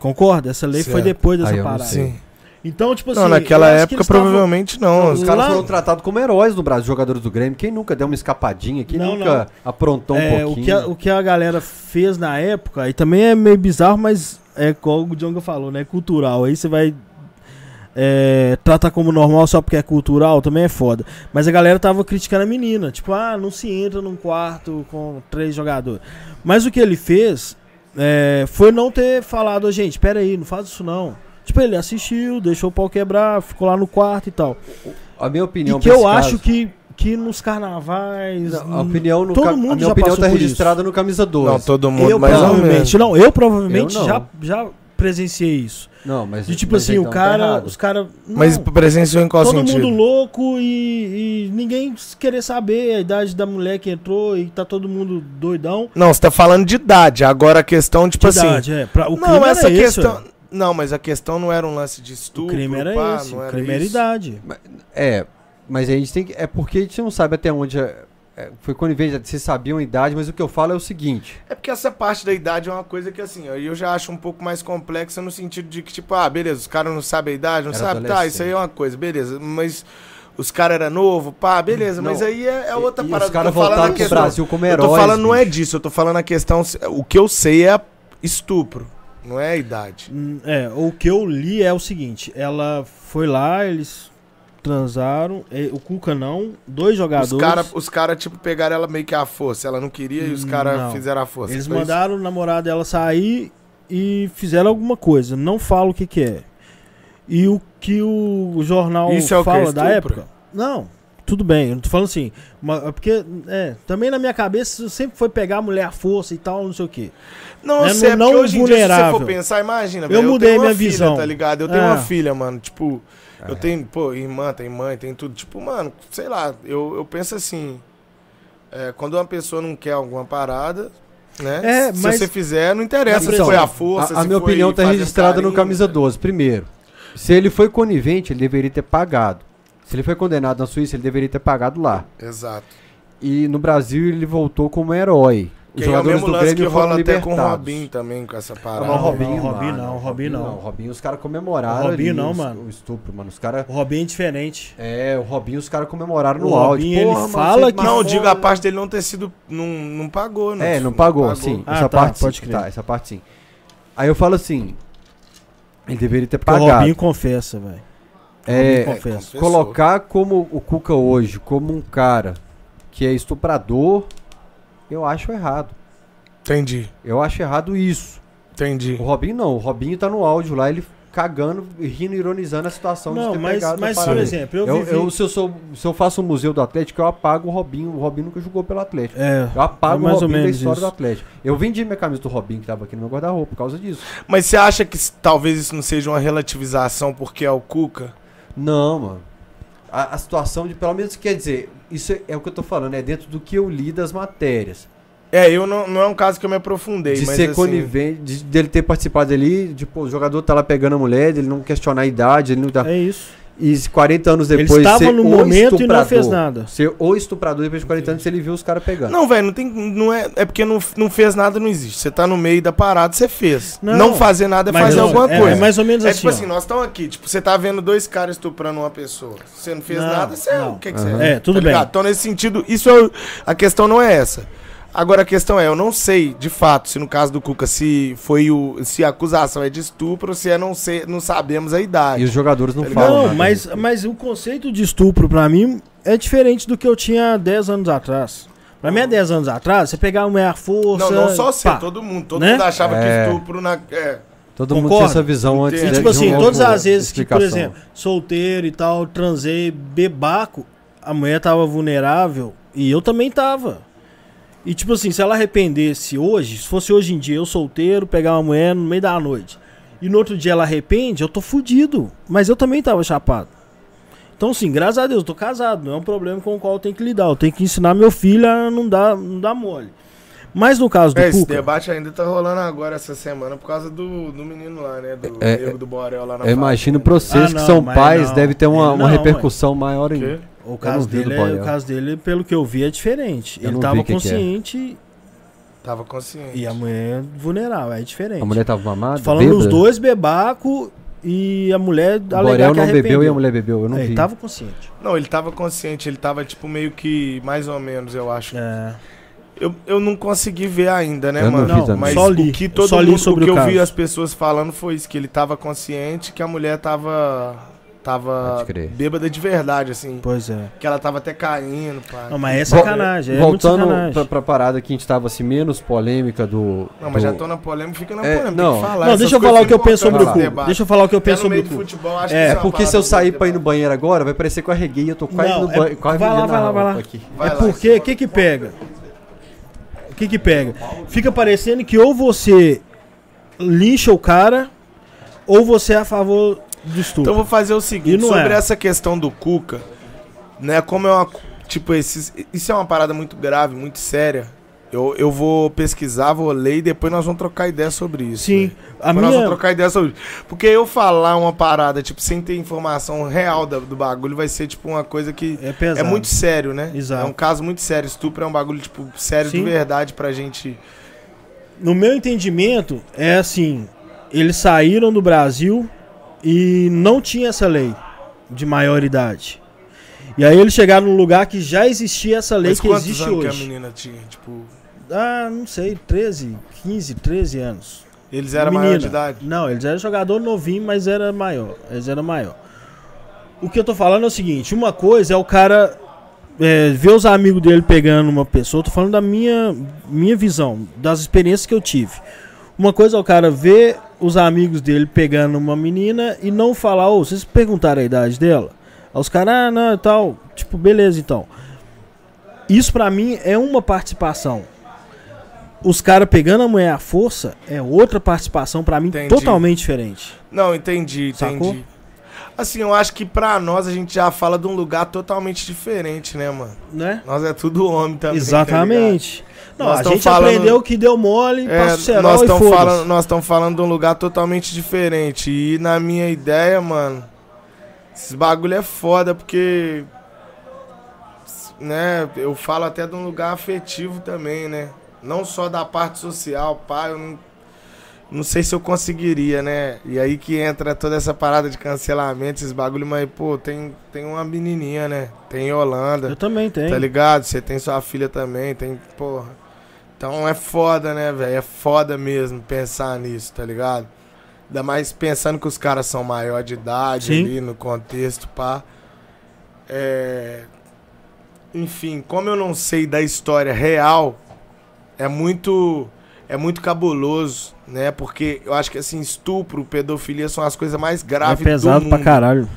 [SPEAKER 2] Concorda? Essa lei foi
[SPEAKER 3] Certo.
[SPEAKER 2] depois dessa
[SPEAKER 1] Aí
[SPEAKER 2] parada.
[SPEAKER 3] sim.
[SPEAKER 2] Então, tipo assim.
[SPEAKER 3] não, naquela época
[SPEAKER 2] tavam-
[SPEAKER 3] provavelmente não.
[SPEAKER 1] Os caras foram tratados como heróis no Brasil, jogadores do Grêmio. Quem nunca deu uma escapadinha? Quem
[SPEAKER 2] Não,
[SPEAKER 1] nunca
[SPEAKER 2] não.
[SPEAKER 1] aprontou um
[SPEAKER 2] É, o,
[SPEAKER 1] pouquinho?
[SPEAKER 2] que a, o que a galera fez na época, e também é meio bizarro, mas é igual o Djonga falou, né? Cultural. Aí você vai é, tratar como normal só porque é cultural, também é foda. Mas a galera tava criticando a menina. Tipo, ah, não se entra num quarto com três jogadores. Mas o que ele fez é, foi não ter falado, "Ô, gente, pera aí, não faz isso não. Tipo, ele assistiu, deixou o pau quebrar, ficou lá no quarto e tal.
[SPEAKER 1] A minha opinião
[SPEAKER 2] e que eu acho
[SPEAKER 1] caso-
[SPEAKER 2] que, que nos carnavais.
[SPEAKER 1] Não, a opinião no
[SPEAKER 2] todo
[SPEAKER 1] ca-
[SPEAKER 2] mundo
[SPEAKER 1] a minha
[SPEAKER 2] já
[SPEAKER 1] opinião tá registrada no camisa 12.
[SPEAKER 3] Não, todo mundo,
[SPEAKER 2] eu
[SPEAKER 3] mais ou
[SPEAKER 2] provavelmente, não, eu provavelmente
[SPEAKER 1] Eu não.
[SPEAKER 2] já, já presenciei isso.
[SPEAKER 1] Não, mas
[SPEAKER 2] De tipo
[SPEAKER 1] mas
[SPEAKER 2] assim,
[SPEAKER 1] então
[SPEAKER 2] o
[SPEAKER 1] tá
[SPEAKER 2] cara,
[SPEAKER 1] errado.
[SPEAKER 2] os caras.
[SPEAKER 3] Mas presenciou em qual
[SPEAKER 2] todo
[SPEAKER 3] sentido?
[SPEAKER 2] mundo louco e, e ninguém querer saber a idade da mulher que entrou e tá todo mundo doidão.
[SPEAKER 3] Não, você tá falando de idade. Agora a questão, tipo
[SPEAKER 2] De
[SPEAKER 3] assim.
[SPEAKER 2] idade, é. Pra- o crime
[SPEAKER 3] não,
[SPEAKER 2] era
[SPEAKER 3] essa
[SPEAKER 2] esse,
[SPEAKER 3] questão.
[SPEAKER 2] ué.
[SPEAKER 3] Não, mas a questão não era um lance de
[SPEAKER 2] O
[SPEAKER 3] estupro.
[SPEAKER 2] crime era
[SPEAKER 3] pá,
[SPEAKER 2] esse.
[SPEAKER 3] não
[SPEAKER 2] O
[SPEAKER 3] era
[SPEAKER 2] crime era
[SPEAKER 3] isso.
[SPEAKER 2] idade.
[SPEAKER 1] É, mas a gente tem que. É porque a gente não sabe até onde é, foi conivente, vocês sabiam a idade, mas o que eu falo é o seguinte.
[SPEAKER 3] É porque essa parte da idade é uma coisa que, assim, eu já acho um pouco mais complexa no sentido de que, tipo, ah, beleza, os caras não sabem a idade, não sabem, tá, isso aí é uma coisa, beleza, mas os caras eram novos, pá, beleza, mas
[SPEAKER 1] Não.
[SPEAKER 3] aí é, é outra
[SPEAKER 1] E-
[SPEAKER 3] parada.
[SPEAKER 1] os caras voltaram pro
[SPEAKER 3] questão-
[SPEAKER 1] Brasil como
[SPEAKER 3] Eu tô
[SPEAKER 1] heróis,
[SPEAKER 3] falando não é
[SPEAKER 1] bicho.
[SPEAKER 3] disso, eu tô falando a questão, o que eu sei é estupro, não é a idade.
[SPEAKER 2] Hum, É, o que eu li é o seguinte: ela foi lá, eles transaram, e- o Cuca não, dois jogadores.
[SPEAKER 3] Os caras, os cara, tipo, pegaram ela meio que à força, ela não queria e os caras
[SPEAKER 2] Não.
[SPEAKER 3] fizeram a força.
[SPEAKER 2] Eles
[SPEAKER 3] isso?
[SPEAKER 2] mandaram o namorado dela sair e fizeram alguma coisa. Não falo o que, que é. E o que o jornal
[SPEAKER 3] Isso é o
[SPEAKER 2] fala da época. Não, tudo bem. Eu não tô falando assim. mas é porque, é, também na minha cabeça sempre foi pegar a mulher à força e tal, não sei o quê.
[SPEAKER 3] Não,
[SPEAKER 2] É
[SPEAKER 3] sei, é
[SPEAKER 2] não
[SPEAKER 3] hoje em dia, se você for pensar, imagina,
[SPEAKER 2] Eu
[SPEAKER 3] velho,
[SPEAKER 2] mudei
[SPEAKER 3] tenho uma
[SPEAKER 2] minha
[SPEAKER 3] filha,
[SPEAKER 2] visão.
[SPEAKER 3] tá ligado? Eu tenho
[SPEAKER 2] É.
[SPEAKER 3] uma filha, mano, tipo, eu tenho, pô, irmã, tem mãe, tem tudo, tipo, mano, sei lá, eu, eu penso assim, é, quando uma pessoa não quer alguma parada, né,
[SPEAKER 2] É,
[SPEAKER 3] se
[SPEAKER 2] mas-
[SPEAKER 3] você fizer, não interessa
[SPEAKER 2] Mas,
[SPEAKER 3] se foi
[SPEAKER 1] então,
[SPEAKER 3] a força,
[SPEAKER 1] a, a minha opinião tá
[SPEAKER 3] fazer
[SPEAKER 1] registrada no camisa
[SPEAKER 3] né?
[SPEAKER 1] 12. Primeiro, se ele foi conivente, ele deveria ter pagado. Se ele foi condenado na Suíça, ele deveria ter pagado lá.
[SPEAKER 3] Exato.
[SPEAKER 1] E no Brasil ele voltou como herói.
[SPEAKER 3] Que é o mesmo
[SPEAKER 1] do
[SPEAKER 3] lance que rola até com o. Robinho também, com essa
[SPEAKER 1] Ah,
[SPEAKER 3] parada.
[SPEAKER 1] mas o Robinho,
[SPEAKER 2] Não, Robinho
[SPEAKER 1] mano,
[SPEAKER 2] não, Robinho não.
[SPEAKER 1] O Robinho, os caras comemoraram.
[SPEAKER 2] O Robinho
[SPEAKER 1] ali
[SPEAKER 2] não, mano.
[SPEAKER 1] O estupro, mano. Os caras.
[SPEAKER 2] O Robinho é diferente.
[SPEAKER 1] É, o Robinho, os caras comemoraram no
[SPEAKER 2] O
[SPEAKER 1] áudio.
[SPEAKER 2] Robinho, ele
[SPEAKER 1] Porra,
[SPEAKER 2] fala que-
[SPEAKER 3] Não, digo a parte dele não ter sido, não, não pagou, né?
[SPEAKER 1] É, não pagou, sim.
[SPEAKER 2] Ah,
[SPEAKER 1] essa
[SPEAKER 2] tá,
[SPEAKER 1] parte
[SPEAKER 2] pode
[SPEAKER 1] sim.
[SPEAKER 2] crer.
[SPEAKER 1] Tá, essa parte sim. Aí eu falo assim. Ele deveria ter
[SPEAKER 2] Porque o
[SPEAKER 1] pagado.
[SPEAKER 2] Robinho confessa, velho.
[SPEAKER 1] É,
[SPEAKER 2] Robinho confessa.
[SPEAKER 1] colocar como o Cuca hoje, como um cara que é estuprador, eu acho errado.
[SPEAKER 3] Entendi,
[SPEAKER 1] Eu acho errado isso.
[SPEAKER 3] entendi.
[SPEAKER 1] O Robinho não, o Robinho tá no áudio lá, ele cagando, rindo, ironizando a situação
[SPEAKER 2] Não,
[SPEAKER 1] de ter
[SPEAKER 2] mas,
[SPEAKER 1] pegado
[SPEAKER 2] mas por exemplo, eu,
[SPEAKER 1] Eu,
[SPEAKER 2] vivi...
[SPEAKER 1] eu- se, eu sou, se eu faço um museu do Atlético, eu apago o Robinho. O Robinho nunca jogou pelo Atlético.
[SPEAKER 2] É,
[SPEAKER 1] Eu apago
[SPEAKER 2] É mais
[SPEAKER 1] o
[SPEAKER 2] ou
[SPEAKER 1] Robinho da
[SPEAKER 2] menos
[SPEAKER 1] história
[SPEAKER 2] isso.
[SPEAKER 1] do Atlético. Eu vendi minha camisa do Robinho que tava aqui no meu guarda-roupa por causa disso.
[SPEAKER 3] Mas você acha que talvez isso não seja uma relativização porque é o Cuca?
[SPEAKER 1] Não, mano. A, a situação de, pelo menos, quer dizer, isso é, é o que eu tô falando, é dentro do que eu li das matérias.
[SPEAKER 3] É, eu não, não é um caso que eu me aprofundei,
[SPEAKER 1] de
[SPEAKER 3] mas
[SPEAKER 1] ser
[SPEAKER 3] assim,
[SPEAKER 1] conivente, de, dele ter participado ali, de, pô, o jogador tá lá pegando a mulher, dele não questionar a idade, ele não tá.
[SPEAKER 2] é isso.
[SPEAKER 1] E 40 anos
[SPEAKER 2] Ele
[SPEAKER 1] depois.
[SPEAKER 2] estava
[SPEAKER 1] ser
[SPEAKER 2] no momento e não fez nada.
[SPEAKER 1] Ser o estuprador depois de 40 anos, ele viu os caras pegando.
[SPEAKER 3] Não, velho, não tem. Não é, é porque não, não fez nada, não existe. Você tá no meio da parada, você fez. Não,
[SPEAKER 2] Não,
[SPEAKER 3] fazer nada é fazer
[SPEAKER 2] não,
[SPEAKER 3] alguma
[SPEAKER 2] é,
[SPEAKER 3] coisa.
[SPEAKER 2] É mais ou menos
[SPEAKER 3] É
[SPEAKER 2] assim.
[SPEAKER 3] tipo assim,
[SPEAKER 2] ó.
[SPEAKER 3] nós estamos aqui, tipo, você tá vendo dois caras estuprando uma pessoa. Você não fez
[SPEAKER 2] Não,
[SPEAKER 3] nada, você é o que, que você
[SPEAKER 2] É, tudo bem.
[SPEAKER 3] ligado? Então, nesse sentido, isso é o- a questão não é essa. Agora a questão é, eu não sei, de fato, se no caso do Cuca, se foi o. se a acusação é de estupro se é não sei, não sabemos a idade.
[SPEAKER 1] E os jogadores não
[SPEAKER 3] Tá
[SPEAKER 1] falam.
[SPEAKER 2] Não,
[SPEAKER 1] nada
[SPEAKER 2] mas, mas o conceito de estupro pra mim é diferente do que eu tinha 10 anos atrás. Pra mim, há 10 anos atrás, você pegar uma à força.
[SPEAKER 3] Não, não só você,
[SPEAKER 2] pá.
[SPEAKER 3] todo mundo. Todo
[SPEAKER 2] Né?
[SPEAKER 3] mundo achava
[SPEAKER 1] É.
[SPEAKER 3] que estupro na. É.
[SPEAKER 1] Todo mundo
[SPEAKER 2] Concorda?
[SPEAKER 1] tinha essa visão antes
[SPEAKER 3] E,
[SPEAKER 2] E tipo
[SPEAKER 1] de
[SPEAKER 2] assim,
[SPEAKER 1] um
[SPEAKER 2] todas as vezes que, por
[SPEAKER 1] explicação.
[SPEAKER 2] exemplo, solteiro e tal, transei, bebaco, a mulher tava vulnerável e eu também tava. E tipo assim, se ela arrependesse hoje, se fosse hoje em dia eu solteiro, pegar uma mulher no meio da noite, e no outro dia ela arrepende, eu tô fudido. Mas eu também tava chapado. Então, assim, graças a Deus, eu tô casado, não é um problema com o qual eu tenho que lidar. Eu tenho que ensinar meu filho a não dar, não dar mole. Mas no caso do
[SPEAKER 3] É, esse
[SPEAKER 2] Cuca,
[SPEAKER 3] debate ainda tá rolando agora essa semana por causa do, do menino lá, né? Do
[SPEAKER 1] É,
[SPEAKER 3] nego do Borel lá na
[SPEAKER 1] Eu imagino pra vocês
[SPEAKER 2] Ah,
[SPEAKER 1] que
[SPEAKER 2] não,
[SPEAKER 1] são
[SPEAKER 2] mas
[SPEAKER 1] pais,
[SPEAKER 2] não.
[SPEAKER 1] deve ter uma,
[SPEAKER 2] Ele
[SPEAKER 1] uma
[SPEAKER 2] não,
[SPEAKER 1] repercussão maior
[SPEAKER 3] O
[SPEAKER 1] ainda.
[SPEAKER 2] O caso,
[SPEAKER 1] não
[SPEAKER 2] dele é, o caso dele, pelo que eu vi, é diferente.
[SPEAKER 1] Eu
[SPEAKER 2] ele
[SPEAKER 1] não
[SPEAKER 2] tava
[SPEAKER 1] o que que é.
[SPEAKER 2] consciente
[SPEAKER 3] Tava consciente.
[SPEAKER 2] e a mulher vulnerável, é diferente.
[SPEAKER 1] A mulher tava mamada?
[SPEAKER 2] Falando
[SPEAKER 1] bêbada?
[SPEAKER 2] dois bebaco e a mulher
[SPEAKER 1] O
[SPEAKER 2] alegar
[SPEAKER 1] Borel não bebeu e a mulher bebeu, eu não
[SPEAKER 2] É,
[SPEAKER 1] vi.
[SPEAKER 2] ele tava consciente.
[SPEAKER 3] Não, ele tava consciente, ele tava tipo meio que mais ou menos, eu acho.
[SPEAKER 2] É.
[SPEAKER 3] Eu, eu não consegui ver ainda, né,
[SPEAKER 1] Eu não
[SPEAKER 3] mano?
[SPEAKER 1] vi também.
[SPEAKER 3] Mas
[SPEAKER 2] Só li,
[SPEAKER 3] o que
[SPEAKER 2] eu
[SPEAKER 3] todo
[SPEAKER 2] só li
[SPEAKER 3] mundo,
[SPEAKER 2] sobre
[SPEAKER 3] o que
[SPEAKER 2] o
[SPEAKER 3] eu vi as pessoas falando foi isso, que ele tava consciente que a mulher tava tava bêbada de verdade, assim.
[SPEAKER 2] Pois é.
[SPEAKER 3] Que ela tava até caindo, pá.
[SPEAKER 2] Não, mas é
[SPEAKER 1] Vol-
[SPEAKER 2] sacanagem, é muito
[SPEAKER 1] Voltando
[SPEAKER 2] sacanagem.
[SPEAKER 1] pra, pra parada que a gente tava assim, menos polêmica do.
[SPEAKER 3] Não, mas
[SPEAKER 1] do-
[SPEAKER 3] já tô na polêmica, fica na
[SPEAKER 1] É,
[SPEAKER 3] polêmica.
[SPEAKER 1] não.
[SPEAKER 3] tem que falar.
[SPEAKER 2] Não, deixa eu falar o que eu penso sobre o cu. Deixa eu falar o que eu penso
[SPEAKER 3] no
[SPEAKER 2] sobre o cu.
[SPEAKER 3] futebol,
[SPEAKER 2] É,
[SPEAKER 1] É porque se eu sair pra ir no banheiro agora, vai parecer que eu arreguei e eu tô quase
[SPEAKER 2] Não,
[SPEAKER 1] no
[SPEAKER 2] é-
[SPEAKER 1] banho. Quase
[SPEAKER 2] vai lá, vai lá, vai lá. é porque, o que que pega? O que que pega? Fica parecendo que ou você lincha o cara, ou você é a favor do estupro.
[SPEAKER 3] Então vou fazer o seguinte, sobre
[SPEAKER 2] é.
[SPEAKER 3] essa questão do Cuca, né, como é uma, tipo, esses, isso é uma parada muito grave, muito séria, Eu, eu vou pesquisar, vou ler e depois nós vamos trocar ideia sobre isso.
[SPEAKER 2] Sim.
[SPEAKER 3] velho.
[SPEAKER 2] A
[SPEAKER 3] Depois nós
[SPEAKER 2] minha.
[SPEAKER 3] vamos trocar ideia sobre isso. Porque eu falar uma parada, tipo, sem ter informação real da- do bagulho, vai ser, tipo, uma coisa que
[SPEAKER 2] É pesado.
[SPEAKER 3] é muito sério, né?
[SPEAKER 2] Exato.
[SPEAKER 3] É um caso muito sério. Estupro é um bagulho, tipo, sério
[SPEAKER 2] Sim.
[SPEAKER 3] de verdade pra gente.
[SPEAKER 2] No meu entendimento, é assim: eles saíram do Brasil e não tinha essa lei de maioridade. E aí eles chegaram num lugar que já existia essa lei
[SPEAKER 3] Mas
[SPEAKER 2] que existe
[SPEAKER 3] anos que a
[SPEAKER 2] hoje.
[SPEAKER 3] menina tinha? Tipo,
[SPEAKER 2] Ah, não sei, 13, 15, 13 anos.
[SPEAKER 3] eles eram
[SPEAKER 2] Menina.
[SPEAKER 3] maior de idade?
[SPEAKER 2] Não, eles eram jogador novinho, mas era maior. Eles eram maior. O que eu tô falando é o seguinte: uma coisa é o cara é, ver os amigos dele pegando uma pessoa. Eu tô falando da minha, minha visão, das experiências que eu tive. Uma coisa é o cara ver os amigos dele pegando uma menina e não falar, ô, vocês perguntaram a idade dela? Aí os caras, ah, não, e tal. Tipo, beleza, então. Isso pra mim é uma participação. Os caras pegando a mulher à força é outra participação pra mim
[SPEAKER 3] Entendi.
[SPEAKER 2] totalmente diferente.
[SPEAKER 3] Não, entendi, entendi.
[SPEAKER 2] Sacou?
[SPEAKER 3] Assim, eu acho que pra nós a gente já fala de um lugar totalmente diferente, né, mano?
[SPEAKER 2] Né?
[SPEAKER 3] Nós é tudo homem também. tá
[SPEAKER 2] Exatamente. Não,
[SPEAKER 3] Nós
[SPEAKER 2] a gente
[SPEAKER 3] falando-
[SPEAKER 2] aprendeu que deu mole,
[SPEAKER 3] ligado?
[SPEAKER 2] passa o
[SPEAKER 3] É,
[SPEAKER 2] cerol
[SPEAKER 3] nós estamos falando, nós estamos falando de um lugar totalmente diferente. E na minha ideia, mano, esses bagulho é foda porque né, eu falo até de um lugar afetivo também, né? Não só da parte social, pá, eu não, não sei se eu conseguiria, né? E aí que entra toda essa parada de cancelamento, esses bagulho, mas, pô, tem, tem uma menininha, né? Tem Holanda.
[SPEAKER 2] Eu também tenho.
[SPEAKER 3] Tá ligado? Você tem sua filha também, tem, porra. Então é foda, né, velho? É foda mesmo pensar nisso, tá ligado? Ainda mais pensando que os caras são maior de idade
[SPEAKER 2] Sim.
[SPEAKER 3] ali no contexto, pá. É... Enfim, como eu não sei da história real, é muito é muito cabuloso, né? Porque eu acho que assim, estupro, pedofilia são as coisas mais
[SPEAKER 2] é
[SPEAKER 3] graves
[SPEAKER 2] pesado
[SPEAKER 3] do
[SPEAKER 2] pra
[SPEAKER 3] mundo.
[SPEAKER 2] caralho.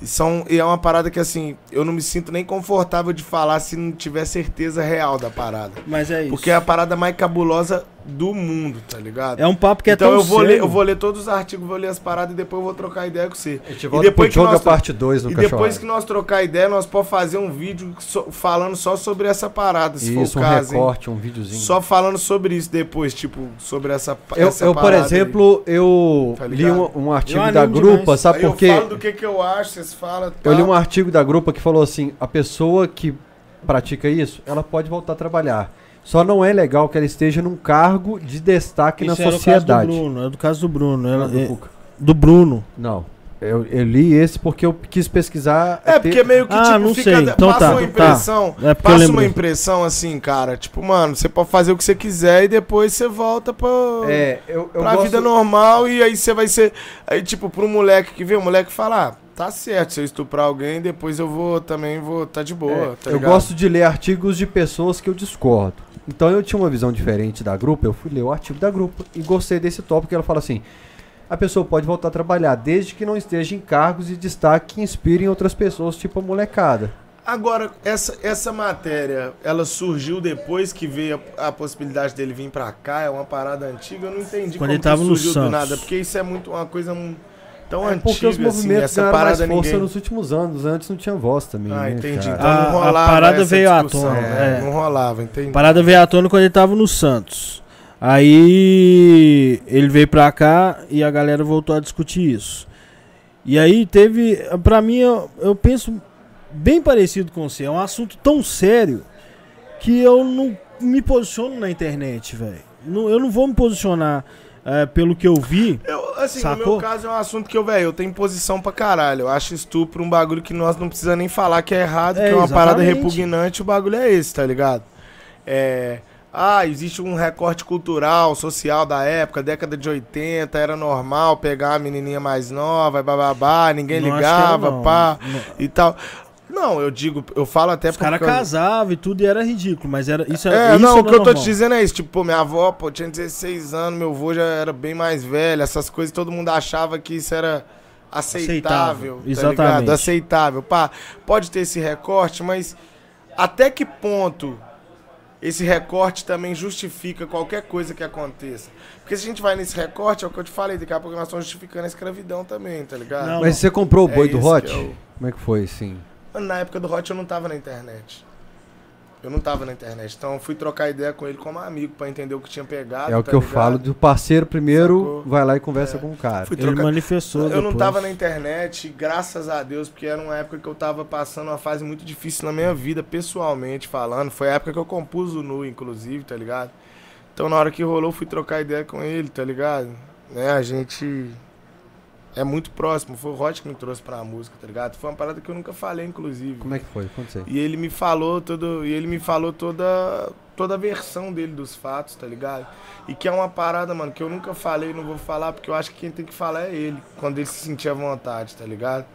[SPEAKER 3] E, são, e é uma parada que, assim, eu não me sinto nem confortável de falar se não tiver certeza real da parada.
[SPEAKER 2] Mas é isso.
[SPEAKER 3] Porque é a parada mais cabulosa do mundo, tá ligado?
[SPEAKER 2] É um papo que é
[SPEAKER 3] então
[SPEAKER 2] tão
[SPEAKER 3] eu vou,
[SPEAKER 2] sério.
[SPEAKER 3] ler, eu vou ler todos os artigos, vou ler as paradas e depois eu vou trocar ideia com você.
[SPEAKER 1] A gente
[SPEAKER 3] E
[SPEAKER 1] volta
[SPEAKER 3] depois
[SPEAKER 1] pro
[SPEAKER 3] que
[SPEAKER 1] Joga
[SPEAKER 3] nós-
[SPEAKER 1] parte 2 no
[SPEAKER 3] e
[SPEAKER 1] cachorro.
[SPEAKER 3] depois que nós trocar ideia, nós podemos fazer um vídeo so- falando só sobre essa parada, se
[SPEAKER 1] Isso,
[SPEAKER 3] for
[SPEAKER 1] um
[SPEAKER 3] o caso, hein?
[SPEAKER 1] recorte, um videozinho.
[SPEAKER 3] Só falando sobre isso depois, tipo, sobre essa,
[SPEAKER 1] eu,
[SPEAKER 3] essa
[SPEAKER 1] eu, por
[SPEAKER 3] parada aí.
[SPEAKER 1] exemplo, eu
[SPEAKER 3] Tá
[SPEAKER 1] li um, um artigo
[SPEAKER 2] Eu
[SPEAKER 1] da grupa,
[SPEAKER 2] demais.
[SPEAKER 1] sabe
[SPEAKER 3] Aí
[SPEAKER 1] por quê?
[SPEAKER 3] eu falo do que, que eu acho, vocês falam.
[SPEAKER 1] Eu li
[SPEAKER 3] tá?
[SPEAKER 1] um artigo da grupa que falou assim: a pessoa que pratica isso, ela pode voltar a trabalhar. Só não é legal que ela esteja num cargo de destaque
[SPEAKER 2] Isso
[SPEAKER 1] na
[SPEAKER 2] era o
[SPEAKER 1] sociedade.
[SPEAKER 2] caso do Bruno, é do caso do Bruno. ela-
[SPEAKER 1] do
[SPEAKER 2] é-
[SPEAKER 1] Cuca.
[SPEAKER 2] do Bruno.
[SPEAKER 1] Não. Eu, eu li esse porque eu quis pesquisar.
[SPEAKER 3] É,
[SPEAKER 1] ter-
[SPEAKER 3] porque meio que,
[SPEAKER 2] Ah,
[SPEAKER 3] tipo,
[SPEAKER 2] não
[SPEAKER 3] fica,
[SPEAKER 2] sei. Então
[SPEAKER 3] passa
[SPEAKER 2] tá,
[SPEAKER 3] uma
[SPEAKER 2] tá.
[SPEAKER 3] impressão,
[SPEAKER 2] É porque eu
[SPEAKER 3] passa uma impressão assim, cara, tipo, mano, você pode fazer o que você quiser e depois você volta pra,
[SPEAKER 1] É, eu, eu
[SPEAKER 3] pra
[SPEAKER 1] gosto-
[SPEAKER 3] vida normal e aí você vai ser, aí tipo, pro moleque que vê, o moleque fala, ah, tá certo, se eu estuprar alguém, depois eu vou, também vou, tá de boa,
[SPEAKER 1] É,
[SPEAKER 3] tá
[SPEAKER 1] eu
[SPEAKER 3] ligado?
[SPEAKER 1] gosto de ler artigos de pessoas que eu discordo. Então eu tinha uma visão diferente da grupo, eu fui ler o artigo da grupo e gostei desse tópico. Ela fala assim: a pessoa pode voltar a trabalhar desde que não esteja em cargos de destaque que inspirem outras pessoas, tipo a molecada.
[SPEAKER 3] Agora, essa, essa matéria, ela surgiu depois que veio a, a possibilidade dele vir pra cá, é uma parada antiga, eu não entendi
[SPEAKER 2] Quando
[SPEAKER 3] como
[SPEAKER 2] ele
[SPEAKER 3] que
[SPEAKER 2] tava no
[SPEAKER 3] surgiu do
[SPEAKER 2] Santos.
[SPEAKER 3] nada, porque isso é muito uma coisa tão
[SPEAKER 1] É porque os
[SPEAKER 3] assim,
[SPEAKER 1] movimentos
[SPEAKER 3] essa
[SPEAKER 1] ganharam mais
[SPEAKER 3] parada
[SPEAKER 1] força
[SPEAKER 3] ninguém...
[SPEAKER 1] nos últimos anos. Antes não tinha voz também.
[SPEAKER 3] Ah,
[SPEAKER 1] né,
[SPEAKER 3] entendi.
[SPEAKER 1] cara?
[SPEAKER 3] Então
[SPEAKER 2] A-
[SPEAKER 3] não
[SPEAKER 2] a
[SPEAKER 3] rolava
[SPEAKER 2] parada
[SPEAKER 3] essa
[SPEAKER 2] veio à tona,
[SPEAKER 3] né?
[SPEAKER 2] é.
[SPEAKER 3] Não rolava, entendi.
[SPEAKER 2] A parada veio à tona quando ele tava no Santos. Aí ele veio pra cá e a galera voltou a discutir isso. E aí teve, pra mim, eu, eu penso bem parecido com você. É um assunto tão sério que eu não me posiciono na internet, velho. Eu não vou me posicionar eh, pelo que eu vi.
[SPEAKER 3] Eu, assim, no
[SPEAKER 2] Sacou?
[SPEAKER 3] meu caso é um assunto que eu, velho, eu tenho posição pra caralho. Eu acho estupro um bagulho que nós não precisamos nem falar que é errado,
[SPEAKER 2] É,
[SPEAKER 3] que é uma parada
[SPEAKER 2] exatamente.
[SPEAKER 3] repugnante, o bagulho é esse, tá ligado? É. Ah, existe um recorte cultural, social da época, década de 80, era normal pegar a menininha mais nova, bababá, ninguém
[SPEAKER 2] Não
[SPEAKER 3] ligava,
[SPEAKER 2] não.
[SPEAKER 3] pá,
[SPEAKER 2] Não.
[SPEAKER 3] e tal. Não, eu digo, eu falo até
[SPEAKER 2] Os caras casavam e tudo e era ridículo, mas era isso
[SPEAKER 3] É,
[SPEAKER 2] isso
[SPEAKER 3] não,
[SPEAKER 2] era
[SPEAKER 3] o que eu tô te
[SPEAKER 2] normal.
[SPEAKER 3] dizendo é isso. Tipo, pô, minha avó, pô, tinha 16 anos, meu avô já era bem mais velho. Essas coisas, todo mundo achava que isso era aceitável.
[SPEAKER 2] Aceitável,
[SPEAKER 3] tá
[SPEAKER 2] exatamente.
[SPEAKER 3] ligado? Aceitável. Pá, pode ter esse recorte, mas até que ponto esse recorte também justifica qualquer coisa que aconteça? Porque se a gente vai nesse recorte, é o que eu te falei, daqui a pouco nós estamos justificando a escravidão também, tá ligado?
[SPEAKER 2] Não,
[SPEAKER 1] Mas você comprou o
[SPEAKER 3] É
[SPEAKER 1] boi do
[SPEAKER 3] esse
[SPEAKER 1] Hot?
[SPEAKER 3] é o-
[SPEAKER 1] Como é que foi, sim?
[SPEAKER 3] Mano, Na época do Hot eu não tava na internet. Eu não tava na internet. Então eu fui trocar ideia com ele como amigo pra entender o que tinha pegado.
[SPEAKER 1] É o
[SPEAKER 3] tá
[SPEAKER 1] que eu
[SPEAKER 3] ligado?
[SPEAKER 1] falo do parceiro primeiro,
[SPEAKER 3] Sacou?
[SPEAKER 1] vai lá e conversa
[SPEAKER 3] É.
[SPEAKER 1] com o cara.
[SPEAKER 3] Fui
[SPEAKER 2] Ele
[SPEAKER 3] trocar-
[SPEAKER 2] manifestou
[SPEAKER 3] Eu não
[SPEAKER 2] depois.
[SPEAKER 3] tava na internet, graças a Deus, porque era uma época que eu tava passando uma fase muito difícil na minha vida, pessoalmente falando. Foi a época que eu compus o Nu, inclusive, tá ligado? Então na hora que rolou, eu fui trocar ideia com ele, tá ligado? Né, a gente é muito próximo. Foi o Rod que me trouxe pra música, tá ligado? Foi uma parada que eu nunca falei, inclusive.
[SPEAKER 1] Como é que foi? Aí.
[SPEAKER 3] E ele me falou todo, e ele me falou toda toda a versão dele dos fatos, tá ligado? E que é uma parada, mano, que eu nunca falei, não vou falar, porque eu acho que quem tem que falar é ele, quando ele se sentir à vontade, tá ligado?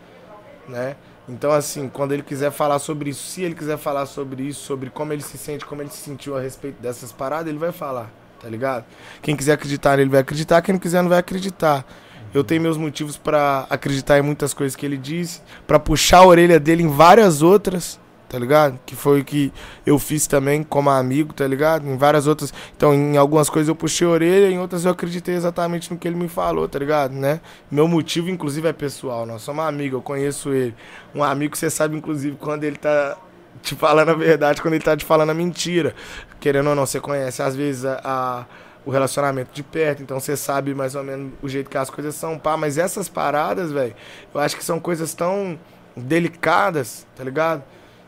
[SPEAKER 3] Né? Então, assim, quando ele quiser falar sobre isso, se ele quiser falar sobre isso, sobre como ele se sente, como ele se sentiu a respeito dessas paradas, ele vai falar, tá ligado? Quem quiser acreditar nele vai acreditar, quem não quiser não vai acreditar. Eu tenho meus motivos pra acreditar em muitas coisas que ele disse, pra puxar a orelha dele em várias outras, tá ligado? Que foi o que eu fiz também como amigo, tá ligado? Em várias outras. Então, em algumas coisas eu puxei a orelha, em outras eu acreditei exatamente no que ele me falou, tá ligado? Né? Meu motivo, inclusive, é pessoal. Nós somos amigos, eu conheço ele. Um amigo que você sabe, inclusive, quando ele tá te falando a verdade, quando ele tá te falando a mentira. Querendo ou não, você conhece às vezes a- a o relacionamento de perto, então você sabe mais ou menos o jeito que as coisas são, pá. Mas essas paradas, velho, eu acho que são coisas tão delicadas, tá ligado?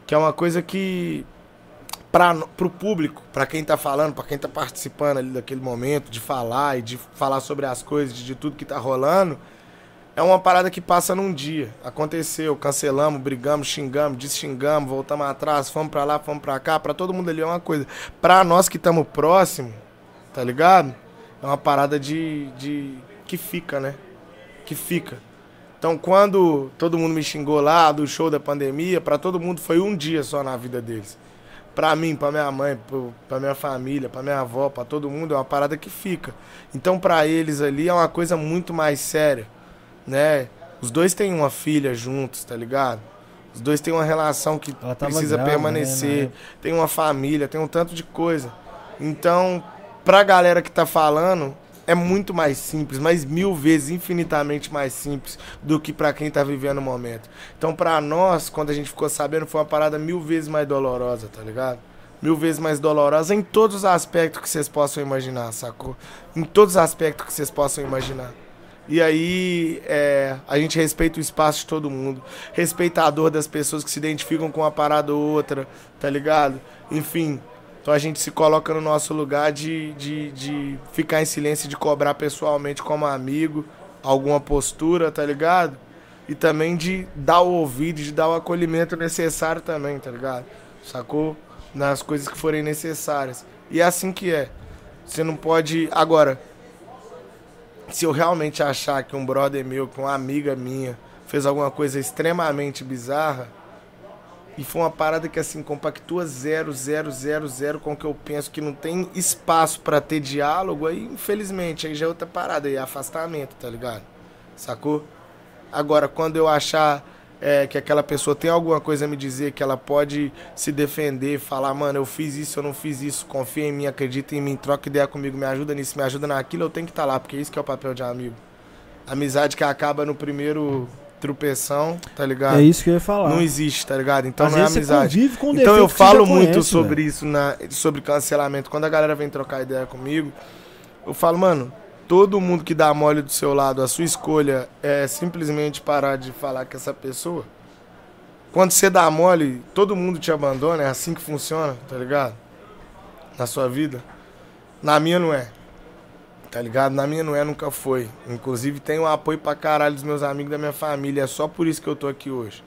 [SPEAKER 3] Que é uma coisa que para pro público, pra quem tá falando, pra quem tá participando ali daquele momento de falar e de falar sobre as coisas, de, de tudo que tá rolando, é uma parada que passa num dia. Aconteceu, cancelamos, brigamos, xingamos, desxingamos, voltamos atrás, fomos pra lá, fomos pra cá, pra todo mundo ali é uma coisa. Pra nós que estamos próximo, tá ligado? É uma parada de, de que fica, né? Que fica. Então, quando todo mundo me xingou lá do show da pandemia, pra todo mundo foi um dia só na vida deles. Pra mim, pra minha mãe, pra minha família, pra minha avó, pra todo mundo, é uma parada que fica. Então, pra eles ali é uma coisa muito mais séria, né? Os dois têm uma filha juntos, tá ligado? Os dois têm uma relação que precisa
[SPEAKER 2] grávida,
[SPEAKER 3] permanecer,
[SPEAKER 2] né,
[SPEAKER 3] tem uma família, tem um tanto de coisa. Então, pra galera que tá falando, é muito mais simples, mas mil vezes, infinitamente mais simples do que pra quem tá vivendo o momento. Então, pra nós, quando a gente ficou sabendo, foi uma parada mil vezes mais dolorosa, tá ligado? Mil vezes mais dolorosa em todos os aspectos que vocês possam imaginar, sacou? Em todos os aspectos que vocês possam imaginar. E aí, é, a gente respeita o espaço de todo mundo, respeita a dor das pessoas que se identificam com uma parada ou outra, tá ligado? Enfim, então a gente se coloca no nosso lugar de, de, de ficar em silêncio, de cobrar pessoalmente como amigo alguma postura, tá ligado? E também de dar o ouvido, de dar o acolhimento necessário também, tá ligado? Sacou? Nas coisas que forem necessárias. E é assim que é. Você não pode. Agora, se eu realmente achar que um brother meu, que uma amiga minha, fez alguma coisa extremamente bizarra, e foi uma parada que assim compactua zero, zero, zero, zero com o que eu penso que não tem espaço pra ter diálogo, aí infelizmente aí já é outra parada, aí é afastamento, tá ligado? Sacou? Agora, quando eu achar é, que aquela pessoa tem alguma coisa a me dizer, que ela pode se defender, falar, mano, eu fiz isso, eu não fiz isso, confia em mim, acredita em mim, troca ideia comigo, me ajuda nisso, me ajuda naquilo, eu tenho que estar lá, porque isso que é o papel de amigo. Amizade que acaba no primeiro tropeção, tá ligado?
[SPEAKER 2] É isso que eu ia falar.
[SPEAKER 3] Não existe, tá ligado? Então
[SPEAKER 2] Às
[SPEAKER 3] não é amizade.
[SPEAKER 2] com
[SPEAKER 3] Então eu falo muito
[SPEAKER 2] conhece,
[SPEAKER 3] sobre
[SPEAKER 2] velho.
[SPEAKER 3] isso, na, sobre cancelamento. Quando a galera vem trocar ideia comigo, eu falo, mano, todo mundo que dá mole do seu lado, a sua escolha é simplesmente parar de falar com essa pessoa. Quando você dá mole, todo mundo te abandona, é assim que funciona, tá ligado? Na sua vida. Na minha não é. Tá ligado? Na minha não é, nunca foi. Inclusive tenho apoio pra caralho dos meus amigos da minha família. É só por isso que eu tô aqui hoje.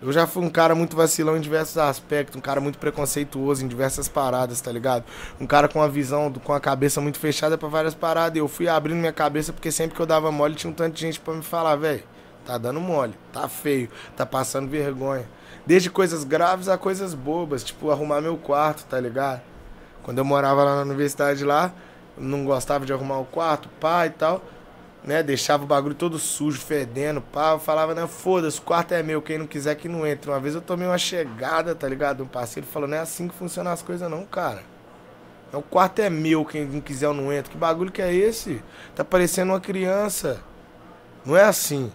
[SPEAKER 3] Eu já fui um cara muito vacilão em diversos aspectos, um cara muito preconceituoso em diversas paradas, tá ligado? Um cara com a visão, com a cabeça muito fechada pra várias paradas. Eu fui abrindo minha cabeça porque sempre que eu dava mole tinha um tanto de gente pra me falar, velho, tá dando mole, tá feio, tá passando vergonha. Desde coisas graves a coisas bobas, tipo arrumar meu quarto, tá ligado? Quando eu morava lá na universidade lá, não gostava de arrumar o quarto, pá e tal, né? Deixava o bagulho todo sujo, fedendo, pá. Eu falava, né? Foda-se, o quarto é meu, quem não quiser que não entre. Uma vez eu tomei uma chegada, tá ligado? Um parceiro falou, não é assim que funcionam as coisas não, cara. O quarto é meu, quem não quiser eu não entro. Que bagulho que é esse? Tá parecendo uma criança. Não é assim.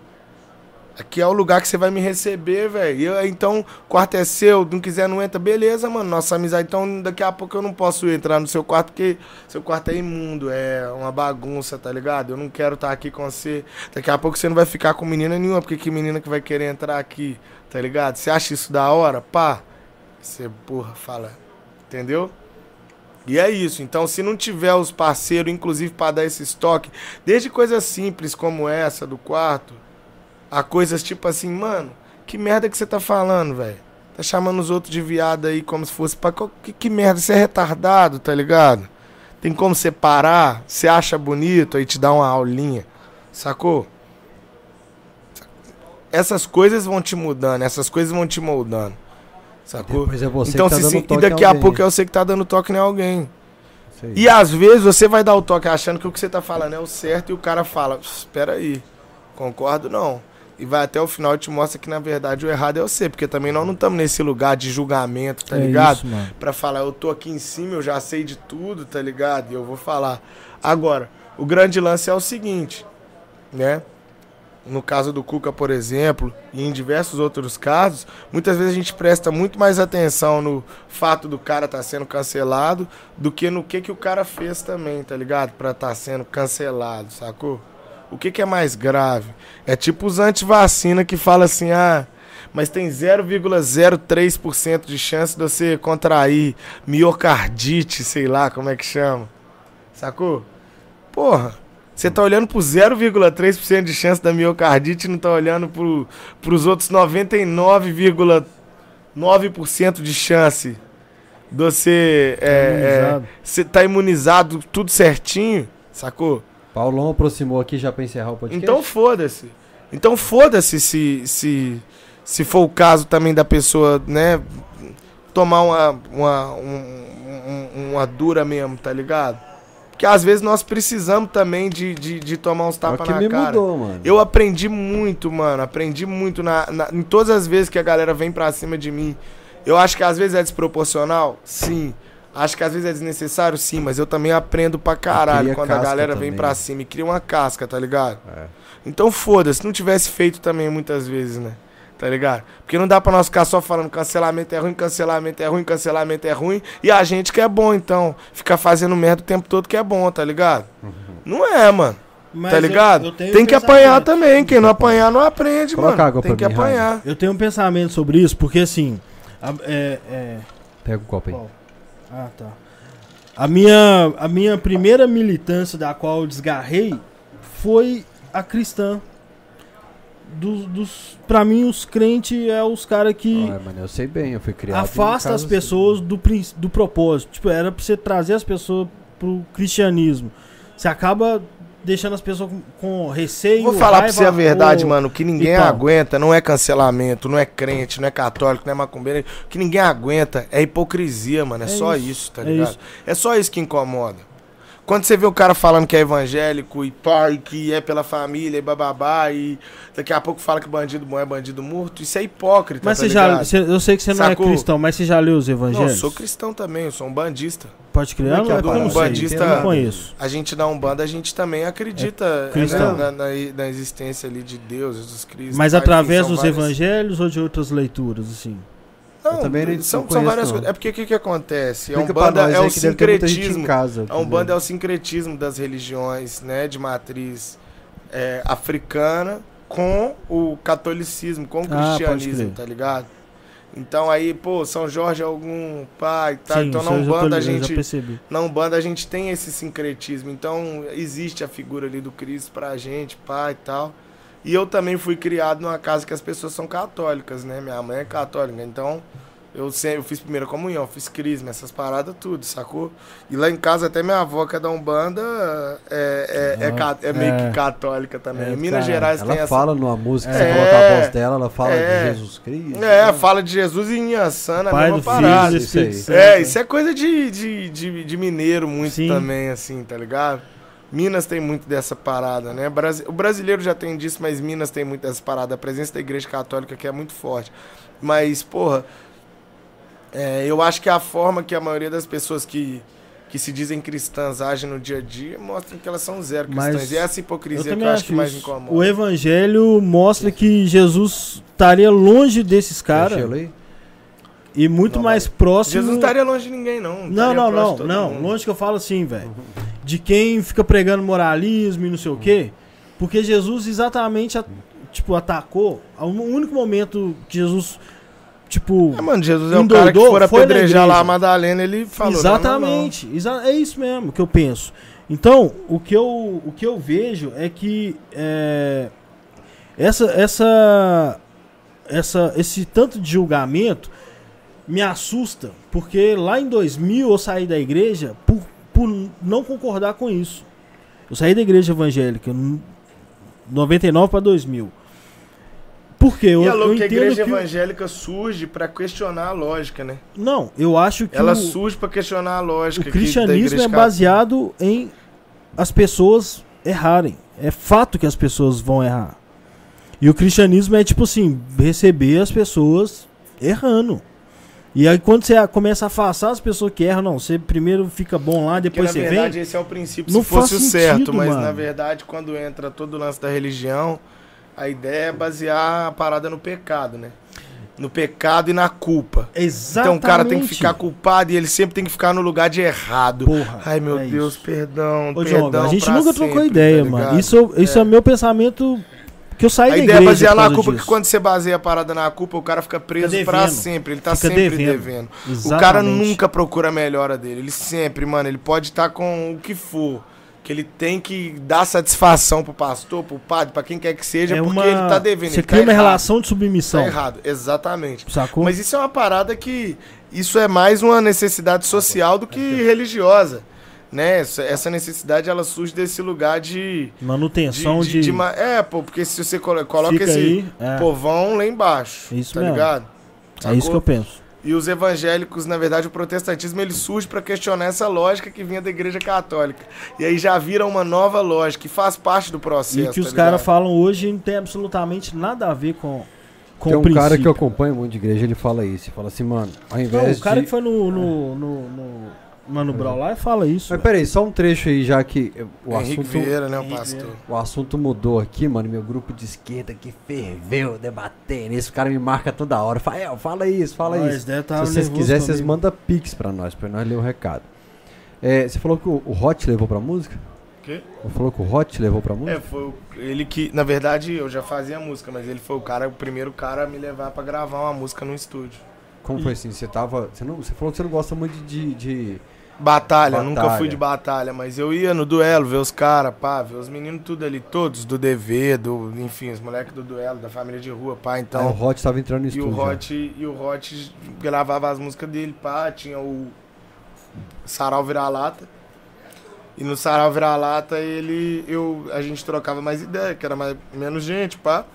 [SPEAKER 3] Aqui é o lugar que você vai me receber, velho. Então, quarto é seu, não quiser não entra, beleza, mano. Nossa amizade. Então, daqui a pouco eu não posso entrar no seu quarto, porque seu quarto é imundo, é uma bagunça, tá ligado? Eu não quero estar aqui com você. Daqui a pouco você não vai ficar com menina nenhuma, porque que menina que vai querer entrar aqui, tá ligado? Você acha isso da hora? Pá. Você, porra, fala. Entendeu? E é isso. Então, se não tiver os parceiros, inclusive para dar esse estoque, desde coisas simples como essa do quarto, a coisas tipo assim, mano, que merda que você tá falando, velho? Tá chamando os outros de viado aí como se fosse pra. Que, que merda? Você é retardado, tá ligado? Tem como separar? Você acha bonito, aí te dá uma aulinha. Sacou? Essas coisas vão te mudando, essas coisas vão te moldando. Sacou?
[SPEAKER 1] É você
[SPEAKER 3] então,
[SPEAKER 1] que tá
[SPEAKER 3] se
[SPEAKER 1] dando
[SPEAKER 3] sim-
[SPEAKER 1] toque
[SPEAKER 3] e daqui a
[SPEAKER 1] alguém.
[SPEAKER 3] pouco é você que tá dando toque em alguém. E às vezes você vai dar o toque achando que o que você tá falando é o certo e o cara fala, espera aí, concordo não. E vai até o final e te mostra que na verdade o errado é você, porque também nós não estamos nesse lugar de julgamento, tá
[SPEAKER 2] é
[SPEAKER 3] ligado?
[SPEAKER 2] isso, mano.
[SPEAKER 3] Pra falar, eu tô aqui em cima, eu já sei de tudo, tá ligado? E eu vou falar. Agora, o grande lance é o seguinte, né? No caso do Cuca, por exemplo, e em diversos outros casos, muitas vezes a gente presta muito mais atenção no fato do cara estar sendo cancelado do que no que, que o cara fez também, tá ligado? Pra estar sendo cancelado, sacou? O que, que é mais grave? É tipo os antivacina que fala assim, ah, mas tem 0,03% de chance de você contrair miocardite, sei lá como é que chama. Sacou? Porra, você tá olhando pro 0,3% de chance da miocardite e não tá olhando pro, pros outros 99,9% de chance de você é, é,
[SPEAKER 2] Imunizado.
[SPEAKER 3] você tá imunizado tudo certinho, sacou?
[SPEAKER 1] Paulão aproximou aqui já pra encerrar o podcast.
[SPEAKER 3] Então foda-se. Então foda-se se, se, se for o caso também da pessoa, né, tomar uma, uma, um- um- uma dura mesmo, tá ligado? Porque às vezes nós precisamos também de, de, de tomar uns tapas
[SPEAKER 1] que
[SPEAKER 3] na
[SPEAKER 1] me
[SPEAKER 3] cara.
[SPEAKER 1] mudou, mano.
[SPEAKER 3] Eu aprendi muito, mano. Aprendi muito na, na- em todas as vezes que a galera vem pra cima de mim. Eu acho que às vezes é desproporcional, sim. Acho que às vezes é desnecessário, sim. Mas eu também aprendo pra caralho
[SPEAKER 1] cria
[SPEAKER 3] quando a galera vem
[SPEAKER 1] também.
[SPEAKER 3] pra cima e cria uma casca, tá ligado?
[SPEAKER 1] É.
[SPEAKER 3] Então foda-se, não tivesse feito também muitas vezes, né? Tá ligado? Porque não dá pra nós ficar só falando cancelamento é ruim, cancelamento é ruim, cancelamento é ruim. E a gente que é bom, então. Ficar fazendo merda o tempo todo que é bom, tá ligado? Não é, mano.
[SPEAKER 2] Mas
[SPEAKER 3] tá
[SPEAKER 2] eu-
[SPEAKER 3] ligado?
[SPEAKER 2] eu tenho
[SPEAKER 3] Tem que apanhar também. Quem não apanhar, não aprende,
[SPEAKER 1] Coloca
[SPEAKER 3] mano.
[SPEAKER 1] água
[SPEAKER 3] Tem que
[SPEAKER 1] mim,
[SPEAKER 3] apanhar.
[SPEAKER 2] Eu tenho um pensamento sobre isso, porque assim. a- é- é,
[SPEAKER 1] Pega o copo aí.
[SPEAKER 2] Qual? Ah, tá. A minha, a minha primeira militância da qual eu desgarrei foi a cristã. Dos, dos, pra mim, os crentes é os caras que
[SPEAKER 1] Ah, mano, eu sei bem, eu fui criado.
[SPEAKER 2] afasta as
[SPEAKER 1] assim.
[SPEAKER 2] pessoas do, do propósito. Tipo, era pra você trazer as pessoas pro cristianismo. Você acaba deixando as pessoas com, com receio.
[SPEAKER 3] Vou falar pra
[SPEAKER 2] raiva,
[SPEAKER 3] você a verdade,
[SPEAKER 2] ou-
[SPEAKER 3] mano. O que ninguém
[SPEAKER 2] Então.
[SPEAKER 3] aguenta não é cancelamento, não é crente, não é católico, não é macumbeiro. O que ninguém aguenta é hipocrisia, mano. É,
[SPEAKER 2] É
[SPEAKER 3] só
[SPEAKER 2] isso,
[SPEAKER 3] isso, tá
[SPEAKER 2] é
[SPEAKER 3] ligado?
[SPEAKER 2] isso.
[SPEAKER 3] É só isso que incomoda. Quando você vê o cara falando que é evangélico e pai, que é pela família e bababá, e daqui a pouco fala que bandido bom é bandido morto, isso é hipócrita,
[SPEAKER 2] Mas
[SPEAKER 3] tá
[SPEAKER 2] você já.
[SPEAKER 3] ligado?
[SPEAKER 2] você- eu sei que você não
[SPEAKER 3] Sacou?
[SPEAKER 2] é cristão, mas você já leu os
[SPEAKER 3] Não, eu
[SPEAKER 2] evangelhos?
[SPEAKER 3] sou cristão também, eu sou um bandista.
[SPEAKER 2] Pode crer?
[SPEAKER 1] Como é é,
[SPEAKER 2] não, não sei,
[SPEAKER 3] Bandista-
[SPEAKER 2] eu não conheço.
[SPEAKER 3] A gente na Umbanda, a gente também acredita
[SPEAKER 2] É
[SPEAKER 3] né, na, na- na existência ali de Deus, Jesus Cristo.
[SPEAKER 2] Mas
[SPEAKER 3] pai,
[SPEAKER 2] através dos
[SPEAKER 3] várias-
[SPEAKER 2] evangelhos ou de outras leituras, assim?
[SPEAKER 3] Não,
[SPEAKER 1] não-
[SPEAKER 3] são, são várias coisas. É porque o que, que acontece? A
[SPEAKER 1] Explica pra
[SPEAKER 3] Umbanda é o sincretismo.
[SPEAKER 1] casa.
[SPEAKER 3] A Umbanda é o sincretismo das religiões, né, de matriz é, africana com o catolicismo, com o
[SPEAKER 2] Ah,
[SPEAKER 3] cristianismo,
[SPEAKER 2] crer.
[SPEAKER 3] tá ligado? Então aí, pô, São Jorge é algum pai, tá?
[SPEAKER 2] Sim,
[SPEAKER 3] então na
[SPEAKER 2] tô
[SPEAKER 3] Umbanda a gente na Umbanda a gente tem esse sincretismo. Então existe a figura ali do Cristo pra gente, pai e tal. E eu também fui criado numa casa que as pessoas são católicas, né? Minha mãe é católica, então eu sempre eu fiz primeira comunhão, fiz crisma, essas paradas tudo, sacou? E lá em casa até minha avó que é da Umbanda é, é, é,
[SPEAKER 2] Ah,
[SPEAKER 3] é meio
[SPEAKER 2] é.
[SPEAKER 3] que católica também.
[SPEAKER 2] É,
[SPEAKER 3] Em Minas
[SPEAKER 2] cara,
[SPEAKER 3] Gerais tem
[SPEAKER 1] Ela
[SPEAKER 3] essa.
[SPEAKER 1] fala numa música, você
[SPEAKER 3] É,
[SPEAKER 1] coloca a voz dela, ela fala
[SPEAKER 3] é.
[SPEAKER 1] de Jesus Cristo.
[SPEAKER 3] É, fala de Jesus e Inhaçana, a mesma
[SPEAKER 2] do Filho
[SPEAKER 3] parada.
[SPEAKER 2] do
[SPEAKER 1] isso
[SPEAKER 2] Santo.
[SPEAKER 3] É, isso é coisa de, de, de, de mineiro muito
[SPEAKER 2] Sim.
[SPEAKER 3] também, assim, tá ligado? Minas tem muito dessa parada, né? O brasileiro já tem disso, mas Minas tem muito dessa parada. A presença da igreja católica que é muito forte. Mas, porra, é, eu acho que a forma que a maioria das pessoas que que se dizem cristãs agem no dia a dia mostram que elas são zero
[SPEAKER 2] Mas
[SPEAKER 3] cristãs. E é essa
[SPEAKER 2] Eu
[SPEAKER 3] hipocrisia que
[SPEAKER 2] também
[SPEAKER 3] eu acho que mais incomoda.
[SPEAKER 2] O evangelho mostra que Jesus estaria longe desses caras? E muito
[SPEAKER 3] Não,
[SPEAKER 2] mais próximo.
[SPEAKER 3] Jesus não estaria longe de ninguém, não.
[SPEAKER 2] Não, não, não, não.
[SPEAKER 3] mundo.
[SPEAKER 2] Longe que eu falo assim, velho. De quem fica pregando moralismo e não sei o quê. Porque Jesus exatamente, a- tipo, atacou. O único momento que Jesus, tipo.
[SPEAKER 3] É, mano, Jesus é o
[SPEAKER 2] Endoidou,
[SPEAKER 3] cara que for apedrejar lá a Madalena, ele falou. não, não, não.
[SPEAKER 2] Exatamente. É isso mesmo que eu penso. Então, o que eu, o que eu vejo é que é, essa, essa, essa, esse tanto de julgamento me assusta, porque lá em 2000 eu saí da igreja por, por não concordar com isso. Eu saí da igreja evangélica em 99 para 2000. Por quê? Eu,
[SPEAKER 3] E é
[SPEAKER 2] eu
[SPEAKER 3] que a igreja
[SPEAKER 2] que...
[SPEAKER 3] evangélica surge pra questionar a lógica, né?
[SPEAKER 2] Não, eu acho que
[SPEAKER 3] Ela
[SPEAKER 2] o-
[SPEAKER 3] surge pra questionar a lógica.
[SPEAKER 2] o cristianismo é baseado em as pessoas errarem. É fato que as pessoas vão errar. E o cristianismo é tipo assim, receber as pessoas errando. E aí quando você começa a afastar as pessoas que erram, não, você primeiro fica bom lá,
[SPEAKER 3] Porque,
[SPEAKER 2] depois
[SPEAKER 3] na
[SPEAKER 2] você
[SPEAKER 3] verdade,
[SPEAKER 2] vem.
[SPEAKER 3] esse é o princípio
[SPEAKER 2] Não
[SPEAKER 3] se fosse
[SPEAKER 2] faz
[SPEAKER 3] o certo,
[SPEAKER 2] sentido,
[SPEAKER 3] mas
[SPEAKER 2] mano.
[SPEAKER 3] na verdade, quando entra todo o lance da religião, a ideia é basear a parada no pecado, né? No pecado e na culpa.
[SPEAKER 2] Exatamente.
[SPEAKER 3] Então o cara tem que ficar culpado e ele sempre tem que ficar no lugar de errado.
[SPEAKER 2] Porra,
[SPEAKER 3] Ai, meu
[SPEAKER 2] é
[SPEAKER 3] Deus,
[SPEAKER 2] isso.
[SPEAKER 3] perdão,
[SPEAKER 2] Ô,
[SPEAKER 3] perdão.
[SPEAKER 2] A gente nunca trocou
[SPEAKER 3] sempre,
[SPEAKER 2] ideia,
[SPEAKER 3] tá
[SPEAKER 2] mano. Isso, isso é. meu pensamento que eu saí
[SPEAKER 3] A
[SPEAKER 2] da
[SPEAKER 3] ideia é basear na culpa,
[SPEAKER 2] disso.
[SPEAKER 3] que quando você baseia a parada na culpa, o cara fica preso
[SPEAKER 2] Fica
[SPEAKER 3] pra sempre. Ele tá
[SPEAKER 2] Fica
[SPEAKER 3] sempre
[SPEAKER 2] devendo.
[SPEAKER 3] devendo. O cara nunca procura a melhora dele. Ele sempre, mano, ele pode estar com o que for. Que ele tem que dar satisfação pro pastor, pro padre, pra quem quer que seja,
[SPEAKER 2] é
[SPEAKER 3] porque
[SPEAKER 2] uma...
[SPEAKER 3] ele tá devendo.
[SPEAKER 2] Você
[SPEAKER 3] ele
[SPEAKER 2] cria
[SPEAKER 3] tá
[SPEAKER 2] uma
[SPEAKER 3] errado.
[SPEAKER 2] relação de submissão.
[SPEAKER 3] Tá errado, exatamente.
[SPEAKER 2] Sacou?
[SPEAKER 3] Mas isso é uma parada que. Isso é mais uma necessidade social do que religiosa. Né? Essa, essa necessidade ela surge desse lugar de.
[SPEAKER 2] Manutenção de.
[SPEAKER 3] de ma- É, pô, porque se você colo- coloca
[SPEAKER 2] Fica
[SPEAKER 3] esse
[SPEAKER 2] aí, é.
[SPEAKER 3] povão lá embaixo.
[SPEAKER 2] Isso
[SPEAKER 3] tá
[SPEAKER 2] mesmo.
[SPEAKER 3] ligado?
[SPEAKER 2] é isso que eu penso.
[SPEAKER 3] E os evangélicos, na verdade, o protestantismo ele surge para questionar essa lógica que vinha da igreja católica. E aí já vira uma nova lógica, que faz parte do processo.
[SPEAKER 2] E o que
[SPEAKER 3] tá
[SPEAKER 2] os caras falam hoje não tem absolutamente nada a ver com, com
[SPEAKER 1] Tem
[SPEAKER 2] o
[SPEAKER 1] um
[SPEAKER 2] princípio.
[SPEAKER 1] cara que eu acompanho muito de igreja, ele fala isso. Ele fala assim, mano, ao
[SPEAKER 2] Não,
[SPEAKER 1] invés
[SPEAKER 2] o cara
[SPEAKER 1] de...
[SPEAKER 2] que foi no, no, no, no Mano Brown lá fala isso.
[SPEAKER 1] Mas
[SPEAKER 2] velho.
[SPEAKER 1] peraí, só um trecho aí, já que o
[SPEAKER 3] Henrique
[SPEAKER 1] assunto,
[SPEAKER 3] Vieira, né, o pastor.
[SPEAKER 1] o assunto mudou aqui, mano. Meu grupo de esquerda que ferveu, debatendo. Esse cara me marca toda hora. Fael, fala isso, fala isso.
[SPEAKER 2] deve tá
[SPEAKER 1] Se vocês quiserem, vocês mandam pix pra nós, pra nós ler o recado. É, você falou que o, o Hot levou pra música?
[SPEAKER 3] Quê?
[SPEAKER 1] Você falou que o Hot levou pra música?
[SPEAKER 3] É, foi o- ele que, na verdade, eu já fazia música, mas ele foi o cara, o primeiro cara a me levar pra gravar uma música no estúdio.
[SPEAKER 1] Como foi assim? Você tava. Você, não, você falou que você não gosta muito de. de-
[SPEAKER 3] Batalha, nunca
[SPEAKER 1] Batalha.
[SPEAKER 3] fui de batalha, mas eu ia no duelo, ver os caras, pá, ver os meninos tudo ali, todos do DV, do, enfim, os moleques do duelo, da família de rua, pá, então.
[SPEAKER 1] o Hot tava entrando no
[SPEAKER 3] E
[SPEAKER 1] estúdio.
[SPEAKER 3] o. Hot, e o Hot gravava as músicas dele, pá, tinha o Sarau Vira-Lata. E no Sarau Vira-Lata ele, eu, a gente trocava mais ideia, que era mais, menos gente, pá.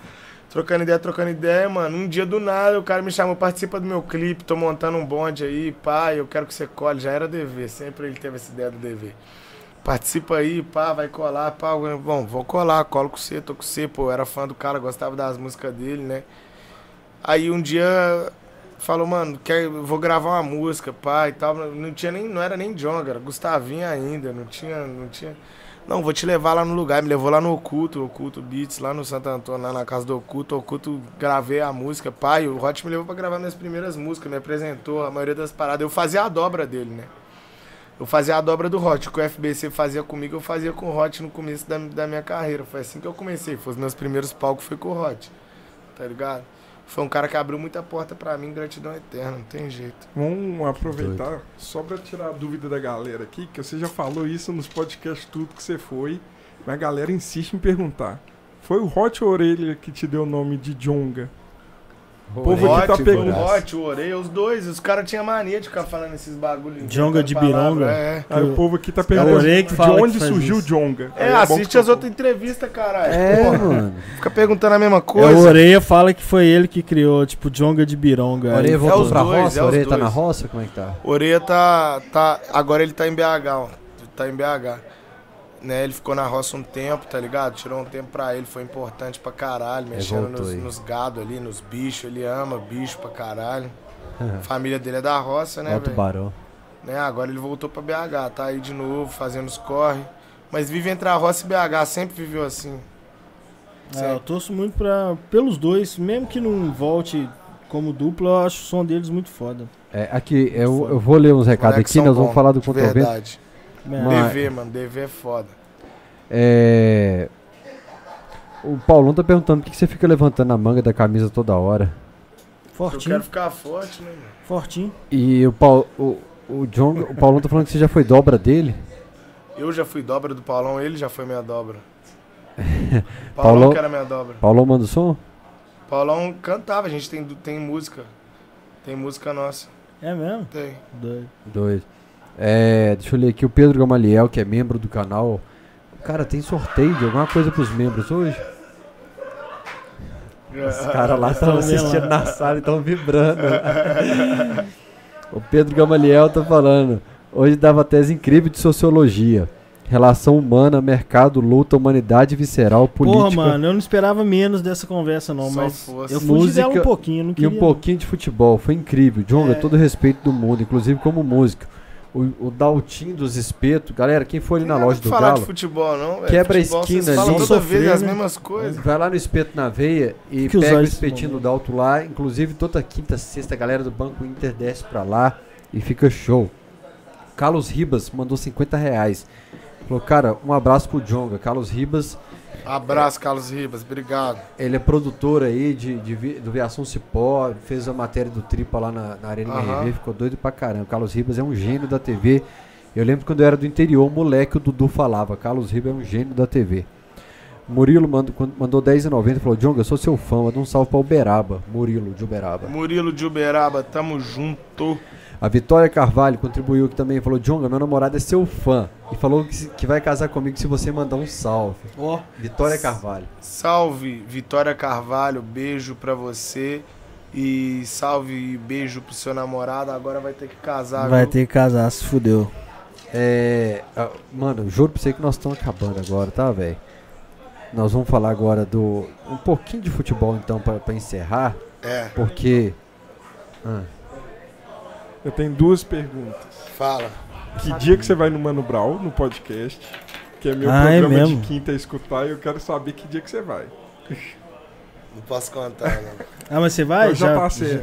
[SPEAKER 3] Trocando ideia, trocando ideia, mano. Um dia do nada o cara me chamou, participa do meu clipe, tô montando um bonde aí, pá, eu quero que você cole. Já era DV, sempre ele teve essa ideia do DV. Participa aí, pá, vai colar, pá. Bom, vou colar, colo com você, tô com você, pô. Eu era fã do cara, gostava das músicas dele, né? Aí um dia falou, mano, quer, vou gravar uma música, pá, e tal. Não tinha nem, não era nem Jonga, era Gustavinho ainda, não tinha, não tinha. Não, vou te levar lá no lugar. Me levou lá no Oculto, Oculto Beats, lá no Santo Antônio, lá na casa do Oculto. Oculto, gravei a música, pai. O Hot me levou pra gravar minhas primeiras músicas, me apresentou a maioria das paradas. Eu fazia a dobra dele, né? Eu fazia a dobra do Hot. O que o FBC fazia comigo, eu fazia com o Hot no começo da, da minha carreira. Foi assim que eu comecei. Foi os meus primeiros palcos, foi com o Hot. Tá ligado? Foi um cara que abriu muita porta pra mim, gratidão eterna, não tem jeito.
[SPEAKER 5] Vamos aproveitar só pra tirar a dúvida da galera aqui, que você já falou isso nos podcasts tudo que você foi, mas a galera insiste em perguntar. Foi o Hot Orelha que te deu o nome de Jonga? O povo aqui tá
[SPEAKER 3] Hot,
[SPEAKER 5] perguntando.
[SPEAKER 3] o Hot, o Orelha, os dois. Os caras tinham mania de ficar falando esses bagulhos.
[SPEAKER 2] Jonga de bironga.
[SPEAKER 3] É,
[SPEAKER 5] Aí o povo aqui tá
[SPEAKER 2] É o
[SPEAKER 5] perguntando
[SPEAKER 2] Orelha que
[SPEAKER 5] de onde surgiu o. Jonga.
[SPEAKER 3] é
[SPEAKER 5] Aí bom
[SPEAKER 3] assiste as
[SPEAKER 5] tá-
[SPEAKER 3] outras entrevistas, caralho.
[SPEAKER 1] É,
[SPEAKER 3] Porra,
[SPEAKER 1] mano.
[SPEAKER 3] Fica perguntando a mesma
[SPEAKER 2] É,
[SPEAKER 3] coisa.
[SPEAKER 2] o Oreia fala que foi ele que criou, tipo, Jonga de Bironga.
[SPEAKER 1] Orelha
[SPEAKER 2] Aí-
[SPEAKER 1] voltou
[SPEAKER 3] os
[SPEAKER 1] pra
[SPEAKER 3] dois,
[SPEAKER 1] roça?
[SPEAKER 3] é os
[SPEAKER 1] Orelha tá na roça? Como é que tá?
[SPEAKER 3] Orelha tá, tá. Agora ele tá em BH, ó. Tá em BH. Né, ele ficou na roça um tempo, tá ligado? Tirou um tempo pra ele, foi importante pra caralho. Mexendo
[SPEAKER 1] voltou
[SPEAKER 3] nos, nos gado ali, nos bichos. Ele ama bicho pra caralho. A família dele é da roça, né,
[SPEAKER 1] Alto
[SPEAKER 3] velho?
[SPEAKER 1] Barão.
[SPEAKER 3] Né? Agora ele voltou pra BH, tá aí de novo, fazendo os corre. Mas vive entre a roça e BH, sempre viveu assim.
[SPEAKER 2] É, eu torço muito pra, pelos dois, mesmo que não volte como dupla, eu acho o som deles muito foda.
[SPEAKER 1] É, aqui, eu, eu vou ler uns recados aqui, nós vamos
[SPEAKER 3] bons,
[SPEAKER 1] falar do Contra o Vento.
[SPEAKER 3] Verdade.
[SPEAKER 1] Mas-
[SPEAKER 3] DV, mano, DV é foda.
[SPEAKER 1] É... O Paulão tá perguntando por que que você fica levantando a manga da camisa toda hora.
[SPEAKER 3] Eu
[SPEAKER 2] Fortinho,
[SPEAKER 3] quero ficar forte, né, mano?
[SPEAKER 2] fortinho.
[SPEAKER 1] E o, Paul, o, o, John, o Paulão tá falando que você já foi dobra dele.
[SPEAKER 3] Eu já fui dobra do Paulão, ele já foi minha dobra. Paulão
[SPEAKER 1] Paulão-
[SPEAKER 3] que era minha dobra.
[SPEAKER 1] Paulão manda o som?
[SPEAKER 3] Paulão cantava, a gente tem, tem música. Tem música nossa.
[SPEAKER 2] É mesmo?
[SPEAKER 3] Tem.
[SPEAKER 2] Doido.
[SPEAKER 1] Dois. É, deixa eu ler aqui. O Pedro Gamaliel, que é membro do canal. Cara, tem sorteio de alguma coisa pros membros hoje? Os caras lá estão assistindo na sala e estão vibrando. o Pedro Gamaliel tá falando. Hoje dava tese incrível de sociologia. Relação humana, mercado, luta, humanidade visceral, política.
[SPEAKER 2] Porra, mano, eu não esperava menos dessa conversa, não,
[SPEAKER 3] Só
[SPEAKER 2] mas
[SPEAKER 3] fosse.
[SPEAKER 2] eu fugi
[SPEAKER 1] Música
[SPEAKER 2] dela um pouquinho, não
[SPEAKER 1] E
[SPEAKER 2] queria.
[SPEAKER 1] um pouquinho de futebol, foi incrível. Jonga,
[SPEAKER 2] É.
[SPEAKER 1] todo o respeito do mundo, inclusive como músico. O, o Daltinho dos espetos, galera, quem for ali na loja do
[SPEAKER 3] falar
[SPEAKER 1] Galo,
[SPEAKER 3] de futebol, não, velho.
[SPEAKER 1] Quebra a
[SPEAKER 3] Futebol,
[SPEAKER 1] esquina
[SPEAKER 3] vocês falam
[SPEAKER 1] ali.
[SPEAKER 3] toda vez
[SPEAKER 2] Sofrer,
[SPEAKER 3] as
[SPEAKER 2] né?
[SPEAKER 3] mesmas coisas.
[SPEAKER 1] vai lá no espeto na veia e
[SPEAKER 2] Que
[SPEAKER 1] pega o espetinho do. Dalto lá. Inclusive toda quinta, sexta, a galera do Banco Inter desce pra lá e fica show. Carlos Ribas mandou 50 reais. Falou, cara, um abraço pro Jonga. Carlos Ribas,
[SPEAKER 3] Abraço, Carlos Ribas, obrigado.
[SPEAKER 1] ele é produtor aí de, de, do Viação Cipó, fez a matéria do Tripa lá na, na Arena
[SPEAKER 3] Aham.
[SPEAKER 1] MRV, ficou doido pra caramba. Carlos Ribas é um gênio da TV. Eu lembro quando eu era do interior, moleque, o Dudu falava, Carlos Ribas é um gênio da TV. Murilo mandou, mandou 10,90 e falou, Jonga, eu sou seu fã, manda um salve pra Uberaba. Murilo de Uberaba.
[SPEAKER 3] Murilo de Uberaba, tamo junto.
[SPEAKER 1] A Vitória Carvalho contribuiu aqui também, falou, Jonga, meu namorado é seu fã. E falou que, que vai casar comigo se você mandar um salve.
[SPEAKER 2] Ó,
[SPEAKER 1] Vitória Carvalho.
[SPEAKER 3] Salve, Vitória Carvalho, beijo pra você. E salve e beijo pro seu namorado. Agora vai ter que casar.
[SPEAKER 2] vai
[SPEAKER 3] viu?
[SPEAKER 2] ter que casar, se fudeu.
[SPEAKER 1] É. Mano, juro pra você que nós estamos acabando agora, tá, velho? Nós vamos falar agora do. Um pouquinho de futebol, então, pra, pra encerrar.
[SPEAKER 3] É,
[SPEAKER 1] Porque. Ah,
[SPEAKER 5] Eu tenho duas perguntas.
[SPEAKER 3] fala.
[SPEAKER 5] Que dia que você vai no Mano Brau, no podcast? Que é meu
[SPEAKER 2] Ah, é
[SPEAKER 5] programa de
[SPEAKER 2] mesmo?
[SPEAKER 5] quinta a escutar e eu quero saber que dia que você vai.
[SPEAKER 3] Não posso contar, não.
[SPEAKER 2] Ah, mas você vai?
[SPEAKER 5] eu já, passei.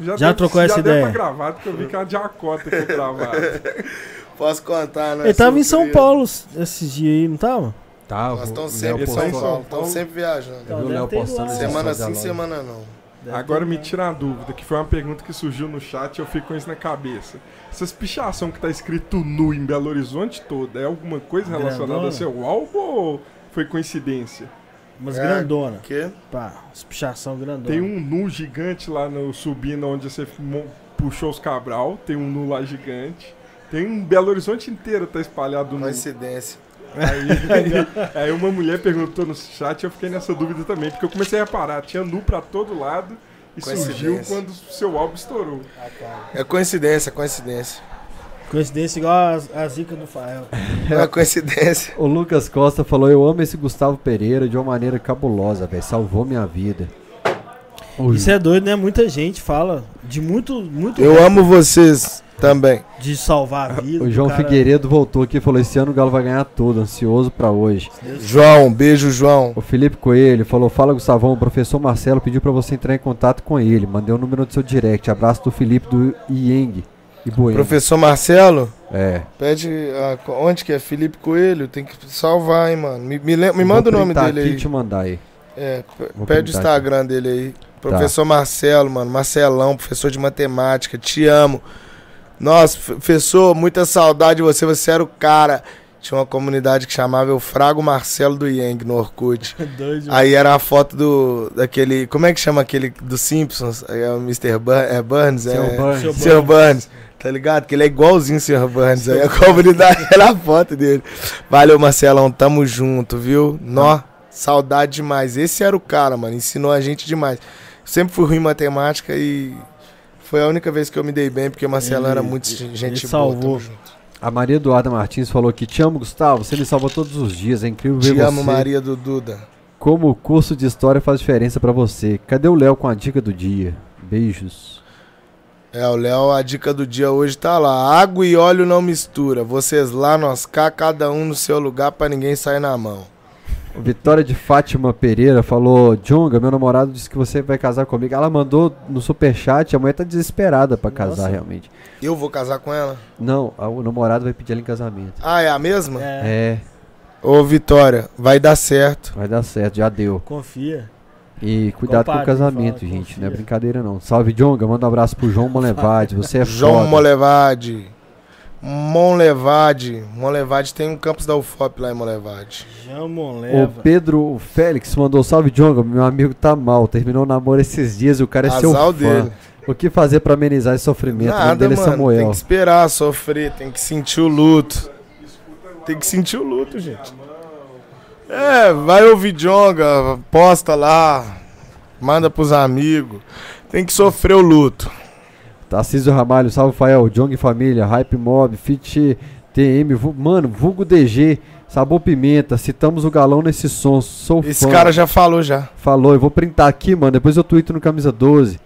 [SPEAKER 5] Já,
[SPEAKER 2] já
[SPEAKER 5] deu-
[SPEAKER 2] trocou essa
[SPEAKER 5] já deu
[SPEAKER 2] ideia?
[SPEAKER 5] pra gravar, porque eu vi que é uma diacota aqui gravada.
[SPEAKER 3] Posso contar, não.
[SPEAKER 2] Ele tava em São. Paulo esses dias aí, não tava?
[SPEAKER 1] tá,
[SPEAKER 3] Nós estamos sempre em São Paulo, estamos sempre viajando.
[SPEAKER 1] Eu vi o Léo
[SPEAKER 2] ido
[SPEAKER 1] postando
[SPEAKER 3] Semana sim, semana não.
[SPEAKER 2] Deve
[SPEAKER 5] Agora me tira a dúvida, que foi uma pergunta que surgiu no chat e eu fico com isso na cabeça. Essas pichação que tá escrito nu em Belo Horizonte toda, é alguma coisa relacionada
[SPEAKER 2] Grandona?
[SPEAKER 5] ao seu álbum ou foi coincidência?
[SPEAKER 2] Umas
[SPEAKER 3] É.
[SPEAKER 2] grandona.
[SPEAKER 3] Que?
[SPEAKER 2] Pá, as pichação grandona.
[SPEAKER 5] Tem um nu gigante lá no subindo onde você puxou os Cabral, tem um nu lá gigante. Tem um Belo Horizonte inteiro tá espalhado nu.
[SPEAKER 3] Coincidência.
[SPEAKER 5] Aí, aí uma mulher perguntou no chat e eu fiquei nessa dúvida também, porque eu comecei a reparar, tinha nu pra todo lado e surgiu quando o seu álbum estourou.
[SPEAKER 3] É coincidência, coincidência.
[SPEAKER 2] Coincidência igual a, a zica do Fael.
[SPEAKER 3] É coincidência.
[SPEAKER 1] O Lucas Costa falou: Eu amo esse Gustavo Pereira de uma maneira cabulosa, velho. Salvou minha vida.
[SPEAKER 2] Isso é doido, né? Muita gente fala de muito, muito
[SPEAKER 3] Eu amo vocês também.
[SPEAKER 2] de salvar a vida.
[SPEAKER 1] O João
[SPEAKER 2] cara-
[SPEAKER 1] Figueiredo voltou aqui e falou: Esse ano o Galo vai ganhar tudo, ansioso pra hoje.
[SPEAKER 3] João, beijo, João.
[SPEAKER 1] O Felipe Coelho falou: Fala Gustavão, o professor Marcelo pediu pra você entrar em contato com ele. Mandei o número do seu direct. Abraço do Felipe do Ieng e.
[SPEAKER 3] Professor Marcelo,
[SPEAKER 1] É.
[SPEAKER 3] pede ah, co- onde que é? Felipe Coelho, tem que salvar, hein, mano. Me, me, me manda o nome dele
[SPEAKER 1] aqui
[SPEAKER 3] aí.
[SPEAKER 1] te mandar aí.
[SPEAKER 3] É, pede o Instagram dele aí. Professor Marcelo, mano. Marcelão, professor de matemática. Te amo. Nossa, professor, muita saudade de você. Você era o cara. Tinha uma comunidade que chamava Eu Frago Marcelo do Yang no Orkut.
[SPEAKER 2] Doido.
[SPEAKER 3] Aí era a foto do. daquele. Como é que chama aquele dos Simpsons? É o Mr. Bur é Burns?
[SPEAKER 1] Seu
[SPEAKER 3] é,
[SPEAKER 1] Burns.
[SPEAKER 2] Seu
[SPEAKER 3] Sr. Burns, tá ligado? Que ele é igualzinho o Sr. Burns. Aí a comunidade era a foto dele. Valeu, Marcelão, tamo junto, viu? Nó, saudade demais. Esse era o cara, mano. Ensinou a gente demais. Sempre fui ruim em matemática e foi a única vez que eu me dei bem, porque o Marcelão
[SPEAKER 2] Ele-
[SPEAKER 3] era muito gente
[SPEAKER 2] ele
[SPEAKER 3] boa.
[SPEAKER 2] salvou.
[SPEAKER 3] Junto.
[SPEAKER 1] A Maria Eduarda Martins falou que te amo, Gustavo. Você me salva todos os dias. É incrível ver
[SPEAKER 3] Te amo,
[SPEAKER 1] você.
[SPEAKER 3] Maria do Duda.
[SPEAKER 1] Como o curso de história faz diferença pra você. Cadê o Léo com a dica do dia? Beijos.
[SPEAKER 3] É, o Léo, a dica do dia hoje tá lá. Água e óleo não mistura. Vocês lá, nós cá, cada um no seu lugar pra ninguém sair na mão.
[SPEAKER 1] Vitória de Fátima Pereira falou: Jonga, meu namorado disse que você vai casar comigo. Ela mandou no superchat, a mulher tá desesperada pra casar
[SPEAKER 2] Nossa.
[SPEAKER 1] realmente.
[SPEAKER 3] Eu vou casar com ela?
[SPEAKER 1] Não, o namorado vai pedir ela em casamento.
[SPEAKER 3] Ah, é a mesma?
[SPEAKER 2] É,
[SPEAKER 1] É,
[SPEAKER 3] Ô, Vitória, vai dar certo.
[SPEAKER 1] vai dar certo, já deu.
[SPEAKER 2] confia.
[SPEAKER 1] E cuidado com o casamento,
[SPEAKER 2] fala,
[SPEAKER 1] gente, não é
[SPEAKER 2] confia.
[SPEAKER 1] brincadeira não. Salve, Jonga, manda um abraço pro João Molevade, você é
[SPEAKER 3] João
[SPEAKER 1] foda.
[SPEAKER 3] Molevade. Monlevade. Monlevade tem um campus da UFOP lá em Monlevade.
[SPEAKER 2] Jamon
[SPEAKER 1] O
[SPEAKER 2] leva.
[SPEAKER 1] Pedro Félix mandou salve, Jonga, meu amigo tá mal, terminou o namoro esses dias e o cara é seu
[SPEAKER 3] Azar
[SPEAKER 1] fã.
[SPEAKER 3] dele.
[SPEAKER 1] O que fazer pra amenizar esse sofrimento? o
[SPEAKER 3] Nada,
[SPEAKER 1] dele é
[SPEAKER 3] mano. Tem
[SPEAKER 1] Samuel.
[SPEAKER 3] que esperar, sofrer, tem que sentir o luto. Tem que sentir o luto, gente. É, vai ouvir Jonga, posta lá, manda pros amigos. Tem que sofrer o luto.
[SPEAKER 1] Tarcísio Ramalho, salve Fael, Jong Família, Hype Mob, Fit TM, vu- mano, Vulgo DG, Sabor Pimenta, citamos o galão nesse som, sou
[SPEAKER 3] Esse
[SPEAKER 1] fã.
[SPEAKER 3] cara já falou já.
[SPEAKER 1] Falou, eu vou printar aqui, mano, depois eu tweeto no Camisa 12,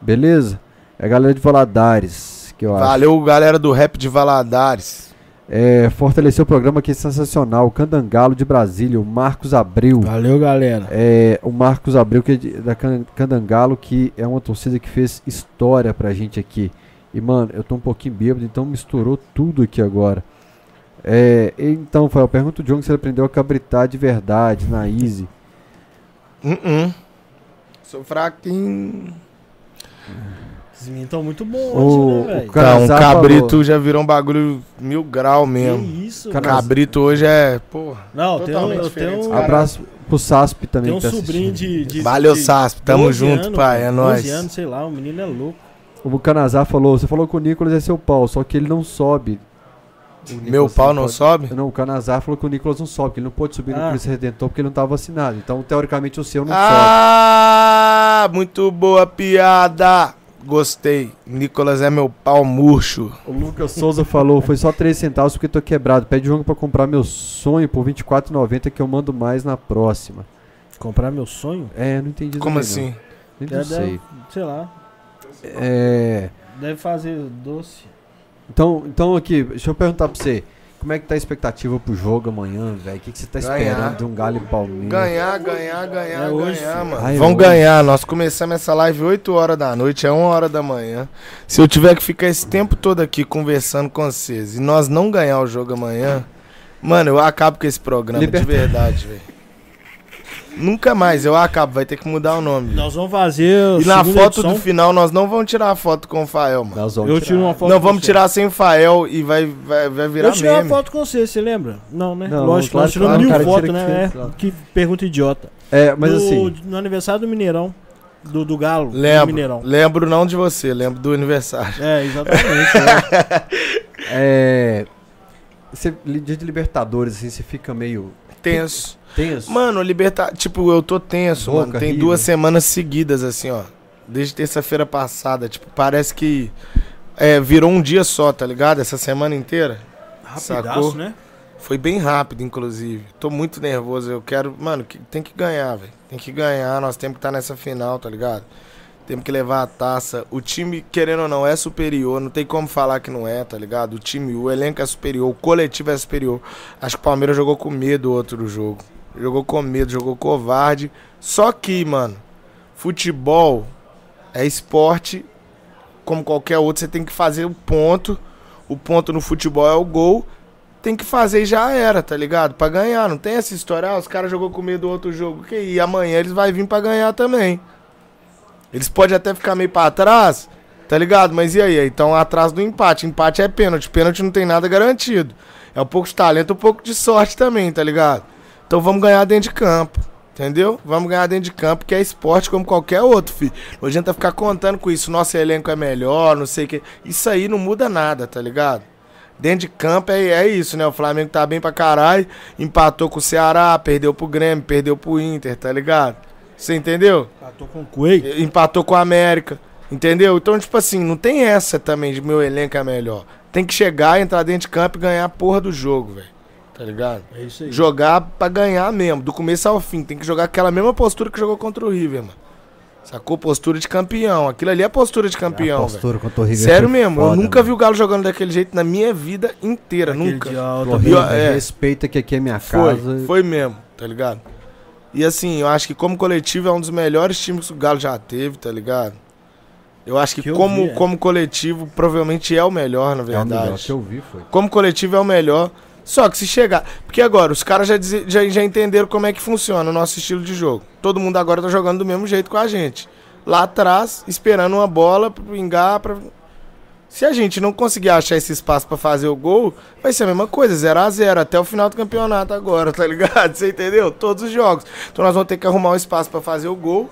[SPEAKER 1] beleza? É a galera de Valadares, que eu acho.
[SPEAKER 3] Valeu, galera do rap de Valadares.
[SPEAKER 1] É, fortaleceu o programa que é sensacional, Candangalo de Brasília, o Marcos Abreu.
[SPEAKER 2] Valeu, galera.
[SPEAKER 1] É, o Marcos Abreu, que é de- da Can- Candangalo, que é uma torcida que fez história pra gente aqui. E, mano, eu tô um pouquinho bêbado, então misturou tudo aqui agora. É, então, Fael, pergunta o John se ele aprendeu a cabritar de verdade, na Easy.
[SPEAKER 3] Uh-uh. Sou fraquinho.
[SPEAKER 2] Esses meninos estão muito bons
[SPEAKER 1] O-
[SPEAKER 2] hoje, né,
[SPEAKER 1] o
[SPEAKER 2] velho?
[SPEAKER 3] Então, um cabrito
[SPEAKER 1] falou.
[SPEAKER 3] já virou um bagulho mil grau
[SPEAKER 2] Que
[SPEAKER 3] mesmo.
[SPEAKER 2] isso,
[SPEAKER 1] Cara,
[SPEAKER 2] mano.
[SPEAKER 3] Cabrito hoje é, porra.
[SPEAKER 2] Não, tem um, eu tenho,
[SPEAKER 3] cara.
[SPEAKER 1] Abraço pro Sasp também.
[SPEAKER 2] tem um
[SPEAKER 1] que tá
[SPEAKER 2] sobrinho de, de.
[SPEAKER 3] Valeu,
[SPEAKER 2] de
[SPEAKER 3] Sasp. Tamo
[SPEAKER 2] 12
[SPEAKER 3] junto,
[SPEAKER 2] anos,
[SPEAKER 3] pai. É nóis.
[SPEAKER 2] 12 anos, sei lá, o menino é louco.
[SPEAKER 1] O Canazar falou: você falou que o Nicolas é seu pau, só que ele não sobe.
[SPEAKER 3] Meu pau não
[SPEAKER 1] pode-
[SPEAKER 3] sobe?
[SPEAKER 1] Não, o Canazar falou que o Nicolas não sobe, que ele não pôde subir no
[SPEAKER 2] Ah.
[SPEAKER 1] Cristo Redentor porque ele não estava vacinado. Então, teoricamente, o seu não sobe.
[SPEAKER 3] Ah, muito boa piada. Gostei. Nicolas é meu pau murcho.
[SPEAKER 1] O Lucas Souza falou, foi só 3 centavos porque tô quebrado. Pede jogo pra comprar meu sonho por R$24,90 que eu mando mais na próxima.
[SPEAKER 2] Comprar meu sonho?
[SPEAKER 1] É, não entendi
[SPEAKER 3] Como assim?
[SPEAKER 1] Não. Nem
[SPEAKER 2] Deve-
[SPEAKER 1] sei.
[SPEAKER 2] Sei lá.
[SPEAKER 1] É,
[SPEAKER 2] Deve fazer doce.
[SPEAKER 1] então, então aqui, deixa eu perguntar pra você. Como é que tá a expectativa pro jogo amanhã, velho? O que, que você tá
[SPEAKER 3] Ganhar.
[SPEAKER 1] esperando de um Galo e Palmeiras?
[SPEAKER 3] Ganhar, ganhar, ganhar,
[SPEAKER 2] É hoje,
[SPEAKER 3] ganhar,
[SPEAKER 2] filho.
[SPEAKER 3] mano. Vamos
[SPEAKER 1] hoje.
[SPEAKER 3] ganhar. Nós começamos essa live 8 horas da noite, é 1 hora da manhã. Se eu tiver que ficar esse tempo todo aqui conversando com vocês e nós não ganhar o jogo amanhã, mano, eu acabo com esse programa
[SPEAKER 1] Liberta-
[SPEAKER 3] de verdade, velho. Nunca mais, eu acabo, vai ter que mudar o nome.
[SPEAKER 2] Nós vamos fazer.
[SPEAKER 3] E na foto
[SPEAKER 2] edição.
[SPEAKER 3] do final, nós não vamos tirar a foto com o Fael, mano.
[SPEAKER 1] Nós vamos
[SPEAKER 2] Eu
[SPEAKER 1] tirar.
[SPEAKER 2] tiro uma foto
[SPEAKER 3] Não,
[SPEAKER 2] com
[SPEAKER 3] vamos
[SPEAKER 2] você.
[SPEAKER 3] tirar sem o Fael e vai, vai, vai virar
[SPEAKER 2] Eu tirei uma
[SPEAKER 3] meme.
[SPEAKER 2] foto com você, você lembra? Não, né?
[SPEAKER 1] Não,
[SPEAKER 2] Lógico,
[SPEAKER 1] claro
[SPEAKER 2] nós tiramos
[SPEAKER 1] claro,
[SPEAKER 2] mil fotos, né?
[SPEAKER 1] que
[SPEAKER 2] É, que pergunta idiota.
[SPEAKER 1] É, mas
[SPEAKER 2] no,
[SPEAKER 1] assim,
[SPEAKER 2] No aniversário do Mineirão. Do, do Galo. do
[SPEAKER 3] Lembro,
[SPEAKER 2] Mineirão.
[SPEAKER 3] lembro não de você, lembro do aniversário.
[SPEAKER 2] É, exatamente. né?
[SPEAKER 1] é. Você, dia de Libertadores, assim, você fica meio
[SPEAKER 3] Tenso.
[SPEAKER 1] Tenso.
[SPEAKER 3] Mano, libertar. Tipo, eu tô tenso,
[SPEAKER 1] Boca,
[SPEAKER 3] mano. Tem duas semanas seguidas, assim, ó. Desde terça-feira passada. Tipo, parece que é, virou um dia só, tá ligado? Essa semana inteira. Sacou?
[SPEAKER 2] Rapidaço, né?
[SPEAKER 3] Foi bem rápido, inclusive. Tô muito nervoso. Eu quero. Mano, que- tem que ganhar, velho. Tem que ganhar. Nós temos que estar nessa final, tá ligado? Temos que levar a taça. O time, querendo ou não, é superior. Não tem como falar que não é, tá ligado? O time, o elenco é superior. O coletivo é superior. Acho que o Palmeiras jogou com medo o outro jogo. Jogou com medo, jogou covarde. Só que, mano, futebol é esporte como qualquer outro. Você tem que fazer o ponto. O ponto no futebol é o gol tem que fazer e já era, tá ligado? Pra ganhar. Não tem essa história, ah, os caras jogou com medo do outro jogo. Que e amanhã eles vão vir pra ganhar também. Eles podem até ficar meio pra trás, tá ligado? Mas e aí? Então atrás do empate. Empate é pênalti. Pênalti não tem nada garantido. É um pouco de talento, um pouco de sorte também, tá ligado? Então vamos ganhar dentro de campo. Entendeu? Vamos ganhar dentro de campo, que é esporte como qualquer outro, filho. Não adianta ficar contando com isso. Nosso elenco é melhor, não sei o que. Isso aí não muda nada, tá ligado? Dentro de campo é, é isso, né? O Flamengo tá bem pra caralho, empatou com o Ceará, perdeu pro Grêmio, perdeu pro Inter, tá ligado? Você entendeu?
[SPEAKER 2] Tô com Quake.
[SPEAKER 3] Empatou com a América, entendeu? Então, tipo assim, não tem essa também de meu elenco é melhor. Tem que chegar, entrar dentro de campo e ganhar a porra do jogo, velho. Tá ligado?
[SPEAKER 2] É isso aí.
[SPEAKER 3] Jogar pra ganhar mesmo, do começo ao fim. Tem que jogar aquela mesma postura que jogou contra o River, mano. Sacou? Postura de campeão. Aquilo ali é postura de campeão, velho.
[SPEAKER 1] postura contra o River
[SPEAKER 3] Sério mesmo, eu
[SPEAKER 1] foda,
[SPEAKER 3] nunca
[SPEAKER 1] mano.
[SPEAKER 3] vi o Galo jogando daquele jeito na minha vida inteira,
[SPEAKER 2] Aquele
[SPEAKER 3] nunca.
[SPEAKER 2] dia eu
[SPEAKER 3] é.
[SPEAKER 1] Respeita que aqui é minha
[SPEAKER 3] Foi,
[SPEAKER 1] casa.
[SPEAKER 3] foi mesmo, tá ligado? E assim, eu acho que como coletivo é um dos melhores times que o Galo já teve, tá ligado? Eu acho que,
[SPEAKER 2] Que eu
[SPEAKER 3] como,
[SPEAKER 2] vi, é.
[SPEAKER 3] como coletivo provavelmente é o melhor, na
[SPEAKER 1] É o melhor
[SPEAKER 3] verdade.
[SPEAKER 1] que eu vi, foi.
[SPEAKER 3] Como coletivo é o melhor. Só que se chegar. Porque agora, os caras já, já, já entenderam como é que funciona o nosso estilo de jogo. Todo mundo agora tá jogando do mesmo jeito com a gente. Lá atrás, esperando uma bola pra pingar. Pra... Se a gente não conseguir achar esse espaço pra fazer o gol, vai ser a mesma coisa, 0 a 0 até o final do campeonato agora, tá ligado? Você entendeu? Todos os jogos. Então nós vamos ter que arrumar um espaço pra fazer o gol.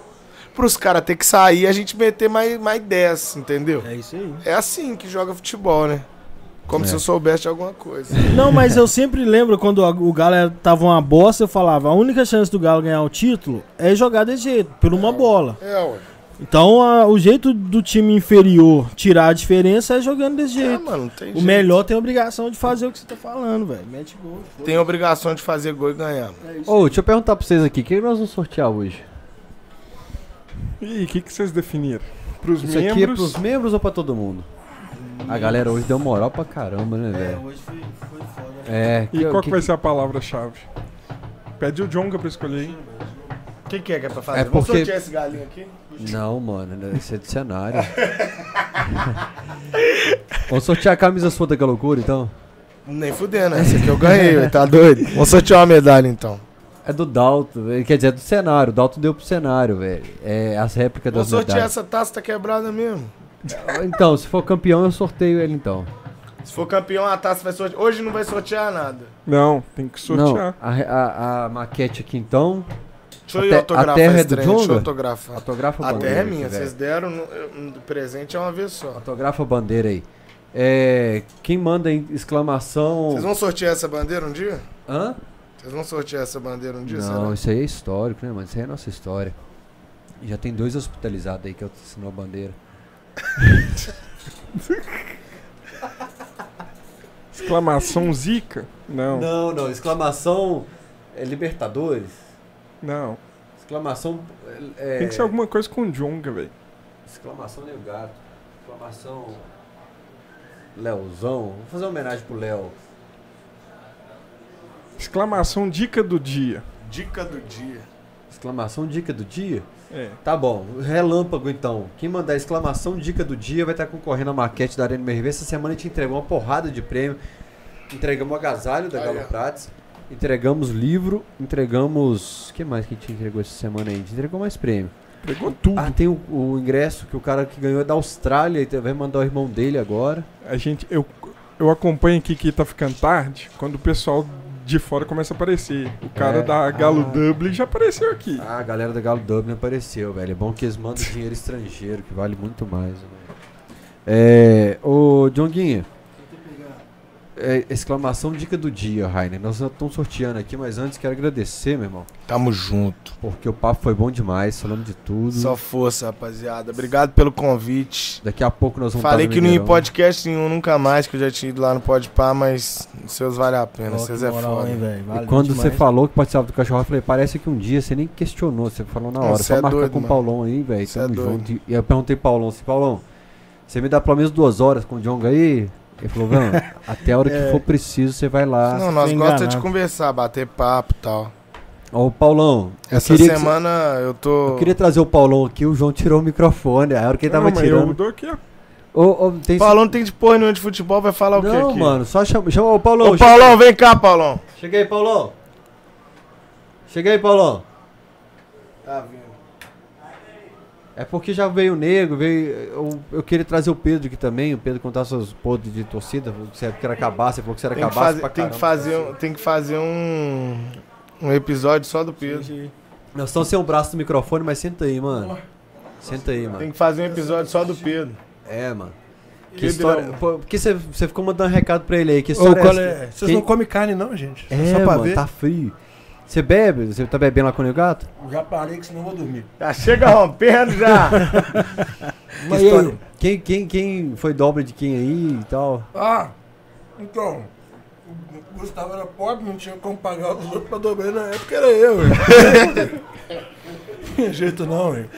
[SPEAKER 3] Pros caras ter que sair e a gente meter mais, mais 10, entendeu?
[SPEAKER 2] É isso aí.
[SPEAKER 3] É assim que joga futebol, né? Como
[SPEAKER 1] É.
[SPEAKER 3] se eu soubesse alguma coisa.
[SPEAKER 2] Não, mas eu sempre lembro quando a- o Galo tava uma bosta, eu falava, a única chance do Galo ganhar o título é jogar desse jeito, por uma bola.
[SPEAKER 3] É, ué.
[SPEAKER 2] Então a- o jeito do time inferior tirar a diferença é jogando desse
[SPEAKER 3] É,
[SPEAKER 2] jeito.
[SPEAKER 3] mano, não tem
[SPEAKER 2] o
[SPEAKER 3] jeito.
[SPEAKER 2] melhor tem a obrigação de fazer o que você tá falando, velho. Mete gol. foda-se.
[SPEAKER 3] Tem a obrigação de fazer gol e ganhar.
[SPEAKER 2] É.
[SPEAKER 1] Ô, deixa eu perguntar pra vocês aqui, o que nós vamos sortear hoje?
[SPEAKER 5] E o que, que vocês definiram? Pros
[SPEAKER 1] Isso aqui é
[SPEAKER 5] membros.
[SPEAKER 1] pros membros ou pra todo mundo? A galera hoje deu moral pra caramba, né,
[SPEAKER 2] É,
[SPEAKER 1] velho?
[SPEAKER 2] hoje foi, foi foda.
[SPEAKER 1] É,
[SPEAKER 5] E qual que vai ser a palavra-chave? Pede o Jonga pra escolher aí.
[SPEAKER 3] O que, que é que é pra fazer?
[SPEAKER 1] É
[SPEAKER 3] Vamos
[SPEAKER 1] porque-
[SPEAKER 3] sortear esse galinho aqui?
[SPEAKER 1] Não, mano, né, é de cenário. Vamos sortear a camisa sua da loucura, então?
[SPEAKER 3] Nem fudendo, essa aqui eu ganhei, tá doido? Vamos sortear uma medalha então.
[SPEAKER 1] É do Dalton, velho, quer dizer, é do cenário. O Dalton deu pro cenário, velho. É as réplicas
[SPEAKER 3] Vamos
[SPEAKER 1] das
[SPEAKER 3] sortear
[SPEAKER 1] medalhas.
[SPEAKER 3] essa taça, tá quebrada mesmo.
[SPEAKER 1] Então, se for campeão, eu sorteio ele, então.
[SPEAKER 3] Se for campeão, a taça vai sortear. Hoje não vai sortear nada.
[SPEAKER 5] Não, tem que sortear.
[SPEAKER 1] Não, a, a, a maquete aqui, então,
[SPEAKER 3] Deixa
[SPEAKER 1] A
[SPEAKER 3] eu
[SPEAKER 1] te- a
[SPEAKER 3] autografar
[SPEAKER 1] terra é do
[SPEAKER 3] trem, deixa eu autografar.
[SPEAKER 1] autografa a
[SPEAKER 3] A terra é minha, vocês deram, no, presente é uma vez só.
[SPEAKER 1] Autografa a bandeira aí. É, quem manda em exclamação...
[SPEAKER 3] Vocês vão sortear essa bandeira um dia?
[SPEAKER 1] Hã?
[SPEAKER 3] Vocês vão sortear essa bandeira um dia,
[SPEAKER 1] Não,
[SPEAKER 3] será?
[SPEAKER 1] isso aí é histórico, né, mano? Isso aí é nossa história. Já tem dois hospitalizados aí que assinou a bandeira.
[SPEAKER 5] Exclamação zica? Não,
[SPEAKER 1] Não, não, exclamação é Libertadores.
[SPEAKER 5] não.
[SPEAKER 1] Exclamação é,
[SPEAKER 5] Tem que ser alguma coisa com Jonga, velho.
[SPEAKER 1] exclamação Neo Gato. Exclamação Leozão. Vou fazer uma homenagem pro Léo.
[SPEAKER 5] Exclamação dica do dia.
[SPEAKER 3] Dica do dia.
[SPEAKER 1] Exclamação dica do dia?
[SPEAKER 5] É.
[SPEAKER 1] Tá bom, relâmpago então. Quem mandar exclamação dica do dia vai estar concorrendo à maquete da Arena MRV. Essa semana a gente entregou uma porrada de prêmio. Entregamos o agasalho da
[SPEAKER 3] Aí,
[SPEAKER 1] Galo
[SPEAKER 3] ó.
[SPEAKER 1] Prates. Entregamos livro. Entregamos. O que mais que a gente entregou essa semana aí? A gente entregou mais prêmio.
[SPEAKER 5] Pegou tudo.
[SPEAKER 1] Ah, tem o, o ingresso que o cara que ganhou é da Austrália e vai mandar o irmão dele agora.
[SPEAKER 5] A gente, eu, eu acompanho aqui que tá ficando tarde, quando o pessoal de fora começa a aparecer. O cara
[SPEAKER 1] É.
[SPEAKER 5] da Galo
[SPEAKER 1] Ah.
[SPEAKER 5] Dublin já apareceu aqui.
[SPEAKER 1] Ah, a galera da Galo Dublin apareceu, velho. É bom que eles mandam dinheiro estrangeiro, que vale muito mais. Né? É. Ô, Jonguinha. É, exclamação dica do dia, Rainer. Nós estamos sorteando aqui, mas antes quero agradecer, meu irmão.
[SPEAKER 3] Tamo junto.
[SPEAKER 1] Porque o papo foi bom demais, falando de tudo.
[SPEAKER 3] Só força, rapaziada. Obrigado pelo convite.
[SPEAKER 1] Daqui a pouco nós vamos
[SPEAKER 3] Falei
[SPEAKER 1] estar
[SPEAKER 3] que não ia podcast nenhum nunca mais, que eu já tinha ido lá no Podpah, mas os seus vale a pena, vocês é foda.
[SPEAKER 2] hein, velho? Valeu
[SPEAKER 1] E quando você
[SPEAKER 2] demais.
[SPEAKER 1] falou que participava do cachorro, eu falei, parece que um dia você nem questionou, você falou na
[SPEAKER 3] Não,
[SPEAKER 1] hora.
[SPEAKER 3] cê
[SPEAKER 1] Só
[SPEAKER 3] é
[SPEAKER 1] marcar
[SPEAKER 3] doido,
[SPEAKER 1] com o. Paulão aí, velho.
[SPEAKER 3] É
[SPEAKER 1] Tamo
[SPEAKER 3] doido.
[SPEAKER 1] junto. E eu perguntei pro Paulão assim, Paulão, você me dá pelo menos duas horas com o Jonga aí? Ele falou, Vão, até a hora que
[SPEAKER 2] É.
[SPEAKER 1] for preciso, você vai lá.
[SPEAKER 3] Não, nós gostamos de conversar, bater papo e tal.
[SPEAKER 1] Ô, Paulão, eu
[SPEAKER 3] Essa
[SPEAKER 1] que
[SPEAKER 3] semana eu tô.
[SPEAKER 1] eu queria trazer o Paulão aqui, o João tirou o microfone, a hora que ele tava
[SPEAKER 5] Não, mas eu
[SPEAKER 1] tirando.
[SPEAKER 5] dou aqui, ó.
[SPEAKER 1] Ô, ô, tem
[SPEAKER 3] Paulão não tem de porra nenhuma de futebol, vai falar o quê
[SPEAKER 1] Não, mano, só chama, chama o Paulão.
[SPEAKER 3] Ô, Paulão, vem cá, Paulão.
[SPEAKER 1] Chega aí, Paulão. Chega aí, Paulão.
[SPEAKER 3] Tá vindo.
[SPEAKER 1] É porque já veio o nego, veio. Eu, eu queria trazer o Pedro aqui também, o Pedro contar seus podres de torcida, que você quer acabar, você falou que você era
[SPEAKER 3] Tem que,
[SPEAKER 1] acabar
[SPEAKER 3] fazer,
[SPEAKER 1] pra
[SPEAKER 3] tem, que fazer, um- tem que fazer um, um episódio só do Pedro.
[SPEAKER 1] Nós estamos sem o braço do microfone, mas senta aí, mano. Senta aí, mano.
[SPEAKER 3] Tem que fazer um episódio só do Pedro.
[SPEAKER 1] É, mano. Que história.
[SPEAKER 3] virou-
[SPEAKER 1] Pô, Por que você, ficou mandando recado pra ele aí? Que
[SPEAKER 8] Ô,
[SPEAKER 1] história
[SPEAKER 8] qual
[SPEAKER 1] é
[SPEAKER 8] é? Vocês
[SPEAKER 1] Quem-
[SPEAKER 8] não comem carne não, gente?
[SPEAKER 1] É,
[SPEAKER 8] Só pra
[SPEAKER 1] mano,
[SPEAKER 8] ver.
[SPEAKER 1] tá frio. Você bebe? Você tá bebendo lá com o Gato?
[SPEAKER 8] Já parei que senão eu vou dormir.
[SPEAKER 3] Já chega rompendo já.
[SPEAKER 1] Que
[SPEAKER 8] Mas
[SPEAKER 1] história-
[SPEAKER 8] aí?
[SPEAKER 1] Quem, quem, quem foi dobra de quem aí e tal?
[SPEAKER 8] Ah, então. O Gustavo era pobre, não tinha como pagar os outros pra dobrar na época, era eu, velho. Não tinha jeito não, velho.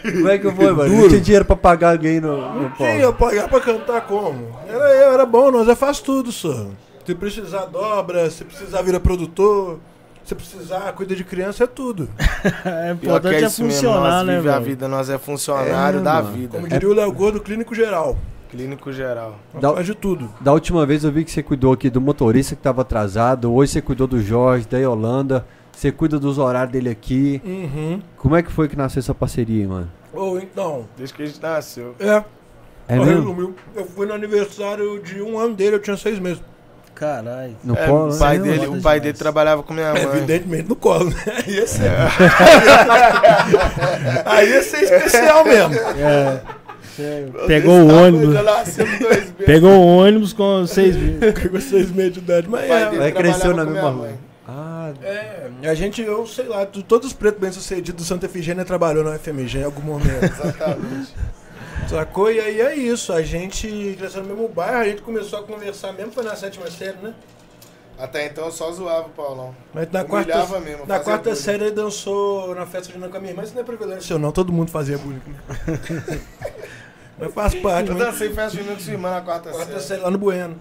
[SPEAKER 1] Como é que foi, mano? Não tinha dinheiro pra pagar alguém no, no
[SPEAKER 8] Não tinha pagar pra cantar como? Era eu, era bom, nós é faz tudo, só. Se precisar dobra, se precisar vira produtor, se precisar cuida de criança, é tudo.
[SPEAKER 2] É importante
[SPEAKER 3] é
[SPEAKER 2] é
[SPEAKER 3] mesmo,
[SPEAKER 2] funcionar,
[SPEAKER 3] nós
[SPEAKER 2] né,
[SPEAKER 3] vive a vida, nós é funcionário
[SPEAKER 1] É,
[SPEAKER 3] da
[SPEAKER 1] mano.
[SPEAKER 3] vida.
[SPEAKER 8] Como diria o Léo Gordo, clínico geral.
[SPEAKER 3] Clínico geral.
[SPEAKER 1] Dá-
[SPEAKER 8] faz de tudo.
[SPEAKER 1] Da última vez eu vi que você cuidou aqui do motorista que tava atrasado. Hoje você cuidou do Jorge, da Yolanda. Você cuida dos horários dele aqui.
[SPEAKER 8] Uhum.
[SPEAKER 1] Como é que foi que nasceu essa parceria, mano?
[SPEAKER 8] Ou então,
[SPEAKER 3] Desde que a gente nasceu.
[SPEAKER 8] é.
[SPEAKER 1] É
[SPEAKER 8] Ó,
[SPEAKER 1] mesmo?
[SPEAKER 8] Eu fui no aniversário de um ano dele, eu tinha seis meses.
[SPEAKER 2] Caralho.
[SPEAKER 1] No
[SPEAKER 3] É,
[SPEAKER 1] colo,
[SPEAKER 3] o
[SPEAKER 1] né?
[SPEAKER 3] pai,
[SPEAKER 2] Né?
[SPEAKER 3] dele, o pai dele trabalhava com minha
[SPEAKER 8] É,
[SPEAKER 3] mãe.
[SPEAKER 8] evidentemente no colo, né? Aí ia ser. Aí ia ser especial mesmo.
[SPEAKER 2] É. Pegou o ônibus.
[SPEAKER 3] Meses.
[SPEAKER 2] Pegou o ônibus com seis mil.
[SPEAKER 8] Pegou seis meses de idade, mas é.
[SPEAKER 1] Vai cresceu na mesma rua.
[SPEAKER 3] mãe.
[SPEAKER 1] Ah,
[SPEAKER 8] É, a gente, eu sei lá, todos os pretos bem-sucedidos do Santa Efigênia trabalhou na FMG em algum momento.
[SPEAKER 3] Exatamente.
[SPEAKER 8] Sacou? E aí é isso, a gente cresceu no mesmo bairro, a gente começou a conversar mesmo, foi na sétima série, né?
[SPEAKER 3] Até então eu só zoava o Paulão.
[SPEAKER 8] Mas na
[SPEAKER 3] Humilhava
[SPEAKER 8] quarta,
[SPEAKER 3] mesmo,
[SPEAKER 8] na quarta
[SPEAKER 3] bullying.
[SPEAKER 8] série ele dançou na festa de com a minha irmã, isso não é privilégio seu não, todo mundo fazia bullying. Mas faz parte,
[SPEAKER 3] Eu dancei festa junina com sua irmã na quarta
[SPEAKER 8] Quarta
[SPEAKER 3] série.
[SPEAKER 8] série lá no Bueno.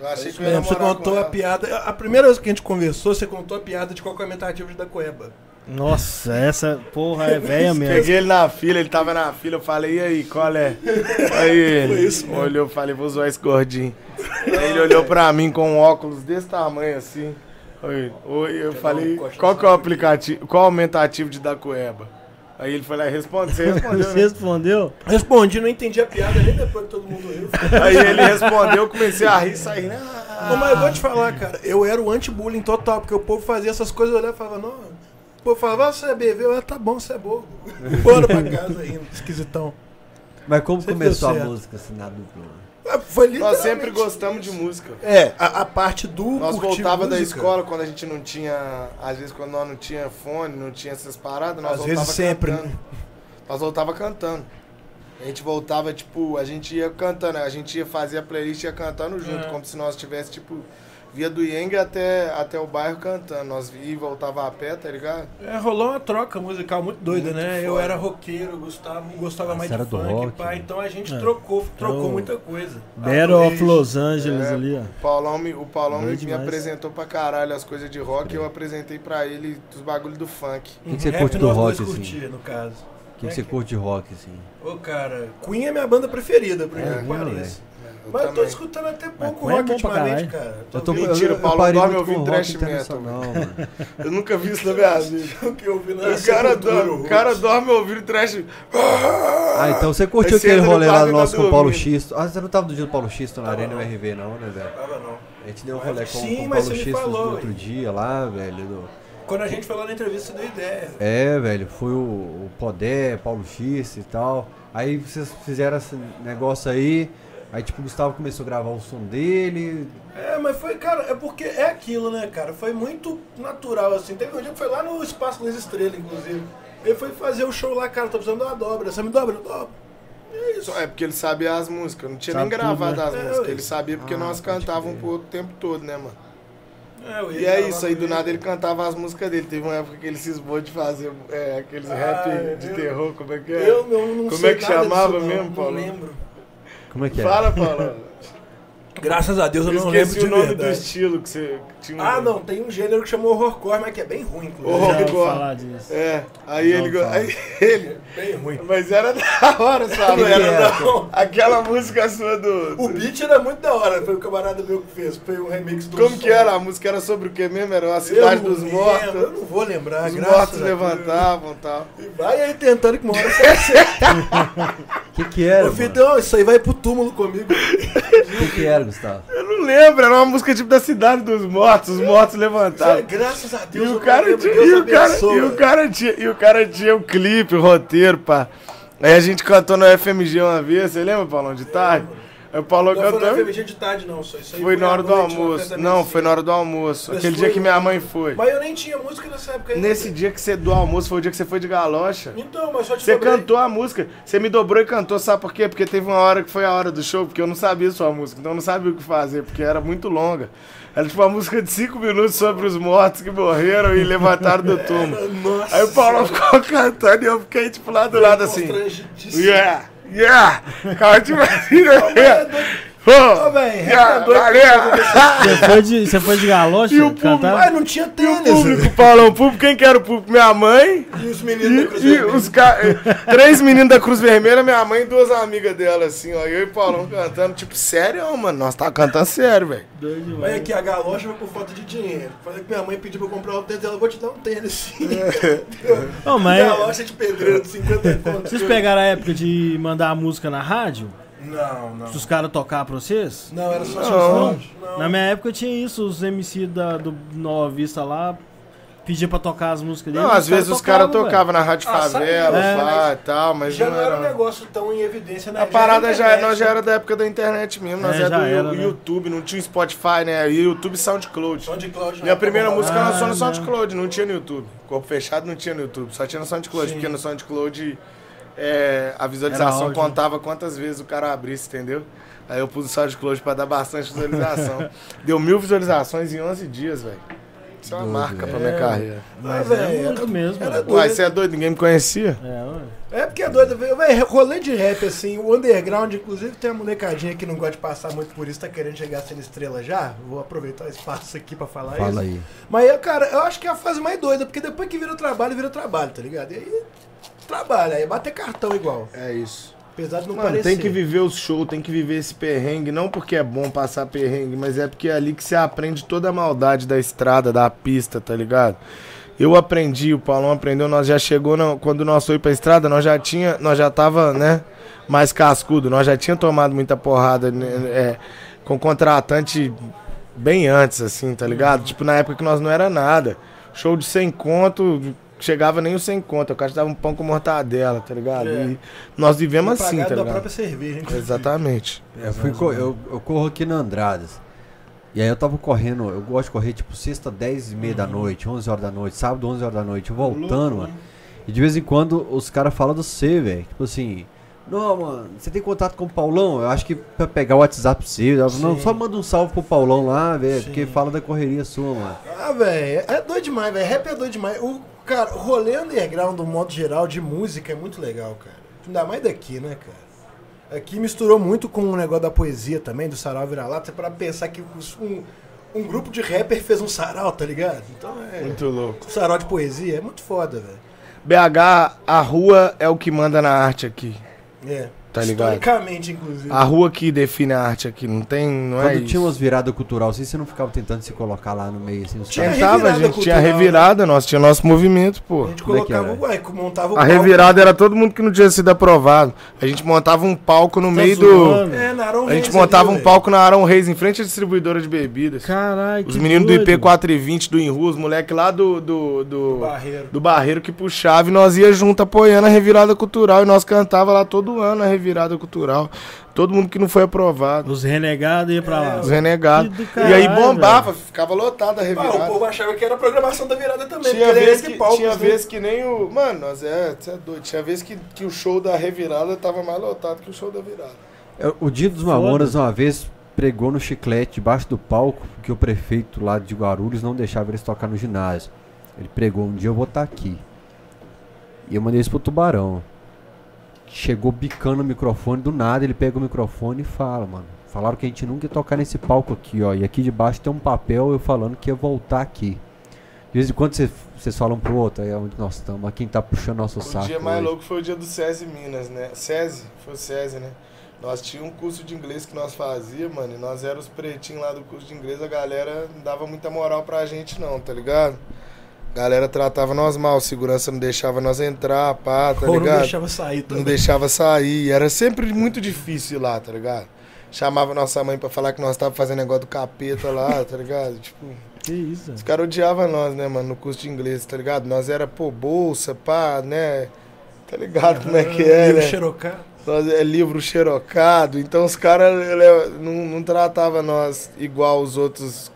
[SPEAKER 3] Eu achei que eu ia
[SPEAKER 8] você contou a
[SPEAKER 3] ela.
[SPEAKER 8] piada. A primeira vez que a gente conversou, você contou a piada de qual que é aumentativo da Coeba.
[SPEAKER 2] Nossa, essa porra é velha mesmo.
[SPEAKER 3] Peguei ele na fila, ele tava na fila, eu falei, e aí, qual é? Aí ele
[SPEAKER 8] Foi isso
[SPEAKER 3] olhou, falei, vou zoar esse gordinho. Aí ele olhou pra mim com um óculos desse tamanho assim. Oi, oi, eu falei, qual que é o aplicativo, qual é o aumentativo de da Cueba? Aí ele foi lá e respondeu, você respondeu,
[SPEAKER 2] Você
[SPEAKER 3] né?
[SPEAKER 2] respondeu?
[SPEAKER 8] Respondi, não entendi a piada nem depois que todo mundo riu.
[SPEAKER 3] Aí ele respondeu, eu comecei a rir, saí, né?
[SPEAKER 8] Não, mas eu vou te falar, cara, eu era o anti-bullying total, porque o povo fazia essas coisas, eu olhava e falava, não. Povo falava, ah, você é bebê, eu, ah, tá bom, você é bobo. Bora pra casa aí, esquisitão.
[SPEAKER 1] mas como
[SPEAKER 8] Você
[SPEAKER 1] começou a música assim na dupla?
[SPEAKER 8] Ah, Foi
[SPEAKER 3] Nós sempre gostamos de música.
[SPEAKER 8] É, a, a parte do
[SPEAKER 3] Nós voltava da
[SPEAKER 8] música,
[SPEAKER 3] escola quando a gente não tinha, às vezes quando nós não tinha fone, não tinha essas paradas, nós
[SPEAKER 8] Às
[SPEAKER 3] voltava
[SPEAKER 8] vezes sempre,
[SPEAKER 3] cantando.
[SPEAKER 8] né?
[SPEAKER 3] Nós voltava cantando. A gente voltava, tipo, a gente ia cantando, a gente ia fazer a playlist e ia cantando junto,
[SPEAKER 8] É.
[SPEAKER 3] como se nós tivesse, tipo, via do Yang até, até o bairro cantando. Nós e voltava a pé, tá ligado?
[SPEAKER 8] É, rolou uma troca musical muito doida,
[SPEAKER 3] Muito
[SPEAKER 8] né? Eu
[SPEAKER 3] foda.
[SPEAKER 8] era roqueiro, Gustavo gostava mais
[SPEAKER 1] Você
[SPEAKER 8] de
[SPEAKER 1] era do
[SPEAKER 8] funk,
[SPEAKER 1] rock,
[SPEAKER 8] pá,
[SPEAKER 1] né?
[SPEAKER 8] então a gente
[SPEAKER 2] É.
[SPEAKER 8] trocou, trocou
[SPEAKER 2] Então,
[SPEAKER 8] muita coisa.
[SPEAKER 2] Battle of Los Angeles
[SPEAKER 3] É.
[SPEAKER 2] ali, ó.
[SPEAKER 3] O Paulão, me, o Paulão me, me apresentou pra caralho as coisas de rock e eu apresentei pra ele os bagulhos do funk.
[SPEAKER 1] que que você
[SPEAKER 8] Rap
[SPEAKER 1] curte do rock, assim?
[SPEAKER 8] curtia, no caso.
[SPEAKER 1] O que, que você curte de rock, assim?
[SPEAKER 8] Ô, cara, Queen é minha banda preferida, por incrível que
[SPEAKER 1] mesmo,
[SPEAKER 8] pareça.
[SPEAKER 3] Eu
[SPEAKER 8] Mas eu tô escutando até pouco
[SPEAKER 2] é
[SPEAKER 8] rock
[SPEAKER 2] pra
[SPEAKER 8] ultimamente, cara.
[SPEAKER 1] Eu tô,
[SPEAKER 3] Mentira,
[SPEAKER 1] eu, eu,
[SPEAKER 3] Paulo
[SPEAKER 1] parei
[SPEAKER 3] dorme ouvindo
[SPEAKER 1] rock
[SPEAKER 3] thrash metal,
[SPEAKER 1] internacional, mano.
[SPEAKER 3] Eu nunca vi isso na minha vida.
[SPEAKER 8] O que eu ouvi na
[SPEAKER 3] O cara, dorme, o cara dorme ouvindo trash.
[SPEAKER 1] Ah, então você curtiu aquele rolê lá
[SPEAKER 3] tá
[SPEAKER 1] nosso com o Paulo. Xisto? Ah, você não tava no dia do Paulo Xisto na Arena
[SPEAKER 8] não.
[SPEAKER 1] URV, não, né, velho?
[SPEAKER 8] Tava não.
[SPEAKER 1] A gente deu um rolê com,
[SPEAKER 8] Sim,
[SPEAKER 1] com o
[SPEAKER 8] mas
[SPEAKER 1] Paulo Xisto no outro dia lá, velho. do-
[SPEAKER 8] Quando a gente falou na entrevista, deu ideia.
[SPEAKER 1] É, velho, foi o, o Podé, Paulo Xisto e tal. Aí vocês fizeram esse negócio aí. Aí, tipo, o Gustavo começou a gravar o som dele.
[SPEAKER 8] É, mas foi, cara, é porque é aquilo, né, cara? Foi muito natural, assim. Teve um dia que foi lá no Espaço das Estrelas, inclusive. Ele foi fazer o show lá, cara, tô precisando de uma dobra. Você me dobra? Eu dobro. É isso.
[SPEAKER 3] É porque ele sabia as músicas. Não tinha
[SPEAKER 2] Sabe
[SPEAKER 3] nem
[SPEAKER 2] tudo,
[SPEAKER 3] gravado
[SPEAKER 2] né?
[SPEAKER 3] as
[SPEAKER 8] É,
[SPEAKER 3] músicas. Ele sabia porque
[SPEAKER 1] Ah,
[SPEAKER 3] nós cantávamos pro outro tempo todo, né, mano?
[SPEAKER 8] É, eu ia
[SPEAKER 3] E é isso aí, do nada ele cantava as músicas dele. Teve uma época que ele cismou de fazer é, aqueles
[SPEAKER 8] Ah,
[SPEAKER 3] rap de
[SPEAKER 8] eu-
[SPEAKER 3] terror, como é que é?
[SPEAKER 8] Eu não, não
[SPEAKER 3] Como
[SPEAKER 8] sei
[SPEAKER 3] é que
[SPEAKER 8] nada disso,
[SPEAKER 3] chamava
[SPEAKER 8] não,
[SPEAKER 3] mesmo,
[SPEAKER 8] Não
[SPEAKER 3] Paulo?
[SPEAKER 8] lembro.
[SPEAKER 1] Como é que é?
[SPEAKER 3] Fala, Paulo.
[SPEAKER 8] Graças a Deus eu
[SPEAKER 3] Eu
[SPEAKER 8] não lembro de
[SPEAKER 3] o nome do
[SPEAKER 8] verdade.
[SPEAKER 3] estilo que você tinha. um-
[SPEAKER 8] Ah, não, tem um gênero que chamou horrorcore, mas que é bem ruim, inclusive.
[SPEAKER 3] Horror.
[SPEAKER 2] Já ouvi
[SPEAKER 3] igual.
[SPEAKER 2] falar disso.
[SPEAKER 3] É, aí
[SPEAKER 2] Já
[SPEAKER 3] ele,
[SPEAKER 2] falar.
[SPEAKER 3] aí ele.
[SPEAKER 8] Bem ruim.
[SPEAKER 3] Mas era da hora, sabe?
[SPEAKER 8] Não era,
[SPEAKER 3] Era
[SPEAKER 8] não.
[SPEAKER 3] Aquela música sua do.
[SPEAKER 8] O beat era muito da hora, foi o camarada meu que fez. Foi um remix do
[SPEAKER 3] Como
[SPEAKER 8] som.
[SPEAKER 3] que era? A música era sobre o que mesmo? Era a cidade
[SPEAKER 8] não
[SPEAKER 3] dos
[SPEAKER 8] lembro,
[SPEAKER 3] mortos.
[SPEAKER 8] Eu não vou lembrar,
[SPEAKER 3] Os
[SPEAKER 8] graças
[SPEAKER 3] mortos levantavam e tal.
[SPEAKER 8] E vai aí tentando que uma hora você acerta.
[SPEAKER 1] O que que era,
[SPEAKER 8] Ô? Fidão, isso aí vai pro túmulo comigo.
[SPEAKER 1] O que que era, Gustavo?
[SPEAKER 3] Eu não lembro, era uma música tipo da cidade dos mortos, os mortos levantavam.
[SPEAKER 8] Graças a
[SPEAKER 3] E
[SPEAKER 8] Deus. eu
[SPEAKER 3] o, cara tinha,
[SPEAKER 8] Deus
[SPEAKER 3] e, o cara,
[SPEAKER 8] abençoe.
[SPEAKER 3] e, o cara tinha, e o cara tinha o clipe, o roteiro, pá. Aí a gente cantou no FMG uma vez, você lembra, Paulão, de tarde? O Paulão
[SPEAKER 8] Não foi na
[SPEAKER 3] cantou.
[SPEAKER 8] FMG de tarde, não. Só isso aí
[SPEAKER 3] Foi na hora do
[SPEAKER 8] na
[SPEAKER 3] almoço. Não, foi na hora do almoço.
[SPEAKER 8] Mas
[SPEAKER 3] Aquele
[SPEAKER 8] foi-
[SPEAKER 3] dia que minha mãe foi.
[SPEAKER 8] Mas eu nem tinha música nessa época ainda.
[SPEAKER 3] Nesse dia que você do almoço foi o dia que você foi de galocha.
[SPEAKER 8] Então, mas só te
[SPEAKER 3] Você
[SPEAKER 8] dobrei.
[SPEAKER 3] cantou a música. Você me dobrou e cantou, sabe por quê? Porque teve uma hora que foi a hora do show, porque eu não sabia sua música, então eu não sabia o que fazer, porque era muito longa. Era tipo uma música de 5 minutos sobre os mortos que morreram e levantaram do túmulo.
[SPEAKER 8] Nossa.
[SPEAKER 3] Aí o Paulo ficou cantando e eu fiquei tipo lá do lado assim. Yeah! Yeah! Cara, tipo assim,
[SPEAKER 8] Ô, velho, é!
[SPEAKER 2] Você foi de, você foi de galocha
[SPEAKER 3] E o público-
[SPEAKER 2] cantar?
[SPEAKER 8] Mas não tinha
[SPEAKER 3] E o
[SPEAKER 8] tênis.
[SPEAKER 3] público, Paulão, o público, quem que era o público? Minha mãe
[SPEAKER 8] E os meninos da
[SPEAKER 3] e,
[SPEAKER 8] Cruz
[SPEAKER 3] e
[SPEAKER 8] Vermelha.
[SPEAKER 3] os ca... três meninos da Cruz Vermelha, minha mãe e duas amigas dela, assim, ó. Eu e o Paulão cantando, tipo, sério, mano? Nós tá cantando sério, velho.
[SPEAKER 8] Mas aqui a galocha foi por falta de dinheiro. Falei que minha mãe pediu pra eu comprar um tênis, ela vou te dar um tênis sim.
[SPEAKER 2] Não, mas
[SPEAKER 8] Galocha de pedreiro de 50 contos.
[SPEAKER 2] vocês pegaram a época de mandar a música na rádio?
[SPEAKER 8] Não, não.
[SPEAKER 2] Os caras tocar pra vocês?
[SPEAKER 8] Não, era só
[SPEAKER 3] Não.
[SPEAKER 8] não. não.
[SPEAKER 2] Na minha época tinha isso, os MC da, do Nova Vista lá pedia pra tocar as músicas deles.
[SPEAKER 3] Não, às vezes os caras
[SPEAKER 2] tocavam,
[SPEAKER 3] na Rádio
[SPEAKER 8] Ah,
[SPEAKER 3] Favela, pá,
[SPEAKER 8] né?
[SPEAKER 3] e tal, mas
[SPEAKER 8] Já
[SPEAKER 3] não
[SPEAKER 8] não era um negócio tão em evidência, né?
[SPEAKER 3] A parada já, nós já era da época da internet mesmo, nós
[SPEAKER 2] É,
[SPEAKER 3] era do
[SPEAKER 2] era, né?
[SPEAKER 3] YouTube, não tinha Spotify, né? E YouTube SoundCloud.
[SPEAKER 8] SoundCloud,
[SPEAKER 3] Minha
[SPEAKER 8] né?
[SPEAKER 3] primeira
[SPEAKER 8] Tá
[SPEAKER 3] música
[SPEAKER 2] Ah,
[SPEAKER 3] lançou no
[SPEAKER 2] né?
[SPEAKER 3] SoundCloud, não tinha no YouTube. Corpo fechado não tinha no YouTube, só tinha no SoundCloud,
[SPEAKER 8] Sim.
[SPEAKER 3] porque no SoundCloud é, a visualização contava quantas vezes o cara abrisse, entendeu? Aí eu pus o SoundCloud pra dar bastante visualização. Deu mil visualizações em 11 dias, velho. Isso é uma marca pra minha carreira.
[SPEAKER 2] Mas
[SPEAKER 8] Ah,
[SPEAKER 2] é
[SPEAKER 8] velho,
[SPEAKER 2] muito mesmo.
[SPEAKER 8] Era
[SPEAKER 2] velho.
[SPEAKER 8] doido.
[SPEAKER 3] Uai, você é doido? Ninguém me conhecia?
[SPEAKER 2] É, ué.
[SPEAKER 8] É porque é doido, velho. Véi, Rolê de rap, assim, o underground, inclusive, tem uma molecadinha que não gosta de passar muito por isso, tá querendo chegar sendo estrela já. Vou aproveitar o espaço aqui pra falar isso.
[SPEAKER 1] Fala aí.
[SPEAKER 8] Mas, cara, eu acho que é a fase mais doida, porque depois que vira trabalho, vira trabalho, tá ligado? E aí, trabalha, aí bater cartão igual.
[SPEAKER 3] É isso.
[SPEAKER 8] Apesar de não
[SPEAKER 3] Mano,
[SPEAKER 8] parecer.
[SPEAKER 3] tem que viver os shows, tem que viver esse perrengue, não porque é bom passar perrengue, mas é porque é ali que você aprende toda a maldade da estrada, da pista, tá ligado? Eu aprendi, o Paulão aprendeu, nós já chegou, na- quando nós foi pra estrada, nós já tinha, nós já tava, né, mais cascudo, nós já tinha tomado muita porrada né, é, com contratante bem antes, assim, tá ligado? Tipo, na época que nós não era nada. Show de 100 conto, chegava nem o 100 conto, o cara dava um pão com mortadela, tá ligado?
[SPEAKER 8] É.
[SPEAKER 3] E nós vivemos assim, tá
[SPEAKER 8] da
[SPEAKER 3] ligado?
[SPEAKER 8] própria cerveja, hein?
[SPEAKER 3] Exatamente.
[SPEAKER 1] Eu, fui eu, eu corro aqui na Andradas. E aí eu tava correndo, eu gosto de correr tipo sexta, 10 e meia da noite, 11 horas da noite, sábado, 11 horas da noite, voltando, mano. E de vez em quando os caras falam do C, velho. Tipo assim, não, mano, você tem contato com o Paulão? Eu acho que pra pegar o WhatsApp pra você, não, só manda um salve pro Paulão lá, velho, porque fala da correria sua, mano.
[SPEAKER 8] Ah, velho, é doido demais, velho. Rap é doido demais. O, cara, o rolê underground, do modo geral, de música é muito legal, cara. Ainda mais daqui, né, cara? Aqui misturou muito com o negócio da poesia também, do sarau vira-lata, pra pensar que um, um grupo de rapper fez um sarau, tá ligado? Então é.
[SPEAKER 3] Muito louco.
[SPEAKER 8] Um sarau de poesia é muito foda, velho.
[SPEAKER 3] BH, a rua é o que manda na arte aqui.
[SPEAKER 8] É.
[SPEAKER 3] Tá ligado?
[SPEAKER 8] Historicamente, inclusive.
[SPEAKER 3] A rua que define a arte aqui, não tem, não é
[SPEAKER 1] Quando
[SPEAKER 3] isso.
[SPEAKER 1] tinha umas viradas cultural, assim, você não ficava tentando se colocar lá no meio, assim,
[SPEAKER 8] Tinha
[SPEAKER 3] Tentava, a gente tinha
[SPEAKER 8] cultural,
[SPEAKER 3] revirada, nós tinha nosso movimento, pô.
[SPEAKER 8] A gente
[SPEAKER 1] Como é que
[SPEAKER 8] colocava,
[SPEAKER 1] era?
[SPEAKER 8] ué, montava o
[SPEAKER 3] A
[SPEAKER 8] palco.
[SPEAKER 3] revirada era todo mundo que não tinha sido aprovado. A gente montava um palco no
[SPEAKER 2] Tá
[SPEAKER 3] meio
[SPEAKER 2] zoando?
[SPEAKER 3] do.
[SPEAKER 8] É, na Aron
[SPEAKER 3] A gente
[SPEAKER 8] Reis
[SPEAKER 3] montava
[SPEAKER 8] ali,
[SPEAKER 3] um palco na Arão Reis, em frente à distribuidora de bebidas.
[SPEAKER 2] Caralho,
[SPEAKER 3] Os
[SPEAKER 2] que
[SPEAKER 3] meninos do
[SPEAKER 2] doido.
[SPEAKER 3] IP 420 do Inru, os moleques lá do. do, do,
[SPEAKER 8] Barreiro.
[SPEAKER 3] do Barreiro que puxava e nós ia junto apoiando a revirada cultural. E nós cantava lá todo ano a revirada cultural. Todo mundo que não foi aprovado.
[SPEAKER 2] Os renegados iam pra lá.
[SPEAKER 3] Os renegados. E aí bombava, ficava lotada a
[SPEAKER 8] Ah, o
[SPEAKER 3] revirada.
[SPEAKER 8] povo achava que era a programação da virada também.
[SPEAKER 3] Tinha
[SPEAKER 8] porque
[SPEAKER 3] vez, que, tinha
[SPEAKER 8] né?
[SPEAKER 3] vez que nem o. Mano, nós é, você é doido. Tinha vez que, que o show da revirada tava mais lotado que o show da virada.
[SPEAKER 1] É, O Dia dos Mamonas, uma vez, pregou no chiclete debaixo do palco, que o prefeito lá de Guarulhos não deixava eles tocar no ginásio. Ele pregou, um dia eu vou estar aqui. E eu mandei isso pro Tubarão. Chegou bicando o microfone, do nada ele pega o microfone e fala, mano. Falaram que a gente nunca ia tocar nesse palco aqui, ó. E aqui debaixo tem um papel eu falando que ia voltar aqui. De vez em quando cê- vocês falam pro outro, aí é onde nós estamos. Quem tá puxando nosso
[SPEAKER 3] O
[SPEAKER 1] saco.
[SPEAKER 3] dia mais
[SPEAKER 1] hoje.
[SPEAKER 3] louco foi o dia do SESI Minas, né? SESI, foi o SESI, né? Nós tínhamos um curso de inglês que nós fazia, mano, e nós éramos os pretinhos lá do curso de inglês, a galera não dava muita moral pra gente não, tá ligado? Galera tratava nós mal, segurança não deixava nós entrar, pá, tá
[SPEAKER 8] Ou não
[SPEAKER 3] ligado?
[SPEAKER 8] deixava sair
[SPEAKER 3] Não
[SPEAKER 8] também.
[SPEAKER 3] deixava sair, era sempre muito difícil ir lá, tá ligado? Chamava nossa mãe pra falar que nós tava fazendo negócio do capeta lá, tá ligado? Tipo,
[SPEAKER 2] Que isso?
[SPEAKER 3] os caras odiavam nós, né, mano, no curso de inglês, tá ligado? Nós era, pô, bolsa, pá, né? Tá ligado como é que é,
[SPEAKER 8] Livro
[SPEAKER 3] né?
[SPEAKER 8] xerocado.
[SPEAKER 3] Nós é livro xerocado, então os caras ele- não, não tratavam nós igual os outros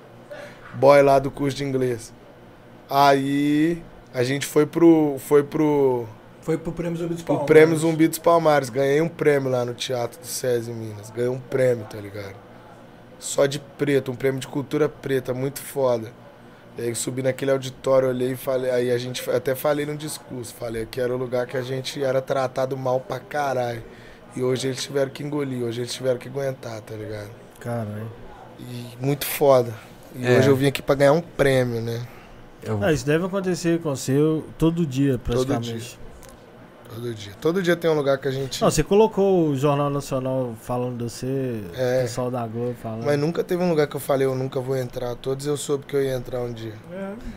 [SPEAKER 3] boy lá do curso de inglês. Aí a gente foi pro. Foi pro.
[SPEAKER 8] Foi pro Prêmio Zumbi dos
[SPEAKER 3] O
[SPEAKER 8] Palmares.
[SPEAKER 3] prêmio Zumbi dos Palmares. Ganhei um prêmio lá no Teatro do SESI Minas. Ganhei um prêmio, tá ligado? Só de preto, um prêmio de cultura preta, muito foda. E aí subi naquele auditório, olhei e falei. Aí a gente até falei no discurso, falei que era o lugar que a gente era tratado mal pra caralho. E hoje eles tiveram que engolir, hoje eles tiveram que aguentar, tá ligado?
[SPEAKER 2] Caralho.
[SPEAKER 3] E muito foda. E
[SPEAKER 1] É.
[SPEAKER 3] hoje eu vim aqui pra ganhar um prêmio, né?
[SPEAKER 1] Eu-
[SPEAKER 2] Ah, isso deve acontecer com você todo dia, praticamente.
[SPEAKER 3] Todo dia. Todo dia tem um lugar que a gente.
[SPEAKER 2] Não, você colocou o Jornal Nacional falando de você,
[SPEAKER 3] É.
[SPEAKER 2] o pessoal da Globo falando.
[SPEAKER 3] Mas nunca teve um lugar que eu falei, eu nunca vou entrar. Todos eu soube que eu ia entrar um dia.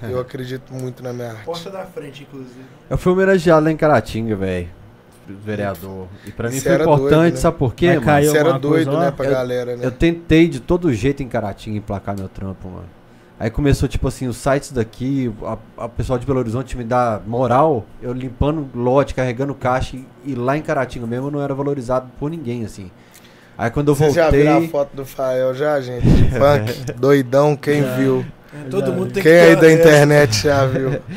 [SPEAKER 8] É,
[SPEAKER 3] Eu acredito muito na minha arte.
[SPEAKER 8] porta da frente, inclusive.
[SPEAKER 1] Eu fui homenageado lá em Caratinga, velho. Vereador. E pra mim
[SPEAKER 3] Isso
[SPEAKER 1] foi importante,
[SPEAKER 3] doido, né?
[SPEAKER 1] sabe por quê,
[SPEAKER 2] Vai
[SPEAKER 1] mano?
[SPEAKER 3] Isso era
[SPEAKER 2] coisa
[SPEAKER 3] doido,
[SPEAKER 2] lá?
[SPEAKER 3] né, pra
[SPEAKER 1] Eu-
[SPEAKER 3] galera, né?
[SPEAKER 1] Eu tentei de todo jeito em Caratinga emplacar meu trampo, mano. Aí começou, tipo assim, os sites daqui, a, a pessoal de Belo Horizonte me dá moral, eu limpando lote, carregando caixa, e, e lá em Caratinga mesmo eu não era valorizado por ninguém, assim. Aí quando eu
[SPEAKER 3] Vocês já viram a
[SPEAKER 1] voltei.
[SPEAKER 3] foto do Fael já, gente? Funk, doidão, quem
[SPEAKER 2] Já.
[SPEAKER 3] viu?
[SPEAKER 8] É, todo mundo tem
[SPEAKER 3] Quem
[SPEAKER 8] que
[SPEAKER 3] aí da internet já viu?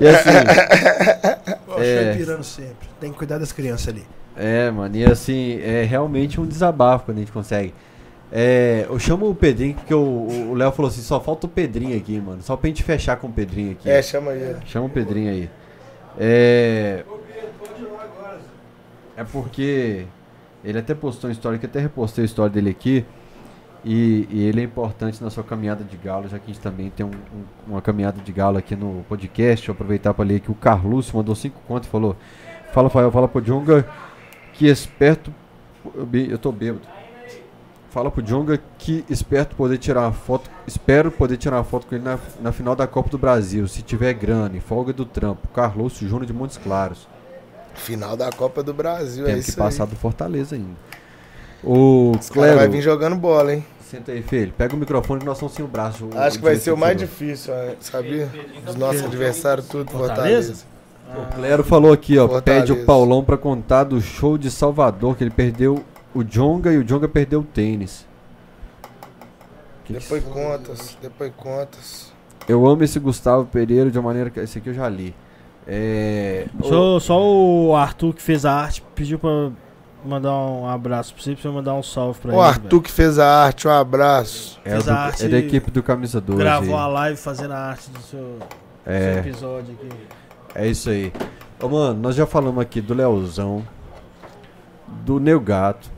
[SPEAKER 1] E assim,
[SPEAKER 8] dessa. Ó,
[SPEAKER 1] É.
[SPEAKER 8] pirando sempre. Tem que cuidar das crianças ali.
[SPEAKER 1] é, mano, e assim, é realmente um desabafo quando a gente consegue. É, eu chamo o Pedrinho, porque o Léo falou assim: só falta o Pedrinho aqui, mano. Só pra gente fechar com o Pedrinho aqui.
[SPEAKER 3] É, chama aí.
[SPEAKER 1] Chama o Pedrinho aí. É. É porque ele até postou uma história, que eu até repostei a história dele aqui. E, e ele é importante na sua caminhada de galo, já que a gente também tem um- um- uma caminhada de galo aqui no podcast. Deixa eu aproveitar para ler que o Carluccio mandou cinco contos e falou: Fala, Fael, fala pro Jonga que esperto. Eu, eu tô bêbado. Fala pro Jonga que esperto poder tirar uma foto. Espero poder tirar uma foto com ele na, na final da Copa do Brasil. Se tiver grana e folga do trampo. Carlos Júnior de Montes Claros.
[SPEAKER 3] Final da Copa do Brasil, é
[SPEAKER 1] Temos que
[SPEAKER 3] isso
[SPEAKER 1] passar
[SPEAKER 3] aí.
[SPEAKER 1] do Fortaleza ainda. O
[SPEAKER 3] Os caras vai vir
[SPEAKER 1] Clero,
[SPEAKER 3] jogando bola, hein?
[SPEAKER 1] senta aí, filho. Pega o microfone que nós estamos sem o braço. O-
[SPEAKER 3] Acho que vai ser o mais difícil, né? sabia? Os nossos adversários, tudo
[SPEAKER 2] Fortaleza?
[SPEAKER 3] Fortaleza.
[SPEAKER 1] O Clero falou aqui, ó.
[SPEAKER 3] Fortaleza.
[SPEAKER 1] Pede o Paulão pra contar do show de Salvador, que ele perdeu o Jonga e o Jonga perdeu o tênis. Que que
[SPEAKER 3] Depois contas, depois contas.
[SPEAKER 1] Eu amo esse Gustavo Pereira de uma maneira que. Esse aqui eu já li. É.
[SPEAKER 2] Só, só o Arthur que fez a arte pediu pra mandar um abraço pra você, pra você mandar um salve pra
[SPEAKER 3] O
[SPEAKER 2] ele.
[SPEAKER 3] Arthur que fez a arte, um abraço.
[SPEAKER 1] é,
[SPEAKER 2] fez
[SPEAKER 1] do-
[SPEAKER 2] a arte-
[SPEAKER 1] é da equipe do Camisa 12.
[SPEAKER 2] velho. Gravou
[SPEAKER 1] aí.
[SPEAKER 2] a live fazendo a arte do seu, do seu
[SPEAKER 1] É,
[SPEAKER 2] episódio aqui.
[SPEAKER 1] é isso aí. Ô, mano, nós já falamos aqui do Leozão, do Neu Gato,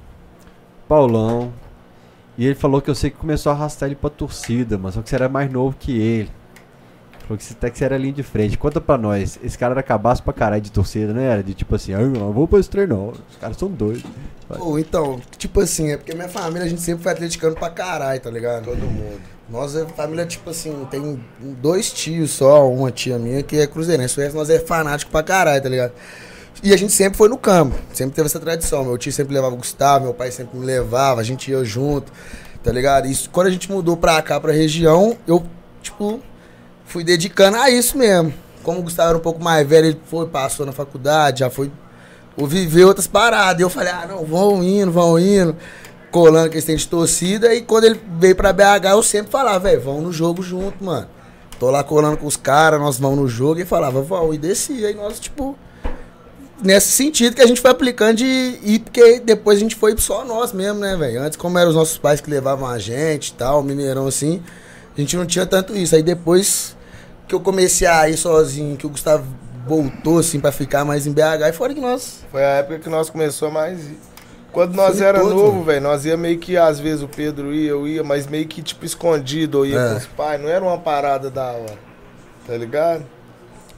[SPEAKER 1] Paulão. E ele falou que eu sei que começou a arrastar ele pra torcida, mas só que você era mais novo que ele. Falou que você, até que você era linha de frente. Conta pra nós, esse cara era cabaço pra caralho de torcida, né? Era de tipo assim, ah, eu não vou pra esse treino, não. Os caras são doidos.
[SPEAKER 9] Pô, então, tipo assim, é porque minha família a gente sempre foi atleticano pra caralho, tá ligado?
[SPEAKER 3] Todo mundo.
[SPEAKER 9] Nossa família, tipo assim, tem dois tios só, uma tia minha que é cruzeirense. O resto nós é fanático pra caralho, tá ligado? E a gente sempre foi no campo, sempre teve essa tradição. Meu tio sempre levava o Gustavo, meu pai sempre me levava, a gente ia junto, tá ligado? Isso, quando a gente mudou pra cá, pra região, eu, tipo, fui dedicando a isso mesmo. Como o Gustavo era um pouco mais velho, ele foi, passou na faculdade, já foi viver outras paradas. E eu falei, ah, não, vão indo, vão indo, colando que eles têm de torcida. E quando ele veio pra BH, eu sempre falava, velho, vão no jogo junto, mano. Tô lá colando com os caras, nós vamos no jogo. E falava, vão, e descia. Aí nós, tipo, nesse sentido que a gente foi aplicando de ir, porque depois a gente foi só nós mesmo, né, velho? Antes, como eram os nossos pais que levavam a gente e tal, Mineirão assim, a gente não tinha tanto isso. Aí depois que eu comecei a ir sozinho, que o Gustavo voltou assim pra ficar mais em BH, e fora que nós.
[SPEAKER 3] Foi a época que nós começou mais. Quando nós
[SPEAKER 9] Foi
[SPEAKER 3] era
[SPEAKER 9] todos,
[SPEAKER 3] novo, velho, nós ia meio que, às vezes o Pedro ia, eu ia, mas meio que tipo escondido, eu ia
[SPEAKER 9] É.
[SPEAKER 3] com os pais, não era uma parada da hora. Tá ligado?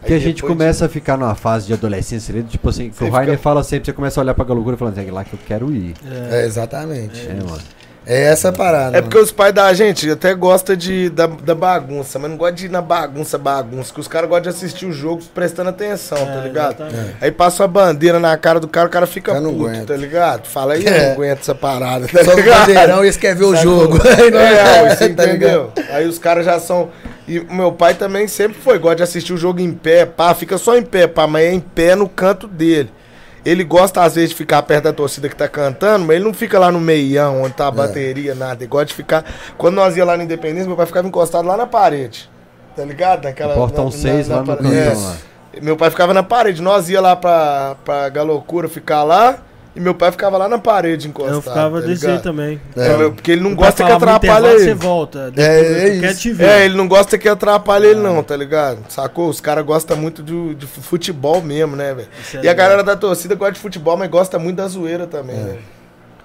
[SPEAKER 1] Porque
[SPEAKER 3] Aí
[SPEAKER 1] a gente começa a ficar numa fase de adolescência ali, tipo assim, que
[SPEAKER 3] Você
[SPEAKER 1] o Rainer
[SPEAKER 3] fica-
[SPEAKER 1] fala sempre, você começa a olhar pra loucura e falando, é lá que eu quero ir.
[SPEAKER 9] É, exatamente.
[SPEAKER 1] É, mano.
[SPEAKER 9] É essa a parada.
[SPEAKER 3] É porque os pais da gente até gostam de, da, da bagunça, mas não gosta de ir na bagunça, bagunça. Que os caras gostam de assistir o jogo prestando atenção, tá
[SPEAKER 2] É,
[SPEAKER 3] ligado?
[SPEAKER 2] exatamente.
[SPEAKER 3] Aí passa a bandeira na cara do cara, o cara fica
[SPEAKER 9] não
[SPEAKER 3] puto,
[SPEAKER 9] aguento.
[SPEAKER 3] tá ligado? Fala aí, eu
[SPEAKER 9] É.
[SPEAKER 3] não aguento essa parada, tá
[SPEAKER 9] Só o
[SPEAKER 3] ligado?
[SPEAKER 9] bandeirão e eles querem ver o jogo. Aí nós-
[SPEAKER 3] É, você
[SPEAKER 9] tá ligado?
[SPEAKER 3] entendeu? Aí os caras já são. E o meu pai também sempre foi, gosta de assistir o jogo em pé, pá, fica só em pé, pá, mas é em pé no canto dele. Ele gosta, às vezes, de ficar perto da torcida que tá cantando, mas ele não fica lá no meião, onde tá a bateria, nada. Ele gosta de ficar. Quando nós ia lá na Independência, meu pai ficava encostado lá na parede. Tá ligado? Naquela,
[SPEAKER 1] Portão
[SPEAKER 3] na-
[SPEAKER 1] 6
[SPEAKER 3] na-
[SPEAKER 1] lá
[SPEAKER 3] na
[SPEAKER 1] no
[SPEAKER 3] parede. É.
[SPEAKER 1] lá.
[SPEAKER 3] Meu pai ficava na parede. Nós ia lá pra, pra Galocura ficar lá. E meu pai ficava lá na parede encostado.
[SPEAKER 2] Eu ficava
[SPEAKER 3] tá
[SPEAKER 2] desse jeito também.
[SPEAKER 3] É, Porque ele não gosta que atrapalhe ele.
[SPEAKER 2] Você volta.
[SPEAKER 9] É, é isso.
[SPEAKER 2] te ver.
[SPEAKER 3] É, ele não gosta que atrapalhe ele não, tá ligado? Sacou? Os caras gostam muito de, de futebol mesmo, né, velho?
[SPEAKER 2] É
[SPEAKER 3] E a
[SPEAKER 2] legal.
[SPEAKER 3] galera da torcida gosta de futebol, mas gosta muito da zoeira também, né?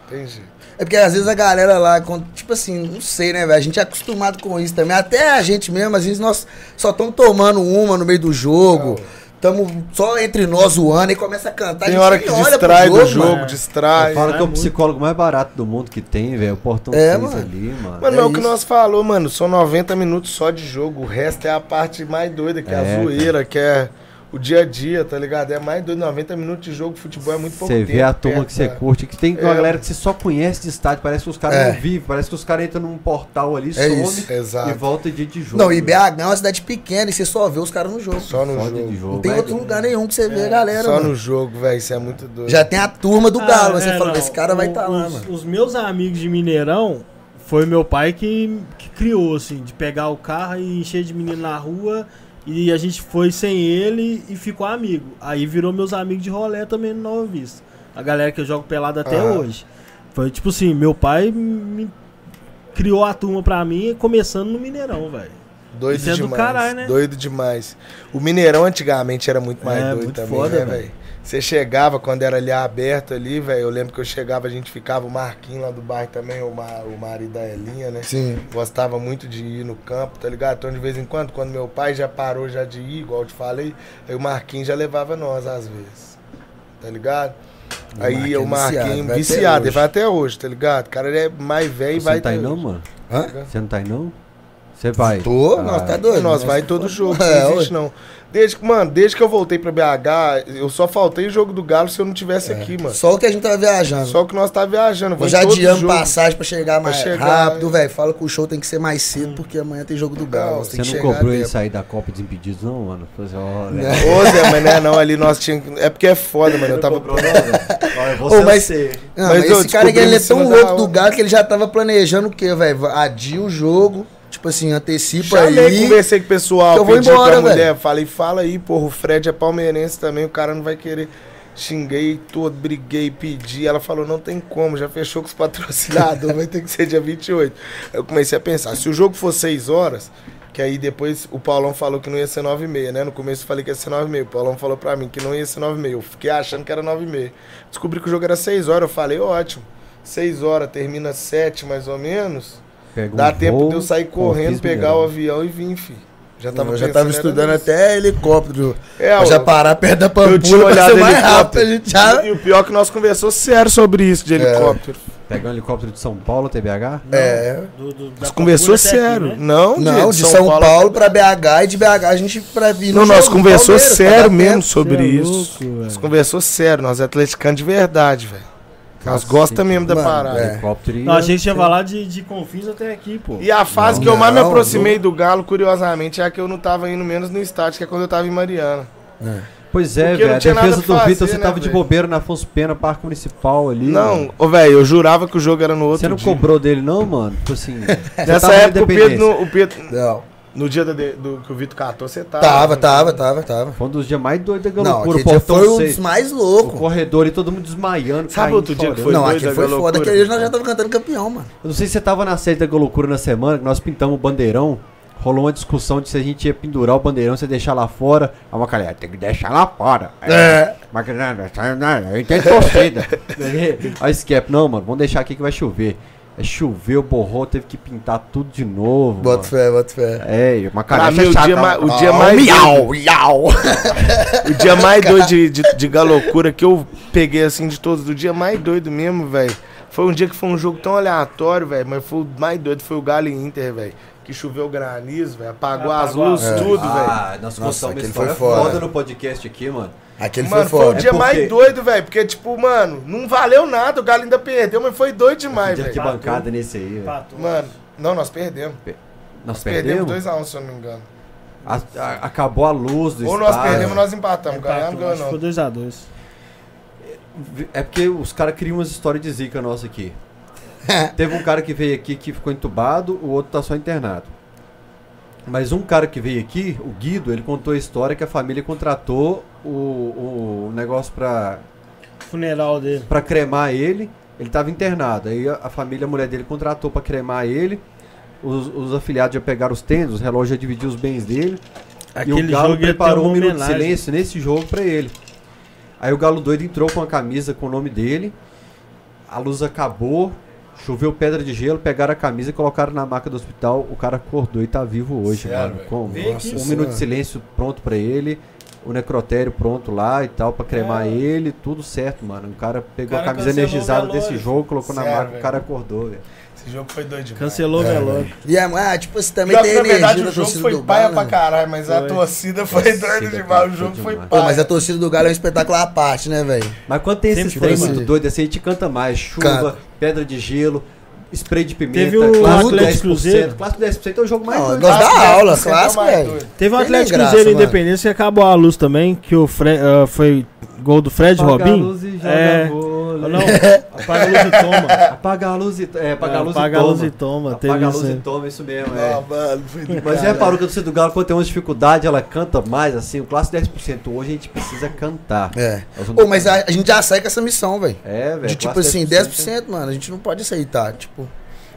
[SPEAKER 3] Entendi.
[SPEAKER 9] É porque às vezes a galera lá, quando- tipo assim, não sei, né, velho? A gente é acostumado com isso também. Até a gente mesmo, às vezes nós só estamos tomando uma no meio do jogo. Estamos só entre nós zoando e começa a cantar. a
[SPEAKER 3] Tem
[SPEAKER 9] gente
[SPEAKER 3] hora que distrai do jogo,
[SPEAKER 9] mano.
[SPEAKER 3] distrai.
[SPEAKER 1] Fala que é o
[SPEAKER 2] muito.
[SPEAKER 1] psicólogo mais barato do mundo que tem, velho. O portão
[SPEAKER 9] É,
[SPEAKER 1] 6
[SPEAKER 9] mano.
[SPEAKER 1] ali, mano.
[SPEAKER 3] Mano,
[SPEAKER 9] É
[SPEAKER 3] é o que nós falou, mano. São 90 minutos só de jogo. O resto é a parte mais doida, que é,
[SPEAKER 1] É,
[SPEAKER 3] a zoeira, que é o dia a dia, tá ligado? É mais doido. 90 minutos de jogo, futebol é muito pouco
[SPEAKER 1] Você vê a turma que você
[SPEAKER 3] né?
[SPEAKER 1] curte, que tem uma
[SPEAKER 3] É.
[SPEAKER 1] galera que você só conhece de estádio, parece que os caras
[SPEAKER 9] É.
[SPEAKER 1] não vivem, parece que os caras entram num portal ali,
[SPEAKER 9] É
[SPEAKER 1] some
[SPEAKER 9] isso.
[SPEAKER 3] Exato.
[SPEAKER 1] e volta dia de jogo.
[SPEAKER 9] Não, e BH é uma cidade pequena e você só vê os caras no jogo.
[SPEAKER 3] Só no
[SPEAKER 1] Só
[SPEAKER 3] jogo.
[SPEAKER 1] de jogo.
[SPEAKER 9] Não tem outro lugar nenhum que você vê a galera,
[SPEAKER 3] Só
[SPEAKER 9] mano.
[SPEAKER 3] no jogo, velho. Isso é muito doido.
[SPEAKER 9] Já tem a turma do
[SPEAKER 2] Ah,
[SPEAKER 9] Galo. Você
[SPEAKER 2] é,
[SPEAKER 9] fala,
[SPEAKER 2] não.
[SPEAKER 9] esse cara vai
[SPEAKER 2] O-
[SPEAKER 9] estar lá,
[SPEAKER 2] os,
[SPEAKER 9] mano.
[SPEAKER 2] Os meus amigos de Mineirão foi meu pai que, que criou, assim, de pegar o carro e encher de menino na rua. E a gente foi sem ele e ficou amigo. Aí virou meus amigos de rolé também no Nova Vista. A galera que eu jogo pelado até hoje. Foi tipo assim, meu pai me criou a turma pra mim começando no Mineirão, velho.
[SPEAKER 3] Doido
[SPEAKER 2] é
[SPEAKER 3] demais.
[SPEAKER 2] caralho, né?
[SPEAKER 3] Doido demais. O Mineirão antigamente era muito mais
[SPEAKER 2] É,
[SPEAKER 3] doido
[SPEAKER 2] muito
[SPEAKER 3] também,
[SPEAKER 2] foda,
[SPEAKER 3] né,
[SPEAKER 2] velho.
[SPEAKER 3] Você chegava quando era ali aberto ali, velho. Eu lembro que eu chegava, a gente ficava, o Marquinhos lá do bairro também, o, Mar, o marido da Elinha, né?
[SPEAKER 9] Sim.
[SPEAKER 3] Gostava muito de ir no campo, tá ligado? Então, de vez em quando, quando meu pai já parou já de ir, igual eu te falei, aí o Marquinhos já levava nós às vezes. Tá ligado?
[SPEAKER 9] O
[SPEAKER 3] aí o
[SPEAKER 9] é
[SPEAKER 3] Marquinhos
[SPEAKER 9] viciado,
[SPEAKER 3] viciado, ele vai até hoje, tá ligado? O cara ele é mais velho e
[SPEAKER 1] Você
[SPEAKER 3] vai
[SPEAKER 1] não tá aí não,
[SPEAKER 3] hoje.
[SPEAKER 1] mano?
[SPEAKER 9] Hã?
[SPEAKER 1] Você não tá aí não? Você vai?
[SPEAKER 9] Tô,
[SPEAKER 1] Ah,
[SPEAKER 9] nós tá doido.
[SPEAKER 3] Nós
[SPEAKER 9] Nós
[SPEAKER 3] vai
[SPEAKER 9] tá
[SPEAKER 3] todo
[SPEAKER 9] foda.
[SPEAKER 3] jogo,
[SPEAKER 9] É,
[SPEAKER 3] não existe
[SPEAKER 9] ué.
[SPEAKER 3] não. Desde, que- mano, desde que eu voltei pra BH, eu só faltei o jogo do Galo se eu não tivesse aqui, mano.
[SPEAKER 9] É. Só o que a gente tava viajando.
[SPEAKER 3] Só que nós tá viajando.
[SPEAKER 9] Eu já adiamos passagem pra chegar mais
[SPEAKER 3] chegar-
[SPEAKER 9] rápido, velho. Fala que o show tem que ser mais cedo, porque amanhã tem jogo do Galo.
[SPEAKER 1] Você não cobrou
[SPEAKER 9] a
[SPEAKER 1] ele sair da Copa Desimpedidos, não, mano? Assim, olha.
[SPEAKER 3] Ô, Zé, mas não é não, ali nós tínhamos... É porque é foda, mano. Eu tava...
[SPEAKER 1] Olha,
[SPEAKER 9] Ô, mas-
[SPEAKER 1] você.
[SPEAKER 9] Não,
[SPEAKER 3] Mas
[SPEAKER 9] mas, esse cara ele é tão louco do Galo que ele já tava planejando o quê, velho? Adia o jogo, tipo assim, antecipa
[SPEAKER 3] Chamei,
[SPEAKER 9] aí.
[SPEAKER 3] conversei com o pessoal,
[SPEAKER 9] que eu vou embora,
[SPEAKER 3] pra mulher,
[SPEAKER 9] velho.
[SPEAKER 3] falei, fala aí, porra, o Fred é palmeirense também, o cara não vai querer. Xinguei todo, briguei, pedi. Ela falou, não tem como, já fechou com os patrocinadores, vai ter que ser dia 28. Aí eu comecei a pensar, se o jogo for 6 horas, que aí depois o Paulão falou que não ia ser 9 e meia, né? No começo eu falei que ia ser 9 e meia. O Paulão falou pra mim que não ia ser 9 e meia. Eu fiquei achando que era 9 e meia. Descobri que o jogo era 6 horas, eu falei, ótimo. 6 horas, termina 7 mais ou menos.
[SPEAKER 1] Pega um
[SPEAKER 3] Dá tempo
[SPEAKER 1] voo,
[SPEAKER 3] de eu sair correndo, pegar o avião e vir, fi. Já tava,
[SPEAKER 9] eu já tava estudando até helicóptero.
[SPEAKER 3] É,
[SPEAKER 9] pra já parar perto da
[SPEAKER 3] Eu
[SPEAKER 9] Pampulha
[SPEAKER 3] tinha
[SPEAKER 9] pra
[SPEAKER 3] olhado
[SPEAKER 9] ser mais rápido. A gente já...
[SPEAKER 3] E o pior é que nós conversou sério sobre isso de helicóptero.
[SPEAKER 1] Pegar um helicóptero de São Paulo, TBH?
[SPEAKER 9] É.
[SPEAKER 2] Do, do, da
[SPEAKER 3] Nós conversou
[SPEAKER 2] até aqui,
[SPEAKER 3] sério.
[SPEAKER 2] né?
[SPEAKER 3] Não,
[SPEAKER 9] Não, de São, Paulo, pra BH e de BH a gente pra vir no
[SPEAKER 3] Não, nós conversou
[SPEAKER 9] pra
[SPEAKER 3] sério mesmo sobre
[SPEAKER 2] é
[SPEAKER 3] isso. nós conversou sério, nós é atleticano de verdade, velho.
[SPEAKER 1] Cacete.
[SPEAKER 3] gostamos mesmo da
[SPEAKER 9] Mano,
[SPEAKER 3] parada.
[SPEAKER 9] é.
[SPEAKER 1] Helicóptero.
[SPEAKER 2] Não, a gente ia falar de, de Confins até aqui, pô.
[SPEAKER 3] E a fase
[SPEAKER 9] Não,
[SPEAKER 3] que eu mais me
[SPEAKER 9] não,
[SPEAKER 3] aproximei do Galo, curiosamente, é a que eu não tava indo menos no estádio, que é quando eu tava em Mariana.
[SPEAKER 1] Pois é, velho.
[SPEAKER 3] não
[SPEAKER 1] A defesa do
[SPEAKER 3] fazer,
[SPEAKER 1] Vitor, você
[SPEAKER 3] né,
[SPEAKER 1] tava de
[SPEAKER 3] velho?
[SPEAKER 1] bobeira na Afonso Pena, Parque Municipal ali.
[SPEAKER 3] Não, velho, eu jurava que o jogo era no outro
[SPEAKER 1] Você não
[SPEAKER 3] dia.
[SPEAKER 1] cobrou dele, não, mano? Tipo assim.
[SPEAKER 3] Nessa época, o Pedro, o Pedro,
[SPEAKER 9] Não,
[SPEAKER 3] no dia do, do- que o Vitor catou, você tava.
[SPEAKER 9] tava,
[SPEAKER 3] né?
[SPEAKER 9] tava, tava, tava.
[SPEAKER 1] Foi um dos dias mais doidos da
[SPEAKER 9] Não,
[SPEAKER 1] O
[SPEAKER 9] dia
[SPEAKER 1] portão
[SPEAKER 9] foi um
[SPEAKER 1] 6.
[SPEAKER 9] dos mais
[SPEAKER 1] O
[SPEAKER 9] loucos.
[SPEAKER 1] corredor e todo mundo desmaiando.
[SPEAKER 3] Sabe outro dia que foi
[SPEAKER 9] Não, aquele foi
[SPEAKER 3] loucura?
[SPEAKER 9] foda. Aquele dia nós já tava cantando campeão, mano.
[SPEAKER 1] Eu não sei se você tava na série da Golocura na semana, que nós pintamos o bandeirão. Rolou uma discussão de se a gente ia pendurar o bandeirão, se deixar lá fora. Aí uma galera, tem que deixar lá fora.
[SPEAKER 9] É.
[SPEAKER 1] Mas que não, não, não, a gente tem torcida. Aí Skep, não, mano, vamos deixar aqui que vai chover. Aí choveu, borrou, teve que pintar tudo de novo.
[SPEAKER 9] Bota
[SPEAKER 1] mano.
[SPEAKER 9] fé, bota fé.
[SPEAKER 1] É, uma cara
[SPEAKER 3] mim, o dia, mais, o dia
[SPEAKER 9] Ah,
[SPEAKER 3] mais
[SPEAKER 9] miau,
[SPEAKER 3] doido,
[SPEAKER 9] miau.
[SPEAKER 3] o dia mais doido de, de, de galocura que eu peguei assim de todos, o dia mais doido mesmo, velho. Foi um dia que foi um jogo tão aleatório, velho, mas foi o mais doido, foi o Galo e Inter, velho. Que choveu granizo, velho, apagou as
[SPEAKER 2] Apagou
[SPEAKER 3] luzes,
[SPEAKER 2] as
[SPEAKER 3] tudo, velho.
[SPEAKER 1] Ah, nós
[SPEAKER 9] Nossa,
[SPEAKER 1] contamos uma história
[SPEAKER 9] foi foda.
[SPEAKER 1] foda no podcast aqui, mano.
[SPEAKER 9] Aquele
[SPEAKER 3] Mano,
[SPEAKER 9] foi
[SPEAKER 3] foi o
[SPEAKER 9] foda.
[SPEAKER 3] dia
[SPEAKER 1] É porque-
[SPEAKER 3] mais doido, velho, porque, tipo, mano, não valeu nada, o Galo ainda perdeu, mas foi doido demais,
[SPEAKER 1] De
[SPEAKER 3] velho.
[SPEAKER 1] arquibancada nesse aí, velho.
[SPEAKER 3] Mano, não, nós perdemos.
[SPEAKER 1] Nós
[SPEAKER 3] Perdemos
[SPEAKER 1] perdemos?
[SPEAKER 3] 2x1, se eu não me engano.
[SPEAKER 1] A- a- acabou a luz do
[SPEAKER 3] Ou nós
[SPEAKER 1] estádio.
[SPEAKER 3] perdemos, nós empatamos. Ganhamos,
[SPEAKER 2] que
[SPEAKER 3] não.
[SPEAKER 2] foi 2x2.
[SPEAKER 1] É porque os caras criam umas histórias de zica nossa aqui. Teve um cara que veio aqui que ficou entubado, o outro tá só internado. Mas um cara que veio aqui, o Guido, ele contou a história que a família contratou o, o negócio pra,
[SPEAKER 2] Funeral dele.
[SPEAKER 1] pra cremar ele. Ele tava internado. Aí a, família, a mulher dele contratou pra cremar ele. Os, os afiliados já pegaram os tênis, os relógios já dividiu os bens dele. e
[SPEAKER 2] Aquele
[SPEAKER 1] o Galo preparou um minuto de silêncio nesse jogo pra ele. Aí o Galo doido entrou com a camisa com o nome dele. A luz acabou, choveu pedra de gelo, pegaram a camisa e colocaram na maca do hospital. O cara acordou e tá vivo hoje,
[SPEAKER 3] Sério,
[SPEAKER 1] mano.
[SPEAKER 2] Vem aqui,
[SPEAKER 1] um minuto de silêncio pronto pra ele. O necrotério pronto lá e tal, pra cremar
[SPEAKER 3] É.
[SPEAKER 1] ele, tudo certo, mano. O cara pegou
[SPEAKER 3] O cara
[SPEAKER 1] a camisa
[SPEAKER 3] o
[SPEAKER 1] energizada desse jogo, colocou na
[SPEAKER 3] Sério,
[SPEAKER 1] maca, o
[SPEAKER 3] velho.
[SPEAKER 1] cara acordou, velho.
[SPEAKER 3] Esse jogo foi doido demais.
[SPEAKER 2] Cancelou o velório.
[SPEAKER 9] E é, ah, tipo, você também
[SPEAKER 3] Pior
[SPEAKER 9] tem
[SPEAKER 3] que, na
[SPEAKER 9] energia
[SPEAKER 3] verdade,
[SPEAKER 9] da
[SPEAKER 3] o jogo foi
[SPEAKER 9] do
[SPEAKER 3] paia pra
[SPEAKER 9] né?
[SPEAKER 3] caralho, mas a
[SPEAKER 2] Foi.
[SPEAKER 3] torcida foi doida
[SPEAKER 1] Torcida,
[SPEAKER 3] demais. O jogo
[SPEAKER 1] foi.
[SPEAKER 9] Pô,
[SPEAKER 3] paia.
[SPEAKER 9] mas a torcida do Galo é um espetáculo à parte, né, velho?
[SPEAKER 1] Mas quando tem esses trem muito doidos assim, a gente canta mais. Chuva,
[SPEAKER 9] Canta.
[SPEAKER 1] pedra de gelo, spray de pimenta,
[SPEAKER 2] Teve o
[SPEAKER 1] clássico
[SPEAKER 2] Atlético
[SPEAKER 1] 10%.
[SPEAKER 2] Cruzeiro.
[SPEAKER 1] Clássico 10% é o jogo mais
[SPEAKER 9] Não,
[SPEAKER 1] doido.
[SPEAKER 9] nós
[SPEAKER 3] Clássico,
[SPEAKER 9] dá aula,
[SPEAKER 3] é o
[SPEAKER 9] clássico, velho.
[SPEAKER 3] doido.
[SPEAKER 2] Teve um Atlético
[SPEAKER 9] graça,
[SPEAKER 2] Cruzeiro
[SPEAKER 9] mano.
[SPEAKER 2] Independência que acabou a luz também, que o Fre ah, foi gol do Fred
[SPEAKER 1] Apaga a
[SPEAKER 2] Robin.
[SPEAKER 1] luz e joga
[SPEAKER 2] É.
[SPEAKER 1] vôlei.
[SPEAKER 2] Não, apaga a luz e toma.
[SPEAKER 1] Apaga a luz e, é, apaga a luz
[SPEAKER 2] apaga
[SPEAKER 1] e
[SPEAKER 2] a
[SPEAKER 1] toma.
[SPEAKER 2] luz e toma.
[SPEAKER 1] Apaga a
[SPEAKER 2] isso
[SPEAKER 1] luz e toma, isso mesmo,
[SPEAKER 3] Ah,
[SPEAKER 1] é.
[SPEAKER 3] mano, foi do
[SPEAKER 1] Mas já reparou que a torcida do Galo, quando tem uma dificuldade, ela canta mais, assim, o clássico 10%. Hoje a gente precisa cantar.
[SPEAKER 9] É. Mas a, a gente já sai com essa missão, velho.
[SPEAKER 1] É, velho.
[SPEAKER 9] De tipo
[SPEAKER 1] clássico
[SPEAKER 9] assim,
[SPEAKER 1] 10%.
[SPEAKER 9] 10%, mano, a gente não pode aceitar. Tipo,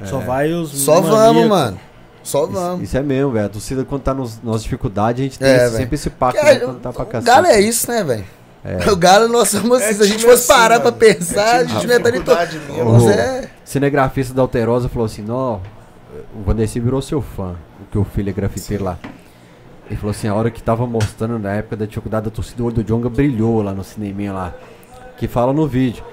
[SPEAKER 2] Só vai os
[SPEAKER 9] só vamos, mano. Só
[SPEAKER 1] Isso,
[SPEAKER 9] vamos.
[SPEAKER 1] isso é mesmo, velho. A torcida, quando tá nos, nas dificuldades, a gente tem
[SPEAKER 9] É,
[SPEAKER 1] esse- sempre esse pacto,
[SPEAKER 9] Porque
[SPEAKER 1] né?
[SPEAKER 9] a-
[SPEAKER 1] Quando tá pra
[SPEAKER 9] o
[SPEAKER 1] cacete.
[SPEAKER 9] Galo é isso, né, velho? O Galo, nós somos
[SPEAKER 3] É
[SPEAKER 9] assim. Se a gente fosse parar
[SPEAKER 3] assim,
[SPEAKER 9] pra
[SPEAKER 3] mano.
[SPEAKER 9] pensar,
[SPEAKER 3] É
[SPEAKER 9] a gente não ia estar nem to...
[SPEAKER 3] dificuldade mesmo.
[SPEAKER 9] Mas
[SPEAKER 1] Ô,
[SPEAKER 9] é.
[SPEAKER 1] cinegrafista da Alterosa falou assim: Não, o Vandeci virou seu fã, o que o filho é grafiteiro lá. Ele falou assim: a hora que tava mostrando na época da dificuldade da torcida, o olho do Jonga brilhou lá no cineminha lá. Que fala no vídeo.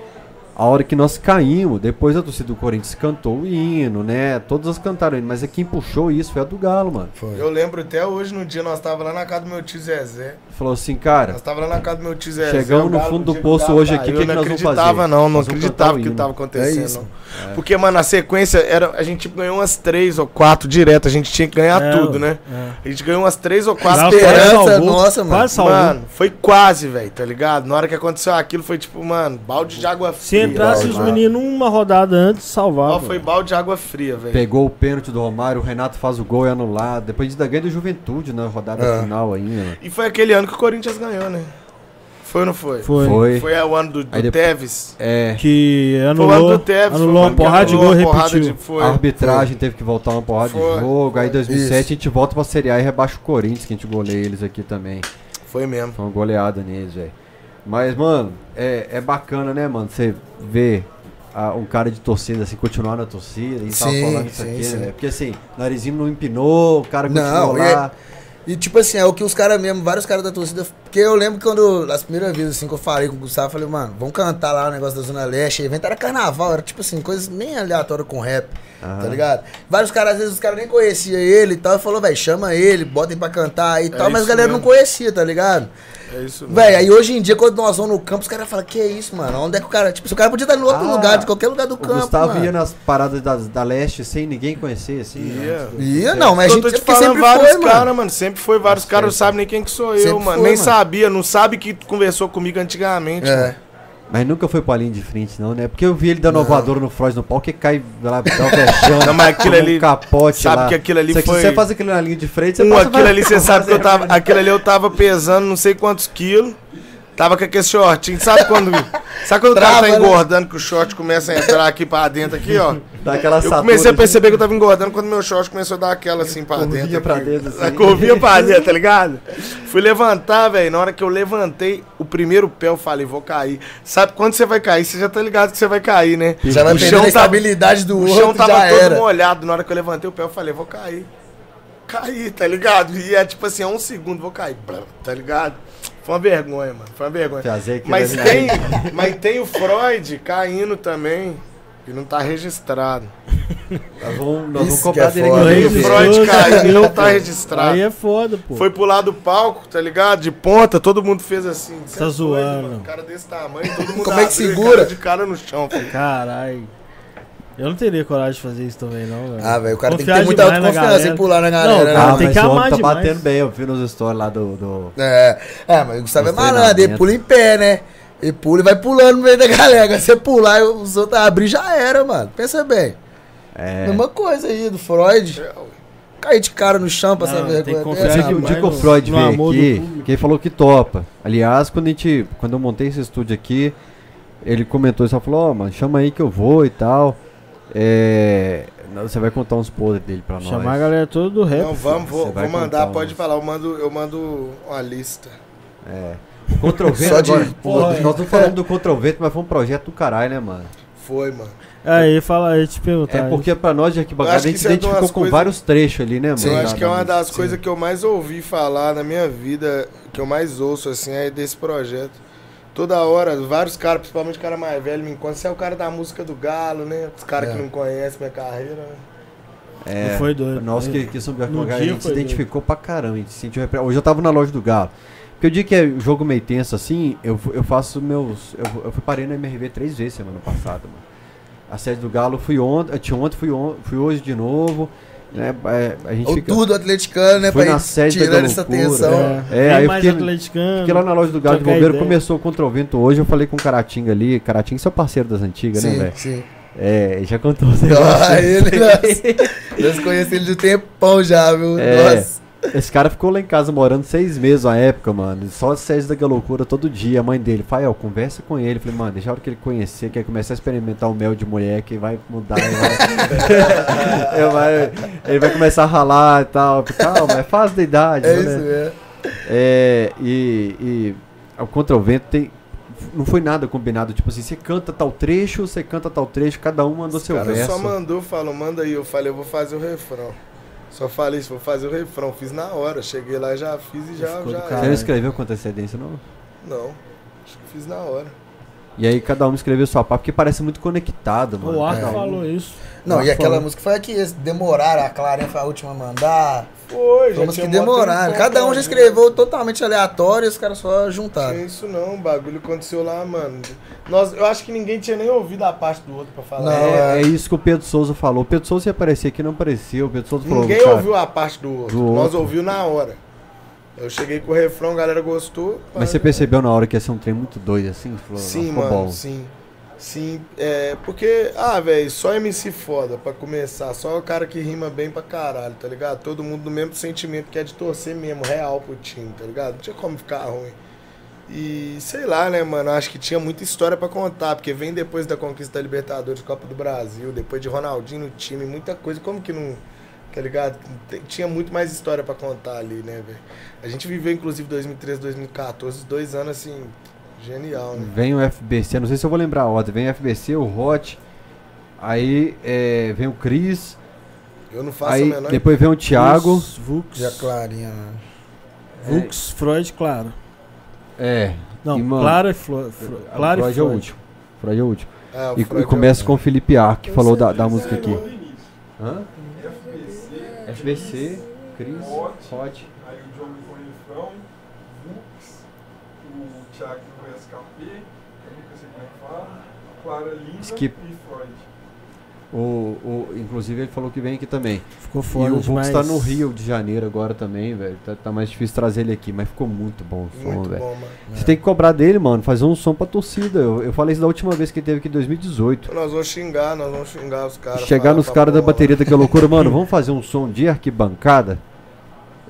[SPEAKER 1] A hora que nós caímos, depois a torcida do Corinthians cantou o hino, né? Todas cantaram o hino, mas é quem puxou isso foi a do Galo, mano.
[SPEAKER 3] Eu lembro até hoje, no dia, nós tava lá na casa do meu tio Zezé.
[SPEAKER 1] Falou assim, cara,
[SPEAKER 3] Nós tava lá na casa do meu tio Zezé.
[SPEAKER 1] Chegamos no fundo do poço hoje aqui, o que que
[SPEAKER 3] eu
[SPEAKER 1] nós vamos
[SPEAKER 3] acreditava,
[SPEAKER 1] fazer?
[SPEAKER 3] não, não
[SPEAKER 1] Nós vamos
[SPEAKER 3] acreditava que tava acontecendo.
[SPEAKER 9] É isso.
[SPEAKER 3] não. Porque, mano, na sequência, era, a gente ganhou umas três ou quatro direto, a gente tinha que ganhar
[SPEAKER 2] É,
[SPEAKER 3] tudo, né?
[SPEAKER 2] é.
[SPEAKER 3] A gente ganhou umas três ou quatro
[SPEAKER 2] quase
[SPEAKER 9] Esperança nossa, mano.
[SPEAKER 2] Quase.
[SPEAKER 3] Mano, foi quase, velho, tá ligado? Na hora que aconteceu aquilo, foi tipo, mano, balde de água fria.
[SPEAKER 2] Entrasse os meninos uma rodada antes,
[SPEAKER 3] Ó,
[SPEAKER 2] salvava.
[SPEAKER 3] foi balde de água fria, velho.
[SPEAKER 1] Pegou o pênalti do Romário, o Renato faz o gol e anulado. Depois da ganha do Juventude na rodada
[SPEAKER 9] É.
[SPEAKER 1] final ainda. né?
[SPEAKER 3] E foi aquele ano que o Corinthians ganhou, né? Foi ou não foi?
[SPEAKER 2] Foi.
[SPEAKER 1] Foi.
[SPEAKER 3] Foi o ano do, do
[SPEAKER 1] depois-
[SPEAKER 3] Teves.
[SPEAKER 1] É.
[SPEAKER 2] Que
[SPEAKER 3] Foi o ano
[SPEAKER 2] anulou,
[SPEAKER 3] do Teves. foi o
[SPEAKER 2] anulou uma porrada de
[SPEAKER 3] anulou
[SPEAKER 2] gol repetiu.
[SPEAKER 3] de- foi.
[SPEAKER 1] A arbitragem teve que voltar uma porrada
[SPEAKER 3] Foi.
[SPEAKER 1] de jogo. Aí em 2007
[SPEAKER 9] Isso.
[SPEAKER 1] a gente volta pra Série A e rebaixa o Corinthians, que a gente goleia eles aqui também.
[SPEAKER 3] Foi mesmo.
[SPEAKER 1] Foi uma goleada neles, velho. Mas, mano, é, é bacana, né, mano? Você ver ah, um cara de torcida, assim, continuar na torcida. E tava
[SPEAKER 9] Sim,
[SPEAKER 1] falando isso
[SPEAKER 9] sim,
[SPEAKER 1] aqui,
[SPEAKER 9] sim.
[SPEAKER 1] né? Porque assim, o narizinho não empinou, o cara
[SPEAKER 9] Não,
[SPEAKER 1] continuou
[SPEAKER 9] e
[SPEAKER 1] lá.
[SPEAKER 9] E tipo assim, é o que os caras mesmo, vários caras da torcida. Porque eu lembro quando, as primeiras vezes assim que eu falei com o Gustavo, eu falei, mano, vamos cantar lá o negócio da Zona Leste. Evento era carnaval, era tipo assim, coisas nem aleatórias com rap, tá
[SPEAKER 1] Aham.
[SPEAKER 9] ligado? Vários caras, às vezes os caras nem conheciam ele e tal. E falou, velho, chama ele, botem pra cantar e tal. Mas a galera
[SPEAKER 3] mesmo.
[SPEAKER 9] não conhecia, tá ligado?
[SPEAKER 3] É isso mesmo.
[SPEAKER 9] Velho, aí hoje em dia, quando nós vamos no campo, os caras falam, que isso, mano? Onde é que o cara. Tipo, se o cara podia estar em outro
[SPEAKER 1] Ah,
[SPEAKER 9] lugar, de qualquer lugar do
[SPEAKER 1] O
[SPEAKER 9] campo.
[SPEAKER 1] Gustavo
[SPEAKER 9] mano.
[SPEAKER 1] ia nas paradas da, da leste sem ninguém conhecer, assim. né?
[SPEAKER 3] Ia.
[SPEAKER 9] Ia, não, mas a
[SPEAKER 3] eu
[SPEAKER 9] gente
[SPEAKER 3] tô te falando
[SPEAKER 9] sempre
[SPEAKER 3] vários caras, mano. Sempre foi vários caras, não
[SPEAKER 1] certo.
[SPEAKER 3] sabem nem quem que sou eu,
[SPEAKER 9] Sempre
[SPEAKER 3] mano.
[SPEAKER 9] foi,
[SPEAKER 3] nem
[SPEAKER 9] mano.
[SPEAKER 3] sabia, não sabe que conversou comigo antigamente. mano.
[SPEAKER 1] Mas nunca foi pra linha de frente, não, né? Porque eu vi ele dando ovador no Freud no pau, que cai lá, dá um vexame,
[SPEAKER 3] Não, mas aquilo ali-
[SPEAKER 1] um capote
[SPEAKER 3] sabe
[SPEAKER 1] lá.
[SPEAKER 3] que aquilo ali foi-
[SPEAKER 1] Se você faz aquilo na linha de frente, você
[SPEAKER 3] Um,
[SPEAKER 1] passa
[SPEAKER 3] aquilo ali, você sabe que eu tava. Aquilo ali eu tava pesando não sei quantos quilos. Tava com aquele shortinho. Sabe quando. Sabe quando o cara tá
[SPEAKER 9] Trava, né?
[SPEAKER 3] engordando que o short começa a entrar aqui pra dentro, aqui, ó?
[SPEAKER 1] Dá aquela
[SPEAKER 3] Eu comecei a
[SPEAKER 1] assim,
[SPEAKER 3] perceber que eu tava engordando quando meu short começou a dar aquela assim pra
[SPEAKER 1] Curvinha
[SPEAKER 3] dentro.
[SPEAKER 1] pra
[SPEAKER 3] aqui.
[SPEAKER 1] dentro, assim.
[SPEAKER 3] A curvinha pra dentro, tá ligado? Fui levantar, velho. Na hora que eu levantei o primeiro pé, eu falei, vou cair. Sabe quando você vai cair? Você já tá ligado que você vai cair, né?
[SPEAKER 9] Já
[SPEAKER 3] O
[SPEAKER 9] a estabilidade do
[SPEAKER 3] O
[SPEAKER 9] outro,
[SPEAKER 3] chão tava
[SPEAKER 9] já
[SPEAKER 3] todo
[SPEAKER 9] era.
[SPEAKER 3] molhado. Na hora que eu levantei o pé, eu falei, vou cair. Caí, tá ligado? E é tipo assim, é um segundo, vou cair. Tá ligado? Foi uma vergonha, mano. Foi uma vergonha. Mas
[SPEAKER 1] ali.
[SPEAKER 3] tem, mas tem o Freud caindo também. E não tá registrado.
[SPEAKER 1] Nós vamos, nós vamos cobrar
[SPEAKER 9] é
[SPEAKER 1] dele aqui.
[SPEAKER 3] O Freud e não tá
[SPEAKER 2] Aí
[SPEAKER 3] registrado.
[SPEAKER 2] é foda, pô.
[SPEAKER 3] Foi lado do palco, tá ligado? De ponta, todo mundo fez assim. Cê
[SPEAKER 2] Tá
[SPEAKER 3] é
[SPEAKER 2] zoando.
[SPEAKER 3] doido, mano. Um cara desse tamanho, todo mundo
[SPEAKER 9] Como é que segura?
[SPEAKER 3] caiu de cara no chão. filho.
[SPEAKER 2] Caralho. Eu não teria coragem de fazer isso também, não, velho.
[SPEAKER 9] Ah, velho, o cara tem que
[SPEAKER 2] Confiar
[SPEAKER 9] ter muita autoconfiança em pular na
[SPEAKER 2] Não,
[SPEAKER 9] galera, né?
[SPEAKER 2] cara,
[SPEAKER 1] Ah,
[SPEAKER 2] tem que amar
[SPEAKER 1] tá
[SPEAKER 2] demais.
[SPEAKER 1] batendo bem, eu vi nos stories lá do... do...
[SPEAKER 9] É, é, mas o Gustavo é malandro, ele pula em pé, né? E pula e vai pulando no meio da galera. Agora Você pular e os outros abrir, já era, mano. Pensa bem.
[SPEAKER 1] É.
[SPEAKER 9] Mesma coisa aí do Freud. Cair de cara no chão pra
[SPEAKER 2] Não,
[SPEAKER 9] saber
[SPEAKER 2] tem que
[SPEAKER 9] vergonha
[SPEAKER 2] confiar
[SPEAKER 1] o dia que o
[SPEAKER 2] no-
[SPEAKER 1] Freud
[SPEAKER 2] no
[SPEAKER 1] veio
[SPEAKER 2] do
[SPEAKER 1] aqui, que ele falou que topa. Aliás, quando a gente. Quando eu montei esse estúdio aqui, ele comentou isso, falou, ó, mano, chama aí que eu vou e tal. É. Você vai contar uns podres dele pra nós.
[SPEAKER 2] Chamar a galera toda do rap.
[SPEAKER 3] Não, vamos, vou, vou mandar, pode
[SPEAKER 1] uns.
[SPEAKER 3] falar. Eu mando, eu mando uma lista.
[SPEAKER 1] É. Contra o Vento
[SPEAKER 9] Só de-
[SPEAKER 1] agora. Pô,
[SPEAKER 2] Porra,
[SPEAKER 1] nós estamos falando do Contra o Vento, mas foi um projeto do caralho, né, mano?
[SPEAKER 3] Foi, mano.
[SPEAKER 2] Aí, fala aí, te perguntar.
[SPEAKER 1] É porque pra nós de
[SPEAKER 3] Eu
[SPEAKER 1] arquibancada a gente
[SPEAKER 3] isso é de
[SPEAKER 1] identificou com
[SPEAKER 3] coisas-
[SPEAKER 1] vários trechos ali, né, mano?
[SPEAKER 3] eu
[SPEAKER 1] da-
[SPEAKER 3] acho que é uma das coisas que eu mais ouvi falar na minha vida, que eu mais ouço, assim, é desse projeto. Toda hora, vários caras, principalmente cara mais velho, me encontram. Você é o cara da música do Galo, né? Os caras
[SPEAKER 9] É.
[SPEAKER 3] que não conhecem minha carreira, né?
[SPEAKER 1] É,
[SPEAKER 2] Não foi doido.
[SPEAKER 1] Nós que, que somos de
[SPEAKER 2] No
[SPEAKER 1] arquibancada, a
[SPEAKER 2] dia
[SPEAKER 1] gente se
[SPEAKER 2] foi
[SPEAKER 1] identificou pra caramba. A gente se sentiu repre- Hoje eu tava na loja do Galo. Porque o dia que é jogo meio tenso assim, eu, eu faço meus. Eu, eu fui parei no MRV três vezes semana passada, mano. A sede do Galo fui ontem, eu tinha ontem, fui, on, fui hoje de novo. Né? É, a gente
[SPEAKER 9] Ou
[SPEAKER 1] fica.
[SPEAKER 9] tudo atleticano, né?
[SPEAKER 1] Foi
[SPEAKER 9] pra
[SPEAKER 1] na sede
[SPEAKER 9] tirando essa tensão.
[SPEAKER 1] É,
[SPEAKER 2] É,
[SPEAKER 1] aí eu
[SPEAKER 2] mais
[SPEAKER 1] fiquei-
[SPEAKER 2] atleticano.
[SPEAKER 1] Fiquei lá na loja do Galo de Bombeiro,
[SPEAKER 2] ideia.
[SPEAKER 1] começou contra o vento hoje. Eu falei com o Caratinga ali. Caratinga, seu parceiro das antigas, né,
[SPEAKER 9] Sim,
[SPEAKER 1] velho?
[SPEAKER 9] sim.
[SPEAKER 1] É, já contou
[SPEAKER 9] Ah, ele, nossa. Nós conhecemos ele de um tempão já, viu?
[SPEAKER 1] É.
[SPEAKER 9] Nossa.
[SPEAKER 1] Esse cara ficou lá em casa morando seis meses na época, mano. Só sede da loucura todo dia. A mãe dele, Fael, conversa com ele. Falei, mano, deixa a hora que ele conhecer, que ele começar a experimentar o mel de mulher, que vai mudar. Ele vai, ele vai, ele vai começar a ralar e tal. Calma, é fase da idade.
[SPEAKER 9] É
[SPEAKER 1] né?
[SPEAKER 9] isso mesmo.
[SPEAKER 1] É, e, e o Contra o Vento tem. Não foi nada combinado, tipo assim, você canta tal trecho, você canta tal trecho, cada um mandou
[SPEAKER 3] O
[SPEAKER 1] seu
[SPEAKER 3] cara
[SPEAKER 1] verso.
[SPEAKER 3] só mandou, falou, manda aí. Eu falei, eu vou fazer o refrão. Só falei isso, vou fazer o refrão. Fiz na hora. Cheguei lá, já fiz e já.
[SPEAKER 2] Ficou
[SPEAKER 3] já
[SPEAKER 1] Você não escreveu com antecedência, não?
[SPEAKER 3] Não, acho que fiz na hora.
[SPEAKER 1] E aí cada um escreveu sua parte, porque parece muito conectado, mano.
[SPEAKER 2] O Arco
[SPEAKER 1] um.
[SPEAKER 2] falou isso.
[SPEAKER 9] Não, e aquela
[SPEAKER 2] falou.
[SPEAKER 9] música foi a que demoraram, a Clarinha foi a última a mandar.
[SPEAKER 3] Foi, já
[SPEAKER 9] Foi umas que
[SPEAKER 3] tinha
[SPEAKER 9] demoraram. Cada um já escreveu totalmente aleatório e os caras só juntaram.
[SPEAKER 3] Tinha isso não, o bagulho aconteceu lá, mano. Nós, eu acho que ninguém tinha nem ouvido a parte do outro pra falar.
[SPEAKER 9] Não,
[SPEAKER 1] É,
[SPEAKER 9] é.
[SPEAKER 1] é isso que o Pedro Souza falou. O Pedro Souza ia aparecer aqui, não apareceu. O Pedro Souza falou.
[SPEAKER 3] Ninguém
[SPEAKER 1] cara,
[SPEAKER 3] ouviu a parte do outro.
[SPEAKER 1] do
[SPEAKER 3] Nós
[SPEAKER 1] outro.
[SPEAKER 3] ouviu na hora. Eu cheguei com o refrão, a galera gostou.
[SPEAKER 1] Mas você percebeu na hora que ia ser um trem muito doido assim? Falou,
[SPEAKER 3] Sim,
[SPEAKER 1] "Ficou
[SPEAKER 3] mano,
[SPEAKER 1] bom."
[SPEAKER 3] sim. Sim, é, porque, ah, velho, só MC foda pra começar, só o cara que rima bem pra caralho, tá ligado? Todo mundo do mesmo sentimento que é de torcer mesmo, real pro time, tá ligado? Não tinha como ficar ruim. E sei lá, né, mano, acho que tinha muita história pra contar, porque vem depois da conquista da Libertadores, Copa do Brasil, depois de Ronaldinho no time, muita coisa, como que não, tá ligado? Tinha muito mais história pra contar ali, né, velho? A gente viveu, inclusive, 2013, 2014, os dois anos, assim, genial, né?
[SPEAKER 1] Vem o FBC, não sei se eu vou lembrar a ordem. Vem o FBC, o Hot. Aí é, vem o Cris.
[SPEAKER 3] Eu não faço
[SPEAKER 1] Aí
[SPEAKER 3] a menor
[SPEAKER 1] depois vem o Thiago.
[SPEAKER 2] Vux, Vux,
[SPEAKER 9] E a Clarinha, né?
[SPEAKER 2] Vux, Freud, claro.
[SPEAKER 1] É.
[SPEAKER 2] Não,
[SPEAKER 1] E, mano,
[SPEAKER 2] Clara e Flo, Fro, Clara e
[SPEAKER 1] Freud é o
[SPEAKER 2] Freud.
[SPEAKER 1] último. Freud é o último.
[SPEAKER 3] É, o
[SPEAKER 1] E,
[SPEAKER 3] Freud
[SPEAKER 1] e começa
[SPEAKER 3] é o-
[SPEAKER 1] com o Felipe Ar, que
[SPEAKER 3] Eu
[SPEAKER 1] falou da, da música aqui. Hã?
[SPEAKER 5] FBC,
[SPEAKER 1] FBC, Cris,
[SPEAKER 5] Hot.
[SPEAKER 1] Hot.
[SPEAKER 5] aí o John Vux, o Thiago SKP, eu nunca sei como é que fala, Clara Linda
[SPEAKER 1] Skip.
[SPEAKER 5] e Freud.
[SPEAKER 1] O, o, inclusive ele falou que vem aqui também.
[SPEAKER 2] Ficou
[SPEAKER 1] e
[SPEAKER 2] foda
[SPEAKER 1] o Vux
[SPEAKER 2] demais.
[SPEAKER 1] tá no Rio de Janeiro agora também, velho. Tá, tá mais difícil trazer ele aqui, mas ficou muito bom o som, velho. Você tem que cobrar dele, mano, fazer um som pra torcida. Eu, eu falei isso da última vez que ele teve aqui em 2018.
[SPEAKER 3] Nós vamos xingar, nós vamos xingar os caras.
[SPEAKER 1] Chegar nos caras da bateria daquela loucura, mano, vamos fazer um som de arquibancada?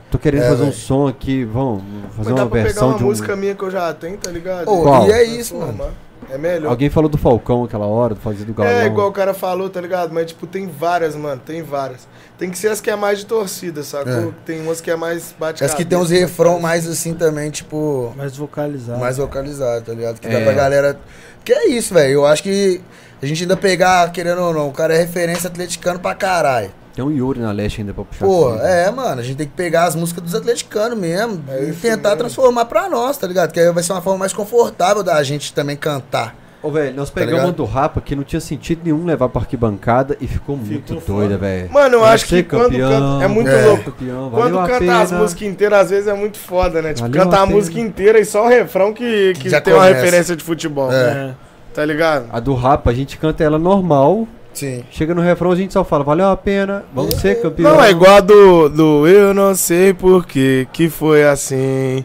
[SPEAKER 1] Tô querendo
[SPEAKER 9] É,
[SPEAKER 1] fazer um
[SPEAKER 9] velho.
[SPEAKER 1] som aqui, vamos fazer
[SPEAKER 3] Mas dá
[SPEAKER 1] uma
[SPEAKER 3] pra pegar
[SPEAKER 1] versão
[SPEAKER 3] uma
[SPEAKER 1] de um.
[SPEAKER 3] música minha que eu já tenho, tá ligado?
[SPEAKER 9] Ô,
[SPEAKER 1] Qual?
[SPEAKER 9] e é isso, mano.
[SPEAKER 3] Transformar. É melhor.
[SPEAKER 1] Alguém falou do Falcão aquela hora, do fazer do Galão.
[SPEAKER 3] É igual o cara falou, tá ligado? Mas, tipo, tem várias, mano. Tem várias. Tem que ser as que é mais de torcida, sacou?
[SPEAKER 9] É.
[SPEAKER 3] Tem umas que é mais bate
[SPEAKER 9] As que tem uns refrão mais assim também, tipo.
[SPEAKER 2] Mais vocalizado.
[SPEAKER 9] mais vocalizado, tá ligado? Que
[SPEAKER 1] É.
[SPEAKER 9] dá pra galera. Que é isso, velho. Eu acho que a gente ainda pegar, querendo ou não, o cara é referência atleticano pra caralho.
[SPEAKER 1] Tem um Yuri na leste ainda pra puxar.
[SPEAKER 9] Pô,
[SPEAKER 1] assim,
[SPEAKER 9] é, mano, a gente tem que pegar as músicas dos atleticanos mesmo
[SPEAKER 3] É
[SPEAKER 9] e tentar
[SPEAKER 3] mesmo.
[SPEAKER 9] transformar pra nós, tá ligado? Que aí vai ser uma forma mais confortável da gente também cantar.
[SPEAKER 1] Ô, velho, nós pegamos
[SPEAKER 9] Tá ligado?
[SPEAKER 1] uma do Rapa que não tinha sentido nenhum levar pra arquibancada e ficou muito
[SPEAKER 2] Ficou
[SPEAKER 1] doida,
[SPEAKER 2] foda.
[SPEAKER 1] velho.
[SPEAKER 3] Mano, eu acho que
[SPEAKER 1] ser
[SPEAKER 3] quando
[SPEAKER 1] campeão,
[SPEAKER 3] canta. É muito
[SPEAKER 9] É.
[SPEAKER 3] louco.
[SPEAKER 1] Campeão,
[SPEAKER 3] Quando canta as
[SPEAKER 1] pena.
[SPEAKER 3] músicas inteiras, às vezes é muito foda, né? Tipo,
[SPEAKER 1] Valeu
[SPEAKER 3] cantar
[SPEAKER 1] a
[SPEAKER 3] a música inteira e só o refrão que, que
[SPEAKER 9] Já
[SPEAKER 3] tem uma
[SPEAKER 9] começa.
[SPEAKER 3] referência de futebol.
[SPEAKER 9] É.
[SPEAKER 2] É.
[SPEAKER 3] Tá ligado?
[SPEAKER 1] A do Rapa, a gente canta ela normal.
[SPEAKER 9] Sim.
[SPEAKER 1] Chega no refrão, a gente só fala, valeu a pena, vamos ser campeão.
[SPEAKER 3] Não, é igual a do, do Eu não sei por que que foi assim.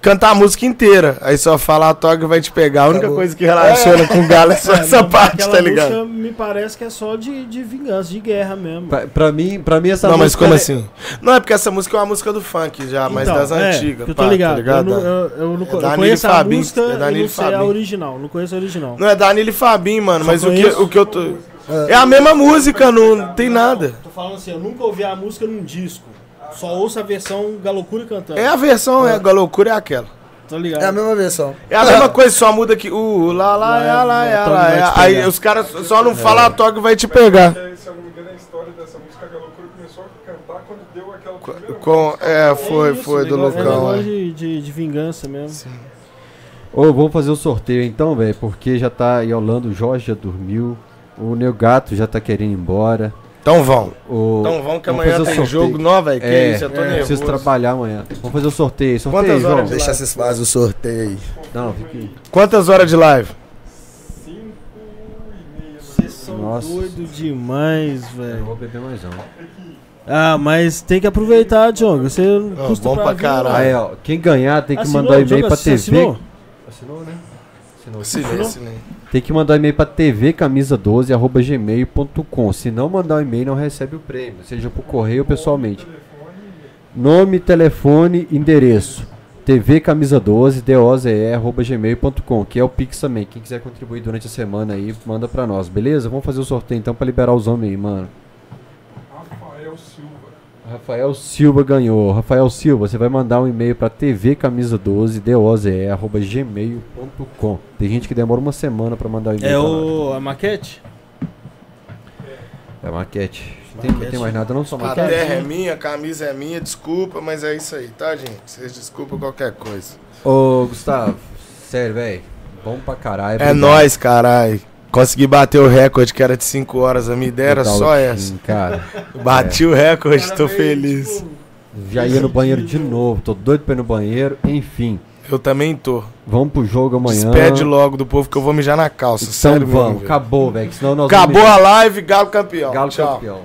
[SPEAKER 3] cantar a música inteira. Aí só fala a toga vai te pegar. A única
[SPEAKER 9] Acabou.
[SPEAKER 3] coisa que relaciona com o Galo é só essa parte, tá ligado?
[SPEAKER 2] música me parece que é só de, de vingança, de guerra mesmo.
[SPEAKER 1] Pra, pra mim, pra mim essa
[SPEAKER 3] Não, mas
[SPEAKER 1] música
[SPEAKER 3] como
[SPEAKER 1] é-
[SPEAKER 3] assim? Não, é porque essa música é uma música do funk já, mas
[SPEAKER 2] Então,
[SPEAKER 3] das
[SPEAKER 2] é,
[SPEAKER 3] antigas.
[SPEAKER 2] eu tô
[SPEAKER 3] pá, tá
[SPEAKER 2] ligado. Eu não,
[SPEAKER 3] ligado?
[SPEAKER 2] eu, eu não
[SPEAKER 3] É
[SPEAKER 2] eu conheço a
[SPEAKER 3] Fabinho,
[SPEAKER 2] música,
[SPEAKER 3] é
[SPEAKER 2] eu
[SPEAKER 3] Danilo
[SPEAKER 2] não sei a
[SPEAKER 3] Fabinho.
[SPEAKER 2] original. Não conheço a original.
[SPEAKER 3] Não é Danilo e Fabinho, mano,
[SPEAKER 2] Só
[SPEAKER 3] mas o que, o que eu tô. É a mesma música, não tem nada.
[SPEAKER 2] Tô falando assim, eu nunca ouvi a música num disco. Só ouço a versão Galocura cantando.
[SPEAKER 3] É a versão, é, a loucura é aquela.
[SPEAKER 2] Tá ligado?
[SPEAKER 9] É a mesma versão.
[SPEAKER 3] É a mesma coisa, só muda que o lá, lá, lá, lá,
[SPEAKER 2] é,
[SPEAKER 3] lá,
[SPEAKER 2] Toque
[SPEAKER 3] lá,
[SPEAKER 2] vai
[SPEAKER 3] é. Aí os caras só não falam a toque vai te pegar.
[SPEAKER 5] É, se eu não me engano, a história dessa música, a Galocura começou a cantar quando deu aquela
[SPEAKER 3] Com, é, foi,
[SPEAKER 2] isso,
[SPEAKER 3] foi do
[SPEAKER 2] negócio- É
[SPEAKER 3] Lucão. é.
[SPEAKER 2] de, de, de vingança mesmo.
[SPEAKER 1] Ô, vamos fazer o sorteio então, velho, porque já tá aí Orlando, o Jorge já dormiu, o Neo Gato já tá querendo ir embora.
[SPEAKER 3] Então vão.
[SPEAKER 1] O...
[SPEAKER 3] Então vão que amanhã tem
[SPEAKER 1] sorteio.
[SPEAKER 3] jogo. Velho, que
[SPEAKER 1] É,
[SPEAKER 3] isso, eu tô
[SPEAKER 1] é,
[SPEAKER 3] nervoso.
[SPEAKER 1] preciso trabalhar amanhã. Vamos fazer o sorteio. Sorteio,
[SPEAKER 3] Quantas horas de
[SPEAKER 9] Deixa vocês fazem o sorteio aí.
[SPEAKER 1] Não, aí.
[SPEAKER 3] Quantas horas de live?
[SPEAKER 2] Vocês são
[SPEAKER 1] Nossa.
[SPEAKER 2] doidos demais,
[SPEAKER 1] Eu
[SPEAKER 2] velho.
[SPEAKER 1] vou beber mais um.
[SPEAKER 2] Ah, mas tem que aproveitar, Diogo. Você não
[SPEAKER 3] Ah,
[SPEAKER 2] custa
[SPEAKER 3] bom pra
[SPEAKER 2] vir,
[SPEAKER 3] caralho.
[SPEAKER 1] Aí, ó, quem ganhar tem que
[SPEAKER 2] Assinou,
[SPEAKER 1] mandar um e-mail pra TV.
[SPEAKER 2] assinou?
[SPEAKER 1] Assinou, né? Assinou.
[SPEAKER 3] Assinei, assinei.
[SPEAKER 1] Tem que mandar um e-mail pra tvcamisa12 arroba gmail.com. Se não mandar um e-mail, não recebe o prêmio, seja por correio ou pessoalmente. Nome, telefone, endereço. tvcamisa12 doze arroba gmail.com, que é o Pix também. Quem quiser contribuir durante a semana aí, manda pra nós, beleza? Vamos fazer o sorteio então pra liberar os homens aí, mano.
[SPEAKER 5] Rafael Silva.
[SPEAKER 1] Ganhou. Rafael Silva, você vai mandar um e-mail para tvcamisa12 doze arroba gmail.com. Tem gente que demora uma semana para mandar o e-mail.
[SPEAKER 2] É
[SPEAKER 1] nós.
[SPEAKER 2] o, a maquete?
[SPEAKER 1] É maquete. Tem,
[SPEAKER 2] Maquete.
[SPEAKER 1] tem mais nada, não só
[SPEAKER 3] A
[SPEAKER 1] maquete.
[SPEAKER 3] terra é minha, a camisa é minha, desculpa, mas é isso aí, tá, gente? Vocês desculpam qualquer coisa.
[SPEAKER 1] Ô, Gustavo, sério, velho. Bom pra caralho.
[SPEAKER 3] É nóis, caralho. Consegui bater o recorde que era de 5 horas, a minha ideia era só
[SPEAKER 1] time,
[SPEAKER 3] essa.
[SPEAKER 1] Cara,
[SPEAKER 3] Bati o recorde, tô feliz.
[SPEAKER 1] já ia no banheiro de novo. Tô doido pra ir no banheiro. Enfim,
[SPEAKER 3] Eu também tô.
[SPEAKER 1] vamos pro jogo amanhã.
[SPEAKER 3] Despede logo do povo que eu vou mijar na calça.
[SPEAKER 1] Então
[SPEAKER 3] sério
[SPEAKER 1] vamos.
[SPEAKER 3] mesmo.
[SPEAKER 1] Acabou, velho. que Senão nós
[SPEAKER 3] Acabou
[SPEAKER 1] vamos...
[SPEAKER 3] a live, Galo campeão.
[SPEAKER 1] Galo
[SPEAKER 3] Tchau.
[SPEAKER 1] campeão.